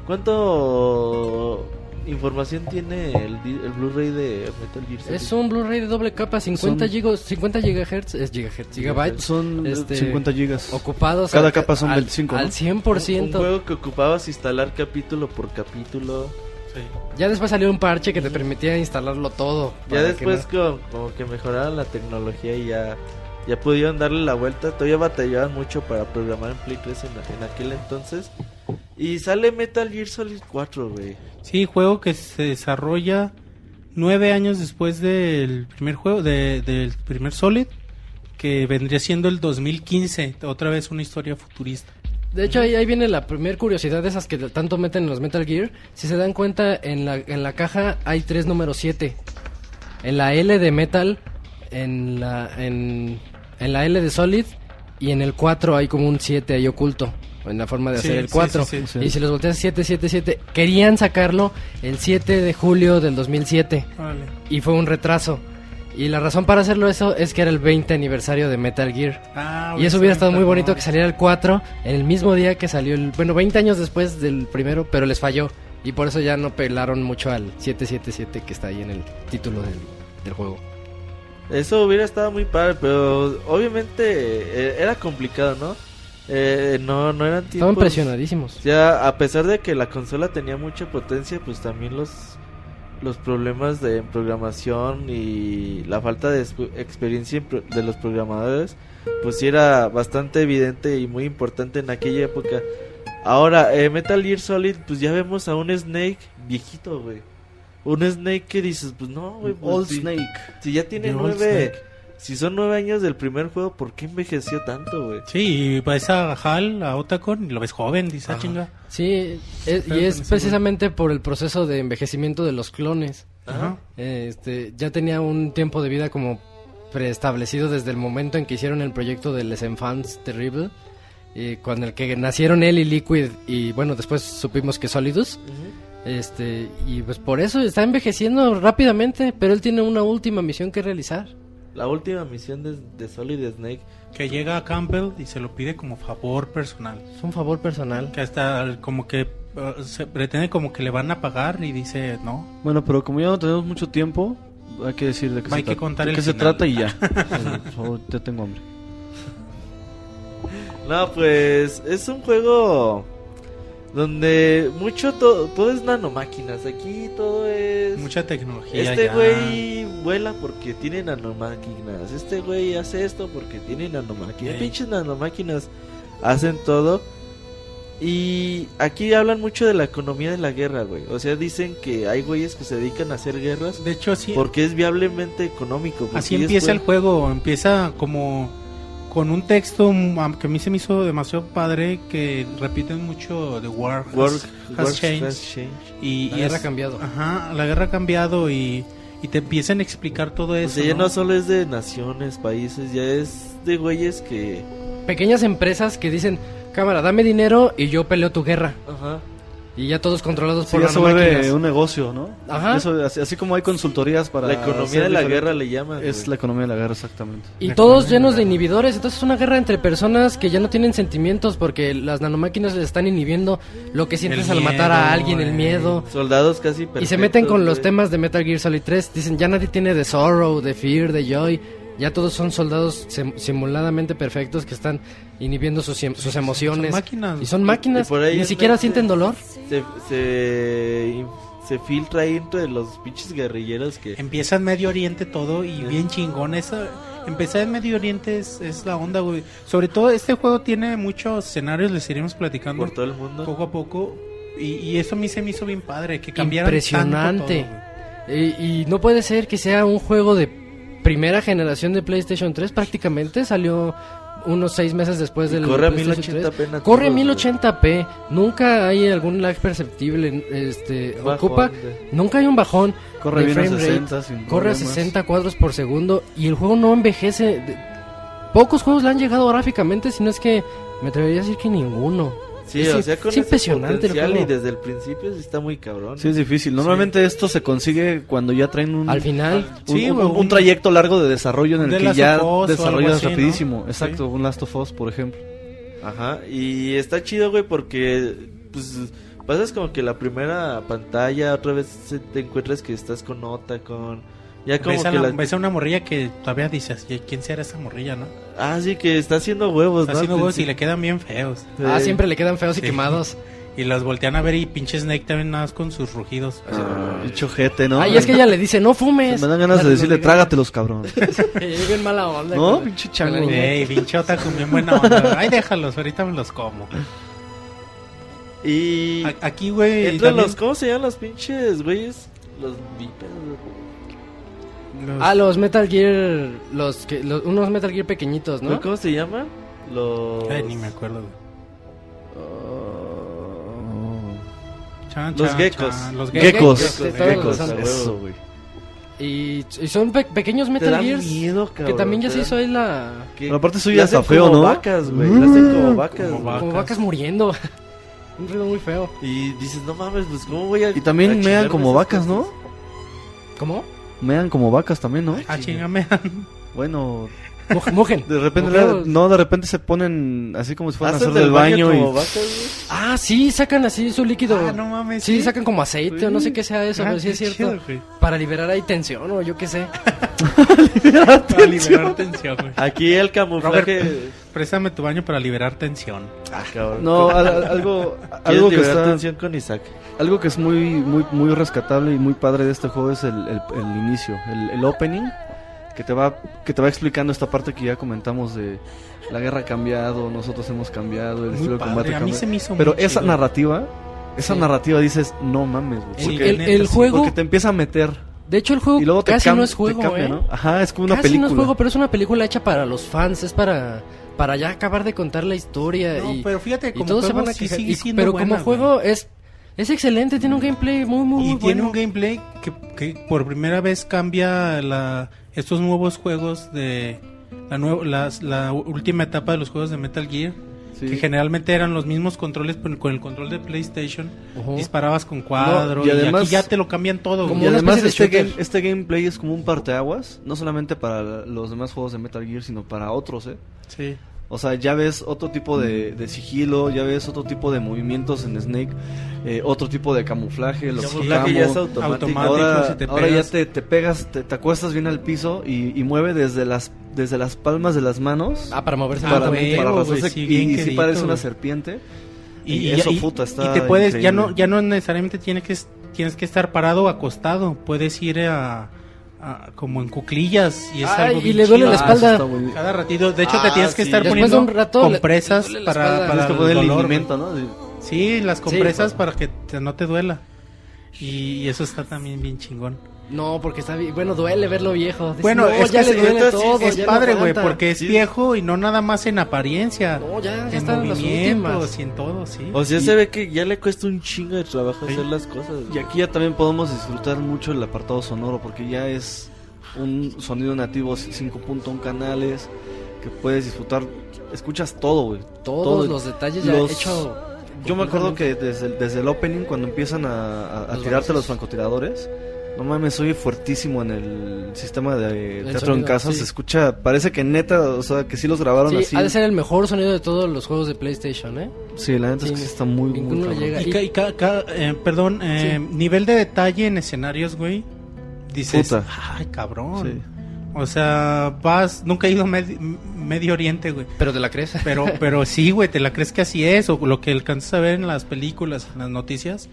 cuánto información tiene el, el Blu-ray de Metal Gear Solid? Es un Blu-ray de doble capa, 50 Son- gigos, 50 gigahertz, es gigahertz, gigabytes. Son Este, 50 gigas. Ocupados Cada al- capa son al, 25, Al ¿no? 100%. Un juego que ocupabas instalar capítulo por capítulo. Ya después salió un parche que te permitía instalarlo todo. Ya después que no- como, como que mejoraron la tecnología y ya, ya pudieron darle la vuelta. Todavía batallaban mucho para programar en Play 3 en, en aquel entonces. Y sale Metal Gear Solid 4, güey. Sí, juego que se desarrolla nueve años después del primer juego, de- del primer Solid, que vendría siendo el 2015, otra vez una historia futurista. De hecho, ahí, ahí viene la primera curiosidad de esas que tanto meten en los Metal Gear. Si se dan cuenta, en la, en la caja hay tres números 7. En la L de Metal, en la, en, en la L de Solid y en el 4 hay como un 7 ahí oculto. En la forma de Sí, hacer el sí, 4. sí, sí, Y si los volteas 7, 7, 7. Querían sacarlo el 7 de julio del 2007. Órale. Y fue un retraso. Y la razón para hacerlo eso es que era el 20 aniversario de Metal Gear. Ah, Y eso hubiera estado muy bonito que saliera el 4 en el mismo día que salió el... Bueno, 20 años después del primero, pero les falló. Y por eso ya no pelaron mucho al 777 que está ahí en el título del, del juego. Eso hubiera estado muy padre, pero obviamente eh, era complicado, ¿no? Eh, no, no eran tiempos... Estaban presionadísimos. Ya, a pesar de que la consola tenía mucha potencia, pues también los los problemas de programación y la falta de exp- experiencia de los programadores, pues sí era bastante evidente y muy importante en aquella época. Ahora, eh, Metal Gear Solid, pues ya vemos a un Snake viejito, güey. Un Snake que dices, pues no, güey. pues Old si- Snake. Si ya tiene The nueve... Si son nueve años del primer juego, ¿por qué envejeció tanto, güey? Sí, y ves a Hal, a Otacon, y lo ves joven, dice, ah, chinga. Sí, es- y es precisamente por el proceso de envejecimiento de los clones. Ajá. Este, ya tenía un tiempo de vida como preestablecido desde el momento en que hicieron el proyecto de Les Enfants Terrible, y con el que nacieron él y Liquid y bueno, después supimos que Solidus. Este, y pues por eso está envejeciendo rápidamente, pero él tiene una última misión que realizar. La última misión de, de Solid Snake Que llega a Campbell y se lo pide como favor personal. Es un favor personal. Que hasta como que uh, se pretende como que le van a pagar y dice no. Bueno, pero como ya no tenemos mucho tiempo, hay que decir de qué se que contar de el qué se trata y ya. Por favor, ya tengo hambre. No, pues es un juego donde mucho to- todo es nanomáquinas. Aquí todo es. Mucha tecnología. Este güey vuela porque tiene nanomáquinas. Este güey hace esto porque tiene nanomáquinas. Pinches nanomáquinas hacen todo. Y aquí hablan mucho de la economía de la guerra, güey. O sea, dicen que hay güeyes que se dedican a hacer guerras De hecho, así, porque es viablemente económico. porque así empieza el juego. Empieza como con un texto mm, que a mí se me hizo demasiado padre que repiten mucho The War has, Work, has work changed. has changed. Y, La y guerra ha cambiado. Ajá, la guerra ha cambiado y, y te empiezan a explicar todo O eso. sea, ya ¿no? no solo es de naciones, países, ya es de güeyes que... Pequeñas empresas que dicen, cámara, dame dinero y yo peleo tu guerra. Ajá. Y ya todos controlados Sí, por ya se vuelve nanomáquinas. un negocio, ¿no? Ajá. Eso, así, así como hay consultorías para... La economía de la guerra le llaman. Es güey. la economía de la guerra, exactamente. Y La todos llenos de inhibidores, entonces es una guerra entre personas que ya no tienen sentimientos porque las nanomáquinas les están inhibiendo lo que sientes al matar a miedo, alguien, el miedo. Soldados casi Y se perfectos, meten con los güey. temas de Metal Gear Solid 3, dicen ya nadie tiene de sorrow, de fear, de joy, ya todos son soldados sim- simuladamente perfectos que están inhibiendo sus, em- sus emociones. Son máquinas. Y son máquinas, Y por ahí ni siquiera sienten dolor. Se, se, se filtra ahí entre los pinches guerrilleros que... Empieza en Medio Oriente todo y bien chingón. Esa, empezar en Medio Oriente es, es la onda, güey. Sobre todo este juego tiene muchos escenarios, les iremos platicando Por todo el mundo. poco a poco. Y, y eso a mí se me hizo bien padre, que cambiaran Impresionante. tanto todo. Y, y no puede ser que sea un juego de primera generación de PlayStation 3, prácticamente salió unos seis meses después Y del corre a PlayStation 1080p 3. nativos, Corre a güey. 1080p, nunca hay algún lag perceptible, este, Bajón ocupa, de- nunca hay un bajón, Corre de bien a frame rate, 60 sin corre a problemas. 60 cuadros por segundo y el juego no envejece, pocos juegos le han llegado gráficamente, si no es que me atrevería a decir que ninguno. Sí, Es- o sea, con es impresionante el juego. y desde el principio sí está muy cabrón. Sí, es difícil. Normalmente esto se consigue cuando ya traen un, Al final, un, Sí, un- un un- trayecto largo de desarrollo en el The que ya desarrollas así, ¿no? rapidísimo. Sí. Exacto, un Last of Us, por ejemplo. Ajá, y está chido, güey, porque pues pasas como que la primera pantalla, otra vez se- te encuentras que estás con nota, con... Ya como Ves a, que la- la... ves a una morrilla que todavía dices, "¿Y ¿quién será esa morrilla, no? Ah, sí, que está haciendo huevos, Está ¿no? haciendo huevos y principio. le quedan bien feos. ah, Sí. siempre le quedan feos y Sí. quemados. Y los voltean a ver y pinche Snake también nada más con sus rugidos. Ah, Dicho jete, ¿no? Ay, es que ella le dice, no fumes. Me dan ganas de decirle, no trágatelos, cabrón. Que llegue en mala onda. No, con- pinche chango. Ey, pinche otaku, bien buena onda. Ay, déjalos, ahorita me los como. Y... A- Aquí, güey, Entre también los... ¿Cómo se llaman los pinches, güeyes? Los bípedos, los- Ah, los Metal Gear, los que, los- unos Metal Gear pequeñitos, ¿no? ¿Cómo se llaman? Los... Ay, ni me acuerdo. Chan, Los geckos. Los Geckos. geckos. eso, güey. Y, y son pe- pequeños Te Metal da Gears miedo, que cabrón. también ya se hizo ahí la... que- Pero aparte eso le ya hacen está feo, como ¿no? vacas, güey. Hacen como vacas. Como vacas. Como vacas muriendo. Un ruido muy feo. Y dices, no mames, pues cómo voy a... Y también mean como vacas, cosas? ¿no? ¿Cómo? Mean como vacas también, ¿no? Ah, chingame. Bueno, Moje- Mojen. de repente, Mojados. no, de repente se ponen así como si fueran a ¿Hacen hacer del baño, como y... vacas? Ah, sí, sacan así su líquido. Ah, no mames. Sí, sacan como aceite o no sé qué sea eso, Ah, pero sí es cierto. chido, güey. Para liberar ahí tensión o yo qué sé. Para liberar tensión, güey. Aquí el camuflaje... Préstame tu baño para liberar tensión. Ah, cabrón. No, al- al- algo, ¿Quieres algo que liberar está, tensión con Isaac? Algo que es muy, muy, muy rescatable y muy padre de este juego es el, el- el inicio, el, el opening, que te va, que te va explicando esta parte que ya comentamos de la guerra ha cambiado, nosotros hemos cambiado, el Muy estilo de combate padre. A mí se me hizo Pero muy esa chido. narrativa, esa Sí. narrativa dices, no mames, güey. Sí, Porque, el, neta, el sí, juego, porque te empieza a meter de hecho el juego y luego casi no es juego, cambia, ¿eh? ¿no? Ajá, es como una casi película. no es juego, pero es una película hecha para los fans, es para para ya acabar de contar la historia No, y, pero fíjate, y como todos se van a sí quejar. Y- pero buena, como juego es es excelente, tiene un gameplay muy muy, y muy tiene bueno. un gameplay que, que por primera vez cambia la, estos nuevos juegos de la, nueva, las- la última etapa de los juegos de Metal Gear. Sí. Que generalmente eran los mismos controles, pero con el control de PlayStation Ujú. disparabas con cuadro. No, y y, además- aquí ya te lo cambian todo. Como Y además este, game- este gameplay es como un parteaguas, no solamente para los demás juegos de Metal Gear, sino para otros, ¿eh? Sí. O sea, ya ves otro tipo de, de sigilo, ya ves otro tipo de movimientos en Snake, eh, otro tipo de camuflaje, los camuflaje camo. ya es automático. Automático. Ahora, si te ahora ya te, te pegas, te, te acuestas bien al piso y, y mueve desde las desde las palmas de las manos Ah, para moverse para, güey, para arrastrarse sí, y, quedito, parece una serpiente. Y, Y y- eso, y- puta, está y te puedes, ya increíble. no, ya no necesariamente tienes que, tienes que estar parado o acostado. Puedes ir a, a- como en cuclillas y es Ay, algo y bien le duele chido. la Ah, espalda. muy- Cada ratito, de hecho Ah, te tienes que sí. estar Después de poniendo un rato, le- compresas le la para, para el el dolor, ¿no? Sí, las compresas pues. para que te- no te duela. Y eso está también bien chingón. No, porque está bien, bueno, duele verlo viejo. Dices, Bueno, no, es ya que le es- duele todo, es ya no padre, güey, aguanta. porque es Sí. viejo y no nada más en apariencia. No, ya, ya en están movimientos últimas. y en todo, sí. O sea, Y- se ve que ya le cuesta un chingo de trabajo Sí. hacer las cosas. Y aquí ya también podemos disfrutar mucho el apartado sonoro porque ya es un sonido nativo 5.1 canales que puedes disfrutar. Escuchas todo, güey. Todos Todo. los detalles ya Los- hecho. Yo me acuerdo que desde el, desde el opening, cuando empiezan a, a- a Los tirarte los francotiradores, no mames, soy fuertísimo en el sistema de El teatro en sonido, casa. sí. Se escucha, parece que neta, o sea, que sí los grabaron Sí, así. ha de ser el mejor sonido de todos los juegos de PlayStation, ¿eh? Sí, la neta Sí, es que sí está muy, muy llega. Y, ca- y ca- ca- eh, perdón, eh, nivel de detalle en escenarios, güey. Dices, Puta. ay, cabrón. Sí. O sea, vas, nunca he ido a Medi- Medio Oriente, güey. Pero te la crees. Pero, pero sí, güey, te la crees que así es, o lo que alcanzas a ver en las películas, en las noticias,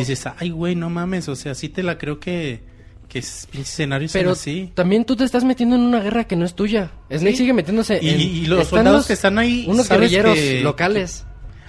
dices, ay, güey, no mames, o sea, sí te la creo que, que es escenarios Pero así. también tú te estás metiendo en una guerra que no es tuya. Snake sigue metiéndose Y, en... y los soldados los- que están ahí, Unos guerrilleros que- locales.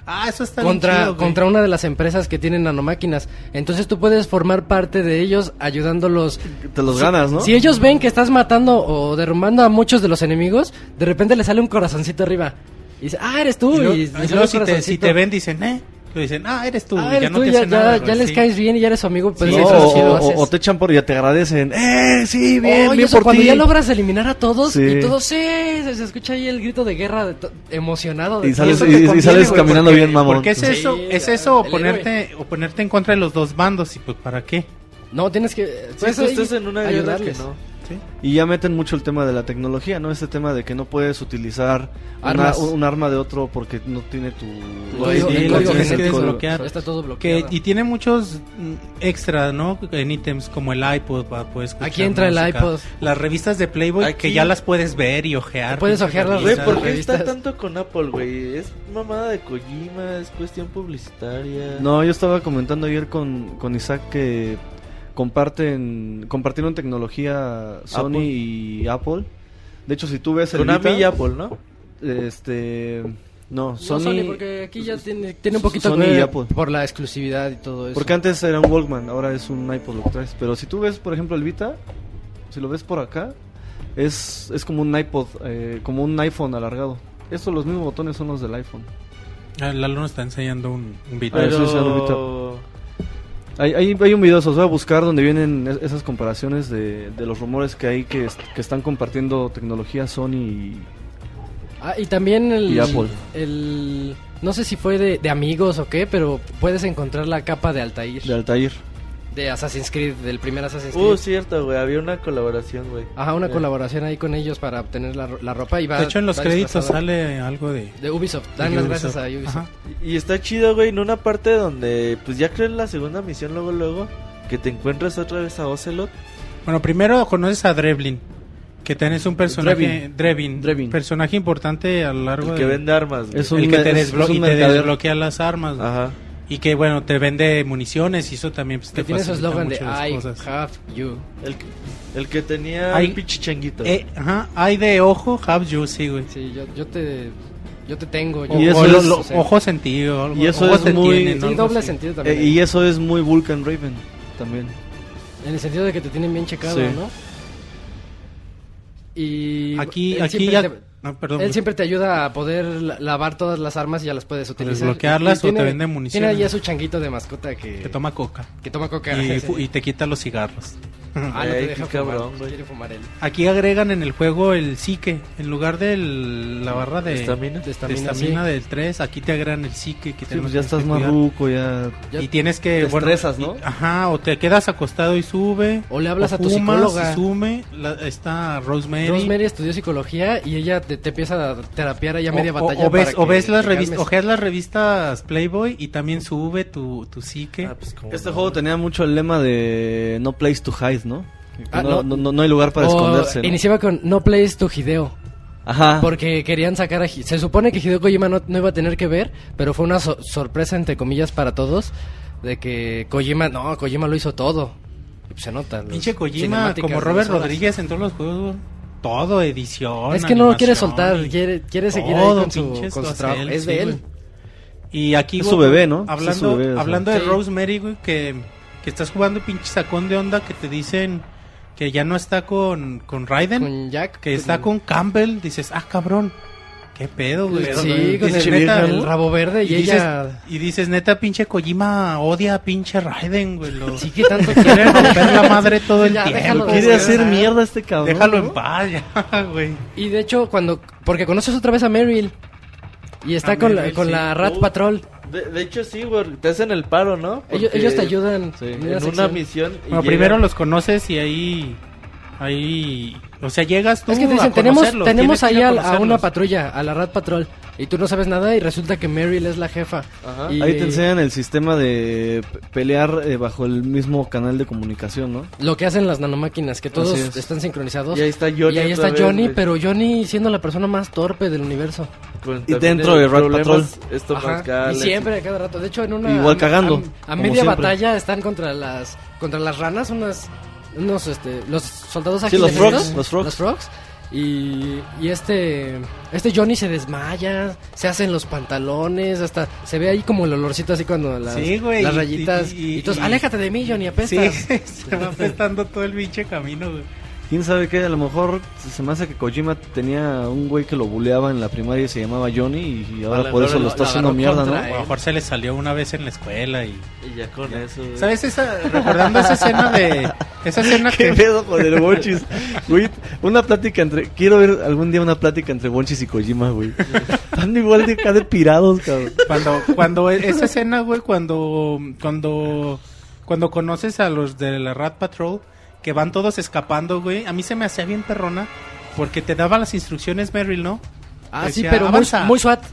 Ah, eso está bien contra, chido, contra una de las empresas que tienen nanomáquinas. Entonces tú puedes formar parte de ellos ayudándolos. Te los Si- ganas, ¿no? Si ellos ven que estás matando o derrumbando a muchos de los enemigos, de repente le sale un corazoncito arriba. Y dice, ah, eres tú. Y Y, y y luego si, te, si te ven, dicen, eh, Dicen, ah, eres tú. Ah, y eres no tú, te ya, hacen ya- nada, ya les sí. caes bien y ya eres su amigo, pues Sí, eso o, sí o- o te echan por y ya te agradecen. ¡Eh, sí, bien, Oye, bien eso por cuando ti! ya logras eliminar a todos Sí. y todos sí, se, se escucha ahí el grito de guerra de emocionado. de Y sales- todos. y- te y conviene, sales güey, caminando porque- bien, mamón. Porque es Sí, eso, es eso o ponerte, o ponerte en contra de los dos bandos y pues para qué. No, tienes que... Sí, pues, ahí estás en una que ayudarles. Y ya meten mucho el tema de la tecnología, ¿no? Este tema de que no puedes utilizar una- un arma de otro porque no tiene tu... El que. Está todo Que, bloqueado. y tiene muchos mm, extra, ¿no? En ítems como el iPod para poder escuchar Aquí entra el música. iPod. Las revistas de Playboy Aquí- que ya las puedes ver y ojear. Puedes ojear las revistas. ¿por qué está tanto con Apple, güey? Es mamada de Kojima, es cuestión publicitaria. No, yo estaba comentando ayer con, con Isaac que comparten compartieron tecnología Sony Apple. y Apple. De hecho, si tú ves el Konami Vita, y Apple, ¿no? este no, No, Sony, Sony, porque aquí ya tiene, tiene un poquito Sony que y Apple. por la exclusividad y todo eso. porque antes era un Walkman, ahora es un iPod lo que traes, pero si tú ves, por ejemplo, el Vita, si lo ves por acá, es es como un iPod, eh, como un iPhone alargado. Estos los mismos botones son los del iPhone. Ah, Lalo nos está enseñando un, un video. Ah, eso es Pero... Hay, hay, hay un video, se los voy a buscar, donde vienen es- esas comparaciones de, de los rumores que hay que, est- que están compartiendo tecnología Sony y... Ah, y también el, Y Apple. el- no sé si fue de, de amigos o qué, pero puedes encontrar la capa de Altair de Altair. De Assassin's Creed, del primer Assassin's Creed. Uh, cierto, güey, había una colaboración, güey. Ajá, una Ya. colaboración ahí con ellos para obtener la, la ropa y va de hecho, en los créditos disfrazado. sale algo de... de Ubisoft. Dan de las Ubisoft. gracias a Ubisoft. Ajá. Y y está chido, güey, en una parte donde, pues ya creo en la segunda misión, luego, luego, que te encuentras otra vez a Ocelot. Bueno, primero conoces a Drevlin, que tenés un personaje... Drevin. Drevin. Drevin. Personaje importante a lo largo El que de... vende armas, güey. Es un el que te, es- desblo- es un y te desbloquea las armas. güey. Ajá. Y que, bueno, te vende municiones y eso también pues, te tiene facilita eslogan de I cosas. have you. El, que- el que tenía Ay. el pinche changuito. Eh, ajá, hay de ojo, have you, sí, güey. Sí, yo, yo te yo te tengo. O, Y yo- eso o es- lo- o sea, ojo sentido. algo- Y eso es muy- tienen, Sí, algo doble así. sentido Eh, también. y eso es muy Vulcan Raven también. En el sentido de que te tienen bien checado, Sí. ¿no? Y Aquí, aquí ya... te- no, perdón. Él siempre te ayuda a poder la- lavar todas las armas y ya las puedes utilizar. desbloquearlas Y o te tiene- vende municiones. Tiene ya su changuito de mascota que, Que toma coca. que toma coca. Y, Sí. y te quita los cigarros. Ah, no te deja fumar. Quiere fumar él. Aquí agregan en el juego el psique. En lugar de la barra de Estamina. De de estamina, estamina sí. del 3, aquí te agregan el psique. Que Sí, tenemos pues ya que estás más cuidar. ruco, ya... Ya- Y tienes que... Te bueno, estresas, ¿no? y- ajá, o te quedas acostado y sube. O le hablas a tu psicóloga. y sume. La, está Rosemary. Rosemary estudió psicología y ella te, te empieza a terapiar allá O- media o- batalla. o, ves, para o que ves las te revistas, ojeas las revistas Playboy y también sube tu, tu psique. Ah, pues, ¿cómo Este no? juego tenía mucho el lema de no place to hide, ¿no? Ah, no, no. no- no hay lugar para O esconderse, ¿no? Iniciaba con No Plays to Hideo. Ajá. Porque querían sacar a... Se supone que Hideo Kojima no, no iba a tener que ver, pero fue una so- sorpresa, entre comillas, para todos, de que Kojima... No, Kojima lo hizo todo. Pues se nota. Pinche Kojima, como Robert. Rodríguez en todos los juegos, todo, edición. Es que no lo quiere soltar, quiere, quiere seguir todo, ahí con su, con su trabajo. él, es sí, de él. güey. Y aquí, Es güey, su bebé, ¿no? Hablando, su bebé, hablando de Sí. Rosemary, güey, que, que estás jugando pinche sacón de onda que te dicen que ya no está con, con Raiden, Con Jack. que está con Campbell, dices, ah, cabrón, qué pedo, güey. Sí, con Dices, el, neta, el rabo verde y, y dices, ella... y dices, neta, pinche Kojima odia a pinche Raiden, güey. Lo, Sí, que tanto quiere romper la madre todo el Ya, tiempo. Quiere hacer ajá. mierda este cabrón. Déjalo ¿no? en paz, ya, güey. Y de hecho, cuando... Porque conoces otra vez a Meryl. Y está A con, la, Meryl, con sí. la Rat Uh, Patrol. De, de hecho, sí, güey, te hacen el paro, ¿no? Ellos, ellos te ayudan. sí, en En una misión. y Bueno, llega- primero los conoces y ahí. Ahí. O sea, llegas tú. Es que te a dicen, tenemos, conocerlos, tenemos ir ahí a, a una patrulla, a la Rat Patrol, y tú no sabes nada y resulta que Meryl es la jefa. Ajá. Y, Ahí te enseñan el sistema de pe- pelear eh, bajo el mismo canal de comunicación, ¿no? Lo que hacen las nanomáquinas, que todos es. están sincronizados. Y ahí está Johnny. Y ahí está vez, Johnny, güey, pero Johnny siendo la persona más torpe del universo. con Y dentro de Rat problemas estomacales. Y siempre a cada rato. De hecho, en una. Igual a- cagando, A, a media siempre. batalla están contra las contra las ranas, unas. Unos, este. Los soldados Sí, ágiles. los frogs, los frogs. Los frogs. Y, y este este Johnny se desmaya, se hacen los pantalones, hasta se ve ahí como el olorcito así cuando las, Sí, güey, las rayitas. y- Y, y- entonces, y- aléjate de mí, Johnny, Sí, apestas. se va apestando todo el pinche camino, güey. Quién sabe qué, a lo mejor se me hace que Kojima tenía un güey que lo buleaba en la primaria y se llamaba Johnny y ahora A lo por eso lo lo- está lo haciendo mierda, ¿no? a lo mejor se le salió una vez en la escuela y... Y ya con eso, güey. ¿Sabes esa? Recordando esa escena de... Esa escena ¿Qué que... pedo con el Wonchis? Güey, una plática entre... Quiero ver algún día una plática entre Wonchis y Kojima, güey. Están igual de acá de pirados, cabrón. Cuando, cuando esa escena, güey, cuando, cuando, cuando conoces a los de la Rat Patrol, que van todos escapando, güey, a mí se me hacía bien perrona, porque te daba las instrucciones Merrill, ¿no? Ah, sí, Decía, pero muy, muy SWAT.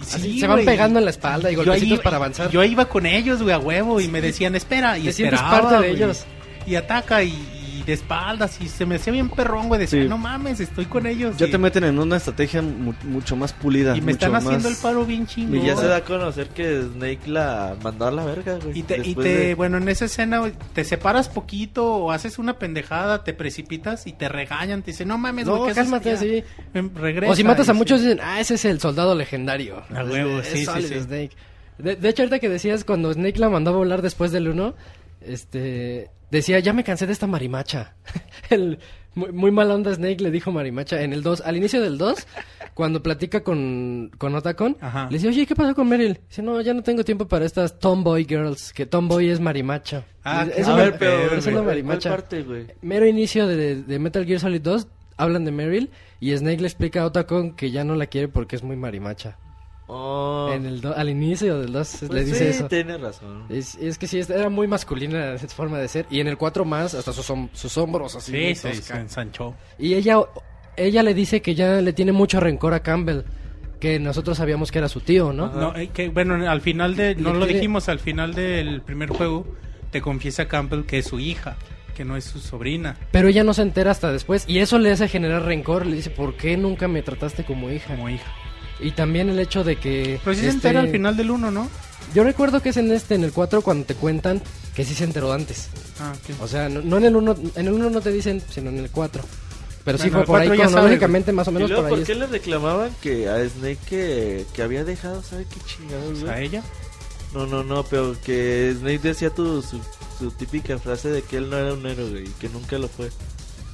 Sí, Así, se van pegando en la espalda y golpecitos para avanzar. Yo iba con ellos, güey, a huevo, y me decían, espera, y Te esperaba, parte de güey, ellos. Y ataca, y, y de espaldas, y se me hacía bien perrón, güey, decía, Sí. no mames, estoy con ellos. Ya y, te meten en una estrategia mu- mucho más pulida. y me están mucho haciendo más- el paro bien chingón. Y ya se da a conocer que Snake la mandó a la verga, güey. Y te, y te de- bueno, en esa escena güey, te separas poquito o haces una pendejada, te precipitas y te regañan, te dicen, no mames, No, güey, ¿qué haces cálmate, sí. Ven, regresa", O si matas a muchos sí. dicen, ah, ese es el soldado legendario. A huevo, Es sí, sí, sí. Snake. De, de hecho, ahorita que decías, cuando Snake la mandó a volar después del 1, este, decía, ya me cansé de esta marimacha. el, muy, muy mal onda Snake le dijo marimacha en el 2. Al inicio del 2, cuando platica con, con Otacon, Ajá. le dice, oye, ¿qué pasó con Meryl? Dice, no, ya no tengo tiempo para estas tomboy girls, que tomboy es marimacha. Ah, es, a una, ver, pero es una ¿cuál- marimacha. ¿Cuál parte, güey? Mero inicio de, de Metal Gear Solid 2, hablan de Meryl y Snake le explica a Otacon que ya no la quiere porque es muy marimacha. Oh. En el do- al inicio del 2 Pues le dice sí, eso. Tienes razón. Es, es que sí, era muy masculina su forma de ser. Y en el 4 más, hasta sus, sus hombros así. Sí, sí, se ensanchó. Y ella, ella le dice que ya le tiene mucho rencor a Campbell. Que nosotros sabíamos que era su tío, ¿no? No, eh, que, bueno, al final de, no lo quiere- dijimos, al final del primer juego te confiesa Campbell que es su hija, que no es su sobrina. Pero ella no se entera hasta después. Y eso le hace generar rencor. Le dice, ¿por qué nunca me trataste como hija? Como hija. Y también el hecho de que... Pero sí se este- entera al final del uno, ¿no? Yo recuerdo que es en este, en el 4, cuando te cuentan que sí se enteró antes. Ah, ok. O sea, no, no en el 1, en el 1 no te dicen, sino en el 4. Pero sí Bueno, fue el por ahí 4 ya sabe, cronológicamente, más o ¿Y menos luego por por ahí. qué es- le reclamaban que a Snake que, que había dejado, ¿sabe qué chingados, a ella. No, no, no, pero que Snake decía tu, su, su típica frase de que él no era un héroe, y que nunca lo fue.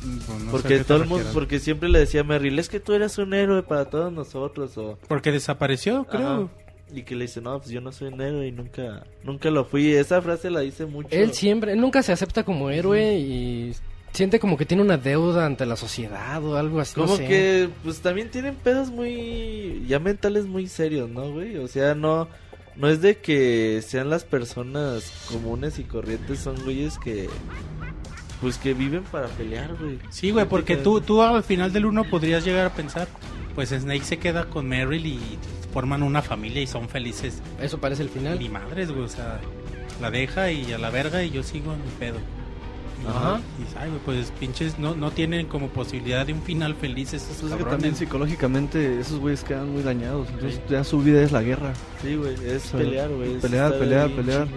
Mm, pues no porque todo el mundo, porque siempre le decía a Merrill, es que tú eras un héroe para todos nosotros, o... Porque desapareció, creo. Ajá. Y que le dice, no, pues yo no soy un héroe y nunca, nunca lo fui. Esa frase la dice mucho. Él siempre, él nunca se acepta como héroe y siente como que tiene una deuda ante la sociedad o algo así. no Como sé. que, pues también tienen pedos muy, ya mentales muy serios, ¿no, güey? O sea, no, no es de que sean las personas comunes y corrientes, son güeyes que, pues que viven para pelear, güey. Sí, güey, porque tú, tú al final del uno podrías llegar a pensar, pues Snake se queda con Meryl y forman una familia y son felices. Eso parece el final. Ni madres, güey, o sea, la deja y a la verga y yo sigo en mi pedo. Y, Ajá. y ay, güey, pues pinches no, no tienen como posibilidad de un final feliz esos Pues es que también psicológicamente esos güeyes quedan muy dañados. Entonces ya su vida es la guerra. Sí, güey, es O sea, pelear, güey. pelear, pelear, pelear.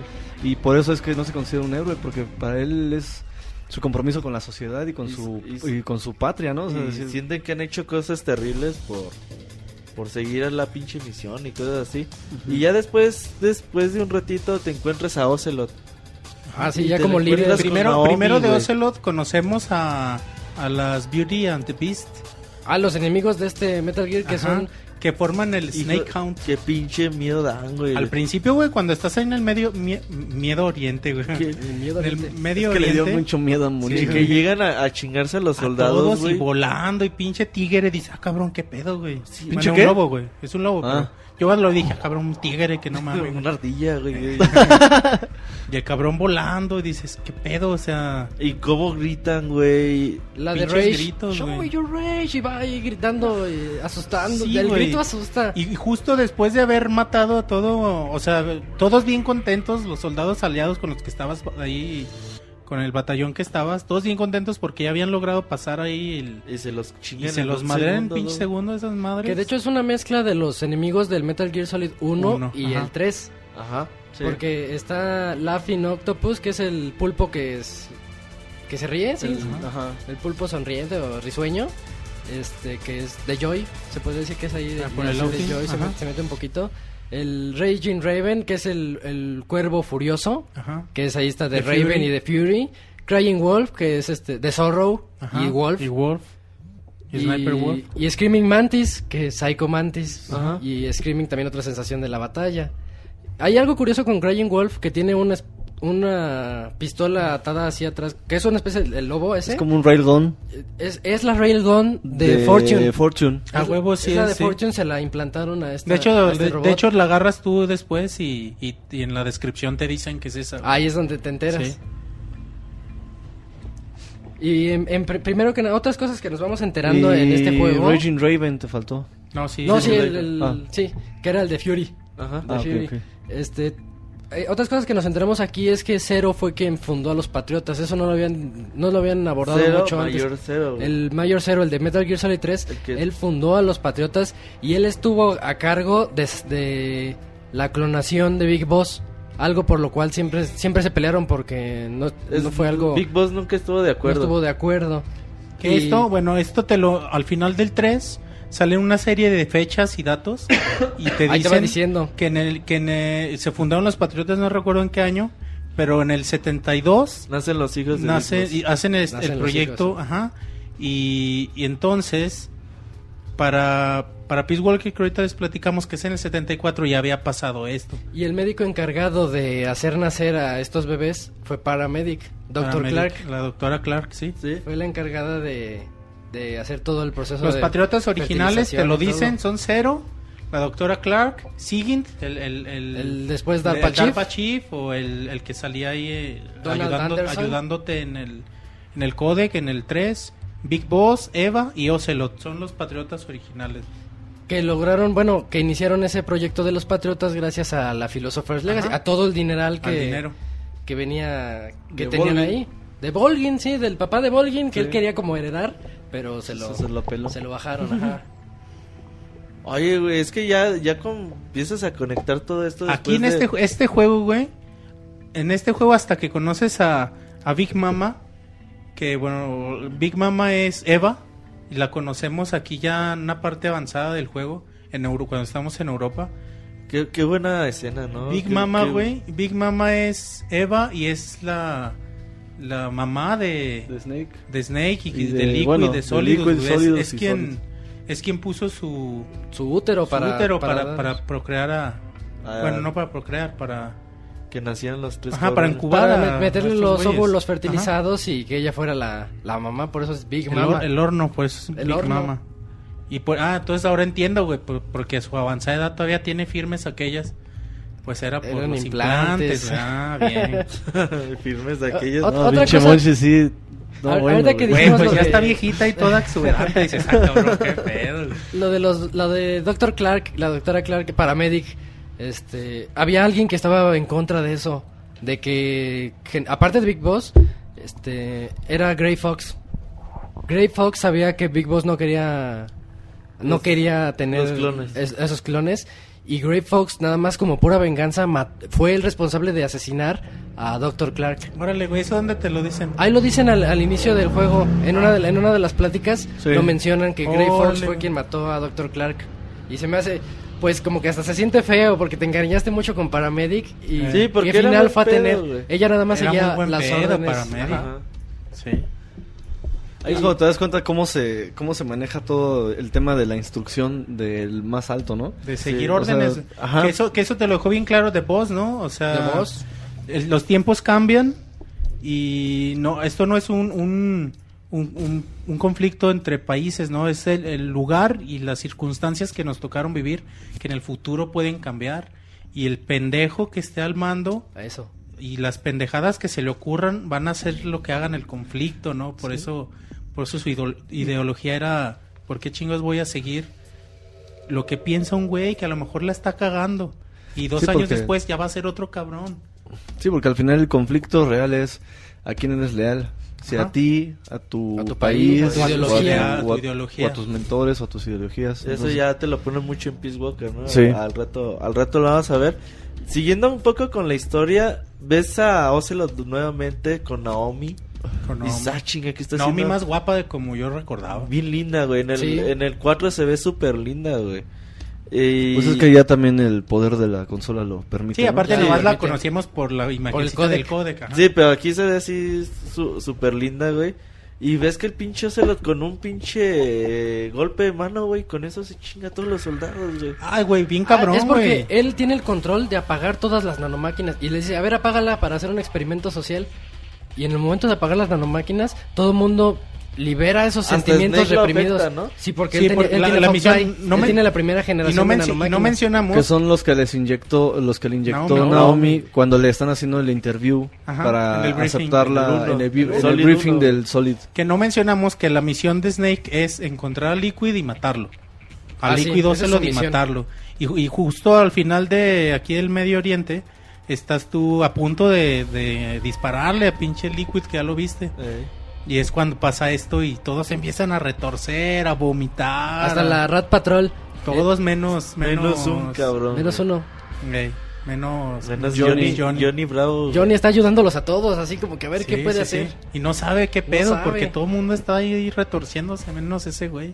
Y por eso es que no se considera un héroe, porque para él es su compromiso con la sociedad y con Y- su y- y, con su patria, ¿no? O sea, Y decir, sienten que han hecho cosas terribles por por seguir a la pinche misión y cosas así. Y ya después después de un ratito te encuentras a Ocelot. Ah, sí, ya como líder. Primero, Naomi, primero de. Ocelot conocemos a, a las Beauty and the Beast. Ah, los enemigos de este Metal Gear que Ajá, son... que forman el Hijo, Snake Count. Qué pinche miedo dan, güey. Al principio, güey, cuando estás ahí en el medio mie- miedo oriente, güey. El miedo En el oriente. medio es que le dio oriente. mucho miedo a Sí, morir. que llegan a, a chingarse a los a soldados, todos güey. y volando y pinche tigre dice, ah, cabrón, qué pedo, güey. Sí, Bueno, ¿pinche un qué? lobo, güey. Es un lobo, Ah. pero yo lo dije, cabrón, un tigre que no mames. Una ardilla, güey. y el cabrón volando y dices, qué pedo, o sea, y cómo gritan, güey. La de Rage. gritos, Show güey. your rage. Y va ahí gritando, y asustando. Sí, el güey. grito asusta. Y justo después de haber matado a todo, o sea, todos bien contentos, los soldados aliados con los que estabas ahí, con el batallón que estabas, todos bien contentos porque ya habían logrado pasar ahí el- Y se los y se los madrean en pinche segundo esas madres. Que de hecho es una mezcla de los enemigos del Metal Gear Solid 1 Uno, y ajá. el 3. Ajá. sí. Porque está Laughing Octopus, que es el pulpo que es. que se ríe, sí. El- ajá. El pulpo sonriente o risueño. Este, que es de Joy. Se puede decir que es ahí de, Ah, por el de Joy, se, se mete un poquito. El Raging Raven, que es el, el cuervo furioso. Ajá. Que es ahí está de, De Raven Fury. y de Fury. Crying Wolf, que es este de Sorrow Ajá, y Wolf. Y Wolf. Y, Sniper Wolf. y Screaming Mantis, que es Psycho Mantis. Ajá. Y Screaming también otra sensación de la batalla. Hay algo curioso con Crying Wolf que tiene una, una pistola atada hacia atrás, que es una especie de lobo ese. Es como un railgun Es, es la railgun de, Fortune. Fortune. A huevo, sí esa es, de sí. Fortune se la implantaron a esta De hecho, este de, robot. de hecho la agarras tú después y, y, y en la descripción te dicen que es esa. Ahí es donde te enteras. Sí. Y en- en pr- primero que nada, otras cosas que nos vamos enterando en este Y juego. Raging Raven te faltó. No, sí. no, sí, el, el- Ah. sí, que era el de Fury. Ajá. de Ah, Fury. ok. Este, eh, otras cosas que nos enteramos aquí es que Zero fue quien fundó a los Patriotas. Eso no lo habían, no lo habían abordado Cero, mucho mayor antes. cero. güey. El Mayor Zero, el de Metal Gear Solid 3, El que- él fundó a los Patriotas y él estuvo a cargo desde la clonación de Big Boss. Algo por lo cual siempre, siempre se pelearon porque no, Es- no fue algo... Big Boss nunca estuvo de no acuerdo. estuvo de acuerdo. Que Y- esto, bueno, esto te lo. Al final del 3 salen una serie de fechas y datos. Y te Ahí te dicen diciendo. que, en el, que en el- se fundaron los Patriotas, no recuerdo en qué año. Pero en el 72 Nacen los hijos de nace, y hacen es- Nacen el proyecto, hijos, sí. ajá, y, y entonces para para Peace Walker que ahorita les platicamos que es en el 74 ya había pasado esto. Y el médico encargado de hacer nacer a estos bebés fue Paramedic, Dr. Paramedic, Clark. la doctora Clark, sí. Sí. Fue la encargada de, de hacer todo el proceso Los de Patriotas originales te lo dicen, son cero. La doctora Clark, Sigint, el, el, el, El después el DARPA o el, el que salía ahí eh, ayudando- ayudándote en el, en el codec, en el 3. Big Boss, Eva y Ocelot son los Patriotas originales. Que lograron, bueno, que iniciaron ese proyecto de los Patriotas gracias a la Philosopher's Legacy, Ajá. a todo el dineral Al que, dinero. que venía, que De tenían Volgin. ahí. De Volgin, sí, del papá de Volgin, que Sí. él quería como heredar, pero se lo, Se lo peló. se lo bajaron, ajá. Oye, güey, es que ya, ya con- empiezas a conectar todo esto. Aquí en este, de- ju- este juego, güey, en este juego hasta que conoces a, a Big Mama, que bueno, Big Mama es Eva, y la conocemos aquí ya en una parte avanzada del juego, en Euro, cuando estamos en Europa. Qué, qué buena escena, ¿no? Big Qué- Mama, qué- güey, Big Mama es Eva y es la, la mamá de, De Snake. de Snake y, Y de, de- Liquid bueno, y de de Sólidos. Liquid, güey. Es- es, quien Sólidos. es quien puso su, Su útero su para, útero para, dar- para procrear a... Ah, bueno, no para procrear, para... Que nacían los tres. Ajá, para incubar. para a- met- meterle a los güeyes. óvulos fertilizados y que ella fuera la, la mamá, por eso es Big El, Mama. hor- el horno, pues, El Big horno. Mama. Y pues, ah, entonces ahora entiendo, güey, por- porque a su avanzada edad todavía tiene firmes aquellas. Pues era por Eran los implantes. implantes. Ah, bien. Firmes de aquellos. Ot- No, otra pinche cosa- Monchi, sí. No, A- bueno, ahorita que dijimos pues lo ya de- está viejita y toda exuberante. Dices, ah, cabrón, qué pedo. güey. Lo de los, lo de Dr. Clark, la doctora Clark, paramedic, este, había alguien que estaba en contra de eso, de que, gen- aparte de Big Boss, este, era Grey Fox. Grey Fox sabía que Big Boss no quería, no Los- quería tener los clones. es- esos clones. Y Grey Fox, nada más como pura venganza, fue el responsable de asesinar a Dr. Clark. Órale, güey, ¿eso dónde te lo dicen? Ahí lo dicen al, al inicio del juego, en una de, en una de las pláticas Sí. lo mencionan que Grey Órale. Fox fue quien mató a Dr. Clark. Y se me hace, pues como que hasta se siente feo porque te encariñaste mucho con Paramedic y Sí, porque qué era final fue a tener. Ella nada más Era seguía las órdenes. Paramedic. Sí. Ahí es cuando te das cuenta cómo se, cómo se maneja todo el tema de la instrucción del más alto, ¿no? De seguir Sí, o sea, órdenes. ajá. que, eso, que eso te lo dejó bien claro de Boss, ¿no? O sea, De Boss. el- los tiempos cambian y no esto no es un, un, un, un- un conflicto entre países, ¿no? Es el, el lugar y las circunstancias que nos tocaron vivir que en el futuro pueden cambiar. Y el pendejo que esté al mando Eso. y las pendejadas que se le ocurran van a ser lo que hagan el conflicto, ¿no? Por eso por eso su ideología era ¿por qué chingos voy a seguir lo que piensa un güey que a lo mejor la está cagando y dos Sí, años porque- después ya va a ser otro cabrón? Sí, porque al final el conflicto real es a quién eres leal. Si Ajá. a ti, a tu, A tu país, país, a tu o ideología. tu- Tu o a- ideología. o a tus mentores o a tus ideologías. Eso Entonces, ya te lo pone mucho en Peace Walker, ¿no? Sí. Al rato, al rato lo vamos a ver. Siguiendo un poco con la historia, ves a Ocelot nuevamente con Naomi. Con Y Naomi. ah, chinga, ¿qué está Naomi haciendo? más guapa de como yo recordaba. Bien linda, güey. En el, Sí. en el 4 se ve súper linda, güey. Y... Pues es que ya también el poder de la consola lo permite. Sí, ¿no? aparte Ya, nomás la conocíamos por la imagen del códec. códec. ajá. Sí, pero aquí se ve así su- súper linda, güey. Y ves que el pinche Ocelot con un pinche eh, golpe de mano, güey, con eso se chinga a todos los soldados, güey. Ay, güey, bien Ah, cabrón, es porque güey. él tiene el control de apagar todas las nanomáquinas y le dice, a ver, apágala para hacer un experimento social. Y en el momento de apagar las nanomáquinas, todo el mundo libera esos Hasta sentimientos Snake lo reprimidos. afecta, ¿no? Sí, porque Sí, él, porque tiene, él la- tiene la Fox misión Eye, no él tiene la primera Y generación no, de menci- y nanomáquinas. no mencionamos... Que son los que les inyectó, los que le inyectó Naomi, Naomi, ¿no? cuando le están haciendo el interview Ajá, para en el briefing, en el en briefing del Solid. Que no mencionamos que la misión de Snake es encontrar a Liquid y matarlo. A Ah, sí, Liquid es su Ocelot y matarlo. Y, y justo al final de aquí del Medio Oriente, estás tú a punto de, de dispararle a pinche Liquid que ya lo viste. Eh. Y es cuando pasa esto y todos empiezan a retorcer, a vomitar. Hasta la Rat Patrol. Todos menos, menos... Menos un cabrón. Menos uno. Ey, menos, Menos Johnny, Johnny, Johnny. Johnny, Bravo. Johnny está ayudándolos a todos, así como que a ver qué Sí, puede sí, hacer. sí. Y no sabe qué No pedo, sabe. porque todo el mundo está ahí retorciéndose, menos ese güey.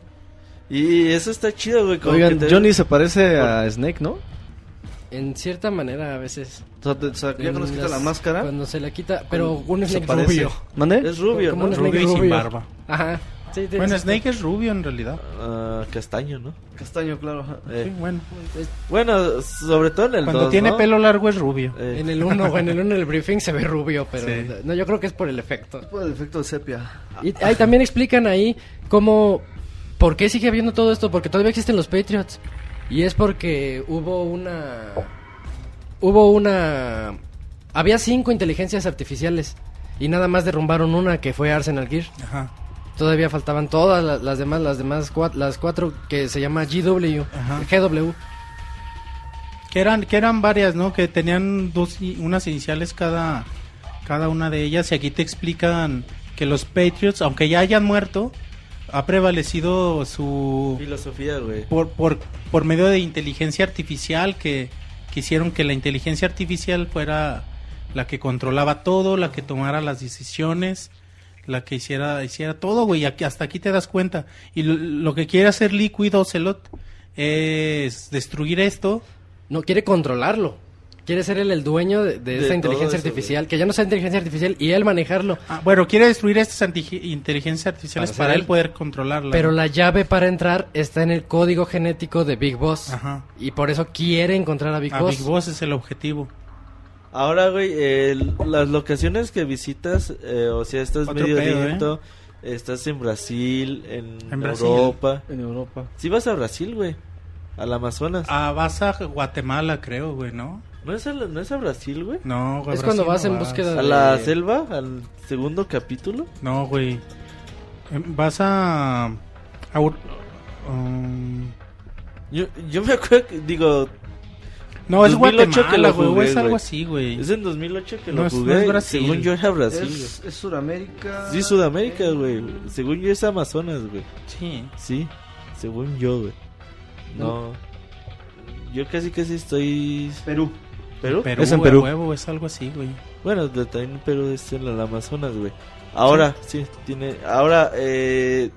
Y eso está chido, güey. como Oigan, te- Johnny se parece a Snake, ¿no? En cierta manera, a veces. O sea, te- o sea, ya cuando se quita las- la máscara, Cuando se la quita, pero un se Snake parece. rubio. ¿Mande? Es rubio, Como ¿no? un Rubio y sin barba. Ajá. Sí, Bueno, ese- Snake es rubio en realidad. Ah, castaño, ¿no? Castaño, claro. Eh, Sí, bueno. Bueno, sobre todo en el Cuando 2, tiene ¿no? pelo largo es rubio. Eh, En el 1, en el 1 en el briefing se ve rubio, pero Sí. no, yo creo que es por el efecto. Por el efecto de sepia. Y ahí también explican ahí cómo, por qué sigue habiendo todo esto, porque todavía existen los Patriots. Y es porque hubo una, hubo una, había cinco inteligencias artificiales y nada más derrumbaron una que fue Arsenal Gear. Ajá. Todavía faltaban todas la- las, demás, las demás cua- las cuatro que se llama GW, Ajá. GW. Que eran, que eran varias, ¿no? Que tenían dos, unas iniciales cada, cada una de ellas. Y aquí te explican que los Patriots, aunque ya hayan muerto, ha prevalecido su... filosofía, güey. Por, por, por medio de inteligencia artificial que, que hicieron que la inteligencia artificial fuera la que controlaba todo, la que tomara las decisiones, la que hiciera, hiciera todo, güey. Aquí, hasta aquí te das cuenta. Y lo, lo que quiere hacer Liquid Ocelot es destruir esto. No, quiere controlarlo. Quiere ser él el dueño de, de De inteligencia eso, artificial, que ya no sea inteligencia artificial y él manejarlo. Ah, bueno, quiere destruir estas inteligencias artificiales Para para, él él. poder controlarla. Pero la llave para entrar está en el código genético de Big Boss. Ajá. Y por eso quiere encontrar a Big A Boss. Big Boss es el objetivo. Ahora, güey, el- las locaciones que visitas, eh, o sea, estás Otro Medio pedo, Oriente, estás en Brasil, en, En Brasil. Europa. En Europa. Sí vas a Brasil, güey. Al Amazonas. Ah, vas a Guatemala, creo, güey, ¿no? ¿No, es a, ¿No es a Brasil, güey? No, güey. Es cuando vas no en búsqueda ¿A de- la selva? ¿Al segundo capítulo? No, güey. Em, Vas a... a Ur- um, Yo, yo me acuerdo que, digo, no, es 2008 que Guatemala, lo güey. jugué, es algo así, güey. es en 2008 que No lo es- no jugué. es Brasil. Según yo era Brasil, Es, es Sudamérica. Sí, Sudamérica, güey. Según yo es Amazonas, güey. Sí. Sí, según yo, güey. No. Yo casi casi estoy... Perú. ¿Perú? Perú, Es en Perú. huevo, es algo así, güey. Bueno, también Perú es en el Amazonas, güey. Ahora, sí, tiene... Ahora, eh,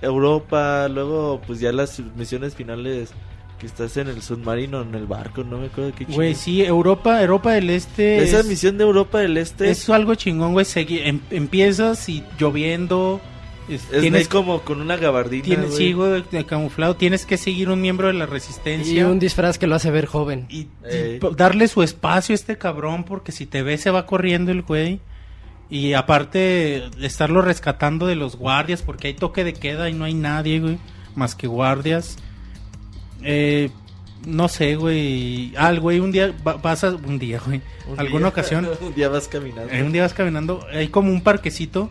Europa, luego, pues ya las misiones finales que estás en el submarino, en el barco, no me acuerdo qué Güey, chingo. sí, Europa, Europa del Este Esa es, misión de Europa del Este es algo chingón, güey. Em- empiezas y lloviendo. Es- es tienes, como con una gabardina, tienes, güey. sí, güey, de camuflado. Tienes que seguir un miembro de la Y resistencia. un disfraz que lo hace ver joven. y, y Ey. p- darle su espacio a este cabrón porque si te ve se va corriendo el güey y aparte estarlo rescatando de los guardias porque hay toque de queda y no hay nadie güey más que guardias eh, no sé güey ah el güey un día va- vas a un día güey Un alguna día- ocasión un día vas caminando. eh, un día vas caminando hay como un parquecito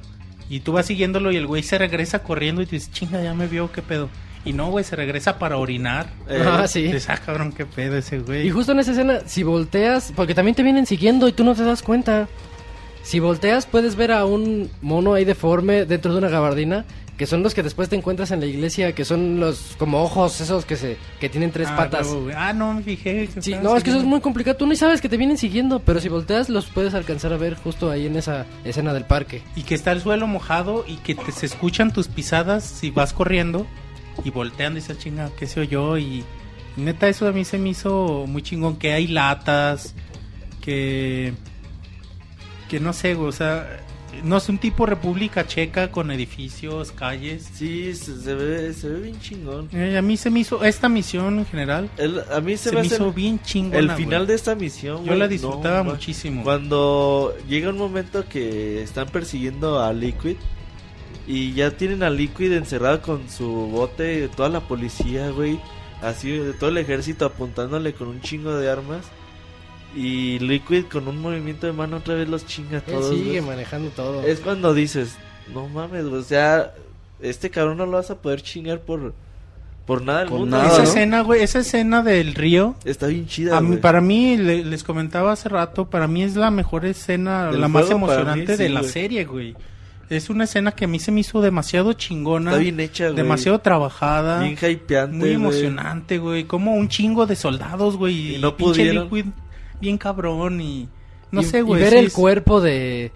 y tú vas siguiéndolo y el güey se regresa corriendo y tú dices chinga ya me vio qué pedo y no güey se regresa para orinar Eh, ah, sí. Dices, ah, cabrón, qué pedo ese güey. Y justo en esa escena, si volteas, porque también te vienen siguiendo y tú no te das cuenta. Si volteas, puedes ver a un mono ahí deforme dentro de una gabardina, que son los que después te encuentras en la iglesia, que son los como ojos esos que se que tienen tres Ah, patas. Ah, no me fijé. Sí, no, es que eso es muy complicado. Tú ni sabes que te vienen siguiendo, pero si volteas los puedes alcanzar a ver justo ahí en esa escena del parque. Y que está el suelo mojado y que te, se escuchan tus pisadas si vas corriendo y voltean y dices, chinga, ¿qué se oyó? Y, Neta, eso a mí se me hizo muy chingón. Que hay latas, que. Que no sé, o sea. No es un tipo República Checa con edificios, calles. Sí, se, ve, se ve bien chingón. Eh, a mí se me hizo. Esta misión en general. El- a mí se, Se, me me hizo bien chingona. el final de esta misión. Yo güey, la no, disfrutaba ma- muchísimo. Cuando llega un momento que están persiguiendo a Liquid y ya tienen a Liquid encerrado con su bote, toda la policía, güey, así todo el ejército apuntándole con un chingo de armas y Liquid con un movimiento de mano otra vez los chinga a Él todos. sigue güey. manejando todo. Es cuando dices, no mames, o sea, este cabrón no lo vas a poder chingar por por nada del Por mundo. nada, esa ¿no? escena, güey, esa escena del río. Está bien chida, A mí, güey. para mí, le- les comentaba hace rato, para mí es la mejor escena, Del la más emocionante mí, de sí, la güey. serie, güey. Es una escena que a mí se me hizo demasiado chingona, Está bien hecha, güey. demasiado trabajada, bien hypeante, muy emocionante, güey. Como un chingo de soldados, güey. Y no pinche pudieron. Liquid bien cabrón y... No Y- sé, y güey. ver sí el es- cuerpo de,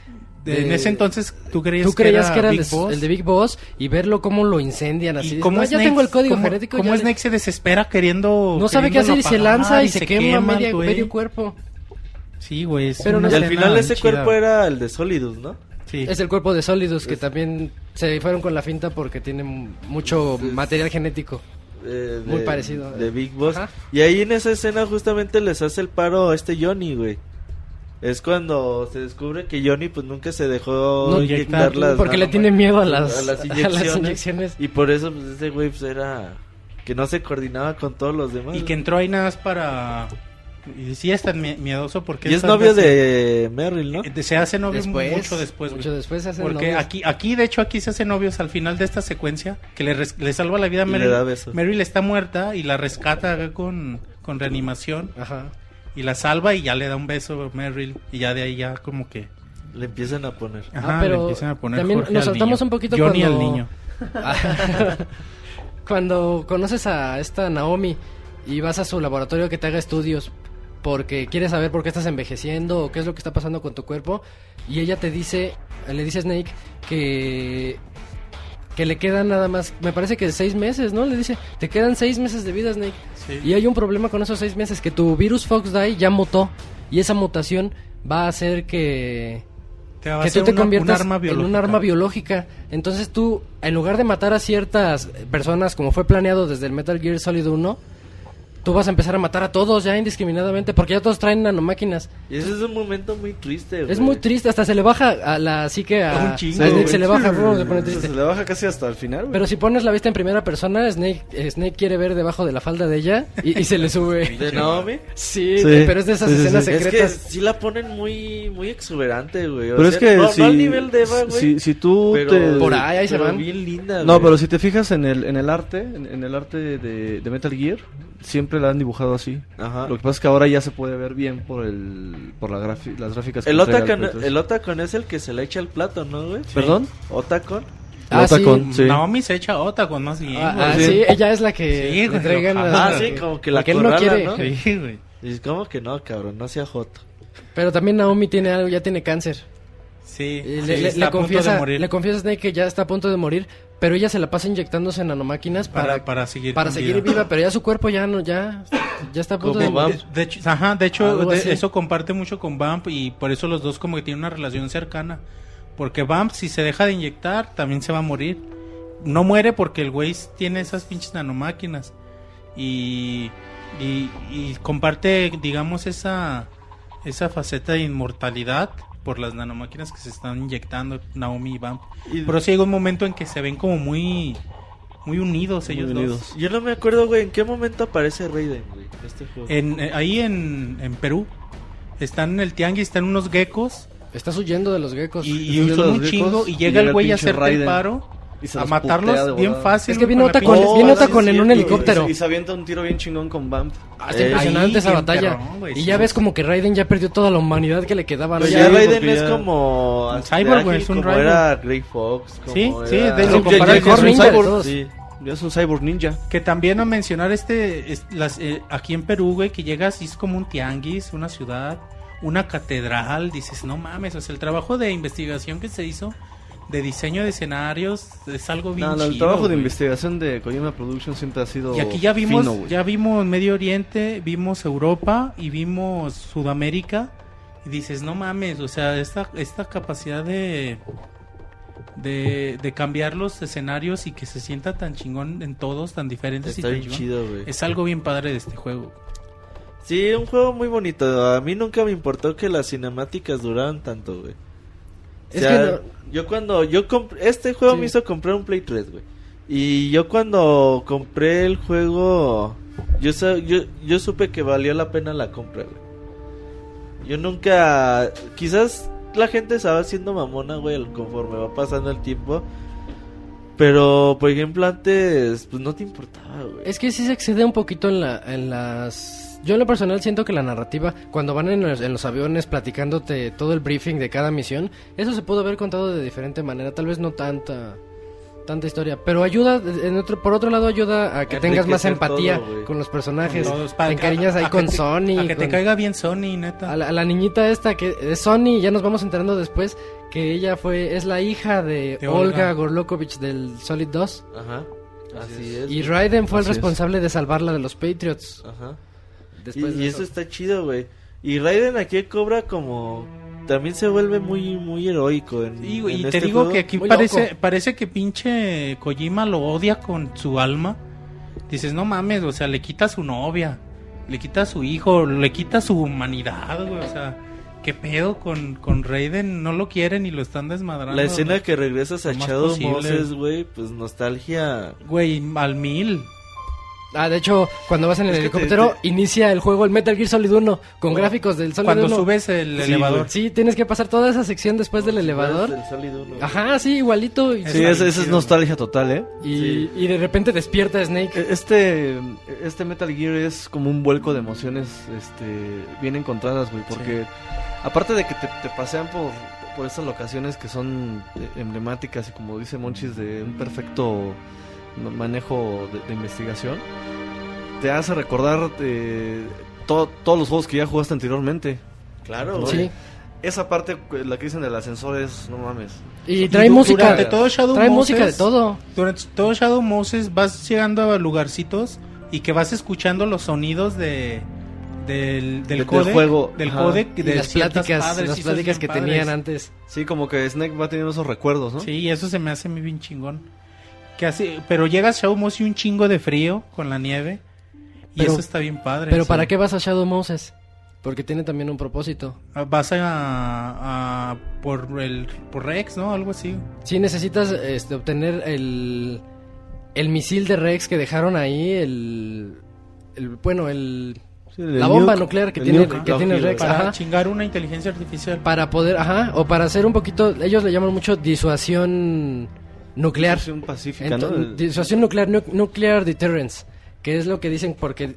de- en ese entonces tú creías, Tú creías que era, el, Big de, Boss. el de Big Boss y verlo cómo lo incendian así. cómo "No, Snake, ya tengo el código cómo- genético. cómo ya le-". Snake se desespera queriendo... no sabe qué hacer y se lanza y, se, quema, el media- güey. medio cuerpo. Sí, güey. es Pero no- Y al final ese chida, cuerpo era el de Solidus, ¿no? Sí. Es el cuerpo de Solidus que también se fueron con la finta porque tiene mucho material genético. Eh, Muy de- parecido. De Big Boss. Ajá. Y ahí en esa escena justamente les hace el paro a este Johnny, güey. Es cuando se descubre que Johnny pues nunca se dejó No, inyectar las porque le tiene miedo a las, a las a las inyecciones. inyecciones. Y por eso pues ese güey pues era que no se coordinaba con todos los demás. Y que entró ahí nada más para... Y sí es tan mie- miedoso porque... Y es novio de Merrill, ¿no? de- Se hace novio Después, mucho después, güey. mucho después se hacen Porque novios. aquí, aquí, de hecho, aquí se hacen novios al final de esta secuencia, que le, res- le salva la vida a Y Meryl. le da besos. Meryl está muerta y la rescata con, con reanimación Ajá. y la salva y ya le da un beso a Meryl y ya de ahí ya como que... Le empiezan a poner. Ajá, Ah, pero le empiezan a poner también Jorge nos al saltamos un poquito Johnny cuando- al niño. Cuando conoces a esta Naomi y vas a su laboratorio que te haga estudios porque quieres saber por qué estás envejeciendo o qué es lo que está pasando con tu cuerpo y ella te dice, le dice a Snake que que le quedan nada más, me parece que seis meses, ¿no? Le dice, te quedan seis meses de vida, Snake. Sí. Y hay un problema con esos seis meses, que tu virus Fox-Die ya mutó y esa mutación va a hacer que Te que tú te una- un conviertas arma en un arma biológica. Entonces tú, en lugar de matar a ciertas personas como fue planeado desde el Metal Gear Solid 1, tú vas a empezar a matar a todos ya indiscriminadamente porque ya todos traen nanomáquinas. Y ese es un momento muy triste, güey. Es muy triste, hasta se le baja a la psique a, Un a chingo, Snake, güey. se le baja, bro, se pone triste. se le baja casi hasta el final, güey. Pero si pones la vista en primera persona, Snake, eh, Snake quiere ver debajo de la falda de ella y, y se le sube. ¿De Naomi? Sí, Sí, pero es de esas sí, escenas sí. Es que secretas. sí la ponen muy muy exuberante, güey. O Pero sea, es que no, si, no al nivel de Eva, güey. si, si tú pero, te... Por ahí, ahí se van. bien linda, No, güey. pero si te fijas en el, en el arte, en, en el arte de, de Metal Gear, siempre la han dibujado así. Ajá. Lo que pasa es que ahora ya se puede ver bien por el por la las gráficas que El entrega Otacon, 3. el Otacon es el que se le echa el plato, ¿no, güey? ¿Perdón? Otacon. Ah, Otacon, sí. sí. Naomi se echa otra con más bien. Ah, ah, Sí. sí, ella es la que Sí, güey, ojalá. las- Ah, sí, como que la porque él no quiere. ¿no? Sí, güey. Y como que no, cabrón, no sea joto. Pero también Naomi tiene algo, ya tiene cáncer. Sí, Y sí, le, le- le confiesa, le confiesa a Snake que ya está a punto de morir, pero ella se la pasa inyectándose en nanomáquinas para, para, para seguir para seguir vida. viva, pero ya su cuerpo ya no, ya, ya está a punto Como de morir. De, de hecho, ajá, de hecho de- eso comparte mucho con Vamp y por eso los dos como que tienen una relación cercana. Porque Vamp si se deja de inyectar también se va a morir. No muere porque el güey tiene esas pinches nanomáquinas. Y, y, y comparte, digamos, esa, esa faceta de inmortalidad por las nanomáquinas que se están inyectando Naomi y Vamp. Y- Pero sí llega un momento en que se ven como muy, muy unidos ellos Muy dos. unidos. Yo no me acuerdo, güey, en qué momento aparece Raiden, güey, este juego. En, eh, ahí en, en Perú están en el tianguis, están unos geckos Estás huyendo de los geckos. y, y son un geckos, chingo y y llega llega el güey a hacerte el Raiden. paro Y se a los matarlos bien fácil. Es que viene con Otacon- pinche- viene Otacon sí, en un helicóptero. Y se avienta un tiro bien chingón con Bump. Ah, está Eh, impresionante esa batalla. y sí. ya ves como que Raiden ya perdió toda la humanidad que le quedaba. ya Raiden es como... Un cyborg, güey, es un como Raiden. era Grey Fox, como Sí, sí, de- lo ya- comparas ya es con. Sí. Es un cyborg ninja. Que también a mencionar este, es- las, eh, aquí en Perú, güey, que llegas y es como un tianguis, una ciudad, una catedral, dices, no mames, o sea, el trabajo de investigación que se hizo de diseño de escenarios es algo bien No, no, el chido, trabajo de güey. investigación de Kojima Productions siempre ha sido Y aquí ya vimos, fino, ya vimos Medio Oriente, vimos Europa y vimos Sudamérica. Y dices, no mames, o sea, esta, esta capacidad de, de, de cambiar los escenarios y que se sienta tan chingón en todos, tan diferentes Está y tan bien chido, güey. Es algo bien padre de este juego. Sí, un juego muy bonito. A mí nunca me importó que las cinemáticas duraran tanto, güey. O Es sea, que no- yo cuando yo comp- este juego Sí. me hizo comprar un Play 3, güey. Y yo cuando compré el juego yo yo yo supe que valió la pena la compra, güey. Yo nunca quizás la gente se va haciendo mamona, güey, conforme va pasando el tiempo. Pero, por ejemplo, antes, pues no te importaba, güey. Es que sí se excede un poquito en, la, en las... Yo en lo personal siento que la narrativa, cuando van en los, en los aviones platicándote todo el briefing de cada misión, eso se pudo haber contado de diferente manera, tal vez no tanta tanta historia, pero ayuda, en otro, por otro lado ayuda a que tengas más empatía todo, con los personajes, para te encariñas a- ahí a con que te- Sony, A que te con- caiga bien Sony, neta. a la, a la niñita esta que es Sony, ya nos vamos enterando después que ella fue es la hija de, De Olga, Olga. Gorlokovich del Solid 2 Ajá. Así es. y Raiden fue el Así es. responsable de salvarla de los Patriots. Ajá. Después y, de y eso está chido, güey. Y Raiden aquí cobra como también se vuelve muy muy heroico en, Y, güey, en y te este digo juego. que aquí Muy parece, loco. parece que pinche Kojima lo odia con su alma. Dices, no mames, o sea, le quita a su novia, le quita a su hijo, le quita su humanidad, güey, o sea, ¿qué pedo con, con Raiden? No lo quieren y lo están desmadrando. la escena que regresas a Shadow. Moses, güey, pues nostalgia. Güey, al mil. Ah, de hecho, cuando vas en el Es que te- helicóptero, te- inicia el juego el Metal Gear Solid 1 con gráficos del Solid Cuando 1. subes el Sí, elevador. Sí, tienes que pasar toda esa sección después del elevador. Del Solid uno, güey. Ajá, sí, igualito. Sí, una esa es nostalgia total, ¿eh? y, Sí. y de repente despierta Snake. E- Este, este Metal Gear es como un vuelco de emociones este, bien encontradas, güey, porque aparte de que te, te pasean por, por estas locaciones que son eh, emblemáticas y como dice Monchis, de un perfecto manejo de, de investigación, te hace recordar eh, to- todos los juegos que ya jugaste anteriormente. Claro, güey. Sí. Esa parte, la que dicen del ascensor es, no mames. Y trae du- música. durante todo Shadow trae Moses- música de todo. Durante todo Shadow Moses vas llegando a lugarcitos y que vas escuchando los sonidos de del, del, De- del codec, juego, del codec Y de las pláticas, padres, las y pláticas que bien tenían padres. antes. Sí, como que Snake va teniendo esos recuerdos, ¿no? Sí, y eso se me hace muy bien chingón. Que así, pero llega Shadow Moses y un chingo de frío con la nieve. Y Pero- eso está bien padre. Pero sí. ¿para qué vas a Shadow Moses? Porque tiene también un propósito. Vas a, a- por el por Rex, ¿no? Algo así. Si necesitas este, obtener el, el misil de Rex que dejaron ahí, el, el bueno, el, Sí, el la bomba nuke, nuclear que tiene, nuke, que tiene Rex, Para ajá, chingar una inteligencia artificial. para poder, ajá, o para hacer un poquito, ellos le llaman mucho disuasión nuclear. Disuasión pacífica, Ento- ¿no? Nuclear, nu- nuclear deterrence, que es lo que dicen porque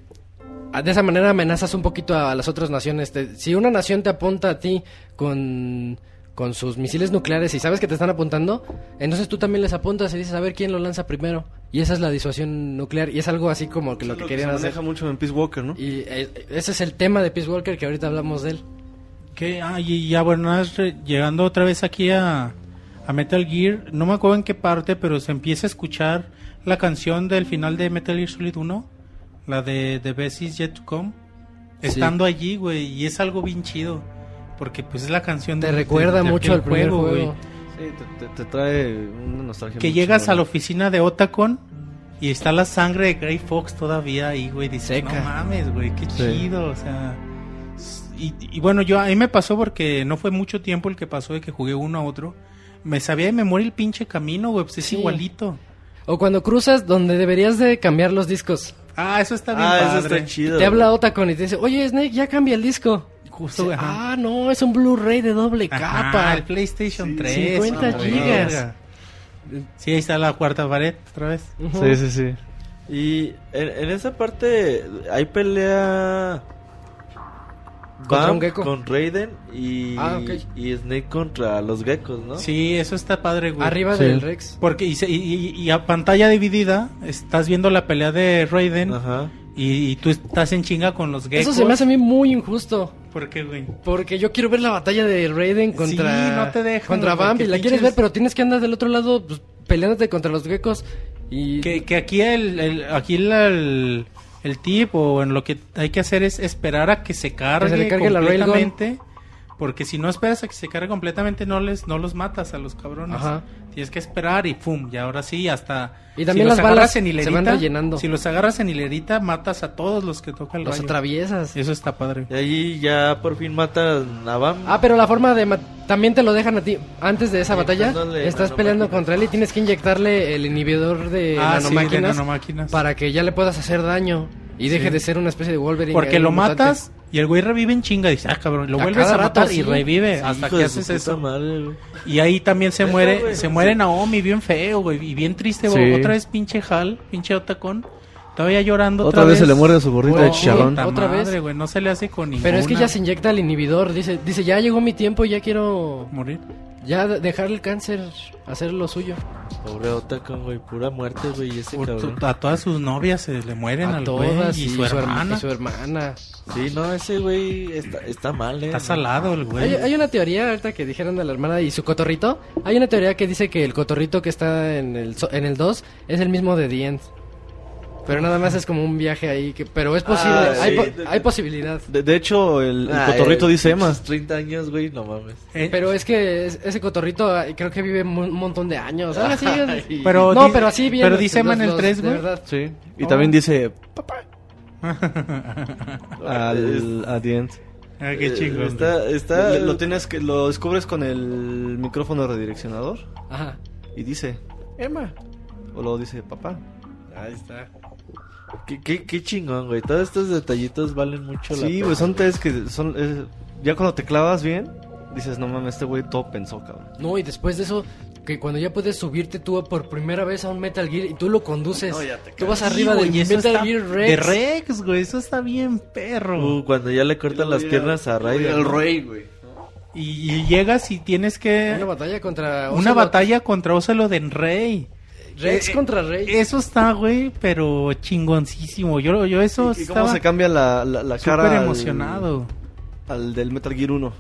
de esa manera amenazas un poquito a las otras naciones. Te- si una nación te apunta a ti con, con sus misiles nucleares y sabes que te están apuntando, entonces tú también les apuntas y dices a ver quién lo lanza primero. Y esa es la disuasión nuclear y es algo así como que lo que se querían hacer. maneja mucho en Peace Walker, ¿no? Y eh, ese es el tema de Peace Walker que ahorita hablamos de él. Que, ah, y ya bueno, re- llegando otra vez aquí a, a Metal Gear, no me acuerdo en qué parte, pero se empieza a escuchar la canción del final de Metal Gear Solid 1, la de The Best Is Yet to Come, estando allí, güey, y es algo bien chido, porque pues es la canción Te de- de- recuerda de mucho aquel al primer güey. juego. Sí, te, te- te trae una nostalgia. Que llegas a la oficina de Otacon y está la sangre de Grey Fox todavía ahí, güey. Dices, Seca. no mames, güey, qué Sí. chido, o sea. Y, y bueno, yo a mí me pasó porque no fue mucho tiempo el que pasó de que jugué uno a otro. Me sabía de memoria el pinche camino, güey, pues es Sí. igualito. O cuando cruzas donde deberías de cambiar los discos. Ah, eso está bien Ah, padre. eso está chido. Te habla Otacon y te dice, oye Snake, ya cambia el disco. Justo, ah, no, es un Blu-ray de doble Ajá, capa. el PlayStation Sí, 3. 50 ah, gigas. Sí, ahí está la cuarta pared, otra vez. Ujú. Sí, sí, sí. Y en, en esa parte hay pelea Contra Bam un gecko. con Raiden y, Ah, ok. y Snake contra los geckos, ¿no? Sí, eso está padre, güey. Arriba Sí. del Rex. Porque y, se- y- y- y a pantalla dividida estás viendo la pelea de Raiden Ajá. y, y tú estás en chinga con los geckos. Eso se me hace a mí muy injusto. ¿Por qué, güey? Porque yo quiero ver la batalla de Raiden contra, Sí, no te dejan, contra güey, Bambi. La quieres ver, pero tienes que andar del otro lado pues, peleándote contra los geckos. Y Que, que aquí el, el- aquí la- el, el tip o en lo que hay que hacer es esperar a que se cargue, le cargue la railgun. completamente. Porque si no esperas a que se cargue completamente, no les no los matas a los cabrones. Ajá. Tienes que esperar y pum, y ahora sí, hasta... Y también los las balas agarras en se hilerita, van rellenando. Si los agarras en hilerita, matas a todos los que tocan el los rayo. atraviesas. Eso está padre. Y ahí ya por fin matan a Bam. Ah, pero la forma de... ma- También te lo dejan a ti. Antes de esa batalla, dándole estás peleando nanomáquinas. contra él y tienes que inyectarle el inhibidor de Ah, sí, de nanomáquinas nanomáquinas. para que ya le puedas hacer daño y deje Sí. de ser una especie de Wolverine. Porque lo mutante. matas y el güey revive en chinga. Dice, ah, cabrón, lo A vuelves a matar y sí. revive Sí, hasta que su haces eso. madre, güey. Y ahí también se muere, güey, se sí. muere Naomi bien feo, güey, y bien triste, Sí. güey. Otra vez pinche Hal, pinche Otacón. Todavía llorando Otra vez se le muerde su gorrito Oh, de chicharrón. puta Otra madre, vez, güey, no se le hace con ninguna. Pero es que ya se inyecta el inhibidor. Dice, dice ya llegó mi tiempo, ya quiero morir. Ya de- dejar el cáncer, hacer lo suyo. Pobre Otacon, güey. Pura muerte, güey. Ese Por- cabrón. a todas sus novias se le mueren A al todas güey y, y su herma- hermana. y su hermana. Sí, no, ese güey está, está mal, eh. Está salado el güey. Hay, hay una teoría, ahorita que dijeron de la hermana y su cotorrito. Hay una teoría que dice que el cotorrito que está en el, so- en el 2 es el mismo de The End. Pero nada más es como un viaje ahí. Que, pero es posible, Ah, hay, sí. po- hay posibilidad. De, de hecho, el, el Ah, cotorrito eh, dice Emma. pinches 30 años, güey, no mames. Eh, Pero es que es- ese cotorrito ah, creo que vive un montón de años. algo así. Ay. pero no, pero así bien. Pero los- dice Emma en el los- 3, de güey. Sí. Y Oh. también dice papá al a the end. Ah, qué Eh. Está, está... Lo, lo tienes que lo descubres con el micrófono redireccionador Ajá. y dice Emma o luego dice papá. Ahí está. Qué, qué, qué chingón, güey. Todos estos detallitos valen mucho la Sí, güey, son test que son eh, ya cuando te clavas bien dices, "No mames, este güey todo pensó, cabrón." No, y después de eso, que cuando ya puedes subirte tú por primera vez a un Metal Gear y tú lo conduces, No, ya te tú vas Sí, arriba güey, del y eso Metal Gear Rex. De Rex, güey, eso está bien perro. Uh, cuando ya le cortan las piernas a Raiden. El rey, güey. Y, y llegas y tienes que... Una batalla contra Una Ocelot. batalla contra Ocelot en Rey. Rex Eh, contra Rey. Eso está, güey, pero chingoncísimo. Yo, yo eso ¿Y, estaba cómo se cambia la, la, la cara súper al- emocionado. al del Metal Gear 1?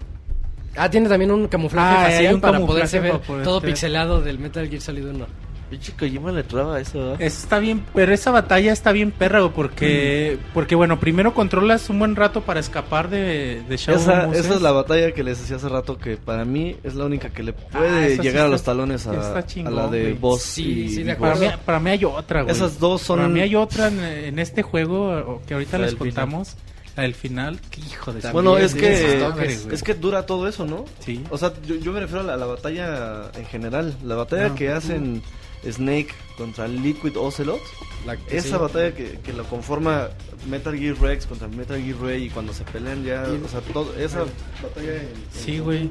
Ah, tiene también un camuflaje Ah, facial un para camuflaje poderse ver para poder todo ver. pixelado del Metal Gear Solid 1. Pinche Kojima le traba eso, ¿verdad? Está bien, pero esa batalla está bien perra, güey, porque, porque bueno, primero controlas un buen rato para escapar de, de Shadow Esa, Moses. esa es la batalla que les decía hace rato que para mí es la única que le Ah, puede sí llegar a está- los talones a, está a chingón, la de. Boss Sí, y sí, de Para mí, para mí hay otra, güey. Esas dos son- Para mí hay otra en, en este juego que ahorita La les final. contamos. La del final. que hijo de Bueno, es que toques, güey. es que dura todo eso, ¿no? Sí. O sea, yo, yo me refiero a la, a la batalla en general. La batalla Ah. que hacen Snake contra Liquid Ocelot. La que Esa sí. batalla que, que lo conforma Metal Gear Rex contra Metal Gear Ray y cuando se pelean ya, o sea, todo, esa batalla en, en Sí, güey.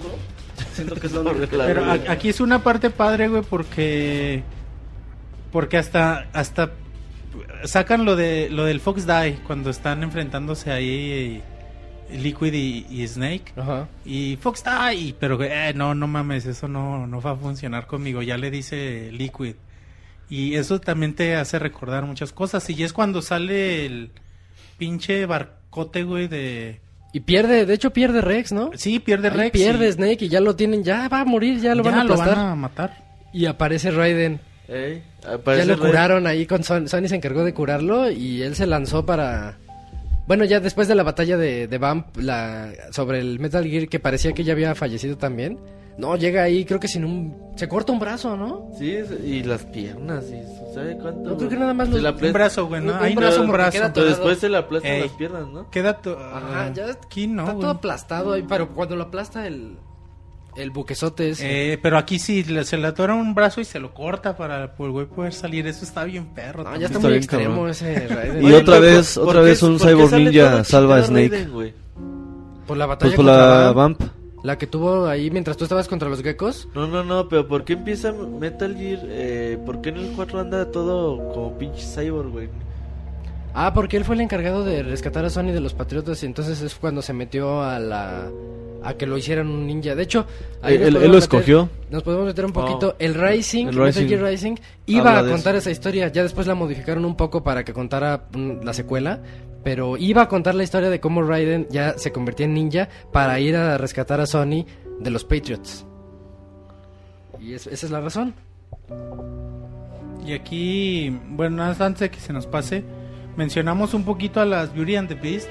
Siento que es la única Pero a- aquí es una parte padre, güey, porque porque hasta hasta sacan lo de lo del Fox Die cuando están enfrentándose ahí eh, Liquid y, y Snake Ajá. y Fox Die, pero güey, eh, no no mames, eso no no va a funcionar conmigo, ya le dice Liquid. Y eso también te hace recordar muchas cosas y es cuando sale el pinche barcote, güey, de Y pierde, de hecho pierde Rex, ¿no? Sí, pierde Ahí Rex. pierde y- Snake y ya lo tienen, ya va a morir, ya lo ya van a lo van a matar. Y aparece Raiden. Ey, Ya aparece lo Raiden. curaron ahí con Son- Sony se encargó de curarlo y él se lanzó para bueno, ya después de la batalla de, de Vamp la, sobre el Metal Gear que parecía que ya había fallecido también. No, llega ahí, creo que sin un... Se corta un brazo, ¿no? Sí, y las piernas, y ¿sabe cuánto? No, creo que nada más los- un brazo, güey, ¿no? Un Ahí no brazo es un brazo. queda Pero después se le aplastan Ey. las piernas, ¿no? Queda to- Ajá, ya aquí no, está güey. todo aplastado ahí, pero cuando lo aplasta el, el buquesote es... Eh, pero aquí sí le- se le atora un brazo y se lo corta para el güey poder salir. Eso está bien perro. No, ya está Está muy extremo cabrón. ese Raiden. Y Oye, otra vez- ¿por- otra por vez un cyborg ninja salva a Snake. Raiden? Por la batalla Pues por la Vamp, Vamp. la que tuvo ahí mientras tú estabas contra los geckos. No, no, no, pero ¿por qué empieza Metal Gear? Eh, ¿Por qué en el 4 anda todo como pinche cyborg, güey? Ah, porque él fue el encargado de rescatar a Sony de los Patriotas y entonces es cuando se metió a la a que lo hicieran un ninja. De hecho, ahí Él- nos él- lo meter- escogió. Nos podemos meter un poquito. Oh. El Rising, El Metal Rising. Gear Rising, iba a contar esa historia. Ya después la modificaron un poco para que contara mm, la secuela. pero iba a contar la historia de cómo Raiden ya se convertía en ninja para ir a rescatar a Sony de los Patriots. Y es- esa es la razón. Y aquí, bueno, antes de que se nos pase, mencionamos un poquito a las Beauty and the Beast,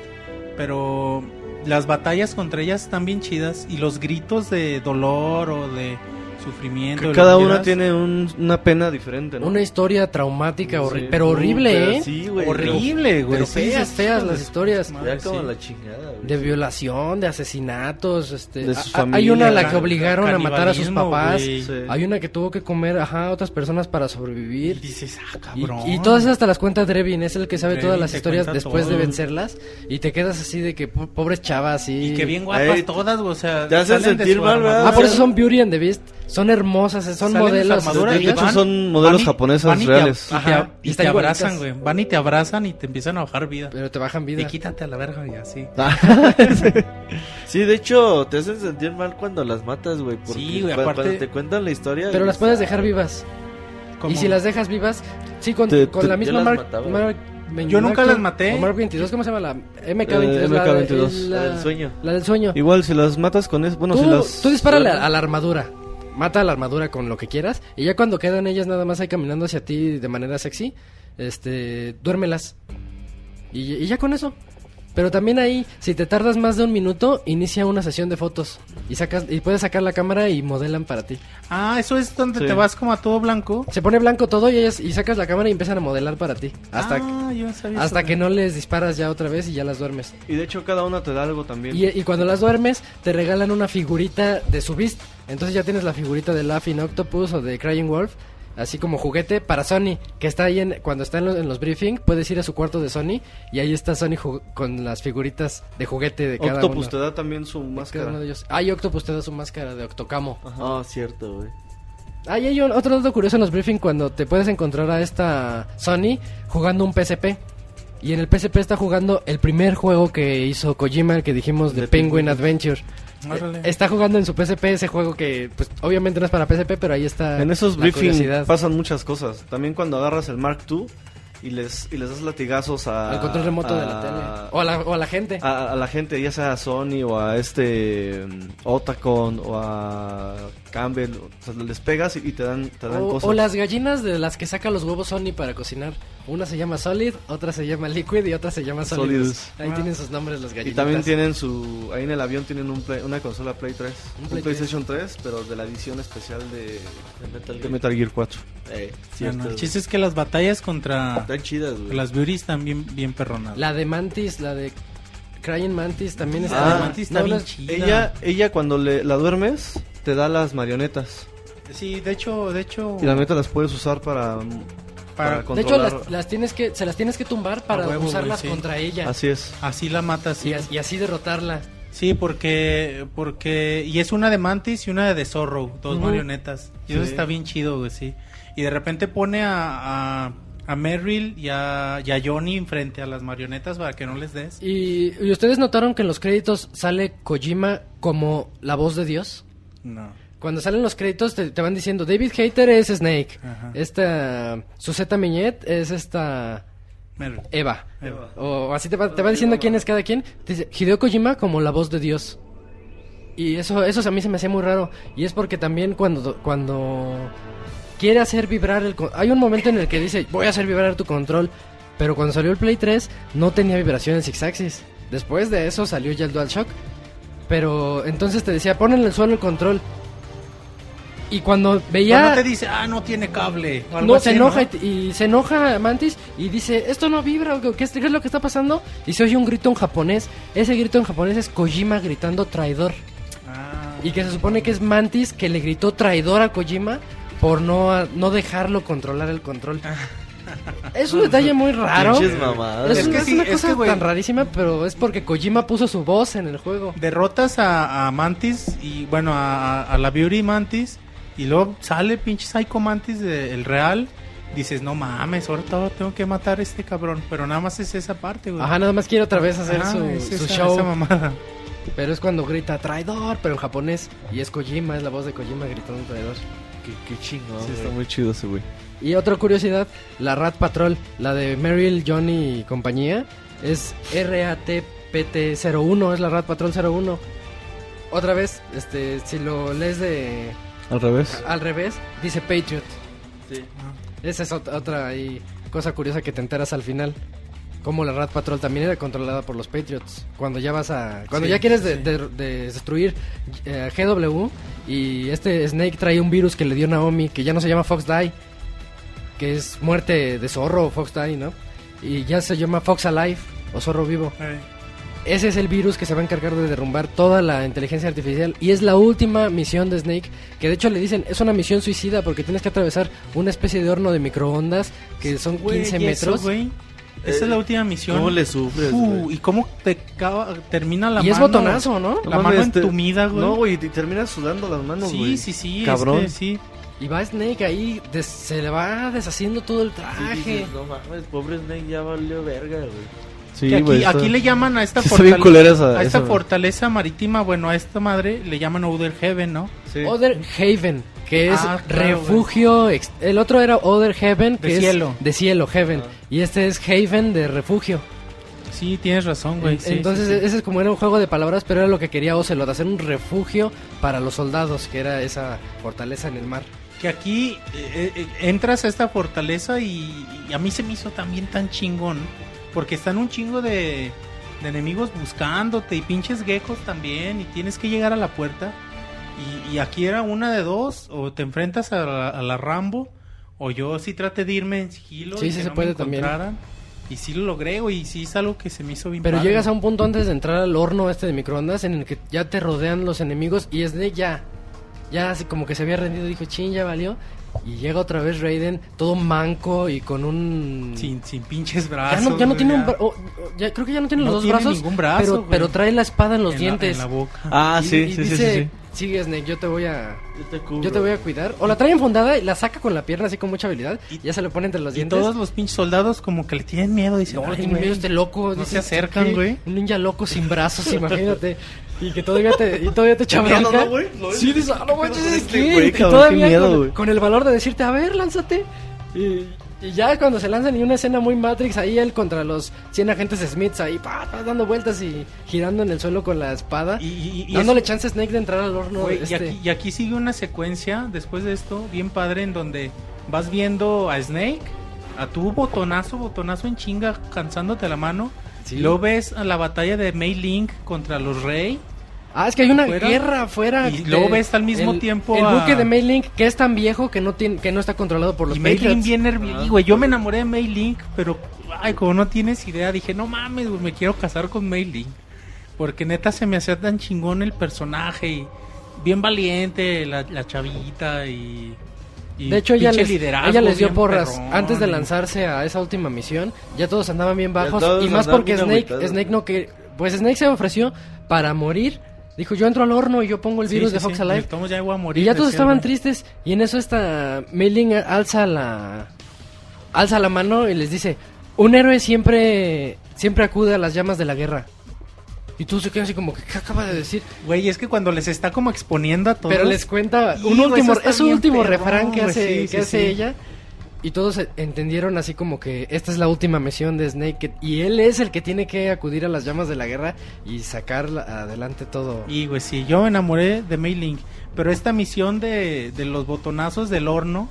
pero las batallas contra ellas están bien chidas y los gritos de dolor o de sufrimiento. Que cada una tiene un- una pena diferente, ¿no? Una historia traumática, horri- Sí. pero horrible, Pero ¿eh? Sí, güey. horrible, güey. Pero sí, feas, sí, feas sí, las sí. historias. Madre, Ya como sí. la chingada, güey. De violación, de asesinatos, este, De sus a- hay una a la que familias, obligaron a matar a sus papás. Sí. hay una que tuvo que comer, ajá, a otras personas para Y sobrevivir. dices, ah, Y, cabrón. y todas esas te las cuenta Drevin, es el que sabe Drevin todas las historias después de todo. vencerlas y te quedas así de que po- pobres chavas y... Y que bien guapas Ey, todas, güey, o sea, te hacen de sentir mal. ¿verdad? Ah, por eso son Beauty and the Beast, son hermosas, son Salen modelos. armadura de y hecho van- son modelos van y- japonesas van y te- reales. y te, Ajá, y y están te abrazan, güey. Van y te abrazan y te empiezan a bajar vida. Pero te bajan vida. Y quítate a la verga y así. Sí, de hecho, te hacen sentir mal cuando las matas, güey. porque Sí, güey, aparte- Cuando te cuentan la historia. Pero las puedes dejar "Ah, vivas. Como- Y si las dejas vivas, sí, con, Te- con te- la yo misma las Mark, mataba. Mark- Yo nunca las maté. o Mark 22, ¿cómo se llama? La MK22. Eh, la de- MK22. La, La del sueño. La del sueño. Igual si las matas con eso, bueno, tú, si las tú dispárale a, a la armadura. Mata la armadura con lo que quieras. Y ya cuando quedan ellas nada más ahí caminando hacia ti de manera sexy, este, duérmelas. Y, y ya con eso. Pero también ahí, si te tardas más de un minuto, inicia una sesión de fotos. Y sacas y puedes sacar la cámara y modelan para ti. Ah, eso es donde Sí. te vas como a todo blanco. Se pone blanco todo y ellas y sacas la cámara y empiezan a modelar para ti. Hasta, ah, yo sabía hasta eso, que no les disparas ya otra vez y ya las duermes. Y de hecho cada una te da algo también. Y, y cuando las duermes, te regalan una figurita de su Beast. Entonces ya tienes la figurita de Laughing Octopus o de Crying Wolf. Así como juguete para Sony, que está ahí en, cuando está en los, en los briefing, puedes ir a su cuarto de Sony y ahí está Sony con las figuritas de juguete de cada Octopus uno. te da también su de cada máscara. uno de ellos. Ah, y Octopus te da su máscara de Octocamo. Ah, cierto, güey. Ah, y hay un- otro dato curioso en los briefing cuando te puedes encontrar a esta Sony jugando un PSP. Y en el PSP está jugando el primer juego que hizo Kojima, el que dijimos de, De Penguin Penguin. Adventure. Órale. Eh, Está jugando en su PSP ese juego que, pues, obviamente no es para PSP, pero ahí está. En esos briefings pasan muchas cosas. También cuando agarras el Mark II y les, y les das latigazos a... Al control remoto de la a- tele. O a la, o a la gente. A, a la gente, ya sea a Sony o a este mm, Otacon o a Campbell, o sea, les pegas y, y te dan, te dan o, cosas. o las gallinas de las que saca los huevos Sony para cocinar. Una se llama Solid, otra se llama Liquid y otra se llama Solidus. Solidus. Ahí Ah. tienen sus nombres las Y gallinas. también tienen su... Ahí en el avión tienen un play- una consola Play 3. Un Un, Play PlayStation 3, pero de la edición especial de, De Metal de Gear. Metal Gear 4. Eh, Bueno, cierto. el chiste es que las batallas contra Están chidas, güey. las beauties están bien, bien perronadas. La de Mantis, la de Crying Mantis también Ah, está. Mantis está no, bien chida. Ella, ella cuando le, la duermes, te da las marionetas. Sí, de hecho, de hecho, Y las marionetas las puedes usar para, para, para De hecho, las, las tienes que, se las tienes que tumbar para huevo, usarlas sí. contra ella. Así es. así la matas. Y, Sí, as- y así derrotarla. sí porque, porque, y es una de Mantis y una de Zorro, dos Ujú. marionetas. Y eso Sí. está bien chido, güey, sí. Y de repente pone a, a, a Merrill y a, y a Johnny frente a las marionetas para que no les des. Y, y ustedes notaron que en los créditos sale Kojima como la voz de Dios. No. Cuando salen los créditos te, te van diciendo David Hater es Snake. Ajá. Esta Suseta Miñet es esta. Eva. Eva. O así te va, te va diciendo quién es cada quien. Te dice Hideo Kojima como la voz de Dios. Y eso, eso a mí se me hacía muy raro. Y es porque también cuando, cuando quiere hacer vibrar el... Hay un momento en el que dice, voy a hacer vibrar tu control. Pero cuando salió el Play 3 no tenía vibración en Six Axis. Después de eso salió ya el DualShock. Pero entonces te decía, pon en el suelo el control. Y cuando veía... Cuando te dice, ah, no tiene cable. o algo No, así, se enoja ¿no? y, y se enoja Mantis y dice, esto no vibra, ¿qué es, qué es lo que está pasando? Y se oye un grito en japonés. Ese grito en japonés es Kojima gritando traidor. Ah, Y que se supone que es Mantis que le gritó traidor a Kojima por no, no dejarlo controlar el control. Es un detalle muy raro. Pinches mamadas. Es, Es una- que es sí, una es cosa que, güey. tan rarísima, pero es porque Kojima puso su voz en el juego. derrotas a, a Mantis y bueno a, a- la Beauty Mantis y luego sale pinche Psycho Mantis de- el real dices no mames ahora todo tengo que matar a este cabrón pero nada más es esa parte güey Ajá, nada más quiere otra vez hacer Ajá, su, es su esa- show. esa mamada Pero es cuando grita traidor, pero en japonés. Y es Kojima, es la voz de Kojima gritando traidor. Qué, qué chingón, Sí, está muy chido ese güey. Y otra curiosidad, la Rat Patrol, la de Meryl, Johnny y compañía, Es RATPT01, es la Rat Patrol 01. Otra vez, este, si lo lees de Al revés. al revés, dice Patriot. Sí. Esa es ot- otra ahí cosa curiosa que te enteras al final. Como la Rat Patrol también era controlada por los Patriots. Cuando ya vas a. Cuando Sí, ya quieres de- sí. de- de destruir eh, GW y este Snake trae un virus que le dio Naomi que ya no se llama Fox Die, que es muerte de zorro o Fox Die, ¿no? Y ya se llama Fox Alive o zorro vivo. Eh, Ese es el virus que se va a encargar de derrumbar toda la inteligencia artificial y es la última misión de Snake, que de hecho le dicen es una misión suicida porque tienes que atravesar una especie de horno de microondas que son güey, 15 y eso, metros. güey, Esa es la última misión. ¿Cómo le sufres, Uh, güey? y cómo te cava- termina la y es mano. botonazo, ¿no? La No mano mames, te- entumida, güey. No, güey, y terminas sudando las manos, sí, güey. sí, sí. Cabrón. este, sí. Y va Snake ahí, des- se le va deshaciendo todo el Sí, traje. dices, no mames, pobre Snake ya valió verga, güey. Sí, aquí, aquí le llaman a esta Sí, culera esa- a esta esa- fortaleza marítima, bueno, a esta madre le llaman Outer Heaven, ¿no? Sí. Other Haven, que es Ah, claro, refugio. ex- el otro era Other Heaven, que De es cielo. de cielo, Heaven. Ah. Y este es Haven de refugio. Sí, tienes razón, güey. sí, Entonces, sí, sí. ese es como era un juego de palabras, pero era lo que quería Ocelot, hacer un refugio para los soldados, que era esa fortaleza en el mar. Que aquí eh, eh, entras a esta fortaleza y, y a mí se me hizo también tan chingón porque están un chingo de, de enemigos buscándote y pinches geckos también y tienes que llegar a la puerta y, y aquí era una de dos o te enfrentas a la, a la Rambo o yo sí traté de irme en sigilo Sí, y sí que se no puede me también. y sí lo logré güey, y sí es algo que se me hizo bien Pero padre. llegas a un punto antes de entrar al horno este de microondas en el que ya te rodean los enemigos y Snake ya, ya así como que se había rendido, dijo, chin, ya valió. Y llega otra vez Raiden, todo manco y con un... sin, sin pinches Ya brazos no, ya no tiene un ya bra- oh, ya creo que ya no tiene No los dos tiene brazos, ningún brazo, pero, pero trae la espada en los en la- dientes. en la boca Ah, Y- sí, y sí, sí, dice, sí, sí. Sigue Snake, yo te voy a... Yo te cubro. Yo te voy a cuidar. O la trae enfundada y la saca con la pierna así con mucha habilidad. Y ya se le pone entre los y dientes. todos los pinches soldados como que le tienen miedo dicen No, "Ay, tiene güey". miedo este loco. No se acercan, "¿Qué? güey. Un ninja loco sin brazos, imagínate. Y que todavía te, y todavía te bronca. ¿no, güey? ¿Lo ves? Sí, dices, ah, no ¿Qué pedo manches, con es este Y todavía Qué miedo, con, con el valor de decirte, a ver, lánzate. Y, y ya cuando se lanzan y una escena muy Matrix, ahí él contra los 100 agentes Smiths, ahí pa, pa, dando vueltas y girando en el suelo con la espada. Y, y- y dándole eso- chance a Snake de entrar al horno. güey, y, este. aquí, y aquí sigue una secuencia después de esto bien padre en donde vas viendo a Snake a tu botonazo botonazo en chinga cansándote la mano Sí. luego ves a la batalla de Mei Link contra los Rey Ah, es que hay una afuera, guerra afuera. y luego ves al mismo el- tiempo El a- buque de Mailink, que es tan viejo que no tiene, que no está controlado por los y Mei Link Patriots. bien nervioso y, güey yo me enamoré de Mei Link pero ay como no tienes idea dije no mames güey, me quiero casar con Mei Link porque neta se me hacía tan chingón el personaje y bien valiente la, la chavita y, y De hecho, ella les, ella les dio porras perrón. antes de lanzarse a esa última misión. Ya todos andaban bien bajos. Y más porque Snake. Snake no que. Pues Snake se ofreció para morir. Dijo: Yo entro al horno y yo pongo el Sí, virus sí, de Fox sí, Alive. estamos ya voy a morir, Y ya todos estaban tristes. Y en eso esta Mailing alza la. Alza la mano y les dice: Un héroe siempre. Siempre acude a las llamas de la guerra. Y tú se quedas así como: ¿Qué acaba de decir? Güey, es que cuando les está como exponiendo a todos. Pero les cuenta un último, es un último perrón, refrán que hace, que hace ella. Y todos e- entendieron así como que esta es la última misión de Snake. y él es el que tiene que acudir a las llamas de la guerra y sacar la- adelante todo. Y güey, sí, yo me enamoré de Mei Link. Pero esta misión de, de los botonazos del horno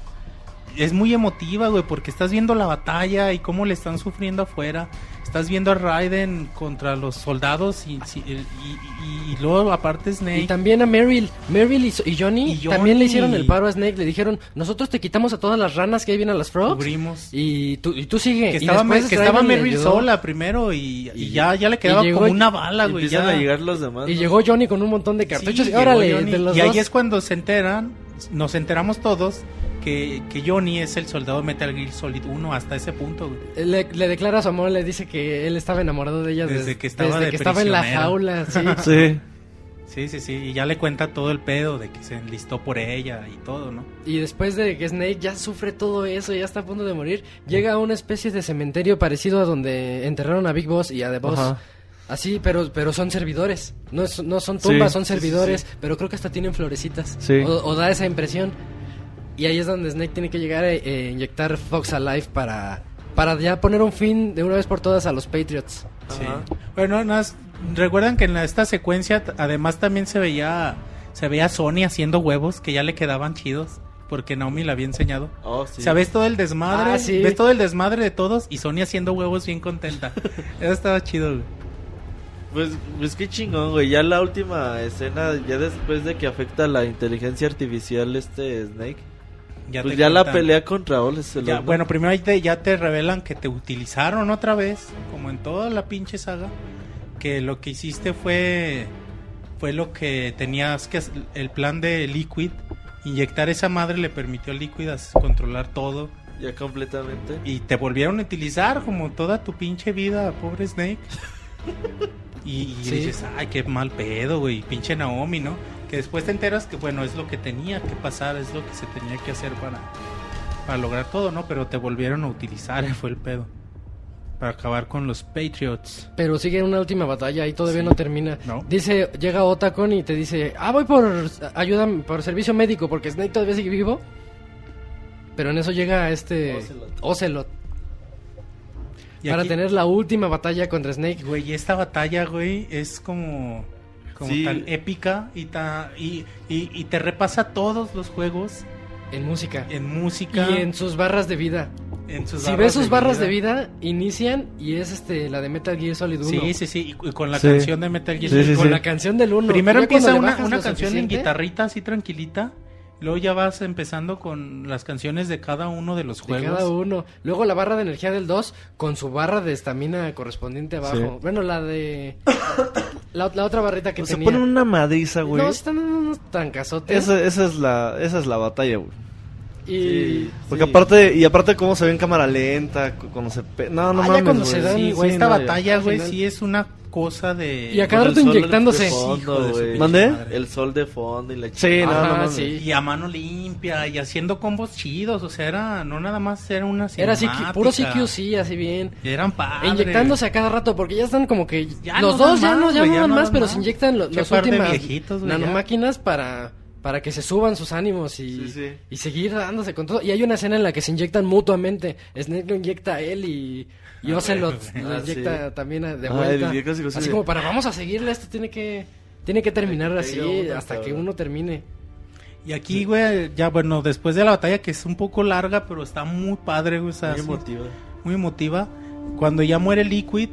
es muy emotiva, güey, porque estás viendo la batalla y cómo le están sufriendo afuera. Estás viendo a Raiden contra los soldados y, y, y- y luego aparte Snake. Y también a Meryl, Meryl y, Johnny, Y también le Johnny. hicieron el paro a Snake. Le dijeron, nosotros te quitamos a todas las ranas que ahí vienen a las frogs. Cubrimos. Y tú, y tú sigue. que Y estaba, después Mer- que estaba Meryl sola primero y, y Y- ya, ya le quedaba llegó- como una bala, güey. empiezan ya. a llegar los demás. Y ¿no? llegó Johnny con un montón de cartuchos. Sí, y órale, Johnny. de los y ahí dos. es cuando se enteran, nos enteramos todos que, que Johnny es el soldado Metal Gear Solid 1 hasta ese punto, güey. Le, le declara su amor, le dice que él estaba enamorado de ella Desde des- que estaba desde de que estaba en la jaula, sí. Sí. Sí, sí, sí, y ya le cuenta todo el pedo de que se enlistó por ella y todo, ¿no? Y después de que Snake ya sufre todo eso, ya está a punto de morir, llega a una especie de cementerio parecido a donde enterraron a Big Boss y a The Boss. Ajá. Así, pero pero son servidores. No, es- no son tumbas, Sí, son sí, sí, servidores, pero creo que hasta tienen florecitas. Sí. O, o da esa impresión. Y ahí es donde Snake tiene que llegar a eh, inyectar Fox Alive para para ya poner un fin de una vez por todas a los Patriots. Sí. Bueno, nada más, recuerdan que en la- esta secuencia además también se veía se veía a Sony haciendo huevos que ya le quedaban chidos porque Naomi le había enseñado. Oh, sí. O sea, ves todo el desmadre, Ah, sí. ves todo el desmadre de todos y Sony haciendo huevos bien contenta. Eso estaba chido, güey. Pues, pues qué chingón, güey. Ya la última escena, ya después de que afecta la inteligencia artificial este Snake, Ya pues ya la pelea contra Ocelot. Ya, ¿no? bueno, primero ahí te- ya te revelan que te utilizaron otra vez, como en toda la pinche saga, que lo que hiciste fue fue lo que tenías que el plan de Liquid, inyectar esa madre le permitió a Liquid controlar todo Ya completamente. y te volvieron a utilizar como toda tu pinche vida, pobre Snake. Y, y Sí. dices, ay, qué mal pedo, güey, pinche Naomi, ¿no? Que después te enteras que, bueno, es lo que tenía que pasar, es lo que se tenía que hacer para, para lograr todo, ¿no? Pero te volvieron a utilizar, fue el pedo. Para acabar con los Patriots. Pero sigue una última batalla y todavía no termina. No. Dice, llega Otacon y te dice, ah, voy por ayuda, por servicio médico porque Snake todavía sigue vivo. Pero en eso llega este Ocelot. Ocelot Y para aquí- tener la última batalla contra Snake. Güey, esta batalla, güey, es como, como Sí. tan épica y, ta- y, y, y te repasa todos los juegos En música. en música. Y en sus barras de vida. en sus si ves sus de barras vida. de vida, inician y es este la de Metal Gear Solid 1. Sí, sí, sí, y, con la Sí. canción de Metal Gear Sí, Solid. sí, Con sí. la canción del 1. Primero empieza una, una canción en guitarrita así tranquilita, luego ya vas empezando con las canciones de cada uno de los De juegos. cada uno. Luego la barra de energía del 2 con su barra de estamina correspondiente abajo. Sí. Bueno, la de. La, la otra barrita que Se tenía. ponen una madriza, güey. No, están en unos trancazotes. Esa, esa es la, esa es la batalla, güey. Y. Sí. Porque aparte, y aparte cómo se ve en cámara lenta, cu- cuando se... pe- No, no Ah, ya mames, cuando güey. se dan, Sí, güey, sí, esta no, batalla, Al güey, final. sí es una cosa de... Y a cada rato inyectándose. fondo, madre. El sol de fondo y la Sí, no, Ajá, no mames. sí. Y a mano limpia y haciendo combos chidos, o sea, era no nada más era una Era. CQ, puro CQC, así bien. Eran padres. Inyectándose a cada rato, porque ya están como que. Ya los no dos ya no, ya no ya dan no más, pero se inyectan lo- Qué las últimas viejitos, ya. nanomáquinas para, para que se suban sus ánimos y, Sí, sí. y seguir dándose con todo. Y hay una escena en la que se inyectan mutuamente. Snake lo inyecta a él y, y Ah, Ocelot güey. lo Ah, inyecta sí. también de Ah, vuelta. sí, así sí. como para vamos a seguirle, esto tiene que, tiene que terminar Que así hasta que uno termine. Y aquí, güey, ya bueno, después de la batalla que es un poco larga, pero está muy padre, güey, o sea, Muy sí, emotiva. muy emotiva. Cuando ya muere Liquid,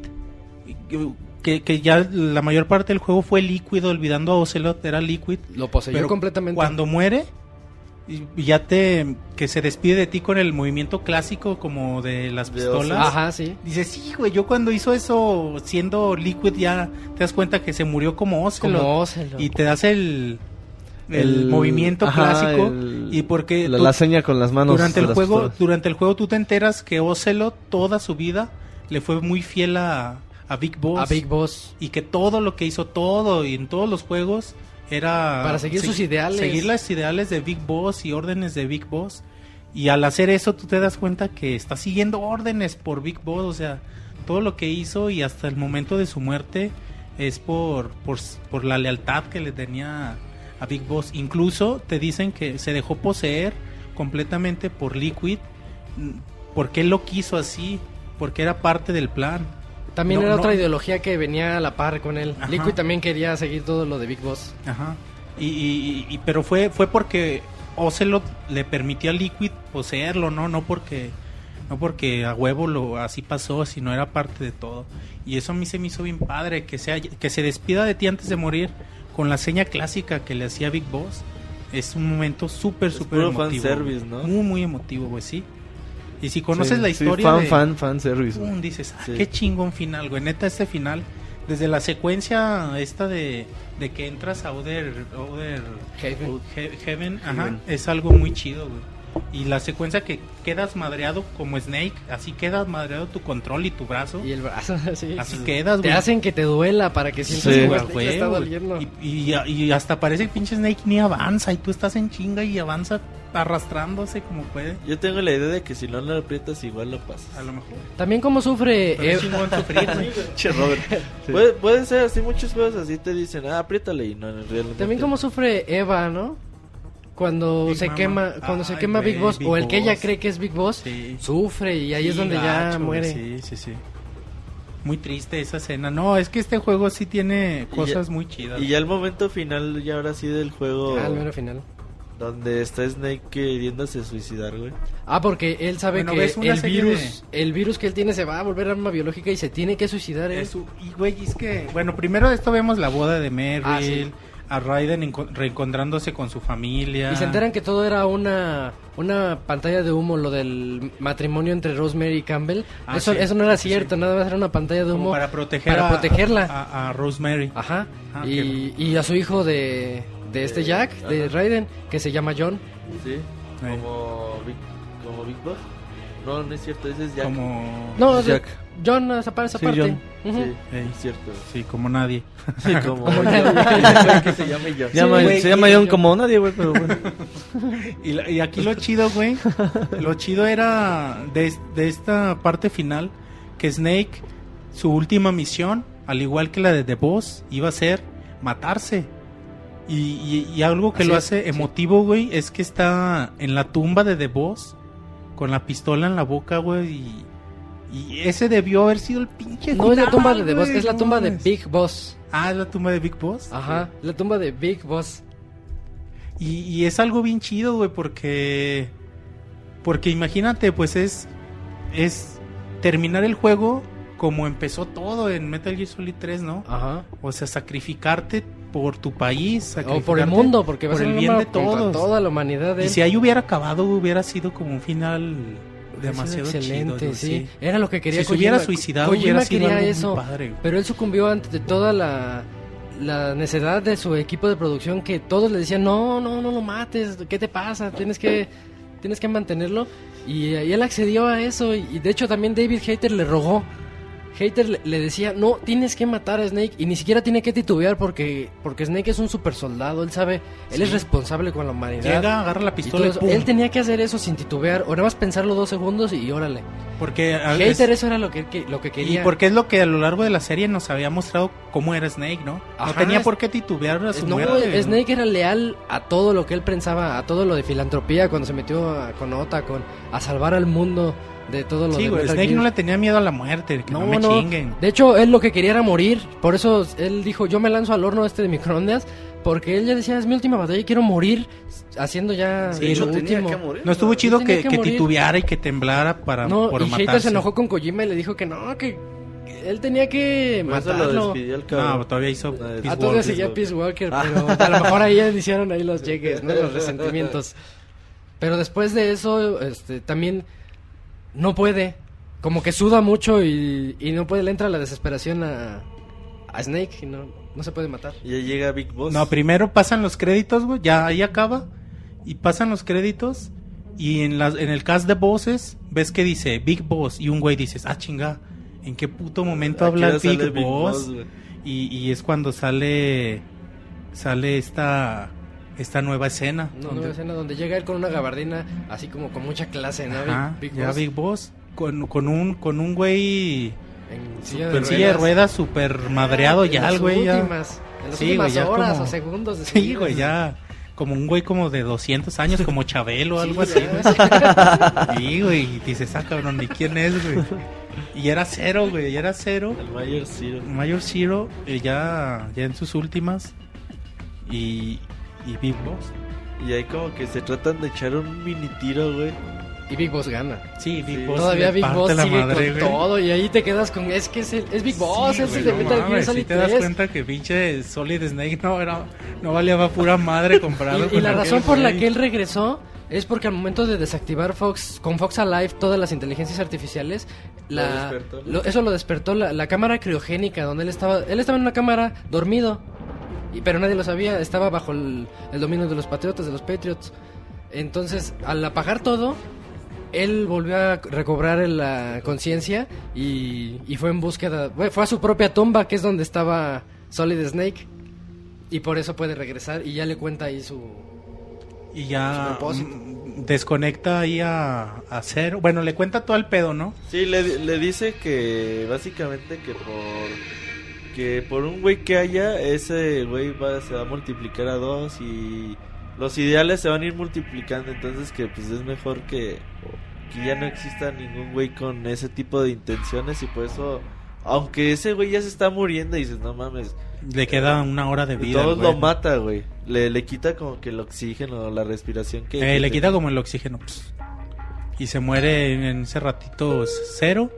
que, que ya la mayor parte del juego fue Liquid, olvidando a Ocelot, era Liquid. Lo poseyó Pero completamente. Cuando muere, y ya te. que se despide de ti con el movimiento clásico como de las pistolas. Ajá, sí. Dices, sí, güey, yo cuando hizo eso siendo Liquid ya te das cuenta que se murió como Ocelot. Como Ocelot. Y te das el. El, El- movimiento ajá, clásico el- y porque La, tú- la seña con las manos. durante el juego pistolas. durante el juego tú te enteras que Ocelot toda su vida le fue muy fiel a, a Big Boss A Big Boss. y que todo lo que hizo todo y en todos los juegos era Para seguir sus ideales. seguir los ideales de Big Boss y órdenes de Big Boss. Y al hacer eso tú te das cuenta que está siguiendo órdenes por Big Boss. O sea todo lo que hizo y hasta el momento de su muerte es por por, por la lealtad que le tenía a Big Boss. Incluso te dicen que se dejó poseer completamente por Liquid mm, porque él lo quiso así porque era parte del plan También No, era no. otra ideología que venía a la par con él. Ajá. Liquid también quería seguir todo lo de Big Boss. Ajá. Y, y- y- pero fue fue porque Ocelot le permitió a Liquid poseerlo, no no porque no porque a huevo lo así pasó, sino era parte de todo. Y eso a mí se me hizo bien padre que se haya- que se despida de ti antes de morir con la seña clásica que le hacía Big Boss. Es un momento súper súper emotivo. fanservice, güey. ¿no? Muy muy emotivo, güey, sí. Y si conoces Sí, la sí, historia fan, de fan, fan service. dices, ah, Sí. qué chingón final, güey. Neta, este final, desde la secuencia esta de, de que entras a Other, Other Heaven. He- Heaven, ajá, Heaven. es algo muy chido, güey. Y la secuencia que quedas madreado como Snake, así quedas madreado tu control y tu brazo. Y el brazo, sí. Así quedas, Te hacen que te duela para que sientas Sí. Snake le está doliendo. y, y- y hasta parece que pinche Snake ni avanza y tú estás en chinga y avanza arrastrándose como puede. Yo tengo la idea de que si no lo aprietas igual lo pasas. A lo mejor. También como sufre Pero güey. Che, Robert. Sí. Puede, puede ser así, muchos juegos así te dicen, ah, apriétale y no, realmente. También como sufre Eva, ¿no? Cuando Big se Mama. quema, cuando se quema Big Boss Big o el que ella cree que es Big Boss, Sí. sufre y ahí es Sí, donde ya gacho, güey, muere. Sí, sí, sí. Muy triste esa escena. No, es que este juego sí tiene cosas ya- muy chidas. Y ya el momento final, ya ahora sí del juego, Ah, el mero final. donde está Snake queriéndose suicidar, güey. Ah, porque él sabe Bueno, que ves una el virus, el virus que él tiene se va a volver arma biológica y se tiene que suicidar él. Eso, y güey, es que, bueno, primero de esto vemos la boda de Meryl, Ah, sí. A Raiden enco- reencontrándose con su familia. Y se enteran que todo era una, una pantalla de humo, lo del matrimonio entre Rosemary y Campbell. Ah, eso, sí, eso no era cierto, sí. nada más era una pantalla de Como humo. para proteger para a- protegerla. A, a Rosemary. Ajá. Ah, y, y a su hijo de, de este Jack, de Raiden, que se llama John. Sí, como Big, como Big Boss. No, no es cierto, ese es Jack. Como No, Es Jack. John esa, esa Sí, parte. John. Ujú. Sí, Ey. es cierto. Sí, como nadie. Sí, como, Como que se llame John. Llama- güey, se llama John como nadie, güey, pero bueno. Y, la- y aquí lo chido, güey. Lo chido era de, es- de esta parte final que Snake, su última misión, al igual que la de The Boss, iba a ser matarse. Y, y- y algo que Así lo es, hace sí. emotivo, güey, es que está en la tumba de The Boss con la pistola en la boca, güey. Y, y ese debió haber sido el pinche. No es la final, tumba de The Boss, es la tumba de. Big Boss. Ah, es la tumba de Big Boss. Ajá, la tumba de Big Boss. Y, y es algo bien chido, güey, porque. Porque imagínate, pues es. Es terminar el juego como empezó todo en Metal Gear Solid 3, ¿no? Ajá. O sea, sacrificarte por tu país. O por el mundo, porque por el bien de todos. toda la humanidad. Y él. si ahí hubiera acabado, hubiera sido como un final demasiado excelente, chido. ¿no? sí. Era lo que quería Si se hubiera suicidado, Kojima hubiera sido algo eso, padre, pero él sucumbió ante toda la, la necesidad de su equipo de producción que todos le decían, no, no, no lo mates, ¿qué te pasa? Tienes que, tienes que mantenerlo. Y, y él accedió a eso y, y de hecho también David Hater le rogó. Hater le, decía, no, tienes que matar a Snake y ni siquiera tiene que titubear porque, porque Snake es un super soldado, él sabe, él es responsable con la humanidad. Llega, agarra la Y pistola y, pum. Él tenía que hacer eso sin titubear, o nada más pensarlo dos segundos y órale. Porque Hater es- eso era lo que, que- lo que quería. Y porque es lo que a lo largo de la serie nos había mostrado cómo era Snake, ¿no? no Ajá, tenía es- por qué titubear a su no, muerte. Snake era leal a todo lo que él pensaba, a todo lo de filantropía cuando se metió a- con Ota, con a salvar al mundo de todo lo Sí, de güey, Metal Snake Gear. no le tenía miedo a la muerte, que no, me chinguen. De hecho, él lo que quería era morir. Por eso él dijo, yo me lanzo al horno este de microondas. Porque él ya decía, es mi última batalla y quiero morir haciendo ya Sí, lo no último. que morir. No estuvo chido que, que que titubeara y que temblara para No, por y Hater matarse. se enojó con Kojima y le dijo que no, que él tenía que Por matarlo. No, todavía hizo No, Peace Ah, Walker. todavía seguía Peace Walker, pero a lo mejor ahí hicieron ahí los llegues, ¿no? Los resentimientos. Pero después de eso, este, también no puede. Como que suda mucho y, y no puede, le entra la desesperación a, a Snake y no, no se puede matar. Y ya llega Big Boss. No, primero pasan los créditos, güey, ya ahí acaba. Y pasan los créditos. Y en, las en el cast de voces, ves que dice Big Boss. Y un güey dices, ah, chinga, ¿en qué puto momento habla Big, Big Boss? Boss, güey. y, y es cuando sale sale esta esta nueva escena. Una donde- nueva escena donde llega él con una gabardina así como con mucha clase, ¿no? Ajá, Big ya Boss Big Boss. Con, con un con un güey en silla en silla de ruedas super madreado En ya las el güey ya. últimas, en las Sí, últimas güey, ya horas como- o segundos de Sí, güey, ya como un güey como de 200 años, como Chabelo o algo Sí, así. güey. Sí, güey, y dices, ah, cabrón, ¿y quién es, güey? Y era cero, güey, y era cero. El Mayor Zero. Mayor Zero, eh, ya, ya en sus últimas. Y, y Big Boss. Y ahí como que se tratan de echar un mini tiro, güey. Y Big Boss gana. Sí, Big Sí. Boss. Todavía Big Boss sigue madre, con güey. todo y ahí te quedas con es que es, el- es Big Boss, Sí, es el de no Metal Gear mames, Solid sí te das 3. cuenta que pinche Solid Snake no era no valía pa' pura madre comparado Y, y la razón por la que él regresó es porque al momento de desactivar Fox con Fox Alive todas las inteligencias artificiales, la, Lo despertó, ¿no? lo- eso lo despertó la, la cámara criogénica donde él estaba, él estaba en una cámara dormido, y, pero nadie lo sabía, estaba bajo el, el dominio de los patriotas, de los patriots. Entonces, al apagar todo, él volvió a recobrar la conciencia y, y fue en búsqueda, fue a su propia tumba, que es donde estaba Solid Snake. Y por eso puede regresar y ya le cuenta ahí su, y su ya propósito. mm, desconecta ahí a, a Cero. Bueno, le cuenta todo el pedo, ¿no? Sí, le, le dice que básicamente que por que por un güey que haya, ese güey va, se va a multiplicar a dos y, los ideales se van a ir multiplicando, entonces que pues es mejor que, que ya no exista ningún güey con ese tipo de intenciones y por eso, aunque ese güey ya se está muriendo y dices, no mames, Le queda una hora de vida. todos lo mata, güey, le, le quita como que el oxígeno, la respiración que... Eh, que le quita como el oxígeno. pues. Y se muere en ese ratito cero.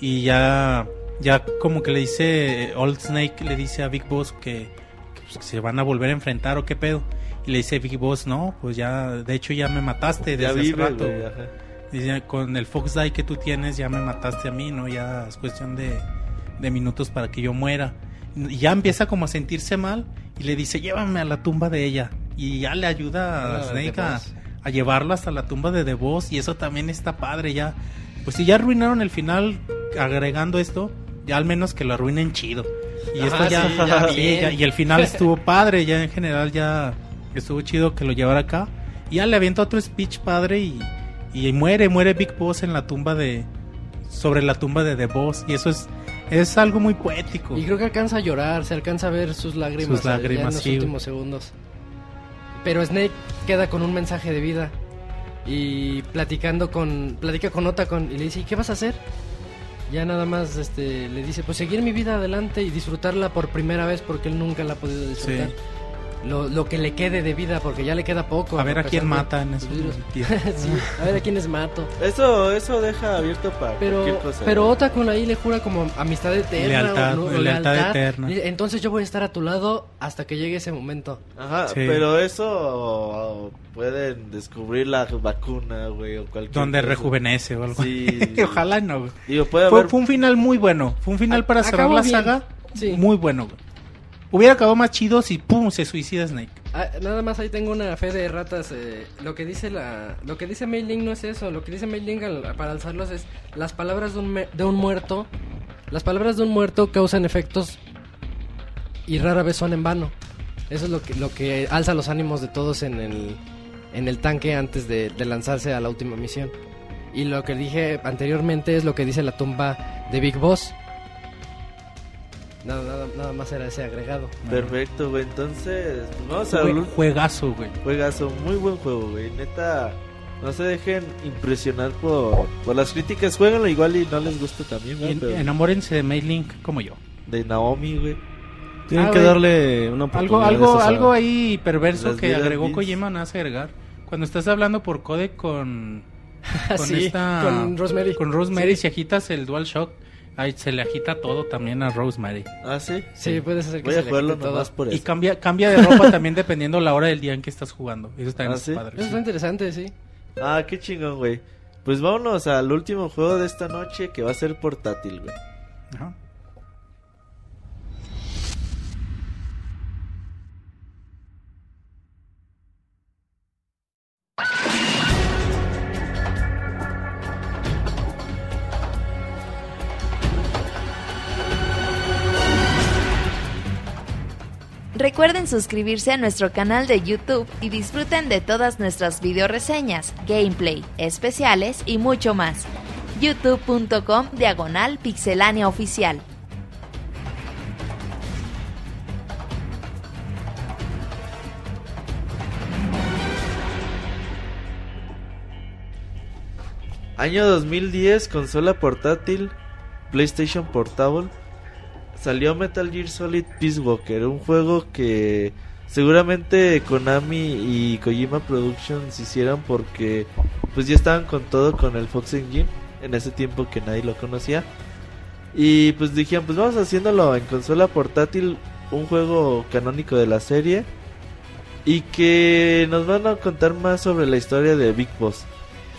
Y ya, ya como que le dice, Old Snake le dice a Big Boss que, que, pues, que se van a volver a enfrentar o qué pedo. Y le dice Big Boss, no, pues ya, de hecho ya me mataste desde Ya hace vive, rato. güey, ajá. Dice, con el Fox Die que tú tienes ya me mataste a mí, ¿no? Ya es cuestión de, de minutos para que yo muera. Y ya empieza como a sentirse mal y le dice, llévame a la tumba de ella. Y ya le ayuda a Ah, Snake a, a llevarlo hasta la tumba de The Boss y eso también está padre ya. Pues si ya arruinaron el final agregando esto, ya al menos que lo arruinen chido. Y Ajá, esto ya, sí, ya sí, ya- y el final estuvo padre, ya en general ya estuvo chido que lo llevara acá. Y ya le avienta otro speech padre y, y muere, muere Big Boss en la tumba de sobre la tumba de The Boss y eso es es algo muy poético. Y creo que alcanza a llorar, se alcanza a ver sus lágrimas, Sus ya lágrimas, en los sí. últimos segundos. Pero Snake queda con un mensaje de vida y platicando con platica con Otacon y le dice, "¿Y qué vas a hacer?" Ya nada más este le dice, "Pues seguir mi vida adelante y disfrutarla por primera vez porque él nunca la ha podido disfrutar." Lo, lo que le quede de vida porque ya le queda poco. a ver a quién mata en esos Sí, a ver a quiénes mato. Eso, eso deja abierto para Pero, cualquier cosa. pero. Otacon ahí le jura como amistad eterna. Lealtad, o, lealtad eterna. Dice, Entonces yo voy a estar a tu lado hasta que llegue ese momento. Ajá, Sí. pero eso pueden descubrir la vacuna, güey, o cualquier donde cosa. rejuvenece o algo. Sí. Ojalá no. güey. Digo, puede Fue, haber... fue un final muy bueno. Fue un final A- para cerrar la bien. saga. Sí. Muy bueno. güey. Hubiera acabado más chido si pum se suicida Snake. Ah, nada más ahí tengo una fe de ratas. eh, lo que dice la, lo que dice Mailing no es eso. Lo que dice Mailing para alzarlos es las palabras de un, de un muerto. Las palabras de un muerto causan efectos y rara vez son en vano. Eso es lo que, lo que alza los ánimos de todos en el, en el tanque antes de, de lanzarse a la última misión. Y lo que dije anteriormente es lo que dice la tumba de Big Boss. Nada, nada, nada más era ese agregado. Perfecto, güey, entonces... pues vamos Jue- ul- juegazo, güey. Juegazo, muy buen juego, güey. Neta, no se dejen impresionar por, por las críticas. Jueguenlo igual y no les gusta también, güey. en- pero enamórense de Mailink como yo. De Naomi, güey. Tienen Ah, que güey. darle una Algo, oportunidad a algo, saga. algo ahí perverso Las que agregó Beans. Kojima no hace agregar. Cuando estás hablando por codec con con Sí, esta con Rosemary. con Rosemary Sí. si agitas el DualShock, ahí se le agita todo también a Rosemary. Ah, sí. Sí, puedes hacer que Voy se a le jugarlo todo. nomás por Y eso. cambia cambia de ropa también dependiendo la hora del día en que estás jugando. Eso también ¿Ah, es sí? padre. Eso está interesante, sí. Ah, qué chingón, güey. Pues vámonos al último juego de esta noche que va a ser portátil, güey. Ajá. Recuerden suscribirse a nuestro canal de YouTube y disfruten de todas nuestras video reseñas, gameplay, especiales y mucho más. youtube.com diagonal pixelánea oficial. Año 2010, consola portátil, PlayStation Portable. Salió Metal Gear Solid Peace Walker, un juego que seguramente Konami y Kojima Productions hicieron porque pues ya estaban con todo con el Fox Engine en ese tiempo que nadie lo conocía. Y pues dijeron, pues vamos haciéndolo en consola portátil, un juego canónico de la serie y que nos van a contar más sobre la historia de Big Boss.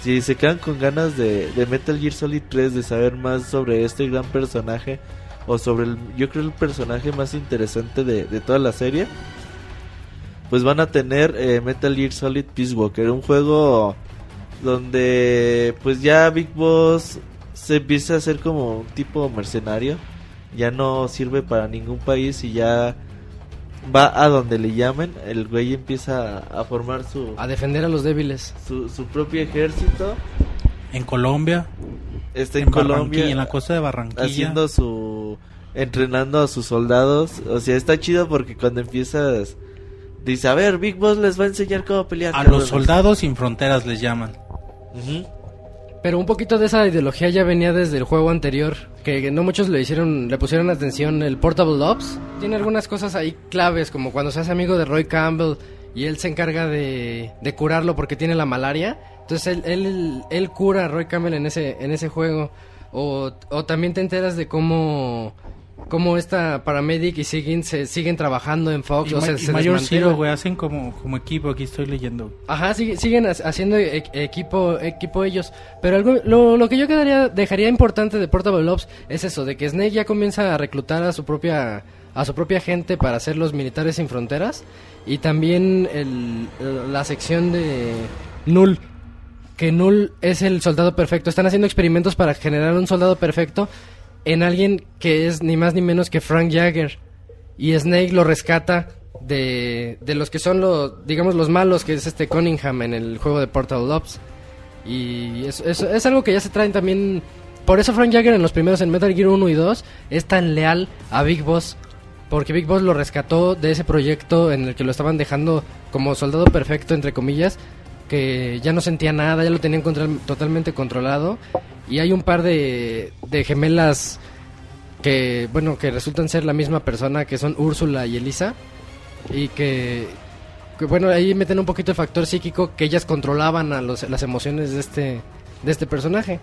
Si se quedan con ganas de, de Metal Gear Solid 3, de saber más sobre este gran personaje, o sobre el, yo creo el personaje más interesante de, de toda la serie, pues van a tener eh, Metal Gear Solid Peace Walker, un juego donde pues ya Big Boss se empieza a hacer como un tipo mercenario, ya no sirve para ningún país y ya va a donde le llamen, el güey empieza a, a formar su, A defender a los débiles. su, su propio ejército, En Colombia, está en, en, Colombia en la costa de Barranquilla. haciendo su entrenando a sus soldados, o sea, está chido porque cuando empiezas dice, a ver, Big Boss les va a enseñar cómo pelear. A cabrones". los soldados sin fronteras les llaman. Ujú. Pero un poquito de esa ideología ya venía desde el juego anterior, que que no muchos le hicieron, le pusieron atención. El Portable Ops tiene algunas cosas ahí claves, como cuando se hace amigo de Roy Campbell y él se encarga de, de curarlo porque tiene la malaria. Entonces él, él, él cura a Roy Campbell en ese, en ese juego. O, o también te enteras de cómo, cómo esta paramedic y siguen, se, siguen trabajando en Fox. Y, o Ma- se, y se Mayor. Zero, güey, hacen como, como equipo, aquí estoy leyendo. Ajá, sigue- siguen ha- haciendo e- equipo equipo ellos. Pero algo, lo, lo que yo quedaría, dejaría importante de Portable Ops es eso, de que Snake ya comienza a reclutar a su propia a su propia gente para ser los militares sin fronteras y también el, la sección de Null que Null es el soldado perfecto. Están haciendo experimentos para generar un soldado perfecto en alguien que es ni más ni menos que Frank Jagger. Y Snake lo rescata de, de los que son los, digamos, los malos, que es este Cunningham en el juego de Portal Ops. Y es, es, es algo que ya se traen también... Por eso Frank Jagger en los primeros, en Metal Gear 1 y 2, es tan leal a Big Boss. Porque Big Boss lo rescató de ese proyecto en el que lo estaban dejando como soldado perfecto, entre comillas, que ya no sentía nada, ya lo tenían totalmente controlado. Y hay un par de, de gemelas que, bueno, que resultan ser la misma persona, que son Úrsula y Elisa. Y que, que, bueno, ahí meten un poquito el factor psíquico que ellas controlaban a los- las emociones de este, de este personaje.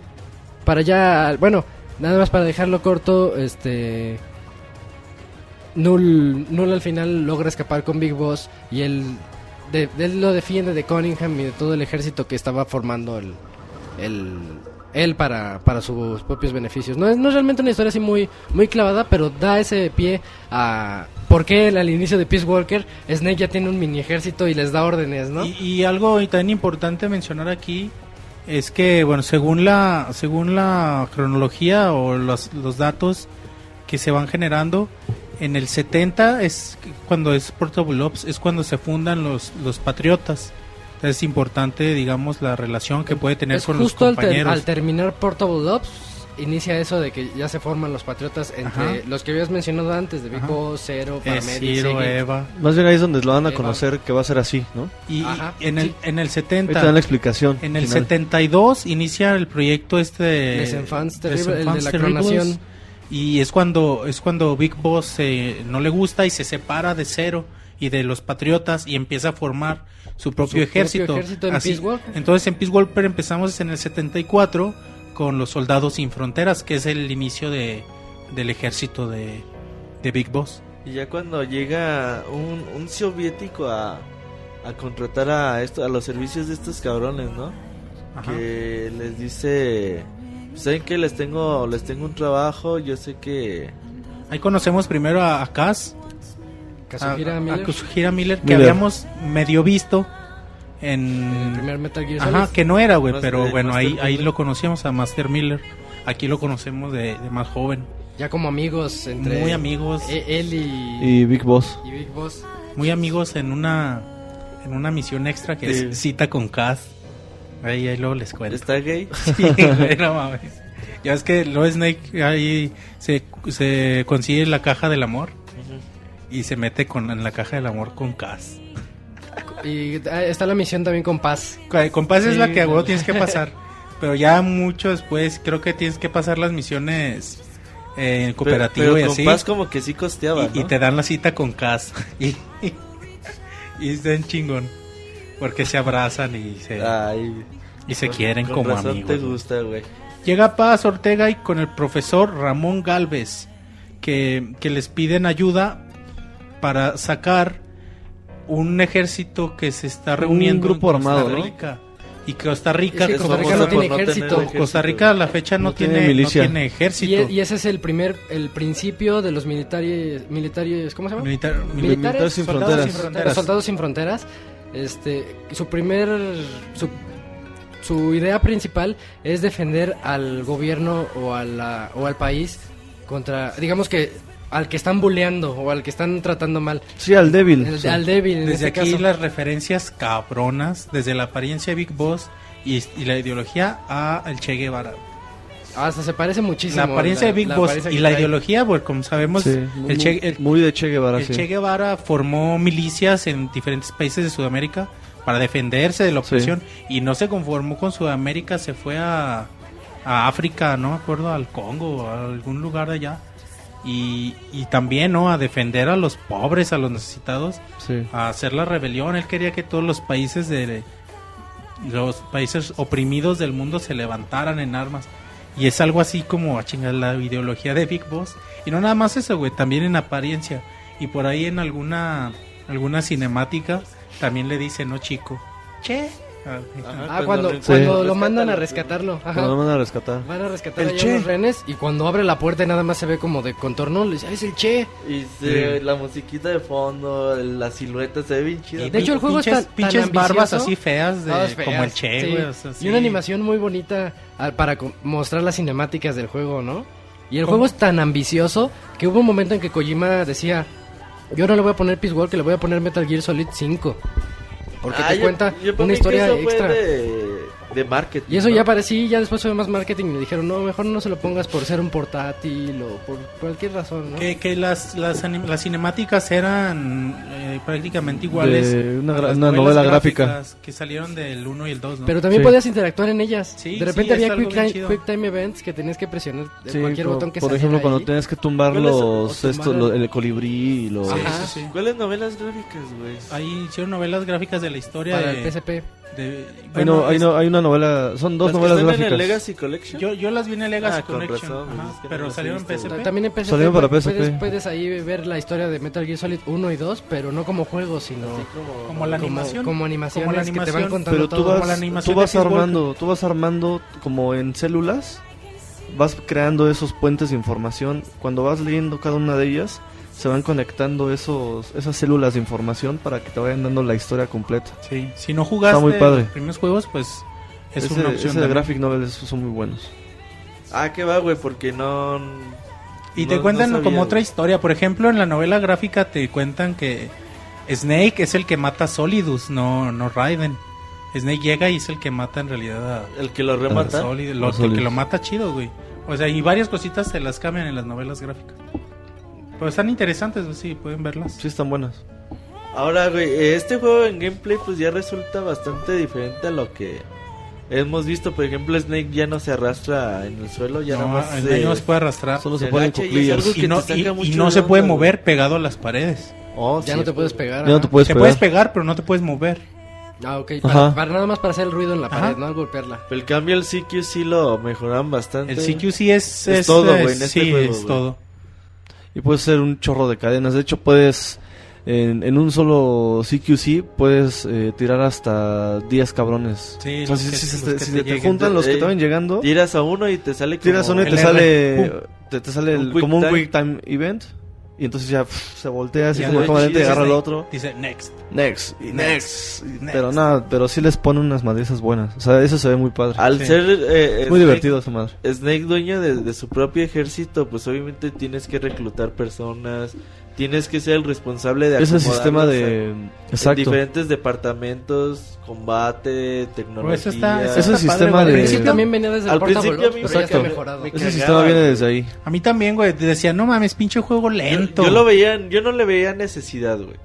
Para ya, bueno, nada más para dejarlo corto, este... Null, Null al final logra escapar con Big Boss y él, de- él lo defiende de Cunningham y de todo el ejército que estaba formando el, el- él para, para sus propios beneficios. No es, no es realmente una historia así muy, muy clavada, pero da ese pie a por qué al inicio de Peace Walker Snake ya tiene un mini ejército y les da órdenes, ¿no? Y, y algo tan importante mencionar aquí es que, bueno, según la, según la cronología o los, los datos que se van generando, en el 70 es cuando es Portable Ops, es cuando se fundan los, los patriotas. Es importante, digamos, la relación que puede tener es con los justo al, ter- compañeros. al terminar Portable Ops inicia eso de que ya se forman los patriotas entre Ajá. los que habías mencionado antes de Big. Boss, Zero, Eh, Ciro. Eva. Más bien ahí es donde lo van a Eva. conocer que va a ser así, ¿no? Y, Ajá, en, el, sí. en el Ahí te 70, dan la explicación. en el final. 72 inicia el proyecto este de Les Enfants Terrible, Les el de la Terribles. clonación. Y es cuando es cuando Big Boss eh, no le gusta y se separa de Cero y de los Patriotas y empieza a formar su propio propio ejército. ejército en Peace Walker. Entonces en Peace Walker empezamos en el 74 con los Soldados Sin Fronteras, que es el inicio de, del ejército de, de Big Boss. Y ya cuando llega un, un soviético a, a contratar a esto, a los servicios de estos cabrones, ¿no? Ajá. Que les dice, saben que les tengo, les tengo un trabajo, yo sé que Ahí conocemos primero a, a Kaz, Kazuhira a, a Miller, Kazuhira Miller, que Miller. habíamos medio visto en el primer Metal Gear Ajá, Solid. que no era, güey, pero de bueno, Master ahí, ahí Miller. lo conocíamos a Master Miller. Aquí lo conocemos de, de más joven. Ya como amigos entre Muy amigos. e- él y, Y Big Boss. y Big Boss. Muy amigos en una en una misión extra que Sí. es cita con Kaz. Ahí, ahí luego les cuento. está gay. Sí, güey, no mames. Ya es que luego Snake ahí se, se consigue la caja del amor y se mete con, en la caja del amor con Kaz. Y está la misión también con Paz. Con Paz es Sí, la que no. tienes que pasar. Pero ya mucho después creo que tienes que pasar las misiones eh, en cooperativo pero, y con así. Paz como que sí costeaba, y, y ¿no? te dan la cita con Kaz. Y, y, es bien chingón. Porque se abrazan y se, Ay, y se con- quieren con como razón amigos. te gusta, güey. Llega Paz Ortega y con el profesor Ramón Galvez, que, que les piden ayuda para sacar un ejército que se está Un reuniendo grupo en Costa armado, ¿no? Rica. Y Costa Rica, Es que Costa Rica no tiene ejército. Costa Rica a la fecha no, No tiene tiene, no milicia. tiene ejército. Y, e- y ese es el primer, el principio de los militares, militares, ¿cómo se llama? Militar- Militares Militares sin soldados fronteras. sin fronteras. Soldados sin fronteras. Este, su primer, su, su idea principal es defender al gobierno o, a la, o al país contra, digamos que al que están bulleando o al que están tratando mal. Sí, al débil. El- Sí. Al débil, en Desde este aquí caso. las referencias cabronas, desde la apariencia de Big Boss y, y la ideología a el Che Guevara. Hasta se parece muchísimo. La apariencia de Big la Boss apariencia y la trae. ideología, pues como sabemos, Sí, el, muy, che, el- muy de Che Guevara, el sí. Che Guevara formó milicias en diferentes países de Sudamérica para defenderse de la Sí. opresión y no se conformó con Sudamérica, se fue a, a África, no me acuerdo, al Congo, a algún lugar de allá. Y, y también, ¿no? A defender a los pobres, a los necesitados, Sí. a hacer la rebelión. Él quería que todos los países de los países oprimidos del mundo se levantaran en armas. Y es algo así como a chingar la ideología de Big Boss. Y no nada más eso, güey, también en apariencia. Y por ahí en alguna alguna cinemática también le dice, no chico. Che. Ah, Ah, cuando, Sí. cuando lo mandan a rescatarlo. Ajá. Cuando lo van a rescatar. Van a rescatar El allá Che. unos renes y cuando abre la puerta y nada más se ve como de contorno, le dice, "Ah, es el Che. Y se- la musiquita de fondo, la silueta se ve bien chida. Y De hecho, el juego pinches, es tan- tan pinches barbas así feas, de, feas, como el Che, sí. güey. o sea, Y sí. una animación muy bonita ah, para mostrar las cinemáticas del juego, ¿no? Y el ¿Cómo? juego es tan ambicioso que hubo un momento en que Kojima decía, yo no le voy a poner Peace Walker, le voy a poner Metal Gear Solid 5. Porque Ah, te yo- cuenta yo una historia extra. De, de marketing. Y eso ¿no? ya parecía, ya después fue más marketing y le dijeron, no, mejor no se lo pongas por ser un portátil o por cualquier razón, ¿no? Que, que las, las, anim- las cinemáticas eran eh, prácticamente iguales. De una a una novela gráfica. Que salieron del 1 y el 2, ¿no? Pero también Sí. podías interactuar en ellas. Sí, de repente sí, había quick time, quick time events que tenías que presionar cualquier como- botón que por ejemplo, cuando ahí. tenías que tumbar ¿Cuáles- los, esto, tumbar lo- el- colibrí y los... ¿Cuáles novelas gráficas, güey? Ahí hicieron novelas gráficas de la historia para de, el PSP. De- Hay, bueno, no, hay, no- hay una novela, son dos ¿Las que novelas están gráficas. en el Legacy Collection? yo, yo las vi en el Legacy Ah, Collection, razón, ajá, que pero salieron en PSP. También en PSP, Salieron para puedes, PSP. puedes ahí ver la historia de Metal Gear Solid 1 y 2, pero no como juego, sino Como la como, animación. como animaciones Como la que te van animación. contando Pero tú todo. Como vas, la tú animación vas de Peace armando, tú vas armando como en células, vas creando esos puentes de información. Cuando vas leyendo cada una de ellas, se van conectando esos, esas células de información para que te vayan dando la historia completa. Sí, si no jugaste muy padre. los primeros juegos, pues es ese una opción. ese de graphic novels son muy buenos. Ah, que va, güey, porque no... Y no- te no cuentan sabía, como güey. otra historia. Por ejemplo, en la novela gráfica te cuentan que Snake es el que mata a Solidus, no, no Raiden. Snake llega y es el que mata en realidad a, El que lo remata. Solid- lo- el que lo mata chido, güey. O sea, y varias cositas se las cambian en las novelas gráficas. Pero están interesantes, güey, sí, pueden verlas. Sí, están buenas. Ahora, güey, este juego en gameplay pues ya resulta bastante diferente a lo que hemos visto. Por ejemplo, Snake ya no se arrastra en el suelo, ya no, nada más el se- daño no se puede arrastrar. Solo se ponen agacha y no, y- y no se puede güey. mover pegado a las paredes. Oh, Ya sí, no te es puedes pegar. Ya no ajá. te puedes te pegar. puedes pegar, pero no te puedes mover. Ah, ok. Ajá. Para, para nada más para hacer el ruido en la Ajá. pared, no al golpearla. Pero el cambio el CQ sí lo mejoraron bastante. El CQ sí es, Es es, todo, eh, güey, en este sí, juego, es güey. todo. Y puedes hacer un chorro de cadenas. De hecho, puedes. En, en un solo CQC puedes eh, tirar hasta 10 cabrones. Sí, O sea, si, que- si te, si te te juntan los que Eh, te van llegando, Tiras a uno y te sale como... tiras uno y te R, sale. Te, te sale Un el- quick como un time. quick time event. Y entonces ya pff, se voltea así como lente y agarra el Snake. otro. Dice next. Next. Y Next. next. Pero nada, pero sí les pone unas madrizas buenas. O sea, eso se ve muy padre. Al Sí. ser... eh, muy Snake- divertido esa madre. Snake dueño de, de su propio ejército, pues obviamente tienes que reclutar personas, tienes que ser el responsable de Ese sistema de. en Exacto. diferentes departamentos, combate, tecnología. Pues está- Ese está padre, sistema güey. de- Al principio también venía desde Al el principio a mí Exacto. mejorado. me Ese sistema viene desde ahí. A mí también, güey. Decía, no mames, pinche juego Yo, lento. yo lo veía, yo no le veía necesidad, güey.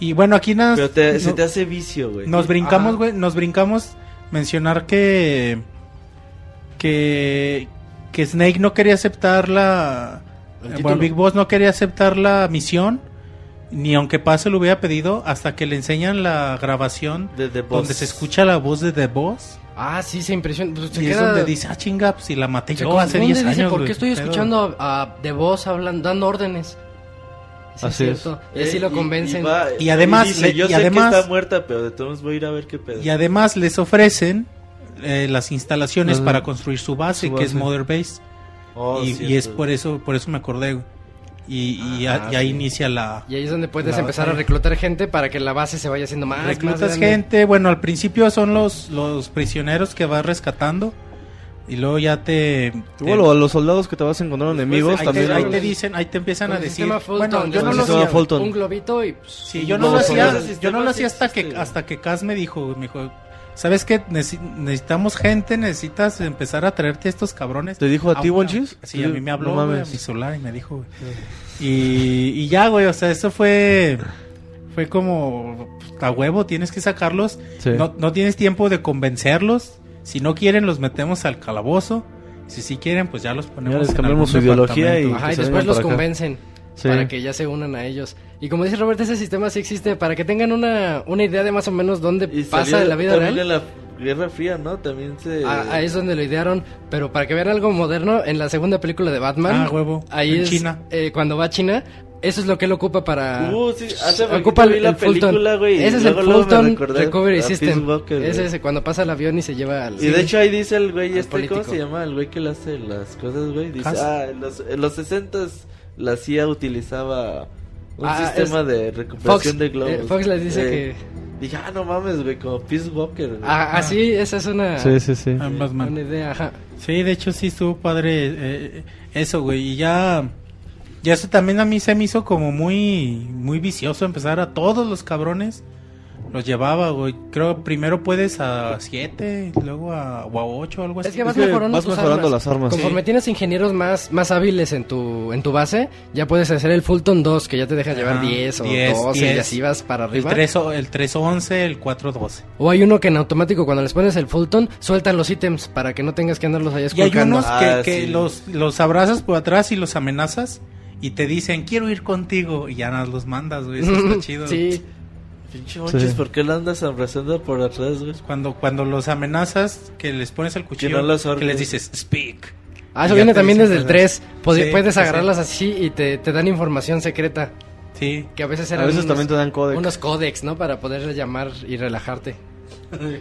Y bueno, aquí nada Pero te- no- se te hace vicio, güey. Nos brincamos, güey, nos brincamos mencionar que que que Snake no quería aceptar la. Bueno, Big Boss no quería aceptar la misión ni aunque pase lo hubiera pedido hasta que le enseñan la grabación De The Boss. donde se escucha la voz de The Boss Ah, sí, se impresiona. Pues, se y es queda- donde dice, ah chinga, pues si la maté se yo hace confunde, 10 años. dice, ¿por qué estoy pedo?". escuchando a, a The Boss hablando, dando órdenes? Sí, Así es. cierto. Y así Eh, lo convencen. va- Y además dice, yo y sé además- que está muerta, pero de todos voy a ir a ver qué pedo. Y además les ofrecen eh, las instalaciones Las- para construir su base, su que es base. Mother Base. Oh, y, y es por eso por eso me acordé güey. y, y, a- Ah, y ahí sí. inicia la Y ahí es donde puedes empezar a batalla. reclutar gente para que la base se vaya haciendo más. más reclutas grande. gente bueno al principio son los los prisioneros que vas rescatando y luego ya te, te- Igual o a los soldados que te vas encontrando enemigos ahí, también. te, ahí los- te dicen ahí te empiezan Con a decir Fulton, bueno yo no lo hacía Fulton. Un globito y... pues, sí yo no lo hacía yo no lo sí hacía hasta que hasta que Kaz me dijo me dijo ¿sabes qué? Necesi- necesitamos gente, necesitas empezar a traerte a estos cabrones. ¿Te dijo a ti, Bonchis? Sí, a mí me habló, No güey, a mi celular y me dijo, güey. Y, y ya, güey, o sea, eso fue... Fue como a huevo, tienes que sacarlos. Sí. No, no tienes tiempo de convencerlos. Si no quieren, los metemos al calabozo. Si sí quieren, pues ya los ponemos Ya les en cambiamos algún su ideología y- Ajá, y después los acá. convencen Sí. para que ya se unan a ellos. Y como dice Robert, ese sistema sí existe para que tengan una, una idea de más o menos dónde Y pasa salió en la vida también real. en la Guerra Fría, ¿no? También se... Ah, ahí es donde lo idearon, pero para que vean algo moderno, en la segunda película de Batman, Ah, huevo, ahí en es China. eh, cuando va a China, eso es lo que él ocupa para Uh, sí, hace ocupa vi la Fulton. película, güey, y Ese es el Fulton Recovery System. Walker. Ese es cuando pasa el avión y se lleva al Y de hecho ahí dice el güey este, ¿cómo político. se llama? El güey que le hace las cosas, güey. Dice, Haas. ah, en los, en los 60 la CIA utilizaba un Ah, sistema es- de recuperación Fox, de globos. eh, Fox les dice que- Dije, ah, no mames, güey, como Peace Walker, güey. Ah, así, esa es una, Sí, sí, sí. Ah, Batman. una idea, ajá. Sí, de hecho sí estuvo padre eh, eso, güey. Y ya, ya eso también a mí se me hizo como muy, muy vicioso empezar a todos los cabrones. Los llevaba, güey. Creo primero puedes a 7, luego a, o a 8 algo así. Es que vas que mejorando, vas tus mejorando armas. las armas. Conforme Sí. tienes ingenieros más, más hábiles en tu, en tu base, ya puedes hacer el Fulton 2, que ya te dejas llevar Ajá, 10 o 10, 12 y 10. así vas para el, arriba. 3, o- el 311, el 412. O hay uno que en automático cuando les pones el Fulton, sueltan los ítems para que no tengas que andarlos allá Y hay esculcando. unos Ah, que, que sí. los, los abrazas por atrás y los amenazas y te dicen, quiero ir contigo. Y ya nada, los mandas, güey. Eso está chido. Sí, Pinche monchis, Sí. ¿por qué lo andas abrazando por atrás, güey? Cuando, cuando los amenazas, que les pones el cuchillo, no los que les dices, speak. Ah, eso viene también desde el cosas. 3. Sí, puedes sí, agarrarlas así y te, te dan información secreta. Sí. Que a veces A eran veces unos, también te dan códex. unos códex, ¿no? Para poder llamar y relajarte.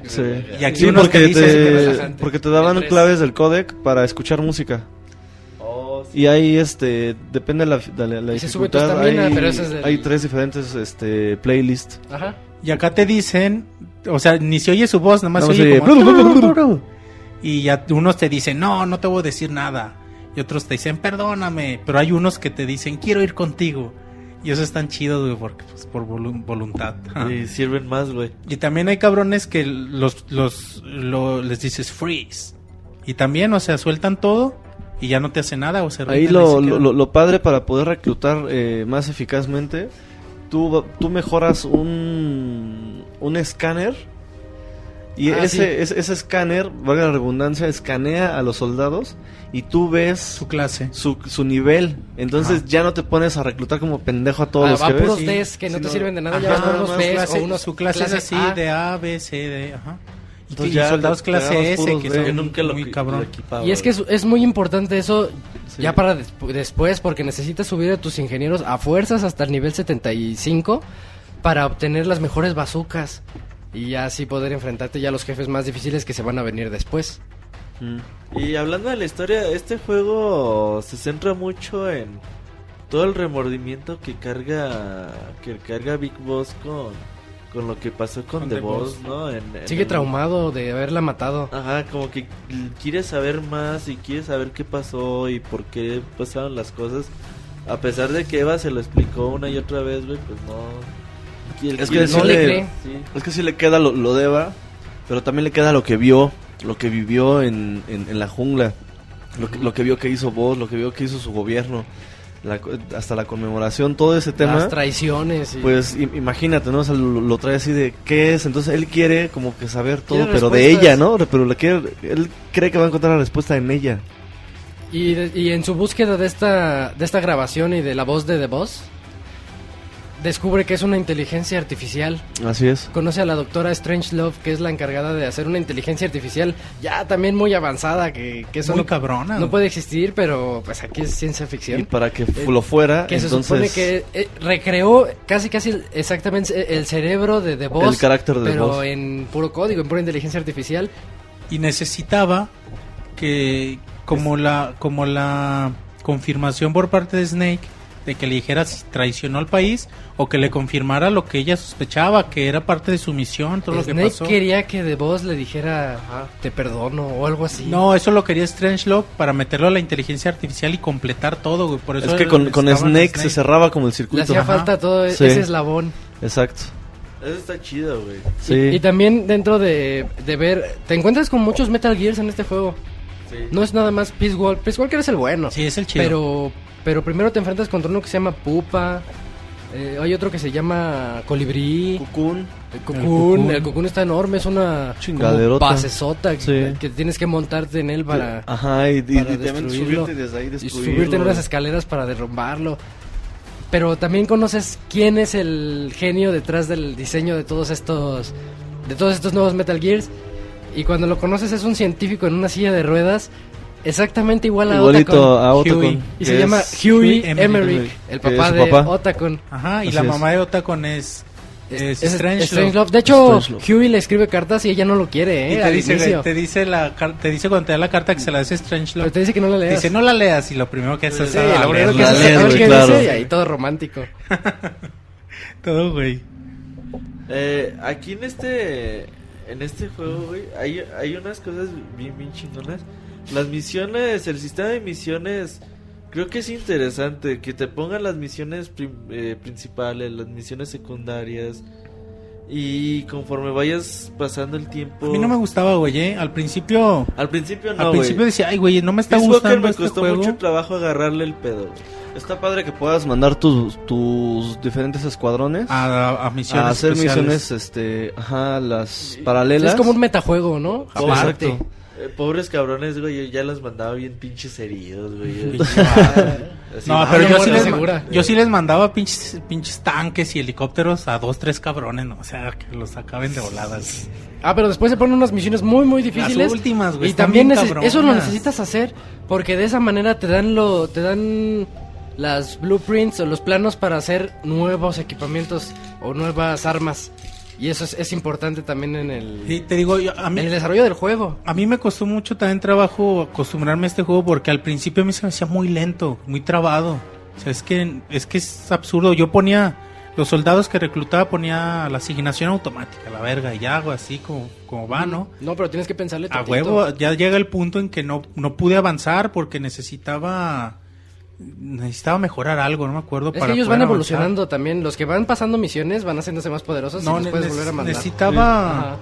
Sí. Y aquí Sí, unos porque que te, que porque te daban claves del codec para escuchar música. Y ahí, este, depende de la, de la, la Y se sube tu dificultad. estamina, hay, pero es del- hay tres diferentes, este, playlists. Ajá. Y acá te dicen, o sea, ni se oye su voz, nada más Nada se oye como... Y ya unos te dicen, no, no te voy a decir nada. Y otros te dicen, perdóname. Pero hay unos que te dicen, quiero ir contigo. Y eso es tan chido, güey, porque pues, por volu- voluntad. Y sirven más, güey. Y también hay cabrones que los, los, lo- les dices freeze. Y también, o sea, sueltan todo y ya no te hace nada. O se Ahí lo, lo, lo- lo padre para poder reclutar eh, más eficazmente, tú, tú mejoras un, un escáner y Ah, ese, sí. ese, ese escáner, valga la redundancia, escanea a los soldados y tú ves su clase. su, su nivel. Entonces Ajá. ya no te pones a reclutar como pendejo a todos Ah, los va que puros ves. Ds que no Sí, te sirven de nada. Ajá, ya vas unos Bs clase- o unos su clase es clases así, A. de A, B, C, D, ajá. Y, Entonces y ya soldados clase S que son nunca lo, muy cabrón. Y es que es, es muy importante eso Sí. ya para despu- después, porque necesitas subir a tus ingenieros a fuerzas hasta el nivel 75 para obtener las mejores bazucas y ya así poder enfrentarte ya a los jefes más difíciles que se van a venir después. Mm. Y hablando de la historia, este juego se centra mucho en todo el remordimiento que carga que carga Big Boss con, con lo que pasó con, Con The, The Boss, Boss. ¿no? En- en Sigue el- traumado de haberla matado. Ajá, como que quiere saber más y quiere saber qué pasó y por qué pasaron las cosas. A pesar de que Eva se lo explicó una y otra vez, güey, pues no. El- Es que no le le- cree. Sí. Es que sí le queda lo, lo de Eva, pero también le queda lo que vio, lo que vivió en, en, en la jungla, lo que, lo que vio que hizo Voss, lo que vio que hizo su gobierno, la hasta la conmemoración, todo ese tema. Las traiciones. y- Pues im- imagínate, ¿no? O sea, lo, lo trae así de qué es, entonces él quiere como que saber todo, Quiere pero de ella, ¿no? Pero le quiere, él cree que va a encontrar la respuesta en ella. Y, de- y en su búsqueda de esta, de esta grabación y de la voz de The Boss, descubre que es una inteligencia artificial. Así es. Conoce a la doctora Strangelove, que es la encargada de hacer una inteligencia artificial ya también muy avanzada, que, que eso Muy no, cabrona. no puede existir, pero pues aquí es ciencia Y ficción. para que Eh, lo fuera, Que se entonces supone que eh, recreó casi casi exactamente el cerebro de The Boss, el carácter de pero Voss. en puro código, en pura inteligencia artificial. y necesitaba que como la como la confirmación por parte de Snake de que le dijera si traicionó al país o que le confirmara lo que ella sospechaba que era parte de su misión todo lo que Snake pasó quería que The Boss le dijera "Ah, te perdono o algo así. no eso lo quería Strangelove para meterlo a la inteligencia artificial y completar todo güey por eso Es que con, con a Snake, se cerraba como el le circuito. hacía Ajá. falta todo Sí. ese eslabón. Exacto. Eso está chido, güey. Sí. Y, y también dentro de, de ver, te encuentras con muchos Metal Gears en este juego. Sí. No es nada más Peace Walker. Peace Walker es el bueno. Sí, es el chido. Pero, pero primero te enfrentas contra uno que se llama Pupa. eh, hay otro que se llama Colibrí. Cocoon. El Cocoon, Cocoon. el Cocoon está enorme, es una Chingaderota. que, Sí. que tienes que montarte en él para, Ajá, y, y, para y subirte desde ahí, y subirte en unas escaleras para derrumbarlo. Pero también conoces quién es el genio detrás del diseño de todos estos de todos estos nuevos Metal Gears y cuando lo conoces es un científico en una silla de ruedas exactamente igual a Igualito Otacon. a Otacon. Huey. y se llama Huey Emmerich, Emmerich, el papá de papá. Otacon. Ajá, y Así la es. mamá de Otacon es, es. De hecho. Huey le escribe cartas y ella no lo quiere, ¿eh? Y te dice, te dice la te dice cuando te da la carta que se la hace Pero Strangelove. te dice que no la leas. Dice, no la leas y lo primero que haces Sí, es lo primero que haces es ahí todo romántico. todo, güey. Eh, aquí en este en este juego, güey, hay, hay unas cosas bien, bien chingonas. Las misiones, el sistema de misiones, creo que es interesante que te pongan las misiones prim- eh, principales, las misiones secundarias. Y conforme vayas pasando el tiempo... A mí no me gustaba, güey, ¿eh? Al principio, Al principio no, al principio decía, ay, güey, no me está Peace Walker gustando me este costó juego. mucho trabajo agarrarle el pedo. Está padre que puedas mandar tus, tus diferentes escuadrones A, a misiones a hacer especiales. misiones, este, ajá, las paralelas. Es como un metajuego, ¿no? Aparte. Exacto. Eh, pobres cabrones, güey, yo ya los mandaba bien pinches heridos, güey. Así, No, ah, pero yo sí, les, yo sí les mandaba pinches, pinches tanques y helicópteros a dos, tres cabrones, ¿no? O sea, que los acaben de voladas. Ah, pero después se ponen unas misiones muy, muy difíciles. Las últimas, güey, Y también eso lo necesitas hacer porque de esa manera te dan lo, te dan las blueprints o los planos para hacer nuevos equipamientos o nuevas armas. Y eso es, es importante también en el, Y te digo, yo- a mí, en el desarrollo del juego. a mí me costó mucho también trabajo acostumbrarme a este juego porque al principio a mí se me hacía muy lento, muy trabado. O sea, es que es, que es absurdo. Yo ponía, los soldados que reclutaba ponía la asignación automática, la verga, y hago así como, como va, ¿no? No, pero tienes que pensarle A tantito. huevo, ya llega el punto en que no, no pude avanzar porque necesitaba necesitaba mejorar algo, no me acuerdo. Es para que ellos van avanzar. evolucionando también. Los que van pasando misiones van haciéndose más poderosos No, y los puedes volver a mandar. necesitaba Ajá.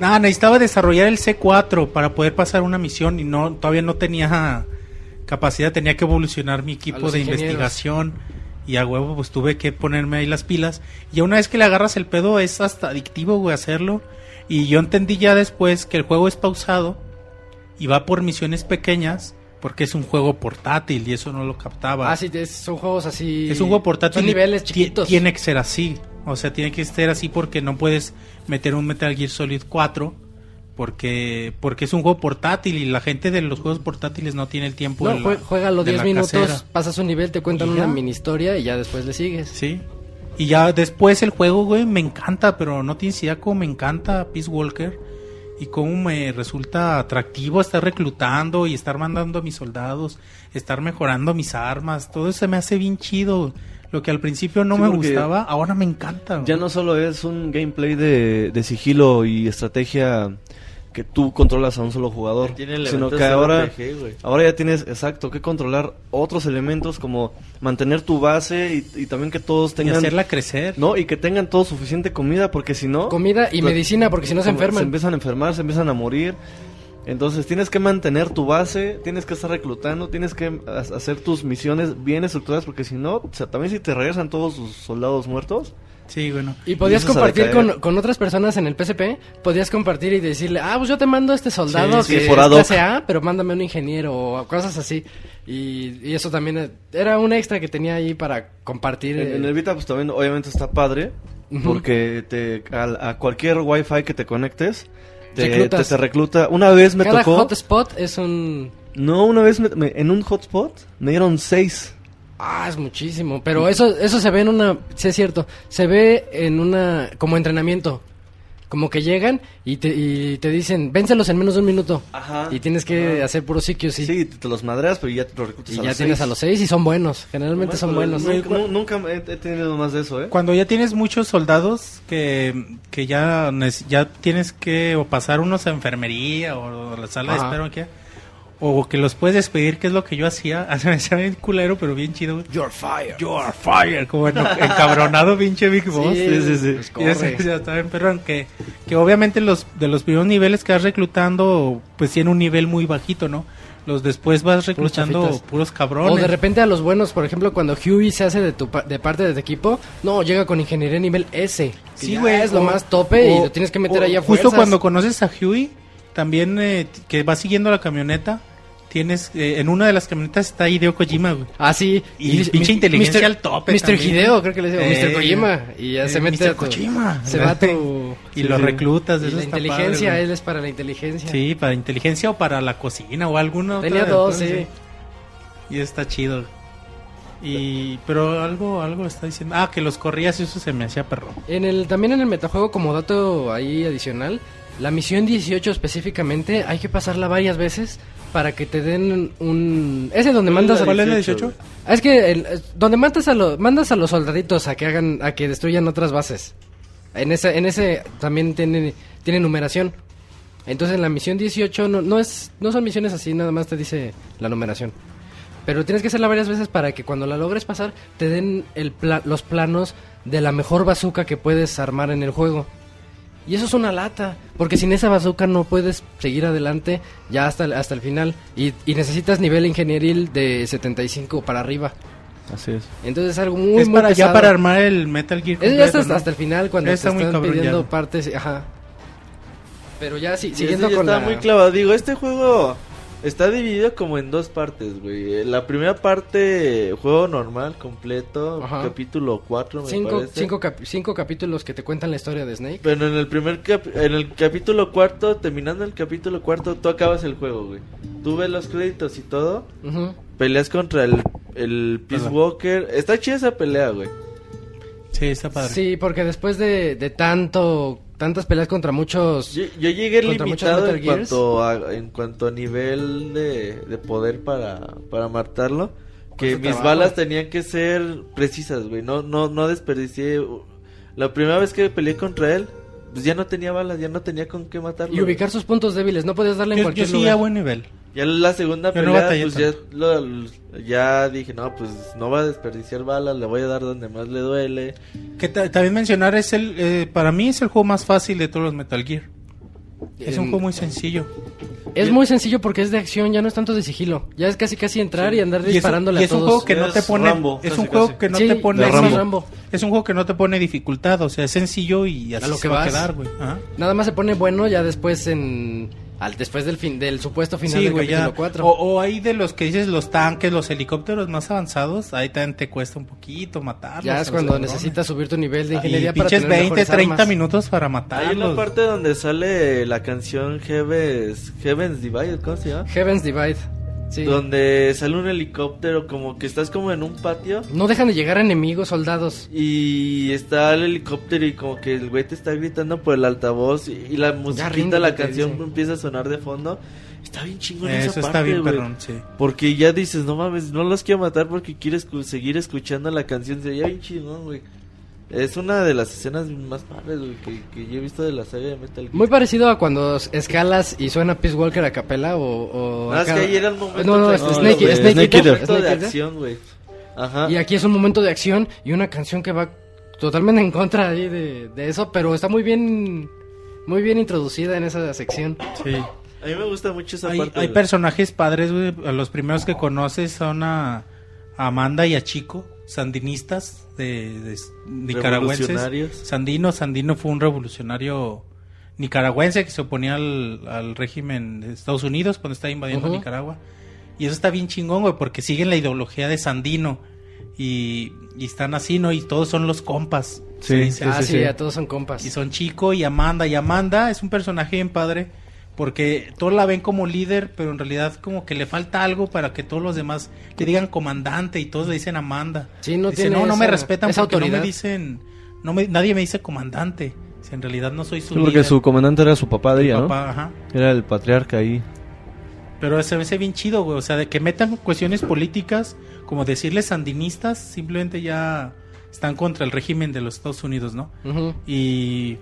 Ah, necesitaba desarrollar el C4 para poder pasar una misión y no todavía no tenía capacidad, tenía que evolucionar mi equipo de ingenieros. investigación y a huevo pues tuve que ponerme ahí las pilas y una vez que le agarras el pedo es hasta adictivo, güey, hacerlo y yo entendí ya después que el juego es pausado y va por misiones pequeñas porque es un juego portátil y eso no lo captaba. Ah, sí, es- son juegos así. Es un juego portátil. Son niveles chiquitos. Tiene que ser así. O sea, tiene que ser así porque no puedes meter un Metal Gear Solid 4 porque porque es un juego portátil y la gente de los juegos portátiles no tiene el tiempo No, de la- jue- juega los de 10 la minutos, casera. pasas un nivel, te cuentan una mini historia y ya después le sigues. Sí. Y ya después el juego, güey, me encanta, pero no tienes idea cómo me encanta Peace Walker y cómo me resulta atractivo estar reclutando y estar mandando a mis soldados, estar mejorando mis armas, todo eso me hace bien chido. Lo que al principio no Sí, me gustaba, ahora me encanta. Ya no solo es un gameplay de, de sigilo y estrategia que tú controlas a un solo jugador, sino que ahora, RPG, ahora ya tienes, exacto, que controlar otros elementos como mantener tu base y, y también que todos y tengan... hacerla crecer. No, y que tengan todo suficiente comida, porque si no... Comida y medicina, porque si no se enferman. Se empiezan a enfermar, se empiezan a morir. Entonces tienes que mantener tu base, tienes que estar reclutando, tienes que ha- hacer tus misiones bien estructuradas, porque si no, o sea, también si te regresan todos sus soldados muertos, Sí, bueno. Y podías a compartir con, con otras personas en el PSP, podías compartir y decirle, ah, pues yo te mando a este soldado Sí, sí, que es clase A, pero mándame un ingeniero o cosas así. Y, y eso también eh, era un extra que tenía ahí para compartir. En, eh, en el Vita pues también obviamente está padre porque te a, a cualquier wifi que te conectes te, te, te recluta. Una vez me Cada tocó, hotspot es un... no, una vez me- me- en un hotspot me dieron seis. Ah, es muchísimo. Pero eso, eso se ve en una... Sí, es cierto. Se ve en una... Como entrenamiento. Como que llegan y te, y te dicen, vénselos en menos de un minuto. Ajá. Y tienes que Ajá. hacer puro sí. Sí, te, te los madreas, pero ya te los reclutas Y a ya los tienes seis. a los seis y son buenos. Generalmente son Bueno, buenos. Nunca, nu- nunca he, he tenido más de eso, ¿eh? Cuando ya tienes muchos soldados que, que ya, ya tienes que o pasar unos a enfermería o a la sala Ajá. de espera o qué, o que los puedes despedir, que es lo que yo hacía. Se me hacía bien culero, pero bien chido. You're fire. You are fire, como en- encabronado pinche Big Boss. Sí, sí, sí. Pues Y ese- corre. ya está bien, perrón, que, que obviamente los de los primeros niveles que vas reclutando, pues tiene un nivel muy bajito, ¿no? Los después vas reclutando chafitas. puros cabrones. O de repente a los buenos, por ejemplo, cuando Huey se hace de, tu, pa- de parte de tu equipo, no, llega con ingeniería nivel S. que Sí, güey. Es lo más tope y o- lo tienes que meter o ahí a Justo fuerzas. cuando conoces a Huey, también eh, que va siguiendo la camioneta, tienes eh, en una de las camionetas está Hideo Kojima, güey. Ah, sí. Y pinche mi- inteligencia Mr. al tope Mr. Hideo, creo que le decimos. Eh, Mr. Kojima. Y ya eh, se mete Mr. a tu- Kojima. Se va a tu... Y sí, lo sí. reclutas, Y eso la está inteligencia, padre, él es para la inteligencia. Sí, para inteligencia o para la cocina o alguna otra Tenía de dos, sí. Y está chido. Y pero algo algo está diciendo. Ah, que los corrías y eso se me hacía perro. En el, también en el metajuego, como dato ahí adicional, la misión 18 específicamente hay que pasarla varias veces para que te den un... Ese donde mandas... a- ¿Cuál es la 18? Ah, Es que el- donde mandas a los mandas a los soldaditos a que hagan a que destruyan otras bases. En ese en ese también tiene tiene numeración. Entonces en la misión 18 no, no es no son misiones así, nada más te dice la numeración. Pero tienes que hacerla varias veces para que cuando la logres pasar te den el pla- los planos de la mejor bazooka que puedes armar en el juego. Y eso es una lata, porque sin esa bazooka no puedes seguir adelante ya hasta, el- hasta el final. Y, y necesitas nivel ingenieril de 75 para arriba. Así es. Entonces es algo muy, es muy para ya pesado. para armar el Metal Gear. Ya completo, está hasta, ¿no? hasta el final cuando Ya te está muy están pidiendo ya. partes. Ajá. Pero ya sí, siguiendo ya con está la... muy clavado. Digo, este juego está dividido como en dos partes, güey. La primera parte, juego normal, completo, Ajá. capítulo 4, me cinco, parece. cinco, cap- cinco capítulos que te cuentan la historia de Snake. Pero en el primer cap- en el capítulo cuarto, terminando el capítulo cuarto, tú acabas el juego, güey. Tú ves los créditos y todo, Ujú. peleas contra el, el Peace Perdón. Walker. Está chida esa pelea, güey. Sí, está padre. Sí, porque después de, de tanto tantas peleas contra muchos... Yo, yo llegué limitado en cuanto, a, en cuanto a nivel de, de poder para, para matarlo. Que Cuesta mis trabajo. balas tenían que ser precisas, güey. No, no, no desperdicié. La primera vez que peleé contra él, pues ya no tenía balas, ya no tenía con qué matarlo. Y ubicar sus puntos débiles, no podías darle en Yo, yo cualquier sí lugar. a buen nivel. Ya la segunda no pelea, batallé pues ya, lo- ya dije, no, pues no va a desperdiciar balas, le voy a dar donde más le duele. Que ta- también mencionar es el eh, para mí es el juego más fácil de todos los Metal Gear. Es un juego muy sencillo. Es muy sencillo porque es de acción, ya no es tanto de sigilo. Ya es casi casi entrar y andar Y es, un- disparándole y es a un todos. juego que no te Es pone Rambo, es casi, un juego casi. que no Sí, te pone Rambo. Es un juego que no te pone dificultad, o sea, es sencillo y así A lo se que va a vas. quedar, güey. Nada más se pone bueno ya después en al después del fin del supuesto final Sí, del güey, capítulo ya. 4. O, o ahí de los que dices los tanques, los helicópteros más avanzados, ahí también te cuesta un poquito matarlos. ya es cuando necesitas subir tu nivel de Y ingeniería para pinches tener 20, mejores 30 armas. minutos para Hay matarlos. una parte donde sale la canción Heavens, Heavens Divide, ¿cómo se llama? Heavens Divide. Sí. Donde sale un helicóptero, como que estás como en un patio. No dejan de llegar enemigos, soldados. Y está el helicóptero y como que el güey te está gritando por el altavoz y, y la musiquita, ríndete, la canción dice. empieza a sonar de fondo. Está bien chingón Eso esa está parte, bien, güey. perrón, sí. Porque ya dices, no mames, no los quiero matar porque quiero escu- seguir escuchando la canción. Sería bien chingón, güey. Es una de las escenas más padres, güey, que, que yo he visto de la saga de Metal Gear. Muy parecido a cuando escalas y suena Peace Walker a capela o, o Ah, es que ahí era el momento No, no, este Snake, güey. Snake, Snake Eater, Eater. Snake de acción, güey. Ajá. Y aquí es un momento de acción y una canción que va totalmente en contra ahí de, de eso, pero está muy bien muy bien introducida en esa sección. Sí. A mí me gusta mucho esa Hay, parte. hay güey. personajes padres, güey. A Los primeros que conoces son a Amanda y a Chico, sandinistas de, de nicaragüenses. Revolucionarios. Sandino, Sandino fue un revolucionario nicaragüense que se oponía al, al régimen de Estados Unidos cuando estaba invadiendo Ujú. Nicaragua. Y eso está bien chingón, güey, porque siguen la ideología de Sandino. Y, y están así, ¿no? Y todos son los compas. Sí, se dice. ah, sí, sí, sí. ya todos son compas. Y son Chico y Amanda. Y Amanda es un personaje bien padre. Porque todos la ven como líder, pero en realidad como que le falta algo para que todos los demás le digan comandante y todos le dicen Amanda. Sí, no Dice, tiene no, no me esa- respetan esa porque no autoridad. me dicen, no me, nadie me dice comandante. Si en realidad no soy su Sí, porque líder, su comandante era su papá ella, ¿no? papá, ajá. Era el patriarca ahí. Pero se me hace bien chido, güey. O sea, de que metan cuestiones políticas, como decirles sandinistas, simplemente ya están contra el régimen de los Estados Unidos, ¿no? Ujú. y,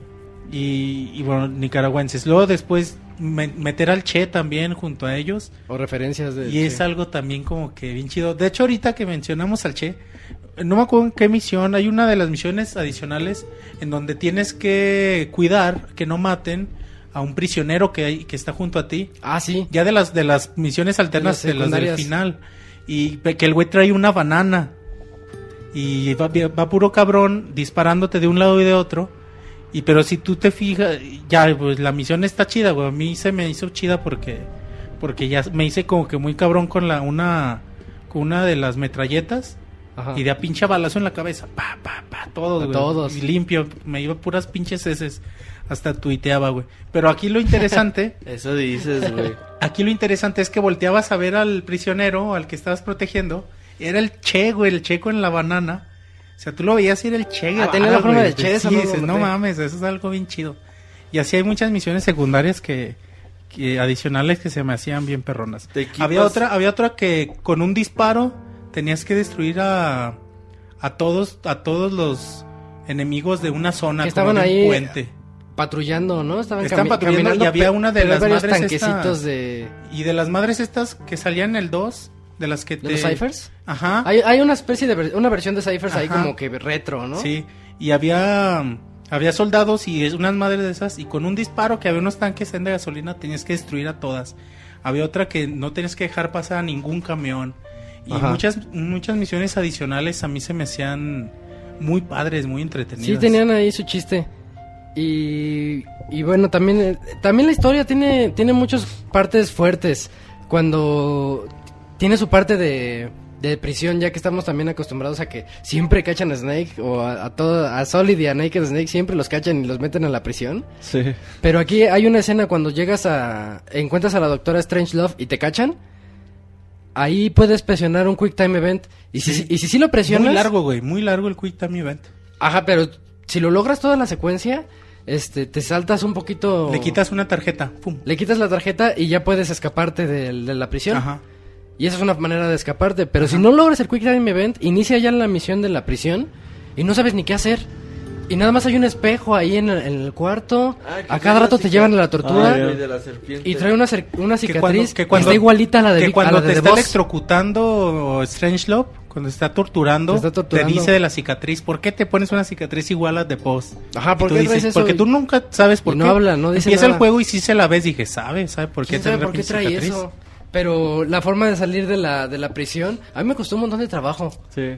y, y, bueno, nicaragüenses. Luego después me- meter al Che también junto a ellos. O referencias de... Y es sí. algo también como que bien chido. De hecho, ahorita que mencionamos al Che, no me acuerdo en qué misión, hay una de las misiones adicionales en donde tienes que cuidar que no maten a un prisionero que, hay, que está junto a ti. Ah, sí. Ya de las de las misiones alternas, De de las las, del final. Y que el güey trae una banana. Y va, va puro cabrón disparándote de un lado y de otro. Y pero si tú te fijas, ya pues la misión está chida, güey. A mí se me hizo chida porque porque ya me hice como que muy cabrón con la una con una de las metralletas Ajá. y de a pinche balazo en la cabeza, pa pa pa todo, A güey. todos. Y limpio, me iba puras pinches heces. Hasta tuiteaba, güey. Pero aquí lo interesante Eso dices, güey. Aquí lo interesante es que volteabas a ver al prisionero, al que estabas protegiendo. Era el Che, güey, el Che con la banana. O sea, tú lo veías y era el Che Ah, Guevara, tenía la forma güey. del Che, Sí, dices, no mames, eso es algo bien chido. Y así hay muchas misiones secundarias que, que adicionales que se me hacían bien perronas. Había otra, había otra que con un disparo tenías que destruir a, a todos, a todos los enemigos de una zona Que como estaban de un ahí puente. Patrullando, ¿no? Estaban Están cami- patrullando caminando, y había una de las madres tanquecitos estas- de... Y de las madres estas que salían en el 2, de las que ¿De te... los ciphers? Ajá. Hay, hay una especie de... ver- una versión de ciphers ahí Ajá. como que retro, ¿no? Sí, y había había soldados y unas madres de esas y con un disparo que había unos tanques en de gasolina tenías que destruir a todas. Había otra que no tenías que dejar pasar a ningún camión y Ajá. muchas muchas misiones adicionales a mí se me hacían muy padres, muy entretenidas. Sí, tenían ahí su chiste. Y, y bueno, también, eh, también la historia tiene, tiene muchas partes fuertes. Cuando tiene su parte de, de prisión, ya que estamos también acostumbrados a que siempre cachan a Snake, o a, a todo, a Solid y a Naked Snake, siempre los cachan y los meten a la prisión. Sí. Pero aquí hay una escena cuando llegas a. encuentras a la doctora Strange Love y te cachan. Ahí puedes presionar un Quick Time Event. Y si, Sí. y si sí lo presionas. muy largo, güey, muy largo el Quick Time Event. Ajá, pero si lo logras toda la secuencia, este, te saltas un poquito. Le quitas una tarjeta, pum. Le quitas la tarjeta y ya puedes escaparte del- de, la prisión. Ajá. Y esa es una manera de escaparte. Pero si no logras el Quick Time Event, inicia ya la misión de la prisión y no sabes ni qué hacer. Y nada más hay un espejo ahí en el, en el cuarto. Ah, que a cada rato te llevan a la tortura. Ah, güey, de la serpiente. y trae una, una Que cicatriz cuando, que cuando- está igualita a la de, que cuando la de te The está Boss. electrocutando Strangelove, cuando está torturando, Te está torturando. te dice de la cicatriz, ¿por qué te pones una cicatriz igual a The Boss? Ajá, ¿por qué dices, traes eso? Porque tú nunca sabes por Y qué. no habla, no dice Empieza el nada. juego y si se la ves, dije, ¿sabe? ¿Sabe por qué ¿Quién sabe por qué trae cicatriz? eso? Pero la forma de salir de la, de la prisión, a mí me costó un montón de trabajo. Sí.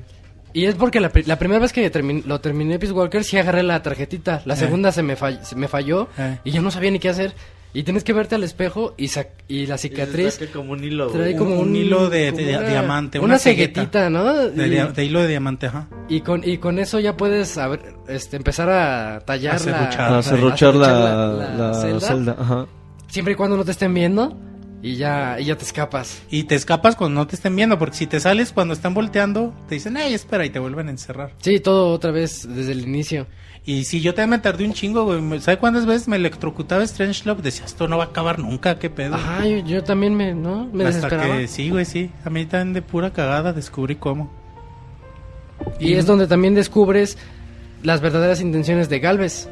Y es porque la, la primera vez que termin- lo terminé Peace Walker sí agarré la tarjetita. La Eh. segunda se me, fall- se me falló Eh. y yo no sabía ni qué hacer. Y tienes que verte al espejo y, sac- y la cicatriz como un hilo, trae como Un un, hilo de- como de diamante, Una, una ceguetita, ¿no? De, y, de hilo de diamante, ajá. y con, y con eso ya puedes a ver, este, empezar a tallar A serruchar. la, A cerruchar la, la- la, la celda. celda. Ajá. Siempre y cuando no te estén viendo y ya, y ya te escapas. Y te escapas cuando no te estén viendo, porque si te sales cuando están volteando, te dicen, ay, espera, y te vuelven a encerrar. Sí, todo otra vez desde el inicio. Y si yo también me tardé un chingo, güey. ¿Sabes cuántas veces me electrocutaba Strangelove? Decía, esto no va a acabar nunca, qué pedo. Ajá, yo, yo también me, ¿no? Me Hasta desesperaba. que sí, güey, sí. A mí también de pura cagada descubrí cómo. Y es donde también descubres las verdaderas intenciones de Galvez.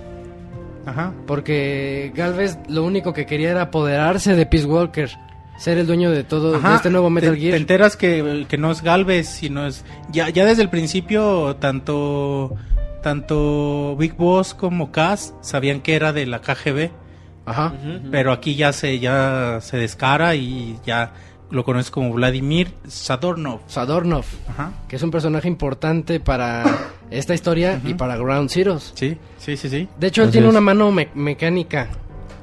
Ajá. Porque Galvez lo único que quería era apoderarse de Peace Walker. Ser el dueño de todo Ajá, de este nuevo Metal te, Gear. te enteras que, que no es Galvez, sino es... Ya, ya desde el principio, tanto tanto Big Boss como Cass sabían que era de la KGB, Ajá. pero aquí ya se ya se descara y ya lo conoces como Vladimir Sadornov. Sadornov, Ajá. que es un personaje importante para esta historia y para Ground Zeroes. Sí, sí, sí, sí. De hecho, él Así tiene es. una mano me- mecánica.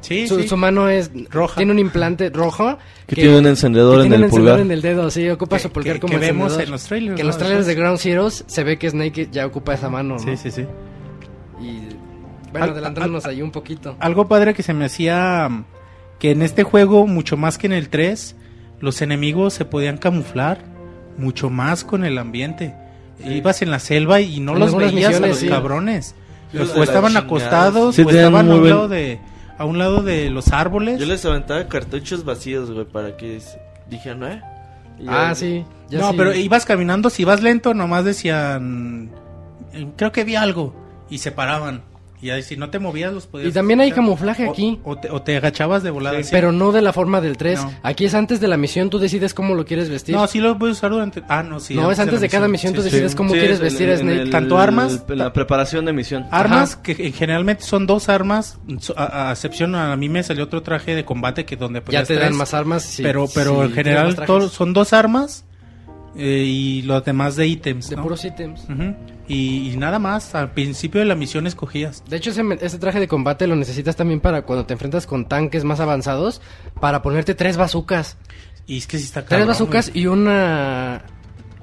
Sí, su, sí. su mano es Roja. Tiene un implante rojo. Que tiene un encendedor que en tiene el un pulgar. en el dedo, sí, ocupa Que- su pulgar que- como que vemos en los trailers, Que en ¿no? los trailers de. Ground Zeroes se ve que Snake ya ocupa esa mano, ¿no? Sí, sí, sí. Y bueno, Al- adelantándonos ahí un poquito. Algo padre que se me hacía que en este juego, mucho más que en el 3, los enemigos se podían camuflar mucho más con el ambiente. Ibas en la selva y no En los veías a misiones, los sí. cabrones. Yo o estaban acostados Sí, o estaban a un lado de a un lado de los árboles. Yo les aventaba cartuchos vacíos, güey, para que dijeran, ¿eh? Y Ah, sí. ya no, sí. pero ibas caminando, si vas lento, nomás decían, eh, creo que vi algo y se paraban. Y ahí si no te movías los podías Y también hay camuflaje O- aquí. O, te, o te agachabas de volada. así. Pero no de la forma del 3. No. Aquí es antes de la misión, tú decides cómo lo quieres vestir. No, sí lo puedes usar durante... Ah, no, sí. No, es antes de cada misión, tú Sí, sí. decides cómo Sí, quieres es en- vestir a Snake. el- Tanto armas- en la preparación de misión. Armas Ajá. que generalmente son dos armas, a, a excepción a mí me salió otro traje de combate que donde ya te dan tres, más armas. sí, pero pero sí, en general todo- son dos armas eh, y los demás de ítems, De ¿no? puros ítems. Ujú. Y, y nada más, al principio de la misión escogías. De hecho, ese, ese traje de combate lo necesitas también para cuando te enfrentas con tanques más avanzados, para ponerte tres bazucas. Y es que si está Tres cabrón, bazucas güey. y una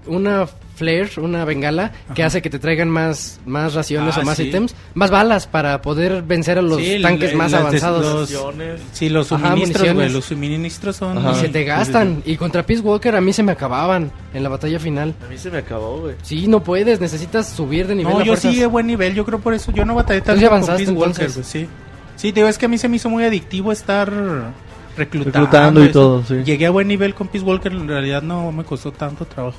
una flare, una bengala que hace que te traigan más más raciones Ah, o más sí. ítems, más balas para poder vencer a los Sí, tanques el- más avanzados. los-. Sí, los Ajá, suministros, güey, municiones. los suministros son... Ajá. Y se te gastan. Y contra Peace Walker a mí se me acababan en la batalla final. A mí se me acabó, güey. Sí, no puedes, necesitas subir de nivel No, yo fuerzas. sí de buen nivel, yo creo por eso yo no batallé tanto sí con Peace Walker, entonces. güey, sí. Sí, te digo, es que a mí se me hizo muy adictivo estar reclutando. Reclutando y eso. todo, sí. Llegué a buen nivel con Peace Walker, en realidad no me costó tanto trabajo.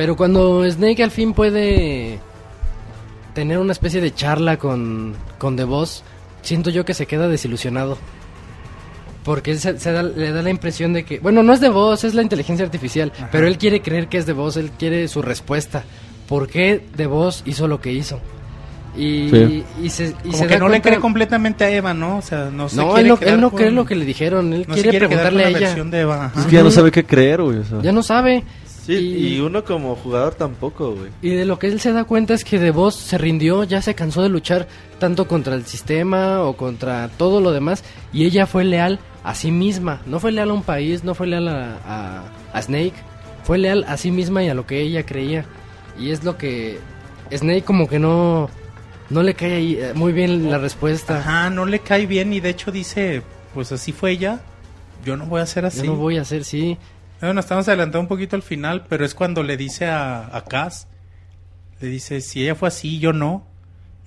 Pero cuando Snake al fin puede tener una especie de charla con, con The Boss, siento yo que se queda desilusionado. Porque él se, se da- le da la impresión de que, bueno, no es The Boss, es la inteligencia artificial, pero él quiere creer que es The Boss, él quiere su respuesta. ¿Por qué The Boss hizo lo que hizo? Y, Sí. y se, y Como se que da no le cuenta- cree completamente a Eva, ¿no? O sea, no se No, quiere él no, él no con- cree lo que le dijeron, él no quiere quiere preguntarle a la ella. versión de Eva. ajá. Es que ya no sabe qué creer, güey. o sea. Ya no sabe. Sí, Y- y uno como jugador tampoco, güey. Y de lo que él se da cuenta es que The Boss se rindió, ya se cansó de luchar tanto contra el sistema o contra todo lo demás. Y ella fue leal a sí misma. No fue leal a un país, no fue leal a, a- a Snake. Fue leal a sí misma y a lo que ella creía. Y es lo que Snake como que no, no le cae ahí, eh, muy bien la respuesta. Ajá, no le cae bien y de hecho dice, pues así fue ella, yo no voy a hacer así. Yo no voy a hacer, sí. Bueno, estamos adelantando un poquito al final, pero es cuando le dice a, a Cass, le dice, si ella fue así, yo no.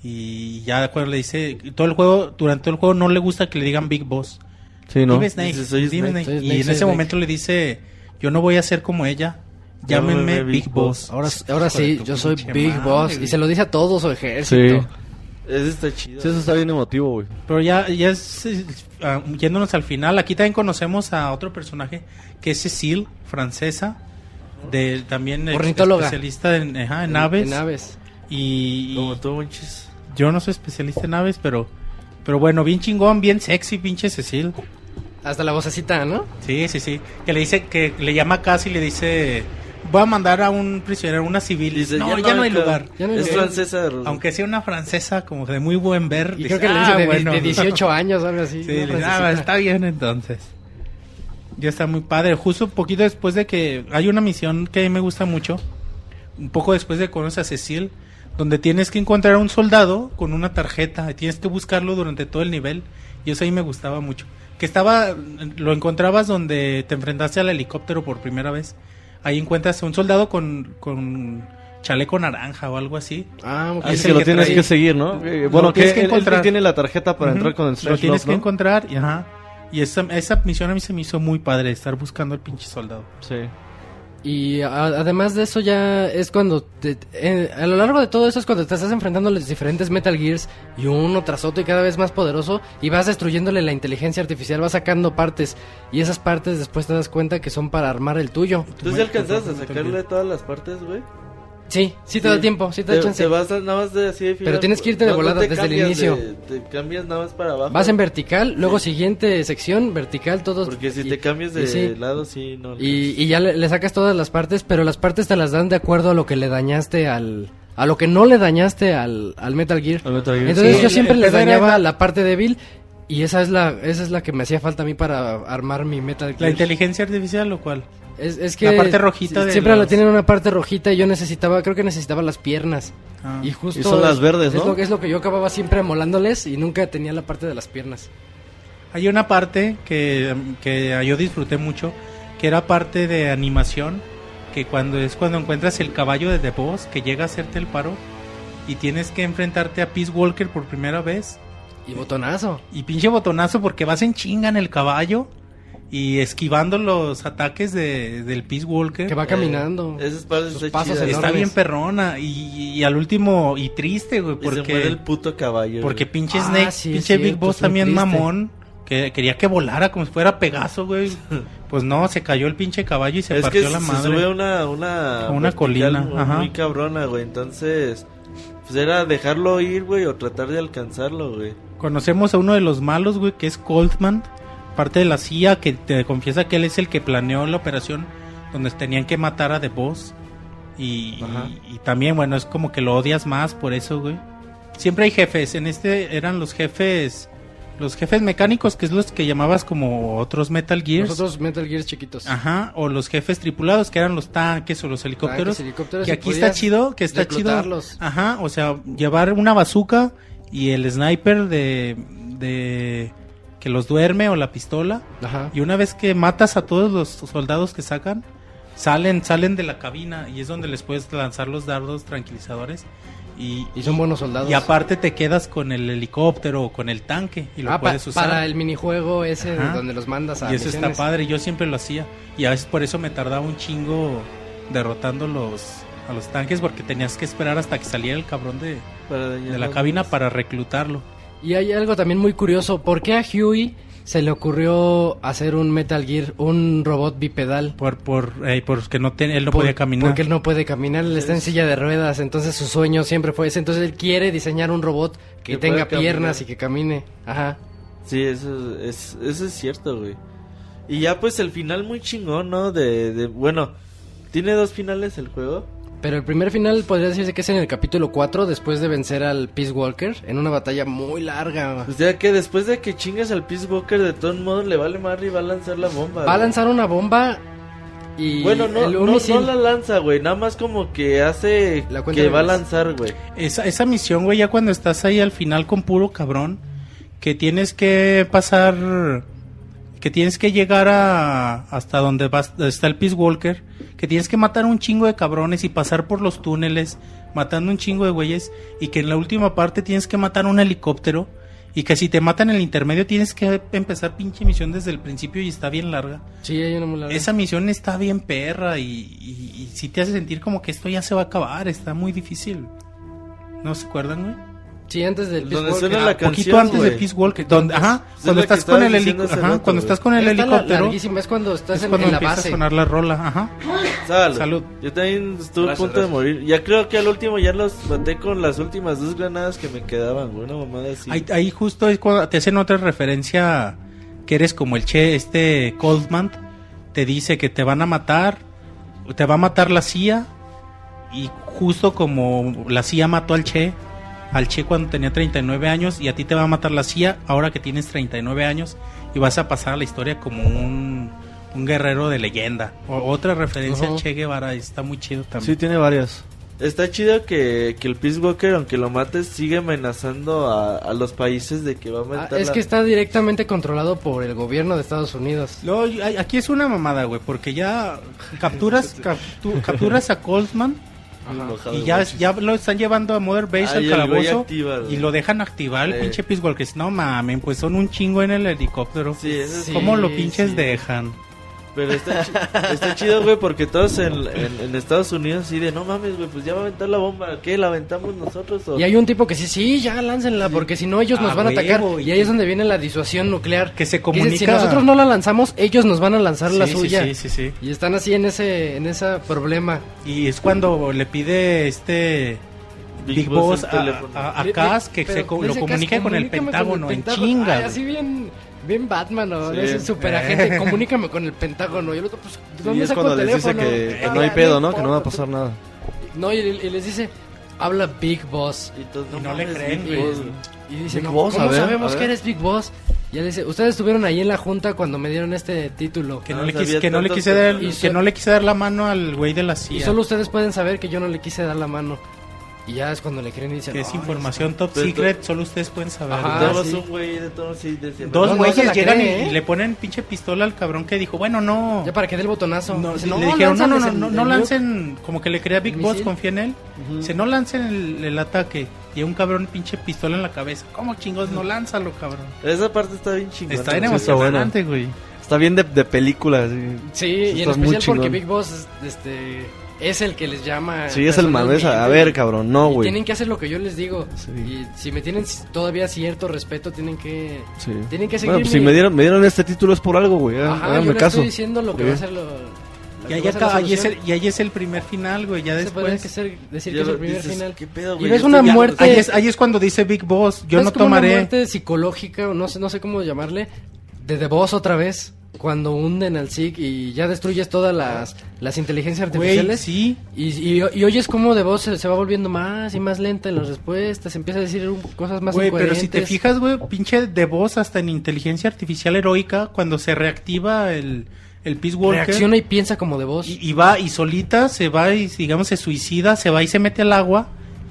Y ya cuando le dice, todo el juego, durante todo el juego no le gusta que le digan Big Boss. Sí, ¿no? Dime Snake, Dice, "Soy dime Snake". Snake. Soy Y en ese Snake. momento le dice, yo no voy a ser como ella, llámenme Big, Big Boss. Ahora, ahora Hijo de sí, tu yo soy pinche Big madre, Boss. güey. Y se lo dice a todo su ejército. Sí. Ese está chido. Sí, eso está bien emotivo, güey. Pero ya, ya es, ah, yéndonos al final, aquí también conocemos a otro personaje que es Cecile, francesa, de también especialista en, ajá, en aves. En aves. Y, Como tú, yo no soy especialista en aves, pero pero bueno, bien chingón, bien sexy, pinche Cecil. Hasta la vocecita, ¿no? Sí, sí, sí. Que le dice que le llama a Cass y le dice, voy a mandar a un prisionero, una civil. Dice, no, ya no, hay ca- lugar. Ya no hay es lugar. francesa. Ro- Aunque sea una francesa como de muy buen ver. Y dice, creo que le "Ah, dice de, bueno". de 18 años, algo así. Sí, le. "Ah, está bien entonces. Ya está muy padre. Justo un poquito después de que hay una misión que a mí me gusta mucho, un poco después de que conoces a Cecil, donde tienes que encontrar a un soldado con una tarjeta y tienes que buscarlo durante todo el nivel. Y eso ahí me gustaba mucho. Que estaba, lo encontrabas donde te enfrentaste al helicóptero por primera vez. Ahí encuentras a un soldado con, con chaleco naranja o algo así. Ah, ok. Es Es el que lo que tienes trae- que seguir, ¿no? Eh, Lo bueno, que, tienes que él- él encontrar. tiene la tarjeta para Ujú. entrar con el Lo tienes Love, que ¿no? encontrar y ajá. Y esa, esa misión a mí se me hizo muy padre, estar buscando al pinche soldado. Sí. Y a- además de eso ya es cuando te- eh, a lo largo de todo eso es cuando te estás enfrentando a los diferentes Metal Gears y uno tras otro y cada vez más poderoso y vas destruyéndole la inteligencia artificial, vas sacando partes y esas partes después te das cuenta que son para armar el tuyo. ¿Tú sí alcanzaste a sacarle todas las partes, güey? Sí, sí te da tiempo, sí te da chance. Te vas a- nada más de así de fila- Pero tienes que irte de no- volada te desde el inicio. de- te cambias nada más para abajo. Vas en vertical, luego siguiente sección, vertical, todos. Porque si y- te cambias de sí. lado, sí, no. Y, y ya le, le sacas todas las partes, pero las partes te las dan de acuerdo a lo que le dañaste al... A lo que no le dañaste al, al Metal Gear. Al Metal Gear. Entonces Sí, yo siempre le dañaba la parte débil y esa es la esa es la que me hacía falta a mí para armar mi Metal Gear. La inteligencia artificial, lo cual. es, es que la parte rojita de siempre la tienen una parte rojita y yo necesitaba, creo que necesitaba las piernas. Ah. Y justo Y son las es- verdes, es ¿no? lo, que- es lo que yo acababa siempre amolándoles y nunca tenía la parte de las piernas. Hay una parte que, que yo disfruté mucho, que era parte de animación, que cuando es cuando encuentras el caballo de The Boss, que llega a hacerte el paro, y tienes que enfrentarte a Peace Walker por primera vez, Y botonazo. y pinche botonazo porque vas en chinga en el caballo, y esquivando los ataques de, del Peace Walker. Que va caminando. Esa es parte Sus está pasos chida. Está bien perrona y, y al último y triste, güey, Y se muere el porque puto caballo. porque güey. pinche Ah, Snake, sí, pinche Big Boss también triste. mamón, que quería que volara como si fuera Pegaso, güey. Pues no, se cayó el pinche caballo y se es partió que la se madre. sube una una, una colina, muy, ajá. muy cabrona, güey. Entonces, pues era dejarlo ir, güey, o tratar de alcanzarlo, güey. Conocemos a uno de los malos, güey, que es Coltman, parte de la CIA, que te confiesa que él es el que planeó la operación donde tenían que matar a The Boss. Y, y- y también, bueno, es como que lo odias más por eso, güey. Siempre hay jefes, en este eran los jefes, los jefes mecánicos, que es los que llamabas como otros Metal Gears. Nosotros Metal Gears chiquitos. Ajá, o los jefes tripulados, que eran los tanques o los helicópteros. Tanques, helicópteros, que aquí está chido, que está chido. Ajá, o sea, llevar una bazooka y el sniper de, de que los duerme o la pistola. Ajá. Y una vez que matas a todos los soldados que sacan, salen, salen de la cabina y es donde les puedes lanzar los dardos tranquilizadores. Y, Y son buenos soldados. y aparte te quedas con el helicóptero o con el tanque y lo Ah, puedes usar. para el minijuego ese Ajá. donde los mandas a Y eso está misiones. padre, yo siempre lo hacía. Y a veces por eso me tardaba un chingo derrotando los a los tanques porque tenías que esperar hasta que saliera el cabrón de, Para de la cabina para reclutarlo. Y hay algo también muy curioso. ¿Por qué a Huey se le ocurrió hacer un Metal Gear, un robot bipedal? Por por eh, porque no ten- él no Por- podía caminar. Porque él no puede caminar, él está en silla de ruedas, entonces su sueño siempre fue ese. Entonces él quiere diseñar un robot que, Que tenga piernas caminar. y que camine. Ajá. Sí, eso es, eso es cierto, güey. Y ya pues el final muy chingón, ¿no? De, de bueno, tiene dos finales el juego. Pero el primer final podría decirse que es en el capítulo 4, después de vencer al Peace Walker, en una batalla muy larga. O sea que después de que chingues al Peace Walker, de todos modos le vale madre y va a lanzar la bomba. Va a güey. lanzar una bomba y Bueno, no, el- no, no la lanza, güey. Nada más como que hace La cuenta que va a lanzar, güey. Esa, esa misión, güey, ya cuando estás ahí al final con puro cabrón, que tienes que pasar, que tienes que llegar a hasta donde vas, está el Peace Walker, que tienes que matar un chingo de cabrones y pasar por los túneles, matando un chingo de güeyes, y que en la última parte tienes que matar un helicóptero, y que si te matan en el intermedio tienes que empezar pinche misión desde el principio y está bien larga. Sí, hay una muy larga. Esa misión está bien perra y, y, y sí te hace sentir como que esto ya se va a acabar, está muy difícil. ¿No se acuerdan, güey? Sí, antes del Peace Donde Walker. suena la Ah, poquito canción, antes de güey. Peace Walker, donde, ajá, Es cuando la que estás con el diciendo helicóptero, hace rato, cuando güey. estás con el Esta la- helicóptero, larguísima, es cuando estás es en, cuando en la empieza base. a sonar la rola, ajá. Salud. Salud. Yo también estuve a Gracias, punto de gracias. morir. Ya creo que al último ya los maté con las últimas dos granadas que me quedaban, güey. Una mamada así. Ahí, ahí justo es cuando te hacen otra referencia que eres como el Che, este Coldman, te dice que te van a matar, te va a matar la CIA y justo como la CIA mató al Che, al Che cuando tenía 39 años y a ti te va a matar la CIA ahora que tienes 39 años y vas a pasar a la historia como un, un guerrero de leyenda. O- otra referencia al Che Guevara, está muy chido Sí, también. tiene varias. Está chido que, que el Peace Walker, aunque lo mates, sigue amenazando a, a los países de que va a Ah, aumentar es la- que está directamente controlado por el gobierno de Estados Unidos. Ay, aquí es una mamada, güey, porque ya capturas captu- capturas a Coltman y ya, ya lo están llevando a Mother Base Ay, al calabozo activa, y lo dejan activar el Eh. pinche Peace Walker. No mamen, pues son un chingo en el helicóptero. Sí, eso Sí, ¿Cómo lo pinches sí. dejan? Pero está, chi- está chido, güey, porque todos en, en, en Estados Unidos así de, no mames, güey, pues ya va a aventar la bomba. ¿Qué? ¿La aventamos nosotros o...? Y hay un tipo que sí, sí, ya láncenla, porque si no ellos nos Ah, van a atacar. Y ahí es donde viene la disuasión nuclear. Que se Dice, comunica. si nosotros no la lanzamos, ellos nos van a lanzar la Sí, sí, suya. sí, sí, sí. Y están así en ese, en ese problema. Y es cuando le pide este Big Big, Boss Boss el a, a, a Cass le- que pero se lo comunique "Cass, con el Pentágono el en Pentágono". chinga. Ay, güey. así bien, bien Batman, ¿no? Sí. Ese super agente, comunícame con el Pentágono. Y el otro, pues, Y ¿dónde es saco cuando el les dice teléfono? que, que Ah, no hay pedo, ¿no? Que no va a pasar nada. No, y, y les dice, habla Big Boss. Y, todos, Y no le creen, Big güey. Boss, Y dice, Big no, Boss, ¿cómo a ver, sabemos a que eres Big Boss? Y él dice, ustedes estuvieron ahí en la junta cuando me dieron este título. Que no, No le quise, que, no le quise dar, que no le quise dar la mano al güey de la Y CIA. solo ustedes pueden saber que yo no le quise dar la mano. Y ya es cuando le creen y dicen, que es "Ay, información top secret, solo ustedes pueden saber. Ajá. Dos- Todos sí. un güey de todos sí decían, Dos no, no güeyes llegan y, ¿eh? y le ponen pinche pistola al cabrón que dijo, bueno, no. Ya para que dé el botonazo. No, Dice, le dijeron, no, no, no, no, lancen, como que le crea Big Boss, confía en él. Dice, no lancen el, el ataque. Y a un cabrón pinche pistola en la cabeza. ¿Cómo chingos no lánzalo, cabrón? Esa parte está bien chingona. Está bien emocionante, güey. Está bien de, de película. Sí, Sí, y en especial porque. Big Boss este, es el que les llama. Sí, es el malo. es A ver, cabrón, no, Y güey. tienen que hacer lo que yo les digo. Sí. Y si me tienen todavía cierto respeto, tienen que. Sí. Tienen que Bueno, pues si seguirme. me dieron, me dieron este título es por algo, güey. Ajá, yo les caso. estoy diciendo lo que Sí. va a ser lo. Y que ahí, acá- ahí es el, y ahí es el primer final, güey. Ya Se después. que ser- decir Ya que es el primer dices, final. ¿qué pedo, Y güey? ves Yo una muerte. Ahí es, ahí es cuando dice Big Boss. Yo Es no como una tomaré. muerte psicológica, o no sé, no sé cómo llamarle, de The Boss otra vez. Cuando hunden al SIG y ya destruyes todas las, las inteligencias artificiales. sí. Y, y, y oyes cómo The Boss se, se va volviendo más y más lenta en las respuestas. Empieza a decir cosas más Güey, pero si te fijas, güey, pinche de voz hasta en inteligencia artificial heroica, cuando se reactiva el, el Peace Walker. Reacciona y piensa como The Boss. y, y va y solita se va y, digamos, se suicida, se va y se mete al agua,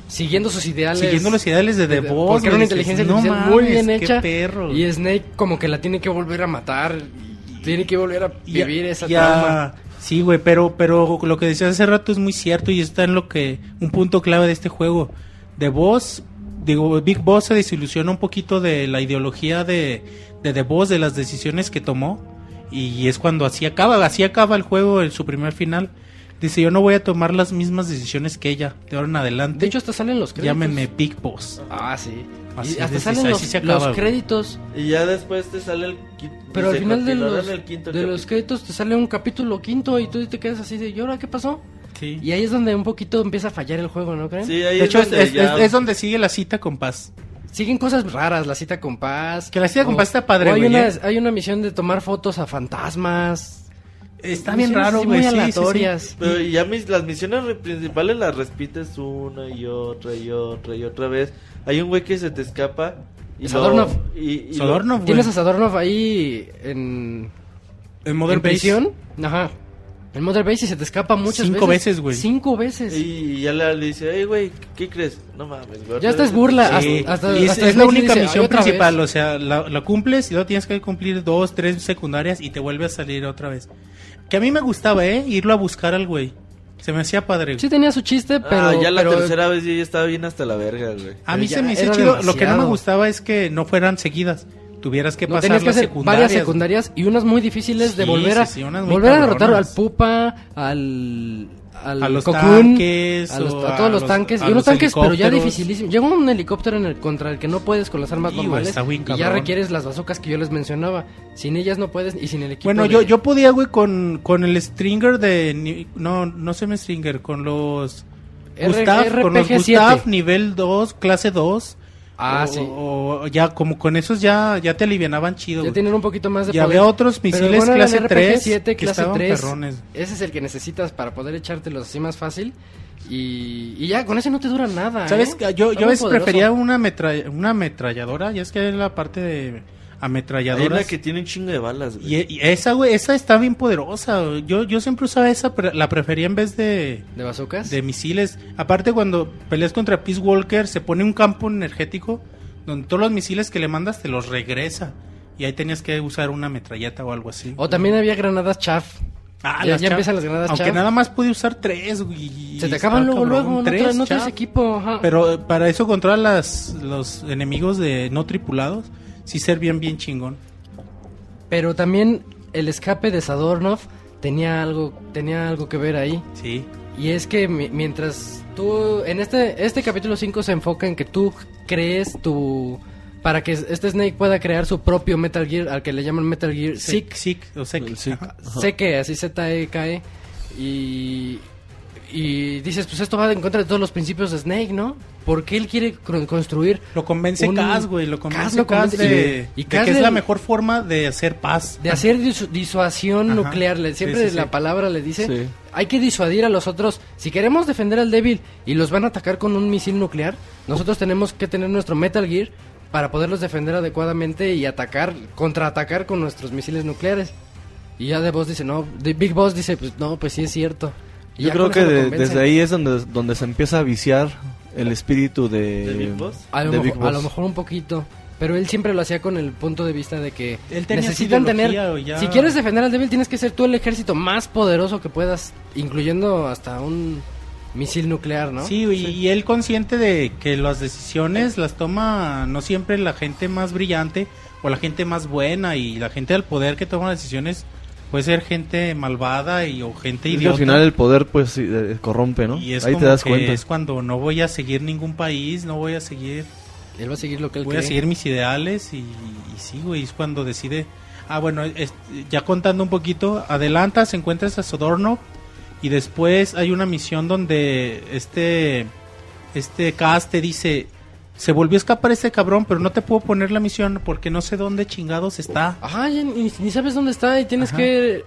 siguiendo sus ideales. siguiendo los ideales de The de- Boss. Porque era una inteligencia "No artificial muy mames, bien qué hecha. perro". Y Snake como que la tiene que volver a matar. Tiene que volver a vivir esa y a- trauma. Sí, güey, pero, pero lo que decías hace rato es muy cierto y está en lo que un punto clave de este juego. The Boss, digo, Big Boss se desilusiona un poquito de la ideología de, de The Boss, de las decisiones que tomó y es cuando así acaba, así acaba el juego en su primer final. Dice, yo no voy a tomar las mismas decisiones que ella, de ahora en adelante. De hecho, hasta salen los créditos. llámenme Big Boss. Ah, sí. Así y hasta es, salen los, acaba, los créditos. Y ya después te sale el... qui- Pero al final de los, el quinto de los créditos te sale un capítulo quinto y tú te quedas así de, ¿y ahora qué pasó? Sí. Y ahí es donde un poquito empieza a fallar el juego, ¿no creen? Sí, ahí De hecho, es, donde es- ya- es- es donde sigue la cita con Paz. Siguen cosas raras, la cita con paz. Que la cita con o- paz está padre, hay, güey, una, ¿eh? hay una misión de tomar fotos a fantasmas. Está bien raro, güey. Muy sí, sí, sí. aleatorias. Pero ya mis, las misiones re- principales las repites una y otra y otra y otra vez. Hay un güey que se te escapa. Y Sadornov. lo- y, y lo- Sodornov, güey. Tienes a Sadornov ahí en, En Modern en Base. prisión. Ajá. En Mother Base y se te escapa muchas Cinco veces. veces, güey. Cinco veces. Y ya le, le dice, hey, güey, ¿qué crees? No mames, güey. Ya esta es burla. Sí, Hasta- hasta- y es, hasta es la única dice, "Ay, misión otra vez". principal, o sea, la, la cumples y luego tienes que cumplir dos, tres secundarias y te vuelve a salir otra vez. Que a mí me gustaba, ¿eh? Irlo a buscar al güey. Se me hacía padre. Sí tenía su chiste, pero... ah, ya la pero- tercera vez ya estaba bien hasta la verga, güey. a mí ya se me hizo era chido. Lo que no me demasiado. gustaba es que no fueran seguidas. Tuvieras que No, pasar tenías que las hacer secundarias. varias secundarias y unas muy difíciles de Sí, volver a sí, sí, unas muy volver a derrotar al. Pupa, al al A los Cocoon, tanques, a, los- a todos a los los- tanques a y unos tanques pero ya dificilísimo. Llega un helicóptero en el contra el que no puedes con las armas güey, normales bien y ya requieres las bazocas que yo les mencionaba. Sin ellas no puedes y sin el equipo. Bueno, de- yo, yo podía, güey, con, con el Stringer de... No, no se me Stringer, con los... R- Gustav, con los RPG Gustav 7. nivel 2, clase 2. Ah, o, sí. O ya, como con esos ya, ya te alivianaban chido. Ya güey. tienen un poquito más de Y poder. había otros Pero misiles bueno, clase RPG 3 7, que clase estaban 3. perrones. Ese es el que necesitas para poder echártelos así más fácil. Y, y ya, con ese no te dura nada. ¿Sabes? ¿eh? Yo, Está yo a veces prefería una, metra- una ametralladora. Ya es que es la parte de Hay ametralladoras. una que tiene un chingo de balas, güey. Y, y esa, güey, esa está bien poderosa. güey. Yo, yo siempre usaba esa, pero la prefería en vez de, ¿De bazocas? de misiles. Aparte, cuando peleas contra Peace Walker, se pone un campo energético donde todos los misiles que le mandas te los regresa. Y ahí tenías que usar una metralleta o algo así. O también había granadas chaff. Ah, ya, ya empiezan las granadas Aunque nada más pude usar tres, güey. Se te acaban luego, cabrón. luego. No, Tres traes, no traes chav. equipo. ajá. Pero para eso controlar las, los enemigos de no tripulados, sí ser bien, bien chingón. Pero también el escape de Sadornov tenía algo, tenía algo que ver ahí. Sí. Y es que mi- mientras tú, en este, este capítulo 5 se enfoca en que tú crees tu, para que este Snake pueda crear su propio Metal Gear, al que le llaman Metal Gear Sick. Sick, o Sek. Que así Z-E-K-E. Y, y dices, pues esto va en contra de todos los principios de Snake, ¿no? Porque él quiere construir Lo convence Un- Kaz, güey. Lo convence lo de, y- y de que es la mejor forma de hacer paz. de hacer disu- disuasión Ajá. nuclear. Le- Siempre Sí, sí, la sí. palabra le dice, Sí. hay que disuadir a los otros. Si queremos defender al débil y los van a atacar con un misil nuclear, nosotros tenemos que tener nuestro Metal Gear para poderlos defender adecuadamente y atacar, contraatacar con nuestros misiles nucleares. Y ya The Boss dice, no, The Big Boss dice, pues no, pues sí es cierto. Yo creo que de- desde ahí es donde, donde se empieza a viciar el espíritu de, ¿De Big Boss? A lo, de mejor, Big a Boss. lo mejor un poquito. Pero él siempre lo hacía con el punto de vista de que Él tenía necesitan tener... ya- Si quieres defender al débil, tienes que ser tú el ejército más poderoso que puedas, incluyendo hasta un, misil nuclear, ¿no? Sí, y, y él consciente de que las decisiones las toma no siempre la gente más brillante o la gente más buena y la gente del poder que toma decisiones puede ser gente malvada y o gente Es que idiota. al final el poder pues corrompe, ¿no? y es Ahí como te das que cuenta. es cuando no voy a seguir ningún país, no voy a seguir Él va a seguir lo que él voy a cree. seguir mis ideales y, y sí, güey, es cuando decide. Ah, bueno, es- ya contando un poquito, adelantas, encuentras a Sodorno y después hay una misión donde este este cast te dice, se volvió a escapar ese cabrón, pero no te puedo poner la misión porque no sé dónde chingados está. Ajá, ya ni, ni sabes dónde está y tienes Ajá. que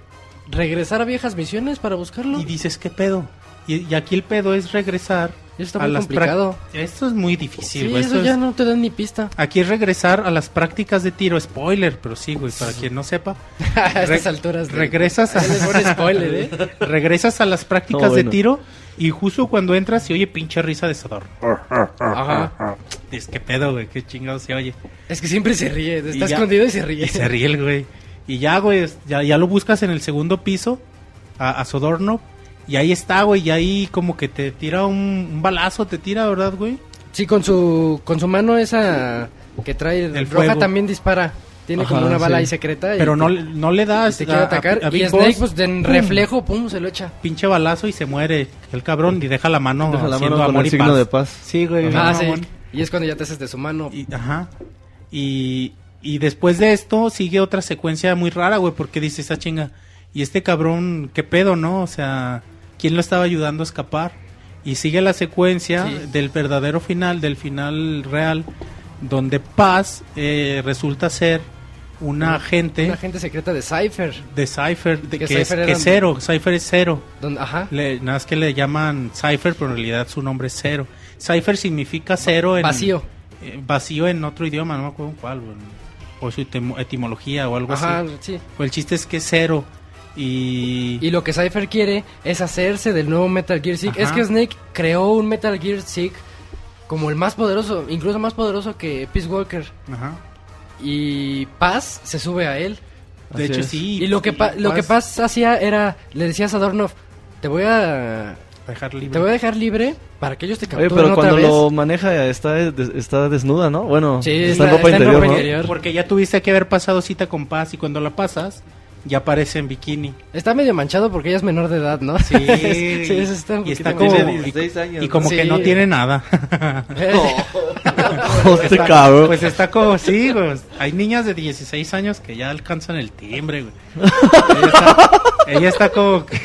regresar a viejas misiones para buscarlo. Y dices, ¿qué pedo? Y, y aquí el pedo es regresar Eso está a muy las complicado. Esto es muy difícil, Sí, güey. eso ya es- no te dan ni pista. Aquí es regresar a las prácticas de tiro, spoiler, pero sí, güey, para quien no sepa. a estas alturas. de- regresas a, a spoiler, ¿eh? regresas a las prácticas No, de bueno. tiro y justo cuando entras se oye pinche risa de Sodor. Ajá. Es que pedo, güey, qué chingado se oye. Es que siempre se ríe. Está Y ya- escondido y se ríe. Y se ríe el güey. Y ya, güey, ya, ya lo buscas en el segundo piso a, a Sodorno y ahí está, güey, y ahí como que te tira un, un balazo, te tira, ¿verdad, güey? Sí, con su, con su mano esa que trae El roja fuego. también dispara. Tiene como Ajá, una bala sí. ahí secreta. y Pero te- no, no le das te quiere a- a- atacar. a y Big Snake, Boss, pues en reflejo, pum, se lo echa. pinche balazo y se muere el cabrón y deja la mano Deja la haciendo mano amor el y signo paz. de paz. Sí, güey. Ah, no, sí. Y es cuando ya te haces de su mano. Y, ajá. Y, y después de esto sigue otra secuencia muy rara, güey, porque dice esa chinga. Y este cabrón, ¿qué pedo, no? O sea, ¿quién lo estaba ayudando a escapar? Y sigue la secuencia Sí. del verdadero final, del final real, donde Paz eh, resulta ser una agente Una agente secreta de Cypher. de Cypher, de, Que que, es, Cypher que es cero. Cypher es cero. Donde, ajá. Le- nada más que le llaman Cypher, pero en realidad su nombre es cero. Cypher significa cero en Vacío. eh, vacío en otro idioma, no me acuerdo cuál, o su etimo- etimología o algo Ajá, así. sí. Pues el chiste es que es cero y, Y lo que Cypher quiere es hacerse del nuevo Metal Gear. Ajá. Es que Snake creó un Metal Gear Sieg como el más poderoso, incluso más poderoso que Peace Walker. Ajá. Y Paz se sube a él. de Así hecho es. sí. Y lo que, pa- lo que Paz hacía era, le decías a Dornov, te voy a, dejar libre. te voy a dejar libre para que ellos te Oye, capturen pero otra cuando vez. lo maneja está, está desnuda, ¿no? Bueno, Sí, está, está- en ropa está en interior, ropa ¿no? interior. Porque ya tuviste que haber pasado cita con Paz y cuando la pasas ya aparece en bikini. Está medio manchado porque ella es menor de edad, ¿no? Sí, sí, eso está y está como Tiene manchado. 16 años. y como Sí. que no tiene nada. Este Está- cabrón. Pues está como, sí, güey. Hay niñas de 16 años que ya alcanzan el timbre, güey. Ella está, ella está como que...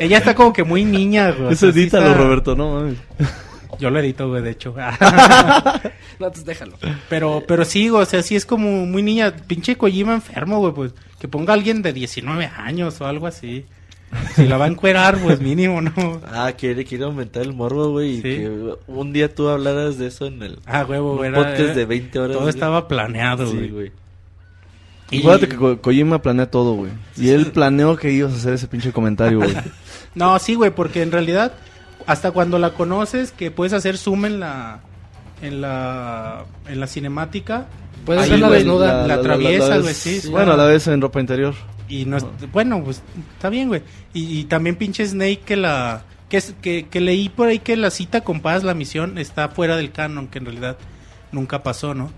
ella está como que muy niña, güey. Eso edítalo, Roberto, no mames. Yo lo edito, güey, de hecho. No, pues déjalo. pero, pero sí, güey, o sea, sí es como muy niña. Pinche Kojima enfermo, güey, pues. Que ponga a alguien de 19 años o algo así. Si la va a encuerar, pues mínimo, ¿no? Ah, quiere, quiere aumentar el morbo, güey. Y Sí. que un día tú hablaras de eso en el Ah, huevo, un güey. era- podcast era- de 20 horas. Todo güey. estaba planeado, Sí, güey. güey. Y- Acuérdate que Ko- Kojima planea todo, güey. Y él planeó que ibas a hacer ese pinche comentario, güey. No, sí, güey, porque en realidad, hasta cuando la conoces, que puedes hacer zoom en la en la en la cinemática, Puedes güey, desnuda. la atraviesas, ves- güey, sí. Bueno, la vez en ropa interior. y no es- bueno, pues está bien, güey. Y, y también pinche Snake que la que, es- que que leí por ahí que la cita con Paz, la misión está fuera del canon, que en realidad nunca pasó, ¿no?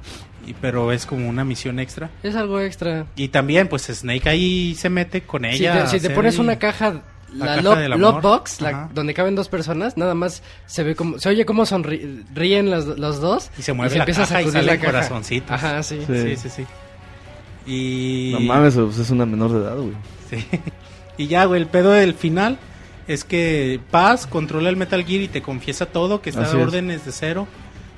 Y, pero es como una misión extra. Es algo extra. Y también, pues Snake ahí se mete con Si ella. te, a si te pones una caja, la la, Love. Box, la- donde caben dos personas, nada más se ve como, se oye cómo sonríen los, los dos. Y se mueve la empieza a caja y sacudir salen la caja. corazoncitos. Ajá, sí. Sí. Sí, sí, sí. Y... No mames, pues es una menor de edad, güey. Sí. Y ya, güey, el pedo del final es que Paz controla el Metal Gear y te confiesa todo, que está a es. órdenes de cero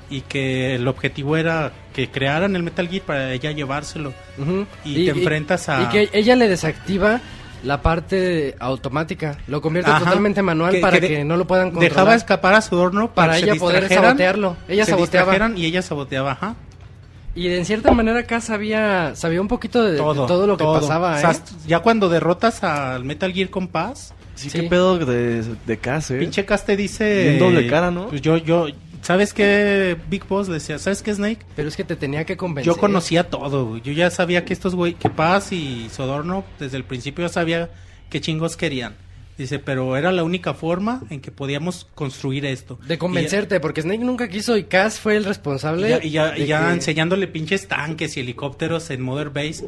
y que el objetivo era que crearan el Metal Gear para ella llevárselo. Ujú. Y te enfrentas a- Y que ella le desactiva la parte automática, lo convierte Ajá. totalmente manual Que- para que que, de- no lo puedan controlar. Dejaba escapar a Sudorno para, para se ella poder sabotearlo. Ella se saboteaba. y ella saboteaba, ajá. Y en cierta manera acá sabía, sabía un poquito de de todo, lo que pasaba, O sea, ¿eh? ya cuando derrotas al Metal Gear con Paz, Sí, Sí. qué pedo de, de casa, eh. pinche Cas te dice... Bien doble cara, ¿no? Pues yo, yo, ¿sabes qué? Big Boss decía, ¿sabes qué, Snake? Pero es que te tenía que convencer. Yo conocía todo. Yo ya sabía que estos güey, que Paz y Sodorno, desde el principio ya sabía qué chingos querían. Dice, pero era la única forma en que podíamos construir esto. De convencerte, porque Snake nunca quiso y Cass fue el Y responsable. ya, y ya, y ya que- enseñándole pinches tanques y helicópteros en Mother Base.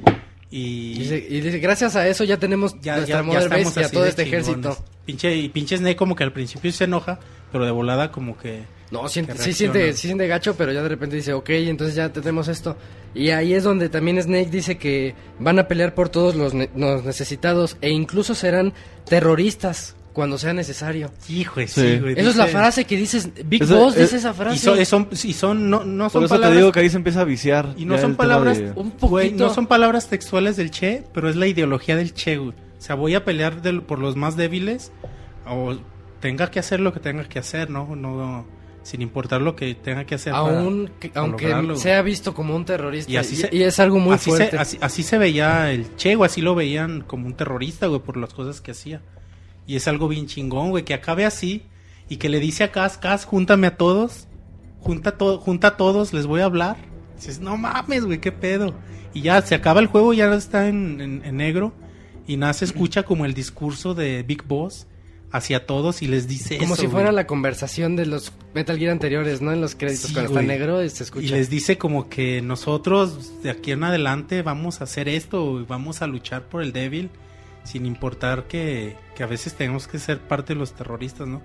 Y Y dice, y dice, gracias a eso ya tenemos ya, nuestra ya, ya Base y a todo este chingones. ejército. Pinche, y pinche Snake como que al principio se enoja, pero de volada como que... No, siente, sí, siente, sí siente gacho, pero ya de repente dice, ok, entonces ya tenemos esto. Y ahí es donde también Snake dice que van a pelear por todos los, ne- los necesitados e incluso serán terroristas cuando sea necesario. Hijo, sí, Sí. güey. Eso es la frase que dices, Big Eso Boss es- dice esa frase. Y son, son, y son, no, no Por son eso palabras... te digo que ahí se empieza a viciar. Y no son palabras, de- Un güey, poquito. no son palabras textuales del Che, pero es la ideología del Che, güey. O sea, voy a pelear del- por los más débiles o tenga que hacer lo que tenga que hacer, ¿no? No, sin importar lo que tenga que hacer. para- Aún que- para aunque lograrlo, güey. sea visto como un terrorista. Y así se- y es algo muy así fuerte. Se, así, así se veía el Che, güey, así lo veían como un terrorista, güey, por las cosas que hacía. Y es algo bien chingón, güey, que acabe así y que le dice a Cas, Cas, júntame a todos, junta, to- junta a todos, les voy a hablar. Dices, no mames, güey, qué pedo. Y ya se acaba el juego, ya está en, en- en negro y nada se escucha como el discurso de Big Boss hacia todos y les dice como eso, si fuera güey. la conversación de los Metal Gear anteriores, ¿no? En los créditos, Sí, cuando güey. está negro y se escucha. Y les dice como que nosotros de aquí en adelante vamos a hacer esto y vamos a luchar por el débil sin importar que, que a veces tenemos que ser parte de los terroristas, ¿no?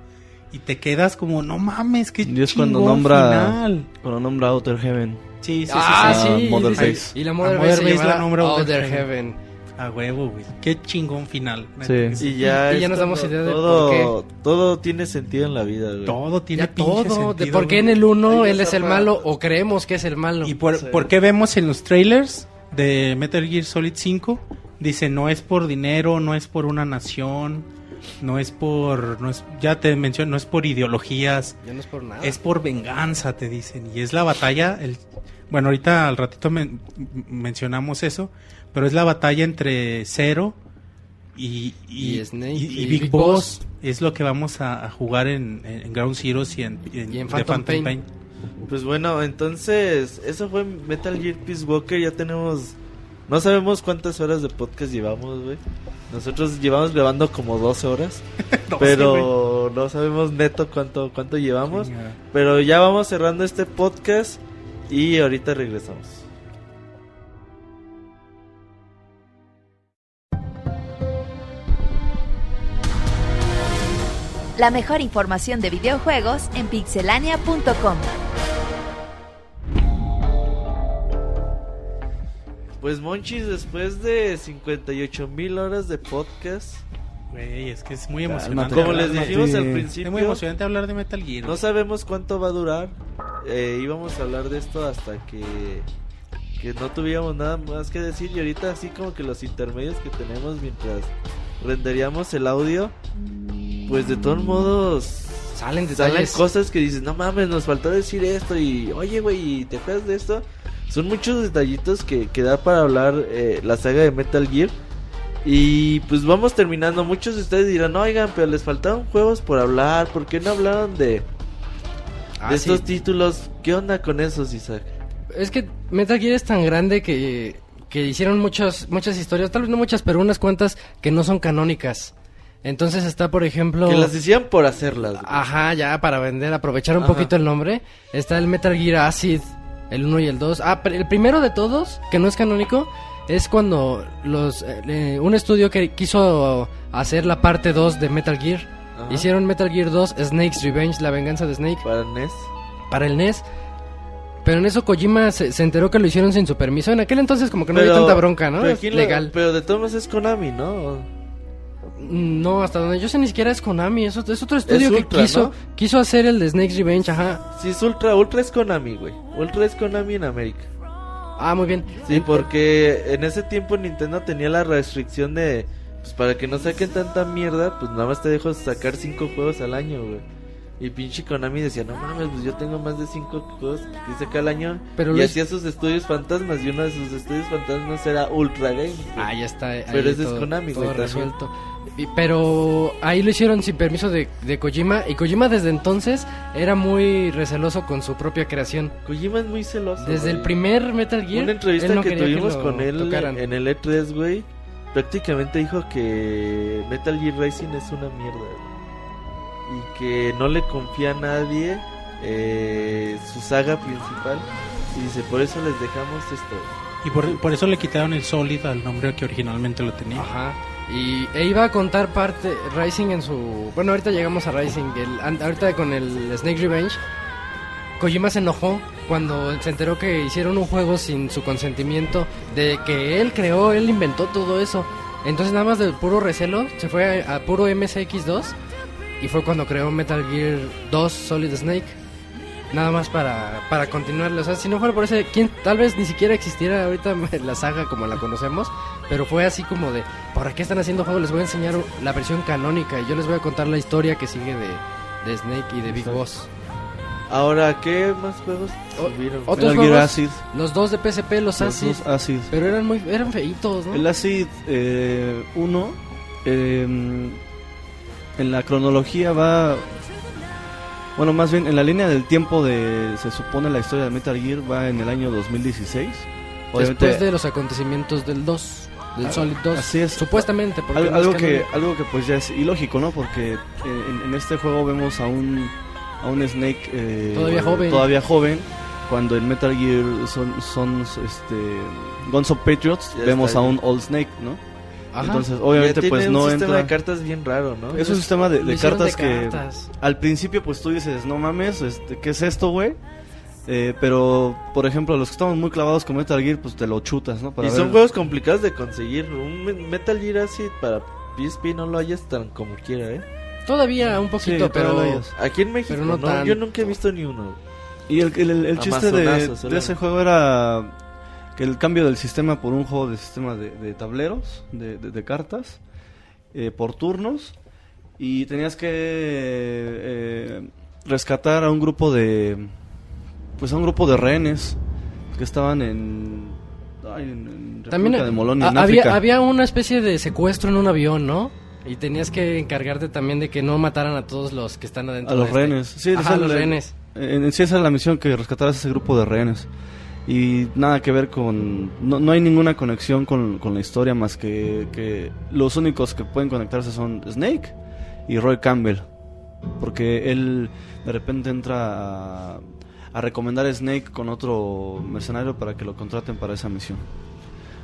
Y te quedas como, no mames, qué Y es cuando chingón nombra, final". cuando nombra Outer Heaven. Sí, sí, sí, ah, sí. sí. Ah, Mother dice- Base. Y la A Mother, Mother Base, se Base la nombra Other Other Heaven. A huevo, güey. Qué chingón final. Sí. sí. Y ya, Y ya nos damos idea de todo, por todo tiene sentido en la vida, güey. Todo tiene todo. De sentido, por qué en el 1 Hay él es el malo o creemos que es el malo. ¿Y por, Sí. por qué vemos en los trailers de Metal Gear Solid 5? Dice, no es por dinero, no es por una nación, no es por... No es, ya te menciono, no es por ideologías, Ya no es por nada. es por venganza, te dicen. Y es la batalla, el, bueno, ahorita al ratito men- mencionamos eso, pero es la batalla entre Zero y, y, Y Snake y- y y Big, Big Boss. Boss. Es lo que vamos a, a jugar en, en Ground Zeroes y en, Y en The Phantom Pain. Pues bueno, entonces, eso fue Metal Gear Peace Walker. Ya tenemos. No sabemos cuántas horas de podcast llevamos, güey. Nosotros llevamos grabando como 12 horas. No sé, güey. pero no sabemos neto cuánto, cuánto llevamos. Pero ya vamos cerrando este podcast. Y ahorita regresamos. La mejor información de videojuegos en pixelania.com. Pues Monchis, después de 58 mil horas de podcast, Güey, es que es muy emocionante. como les dijimos sí. al Es muy principio, emocionante hablar de Metal Gear. no sabemos cuánto va a durar. Eh, íbamos a hablar de esto hasta que, que no tuviéramos nada más que decir. Y ahorita, así como que los intermedios que tenemos mientras renderíamos el audio, pues de todos modos Salen salen detalles. cosas que dices, no mames, nos faltó decir esto. Y oye, güey, ¿te acuerdas de esto? Son muchos detallitos que, que da para hablar eh, la saga de Metal Gear. Y pues vamos terminando. Muchos de ustedes dirán, oigan, pero les faltaron juegos por hablar. ¿Por qué no hablaron de, Ah, de sí. estos títulos? ¿Qué onda con esos, Isaac? Es que Metal Gear es tan grande que, que hicieron muchas, muchas historias, tal vez no muchas, pero unas cuantas que no son canónicas. Entonces está, por ejemplo... Que las decían por hacerlas. güey. Ajá, ya para vender, aprovechar un Ajá. poquito el nombre. Está el Metal Gear Acid, el 1 y el 2. Ah, el primero de todos, que no es canónico, es cuando los eh, un estudio que quiso hacer la parte 2 de Metal Gear. Ajá. Hicieron Metal Gear 2 Snake's Revenge, la venganza de Snake, Para NES. para el NES. Pero en eso Kojima se, se enteró que lo hicieron sin su permiso. En aquel entonces como que no había Pero- tanta bronca, ¿no? Pero, Es ¿quién lo- legal. pero de todos es Konami, ¿no? No, hasta donde yo sé ni siquiera es Konami. Es, otro- es otro estudio que Ultra, quiso, ¿no? quiso hacer el de Snake's Revenge, ajá. Sí, es Ultra. Ultra es Konami, güey. Ultra es Konami en América. Ah, muy bien. Sí, porque en ese tiempo Nintendo tenía la restricción de, pues para que no saquen tanta mierda, pues nada más te dejo sacar cinco juegos al año, güey. Y pinche Konami decía, no mames, pues yo tengo más de cinco juegos que saca al año. Pero y lo hacía sus estudios fantasmas y uno de sus estudios fantasmas era Ultra Games. Ah, ya está. Pero ese es todo- Konami, todo güey, también. Y- pero ahí lo hicieron sin permiso de, de Kojima. Y Kojima desde entonces era muy receloso con su propia creación. Kojima es muy celoso. Desde güey. el primer Metal Gear. Una entrevista él no que tuvimos lo con él tocaran. en el E3, güey. prácticamente dijo que Metal Gear Rising es una mierda. güey. Y que no le confía a nadie eh, su saga principal. Y dice, por eso les dejamos esto. Y por, por eso le quitaron el Solid al nombre que originalmente lo tenía. Ajá. Y e iba a contar parte Rising en su... Bueno, ahorita llegamos a Rising. El, ahorita con el Snake Revenge. Kojima se enojó cuando se enteró que hicieron un juego sin su consentimiento. De que él creó, él inventó todo eso. Entonces nada más del puro recelo se fue a, a puro MSX2. Y fue cuando creó Metal Gear 2 Solid Snake. Nada más para, para continuarlo. O sea, si no fuera por ese, ¿quién, tal vez ni siquiera existiera ahorita la saga como la conocemos. Pero fue así como de, ¿para qué están haciendo juego? Les voy a enseñar la versión canónica y yo les voy a contar la historia que sigue de, de Snake y de Big Boss. Ahora, ¿qué más juegos O- otros juegos, Acid. los dos de PSP, los Los Acid, Acid. pero eran muy eran feitos, ¿no? El Acid 1, en la cronología va... Bueno, más bien en la línea del tiempo de, se supone, la historia de Metal Gear va en el año 2016. Obviamente, Después de los acontecimientos del 2, del Ah, Solid 2. así es. Supuestamente, porque Al- no algo, que, algo que pues ya es ilógico, ¿no? Porque en, en este juego vemos a un, a un Snake eh, Todavía joven. todavía joven, cuando en Metal Gear son, son este, Guns of Patriots, Ya vemos a un Old Snake, ¿no? Ajá. Entonces, Ya obviamente, tiene pues un no sistema entra... de cartas bien raro, ¿no? Es un sistema de, de cartas de que cartas. al principio pues tú dices, no mames, este, ¿qué es esto, güey? Eh, pero, por ejemplo, los que estamos muy clavados con Metal Gear, pues te lo chutas, ¿no? Para y son ver- juegos complicados de conseguir. Un Me- Metal Gear Acid para PSP no lo hayas tan como quiera, ¿eh? Todavía un poquito, Sí, pero hayas. Aquí en México, Pero no no, yo nunca he visto ni uno. Y el, el, el- el chiste de, de ese juego era que el cambio del sistema por un juego de sistema de, de tableros, de, de- de cartas, eh, por turnos, y tenías que eh, rescatar a un grupo de, pues a un grupo de rehenes que estaban en, ay, en, en también de Molonia, en a- había, África. había una especie de secuestro en un avión, ¿no? Y tenías que encargarte también de que no mataran a todos los que están adentro. A los de este. rehenes. Sí, Ajá, a los rehenes. En, en sí esa es la misión, que rescataras ese grupo de rehenes. Y nada que ver con... No, no hay ninguna conexión con, con la historia más que, que los únicos que pueden conectarse son Snake y Roy Campbell. Porque él de repente entra a, a recomendar a Snake con otro mercenario para que lo contraten para esa misión.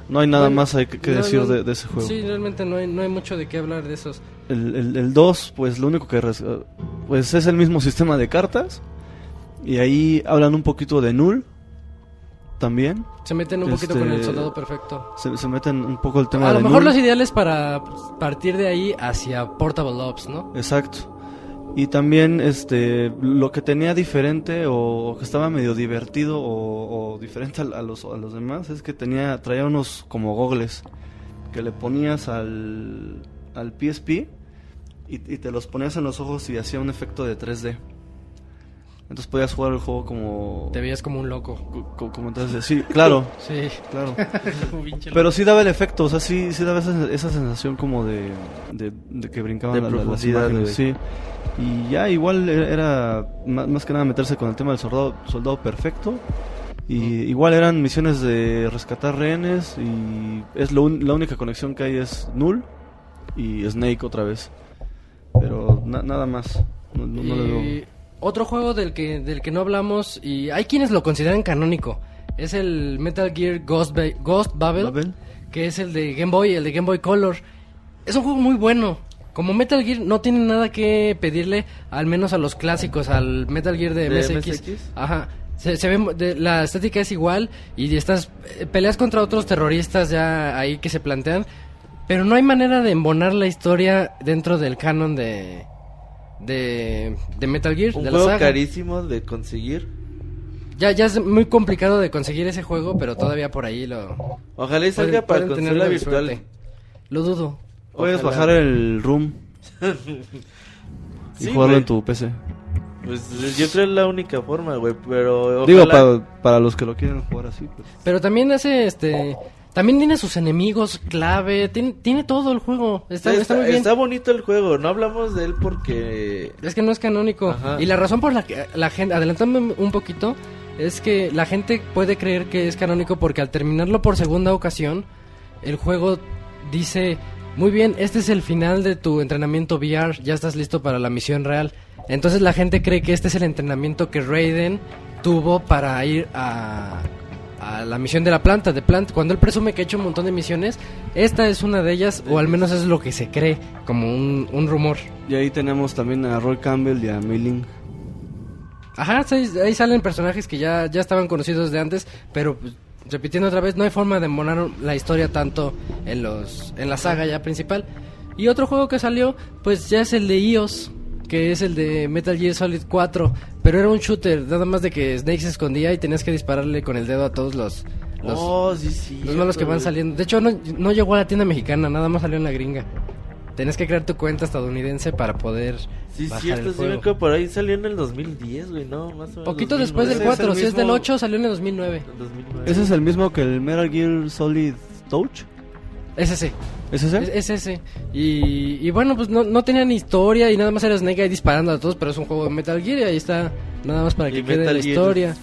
No hay nada Bueno, más hay que, que no, decir no, de, de ese juego. Sí, realmente no hay, no hay mucho de qué hablar de esos. El, el, el 2, pues lo único que... res- Pues es el mismo sistema de cartas. Y ahí hablan un poquito de Null. También. Se meten un poquito Este, con el soldado perfecto. Se, se meten un poco el tema A de lo mejor Null. los ideales para partir de ahí hacia Portable Ops, ¿no? Exacto. Y también este lo que tenía diferente o, o que estaba medio divertido o, o diferente a, a los, a los demás es que tenía traía unos como gogles que le ponías al, al PSP y, y te los ponías en los ojos y hacía un efecto de 3D. Entonces podías jugar el juego como... Te veías como un loco. co- co- como entonces, sí, claro, Sí. claro. Pero sí daba el efecto, o sea, sí, sí daba esa, esa sensación como de, de, de que brincaban De la- la- las profundidad, imágenes, sí. Y ya igual era, era más, que nada meterse con el tema del soldado, soldado perfecto. Y igual eran misiones de rescatar rehenes y es lo un- la única conexión que hay es Null y Snake otra vez. Pero na- nada más. No, no- no le veo- Y otro juego del que, del que no hablamos, y hay quienes lo consideran canónico, es el Metal Gear Ghost, Ba- Ghost Babel, ¿Babel? que es el de Game Boy, el de Game Boy Color. Es un juego muy bueno. Como Metal Gear no tiene nada que pedirle, al menos a los clásicos, al Metal Gear de, ¿De MSX. MSX? Ajá. Se, se ve, de- la estética es igual y estás eh, peleas contra otros terroristas ya ahí que se plantean, pero no hay manera de embonar la historia dentro del canon de de, de Metal Gear, Un de la juego saga. carísimo de conseguir. Ya ya es muy complicado de conseguir ese juego, pero todavía por ahí lo Ojalá y salga pueden- para tener la virtual. suerte. Lo dudo. Puedes Ojalá. bajar el Room y Sí, jugarlo güey. en tu PC. Pues yo creo es la única forma, güey, pero Digo, ojalá- para, para los que lo quieren jugar así, pues. Pero también hace este también tiene sus enemigos clave, tiene, tiene todo el juego. Está, está, está muy bien. está bonito el juego, no hablamos de él porque... Es que no es canónico. Ajá. Y la razón por la que la gente, adelantándome un poquito, es que la gente puede creer que es canónico porque al terminarlo por segunda ocasión, el juego dice, muy bien, este es el final de tu entrenamiento VR, ya estás listo para la misión real. Entonces la gente cree que este es el entrenamiento que Raiden tuvo para ir a, a la misión de la planta, de Plant. Cuando él presume que ha hecho un montón de misiones, esta es una de ellas, o al menos es lo que se cree, como un, un rumor. Y ahí tenemos también a Roy Campbell y a Mei-Ling. Ajá, ahí, ahí salen personajes que ya, ya estaban conocidos de antes, pero pues, repitiendo otra vez, no hay forma de monar la historia tanto en los en la saga ya principal. Y otro juego que salió, pues ya es el de iOS, que es el de Metal Gear Solid 4, pero era un shooter, nada más de que Snake se escondía y tenías que dispararle con el dedo a todos los los, oh, sí, sí. los malos que van saliendo. De hecho, no, no llegó a la tienda mexicana, nada más salió en la gringa. Tenías que crear tu cuenta estadounidense para poder Sí, bajar cierto, el sí, me juego. acuerdo, por ahí salió en el 2010, güey, ¿no? Más o menos. Poquito 2009. después del Ese es 4, el si es del mismo- 8, salió en el 2009. 2009. ¿Ese es el mismo que el Metal Gear Solid Touch? Es ese. ¿Es ese? Es, es ese. Y, y bueno, pues no, no tenía ni historia y nada más era Snake ahí disparando a todos, pero es un juego de Metal Gear y ahí está nada más para que Y quede Metal la Gear historia.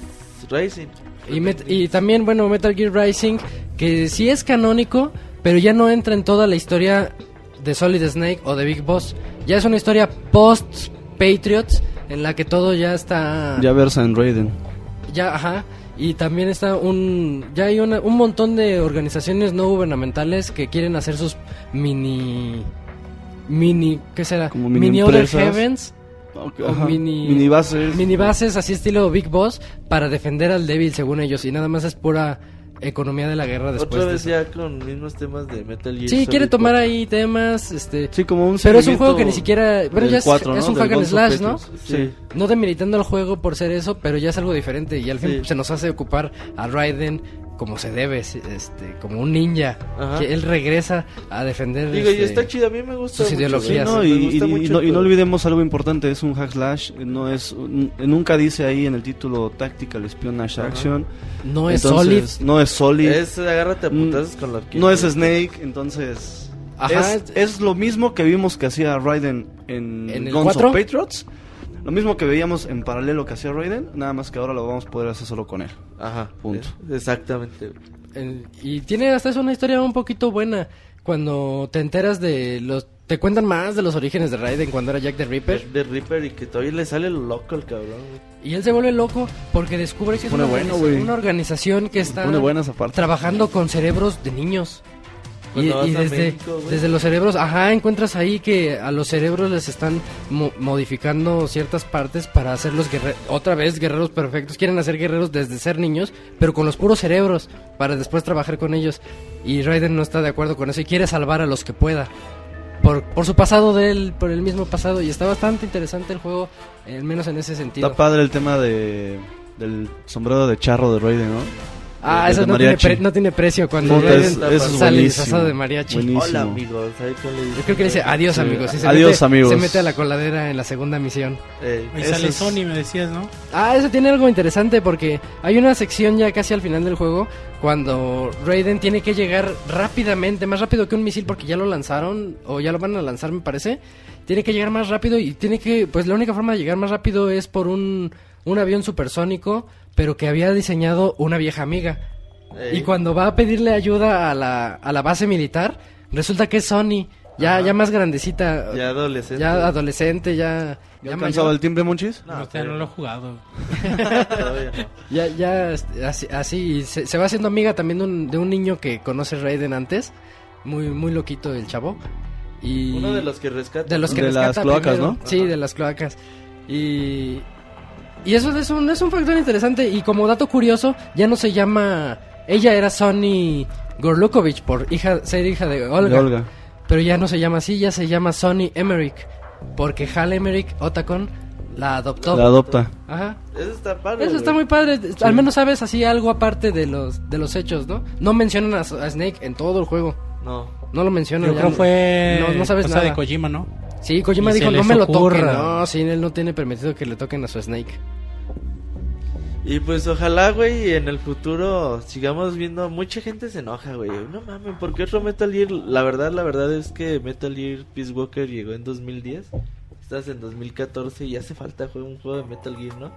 Racing. Y, Met- y también, bueno, Metal Gear Rising, que sí es canónico, pero ya no entra en toda la historia de Solid Snake o de Big Boss. Ya es una historia post-Patriots en la que todo ya está... Ya versa en Raiden. Ya, ajá. Y también está un... Ya hay una- un montón de organizaciones no gubernamentales que quieren hacer sus mini... Mini... ¿Qué será? Como mini Other empresas. Heavens. Ok, O mini- Mini bases. Mini bases así estilo Big Boss para defender al débil según ellos. Y nada más es pura economía de la guerra después Otra de vez eso. ya con mismos temas de Metal Gear. Sí, Solid quiere tomar 4. ahí temas, este... Sí, como un Pero es un juego que ni siquiera... Bueno, ya es, 4, es ¿no? un Del hack and slash, ¿no? Sí. No demeritando al juego por ser eso, pero ya es algo diferente y al fin Sí. se nos hace ocupar a Raiden como se debe, sí, este, como un ninja, Ajá. que él regresa a defender Digo, y este, está chido, a mí me gusta. sus mucho, ideologías. Sí, no, Me y, gusta y- mucho y no, y no olvidemos algo importante, es un hack slash, no es un- nunca dice ahí en el título Tactical Espionage Ajá. Action. no es Entonces, solid. No es Solid. Es agárrate a Mm, putazos con la no es Snake, entonces Ajá. es, es lo mismo que vimos que hacía Raiden en, ¿En el Guns 4? of Patriots. Lo mismo que veíamos en paralelo que hacía Raiden, nada más que ahora lo vamos a poder hacer solo con él. Ajá. Punto. es- Exactamente. El- y tiene hasta eso una historia un poquito buena cuando te enteras de los te cuentan más de los orígenes de Raiden cuando era Jack the Ripper De Ripper y que todavía le sale lo loco al cabrón. y él se vuelve loco porque descubre que es una, bueno, organiza- güey. una organización que está buenas trabajando con cerebros de niños. Y, y desde, México, desde los cerebros, ajá, encuentras ahí que a los cerebros les están mo- modificando ciertas partes para hacerlos otra vez guerreros perfectos. Quieren hacer guerreros desde ser niños, pero con los puros cerebros, para después trabajar con ellos. Y Raiden no está de acuerdo con eso y quiere salvar a los que pueda. Por, por su pasado de él, por el mismo pasado. Y está bastante interesante el juego, al menos en ese sentido. Está padre el tema de del sombrero de charro de Raiden, ¿no? Ah, De- eso de no tiene, pre- no tiene precio cuando es- sale disfrazado de mariachi. Buenísimo. Hola, amigos. ¿sabes qué le Yo creo que le dice adiós Sí. amigos. y se Adiós, mete, amigos. Se mete a la coladera en la segunda misión. Ahí Ese sale es- Sony, me decías, ¿no? Ah, eso tiene algo interesante porque hay una sección ya casi al final del juego cuando Raiden tiene que llegar rápidamente, más rápido que un misil porque ya lo lanzaron o ya lo van a lanzar me parece. Tiene que llegar más rápido y tiene que, pues la única forma de llegar más rápido es por un, un avión supersónico, pero que había diseñado una vieja amiga. Ey. Y cuando va a pedirle ayuda a la, a la base militar, resulta que es Sony, ya, Ajá. ya más grandecita, Ya adolescente. ya adolescente, ya... ¿Ya mayor. el timbre, Monchis? No, No, todavía no lo he jugado. Todavía no. Ya, ya, así, así y se, se va haciendo amiga también de un, de un niño que conoce Raiden antes, muy, muy loquito el chavo. Y Uno de los que rescata. de los que De las rescata cloacas, primero. ¿no? Sí, Ajá. de las cloacas. Y, y eso es un, es un factor interesante. Y como dato curioso, ya no se llama. Ella era Sonny Gorlukovich por hija, ser hija de Olga, De Olga. Pero ya no se llama así, ya se llama Sonny Emmerich. Porque Hal Emmerich Otacon la adoptó. La adopta. Ajá. Eso está padre. Eso está güey. muy padre. Al menos sabes así algo aparte de los de los hechos, ¿no? No mencionan a, a Snake en todo el juego. No. No lo mencionan. Yo ya creo no- fue No, no sabes cosa nada. de Kojima, ¿no? Sí, Kojima dijo, no me lo ocurra". toquen. No, sí, él no tiene permitido que le toquen a su Snake. Y pues ojalá, güey, en el futuro sigamos viendo. Mucha gente se enoja, güey. No mames, ¿por qué otro Metal Gear? La verdad, la verdad es que Metal Gear Peace Walker llegó en 2010. Estás en 2014 y hace falta jugar un juego de Metal Gear, ¿no?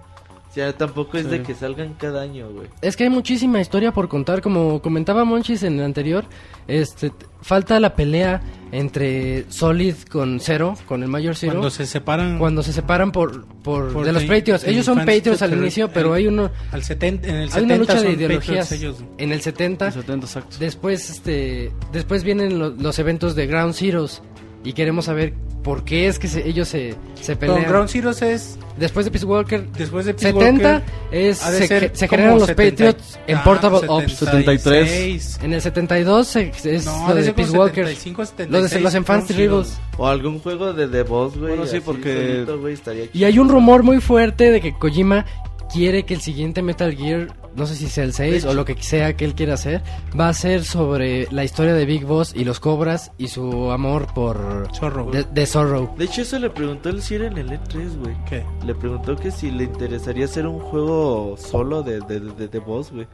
O sea, tampoco es Sí. de que salgan cada año, güey. Es que hay muchísima historia por contar, como comentaba Monchis en el anterior, este falta la pelea entre Solid con Zero, con el Mayor Zero, Cuando cuando, se separan se separan por, por, por de los Patriots. el Ellos son Patriots al inicio, pero el- hay uno al 70, en el hay 70 una lucha de ideologías. Ellos. En el 70 El 70, exacto. Después, este, después vienen lo- los eventos de Ground Zeroes y queremos saber por qué es que se- ellos se, se Con pelean. Ground Zeroes es Después de Peace Walker, después de Peace 70 Walker, es se, se generan los 70 Patriots en ah, Portable Ops. 73. En el 72 se- es No, lo de Peace Walker. 75, Los de 76, los Zeroes. Rebels. O algún juego de The Boss, güey. Bueno, sí, porque- solito, estaría Y hay un rumor muy fuerte de que Kojima quiere que el siguiente Metal Gear, no sé si sea el 6 o lo que sea que él quiera hacer, va a ser sobre la historia de Big Boss y los Cobras y su amor por Zorro, de, de Zorro. De hecho, eso le preguntó el Sir en el E3, güey. ¿Qué? Le preguntó que si le interesaría hacer un juego solo de, de, de, de Boss, güey.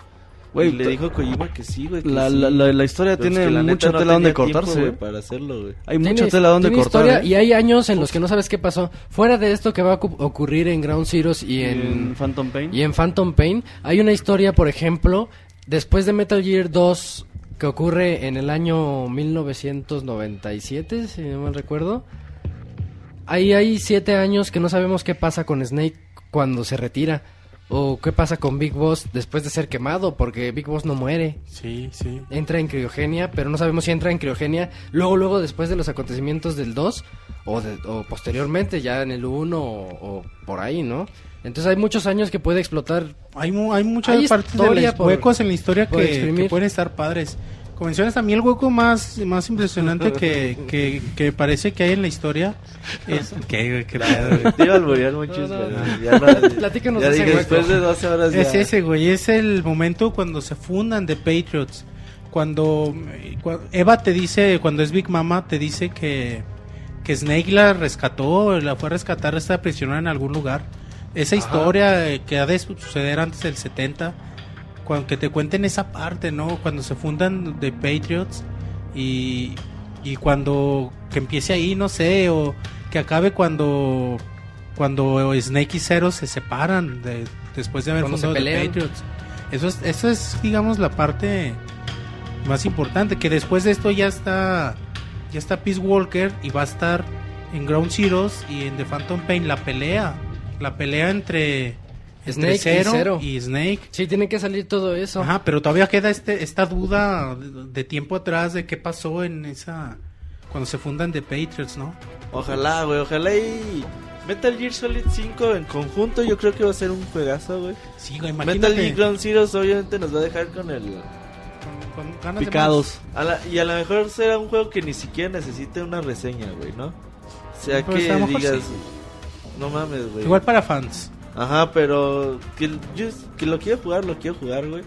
Güey, y le dijo Kojima que sí, güey. que La, sí. la, la, la historia Pero es tiene que la neta mucha no tela donde tiempo, cortarse. güey, ¿eh? para hacerlo, güey. Hay Tiene- mucha tela donde cortar. historia ¿eh? y hay años en los que no sabes qué pasó. Fuera de esto que va a ocu- ocurrir en Ground Zeroes y Y en, en Phantom Pain. y en Phantom Pain, hay una historia, por ejemplo, después de Metal Gear 2 que ocurre en el año 1997, si no mal recuerdo. Ahí hay siete años que no sabemos qué pasa con Snake cuando se retira. O qué pasa con Big Boss después de ser quemado, porque Big Boss no muere. Sí, sí. Entra en criogenia, pero no sabemos si entra en criogenia luego, luego después de los acontecimientos del 2 o, de- o posteriormente, ya en el 1 o, o por ahí, ¿no? Entonces hay muchos años que puede explotar. Hay, mu- hay muchas Hay partes de los por- huecos en la historia que, que pueden estar padres. Como mencionas, a mí el hueco más, más impresionante que, que, que parece que hay en la historia es... ¿Qué, güey? ¿Qué pedo, güey? Te iba a alburear muchos, No, no, no. ya no. Platícanos ya ese dije, hueco. después de 12 horas ya. Es ese, güey. Es el momento cuando se fundan The Patriots. Cuando eh, cua- Eva te dice, cuando es Big Mama, te dice que, que Snake la rescató, la fue a rescatar, está prisionera en algún lugar. Esa historia eh, que ha de suceder antes del 70, cuando que te cuenten esa parte, ¿no? Cuando se fundan The Patriots y, y cuando que empiece ahí, no sé, o que acabe cuando cuando Snake y Zero se separan de, después de haber Cuando fundado The. Patriots. Eso es, eso es, digamos, la parte más importante, que después de esto ya está ya está Peace Walker y va a estar en Ground Zeroes y en The Phantom Pain la pelea, la pelea entre, entre Snake y Zero Zero. y Snake. Sí, tiene que salir todo eso. Ajá, pero todavía queda este, esta duda de, de tiempo atrás de qué pasó en esa cuando se fundan The Patriots, ¿no? Ojalá, güey, ojalá y Metal Gear Solid 5 en conjunto yo creo que va a ser un juegazo, güey. Sí, güey, Metal imagínate. Gear Ground Zeroes obviamente nos va a dejar con el... con- con ganas de Picados. A la- y a lo mejor será un juego que ni siquiera necesite una reseña, güey, ¿no? O sea, Pues, que digas... sí. No mames, güey. Igual para fans. Ajá, pero que, yo, que lo quiero jugar, lo quiero jugar, güey.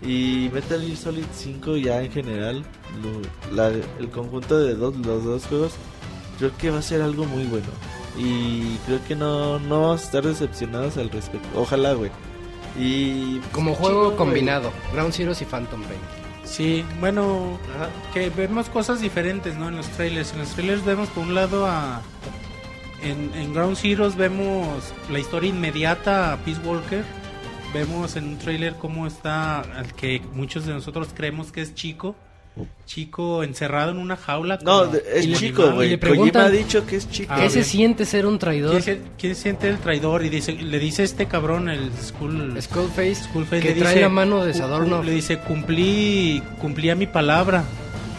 Y Metal Gear Solid 5 ya en general, lo- la- el conjunto de dos, los dos juegos, creo que va a ser algo muy bueno. Y creo que no, no vamos a estar decepcionados al respecto. Ojalá, güey. Y pues, Como juego güey. combinado, Ground Zeroes y Phantom Pain. Sí, bueno, Ajá. que vemos cosas diferentes, ¿no? En los trailers. En los trailers vemos por un lado a... En, en Ground Zeroes vemos la historia inmediata a Peace Walker. Vemos en un trailer cómo está al que muchos de nosotros creemos que es Chico. Chico encerrado en una jaula. No, es chico, güey. le Kojima ha dicho que es chico. ¿Qué se siente ser un traidor? ¿Quién, siente el traidor? Y dice, le dice este cabrón, el Skull... Skullface, Skullface que le trae dice, la mano de Sadorno. Le dice, cumplí, cumplí a mi palabra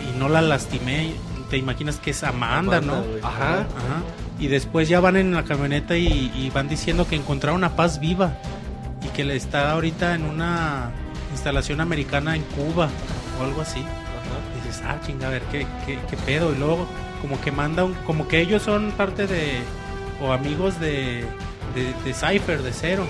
y no la lastimé. Te imaginas que es Amanda, Amanda, ¿no? güey. Ajá. Ajá. Y después ya van en la camioneta y, y van diciendo que encontraron a paz viva y que le está ahorita en una instalación americana en Cuba o algo así. Y dices, ah, chinga, a ver, ¿qué, qué, qué pedo? Y luego como que manda un, como que ellos son parte de, o amigos de, de, de Cypher, de Cero.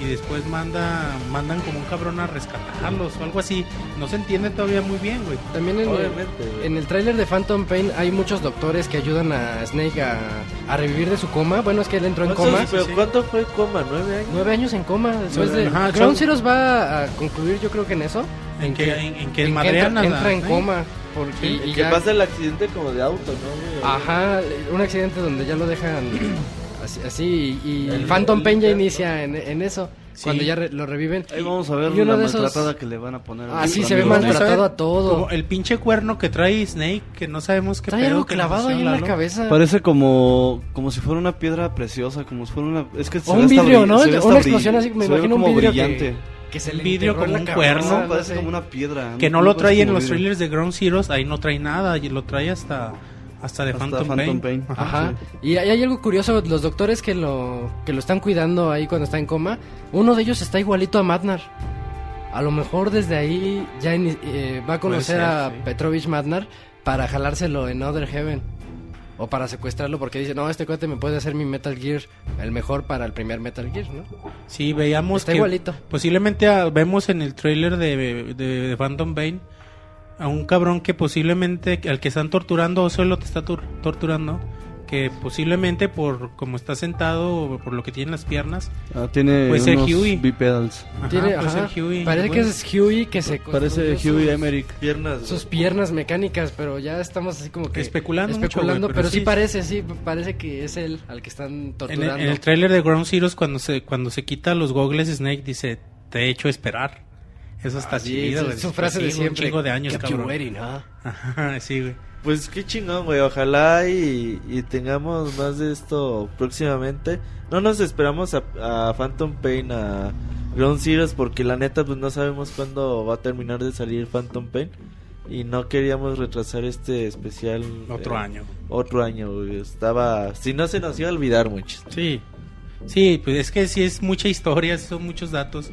Y después manda, mandan como un cabrón a rescatarlos o algo así. No se entiende todavía muy bien, güey. También en el, Obviamente, güey. en el tráiler de Phantom Pain hay muchos doctores que ayudan a Snake a, a revivir de su coma. Bueno, es que él entró en ¿Cuántos- coma. pero sí. ¿Cuánto fue coma? ¿Nueve años? Nueve años en coma. Después de... Ajá, son- Zeroes va a concluir, yo creo que en eso. En que, en, en que en entra, entra en ¿eh? coma. Porque, Y, y que ya- pasa el accidente como de auto, ¿no, güey? Ajá, un accidente donde ya lo dejan Así, así, y, y El- Phantom el Pain ya inicia en, en eso, Sí. cuando ya re- lo reviven. Ahí vamos a ver Y uno la de esos- maltratada que le van a poner. Ah, sí, se ve maltratado a todo. como el pinche cuerno que trae Snake, que no sabemos qué Trae pedo algo clavado ahí en la Lalo. cabeza. Parece como, como si fuera una piedra preciosa, como si fuera una... Es que O un vidrio, ¿no? Una explosión así, me imagino un como vidrio brillante. que, que se le vidrio como la un cabeza, cuerno. No, parece como una piedra. Que no lo parece trae en los vidrio. trailers de Ground Zeroes, ahí no trae nada, y lo trae hasta hasta de Hasta Phantom, Phantom Pain. Pain. Ajá. Ajá. Y hay, algo curioso, los doctores que lo que lo están cuidando ahí cuando está en coma, uno de ellos está igualito a Madnar. A lo mejor desde ahí ya eh, va a conocer ser, a sí. Petrovich Madnar para jalárselo en Other Heaven. O para secuestrarlo porque dice, no, este cuate me puede hacer mi Metal Gear el mejor para el primer Metal Gear, ¿no? Sí, veíamos Está que igualito. posiblemente ah, vemos en el trailer de, de, de Phantom Pain a un cabrón que posiblemente al que están torturando o solo te está tor- torturando que posiblemente por como está sentado o por lo que tiene en las piernas Ah, tiene Puede ser unos Huey. bipedals. ajá, Tiene, puede ajá, ser Huey. parece que es Huey que se Parece Huey sus- Emmerich. Piernas. sus piernas mecánicas, pero ya estamos así como que Especulando mucho, especulando, güey, pero, pero sí, sí- parece, sí, parece que es él al que están en el, torturando. en el trailer de Ground Zeroes cuando se cuando se quita los gogles Snake dice te he hecho esperar eso está Ah, sí, chido güey. su frase de Sí, siempre. un chingo de años cabrón waiting, huh? Ajá, sí güey Pues qué chingón, güey. Ojalá y, y tengamos más de esto próximamente. No nos esperamos a, a Phantom Pain, a Ground Zeroes, porque la neta, pues no sabemos cuándo va a terminar de salir Phantom Pain. Y no queríamos retrasar este especial. otro eh, año Otro año, güey. Estaba. Si no se nos iba a olvidar mucho. Sí, sí, pues es que sí es mucha historia, son muchos datos.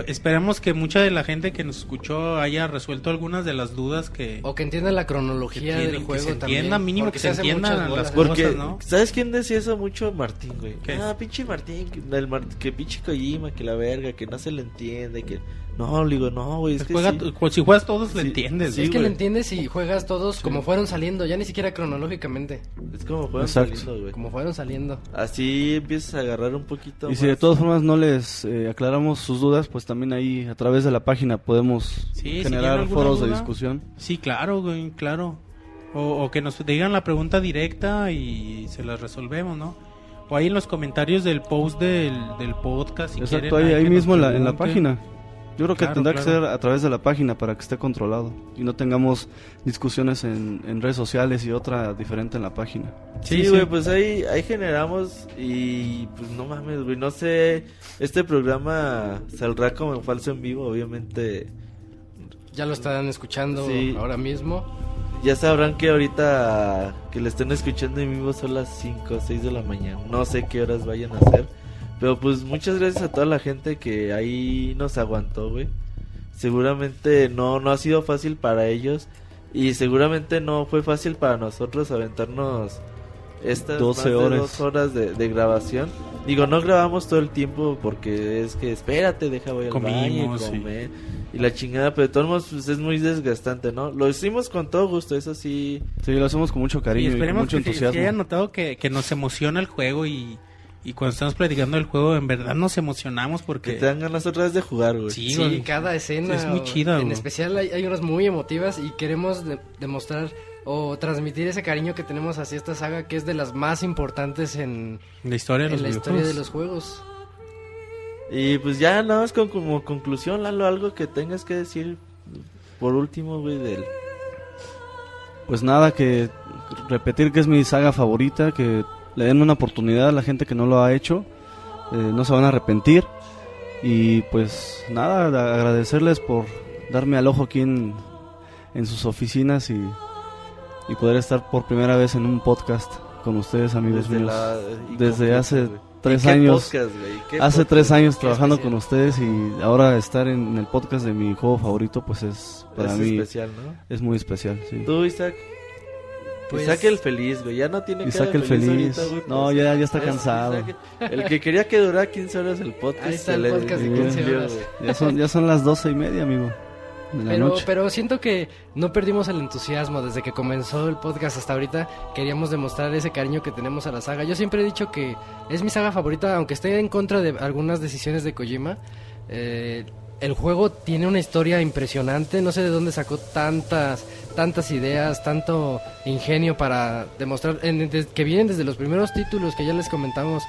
Esperemos que mucha de la gente que nos escuchó haya resuelto algunas de las dudas que... O que entiendan la que cronología tienen, del que juego se también. entienda, mínimo porque que se hacen entiendan las bolas. cosas. Porque, ¿no? ¿sabes quién decía eso mucho? Martín, güey. ¿Qué? Ah, pinche Martín, que, el Mar- que pinche Kojima, que la verga, que no se le entiende, que... No, le digo, no, güey, es que Juega sí. pues, si juegas todos, Sí, entiendes. sí, es que güey. lo entiendes y juegas todos como fueron saliendo, ya ni siquiera cronológicamente, Es como fueron Exacto. saliendo, güey. como fueron saliendo. Así empiezas a agarrar un poquito Y si de más. todas formas no les eh, aclaramos sus dudas, pues también ahí a través de la página podemos si generar alguna foros de duda. discusión. Sí, claro, güey, claro. O, o que nos digan la pregunta directa y se la resolvemos, ¿no? O ahí en los comentarios del post del, del podcast. Si Exacto, quieren, ahí, ahí mismo en la, en la página. Yo creo que Claro, tendrá claro. que ser a través de la página para que esté controlado y no tengamos discusiones en, en redes sociales y otra diferente en la página. Sí, Sí, güey, sí. pues ahí, ahí generamos y pues no mames, güey, no sé, este programa saldrá como en falso en vivo, obviamente. Ya lo estarán escuchando Sí. ahora mismo. Ya sabrán que ahorita que le estén escuchando en vivo son las 5 o 6 de la mañana. No sé qué horas vayan a hacer. Pero pues muchas gracias a toda la gente que ahí nos aguantó, güey. Seguramente no, no ha sido fácil para ellos. Y seguramente no fue fácil para nosotros aventarnos estas 12 más de horas. dos horas de, de grabación. Digo, no grabamos todo el tiempo porque es que espérate, deja voy al baño y Comimos, sí. comer. Y la chingada, pero de todos modos pues, es muy desgastante, ¿no? Lo hicimos con todo gusto, eso sí. Sí, lo hacemos con mucho Y cariño y, con esperemos mucho que si- si entusiasmo. hayan notado que, que nos emociona el juego y, y cuando estamos platicando del juego, en verdad nos emocionamos Que porque... te dan ganas otra vez de jugar, güey. Sí, Sí, güey. cada escena. Es muy chida, En güey. especial hay, hay unas muy emotivas y queremos de- demostrar o transmitir ese cariño que tenemos hacia esta saga que es de las más importantes en, La historia de en los la historia de los juegos. Y pues ya nada más con, como conclusión, Lalo, algo que tengas que decir por último, güey, del... Pues nada, que repetir que es mi saga favorita, que le den una oportunidad a la gente que no lo ha hecho, eh, no se van a arrepentir. Y pues nada, agradecerles por darme al ojo aquí en, en sus oficinas y, y poder estar por primera vez en un podcast con ustedes, amigos Desde, míos. la, Desde hace tres ¿Y qué años. podcast, Hace podcast? tres años trabajando especial. con ustedes y ahora estar en el podcast de mi juego favorito, pues es para es mí especial, ¿no? es muy especial. Sí. Tú, Isaac. Pues- Isaac el feliz, güey. Ya no tiene Isaac cara el feliz. ahorita, güey, No, pues, ya- ya está es cansado. Isaac. El que quería que durara 15 horas el podcast. Ahí está el podcast de se 15 cumplió, horas. Ya son, ya son las doce y media, amigo. De la Pero, noche. pero siento que no perdimos el entusiasmo desde que comenzó el podcast hasta ahorita. Queríamos demostrar ese cariño que tenemos a la saga. Yo siempre he dicho que es mi saga favorita, aunque esté en contra de algunas decisiones de Kojima. eh, el juego tiene una historia impresionante. No sé de dónde sacó tantas, tantas ideas, tanto ingenio para demostrar en- de- que vienen desde los primeros títulos que ya les comentamos.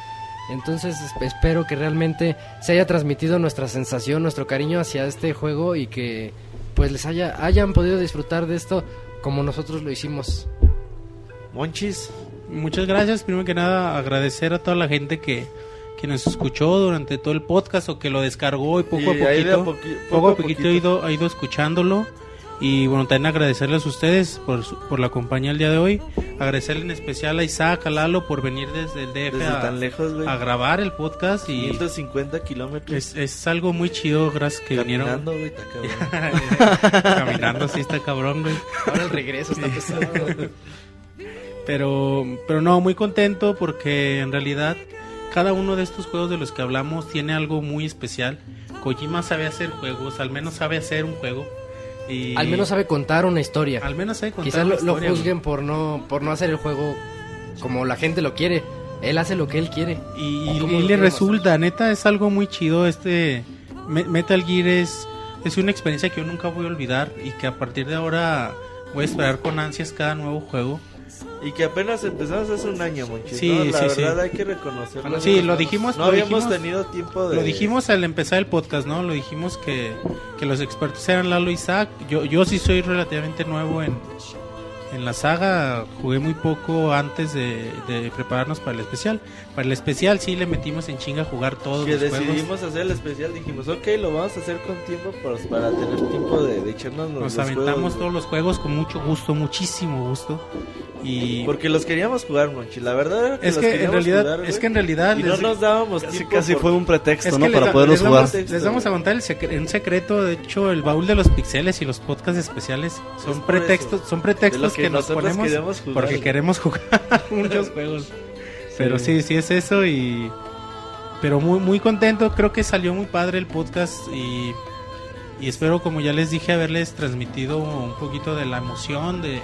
Entonces esp- espero que realmente se haya transmitido nuestra sensación, nuestro cariño hacia este juego y que pues les haya hayan podido disfrutar de esto como nosotros lo hicimos. Monchis, Muchas gracias. Primero que nada, agradecer a toda la gente que, que nos escuchó durante todo el podcast o que lo descargó y poco Y a poquito, poqui- poco a poquito, Ha, ido, ha ido escuchándolo. Y bueno, también agradecerles a ustedes por, su- por la compañía el día de hoy. Agradecerle en especial a Isaac, a Lalo por venir desde el DF desde a, tan lejos, a grabar el podcast. Y 150 kilómetros. es, es algo muy chido, gracias que vinieron. Caminando, güey, está cabrón. Caminando, sí está cabrón, güey. Ahora el regreso está pesado. Pero, pero no, muy contento porque en realidad cada uno de estos juegos de los que hablamos tiene algo muy especial. Kojima sabe hacer juegos, al menos sabe hacer un juego. Y Al menos sabe contar una historia. al menos sabe contar Quizás una lo, lo historia, juzguen por no por no hacer el juego como la gente lo quiere. Él hace lo que él quiere. Y, ¿O y- y lo le resulta, neta, es algo muy chido. Este Me- Metal Gear es, es una experiencia que yo nunca voy a olvidar y que a partir de ahora voy a esperar con ansias cada nuevo juego. Y que apenas empezamos hace un año, Monchis. Sí, ¿no? La sí, sí. verdad hay que reconocerlo. Sí, lo dijimos- No lo habíamos dijimos- tenido tiempo de... Lo dijimos al empezar el podcast, ¿no? Lo dijimos que, que los expertos eran Lalo y Isaac. Yo, yo sí soy relativamente nuevo en, en la saga. Jugué muy poco antes de, de prepararnos para el especial. Para el especial sí le metimos en chinga a jugar todos Que los juegos. decidimos hacer el especial, dijimos, ok, lo vamos a hacer con tiempo pues, para tener tiempo de, de echarnos los, Nos los aventamos juegos, todos los juegos con mucho gusto, muchísimo gusto. Y Porque los queríamos jugar, Monchi. La verdad era que es los que en realidad, jugar, es güey, que en realidad Y no les- nos dábamos tiempo casi por- fue un pretexto, Es ¿no? que les, Para da- poderlos les jugar. damos, les vamos a contar el secre- un secreto. De hecho, el baúl de los pixeles y los podcasts especiales son pretextos, eso. son pretextos los que, nos nosotros ponemos queremos jugar, porque queremos jugar muchos juegos. Pero sí, sí es eso y pero muy muy contento. Creo que salió muy padre el podcast y y espero, como ya les dije, haberles transmitido un poquito de la emoción de,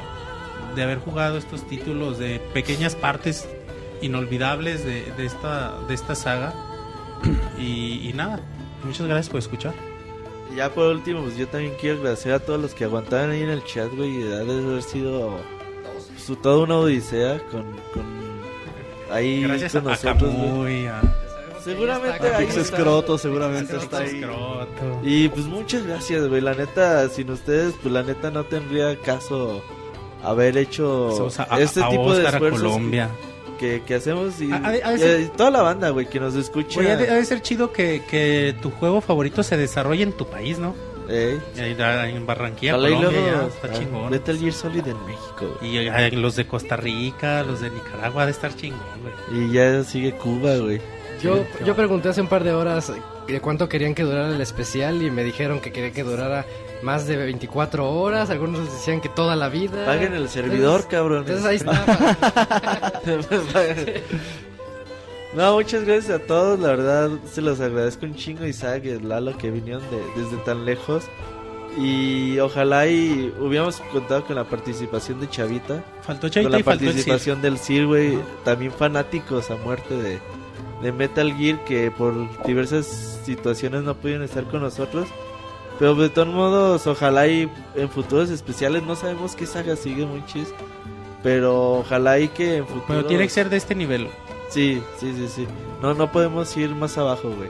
de haber jugado estos títulos de pequeñas partes inolvidables de, de esta de esta saga. Y, y nada, muchas gracias por escuchar. Ya por último, pues yo también quiero agradecer a todos los que aguantaban ahí en el chat, güey. Y de haber sido su, toda una odisea con, con ahí Gracias con a nosotros, güey. A Seguramente Está ahí Pix está. Escroto seguramente Pix está ahí. Escroto. Y pues muchas gracias, güey. La neta, sin ustedes, pues la neta no tendría caso haber hecho Saludos a- este a tipo de Oscar, a esfuerzos Colombia. que, que hacemos y, de- de y- ser- y toda la banda, güey, que nos escucha. Oye, ha de, ha de ser chido que, que tu juego favorito se desarrolle en tu país, ¿no? Ey. Ahí En Barranquilla, Ojalá y Colombia, luego ya, está ah, chingón. Metal Gear Solid en México. güey. Y los de Costa Rica, los de Nicaragua, ha de estar chingón, güey. Y ya sigue Cuba, güey. Yo, yo pregunté hace un par de horas de cuánto querían que durara el especial y me dijeron que querían que durara más de 24 horas. Algunos decían que toda la vida. Paguen el servidor, cabrón. Entonces ahí está. No, muchas gracias a todos, la verdad se los agradezco un chingo Isaac y Lalo que vinieron de- desde tan lejos y ojalá y hubiéramos contado con la participación de Chavita, Faltó con Chaita la y faltó el participación del Sir, güey, también fanáticos a muerte de, de Metal Gear que por diversas situaciones no pudieron estar con nosotros. Pero de todos modos, ojalá y en futuros especiales, no sabemos qué saga sigue, muy chis. Pero ojalá y que en futuro... Pero tiene que ser de este nivel. Sí, sí, sí, sí. No, no podemos ir más abajo, güey.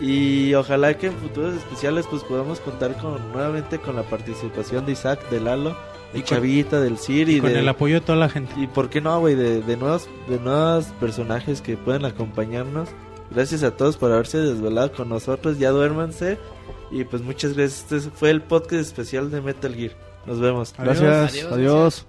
Y ojalá que en futuros especiales pues podamos contar con nuevamente con la participación de Isaac, de Lalo, de Y con- Chavita, del Sir y, con de... el apoyo de toda la gente. Y por qué no, güey, de, de nuevos de nuevos personajes que pueden acompañarnos. Gracias a todos por haberse desvelado con nosotros. Ya duérmanse. Y pues muchas gracias. Este fue el podcast especial de Metal Gear. Nos vemos. Gracias, Adiós. adiós.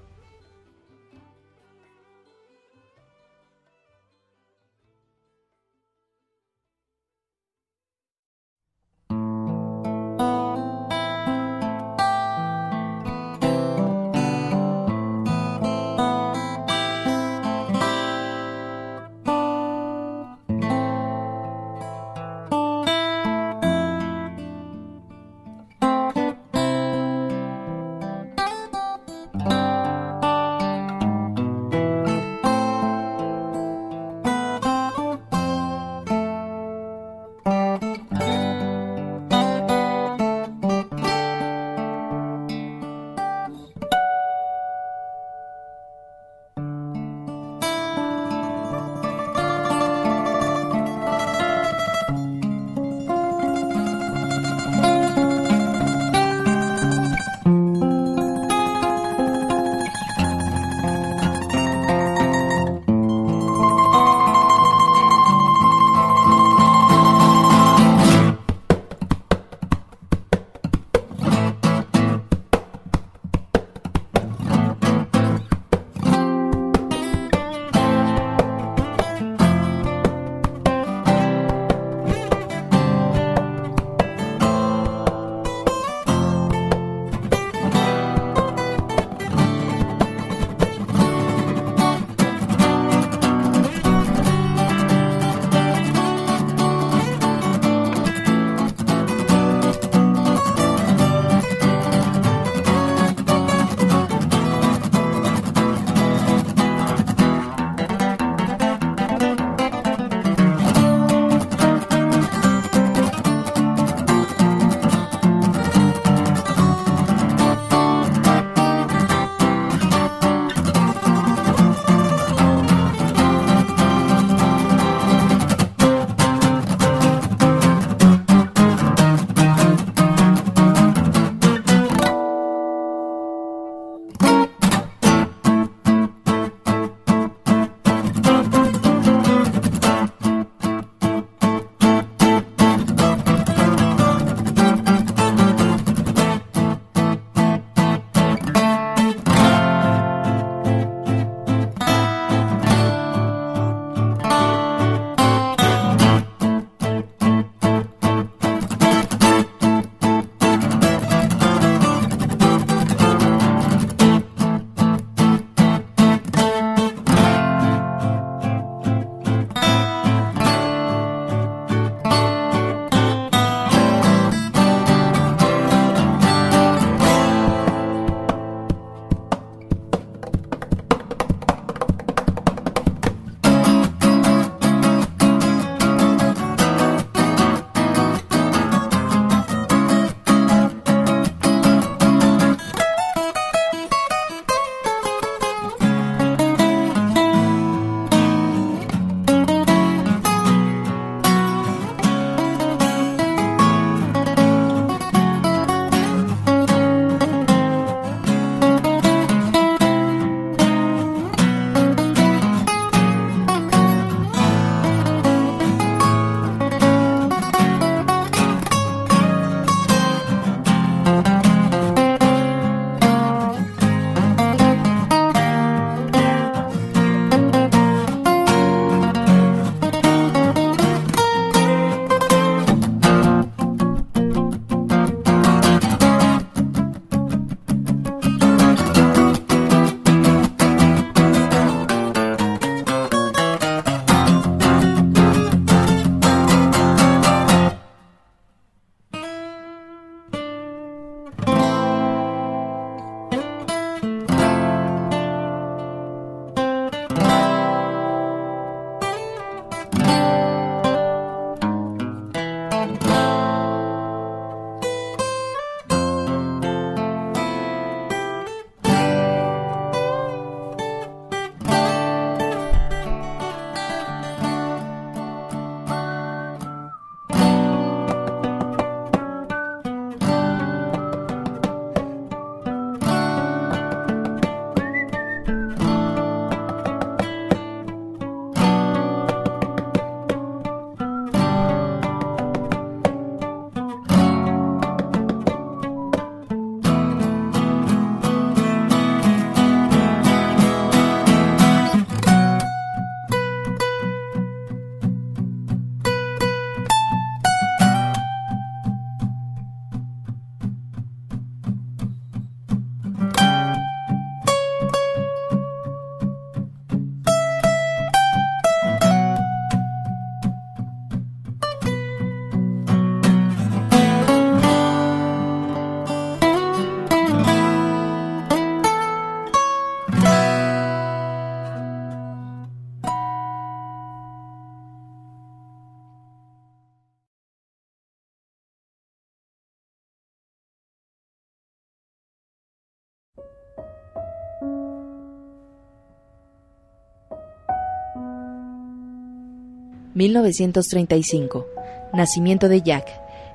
1935. Nacimiento de Jack,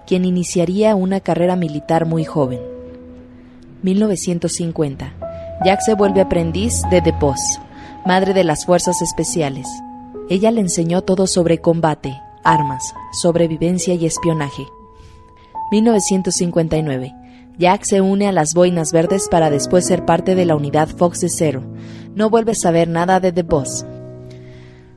quien iniciaría una carrera militar muy joven. 1950. Jack se vuelve aprendiz de Boss, madre de las fuerzas especiales. Ella le enseñó todo sobre combate, armas, sobrevivencia y espionaje. 1959. Jack se une a las Boinas Verdes para después ser parte de la unidad Fox de Zero. No vuelve a saber nada de The Boss.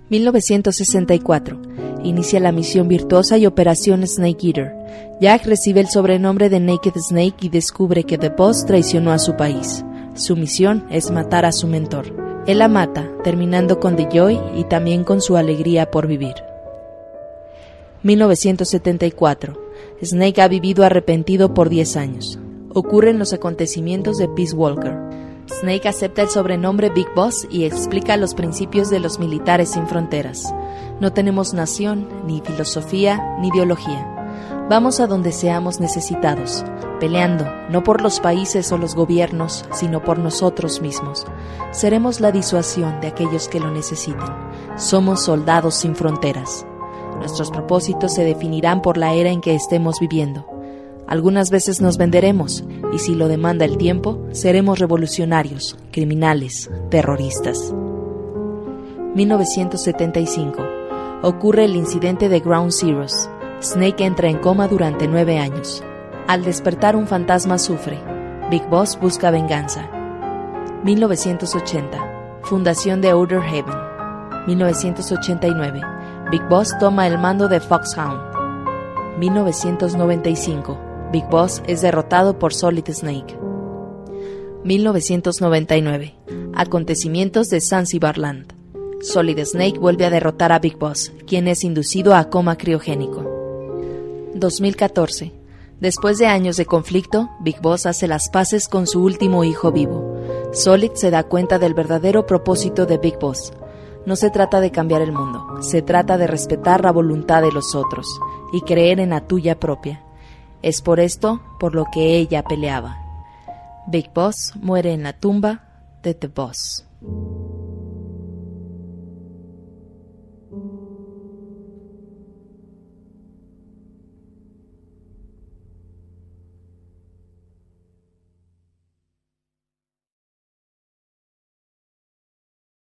1964. Inicia la misión virtuosa y Operación Snake Eater. Jack recibe el sobrenombre de Naked Snake y descubre que The Boss traicionó a su país. Su misión es matar a su mentor. Él la mata, terminando con The Joy y también con su alegría por vivir. 1974. Snake ha vivido arrepentido por 10 años. Ocurren los acontecimientos de Peace Walker. Snake acepta el sobrenombre Big Boss y explica los principios de los militares sin fronteras. No tenemos nación, ni filosofía, ni ideología. Vamos a donde seamos necesitados, peleando no por los países o los gobiernos, sino por nosotros mismos. Seremos la disuasión de aquellos que lo necesiten. Somos soldados sin fronteras. Nuestros propósitos se definirán por la era en que estemos viviendo. Algunas veces nos venderemos, y si lo demanda el tiempo, seremos revolucionarios, criminales, terroristas. 1975. Ocurre el incidente de Ground Zeroes. Snake entra en coma durante nueve años. Al despertar un fantasma sufre. Big Boss busca venganza. 1980. Fundación de Outer Heaven. 1989. Big Boss toma el mando de Foxhound. 1995. Big Boss es derrotado por Solid Snake. 1999. Acontecimientos de Zanzibar Land. Solid Snake vuelve a derrotar a Big Boss, quien es inducido a coma criogénico. 2014. Después de años de conflicto, Big Boss hace las paces con su último hijo vivo. Solid se da cuenta del verdadero propósito de Big Boss. No se trata de cambiar el mundo, se trata de respetar la voluntad de los otros y creer en la tuya propia. Es por esto por lo que ella peleaba. Big Boss muere en la tumba de The Boss.